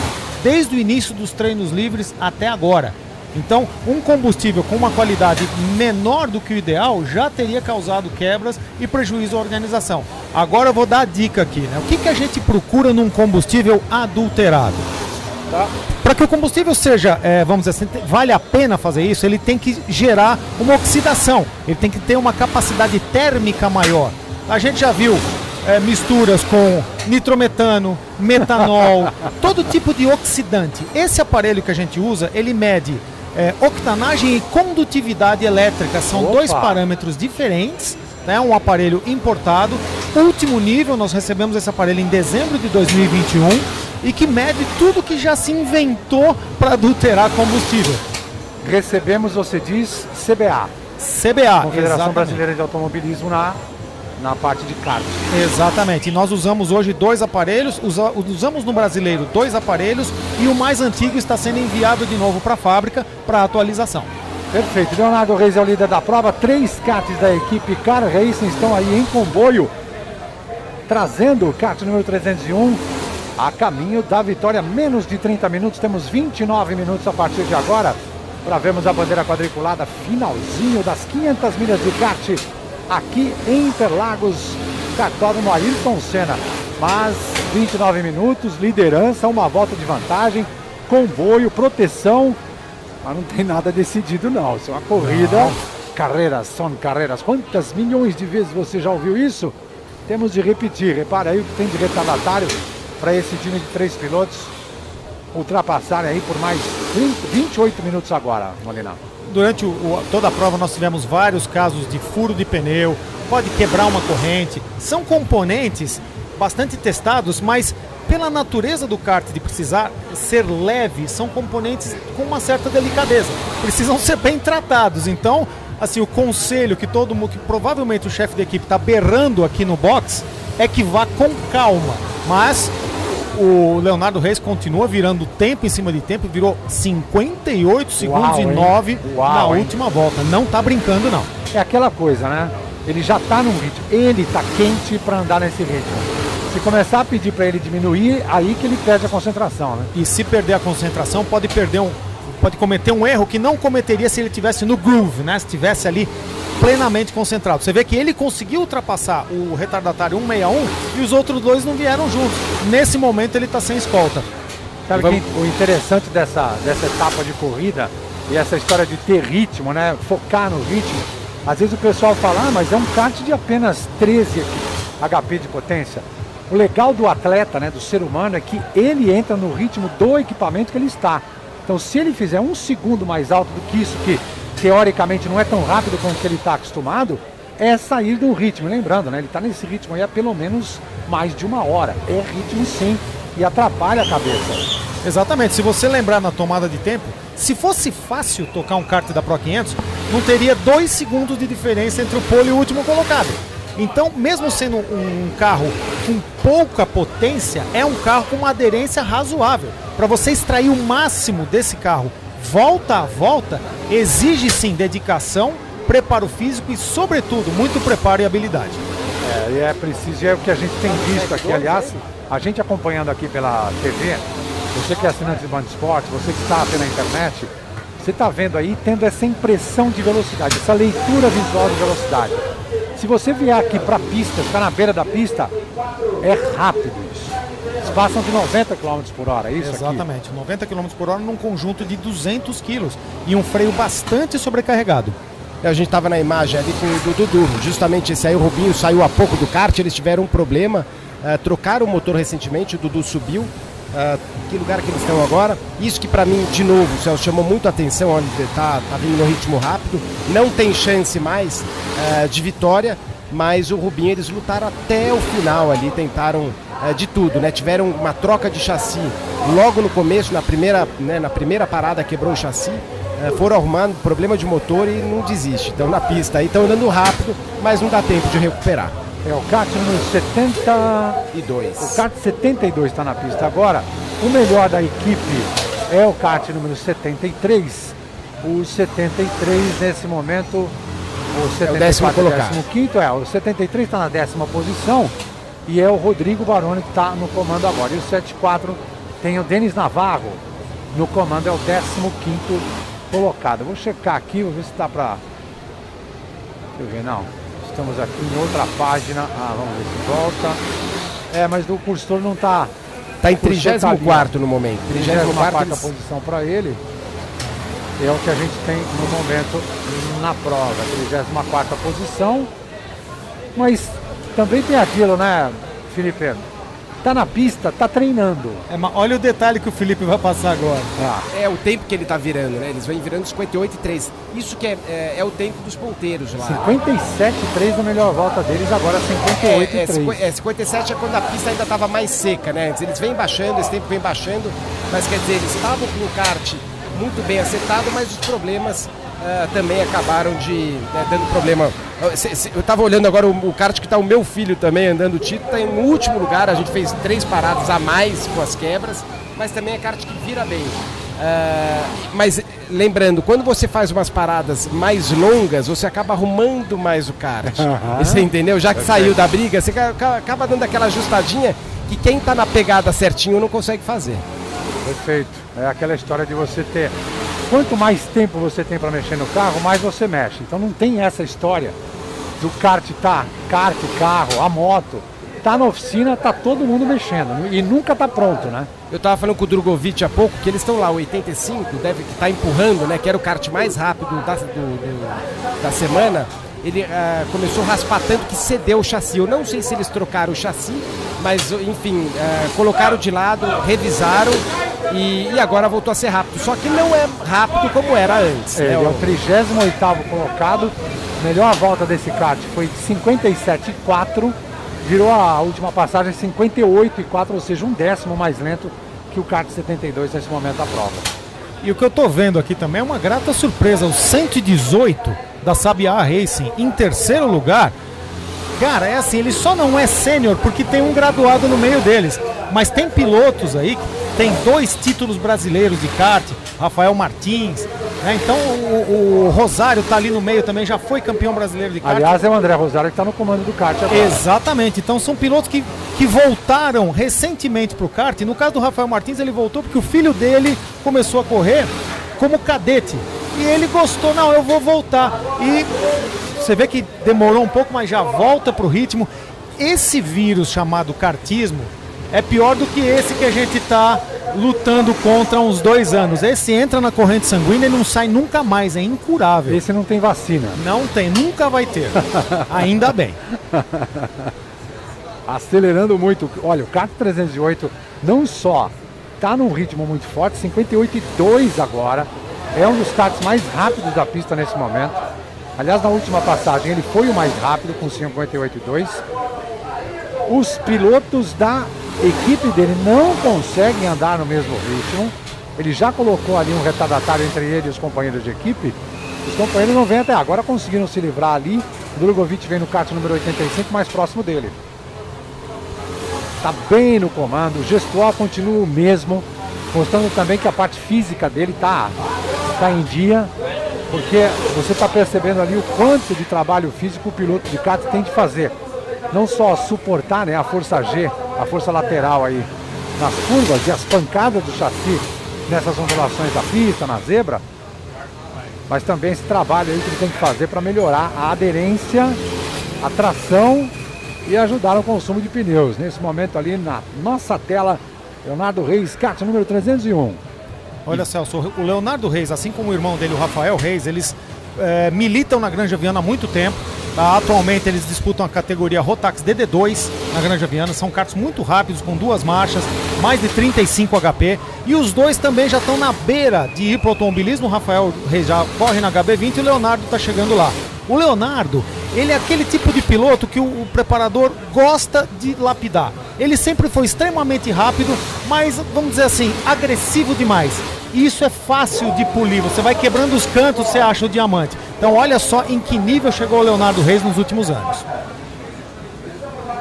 desde o início dos treinos livres até agora. Então, um combustível com uma qualidade menor do que o ideal já teria causado quebras e prejuízo à organização. Agora eu vou dar a dica aqui, né? O que, que a gente procura num combustível adulterado? Para que o combustível seja, é, vamos dizer assim, vale a pena fazer isso, ele tem que gerar uma oxidação, ele tem que ter uma capacidade térmica maior. A gente já viu é, misturas com nitrometano, metanol, todo tipo de oxidante. Esse aparelho que a gente usa, ele mede é, octanagem e condutividade elétrica. São Opa! dois parâmetros diferentes. É um aparelho importado. Último nível, nós recebemos esse aparelho em dezembro de 2021 e que mede tudo que já se inventou para adulterar combustível. Recebemos, você diz, CBA. CBA, Confederação exatamente. Brasileira de Automobilismo na, na parte de kart. Exatamente. E nós usamos hoje dois aparelhos, usa- usamos no brasileiro dois aparelhos e o mais antigo está sendo enviado de novo para a fábrica para atualização. Perfeito. Leonardo Reis é o líder da prova. Três karts da equipe Car Racing estão aí em comboio, trazendo o kart número 301 a caminho da vitória. Menos de 30 minutos, temos 29 minutos a partir de agora para vermos a bandeira quadriculada. Finalzinho das 500 milhas de kart aqui em Interlagos, cartódromo Ayrton Senna. Mas 29 minutos, liderança, uma volta de vantagem, comboio, proteção. Mas não tem nada decidido, não. Isso é uma corrida. Carreiras são carreiras. Quantas milhões de vezes você já ouviu isso? Temos de repetir. Repare aí o que tem de retardatário para esse time de três pilotos ultrapassarem aí por mais 30, 28 minutos agora, Molina. Durante o- o- toda a prova nós tivemos vários casos de furo de pneu, pode quebrar uma corrente. São componentes bastante testados, mas pela natureza do kart de precisar ser leve, são componentes com uma certa delicadeza. Precisam ser bem tratados. Então, assim, o conselho que todo mundo, que provavelmente o chefe da equipe está berrando aqui no box, é que vá com calma. Mas o Leonardo Reis continua virando tempo em cima de tempo, virou 58 segundos Uau, e hein? 9 Uau, na hein? última volta. Não tá brincando, não. É aquela coisa, né? Ele já tá num ritmo. Ele tá quente para andar nesse ritmo. Se começar a pedir para ele diminuir, aí que ele perde a concentração, né? E se perder a concentração, pode perder um. Pode cometer um erro que não cometeria se ele tivesse no groove, né? Se tivesse ali plenamente concentrado. Você vê que ele conseguiu ultrapassar o retardatário 161 e os outros dois não vieram juntos. Nesse momento ele está sem escolta. Sabe Vamos- que o interessante dessa, dessa etapa de corrida e essa história de ter ritmo, né? Focar no ritmo. Às vezes o pessoal fala, ah, mas é um kart de apenas 13 HP de potência. O legal do atleta, né, do ser humano, é que ele entra no ritmo do equipamento que ele está. Então, se ele fizer um segundo mais alto do que isso, que teoricamente não é tão rápido quanto ele está acostumado, é sair do ritmo. Lembrando, né, ele está nesse ritmo aí há pelo menos mais de uma hora. É ritmo sim e atrapalha a cabeça. Exatamente, se você lembrar na tomada de tempo, se fosse fácil tocar um kart da Pro 500, não teria dois segundos de diferença entre o pole e o último colocado. Então, mesmo sendo um carro com pouca potência, é um carro com uma aderência razoável. Para você extrair o máximo desse carro volta a volta, exige sim dedicação, preparo físico e, sobretudo, muito preparo e habilidade. É, é preciso, é o que a gente tem visto aqui, aliás, a gente acompanhando aqui pela TV, você que é assinante de Band Esporte, você que está pela internet, você está vendo aí, tendo essa impressão de velocidade, essa leitura visual de velocidade. Se você vier aqui para a pista, ficar na beira da pista, é rápido isso. Passam de 90 km por hora, é isso aqui? Exatamente, 90 km por hora num conjunto de 200 kg e um freio bastante sobrecarregado. A gente estava na imagem ali com o Dudu. Justamente esse aí, o Rubinho saiu há pouco do kart, eles tiveram um problema. eh, trocaram o motor recentemente, o Dudu subiu ah, que lugar que eles estão agora. Isso que para mim, de novo, o Celso chamou muito a atenção, olha, ele tá, tá vindo no ritmo rápido, não tem chance mais ah, de vitória, mas o Rubinho eles lutaram até o final ali, tentaram ah, de tudo, né? Tiveram uma troca de chassi logo no começo, na primeira, né, na primeira parada quebrou o chassi. eh, foram arrumando problema de motor e não desiste. Estão na pista aí, estão andando rápido, mas não dá tempo de recuperar. É o kart número 72. O kart 72 está na pista agora. O melhor da equipe é o kart número 73. O 73 nesse momento. O 74 décimo colocado. décimo quinto, é. O 73 está na décima posição. E é o Rodrigo Baroni que está no comando agora. E o 74 tem o Denis Navarro no comando, é o 15 colocado. Eu Vou checar aqui, vou ver se está para. Deixa eu ver, não. Estamos aqui em outra página. Ah, vamos ver se volta. É, mas o cursor não está. Tá em 34º no momento. 34 34º eles- posição para ele. É o que a gente tem no momento na prova. 34 posição. Mas também tem aquilo, né, Felipe? Tá na pista, tá treinando. É, mas olha o detalhe que o Felipe vai passar agora. É o tempo que ele tá virando, né? Eles vêm virando 58 e 3. Isso que é, é, é o tempo dos ponteiros lá. 57,3 na melhor volta deles, agora 58 É, é, e 3. cinqu- é, 57 é quando a pista ainda estava mais seca, né? Eles vêm baixando, esse tempo vem baixando, mas quer dizer, eles estavam com o kart muito bem acertado, mas os problemas ah, também acabaram de né, dando problema. Eu, se- se- eu tava olhando agora o, o kart que tá o meu filho também andando o título, tá no último lugar, a gente fez três paradas a mais com as quebras, mas também é kart que vira bem. Ah, mas lembrando, quando você faz umas paradas mais longas, você acaba arrumando mais o kart. Aham. Você entendeu? Já que saiu da briga, você ca- ca- acaba dando aquela ajustadinha que quem tá na pegada certinho não consegue fazer. Perfeito. É aquela história de você ter. Quanto mais tempo você tem para mexer no carro, mais você mexe. Então não tem essa história do kart tá, kart, carro, a moto. Tá na oficina, tá todo mundo mexendo. E nunca tá pronto, né? Eu tava falando com o Drogovic há pouco que eles estão lá, o 85, deve estar empurrando, né? Que era o kart mais rápido da, do- do- da semana. Ele ah, começou a raspar tanto que cedeu o chassi. Eu não sei se eles trocaram o chassi, mas enfim, ah, colocaram de lado, revisaram e, e agora voltou a ser rápido. Só que não é rápido como era antes. Ele né? é o 38 colocado. Melhor volta desse kart foi de 57,4. Virou a última passagem 58,4, ou seja, um décimo mais lento que o kart 72 nesse momento da prova. E o que eu tô vendo aqui também é uma grata surpresa. O 118 da Sabiá Racing em terceiro lugar. Cara, é assim, ele só não é sênior porque tem um graduado no meio deles. Mas tem pilotos aí que tem dois títulos brasileiros de kart, Rafael Martins. né? Então o, o Rosário tá ali no meio também, já foi campeão brasileiro de kart. Aliás, é o André Rosário que está no comando do kart agora. Exatamente. Então são pilotos que, que voltaram recentemente para o kart. No caso do Rafael Martins, ele voltou porque o filho dele começou a correr como cadete. E ele gostou, não, eu vou voltar. E você vê que demorou um pouco, mas já volta para o ritmo. Esse vírus chamado kartismo é pior do que esse que a gente está lutando contra há uns dois anos. Esse entra na corrente sanguínea e não sai nunca mais, é incurável. Esse não tem vacina. Não tem, nunca vai ter. Ainda bem. Acelerando muito. Olha, o kart 308 não só está num ritmo muito forte, 58,2 agora. É um dos karts mais rápidos da pista nesse momento. Aliás, na última passagem ele foi o mais rápido com 58,2. Os pilotos da equipe dele não conseguem andar no mesmo ritmo. Ele já colocou ali um retardatário entre ele e os companheiros de equipe. Os companheiros não vêm até agora, conseguiram se livrar ali. Drogovic vem no kart número 85, mais próximo dele. Está bem no comando, o gestual continua o mesmo, mostrando também que a parte física dele está tá em dia, porque você está percebendo ali o quanto de trabalho físico o piloto de kart tem de fazer. Não só suportar né, a força G, a força lateral aí nas curvas e as pancadas do chassi nessas ondulações da pista, na zebra, mas também esse trabalho aí que ele tem que fazer para melhorar a aderência, a tração e ajudar no consumo de pneus. Nesse momento ali na nossa tela, Leonardo Reis, kart número 301. Olha, Celso, o Leonardo Reis, assim como o irmão dele, o Rafael Reis, eles eh, militam na Granja Viana há muito tempo. Tá? Atualmente eles disputam a categoria Rotax DD2. na Granja Viana. São karts muito rápidos, com duas marchas, mais de 35 HP. E os dois também já estão na beira de ir para o automobilismo. O Rafael Reis já corre na HB20 e o Leonardo está chegando lá. O Leonardo, ele é aquele tipo de piloto que o, o preparador gosta de lapidar. Ele sempre foi extremamente rápido, mas vamos dizer assim, agressivo demais. E isso é fácil de polir. Você vai quebrando os cantos, você acha o diamante. Então olha só em que nível chegou o Leonardo Reis nos últimos anos.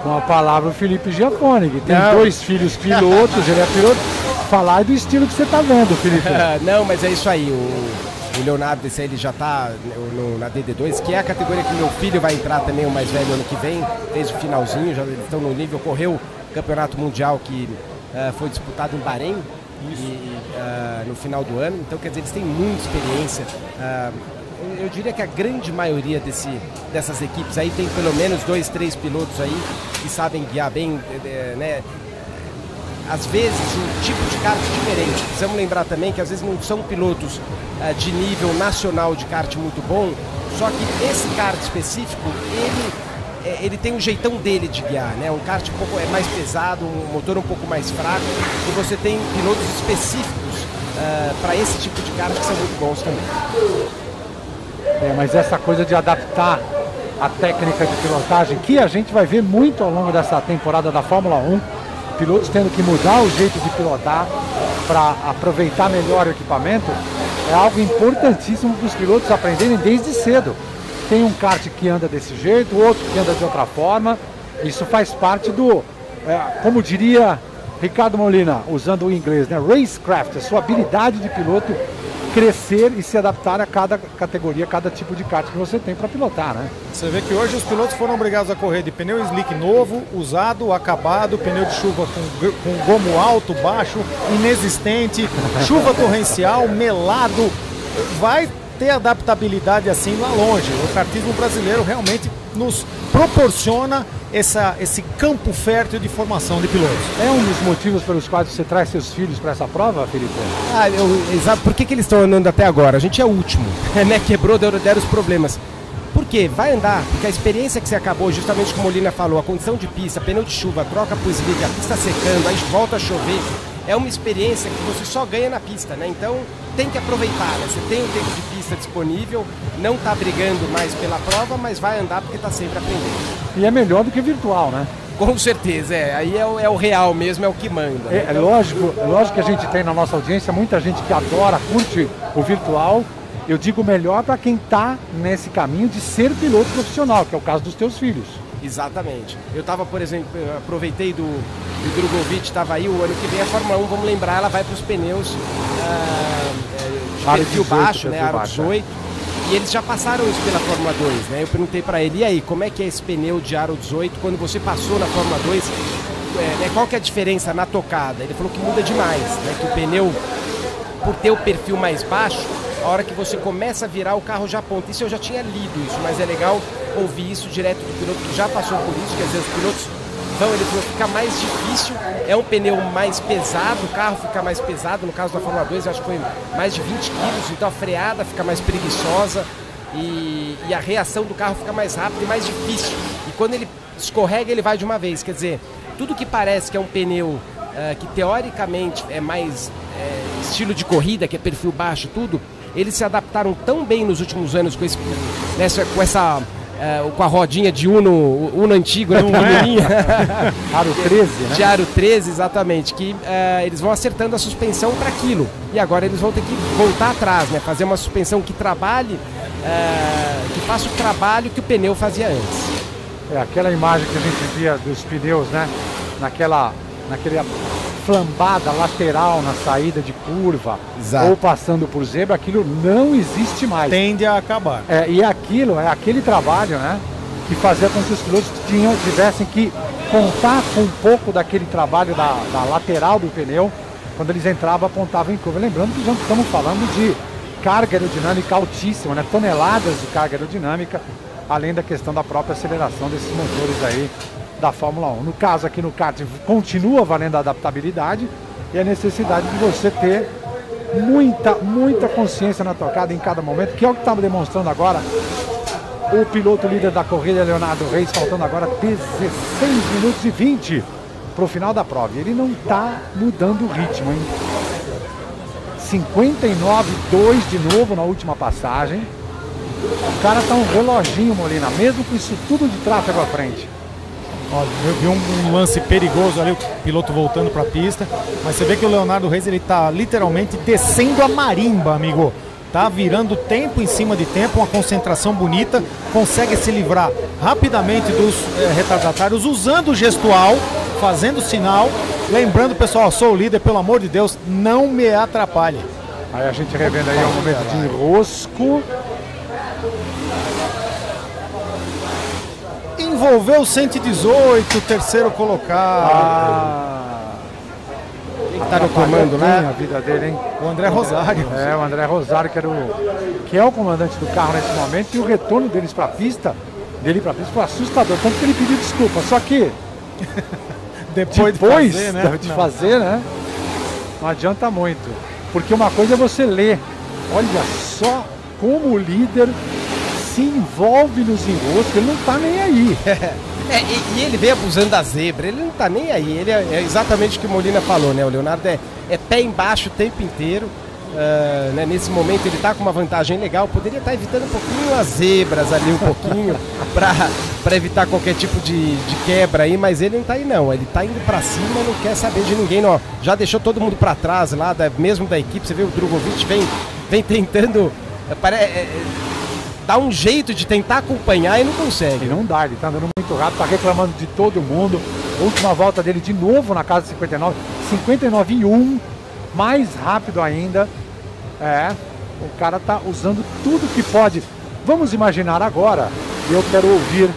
Com a palavra o Felipe Giafone, que tem Não. dois filhos pilotos, ele é piloto. Falar do estilo que você está vendo, Felipe. Não, mas é isso aí. O, o Leonardo, esse aí, ele já tá no- na DD2, que é a categoria que meu filho vai entrar também, o mais velho, ano que vem. Fez o finalzinho, já eles estão no nível. Correu campeonato mundial que ah, foi disputado em Bahrein. E, ah, no final do ano, então quer dizer, eles têm muita experiência. Eu- eu diria que a grande maioria desse, dessas equipes aí tem pelo menos dois, três pilotos aí que sabem guiar bem, eh, eh, né? às vezes um tipo de kart diferente. Precisamos lembrar também que às vezes não são pilotos de nível nacional de kart muito bom, só que esse kart específico, ele, eh, ele tem um jeitão dele de guiar, né? Um kart um pouco é mais pesado, um motor um pouco mais fraco, e você tem pilotos específicos para esse tipo de kart que são muito bons também. É, mas essa coisa de adaptar a técnica de pilotagem, que a gente vai ver muito ao longo dessa temporada da Fórmula 1, pilotos tendo que mudar o jeito de pilotar para aproveitar melhor o equipamento, é algo importantíssimo para os pilotos aprenderem desde cedo. Tem um kart que anda desse jeito, outro que anda de outra forma. Isso faz parte do, é, como diria Ricardo Molina, usando o inglês, né? Racecraft, a sua habilidade de piloto crescer e se adaptar a cada categoria, a cada tipo de kart que você tem para pilotar, né? Você vê que hoje os pilotos foram obrigados a correr de pneu slick novo, usado, acabado, pneu de chuva com, com gomo alto, baixo, inexistente, chuva torrencial, melado. Vai ter adaptabilidade assim lá longe. O kartismo brasileiro realmente nos proporciona essa, esse campo fértil de formação de pilotos. É um dos motivos pelos quais você traz seus filhos para essa prova, Felipe? Ah, eu, exato. Por que, que eles estão andando até agora? A gente é o último, né? Quebrou, deram, deram os problemas. Por quê? Vai andar, porque a experiência que você acabou, justamente como o Molina falou, a condição de pista, pneu de chuva, troca pro slick, a pista secando, aí volta a chover, é uma experiência que você só ganha na pista, né? Então tem que aproveitar, né? Você tem o tempo de pista disponível, não tá brigando mais pela prova, mas vai andar porque tá sempre aprendendo. E é melhor do que virtual, né? Com certeza, é. Aí é o, é o real mesmo, é o que manda. né? É, é lógico, é lógico que a gente tem na nossa audiência muita gente que adora, curte o virtual. Eu digo melhor para quem está nesse caminho de ser piloto profissional, que é o caso dos teus filhos. Exatamente. Eu tava, por exemplo, aproveitei do, do Drogovic, estava aí, o ano que vem a Fórmula 1, vamos lembrar, ela vai para os pneus é, de perfil 18, baixo, né? Aro baixo, é. 18. E eles já passaram isso pela Fórmula 2, né? Eu perguntei para ele, e aí, como é que é esse pneu de aro 18 quando você passou na Fórmula 2? É, né, qual que é a diferença na tocada? Ele falou que muda demais, né? Que o pneu, por ter o perfil mais baixo, hora que você começa a virar, o carro já aponta. Isso eu já tinha lido isso, mas é legal ouvir isso direto do piloto que já passou por isso, quer dizer, os pilotos vão, ele fica mais difícil, é um pneu mais pesado, o carro fica mais pesado, no caso da Fórmula 2 eu acho que foi mais de 20 quilos, então a freada fica mais preguiçosa e, e a reação do carro fica mais rápida e mais difícil. E quando ele escorrega, ele vai de uma vez, quer dizer, tudo que parece que é um pneu ah, que teoricamente é mais é, estilo de corrida, que é perfil baixo, tudo, eles se adaptaram tão bem nos últimos anos com, esse, nessa, com essa. eh, com a rodinha de Uno, Uno antigo, né? Não é? pequenininha. Aro 13, né? De aro 13, exatamente. Que eh, eles vão acertando a suspensão para aquilo. E agora eles vão ter que voltar atrás, né? Fazer uma suspensão que trabalhe, eh, que faça o trabalho que o pneu fazia antes. É aquela imagem que a gente via dos pneus, né? Naquela, naquela flambada lateral na saída de curva Exato. ou passando por zebra, aquilo não existe mais. Tende a acabar. É, e aquilo, é aquele trabalho, né? Que fazia com que os pilotos tinham, tivessem que contar com um pouco daquele trabalho da, da lateral do pneu quando eles entravam, apontavam em curva. Lembrando que já estamos falando de carga aerodinâmica altíssima, né? Toneladas de carga aerodinâmica, além da questão da própria aceleração desses motores aí da Fórmula 1. No caso aqui no kart continua valendo a adaptabilidade e a necessidade de você ter muita, muita consciência na tocada em cada momento, que é o que estava demonstrando agora o piloto líder da corrida, Leonardo Reis, faltando agora 16 minutos e 20 para o final da prova. Ele não está mudando o ritmo, hein? 59,2 de novo na última passagem. O cara tá um reloginho, Molina, mesmo com isso tudo de tráfego à frente. Olha, eu vi um, lance perigoso ali, o piloto voltando para a pista, mas você vê que o Leonardo Reis ele tá literalmente descendo a marimba, amigo. Tá virando tempo em cima de tempo, uma concentração bonita, consegue se livrar rapidamente dos eh, retardatários usando o gestual, fazendo sinal, lembrando pessoal, sou o líder, pelo amor de Deus, não me atrapalhe. Aí a gente revendo aí um momento de enrosco. Envolveu 118, terceiro colocado. Quem tá no comando, né? A vida dele, hein? O André Rosário. É, o André Rosário, que, era o, que é o comandante do carro nesse momento, e o retorno deles para a pista, dele para a pista, foi assustador. Tanto que ele pediu desculpa. Só que depois, depois de fazer, né? de fazer, né? Não adianta muito. Porque uma coisa é você ler. Olha só como o líder se envolve nos enroscos, ele não tá nem aí. É, e, e ele vem abusando da zebra, ele não tá nem aí. Ele é, é exatamente o que o Molina falou, né? O Leonardo é, é pé embaixo o tempo inteiro. Ah, né? Nesse momento ele tá com uma vantagem legal, poderia estar evitando um pouquinho as zebras ali, um pouquinho, para evitar qualquer tipo de, de quebra aí, mas ele não tá aí não. Ele tá indo para cima, não quer saber de ninguém, não. Já deixou todo mundo para trás lá, da- mesmo da equipe. Você vê o Drogovic vem, vem tentando. é, pare- é, é, dá um jeito de tentar acompanhar e não consegue. E não dá, ele tá andando muito rápido, tá reclamando de todo mundo. Última volta dele de novo na casa de 59, 59 e 1, mais rápido ainda. É, o cara tá usando tudo que pode. Vamos imaginar agora, e eu quero ouvir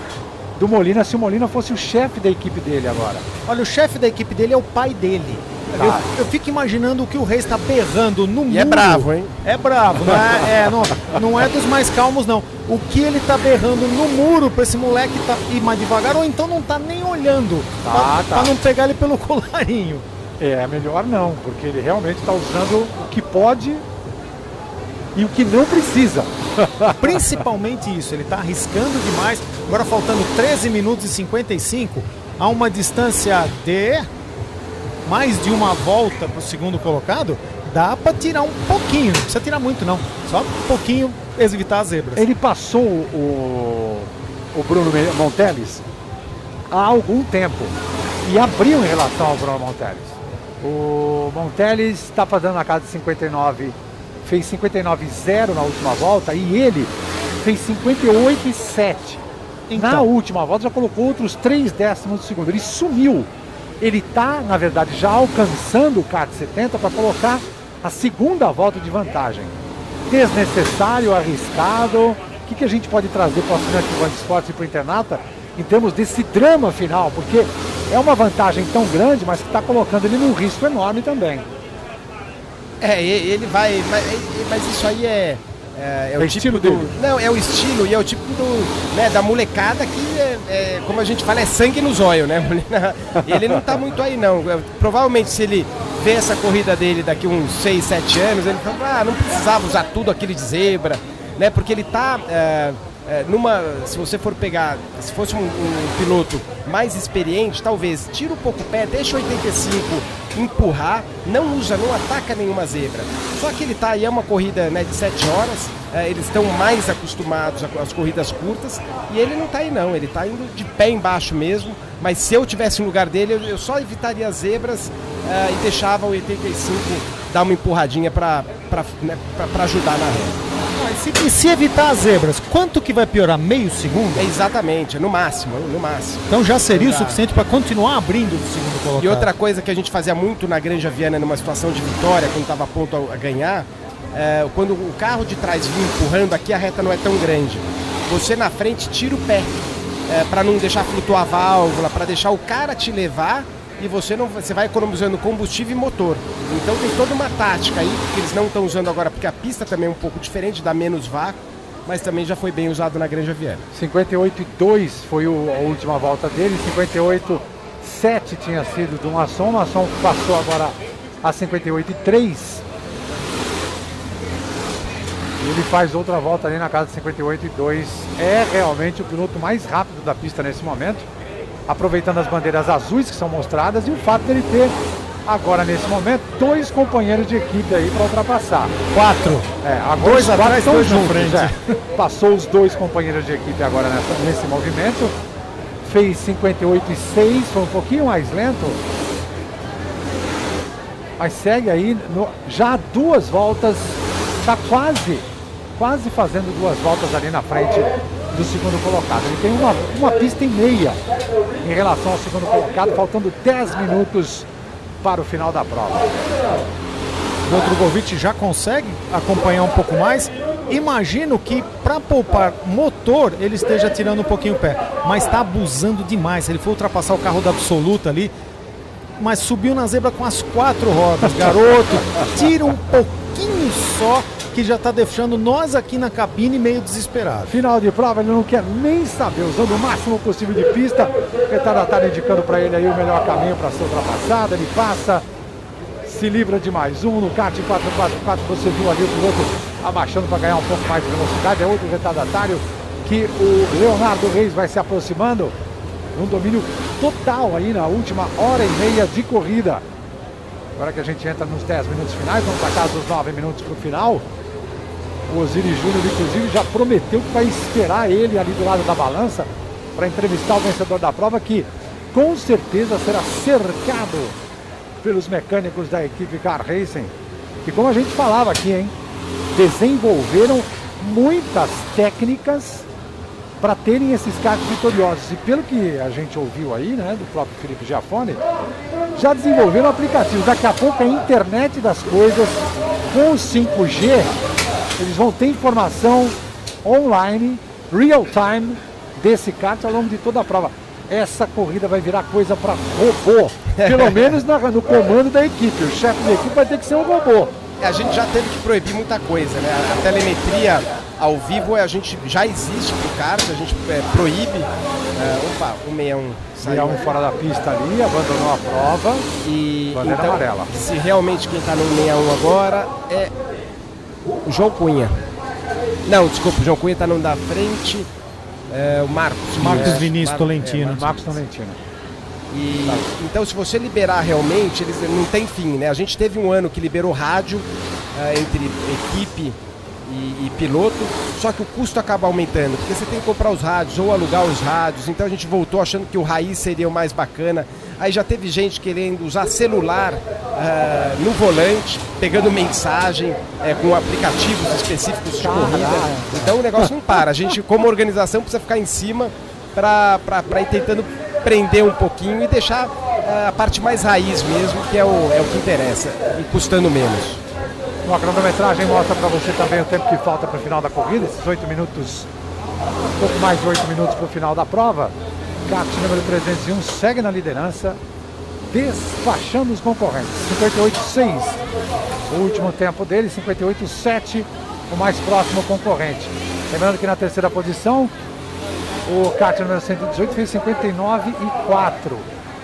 do Molina se o Molina fosse o chefe da equipe dele agora. Olha, o chefe da equipe dele é o pai dele. Tá. Eu, eu fico imaginando o que o Reis está berrando no muro. E é bravo, hein? É bravo, não é, é, não, não é dos mais calmos, não. O que ele tá berrando no muro pra esse moleque tá, ir mais devagar, ou então não tá nem olhando. Tá, pra, tá. não pegar ele pelo colarinho. É, melhor não, porque ele realmente está usando o que pode e o que não precisa. Principalmente isso, ele tá arriscando demais. Agora faltando 13 minutos e 55, a uma distância de mais de uma volta pro segundo colocado, dá pra tirar um pouquinho, não precisa tirar muito não, só um pouquinho evitar as zebras. Ele passou o, o Bruno Monteles há algum tempo e abriu em relação ao Bruno Monteles. O Monteles está fazendo na casa de 59, fez 59,0 na última volta e ele fez 58,7. Então. Na última volta já colocou outros 3 décimos do segundo. Ele sumiu. Ele está, na verdade, já alcançando o kart 70 para colocar a segunda volta de vantagem. Desnecessário, arriscado. O que, que a gente pode trazer para o assinante do Esportes e para o Internata em termos desse drama final? Porque é uma vantagem tão grande, mas que está colocando ele num risco enorme também. É, ele vai. Mas, mas isso aí é. É, é o É tipo estilo do. dele. Não, é o estilo e é o tipo do. Né, da molecada que, é, é, como a gente fala, é sangue nos olhos, né? Ele não tá muito aí, não. É, Provavelmente, se ele vê essa corrida dele daqui uns 6, 7 anos, ele fala, ah, não precisava usar tudo aquele de zebra, né? Porque ele tá. é, é, numa, se você for pegar, se fosse um, um piloto mais experiente, talvez tira um pouco o pé, deixa 85 empurrar, não usa, não ataca nenhuma zebra. Só que ele tá aí, é uma corrida né, de 7 horas, é, eles estão mais acostumados às corridas curtas e ele não tá aí não, ele tá indo de pé embaixo mesmo. Mas se eu tivesse no lugar dele, eu, eu só evitaria as zebras é, e deixava o 85 dar uma empurradinha para né, ajudar na reta. Se, e se evitar as zebras, quanto que vai piorar? Meio segundo? É exatamente, no máximo, no máximo. Então já seria o suficiente para continuar abrindo o segundo colocado. E outra coisa que a gente fazia muito na Granja Viana, numa situação de vitória, quando estava a ponto a ganhar, é, quando o carro de trás vinha empurrando, aqui a reta não é tão grande. Você na frente tira o pé, para não deixar flutuar a válvula, para deixar o cara te levar e você não você vai economizando combustível e motor. Então tem toda uma tática aí que eles não estão usando agora, porque a pista também é um pouco diferente, dá menos vácuo, mas também já foi bem usado na Granja Viana. 58 e 2 foi o- a última volta dele, 58 7 tinha sido do Masson, Masson passou agora a 58 e 3. Ele faz outra volta ali na casa de 58 e 2. É realmente o piloto mais rápido da pista nesse momento. Aproveitando as bandeiras azuis que são mostradas e o fato dele ter agora nesse momento dois companheiros de equipe aí para ultrapassar. Quatro. É, agora Dois quatro atrás, dois na juntos, frente. é. Passou os dois companheiros de equipe agora nessa- nesse movimento. Fez 58 e 6, foi um pouquinho mais lento. Mas segue aí, no- já duas voltas, está quase, quase fazendo duas voltas ali na frente do segundo colocado. Ele tem uma, uma pista e meia em relação ao segundo colocado, faltando 10 minutos para o final da prova. O Drogovic já consegue acompanhar um pouco mais. Imagino que para poupar motor ele esteja tirando um pouquinho o pé, mas está abusando demais. Ele foi ultrapassar o carro da absoluta ali, mas subiu na zebra com as quatro rodas. Garoto, tira um pouquinho só que já está deixando nós aqui na cabine meio desesperados. Final de prova, ele não quer nem saber, usando o máximo possível de pista. Retardatário indicando para ele aí o melhor caminho para ser ultrapassado. Ele passa, se livra de mais um. No kart 444 você viu ali o piloto abaixando para ganhar um pouco mais de velocidade. É outro retardatário que o Leonardo Reis vai se aproximando. Um domínio total aí na última hora e meia de corrida. Agora que a gente entra nos 10 minutos finais, vamos para casa dos 9 minutos para o final. O Osiris Júnior, inclusive, já prometeu que vai esperar ele ali do lado da balança para entrevistar o vencedor da prova, que com certeza será cercado pelos mecânicos da equipe Car Racing, que como a gente falava aqui, hein, desenvolveram muitas técnicas para terem esses carros vitoriosos. E pelo que a gente ouviu aí, né, do próprio Felipe Giafone, já desenvolveram aplicativos. Daqui a pouco a internet das coisas com o 5G, eles vão ter informação online, real time, desse kart ao longo de toda a prova. Essa corrida vai virar coisa para robô, pelo menos na- no comando da equipe. O chefe da equipe vai ter que ser um robô. É, a gente já teve que proibir muita coisa, né? A, telemetria ao vivo a gente já existe pro kart, a gente é, proíbe. É, opa, o 61 saiu. 61 fora da pista ali, abandonou a prova. E Bandeira então, amarela. se realmente quem está no 61 agora é o João Cunha. Não, desculpa, o João Cunha está no da frente. É, o Marcos. Marcos É, Vinícius Mar- Tolentino. é, Marcos Tolentino. E, então, se você liberar realmente, eles não tem fim, né? A gente teve um ano que liberou rádio ah, entre equipe e, e piloto, só que o custo acaba aumentando, porque você tem que comprar os rádios ou alugar os rádios. Então a gente voltou achando que o raiz seria o mais bacana. Aí já teve gente querendo usar celular ah, no volante, pegando mensagem eh, com aplicativos específicos de corrida. Então o negócio não para. A gente, como organização, precisa ficar em cima para ir tentando prender um pouquinho e deixar ah, a parte mais raiz mesmo, que é o, é o que interessa, e custando menos. Bom, a cronometragem mostra para você também o tempo que falta para o final da corrida, esses 8 minutos, um pouco mais de 8 minutos para o final da prova. Kart número 301 segue na liderança, despachando os concorrentes. 58,6 o último tempo dele, 58,7 o mais próximo concorrente. Lembrando que na terceira posição, o kart número 118 fez 59 e 4.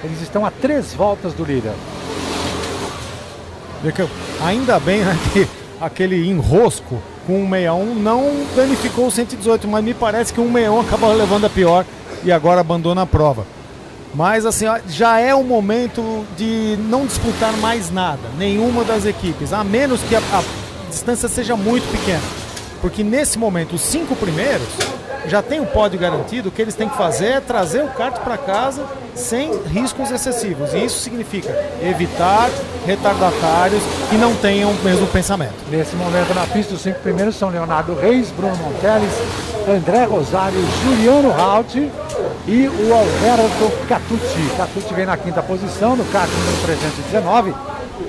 Eles estão a três voltas do líder. Ainda bem né, que aquele enrosco com o 61 não danificou o 118, mas me parece que o 61 acabou levando a pior e agora abandona a prova. Mas assim, já é o momento de não disputar mais nada, nenhuma das equipes, a menos que a, a distância seja muito pequena. Porque nesse momento, os cinco primeiros já tem o pódio garantido, o que eles têm que fazer é trazer o kart para casa sem riscos excessivos. E isso significa evitar retardatários que não tenham o mesmo pensamento. Nesse momento na pista, os cinco primeiros são Leonardo Reis, Bruno Monteles, André Rosário, Juliano Raut e o Alberto Catucci. Catucci vem na quinta posição, no kart número 319,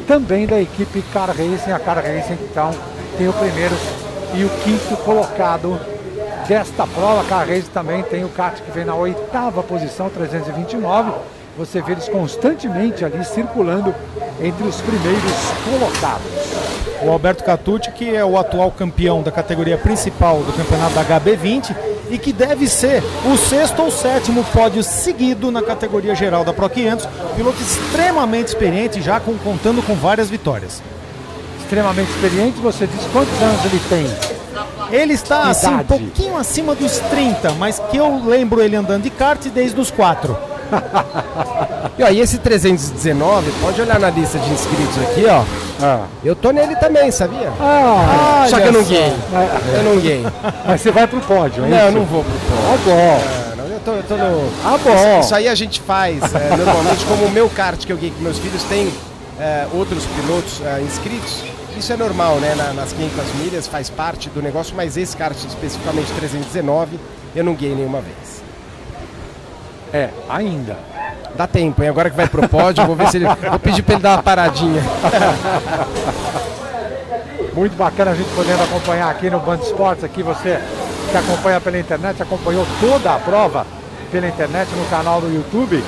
também da equipe Car Racing. A Car Racing, então, tem o primeiro e o quinto colocado desta prova. A Car Racing também tem o kart que vem na oitava posição, 329. Você vê eles constantemente ali circulando entre os primeiros colocados. O Alberto Catucci, que é o atual campeão da categoria principal do campeonato da HB20 e que deve ser o sexto ou sétimo pódio seguido na categoria geral da Pro 500. Piloto extremamente experiente, já com- contando com várias vitórias. Extremamente experiente, você diz quantos anos ele tem? Ele está assim, um pouquinho acima dos 30, mas que eu lembro ele andando de kart desde os 4. E, ó, e esse 319, pode olhar na lista de inscritos aqui, ó. Eu tô nele também, sabia? Ah, só olha que eu não só. guei. É. Eu não guei. Mas você vai pro pódio, é Não, isso? eu não vou pro pódio. Ah, bom. Ah, não, eu tô, eu tô no... Ah, bom. Isso, isso aí a gente faz é, normalmente, como o meu kart que eu guiei com meus filhos tem é, outros pilotos é, inscritos. Isso é normal, né? na- nas 500 milhas faz parte do negócio, mas esse kart especificamente 319 eu não guiei nenhuma vez. É, ainda. Dá tempo, hein? Agora que vai pro pódio, vou ver se ele. Vou pedir pra ele dar uma paradinha. Muito bacana a gente podendo acompanhar aqui no Band Esportes, aqui você que acompanha pela internet, acompanhou toda a prova pela internet no canal do YouTube,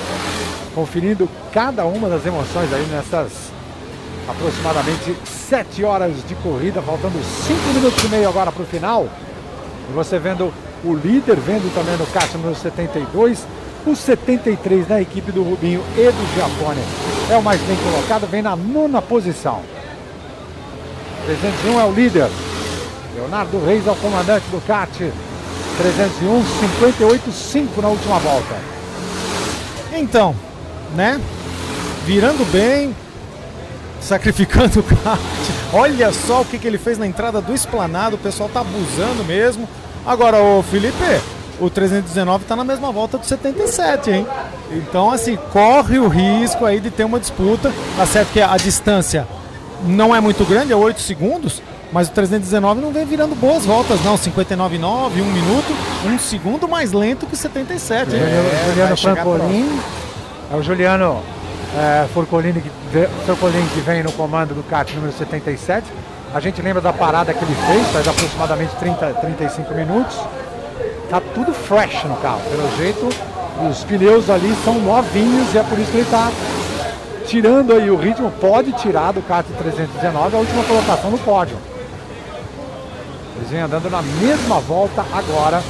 conferindo cada uma das emoções aí nessas aproximadamente 7 horas de corrida, faltando 5 minutos e meio agora para o final. E você vendo o líder, vendo também no kart número 72, o 73 da equipe do Rubinho e do Giafone. É o mais bem colocado, vem na nona posição. 301 é o líder. Leonardo Reis é o comandante do kart. 301, 58,5 na última volta. Então, né? Virando bem, sacrificando o kart. Olha só o que, que ele fez na entrada do esplanado. O pessoal tá abusando mesmo. Agora, o Felipe, o 319 tá na mesma volta do 77, hein? Então, assim, corre o risco aí de ter uma disputa. Tá certo que a distância não é muito grande, é 8 segundos. Mas o 319 não vem virando boas voltas, não. 59,9, 1 minuto, um segundo mais lento que o 77. hein? Juliano, Juliano Francolini. É o Juliano é, Forcolini, que Forcolini que vem no comando do kart número 77. A gente lembra da parada que ele fez, faz aproximadamente 30, 35 minutos. Tá tudo fresh no carro, pelo jeito. Os pneus ali são novinhos e é por isso que ele tá tirando aí o ritmo. Pode tirar do kart 319 a última colocação no pódio. Eles vêm andando na mesma volta agora,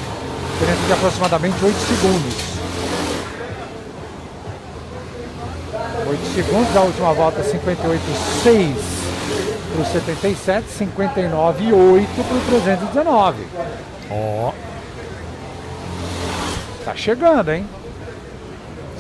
diferença de aproximadamente 8 segundos. 8 segundos, a última volta 58,6 para o 77, 59,8 para o 319. Ó. Tá chegando, hein?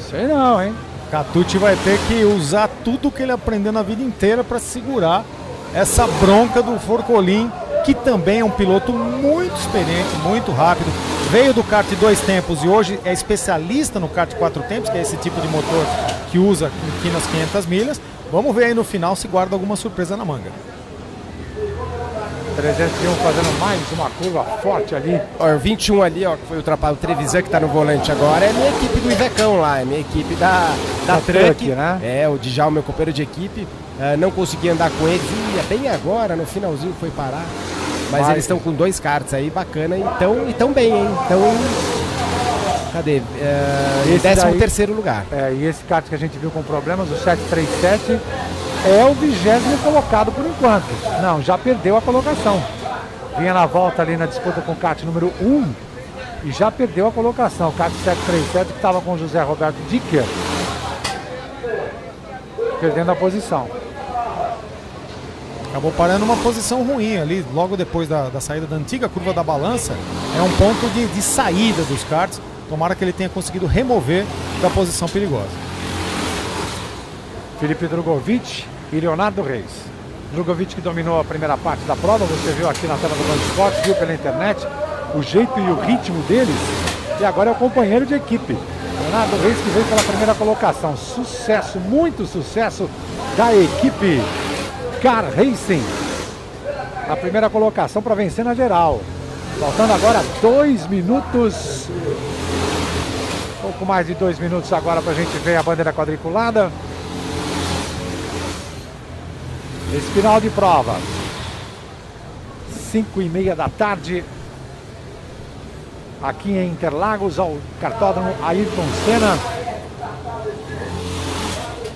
Sei não, hein? Catucci vai ter que usar tudo que ele aprendeu na vida inteira para segurar essa bronca do Forcolin, que também é um piloto muito experiente, muito rápido. Veio do kart dois tempos e hoje é especialista no kart quatro tempos, que é esse tipo de motor que usa aqui nas 500 milhas. Vamos ver aí no final se guarda alguma surpresa na manga. 301 fazendo mais uma curva forte ali. Ó, o 21 ali, ó, que foi ultrapassado, o Trevisan que tá no volante agora, é minha equipe do Ivecão lá, é minha equipe da, da, Da Truck, né? É, o Djalma, meu companheiro de equipe, eh, não consegui andar com eles, ia bem agora, no finalzinho foi parar. Mas Vai. eles estão com dois karts aí, bacana, e tão, e tão bem, hein? Então, cadê? Em Esse 13 daí- terceiro lugar. É, e esse kart que a gente viu com problemas, o 737, é o vigésimo colocado por enquanto. Não, já perdeu a colocação. Vinha na volta ali na disputa com o kart número 1 e já perdeu a colocação. O kart 737 que estava com o José Roberto Dicker. Perdendo a posição. Acabou parando numa posição ruim ali, logo depois da, da saída da antiga curva da balança. É um ponto de, de saída dos karts. Tomara que ele tenha conseguido remover da posição perigosa. Felipe Drogovic e Leonardo Reis. Drogovic que dominou a primeira parte da prova, você viu aqui na tela do Band Esportes, viu pela internet o jeito e o ritmo deles. E agora é o companheiro de equipe. Leonardo Reis que veio pela primeira colocação. Sucesso, muito sucesso da equipe Car Racing. A primeira colocação para vencer na geral. Faltando agora dois minutos. Pouco mais de dois minutos agora para a gente ver a bandeira quadriculada. Esse final de prova. 5 e meia da tarde. Aqui em Interlagos, ao cartódromo Ayrton Senna.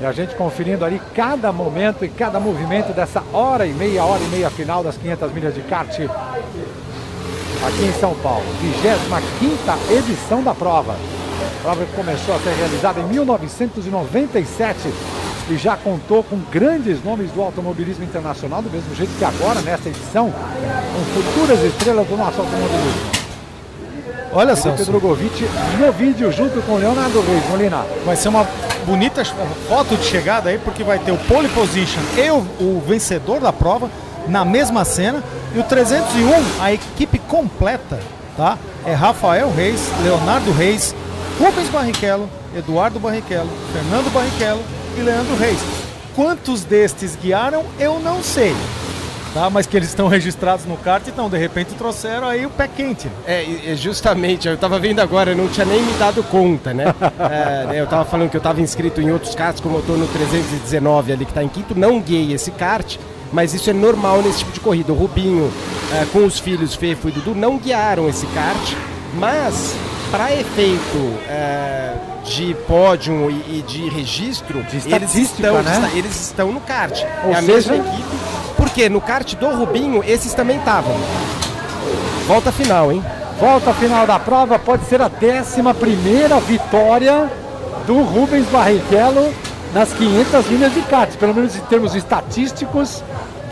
E a gente conferindo ali cada momento e cada movimento dessa hora e meia, hora e meia final das 500 milhas de kart aqui em São Paulo. 25 edição da prova. Prova que começou a ser realizada em 1997. e já contou com grandes nomes do automobilismo internacional, do mesmo jeito que agora, nesta edição, com futuras estrelas do nosso automobilismo. Olha, Felipe Celso. Drogovic no vídeo junto com Leonardo Reis, Molina. Vai ser uma bonita foto de chegada aí, porque vai ter o pole position e o, o vencedor da prova na mesma cena. E o 301, a equipe completa, tá? É Rafael Reis, Leonardo Reis, Rubens Barrichello, Eduardo Barrichello, Fernando Barrichello e Leandro Reis. Quantos destes guiaram, eu não sei. Tá, mas que eles estão registrados no kart, então de repente trouxeram aí o pé quente. É, justamente, eu tava vendo agora, eu não tinha nem me dado conta, né? É, né, eu tava falando que eu tava inscrito em outros karts, como eu tô no 319 ali que tá em quinto, não guiei esse kart, mas isso é normal nesse tipo de corrida. O Rubinho, é, com os filhos Fefo e Dudu, não guiaram esse kart, mas para efeito é, de pódio e, e de registro, eles estatística, estão, né? eles estão no kart. Ou é a seja- mesma equipe, porque no kart do Rubinho, esses também estavam. Volta final, hein? Volta final da prova, pode ser a 11 primeira vitória do Rubens Barrichello nas 500 linhas de kart. Pelo menos em termos estatísticos,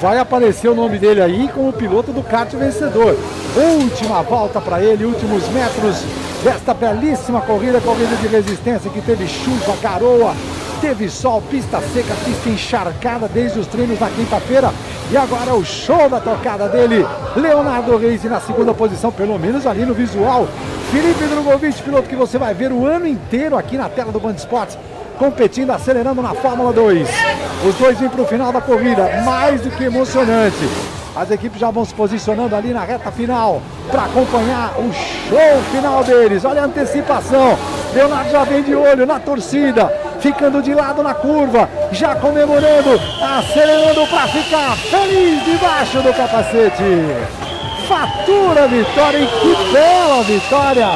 vai aparecer o nome dele aí como piloto do kart vencedor. Última volta para ele, últimos metros desta belíssima corrida, corrida de resistência que teve chuva, garoa, teve sol, pista seca, pista encharcada desde os treinos na quinta-feira. E agora o show da tocada dele, Leonardo Reis na segunda posição, pelo menos ali no visual. Felipe Drogovic, piloto que você vai ver o ano inteiro aqui na tela do Band Esportes, competindo, acelerando na Fórmula 2. Os dois vêm para o final da corrida, mais do que emocionante. As equipes já vão se posicionando ali na reta final para acompanhar o show final deles. Olha a antecipação. Leonardo já vem de olho na torcida, ficando de lado na curva, já comemorando, acelerando para ficar feliz debaixo do capacete. Fatura a vitória e que bela vitória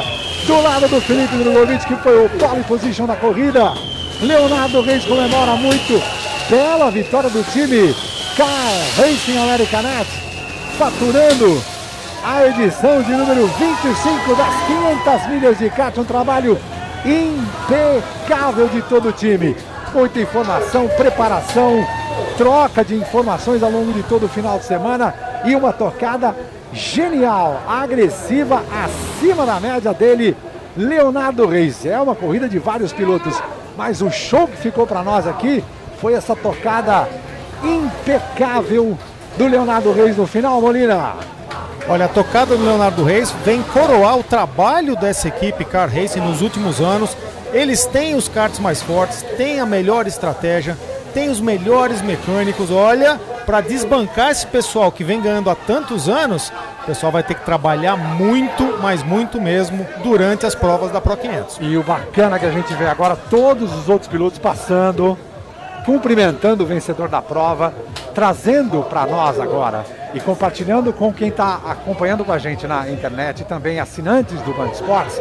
do lado do Felipe Drogovic, que foi o pole position da corrida. Leonardo Reis comemora muito. Bela vitória do time Car Racing Americanet, faturando a edição de número 25 das 500 milhas de kart. Um trabalho impecável de todo o time. Muita informação, preparação, troca de informações ao longo de todo o final de semana e uma tocada genial, agressiva, acima da média dele, Leonardo Reis. É uma corrida de vários pilotos, mas o show que ficou para nós aqui foi essa tocada impecável do Leonardo Reis no final, Molina. Olha, a tocada do Leonardo Reis vem coroar o trabalho dessa equipe Car Racing nos últimos anos. Eles têm os karts mais fortes, têm a melhor estratégia, têm os melhores mecânicos. Olha, para desbancar esse pessoal que vem ganhando há tantos anos, o pessoal vai ter que trabalhar muito, mas muito mesmo, durante as provas da Pro 500. E o bacana que a gente vê agora, todos os outros pilotos passando, cumprimentando o vencedor da prova, trazendo para nós agora e compartilhando com quem está acompanhando com a gente na internet e também assinantes do Band Esportes,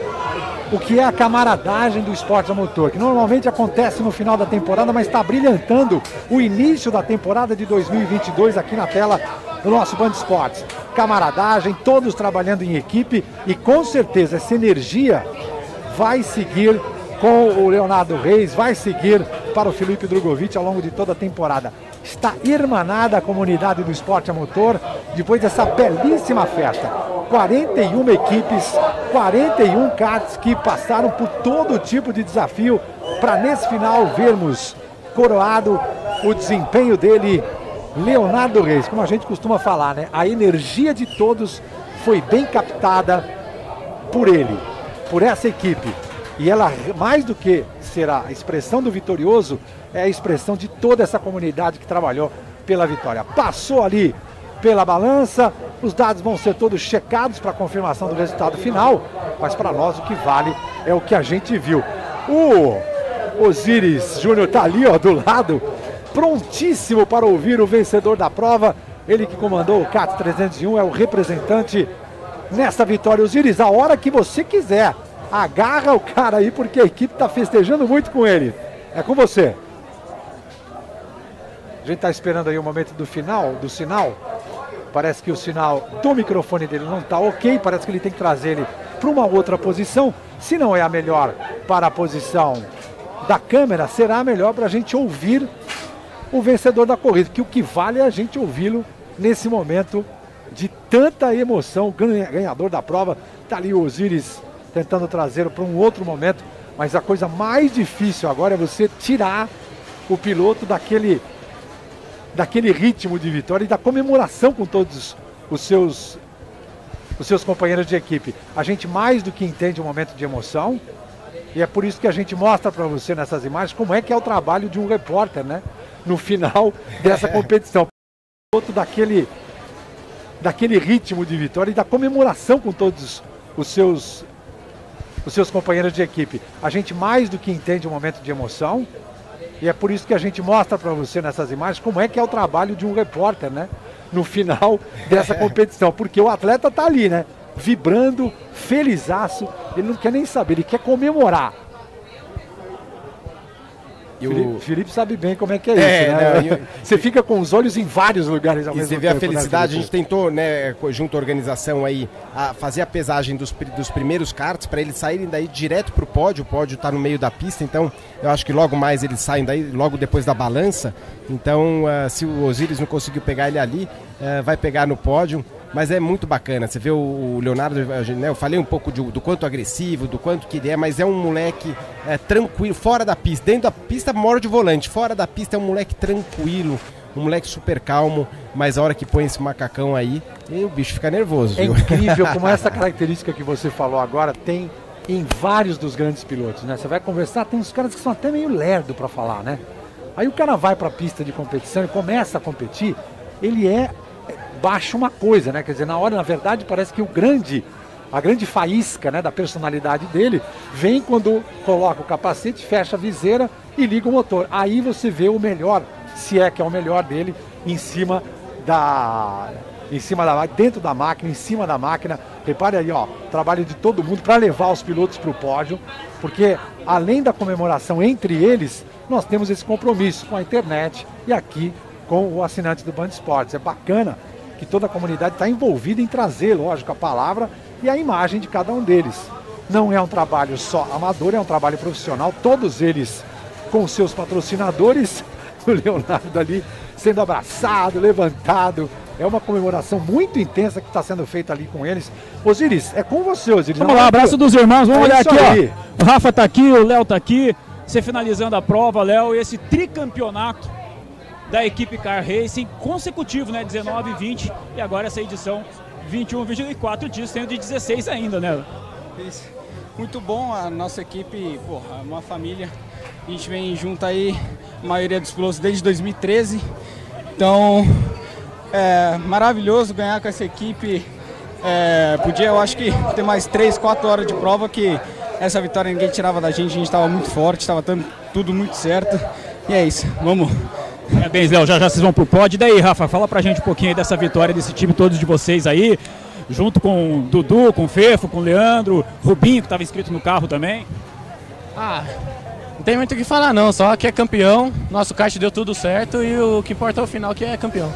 o que é a camaradagem do esporte a motor, que normalmente acontece no final da temporada, mas está brilhantando o início da temporada de 2022 aqui na tela do nosso Band Esportes. Camaradagem, todos trabalhando em equipe e com certeza essa energia vai seguir com o Leonardo Reis, vai seguir para o Felipe Drogovic ao longo de toda a temporada. Está irmanada a comunidade do esporte a motor depois dessa belíssima festa. 41 equipes, 41 karts que passaram por todo tipo de desafio para nesse final vermos coroado o desempenho dele, Leonardo Reis. Como a gente costuma falar, né? A energia de todos foi bem captada por ele, por essa equipe. E ela, mais do que ser a expressão do vitorioso, é a expressão de toda essa comunidade que trabalhou pela vitória. Passou ali pela balança, os dados vão ser todos checados para confirmação do resultado final, mas para nós o que vale é o que a gente viu. O Osiris Júnior está ali ó, do lado, prontíssimo para ouvir o vencedor da prova. Ele que comandou o CAT 301 é o representante nessa vitória. Osiris, a hora que você quiser, agarra o cara aí, porque a equipe está festejando muito com ele. É com você. A gente está esperando aí o momento do final, do sinal. Parece que o sinal do microfone dele não está ok. Parece que ele tem que trazer ele para uma outra posição. Se não é a melhor para a posição da câmera, será a melhor para a gente ouvir o vencedor da corrida, que o que vale é a gente ouvi-lo nesse momento de tanta emoção. Ganha- Ganhador da prova, tá ali o Osiris tentando trazê-lo para um outro momento, mas a coisa mais difícil agora é você tirar o piloto daquele daquele ritmo de vitória e da comemoração com todos os seus os seus companheiros de equipe. A gente mais do que entende o momento de emoção e é por isso que a gente mostra para você nessas imagens como é que é o trabalho de um repórter, né? No final dessa competição. Outro daquele daquele ritmo de vitória e da comemoração com todos os seus os seus companheiros de equipe. A gente mais do que entende o momento de emoção e é por isso que a gente mostra para você nessas imagens como é que é o trabalho de um repórter, né? No final dessa competição, porque o atleta tá ali, né? Vibrando, felizaço, ele não quer nem saber, ele quer comemorar. E o- Felipe, sabe bem como é que é, É, isso, né? não, Você fica com os olhos em vários lugares ao E mesmo você vê a tempo, né, felicidade, a Felipe? gente tentou, né, junto à organização aí, a fazer a pesagem dos, dos primeiros karts para eles saírem daí direto pro pódio. O pódio tá no meio da pista, então eu acho que logo mais eles saem daí, logo depois da balança. Então, ah, se o Osiris não conseguiu pegar ele ali, ah, vai pegar no pódio. Mas é muito bacana, você vê o, Leonardo, né, eu falei um pouco de- do quanto agressivo, do quanto que ele é, mas é um moleque é, tranquilo, fora da pista. Dentro da pista mora de volante, fora da pista é um moleque tranquilo, um moleque super calmo, mas a hora que põe esse macacão aí, o bicho fica nervoso. É viu? incrível como essa característica que você falou agora tem em vários dos grandes pilotos, né? Você vai conversar, tem uns caras que são até meio lerdo para falar, né? Aí o cara vai para a pista de competição e começa a competir, ele é baixa uma coisa, né? Quer dizer, na hora, na verdade, parece que o grande a grande faísca né, da personalidade dele vem quando coloca o capacete, fecha a viseira e liga o motor. Aí você vê o melhor, se é que é o melhor dele, em cima da. Em cima da dentro da máquina, em cima da máquina. Repare aí, ó, trabalho de todo mundo para levar os pilotos para o pódio, porque além da comemoração entre eles, nós temos esse compromisso com a internet e aqui com o assinante do Band Esportes. É bacana que toda a comunidade está envolvida em trazer, lógico, a palavra e a imagem de cada um deles. Não é um trabalho só amador, é um trabalho profissional, todos eles com seus patrocinadores, o Leonardo ali sendo abraçado, levantado. É uma comemoração muito intensa que está sendo feita ali com eles. Osiris, é com você, Osiris. Vamos Não, lá, abraço dos irmãos, vamos É olhar aqui, aí. ó. O Rafa tá aqui, o Léo tá aqui. Você finalizando a prova, Léo, esse tricampeonato da equipe Car Racing consecutivo, né? 19 e 20 e agora essa edição 21, 24 dias, tem o de 16 ainda, né? Isso. Muito bom, a nossa equipe, porra, é uma família. A gente vem junto aí, a maioria dos pilotos desde 2013. Então, é maravilhoso ganhar com essa equipe. É, podia, eu acho que, ter mais 3, 4 horas de prova que essa vitória ninguém tirava da gente. A gente estava muito forte, estava tudo muito certo. E é isso, vamos. Parabéns, Léo. Já já vocês vão pro pódio. E daí, Rafa, fala pra gente um pouquinho aí dessa vitória desse time todos de vocês aí. Junto com o Dudu, com o Fefo, com o Leandro, Rubinho, que estava inscrito no carro também. Ah, não tem muito o que falar não, só que é campeão, nosso kart deu tudo certo e o que importa é o final que é campeão.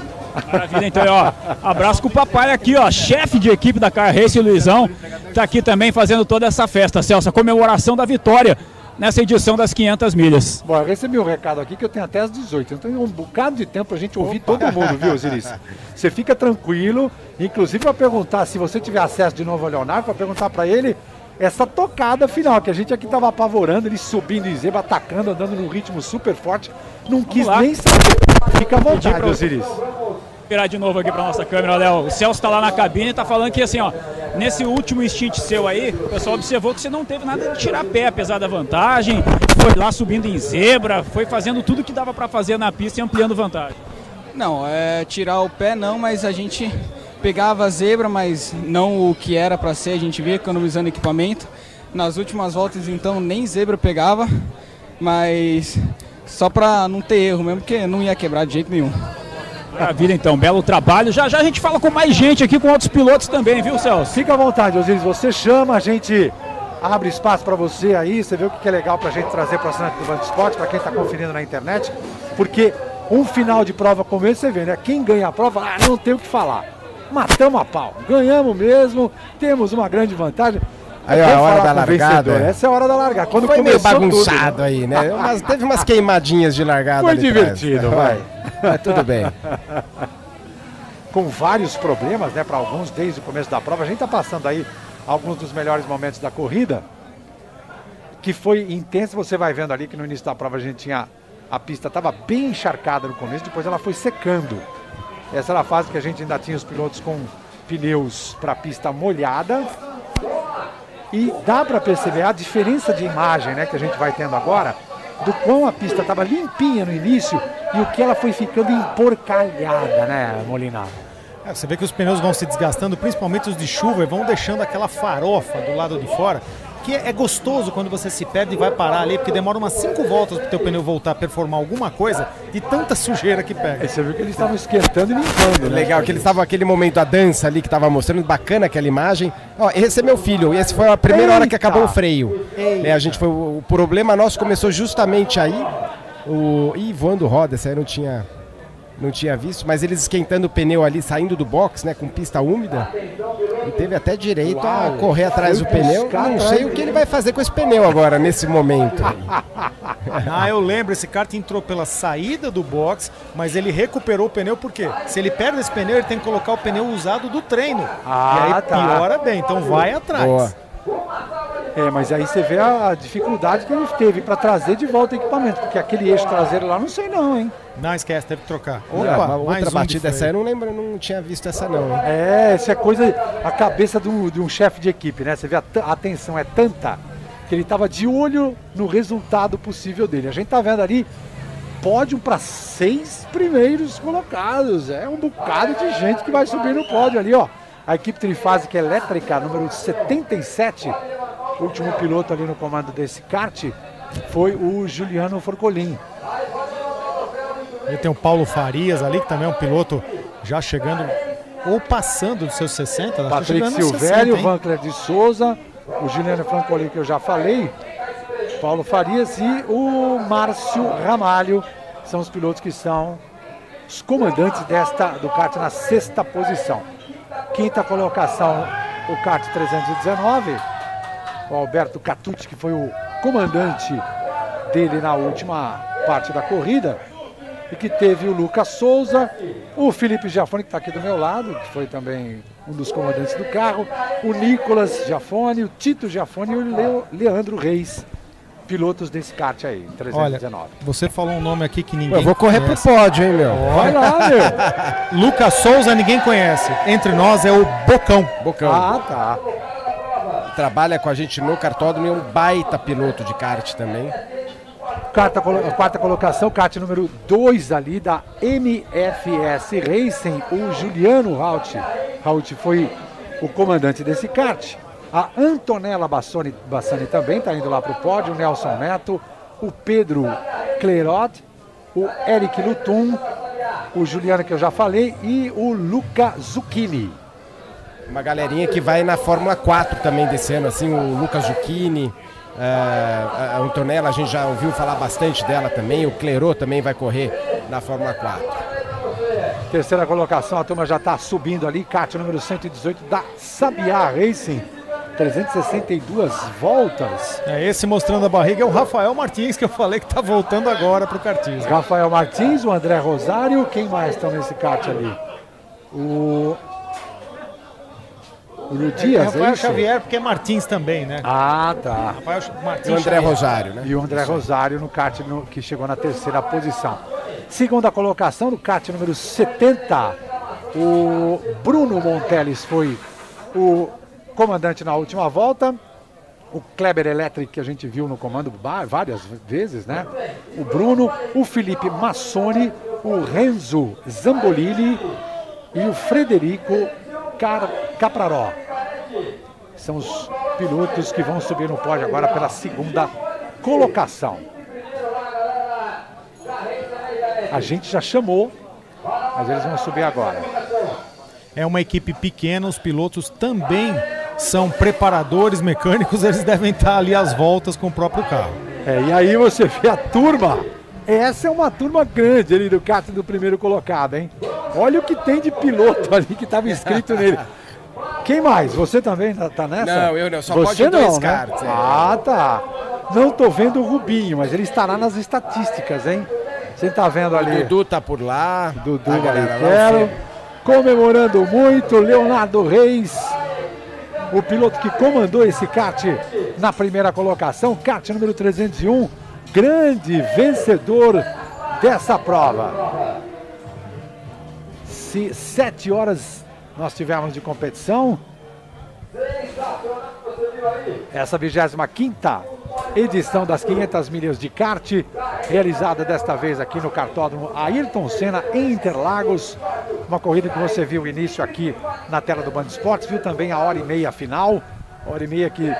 Maravilha, então, ó, abraço com o papai aqui, ó, chefe de equipe da Car Race, o Luizão, tá aqui também fazendo toda essa festa, Celso, a comemoração da vitória nessa edição das 500 milhas. Bom, eu recebi um recado aqui que eu tenho até às 18. Então tem um bocado de tempo pra gente ouvir todo mundo, viu, Osiris? Você fica tranquilo, inclusive para perguntar, se você tiver acesso de novo ao Leonardo, para perguntar para ele essa tocada final, que a gente aqui tava apavorando, ele subindo em zebra, atacando, andando num ritmo super forte. Não quis lá. nem saber. Fica à vontade, pra- Osiris. Virar de novo aqui pra nossa câmera, Léo. O Celso tá lá na cabine e tá falando que assim, ó, nesse último stint seu aí, o pessoal observou que você não teve nada de tirar pé, apesar da vantagem. Foi lá subindo em zebra, foi fazendo tudo que dava pra fazer na pista e ampliando vantagem. Não, é tirar o pé não, mas a gente pegava a zebra, mas não o que era para ser, a gente via economizando equipamento. Nas últimas voltas, então, nem zebra pegava, mas só para não ter erro mesmo, porque não ia quebrar de jeito nenhum. Maravilha, então, belo trabalho. Já já a gente fala com mais gente aqui, com outros pilotos também, viu, Celso? Fica à vontade, Osiris. Você chama, a gente abre espaço para você aí. Você vê o que é legal para a gente trazer para o assinante do Band Esporte, para quem está conferindo na internet. Porque um final de prova como esse, você vê, né? Quem ganha a prova, ah, não tem o que falar. Matamos a pau. Ganhamos mesmo, temos uma grande vantagem. Aí, ó, a hora da largada. vencedor. Essa é a hora da largada. Quando Foi meio tudo, bagunçado né? aí, né? Mas teve umas queimadinhas de largada Foi divertido, vai. Mas tudo bem. Com vários problemas, né, para alguns desde o começo da prova. A gente está passando aí alguns dos melhores momentos da corrida, que foi intenso. Você vai vendo ali que no início da prova a gente tinha a pista estava bem encharcada no começo, depois ela foi secando. Essa era a fase que a gente ainda tinha os pilotos com pneus para pista molhada. E dá para perceber a diferença de imagem, né, que a gente vai tendo agora, do quão a pista estava limpinha no início e o que ela foi ficando emporcalhada, né, Molina? É, você vê que os pneus vão se desgastando, principalmente os de chuva, e vão deixando aquela farofa do lado de fora. Que é gostoso quando você se perde e vai parar ali, porque demora umas cinco voltas para o teu pneu voltar a performar alguma coisa de tanta sujeira que pega. Você viu que eles estavam esquentando e limpando, né? Legal, que eles estavam aquele momento, a dança ali que estava mostrando, bacana aquela imagem. Ó, esse é meu filho, e essa foi a primeira hora que Eita! acabou o freio. Né, a gente foi, o problema nosso começou justamente aí. O, ih, voando roda, essa aí não tinha, não tinha visto, mas eles esquentando o pneu ali, saindo do box, né, com pista úmida. E teve até direito a Uau, correr atrás do pneu. Não sei o que ele vai fazer com esse pneu agora, nesse momento. Ah, eu lembro, esse kart entrou pela saída do box, mas ele recuperou o pneu porque se ele perde esse pneu, ele tem que colocar o pneu usado do treino. Ah, e aí tá. piora bem, então vai atrás. Boa. É, mas aí você vê a dificuldade que ele teve para trazer de volta o equipamento, porque aquele eixo traseiro lá, não sei não, hein? Não esquece, teve que trocar. Opa, mais outra um batida de essa aí eu não lembro, não tinha visto essa não. É, isso é coisa, a cabeça de um, de um chefe de equipe, né? Você vê a, a atenção é tanta que ele estava de olho no resultado possível dele. A gente tá vendo ali pódio para seis primeiros colocados. É um bocado de gente que vai subir no pódio ali, ó. A equipe trifásica elétrica, número 77, último piloto ali no comando desse kart, foi o Juliano Forcolin. E tem o Paulo Farias ali, que também é um piloto já chegando ou passando dos seus 60. acho que Patrick nos Silvério, 60, hein? Vancler de Souza, o Juliano Francolin que eu já falei, Paulo Farias e o Márcio Ramalho são os pilotos que são os comandantes desta do kart na sexta posição. Quinta colocação, o kart 319, o Alberto Catucci, que foi o comandante dele na última parte da corrida, e que teve o Lucas Souza, o Felipe Giafone, que está aqui do meu lado, que foi também um dos comandantes do carro, o Nicolas Giafone, o Tito Giafone e o Leo- Leandro Reis, pilotos desse kart aí, Olha, 319. você falou um nome aqui que ninguém Eu vou correr pro conhece. pódio, hein, meu? Vai lá, meu. Lucas Souza ninguém conhece. Entre nós é o Bocão. Bocão. Ah, tá. Trabalha com a gente no cartódromo e é um baita piloto de kart também. Quarta, quarta colocação, kart número 2 ali da MFS Racing, o Juliano Raut. Raut foi o comandante desse kart. A Antonella Bassoni, Bassani também está indo lá para o pódio, o Nelson Neto, o Pedro Clerot, o Eric Lutum, o Juliano que eu já falei e o Luca Zucchini. Uma galerinha que vai na Fórmula 4 também desse ano, assim, o Lucas Zucchini, a Antonella, a gente já ouviu falar bastante dela também, o Clerô também vai correr na Fórmula 4. Terceira colocação, a turma já está subindo ali, kart número 118 da Sabiá Racing. 362 voltas. É esse mostrando a barriga é o Rafael Martins que eu falei que tá voltando agora pro kartismo. Rafael Martins, o André Rosário, quem mais estão nesse kart ali? O. O Lu É, Dias, é Rafael isso? Xavier porque é Martins também, né? Ah, tá. Rafael Martins E o André Xavier. Rosário, né? E o André Rosário no kart no- que chegou na terceira posição. Segunda colocação no kart número 70, o Bruno Monteles foi o comandante na última volta. O Kleber Electric, que a gente viu no comando várias vezes, né? O Bruno, o Felipe Massoni, o Renzo Zambolini e o Frederico Car Capraró. São os pilotos que vão subir no pódio agora pela segunda colocação. A gente já chamou, mas eles vão subir agora. É uma equipe pequena, os pilotos também são preparadores mecânicos, eles devem estar ali às voltas com o próprio carro. É, e aí você vê a turma. Essa é uma turma grande ali do kart do primeiro colocado, hein? Olha o que tem de piloto ali que estava inscrito nele. Quem mais? Você também tá- tá nessa? Não, eu não, só Você pode não, dois né? é. Ah, tá. Não tô vendo o Rubinho, mas ele estará nas estatísticas, hein? Você tá vendo ali? O Dudu tá por lá. Dudu a galera lá, o Quero. Fê. Comemorando muito, Leonardo Reis, o piloto que comandou esse kart na primeira colocação, kart número 301, grande vencedor dessa prova. Se sete horas nós tivemos de competição, essa 25ª edição das 500 milhas de kart, realizada desta vez aqui no cartódromo Ayrton Senna, em Interlagos. Uma corrida que você viu o início aqui na tela do Band Esportes, viu também a hora e meia final. Hora e meia que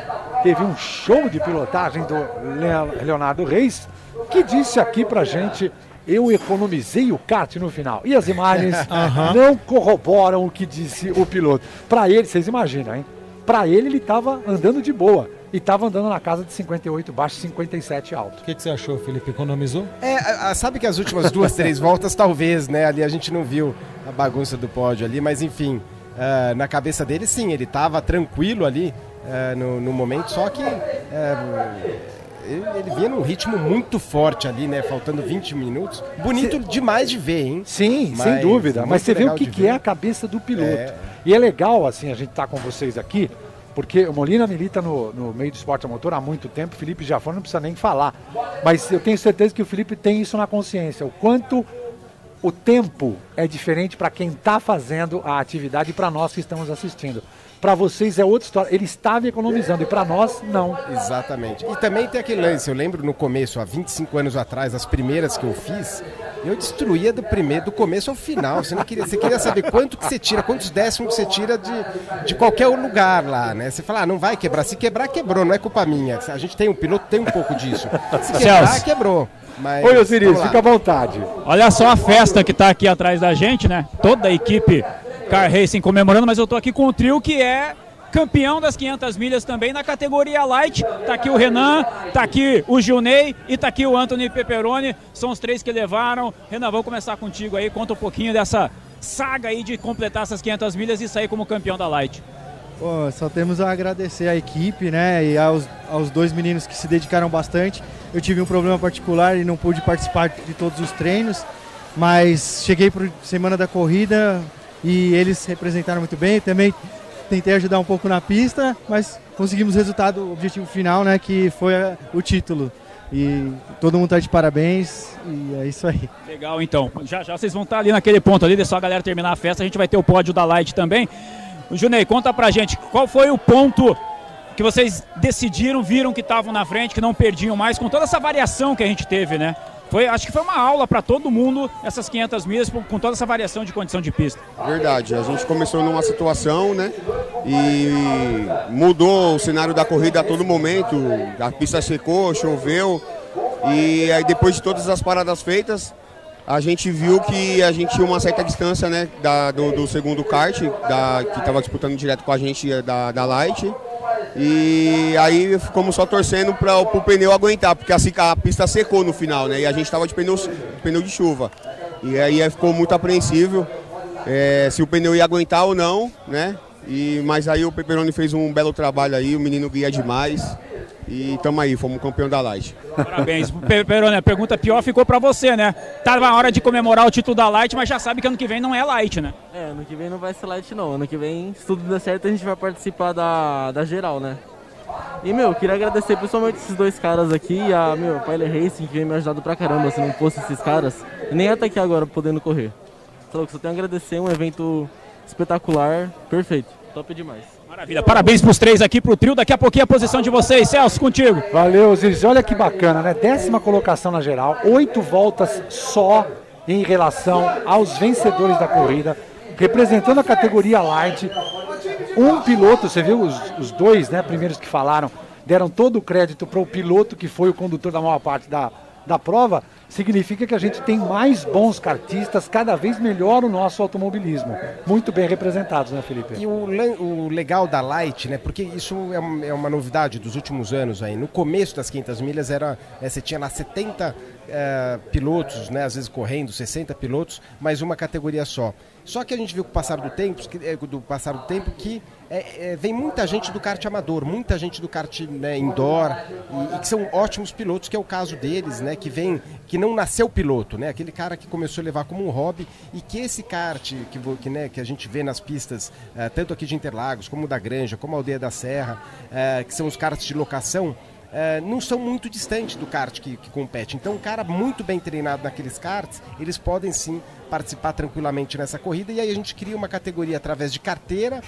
teve um show de pilotagem do Le- Leonardo Reis, que disse aqui pra gente. Eu economizei o kart no final. E as imagens Aham. não corroboram o que disse o piloto. Pra ele, vocês imaginam, hein? Pra ele, ele tava andando de boa. E estava andando na casa de 58 baixo, 57 alto. O que, que você achou, Felipe? Economizou? É, a- a- sabe que as últimas duas, três voltas, talvez, né? Ali a gente não viu a bagunça do pódio ali, mas enfim, ah, na cabeça dele, sim, ele tava tranquilo ali ah, no, no momento, só que ah, ele, ele vinha num ritmo muito forte ali, né? Faltando 20 minutos. Bonito demais de ver, hein? Sim, Mas sem dúvida. Mas você vê o que, que é a cabeça do piloto. É. E é legal, assim, a gente estar com vocês aqui, porque o Molina milita no, no meio do esporte a motor há muito tempo, o Felipe Jafone não precisa nem falar. Mas eu tenho certeza que o Felipe tem isso na consciência, o quanto o tempo é diferente para quem está fazendo a atividade e para nós que estamos assistindo. Para vocês é outra história. Ele estava economizando e para nós, não. Exatamente. E também tem aquele lance, eu lembro no começo, há 25 anos atrás, as primeiras que eu fiz, eu destruía do primeiro, do começo ao final. Você não queria, você queria saber quanto que você tira, quantos décimos que você tira de, de qualquer lugar lá, né? Você fala, ah, não vai quebrar. Se quebrar, quebrou, não é culpa minha. A gente tem um piloto, tem um pouco disso. Se quebrar, quebrou. Mas, Oi, Osiris, fica à vontade. Olha só a festa que tá aqui atrás da gente, né? Toda a equipe Car Racing comemorando, mas eu tô aqui com o trio que é campeão das 500 milhas também na categoria Light. Tá aqui o Renan, tá aqui o Gilney e tá aqui o Anthony Peperoni. São os três que levaram. Renan, vamos começar contigo aí. Conta um pouquinho dessa saga aí de completar essas 500 milhas e sair como campeão da Light. Pô, só temos a agradecer à equipe, né, e aos, aos dois meninos que se dedicaram bastante. Eu tive um problema particular e não pude participar de todos os treinos, mas cheguei para semana da corrida e eles representaram muito bem. Também tentei ajudar um pouco na pista, mas conseguimos o resultado, o objetivo final, né, que foi a- o título. E todo mundo tá de parabéns e é isso aí. Legal, então. Já já vocês vão estar ali naquele ponto ali, deixa só a galera terminar a festa. A gente vai ter o pódio da Light também. Junei, conta pra gente qual foi o ponto que vocês decidiram, viram que estavam na frente, que não perdiam mais, com toda essa variação que a gente teve, né? Foi, acho que foi uma aula para todo mundo essas 500 milhas com toda essa variação de condição de pista. Verdade, a gente começou numa situação, né? E mudou o cenário da corrida a todo momento. A pista secou, choveu. E aí depois de todas as paradas feitas, a gente viu que a gente tinha uma certa distância, né? Da, do, do segundo kart, da, que estava disputando direto com a gente eh, da, da Light. E aí ficamos só torcendo para o pneu aguentar, porque assim, a pista secou no final, né? E a gente estava de pneu, pneu de chuva. E aí ficou muito apreensível eh, se o pneu ia aguentar ou não, né? E, mas aí o Peperoni fez um belo trabalho aí, o menino guia demais. E tamo aí, fomos campeão da Light. Parabéns. Pe- Peroni, a pergunta pior ficou para você, né? Tava na hora de comemorar o título da Light, mas já sabe que ano que vem não é Light, né? É, ano que vem não vai ser light não. Ano que vem, se tudo der certo, a gente vai participar da, da geral, né? E, meu, queria agradecer principalmente esses dois caras aqui e a, meu, Pilot Racing, que vem me ajudado pra caramba. Se não fosse esses caras, nem ia estar aqui agora podendo correr. Falou que só tenho a agradecer, um evento espetacular, perfeito, top demais. Maravilha. Parabéns pros três aqui, pro trio. Daqui a pouquinho a posição de vocês. Celso, contigo. Valeu, Osiris. Olha que bacana, né? Décima colocação na geral, oito voltas só em relação aos vencedores da corrida, representando a categoria Light. Um piloto, você viu os, os dois né, primeiros que falaram, deram todo o crédito para o piloto que foi o condutor da maior parte da, da prova. Significa que a gente tem mais bons kartistas, cada vez melhor o nosso automobilismo. Muito bem representados, né, Felipe? E o, o legal da Light, né? Porque isso é, um- é uma novidade dos últimos anos aí. No começo das 500 milhas era, é, você tinha lá 70 eh, pilotos, né, às vezes correndo, 60 pilotos, mas uma categoria só. Só que a gente viu com o passar do tempo que, eh, do passar do tempo que é, é, vem muita gente do kart amador, muita gente do kart né, indoor, e, e que são ótimos pilotos, que é o caso deles, né, que vem, que não nasceu piloto, né, aquele cara que começou a levar como um hobby e que esse kart que, que, né, que a gente vê nas pistas, eh, tanto aqui de Interlagos, como da Granja, como a Aldeia da Serra, eh, que são os karts de locação, eh, não são muito distantes do kart que, que compete. Então, um cara muito bem treinado naqueles karts, eles podem sim participar tranquilamente nessa corrida. E aí a gente cria uma categoria através de carteira,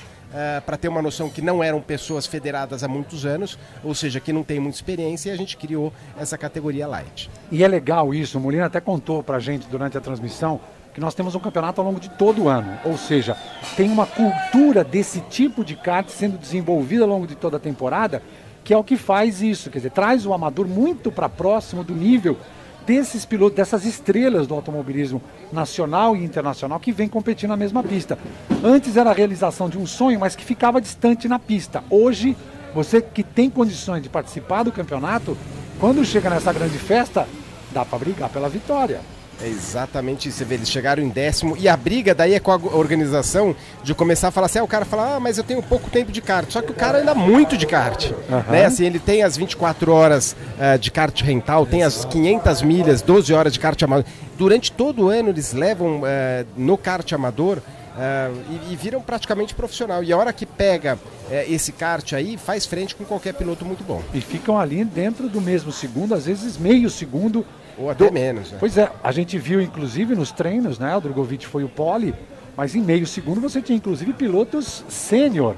para ter uma noção que não eram pessoas federadas há muitos anos, ou seja, que não tem muita experiência, e a gente criou essa categoria light. E é legal isso, o Molina até contou pra gente durante a transmissão que nós temos um campeonato ao longo de todo o ano. Ou seja, tem uma cultura desse tipo de kart sendo desenvolvida ao longo de toda a temporada, que é o que faz isso, quer dizer, traz o amador muito para próximo do nível desses pilotos, dessas estrelas do automobilismo nacional e internacional que vem competir na mesma pista. Antes era a realização de um sonho, mas que ficava distante na pista. Hoje, você que tem condições de participar do campeonato, quando chega nessa grande festa, dá para brigar pela vitória. É exatamente isso. Você vê, eles chegaram em décimo e a briga daí é com a organização de começar a falar assim: ah, o cara fala, ah, mas eu tenho pouco tempo de kart. Só que o cara anda muito de kart. Aham. Né? Assim, ele tem as 24 horas eh, de kart rental, tem as 500 milhas, 12 horas de kart amador. Durante todo o ano eles levam eh, no kart amador. eh, e, e viram praticamente profissional. E a hora que pega eh, esse kart aí, faz frente com qualquer piloto muito bom. E ficam ali dentro do mesmo segundo, às vezes meio segundo. Ou até menos. né? Pois é, a gente viu inclusive nos treinos, né? O Drogovic foi o pole, mas em meio segundo você tinha inclusive pilotos sênior,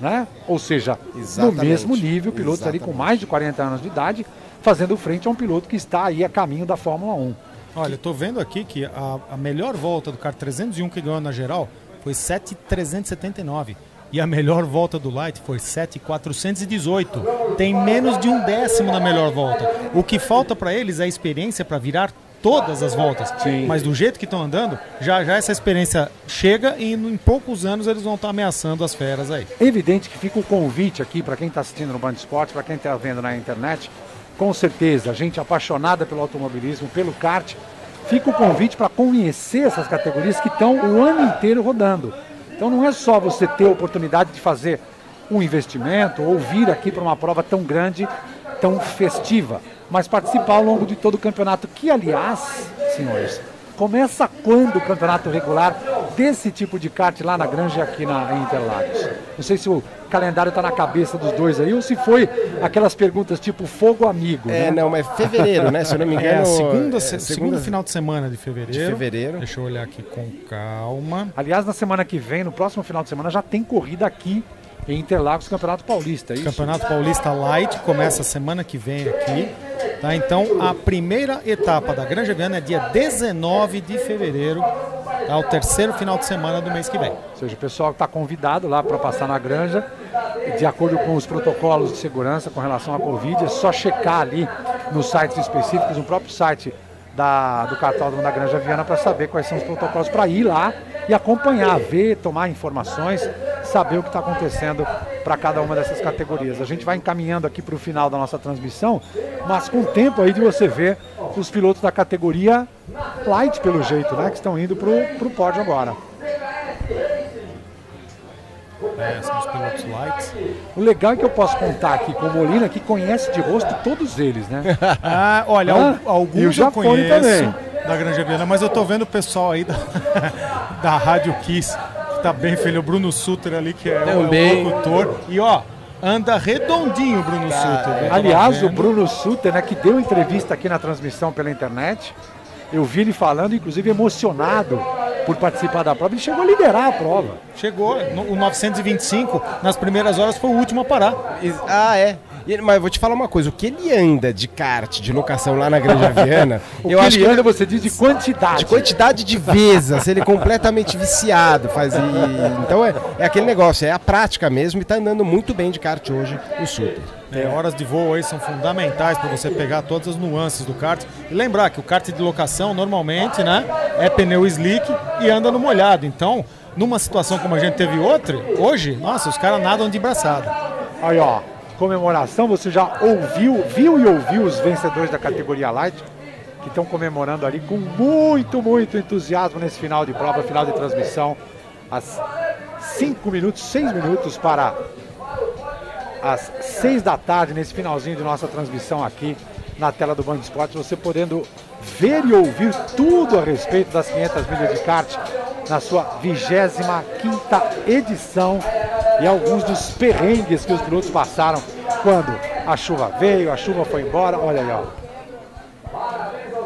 né? Ou seja, Exatamente. no mesmo nível, pilotos ali com mais de 40 anos de idade, fazendo frente a um piloto que está aí a caminho da Fórmula 1. Olha, eu tô vendo aqui que a, a melhor volta do kart 301 que ganhou na geral foi 7,379. E a melhor volta do Light foi 7,418. Tem menos de um décimo na melhor volta. O que falta para eles é a experiência para virar todas as voltas. Mas do jeito que estão andando, já já essa experiência chega e em poucos anos eles vão estar ameaçando as feras aí. É evidente que fica o convite aqui para quem está assistindo no Band Esporte, para quem está vendo na internet, com certeza, gente apaixonada pelo automobilismo, pelo kart, fica o convite para conhecer essas categorias que estão o ano inteiro rodando. Então não é só você ter a oportunidade de fazer um investimento ou vir aqui para uma prova tão grande, tão festiva, mas participar ao longo de todo o campeonato, que aliás, senhores, começa quando o campeonato regular desse tipo de kart lá na Granja e aqui na, em Interlagos? Não sei se o calendário está na cabeça dos dois aí ou se foi aquelas perguntas tipo fogo amigo. É, né? não, mas fevereiro, né? Se eu não me É, engano. segunda, é, se- segunda- segundo final de semana de fevereiro. De fevereiro. Deixa eu olhar aqui com calma. Aliás, na semana que vem, no próximo final de semana, já tem corrida aqui em Interlagos, Campeonato Paulista. é isso? Campeonato Paulista Light começa semana que vem aqui. Tá? Então, a primeira etapa da Granja Viana é dia 19 de fevereiro. Tá? O terceiro final de semana do mês que vem. Ou seja, o pessoal está convidado lá para passar na granja, de acordo com os protocolos de segurança com relação à Covid, é só checar ali nos sites específicos, no próprio site da, do cartódromo da Granja Viana, para saber quais são os protocolos para ir lá e acompanhar, ver, tomar informações, saber o que está acontecendo para cada uma dessas categorias. A gente vai encaminhando aqui para o final da nossa transmissão, mas com tempo aí de você ver os pilotos da categoria light, pelo jeito, né, que estão indo para o pódio agora. É, são os pilotos lights. O legal é que eu posso contar aqui com o Molina, que conhece de rosto todos eles, né? Ah, olha, al- alguns o eu Jafone conheço também. da Granja Viana, mas eu tô vendo o pessoal aí da, da Rádio Kiss, que tá bem feio. O Bruno Suter ali, que é o- Também. o locutor. E ó, anda redondinho o Bruno Suter. viu? Tava Aliás, o vendo. Bruno Suter, né, que deu entrevista aqui na transmissão pela internet, eu vi ele falando, inclusive emocionado por participar da prova. Ele chegou a liderar a prova. Chegou, no- o 925, nas primeiras horas, foi o último a parar. Ah, é. Ele- mas eu vou te falar uma coisa, o que ele anda de kart, de locação lá na Granja Viana, O eu que acho ele que anda, você diz de quantidade. de quantidade de vezes, ele é completamente viciado, faz e- então é, é aquele negócio, é a prática mesmo e tá andando muito bem de kart hoje o Super. É, horas de voo aí são fundamentais para você pegar todas as nuances do kart. E lembrar que o kart de locação, normalmente, né, é pneu slick e anda no molhado. Então, numa situação como a gente teve outra, hoje, nossa, os caras nadam de braçada. Aí, ó, comemoração, você já ouviu, viu e ouviu os vencedores da categoria Light, que estão comemorando ali com muito, muito entusiasmo nesse final de prova, final de transmissão. Às 5 minutos, 6 minutos para às 6 da tarde, nesse finalzinho de nossa transmissão aqui na tela do Band Esportes, você podendo ver e ouvir tudo a respeito das 500 milhas de kart na sua 25 edição e alguns dos perrengues que os pilotos passaram quando a chuva veio, a chuva foi embora, olha aí, ó.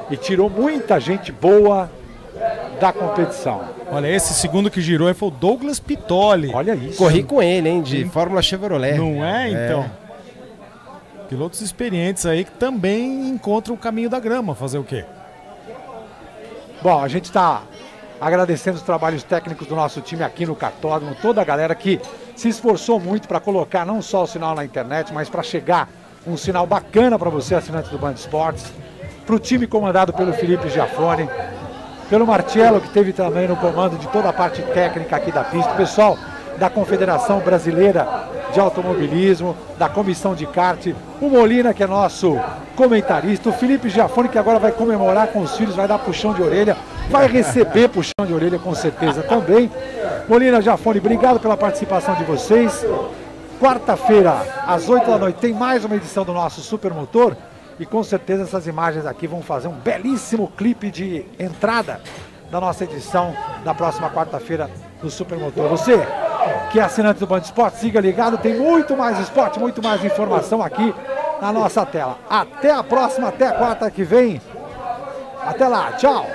E tirou muita gente boa da competição. Olha, esse segundo que girou aí foi o Douglas Pitoli. Olha isso. Corri com ele, hein, de Fórmula Chevrolet. Não é, então? Pilotos experientes aí que também encontram o caminho da grama. Fazer o quê? Bom, a gente está agradecendo os trabalhos técnicos do nosso time aqui no Cartódromo, toda a galera que se esforçou muito para colocar não só o sinal na internet, mas para chegar um sinal bacana para você, assinante do Band Esportes, para o time comandado pelo Felipe Giafone, pelo Marcelo, que teve também no comando de toda a parte técnica aqui da pista, pessoal da Confederação Brasileira de Automobilismo, da Comissão de Kart, o Molina, que é nosso comentarista, o Felipe Giafone, que agora vai comemorar com os filhos, vai dar puxão de orelha, vai receber puxão de orelha com certeza também. Molina Giafone, obrigado pela participação de vocês. Quarta-feira, às 8 da noite, tem mais uma edição do nosso Supermotor. E com certeza essas imagens aqui vão fazer um belíssimo clipe de entrada da nossa edição da próxima quarta-feira do Supermotor. Você que é assinante do Band Esporte, siga ligado, tem muito mais esporte, muito mais informação aqui na nossa tela. Até a próxima, até a quarta que vem. Até lá, tchau!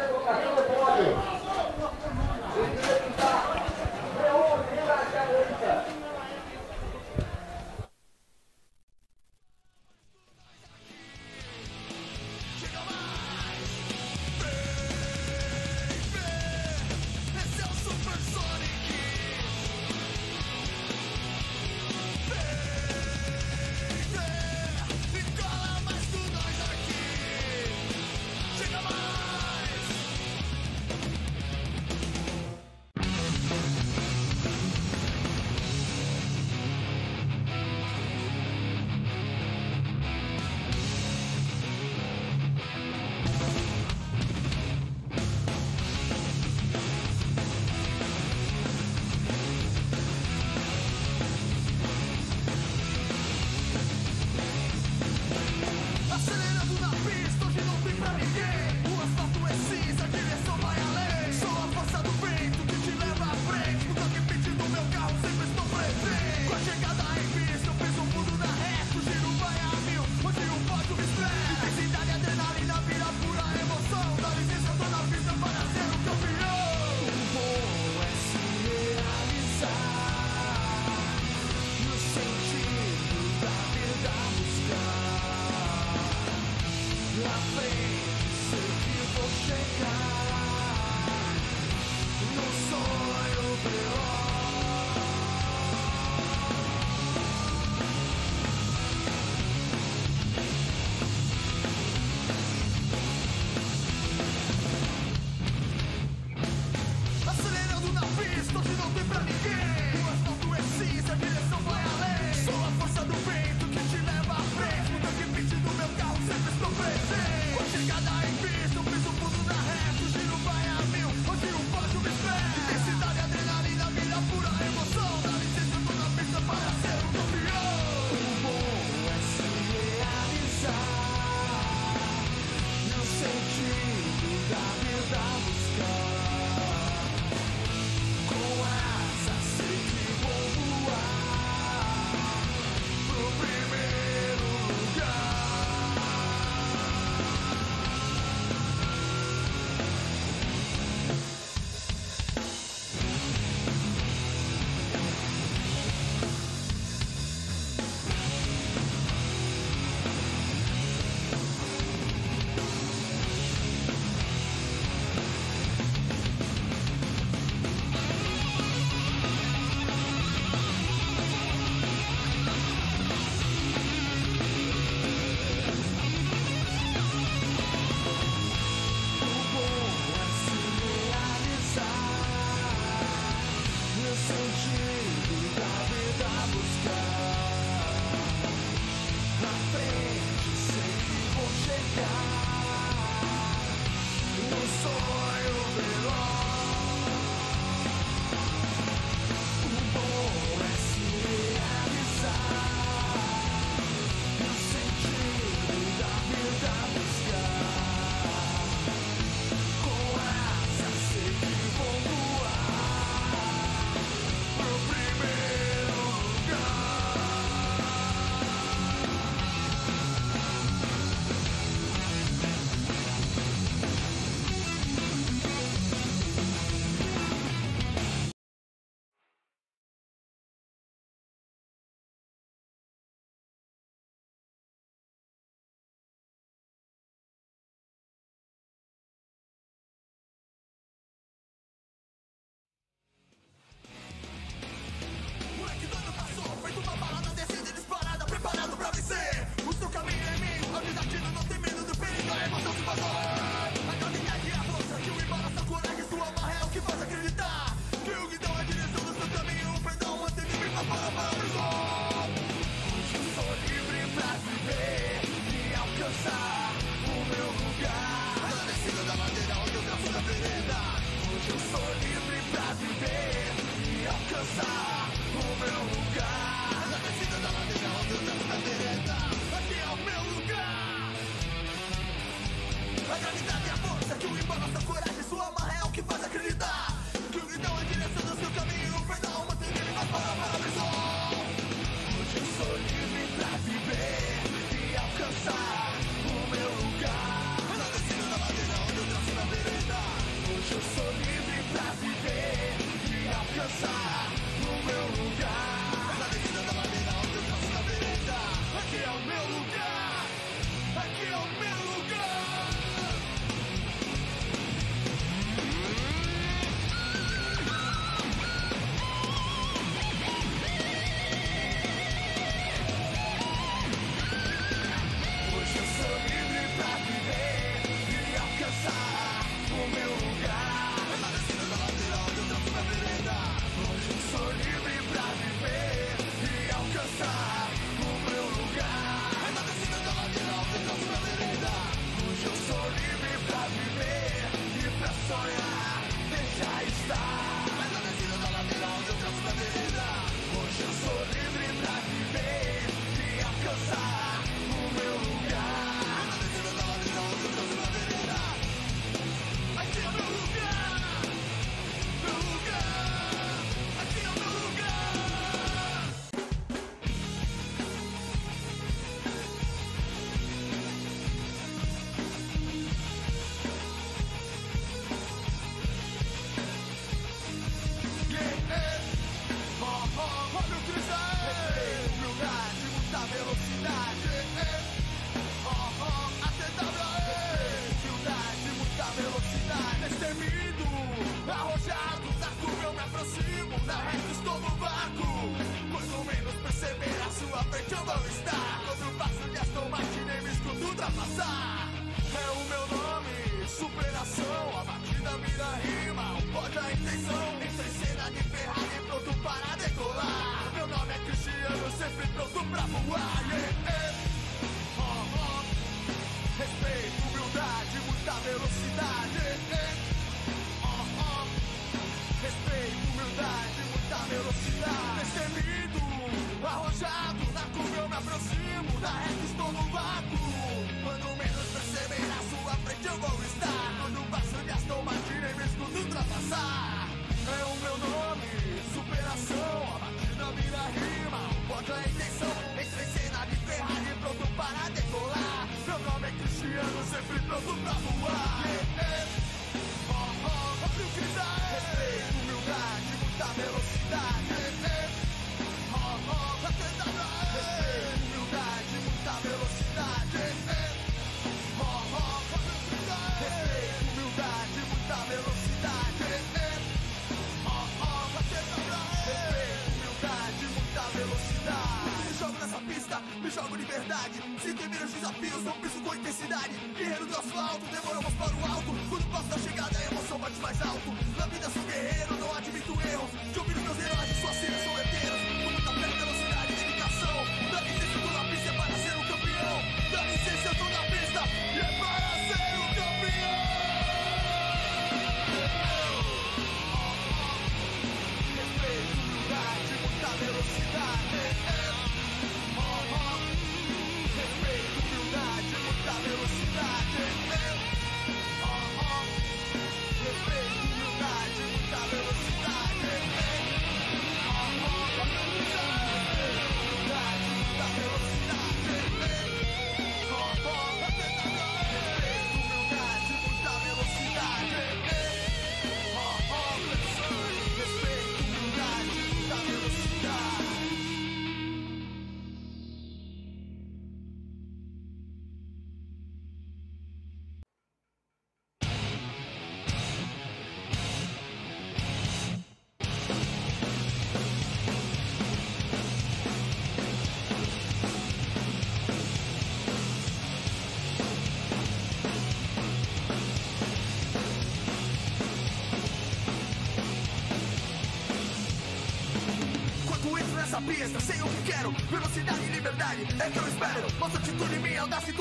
sei o que quero Velocidade e liberdade é que eu espero. Nossa atitude, minha audácia